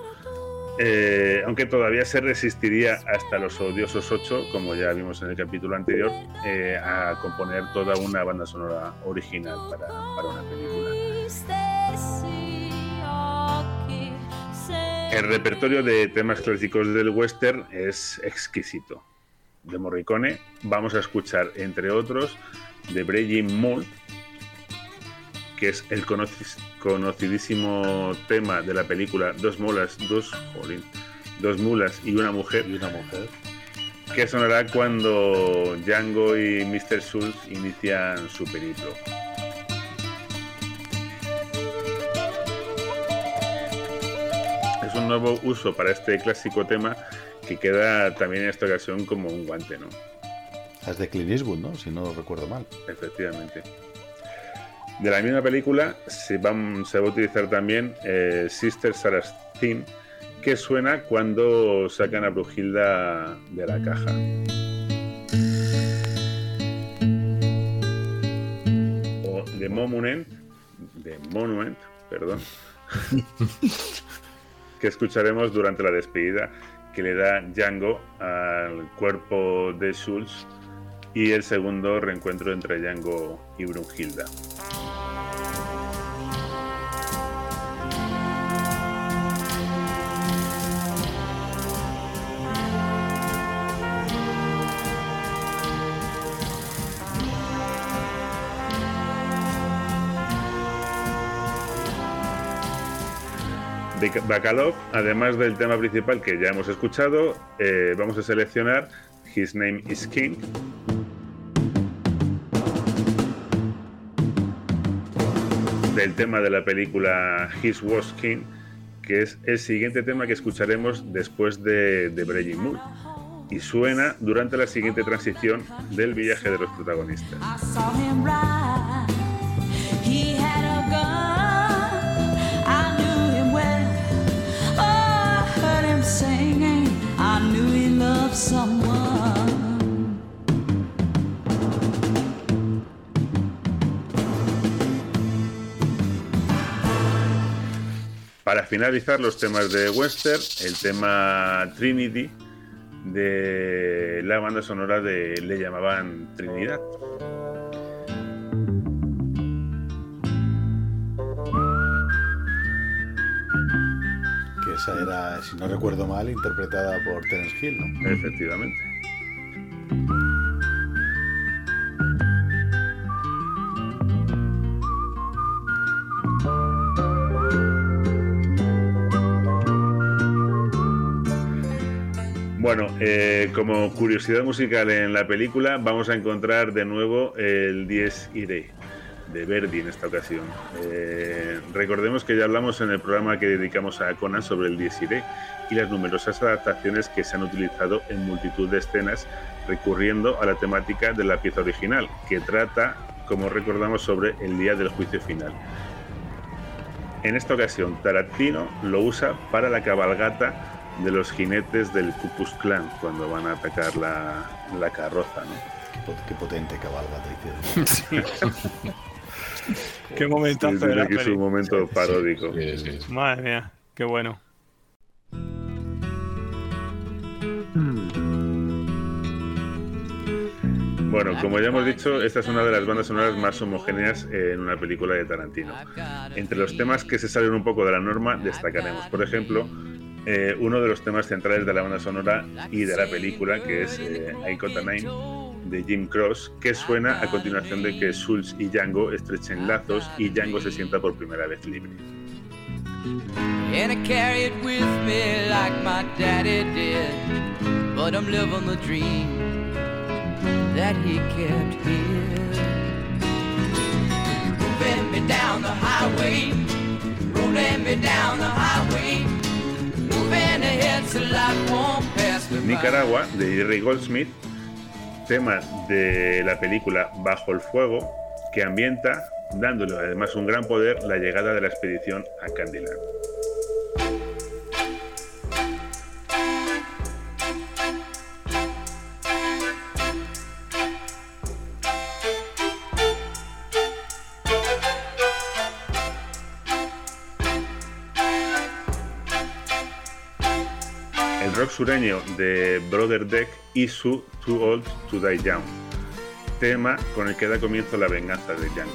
eh, aunque todavía se resistiría hasta los odiosos 8, como ya vimos en el capítulo anterior, eh, a componer toda una banda sonora original para, una película. El repertorio de temas clásicos del western es exquisito. De Morricone vamos a escuchar, entre otros, de Breaking Moon, que es el conoci- conocidísimo tema de la película Dos mulas, dos, jolín, dos mulas y una mujer. Y una mujer. Que sonará cuando Django y Mr. Schultz inician su periplo. Es un nuevo uso para este clásico tema que queda también en esta ocasión como un guante, ¿no? Es de Clint Eastwood, ¿no? Si no recuerdo mal. Efectivamente. De la misma película se va, se va a utilizar también eh, Sister Sarah's Theme, que suena cuando sacan a Brujilda de la caja. O The Monument, The Monument, perdón, que escucharemos durante la despedida que le da Django al cuerpo de Schultz y el segundo reencuentro entre Django y Brunhilda. Bacalov, además del tema principal que ya hemos escuchado, eh, vamos a seleccionar His Name is King, del tema de la película His Was King, que es el siguiente tema que escucharemos después de, de Breaking Moon. Y suena durante la siguiente transición del viaje de los protagonistas. Para finalizar los temas de Western, el tema Trinity de la banda sonora de Le llamaban Trinidad. Que esa era, si no recuerdo mal, interpretada por Terence Hill, ¿no? Efectivamente. Bueno, eh, como curiosidad musical en la película, vamos a encontrar de nuevo el Dies Irae de Verdi en esta ocasión. Eh, recordemos que ya hablamos en el programa que dedicamos a Conan sobre el Dies Irae y las numerosas adaptaciones que se han utilizado en multitud de escenas recurriendo a la temática de la pieza original, que trata, como recordamos, sobre el día del juicio final. En esta ocasión, Tarantino lo usa para la cabalgata de los jinetes del Ku Klux Klan cuando van a atacar la, la carroza, ¿no? Qué potente cabalgata hicieron. Qué momentazo Sí, de la que es un momento paródico. Madre mía, qué bueno. Bueno, como ya hemos dicho, esta es una de las bandas sonoras más homogéneas en una película de Tarantino. Entre los temas que se salen un poco de la norma, destacaremos, por ejemplo, eh, uno de los temas centrales de la banda sonora y de la película, que es eh, I Got Nine, de Jim Cross, que suena a continuación de que Schultz y Django estrechen lazos y Django se sienta por primera vez libre. Nicaragua, de Jerry Goldsmith, tema de la película Bajo el Fuego, que ambienta, dándole además un gran poder, la llegada de la expedición a Candyland. Sureño de Brother Deck y su Too Old to Die Young, tema con el que da comienzo la venganza de Django.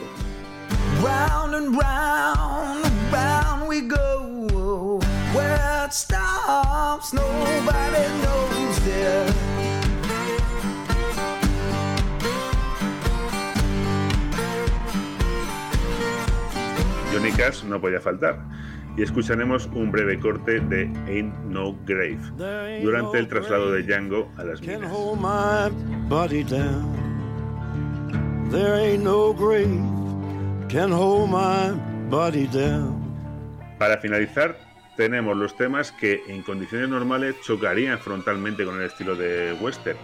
Round and round and round we go. Where it stops, nobody knows there. Johnny Cash no podía faltar. Y escucharemos un breve corte de Ain't No Grave durante el traslado de Django a las minas. hold my body down. There ain't no grave can hold my body down. Para finalizar, tenemos los temas que en condiciones normales chocarían frontalmente con el estilo de western,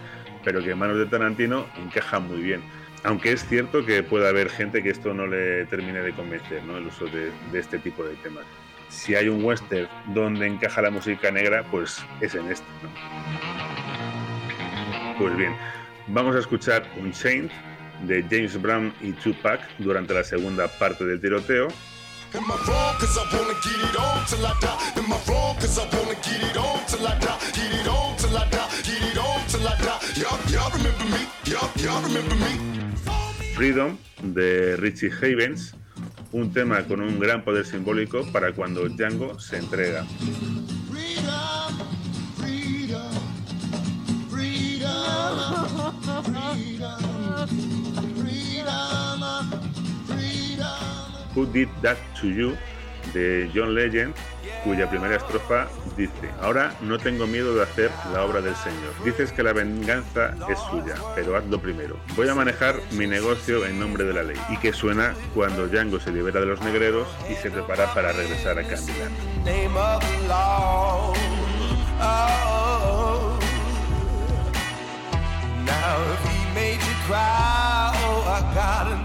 pero que en manos de Tarantino encajan muy bien. Aunque es cierto que puede haber gente que esto no le termine de convencer, ¿no? el uso de, de este tipo de temas. Si hay un western donde encaja la música negra, pues es en este. ¿no? Pues bien, vamos a escuchar Unchained de James Brown y Tupac durante la segunda parte del tiroteo. Am I wrong? Cause I wanna get it on till I die. Am I wrong? Cause I wanna get it on till I die. Get it on till I die. Get it on till I die. Y'all, y'all remember me? Y'all, y'all remember me? Freedom de Richie Havens, un tema con un gran poder simbólico para cuando Django se entrega. Who Did That to You de John Legend, cuya primera estrofa dice, ahora no tengo miedo de hacer la obra del Señor. Dices que la venganza es suya, pero hazlo primero. Voy a manejar mi negocio en nombre de la ley. Y que suena cuando Django se libera de los negreros y se prepara para regresar a Candyland. Oh.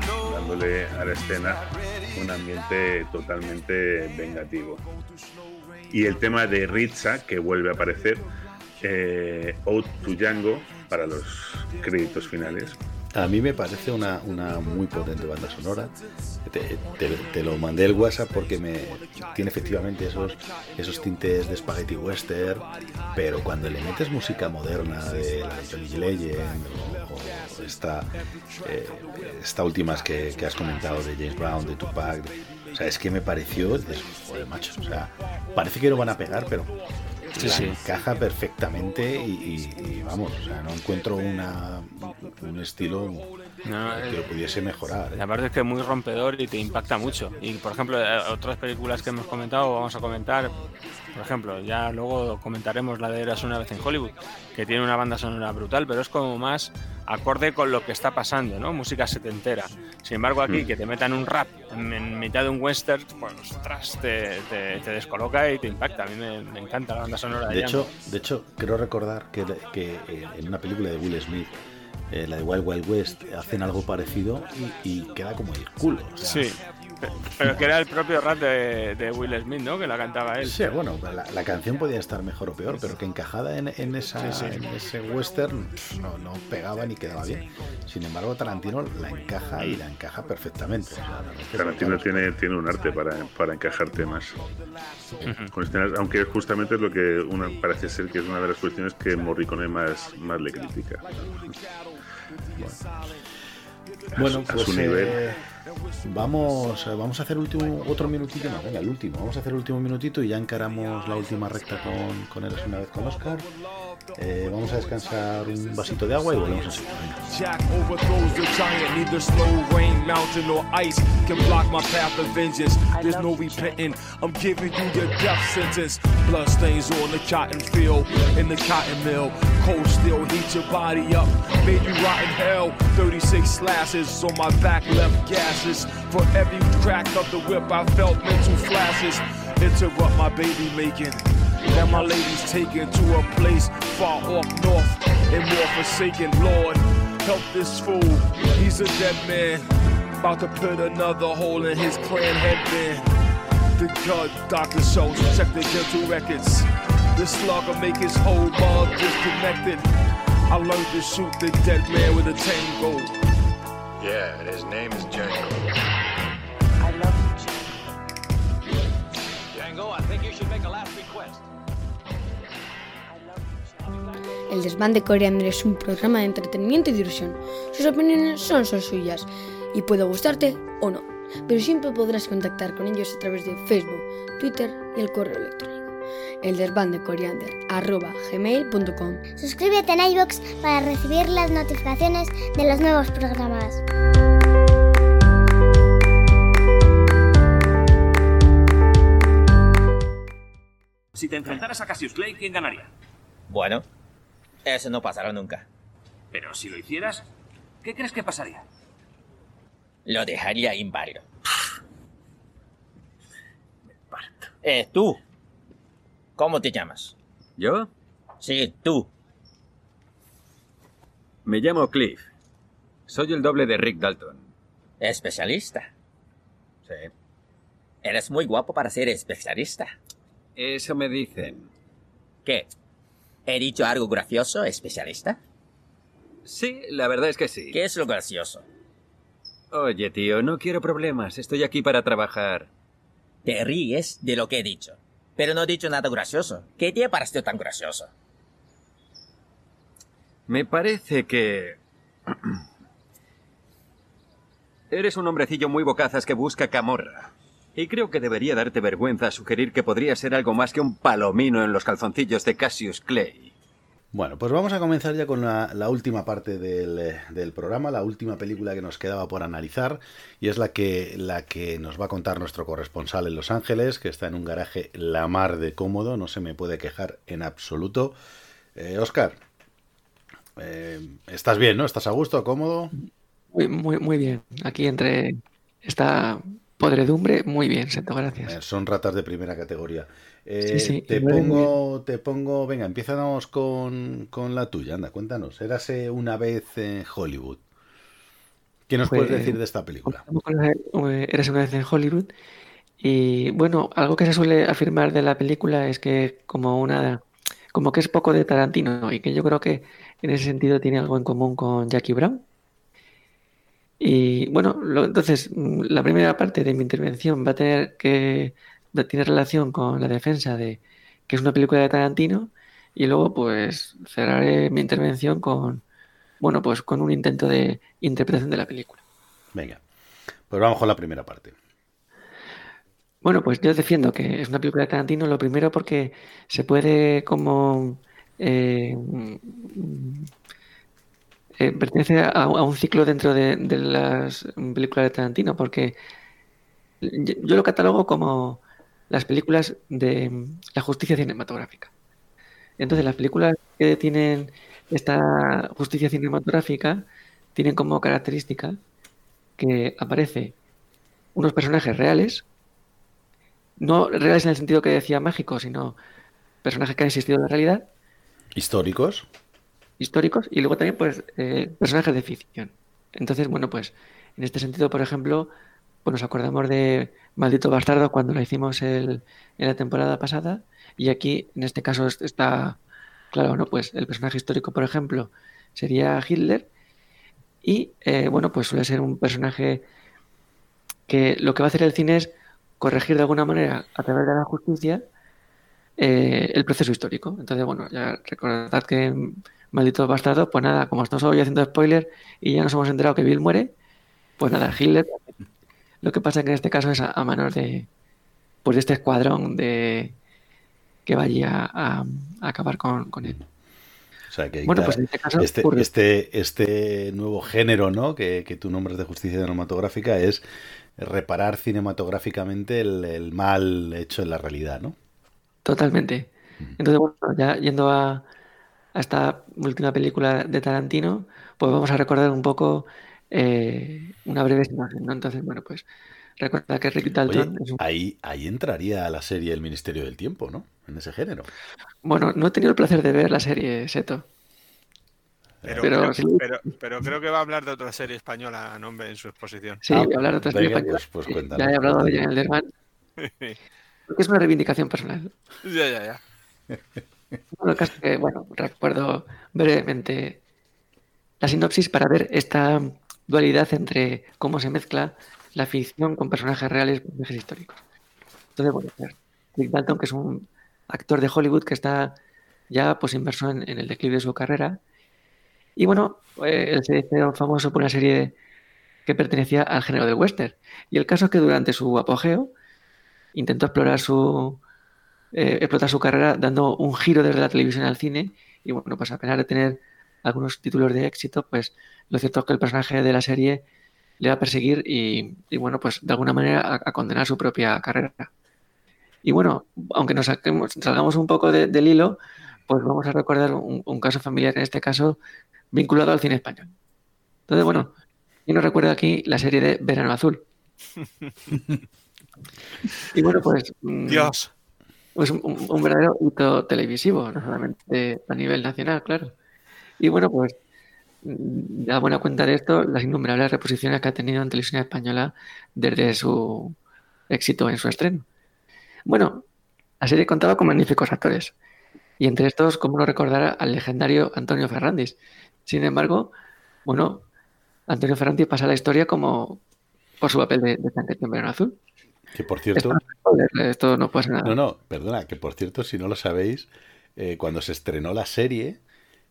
Oh, dándole a la escena un ambiente totalmente vengativo. Y el tema de Ritza, que vuelve a aparecer, eh, Out to Django, para los créditos finales. A mí me parece una, una muy potente banda sonora. Te, lo mandé el WhatsApp porque me tiene efectivamente esos, esos tintes de spaghetti western, pero cuando le metes música moderna de la Johnny Legend o esta, eh, esta última que, que has comentado de James Brown, de Tupac, o sea, es que me pareció, de- joder, macho, o sea, parece que no van a pegar, pero Sí, la sí. encaja perfectamente y, y- y vamos, o sea, no encuentro una, un estilo No, que lo pudiese mejorar. ¿eh? La verdad es que es muy rompedor y te impacta mucho. Y por ejemplo, eh, otras películas que hemos comentado, vamos a comentar, por ejemplo, ya luego comentaremos la de Eras una vez en Hollywood, que tiene una banda sonora brutal, pero es como más acorde con lo que está pasando, ¿no? Música setentera. Sin embargo, aquí Mm. que te metan un rap en, mitad de un western, pues ostras, te, te- te descoloca y te impacta. A mí me, me encanta la banda sonora de, De hecho, de hecho, creo recordar que, que en una película de Will Smith, eh, la de Wild Wild West, hacen algo parecido y, y queda como el culo. o sea, Sí, pe- pero que era el propio rap de, de Will Smith, ¿no? Que la cantaba él. Sí, bueno, la, la canción podía estar mejor o peor, pero que encajada en, en esa, Sí, sí. en ese western no, no pegaba ni quedaba bien. Sin embargo, Tarantino la encaja y la encaja perfectamente. o sea, la Tarantino tiene, tiene un arte para, para encajar temas. Con escenas- aunque justamente es lo que una, parece ser que es una de las cuestiones que Morricone más, más le critica. Bueno, pues eh, vamos, eh, vamos a hacer último, otro minutito más. Venga, el último. Vamos a hacer el último minutito y ya encaramos la última recta con, con Eres una vez con Oscar. Eh, vamos a descansar un vasito de agua y volvemos a seguir. Jack overthrows the giant. Neither snow, rain, mountain, or ice can block my path of vengeance. There's no repenting. I'm giving you your death sentence. Blood stains on the cotton field in the cotton mill. Cold steel heat your body up, made you rot in hell. 36 slashes on my back, left gases. For every crack of the whip, I felt mental flashes. Interrupt my baby making. Now my lady's taken to a place far off north and more forsaken. Lord, help this fool. He's a dead man. About to put another hole in his clan headband. The gut doctor shows, check the dental records. The slugger make his whole mug disconnected. I learned to shoot the dead man with a tango. Yeah, and his name is Django. El desván de Coriander es un programa de entretenimiento y diversión. Sus opiniones son solo suyas y puede gustarte o no, pero siempre podrás contactar con ellos a través de Facebook, Twitter y el correo electrónico. El desván de Coriander arroba gmail.com. Suscríbete en iVoox para recibir las notificaciones de los nuevos programas. Si te enfrentaras a Cassius Clay, ¿quién ganaría? Bueno, eso no pasará nunca. Pero si lo hicieras, ¿qué crees que pasaría? Lo dejaría inválido. Eh, tú. ¿Cómo te llamas? ¿Yo? Sí, tú. Me llamo Cliff. Soy el doble de Rick Dalton. Especialista. Sí. Eres muy guapo para ser especialista. Eso me dicen. ¿Qué? ¿He dicho algo gracioso, especialista? Sí, la verdad es que sí. ¿Qué es lo gracioso? Oye, tío, no quiero problemas. Estoy aquí para trabajar. Te ríes de lo que he dicho. Pero no he dicho nada gracioso. ¿Qué te ha parecido tan gracioso? Me parece que... Eres un hombrecillo muy bocazas que busca camorra. Y creo que debería darte vergüenza sugerir que podría ser algo más que un palomino en los calzoncillos de Cassius Clay. Bueno, pues vamos a comenzar ya con la, la última parte del, eh, del programa, la última película que nos quedaba por analizar, y es la que, la que nos va a contar nuestro corresponsal en Los Ángeles, que está en un garaje la mar de cómodo, no se me puede quejar en absoluto. Eh, Oscar, eh, estás bien, ¿no? ¿Estás a gusto, cómodo? Muy, muy, muy bien. Aquí entre esta podredumbre, muy bien, Santo, gracias. Eh, son ratas de primera categoría. Eh, Sí, sí, te pongo, te pongo, venga, empezamos con, con la tuya, anda, cuéntanos. Érase una vez en Hollywood. ¿Qué nos puedes Pues, decir de esta película? La- eh, Eres una vez en Hollywood. Y bueno, algo que se suele afirmar de la película es que como una, como que es poco de Tarantino y que yo creo que en ese sentido tiene algo en común con Jackie Brown. Y bueno, lo- entonces mm, la primera parte de mi intervención va a tener que tener relación con la defensa de que es una película de Tarantino y luego pues cerraré mi intervención con bueno, pues con un intento de interpretación de la película. Venga, pues vamos con la primera parte. Bueno, pues yo defiendo que es una película de Tarantino, lo primero porque se puede como eh, eh, pertenece a, un ciclo dentro de, las películas de Tarantino, porque yo, yo lo catalogo como las películas de la justicia cinematográfica. Entonces, las películas que tienen esta justicia cinematográfica tienen como característica que aparece unos personajes reales, no reales en el sentido que decía mágico, sino personajes que han existido en la realidad, ¿Históricos? Históricos, y luego también pues eh, personajes de ficción. Entonces, bueno, pues en este sentido, por ejemplo, pues nos acordamos de Maldito Bastardo cuando la hicimos el- en la temporada pasada, y aquí, en este caso, es- está claro, ¿no? Pues el personaje histórico, por ejemplo, sería Hitler, y eh, bueno, pues suele ser un personaje que lo que va a hacer el cine es corregir de alguna manera a través de la justicia eh, el proceso histórico. Entonces, bueno, ya recordad que maldito bastardo, pues nada, como estamos hoy haciendo spoiler y ya nos hemos enterado que Bill muere, pues nada, Hitler. Lo que pasa es que en este caso es a, a manos de pues de este escuadrón de que vaya a, a acabar con, con él. O sea, que Bueno, claro, pues en este caso este, este, este nuevo género ¿no? que, que tú nombras de justicia cinematográfica es reparar cinematográficamente el, el mal hecho en la realidad, ¿no? Totalmente. Entonces, bueno, ya yendo a, a esta última película de Tarantino, pues vamos a recordar un poco eh, una breve imagen, ¿no? Entonces, bueno, pues recuerda que Rick Oye, Dalton es un... ahí, ahí entraría la serie El Ministerio del Tiempo, ¿no? En ese género. Bueno, no he tenido el placer de ver la serie Seto. Pero, Pero creo, sí. pero, pero creo que va a hablar de otra serie española, nombre en su exposición. Sí, voy a hablar de otra serie venga, española. pues- pues Ya he hablado de ella en el cuéntanos. Derman, porque es una reivindicación personal. ya, ya, ya. Bueno, el caso que, bueno, recuerdo brevemente la sinopsis para ver esta dualidad entre cómo se mezcla la ficción con personajes reales y personajes históricos. Entonces, bueno, pues, Rick Dalton, que es un actor de Hollywood que está ya pues inmerso en, en el declive de su carrera. Y bueno, eh, él se hizo famoso por una serie que pertenecía al género del western. Y el caso es que durante su apogeo intentó explorar su, eh, explotar su carrera dando un giro desde la televisión al cine y bueno, pues a pesar de tener algunos títulos de éxito, pues lo cierto es que el personaje de la serie le va a perseguir y, y, bueno, pues de alguna manera a, a, condenar su propia carrera. Y bueno, aunque nos saquemos, salgamos un poco de, del hilo, pues vamos a recordar un, un, caso familiar, en este caso vinculado al cine español. Entonces, bueno, ¿quién nos recuerda aquí la serie de Verano Azul? y bueno, pues... Dios pues un, un, verdadero hito televisivo, no solamente a nivel nacional, claro. Y bueno, pues da buena cuenta de esto las innumerables reposiciones que ha tenido en televisión española desde su éxito en su estreno. Bueno, la serie contaba con magníficos actores, y entre estos, como no recordar al legendario Antonio Ferrandis. Sin embargo, bueno, Antonio Ferrandis pasa a la historia como por su papel de, de tanque azul. Que por cierto. Esto, esto, no pasa nada. No, no, perdona, que por cierto, si no lo sabéis, eh, cuando se estrenó la serie,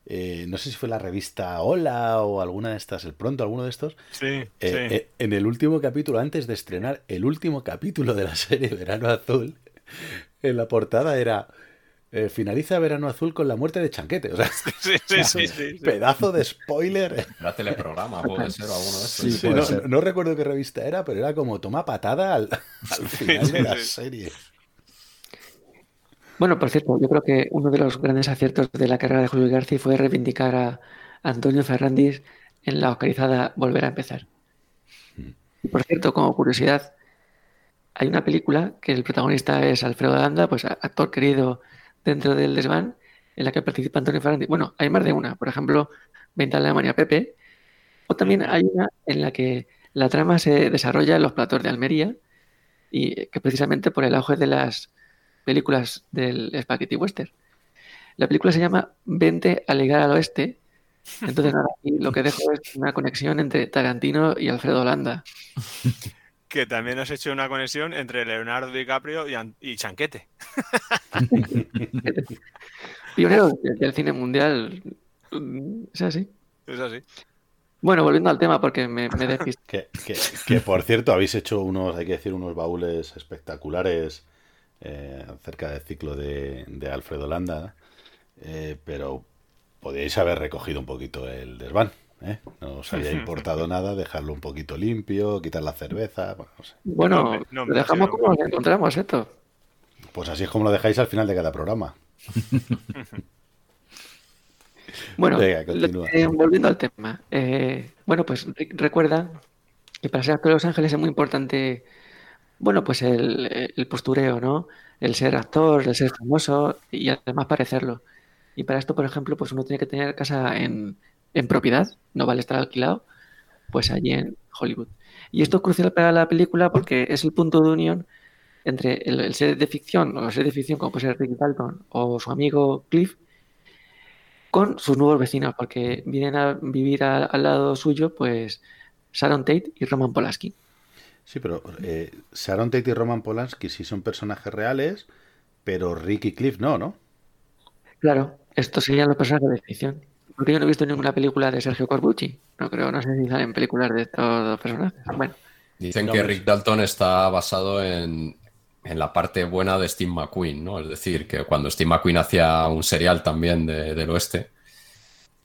eh, no sé si fue la revista Hola o alguna de estas, El Pronto, alguno de estos. Sí, eh, sí. en el último capítulo, antes de estrenar el último capítulo de la serie Verano Azul, en la portada era. Eh, finaliza Verano Azul con la muerte de Chanquete. O sea, sí, sí, sí, sí, pedazo de spoiler. Era teleprograma, puede ser, o alguno de estos. Sí, sí, no, no, recuerdo qué revista era, pero era como toma patada al, al final de la serie. Bueno, por cierto, yo creo que uno de los grandes aciertos de la carrera de Julio García fue reivindicar a Antonio Ferrandis en la oscarizada Volver a empezar. Y por cierto, como curiosidad, hay una película que el protagonista es Alfredo Danda, pues actor querido dentro del desván en la que participa Antonio Ferrandis. Bueno, hay más de una, por ejemplo, Venta de Alemania Pepe, o también hay una en la que la trama se desarrolla en los platos de Almería y que precisamente por el auge de las películas del Spaghetti Western. La película se llama Vente a ligar al oeste. Entonces, nada, aquí lo que dejo es una conexión entre Tarantino y Alfredo Landa. que también has hecho una conexión entre Leonardo DiCaprio y, y Chanquete. Pionero del cine mundial. Es así. Es así. Bueno, volviendo al tema, porque me, me despiste. que, que, que, por cierto, habéis hecho unos, hay que decir, unos baúles espectaculares eh, acerca del ciclo de, de Alfredo Landa, eh, pero podíais haber recogido un poquito el desván. ¿Eh? No os había importado nada, dejarlo un poquito limpio, quitar la cerveza. Bueno, no sé. bueno no, no, lo dejamos no, como lo encontramos esto. Pues así es como lo dejáis al final de cada programa. bueno, Venga, eh, volviendo al tema. Eh, bueno, pues recuerda que para ser actor de Los Ángeles es muy importante, bueno, pues el, el postureo, ¿no? El ser actor, el ser famoso y además parecerlo. Y para esto, por ejemplo, pues uno tiene que tener casa en, en propiedad, no vale estar alquilado, pues allí en Hollywood. Y esto es crucial para la película porque es el punto de unión entre el, el ser de ficción, o el ser de ficción como puede ser Rick Dalton o su amigo Cliff, con sus nuevos vecinos, porque vienen a vivir a, al lado suyo, pues Sharon Tate y Roman Polanski. Sí, pero eh, Sharon Tate y Roman Polanski sí son personajes reales, pero Rick y Cliff no, ¿no? Claro, estos serían los personajes de ficción. Porque yo no he visto ninguna película de Sergio Corbucci. No creo, no sé si salen películas de estos dos personajes. Bueno, Dicen que Rick Dalton está basado en, en la parte buena de Steve McQueen, ¿no? Es decir, que cuando Steve McQueen hacía un serial también de- del oeste,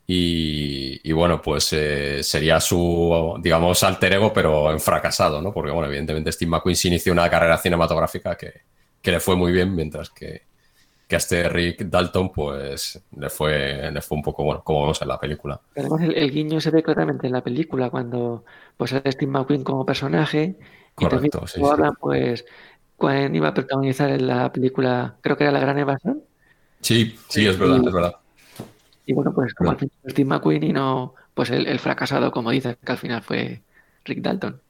y, y bueno, pues eh, sería su, digamos, alter ego, pero en fracasado, ¿no? Porque, bueno, evidentemente Steve McQueen se inició una carrera cinematográfica que, que le fue muy bien, mientras que, que a este Rick Dalton, pues, le fue, le fue un poco, bueno, como vemos en la película. además el, el guiño se ve claramente en la película cuando pues sale Steve McQueen como personaje y también Correcto, sí, pues cuando iba a protagonizar en la película, creo que era La Gran Evasión. Sí, sí, es verdad, Y- es verdad. Y bueno, pues como al final Steve McQueen y no, pues el, el fracasado, como dices, que al final fue Rick Dalton.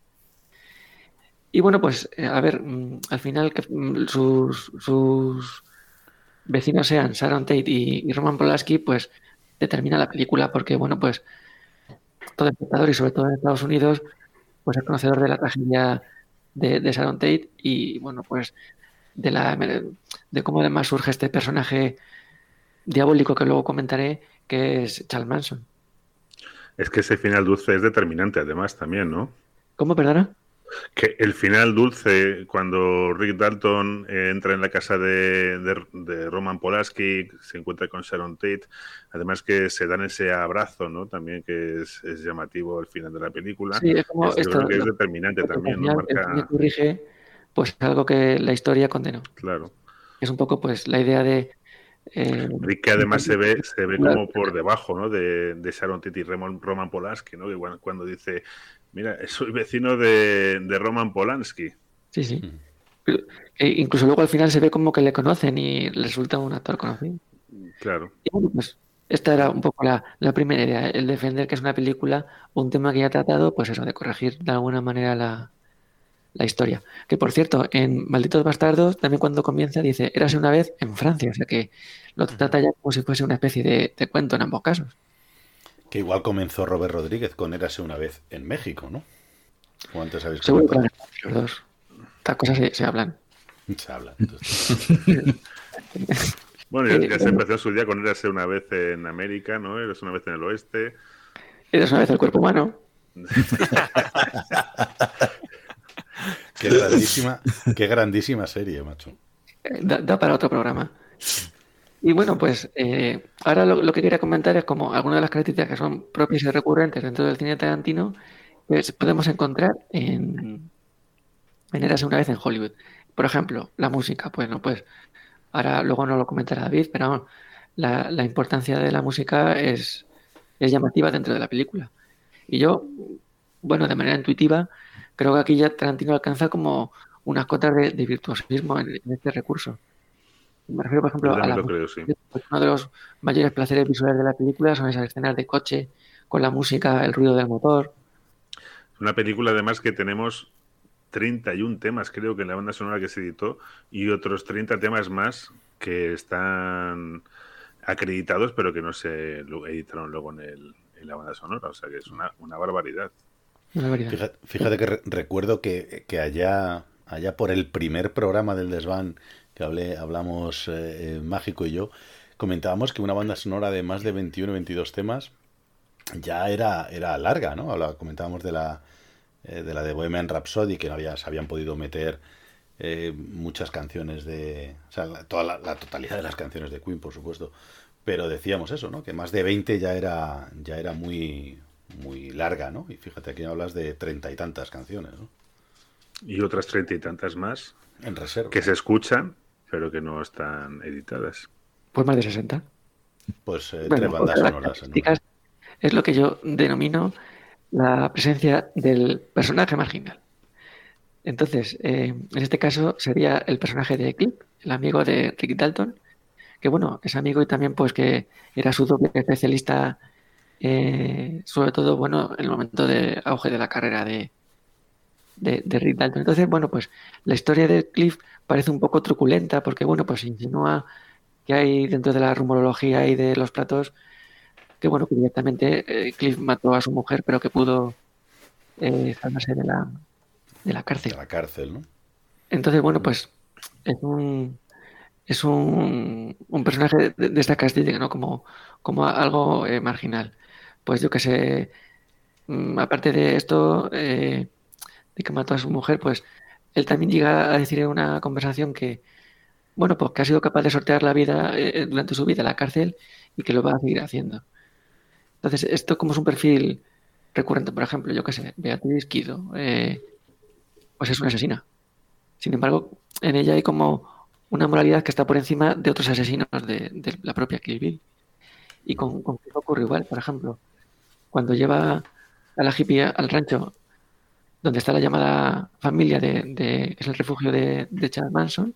Y bueno, pues eh, a ver, mm, al final mm, sus, sus vecinos sean Sharon Tate y, y Roman Polanski, pues determina la película, porque bueno, pues todo espectador y sobre todo en Estados Unidos, pues es conocedor de la tragedia de, de Sharon Tate y bueno, pues de la de cómo además surge este personaje diabólico que luego comentaré, que es Charles Manson. Es que ese final dulce es determinante, además, también, ¿no? ¿Cómo, perdona? Que el final dulce, cuando Rick Dalton eh, entra en la casa de, de- de Roman Polanski, se encuentra con Sharon Tate, además que se dan ese abrazo, ¿no? También que es, es llamativo al final de la película. Sí, es como esto, creo que es determinante también, ¿no? final Marca, corrige pues algo que la historia condenó. claro. Es un poco pues la idea de eh, Rick que además se ve, se ve como por debajo, ¿no? De, de Sharon y Roman, Roman Polanski, ¿no? Que cuando, cuando dice, mira, soy vecino de, de Roman Polanski. Sí, sí. E incluso luego al final se ve como que le conocen y resulta un actor conocido. Claro. Y bueno, pues esta era un poco la, la primera idea, el defender que es una película, un tema que ya ha tratado, pues eso, de corregir de alguna manera la, la historia. Que por cierto, en Malditos Bastardos, también cuando comienza dice, érase una vez en Francia, o sea que lo trata ya como si fuese una especie de, de cuento en ambos casos. Que igual comenzó Robert Rodríguez con Érase una vez en México, ¿no? Como antes habéis Seguro que los dos. Estas cosas se, se hablan. Se habla. Bueno, ya, Eh, ya se empezó su día con Érase una vez en América, ¿no? Érase una vez en el oeste. Eres una vez el cuerpo humano. Qué grandísima, qué grandísima serie, macho. Eh, Da, para otro programa. Y bueno, pues eh, ahora lo, que quería comentar es como algunas de las características que son propias y recurrentes dentro del cine Tarantino, pues podemos encontrar en, en Érase una vez en Hollywood. Por ejemplo, la música. Bueno, pues ahora luego no lo comentará David, pero la, la importancia de la música es, es llamativa dentro de la película. Y yo, bueno, de manera intuitiva, creo que aquí ya Tarantino alcanza como unas cotas de, de virtuosismo en, en este recurso. Me refiero, por ejemplo, a la creo, sí. Pues uno de los mayores placeres visuales de la película son esas escenas de coche con la música, el ruido del motor. Es una película además que tenemos 31 temas, creo que en la banda sonora que se editó, y otros 30 temas más que están acreditados, pero que no se editaron luego en, el, en la banda sonora. O sea que es una, una barbaridad. Fíjate, que re- recuerdo que, allá, allá por el primer programa del Desván que hablé, hablamos eh, eh, Mágico y yo, comentábamos que una banda sonora de más de 21 22 temas ya era, era larga, ¿no? Habla- comentábamos de la, eh, de la de Bohemian Rhapsody, que no había, se habían podido meter muchas canciones de... O sea, la- toda la, la totalidad de las canciones de Queen, por supuesto. Pero decíamos eso, ¿no? Que más de 20 ya era, ya era muy, muy larga, ¿no? Y fíjate, aquí hablas de treinta y tantas canciones, ¿no? Y otras 30 y tantas más En reserva. que se escuchan, pero que no están editadas. Pues más de 60. Pues eh, Bueno, tres bandas de las sonoras. en es lo que yo denomino la presencia del personaje marginal. Entonces, eh, en este caso sería el personaje de Clip, el amigo de Rick Dalton, que bueno, es amigo y también pues que era su doble especialista, eh, sobre todo, bueno, en el momento de auge de la carrera de, de, de Rick Dalton. Entonces, bueno, pues la historia de Cliff parece un poco truculenta porque, bueno, pues insinúa que hay dentro de la rumorología y de los platos que, bueno, que directamente eh, Cliff mató a su mujer, pero que pudo eh, salvarse de la, de la cárcel. De la cárcel, ¿no? Entonces, bueno, pues es un, es un, un personaje de, de esta característica, ¿no? Como, como algo eh, marginal. Pues yo que sé, mm, aparte de esto, eh, de que mató a su mujer, pues él también llega a decir en una conversación que, bueno, pues que ha sido capaz de sortear la vida eh, durante su vida la cárcel y que lo va a seguir haciendo. Entonces, esto como es un perfil recurrente, por ejemplo, yo que sé, Beatriz Kido, eh, pues es una asesina. Sin embargo, en ella hay como una moralidad que está por encima de otros asesinos de, la propia Kill Bill. Y con, con ocurre igual, por ejemplo, cuando lleva a la hippie al rancho donde está la llamada familia de, de- que es el refugio de, de Charles Manson,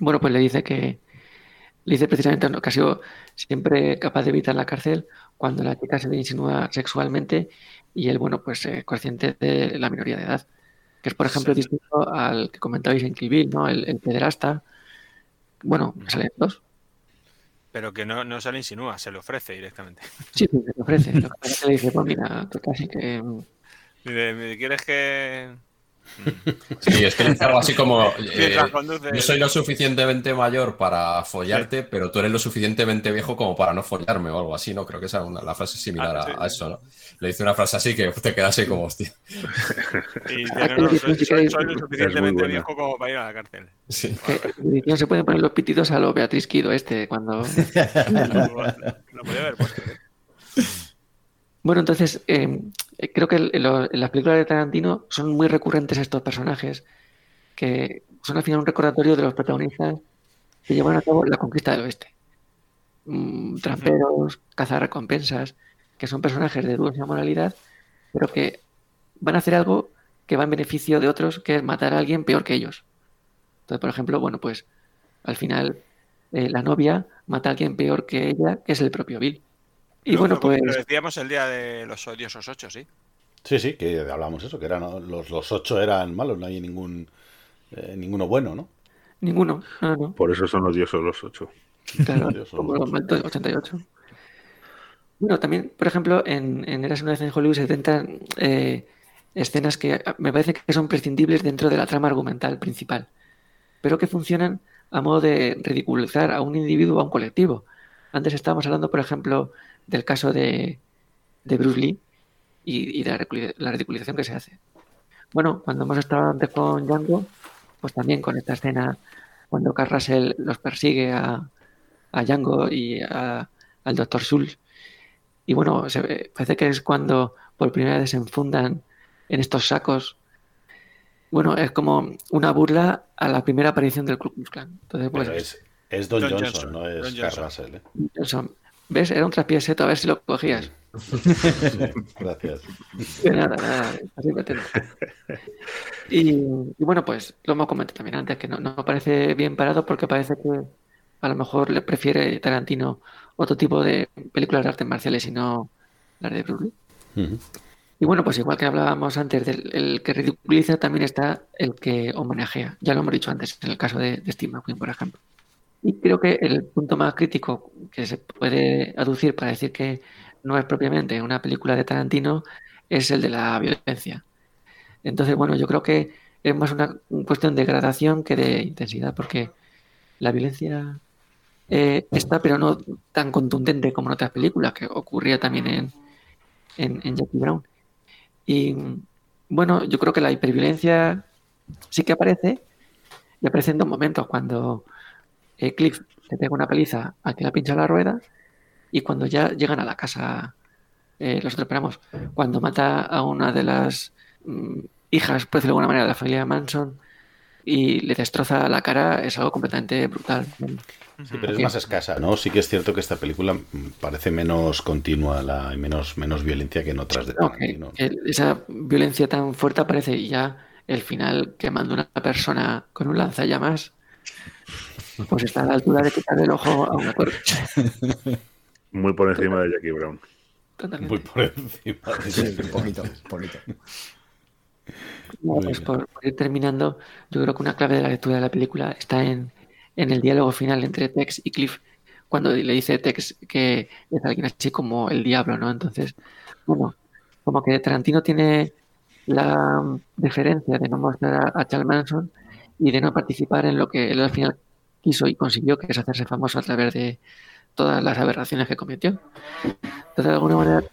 bueno, pues le dice que le dice precisamente que ha sido siempre capaz de evitar la cárcel cuando la chica se le insinúa sexualmente y él, bueno, pues eh, consciente de la minoría de edad, que es, por ejemplo, distinto al que comentabais en Kill Bill, ¿no? El, el pederasta, bueno, salen dos. Pero que no, no se le insinúa, se le ofrece directamente. Sí, se le ofrece. Lo que le dice, pues mira, tú casi que... mm, Dice, "¿Me ¿quieres que...? Sí, es que le dice algo así como: eh, Yo soy lo suficientemente mayor para follarte, pero tú eres lo suficientemente viejo como para no follarme o algo así, ¿no? Creo que esa es una, la frase similar Ah, a- sí. a, eso, ¿no? Le dice una frase así que te quedas así como, hostia. Y no, no, soy, lo suficientemente viejo como para ir a la cárcel. Sí. edición se pueden poner los pitidos a lo Beatriz Kido este, cuando... Lo podía haber puesto. ¿eh? Bueno, entonces, eh, creo que el- en lo- en las películas de Tarantino son muy recurrentes estos personajes que son al final un recordatorio de los protagonistas que llevan a cabo la conquista del oeste. Mm, tramperos, cazarrecompensas, que son personajes de dudosa moralidad, pero que van a hacer algo que va en beneficio de otros, que es matar a alguien peor que ellos. Entonces, por ejemplo, bueno, pues al final eh, la novia mata a alguien peor que ella, que es el propio Bill. Y bueno, lo- pues Lo decíamos el día de los odiosos ocho, sí. Sí, sí, que hablamos eso, que eran los, los ocho eran malos, no hay ningún eh, ninguno bueno, ¿no? ninguno. No, no. Por eso son odiosos los ocho. Claro, como los los malditos del 88. Bueno, también, por ejemplo, en, en Eras una vez en Hollywood se intentan eh, escenas que me parece que son prescindibles dentro de la trama argumental principal, pero que funcionan a modo de ridiculizar a un individuo o a un colectivo. Antes estábamos hablando, por ejemplo, del caso de, de Bruce Lee y, y de la ridiculización que se hace. Bueno, cuando hemos estado antes con Django, pues también con esta escena cuando Carl Russell los persigue a, a Django y a- al Dr. Schultz. Y bueno, se ve- parece que es cuando por primera vez se enfundan en estos sacos. Bueno, es como una burla a la primera aparición del Ku Klux Klan. Entonces, pues, Pero es, es Don, Don Johnson, Johnson, no es Carl Johnson. Russell, ¿eh? Johnson, ¿ves? Era un traspieseto, a ver si lo cogías. Gracias. Nada, nada, así. Y, y bueno, pues lo hemos comentado también antes, que no, no parece bien parado porque parece que a lo mejor le prefiere Tarantino otro tipo de películas de artes marciales y no las de Bruce. Y bueno, pues igual que hablábamos antes del el que ridiculiza, también está el que homenajea. Ya lo hemos dicho antes, en el caso de, de Steve McQueen, por ejemplo. Y creo que el punto más crítico que se puede aducir para decir que no es propiamente una película de Tarantino es el de la violencia. Entonces, bueno, yo creo que es más una cuestión de gradación que de intensidad, porque la violencia eh, está, pero no tan contundente como en otras películas, que ocurría también en, en, en Jackie Brown. Y bueno, yo creo que la hiperviolencia sí que aparece, y aparece en dos momentos, cuando eh, Cliff le pega una paliza a que la pincha la rueda, y cuando ya llegan a la casa, eh, los otros esperamos, cuando mata a una de las mm, hijas, por decirlo de alguna manera, de la familia Manson, y le destroza la cara, es algo completamente brutal. Sí, pero es más escasa, ¿no? Sí que es cierto que esta película mm, parece menos continua la, y menos, menos violencia que en otras de No, esa violencia tan fuerte aparece y ya el final quemando una persona con un lanzallamas, pues está a la altura de quitarle el ojo a una cuerda. Muy por encima de Jackie Brown. Totalmente. Muy por encima. de Sí, Jackie un Brown. poquito, un poquito. No, Muy pues por, por ir terminando, yo creo que una clave de la lectura de la película está en, en el diálogo final entre Tex y Cliff, cuando le dice Tex que es alguien así como el diablo, ¿no? Entonces, bueno, como que Tarantino tiene la deferencia de no mostrar a, a Charles Manson y de no participar en lo que él al final quiso y consiguió, que es hacerse famoso a través de todas las aberraciones que cometió. Entonces, de alguna manera,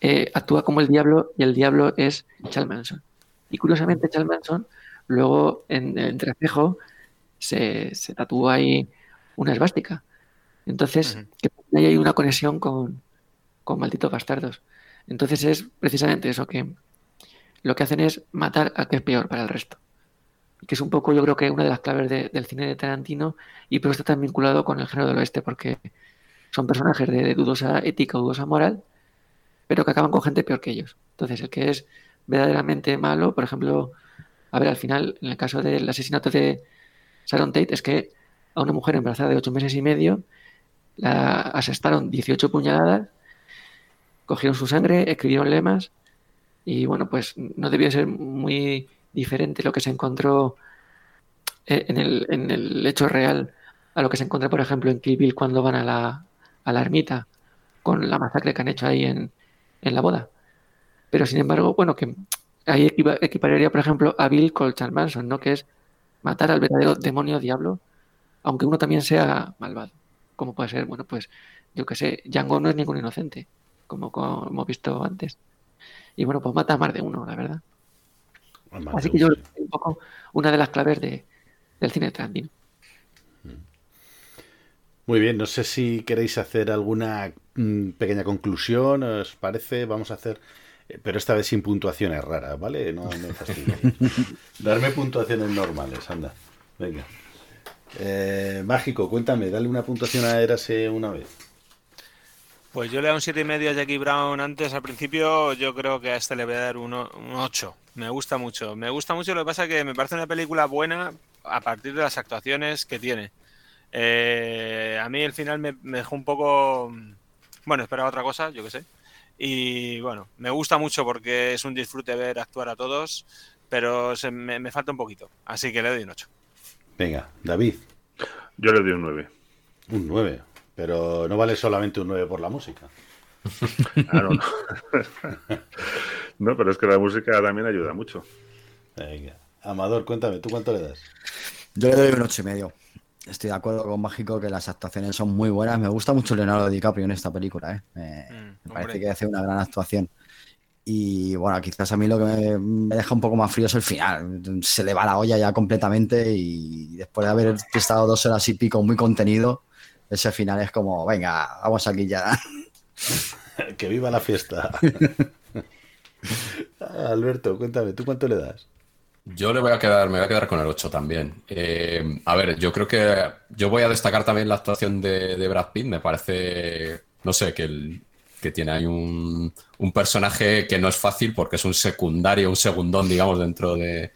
eh, actúa como el diablo y el diablo es Charles Manson. Y curiosamente, Charles Manson, luego en el entrecejo, se, se tatúa ahí una esvástica. Entonces, que ahí hay una conexión con, con malditos bastardos. Entonces es precisamente eso que lo que hacen es matar a que es peor para el resto. Que es un poco, yo creo que una de las claves de- del cine de Tarantino y por eso está tan vinculado con el género del oeste, porque son personajes de, dudosa ética dudosa moral, pero que acaban con gente peor que ellos. Entonces, el que es verdaderamente malo, por ejemplo, a ver, al final, en el caso del asesinato de Sharon Tate, es que a una mujer embarazada de ocho meses y medio la asestaron 18 puñaladas, cogieron su sangre, escribieron lemas y bueno, pues no debió ser muy diferente lo que se encontró eh, en el, en el hecho real a lo que se encuentra, por ejemplo, en Kill Bill cuando van a la, a la ermita con la masacre que han hecho ahí en, en la boda. Pero sin embargo, bueno, que ahí equipa- equipararía, por ejemplo, a Bill con Charles Manson, ¿no? Que es matar al verdadero demonio diablo, aunque uno también sea malvado. Como puede ser, bueno, pues, yo que sé, Django no es ningún inocente, como, como hemos visto antes. Y bueno, pues mata a más de uno, la verdad. Así que yo un poco una de las claves de, del cine de Tarantino. Muy bien, no sé si queréis hacer alguna mm, pequeña conclusión, ¿os parece? Vamos a hacer, eh, pero esta vez sin puntuaciones raras, ¿vale? No me. Darme puntuaciones normales, anda. Venga. Eh, Mágico, cuéntame, dale una puntuación a Erase una vez. Pues yo le doy un 7,5 a Jackie Brown antes al principio, yo creo que a este le voy a dar un, o- un 8. Me gusta mucho. Me gusta mucho, lo que pasa es que me parece una película buena a partir de las actuaciones que tiene. Eh, a mí el final me, me dejó un poco... Bueno, esperaba otra cosa, yo qué sé. Y bueno, me gusta mucho porque es un disfrute ver actuar a todos, pero se me, me falta un poquito. Así que le doy un 8. Venga, David. Yo le doy un 9. Un 9. Pero no vale solamente un 9 por la música. Ah, no, no. Pero es que la música también ayuda mucho. Venga. Amador, cuéntame, ¿tú cuánto le das? Yo le doy un ocho y medio. Estoy de acuerdo con Mágico que las actuaciones son muy buenas. Me gusta mucho Leonardo DiCaprio en esta película, ¿eh? Me, me parece que hace una gran actuación. Y bueno, quizás a mí lo que me, me deja un poco más frío es el final. Se le va la olla ya completamente y después de haber estado dos horas y pico muy contenido, ese final es como, venga, vamos aquí ya. que viva la fiesta. Alberto, cuéntame, ¿tú cuánto le das? Yo le voy a quedar, me voy a quedar con el 8 también. Eh, a ver, yo creo que yo voy a destacar también la actuación de, de Brad Pitt. Me parece, no sé, que, el- que tiene ahí un, un personaje que no es fácil porque es un secundario, un segundón, digamos, dentro de,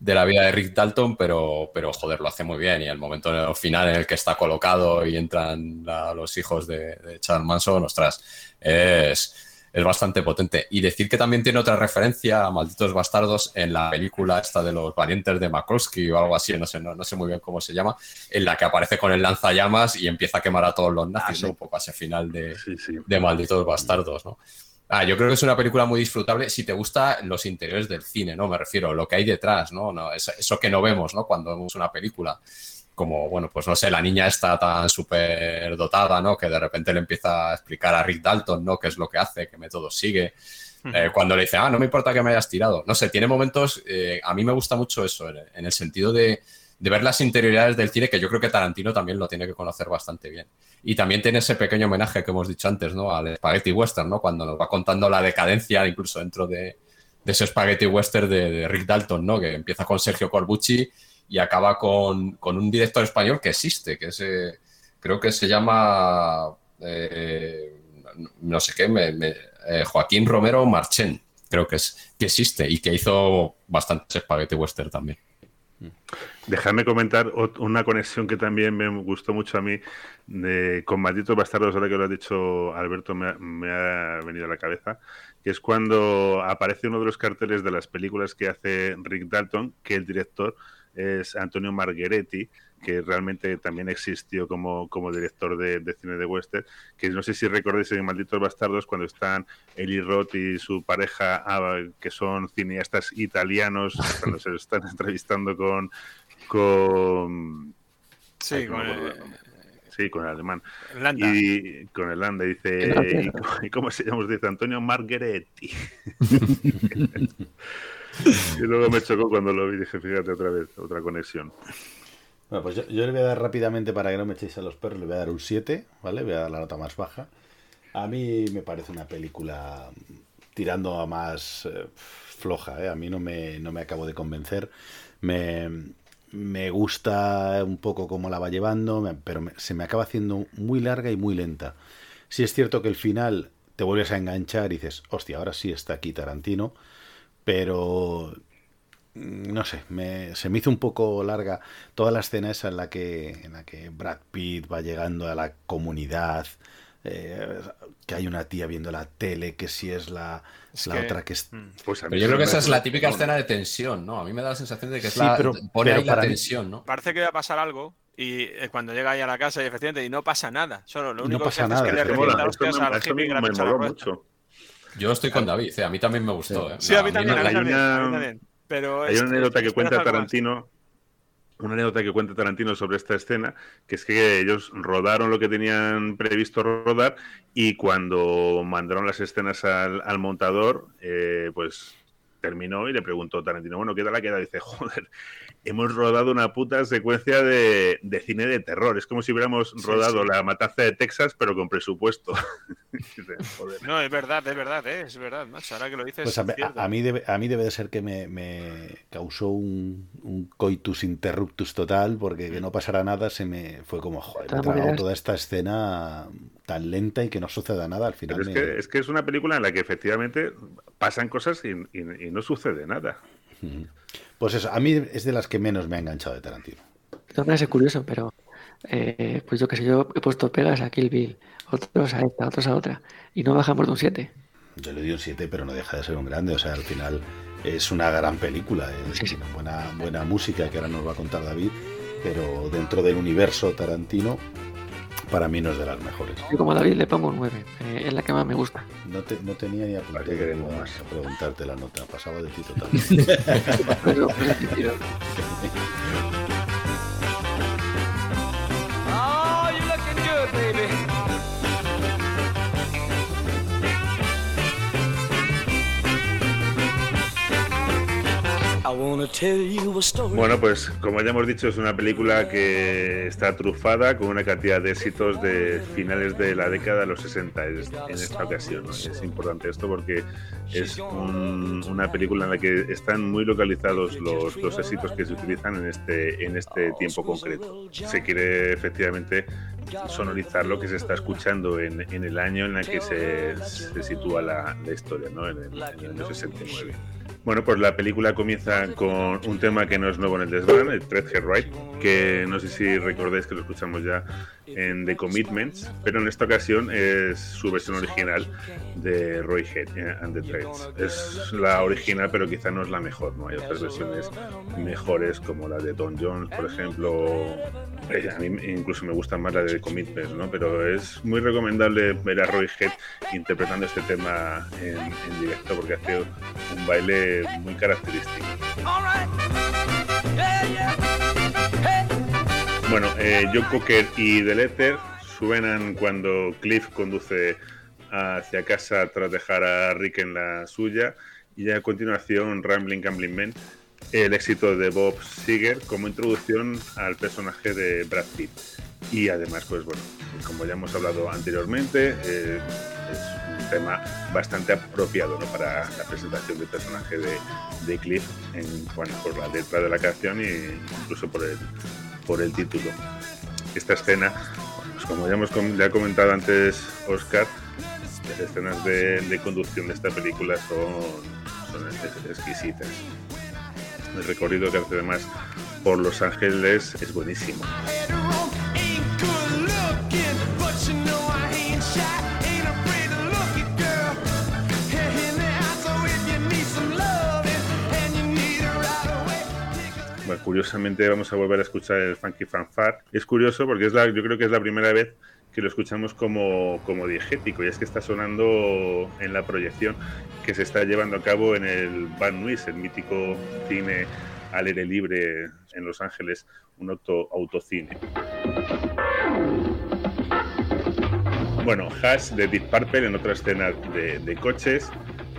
de la vida de Rick Dalton, pero, pero joder, lo hace muy bien. Y el momento final en el que está colocado y entran la- los hijos de, de Charles Manson, ostras, es, es bastante potente. Y decir que también tiene otra referencia a Malditos Bastardos en la película esta de los valientes de Makovsky o algo así, no sé, no, no sé muy bien cómo se llama, en la que aparece con el lanzallamas y empieza a quemar a todos los nazis, ¿no? Un poco a ese final de, de Malditos Bastardos, ¿no? Ah, yo creo que es una película muy disfrutable si te gustan los interiores del cine, ¿no? Me refiero, lo que hay detrás, ¿no? no eso, eso que no vemos, ¿no? Cuando vemos una película. Como, bueno, pues no sé, la niña está tan súper dotada, ¿no? Que de repente le empieza a explicar a Rick Dalton, ¿no? Qué es lo que hace, qué método sigue. Eh, cuando le dice, ah, no me importa que me hayas tirado. No sé, tiene momentos, eh, a mí me gusta mucho eso, en, en el sentido de, de ver las interioridades del cine, que yo creo que Tarantino también lo tiene que conocer bastante bien. Y también tiene ese pequeño homenaje que hemos dicho antes, ¿no? Al Spaghetti Western, ¿no? Cuando nos va contando la decadencia, incluso dentro de, de ese Spaghetti Western de, Rick Dalton, ¿no? Que empieza con Sergio Corbucci y acaba con, con un director español que existe, que es, creo que se llama, eh, no sé qué, eh, Joaquín Romero Marchén, creo que es, que existe y que hizo bastantes Spaghetti Western también. Dejadme comentar una conexión que también me gustó mucho a mí de, con Malditos Bastardos, ahora que lo has dicho Alberto, me ha, me ha venido a la cabeza, que es cuando aparece uno de los carteles de las películas que hace Rick Dalton, que el director es Antonio Margheretti, que realmente también existió como, como director de, de cine de western, que no sé si recordáis en Malditos Bastardos cuando están Eli Roth y su pareja, ah, que son cineastas italianos, cuando se están entrevistando con, con, Sí, Ay, con el- nombre. Sí, con el alemán. Landa. Y con el Landa dice. ¿y cómo- ¿Y cómo se llama? Dice Antonio Margheretti. y luego me chocó cuando lo vi. Dije, fíjate otra vez, otra conexión. Bueno, pues yo, yo le voy a dar rápidamente para que no me echéis a los perros, le voy a dar un 7, ¿vale? Voy a dar la nota más baja. A mí me parece una película tirando a más eh, floja, ¿eh? A mí no me, no me acabo de convencer. Me, me gusta un poco cómo la va llevando, pero se me acaba haciendo muy larga y muy lenta. Sí es cierto que el final te vuelves a enganchar y dices, hostia, ahora sí está aquí Tarantino, pero mm, no sé, me- se me hizo un poco larga toda la escena esa en la que, en la que Brad Pitt va llegando a la comunidad, eh, que hay una tía viendo la tele, que si es la, la que- otra que es... Pues Pero yo creo que esa es la típica escena de tensión, ¿no? A mí me da la sensación de que es Sí, la, pero- pone pero ahí la para mí- tensión, ¿no? Parece que va a pasar algo y eh, cuando llega ahí a la casa y efectivamente y no pasa nada. Solo lo No único pasa que hace nada, es que le revienta esto me- al hippie me pinchado la moló mucho. Yo estoy con David, eh, a mí también me gustó. eh. Sí, a mí No, también, no- a mí Hay también, a mí una, también. Pero hay es- una anécdota que cuenta. Tarantino. Una anécdota que cuenta Tarantino sobre esta escena, que es que ellos rodaron lo que tenían previsto rodar y cuando mandaron las escenas al, al montador, eh, pues terminó y le preguntó Tarantino, bueno, ¿qué tal la queda? Dice, joder, hemos rodado una puta secuencia de, de cine de terror. Es como si hubiéramos rodado sí. la matanza de Texas, pero con presupuesto. Joder. No, es verdad, es verdad, eh, es verdad, macho. Ahora que lo dices, Pues a, es mí- cierto. a- a mí debe, a mí debe de ser que me, me causó un, un coitus interruptus total, porque que no pasara nada se me fue como, joder, me tragado toda esta escena tan lenta y que no suceda nada al final. Pero es me- que, es que es una película en la que efectivamente pasan cosas y, y- y no sucede nada. Pues eso, a mí es de las que menos me ha enganchado de Tarantino. Maneras es curioso, pero eh, pues yo qué sé, yo he puesto pegas a Kill Bill, otros a esta, otros a otra, y no bajamos de un 7. Yo le di un 7, pero no deja de ser un grande. O sea, al final es una gran película. Es una buena, buena música que ahora nos va a contar David. Pero dentro del universo Tarantino, para mí no es de las mejores. Yo como David le pongo un 9, eh, es la que más me gusta. No, te- no tenía ni apuntado qué queremos a más? preguntarte la nota. Pasaba de ti totalmente. Bueno, pues como ya hemos dicho, es una película que está trufada con una cantidad de éxitos de finales de la década de los 60 es- en esta ocasión. Es importante esto porque es un- una película en la que están muy localizados los, los éxitos que se utilizan en este, en este tiempo concreto. Se quiere efectivamente sonorizar lo que se está escuchando en, en el año en el que se, se sitúa la, la historia, ¿no? en, el, en el año 69. Bueno, pues la película comienza con un tema que no es nuevo en el desván, el Threadhead Ride, que no sé si recordáis que lo escuchamos ya en The Commitments, pero en esta ocasión es su versión original de Roy Head eh, and the Threads. Es la original, pero quizá no es la mejor, ¿no? Hay otras versiones mejores como la de Don Jones, por ejemplo. Eh, A mí incluso me gusta más la de The Commitments, ¿no? Pero es muy recomendable ver a Roy Head interpretando este tema en, en directo porque hace un baile muy característico. Bueno, eh, Joe Cocker y The Letter suenan cuando Cliff conduce hacia casa tras dejar a Rick en la suya y a continuación Rambling Gambling Man, el éxito de Bob Seger como introducción al personaje de Brad Pitt. Y además, pues bueno, como ya hemos hablado anteriormente, eh, es un tema bastante apropiado ¿no? para la presentación del personaje de, de Cliff, en, bueno, por la letra de la canción e incluso por el, por el título. Esta escena, pues como ya hemos ya ha comentado antes Oscar, las escenas de, conducción de esta película son, son ex- exquisitas. El recorrido que hace además por Los Ángeles es buenísimo. Curiosamente vamos a volver a escuchar el Funky Fanfare. Es curioso porque es la, yo creo que es la primera vez que lo escuchamos como, como diegético y es que está sonando en la proyección que se está llevando a cabo en el Van Nuys, el mítico cine al aire libre en Los Ángeles, un auto, autocine. Bueno, Hash de Deep Purple en otra escena de coches.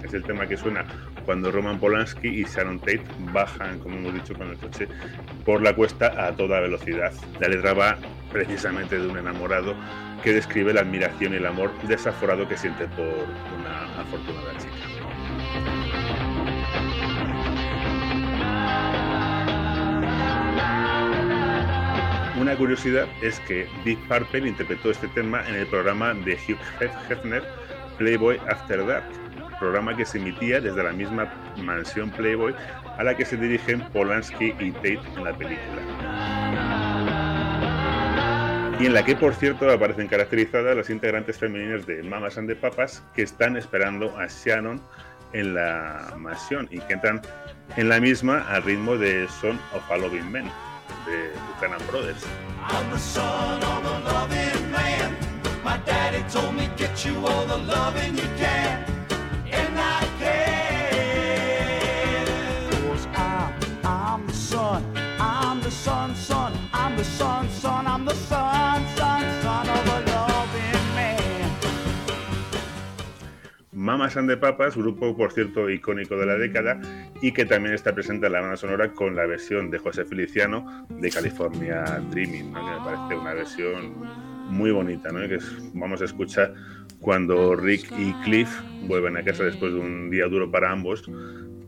Es el tema que suena cuando Roman Polanski y Sharon Tate bajan, como hemos dicho, con el coche por la cuesta a toda velocidad. La letra va precisamente de un enamorado que describe la admiración y el amor desaforado que siente por una afortunada chica. Una curiosidad es que Deep Purple interpretó este tema en el programa de Hugh Hefner, Playboy After Dark, programa que se emitía desde la misma mansión Playboy a la que se dirigen Polanski y Tate en la película. Y en la que, por cierto, aparecen caracterizadas las integrantes femeninas de Mamas and the Papas que están esperando a Shannon en la mansión y que entran en la misma al ritmo de Son of a Loving Man de Buchanan Brothers. Mamas and the Papas, grupo por cierto icónico de la década y que también está presente en la banda sonora con la versión de José Feliciano de California Dreaming, ¿no? que me parece una versión muy bonita, ¿no? que es- vamos a escuchar cuando Rick y Cliff vuelven a casa después de un día duro para ambos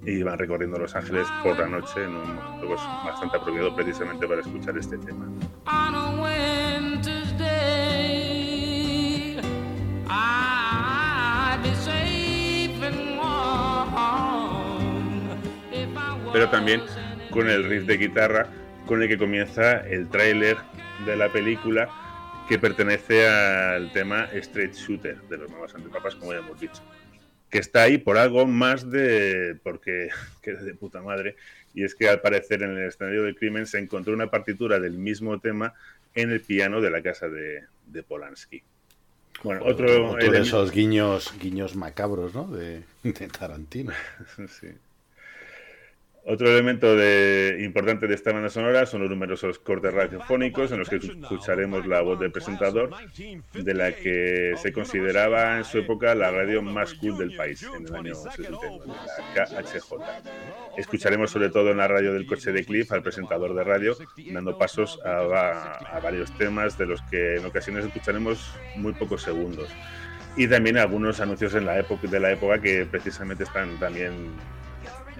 y van recorriendo Los Ángeles por la noche en un momento pues, bastante apropiado precisamente para escuchar este tema. Pero también con el riff de guitarra con el que comienza el tráiler de la película que pertenece al tema Straight Shooter de los Mamas Antipapas, como ya hemos dicho. Que está ahí por algo más de. porque. que de puta madre. Y es que al parecer en el escenario del crimen se encontró una partitura del mismo tema en el piano de la casa de, de Polanski. Bueno, otro. Otro de esos guiños, guiños macabros, ¿no? De, de Tarantino. Sí. Otro elemento de- importante de esta banda sonora son los numerosos cortes radiofónicos en los que escucharemos la voz del presentador, de la que se consideraba en su época la radio más cool del país, en el año 69, la KHJ. Escucharemos sobre todo en la radio del coche de Cliff al presentador de radio, dando pasos a, a varios temas de los que en ocasiones escucharemos muy pocos segundos. Y también algunos anuncios en la época, de la época que precisamente están también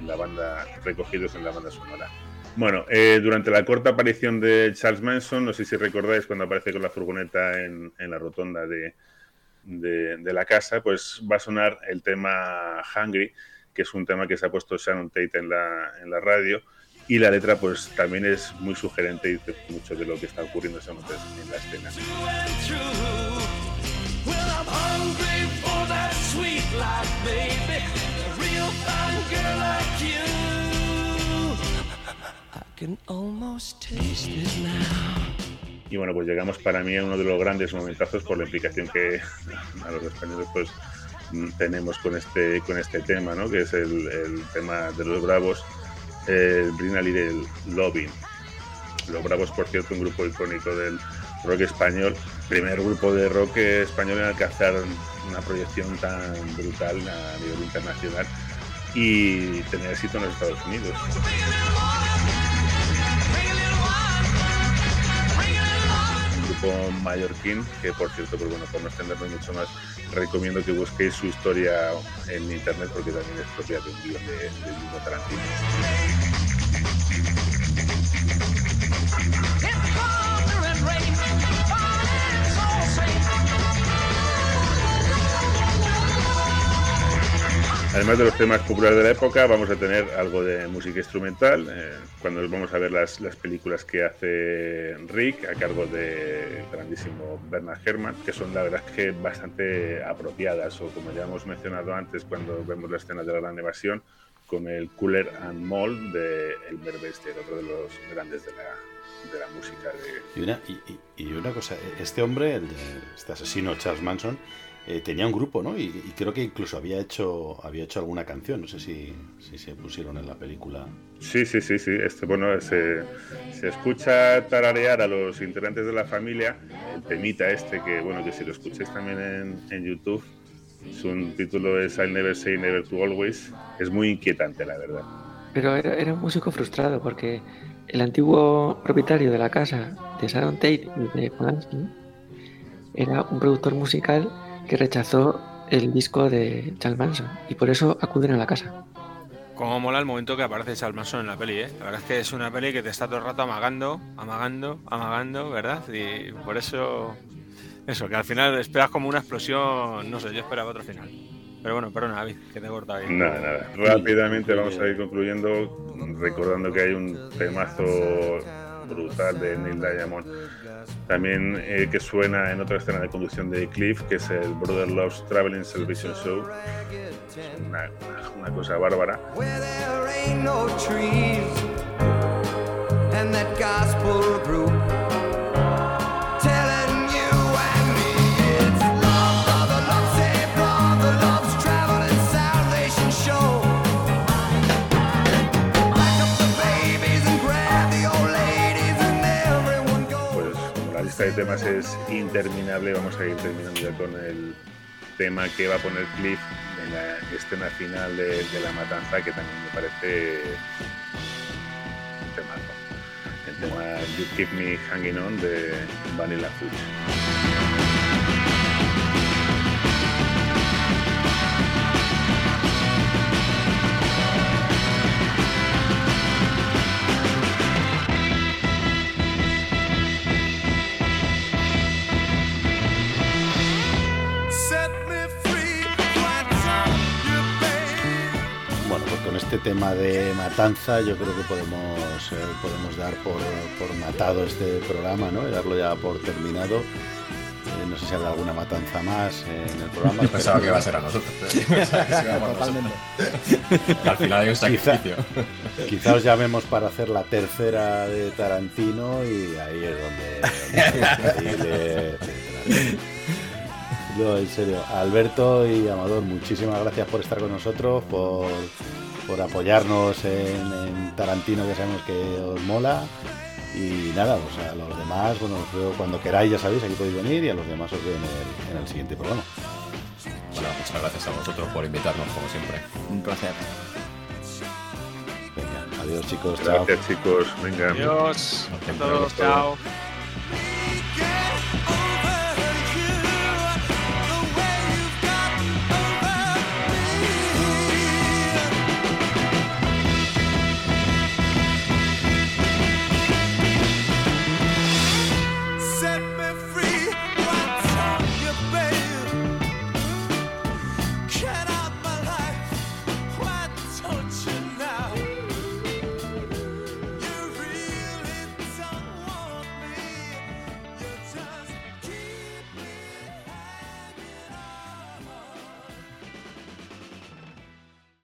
en la banda, recogidos en la banda sonora. Bueno, eh, durante la corta aparición de Charles Manson, no sé si recordáis cuando aparece con la furgoneta en, en la rotonda de, de- de la casa, pues va a sonar el tema Hungry, que es un tema que se ha puesto Shannon Tate en la, en la radio, y la letra pues también es muy sugerente y dice mucho de lo que está ocurriendo en la escena. Like you. I can almost taste now. Y bueno, pues llegamos para mí a uno de los grandes momentazos por la implicación que a los españoles pues mm, tenemos con este con este tema, ¿no? Que es el, el tema de los Bravos, el Bring a Little Loving. Los Bravos, por cierto, un grupo icónico del rock español, primer grupo de rock español en alcanzar una proyección tan brutal a nivel internacional y tener éxito en los Estados Unidos. un grupo mallorquín que por cierto pues bueno por no extenderme mucho más recomiendo que busquéis su historia en internet porque también es propia de un guion de, mismo Tarantino Además de los temas populares de la época, vamos a tener algo de música instrumental. eh, cuando vamos a ver las, las películas que hace Rick a cargo de grandísimo Bernard Herrmann, que son la verdad que bastante apropiadas, o como ya hemos mencionado antes, cuando vemos la escena de la gran evasión, con el Cooler and Moll de Elmer Bester, otro de los grandes de la, de la música de, Y una, y- y una cosa, este hombre, el de- este asesino Charles Manson, eh, tenía un grupo, ¿no? Y, y creo que incluso había hecho había hecho alguna canción. No sé si, si se pusieron en la película. Sí, sí, sí, sí. Este, bueno, se, se escucha tararear a los integrantes de la familia el temita este que, bueno, que si lo escucháis también en, en YouTube, su título es I'll Never Say Never to Always. Es muy inquietante, la verdad. Pero era, era un músico frustrado porque el antiguo propietario de la casa de Sharon Tate y de Polanski era un productor musical que rechazó el disco de Charles Manson y por eso acuden a la casa. Como mola el momento que aparece Charles Manson en la peli, ¿eh? La verdad es que es una peli que te está todo el rato amagando, amagando, amagando, ¿verdad? Y por eso, eso, que al final esperas como una explosión, no sé, yo esperaba otro final. Pero bueno, perdona, David, que te he cortado ahí. Nada, nada. Rápidamente vamos a ir concluyendo, recordando que hay un temazo brutal de Neil Diamond. También eh, que suena en otra escena de conducción de Cliff, que es el Brother Love's Traveling Salvation Show. Es una, una- una cosa bárbara. There ain't no trees and that gospel group telling lista de temas es interminable, vamos a ir terminando ya con el tema que va a poner Cliff en la escena final de, de la matanza, que también me parece un temazo. El tema You Keep Me Hanging On de Vanilla Fudge. Este tema de matanza yo creo que podemos, eh, podemos dar por, por matado este programa, ¿no? Y darlo ya por terminado. Eh, no sé si habrá alguna matanza más eh, en el programa. Yo pensaba que iba a ser a nosotros. Al final hay un Quizá- sacrificio. Quizá os llamemos para hacer la tercera de Tarantino y ahí es donde... donde No, en serio. Alberto y Amador, muchísimas gracias por estar con nosotros, por, por apoyarnos en, en Tarantino, que sabemos que os mola. Y nada, pues a los demás, bueno, os veo cuando queráis, ya sabéis, aquí podéis venir y a los demás os veo en el, en el siguiente programa. Bueno, muchas gracias a vosotros por invitarnos, como siempre. Un placer. Venga, adiós chicos, chao. Gracias chicos, venga. Adiós a todos, chao.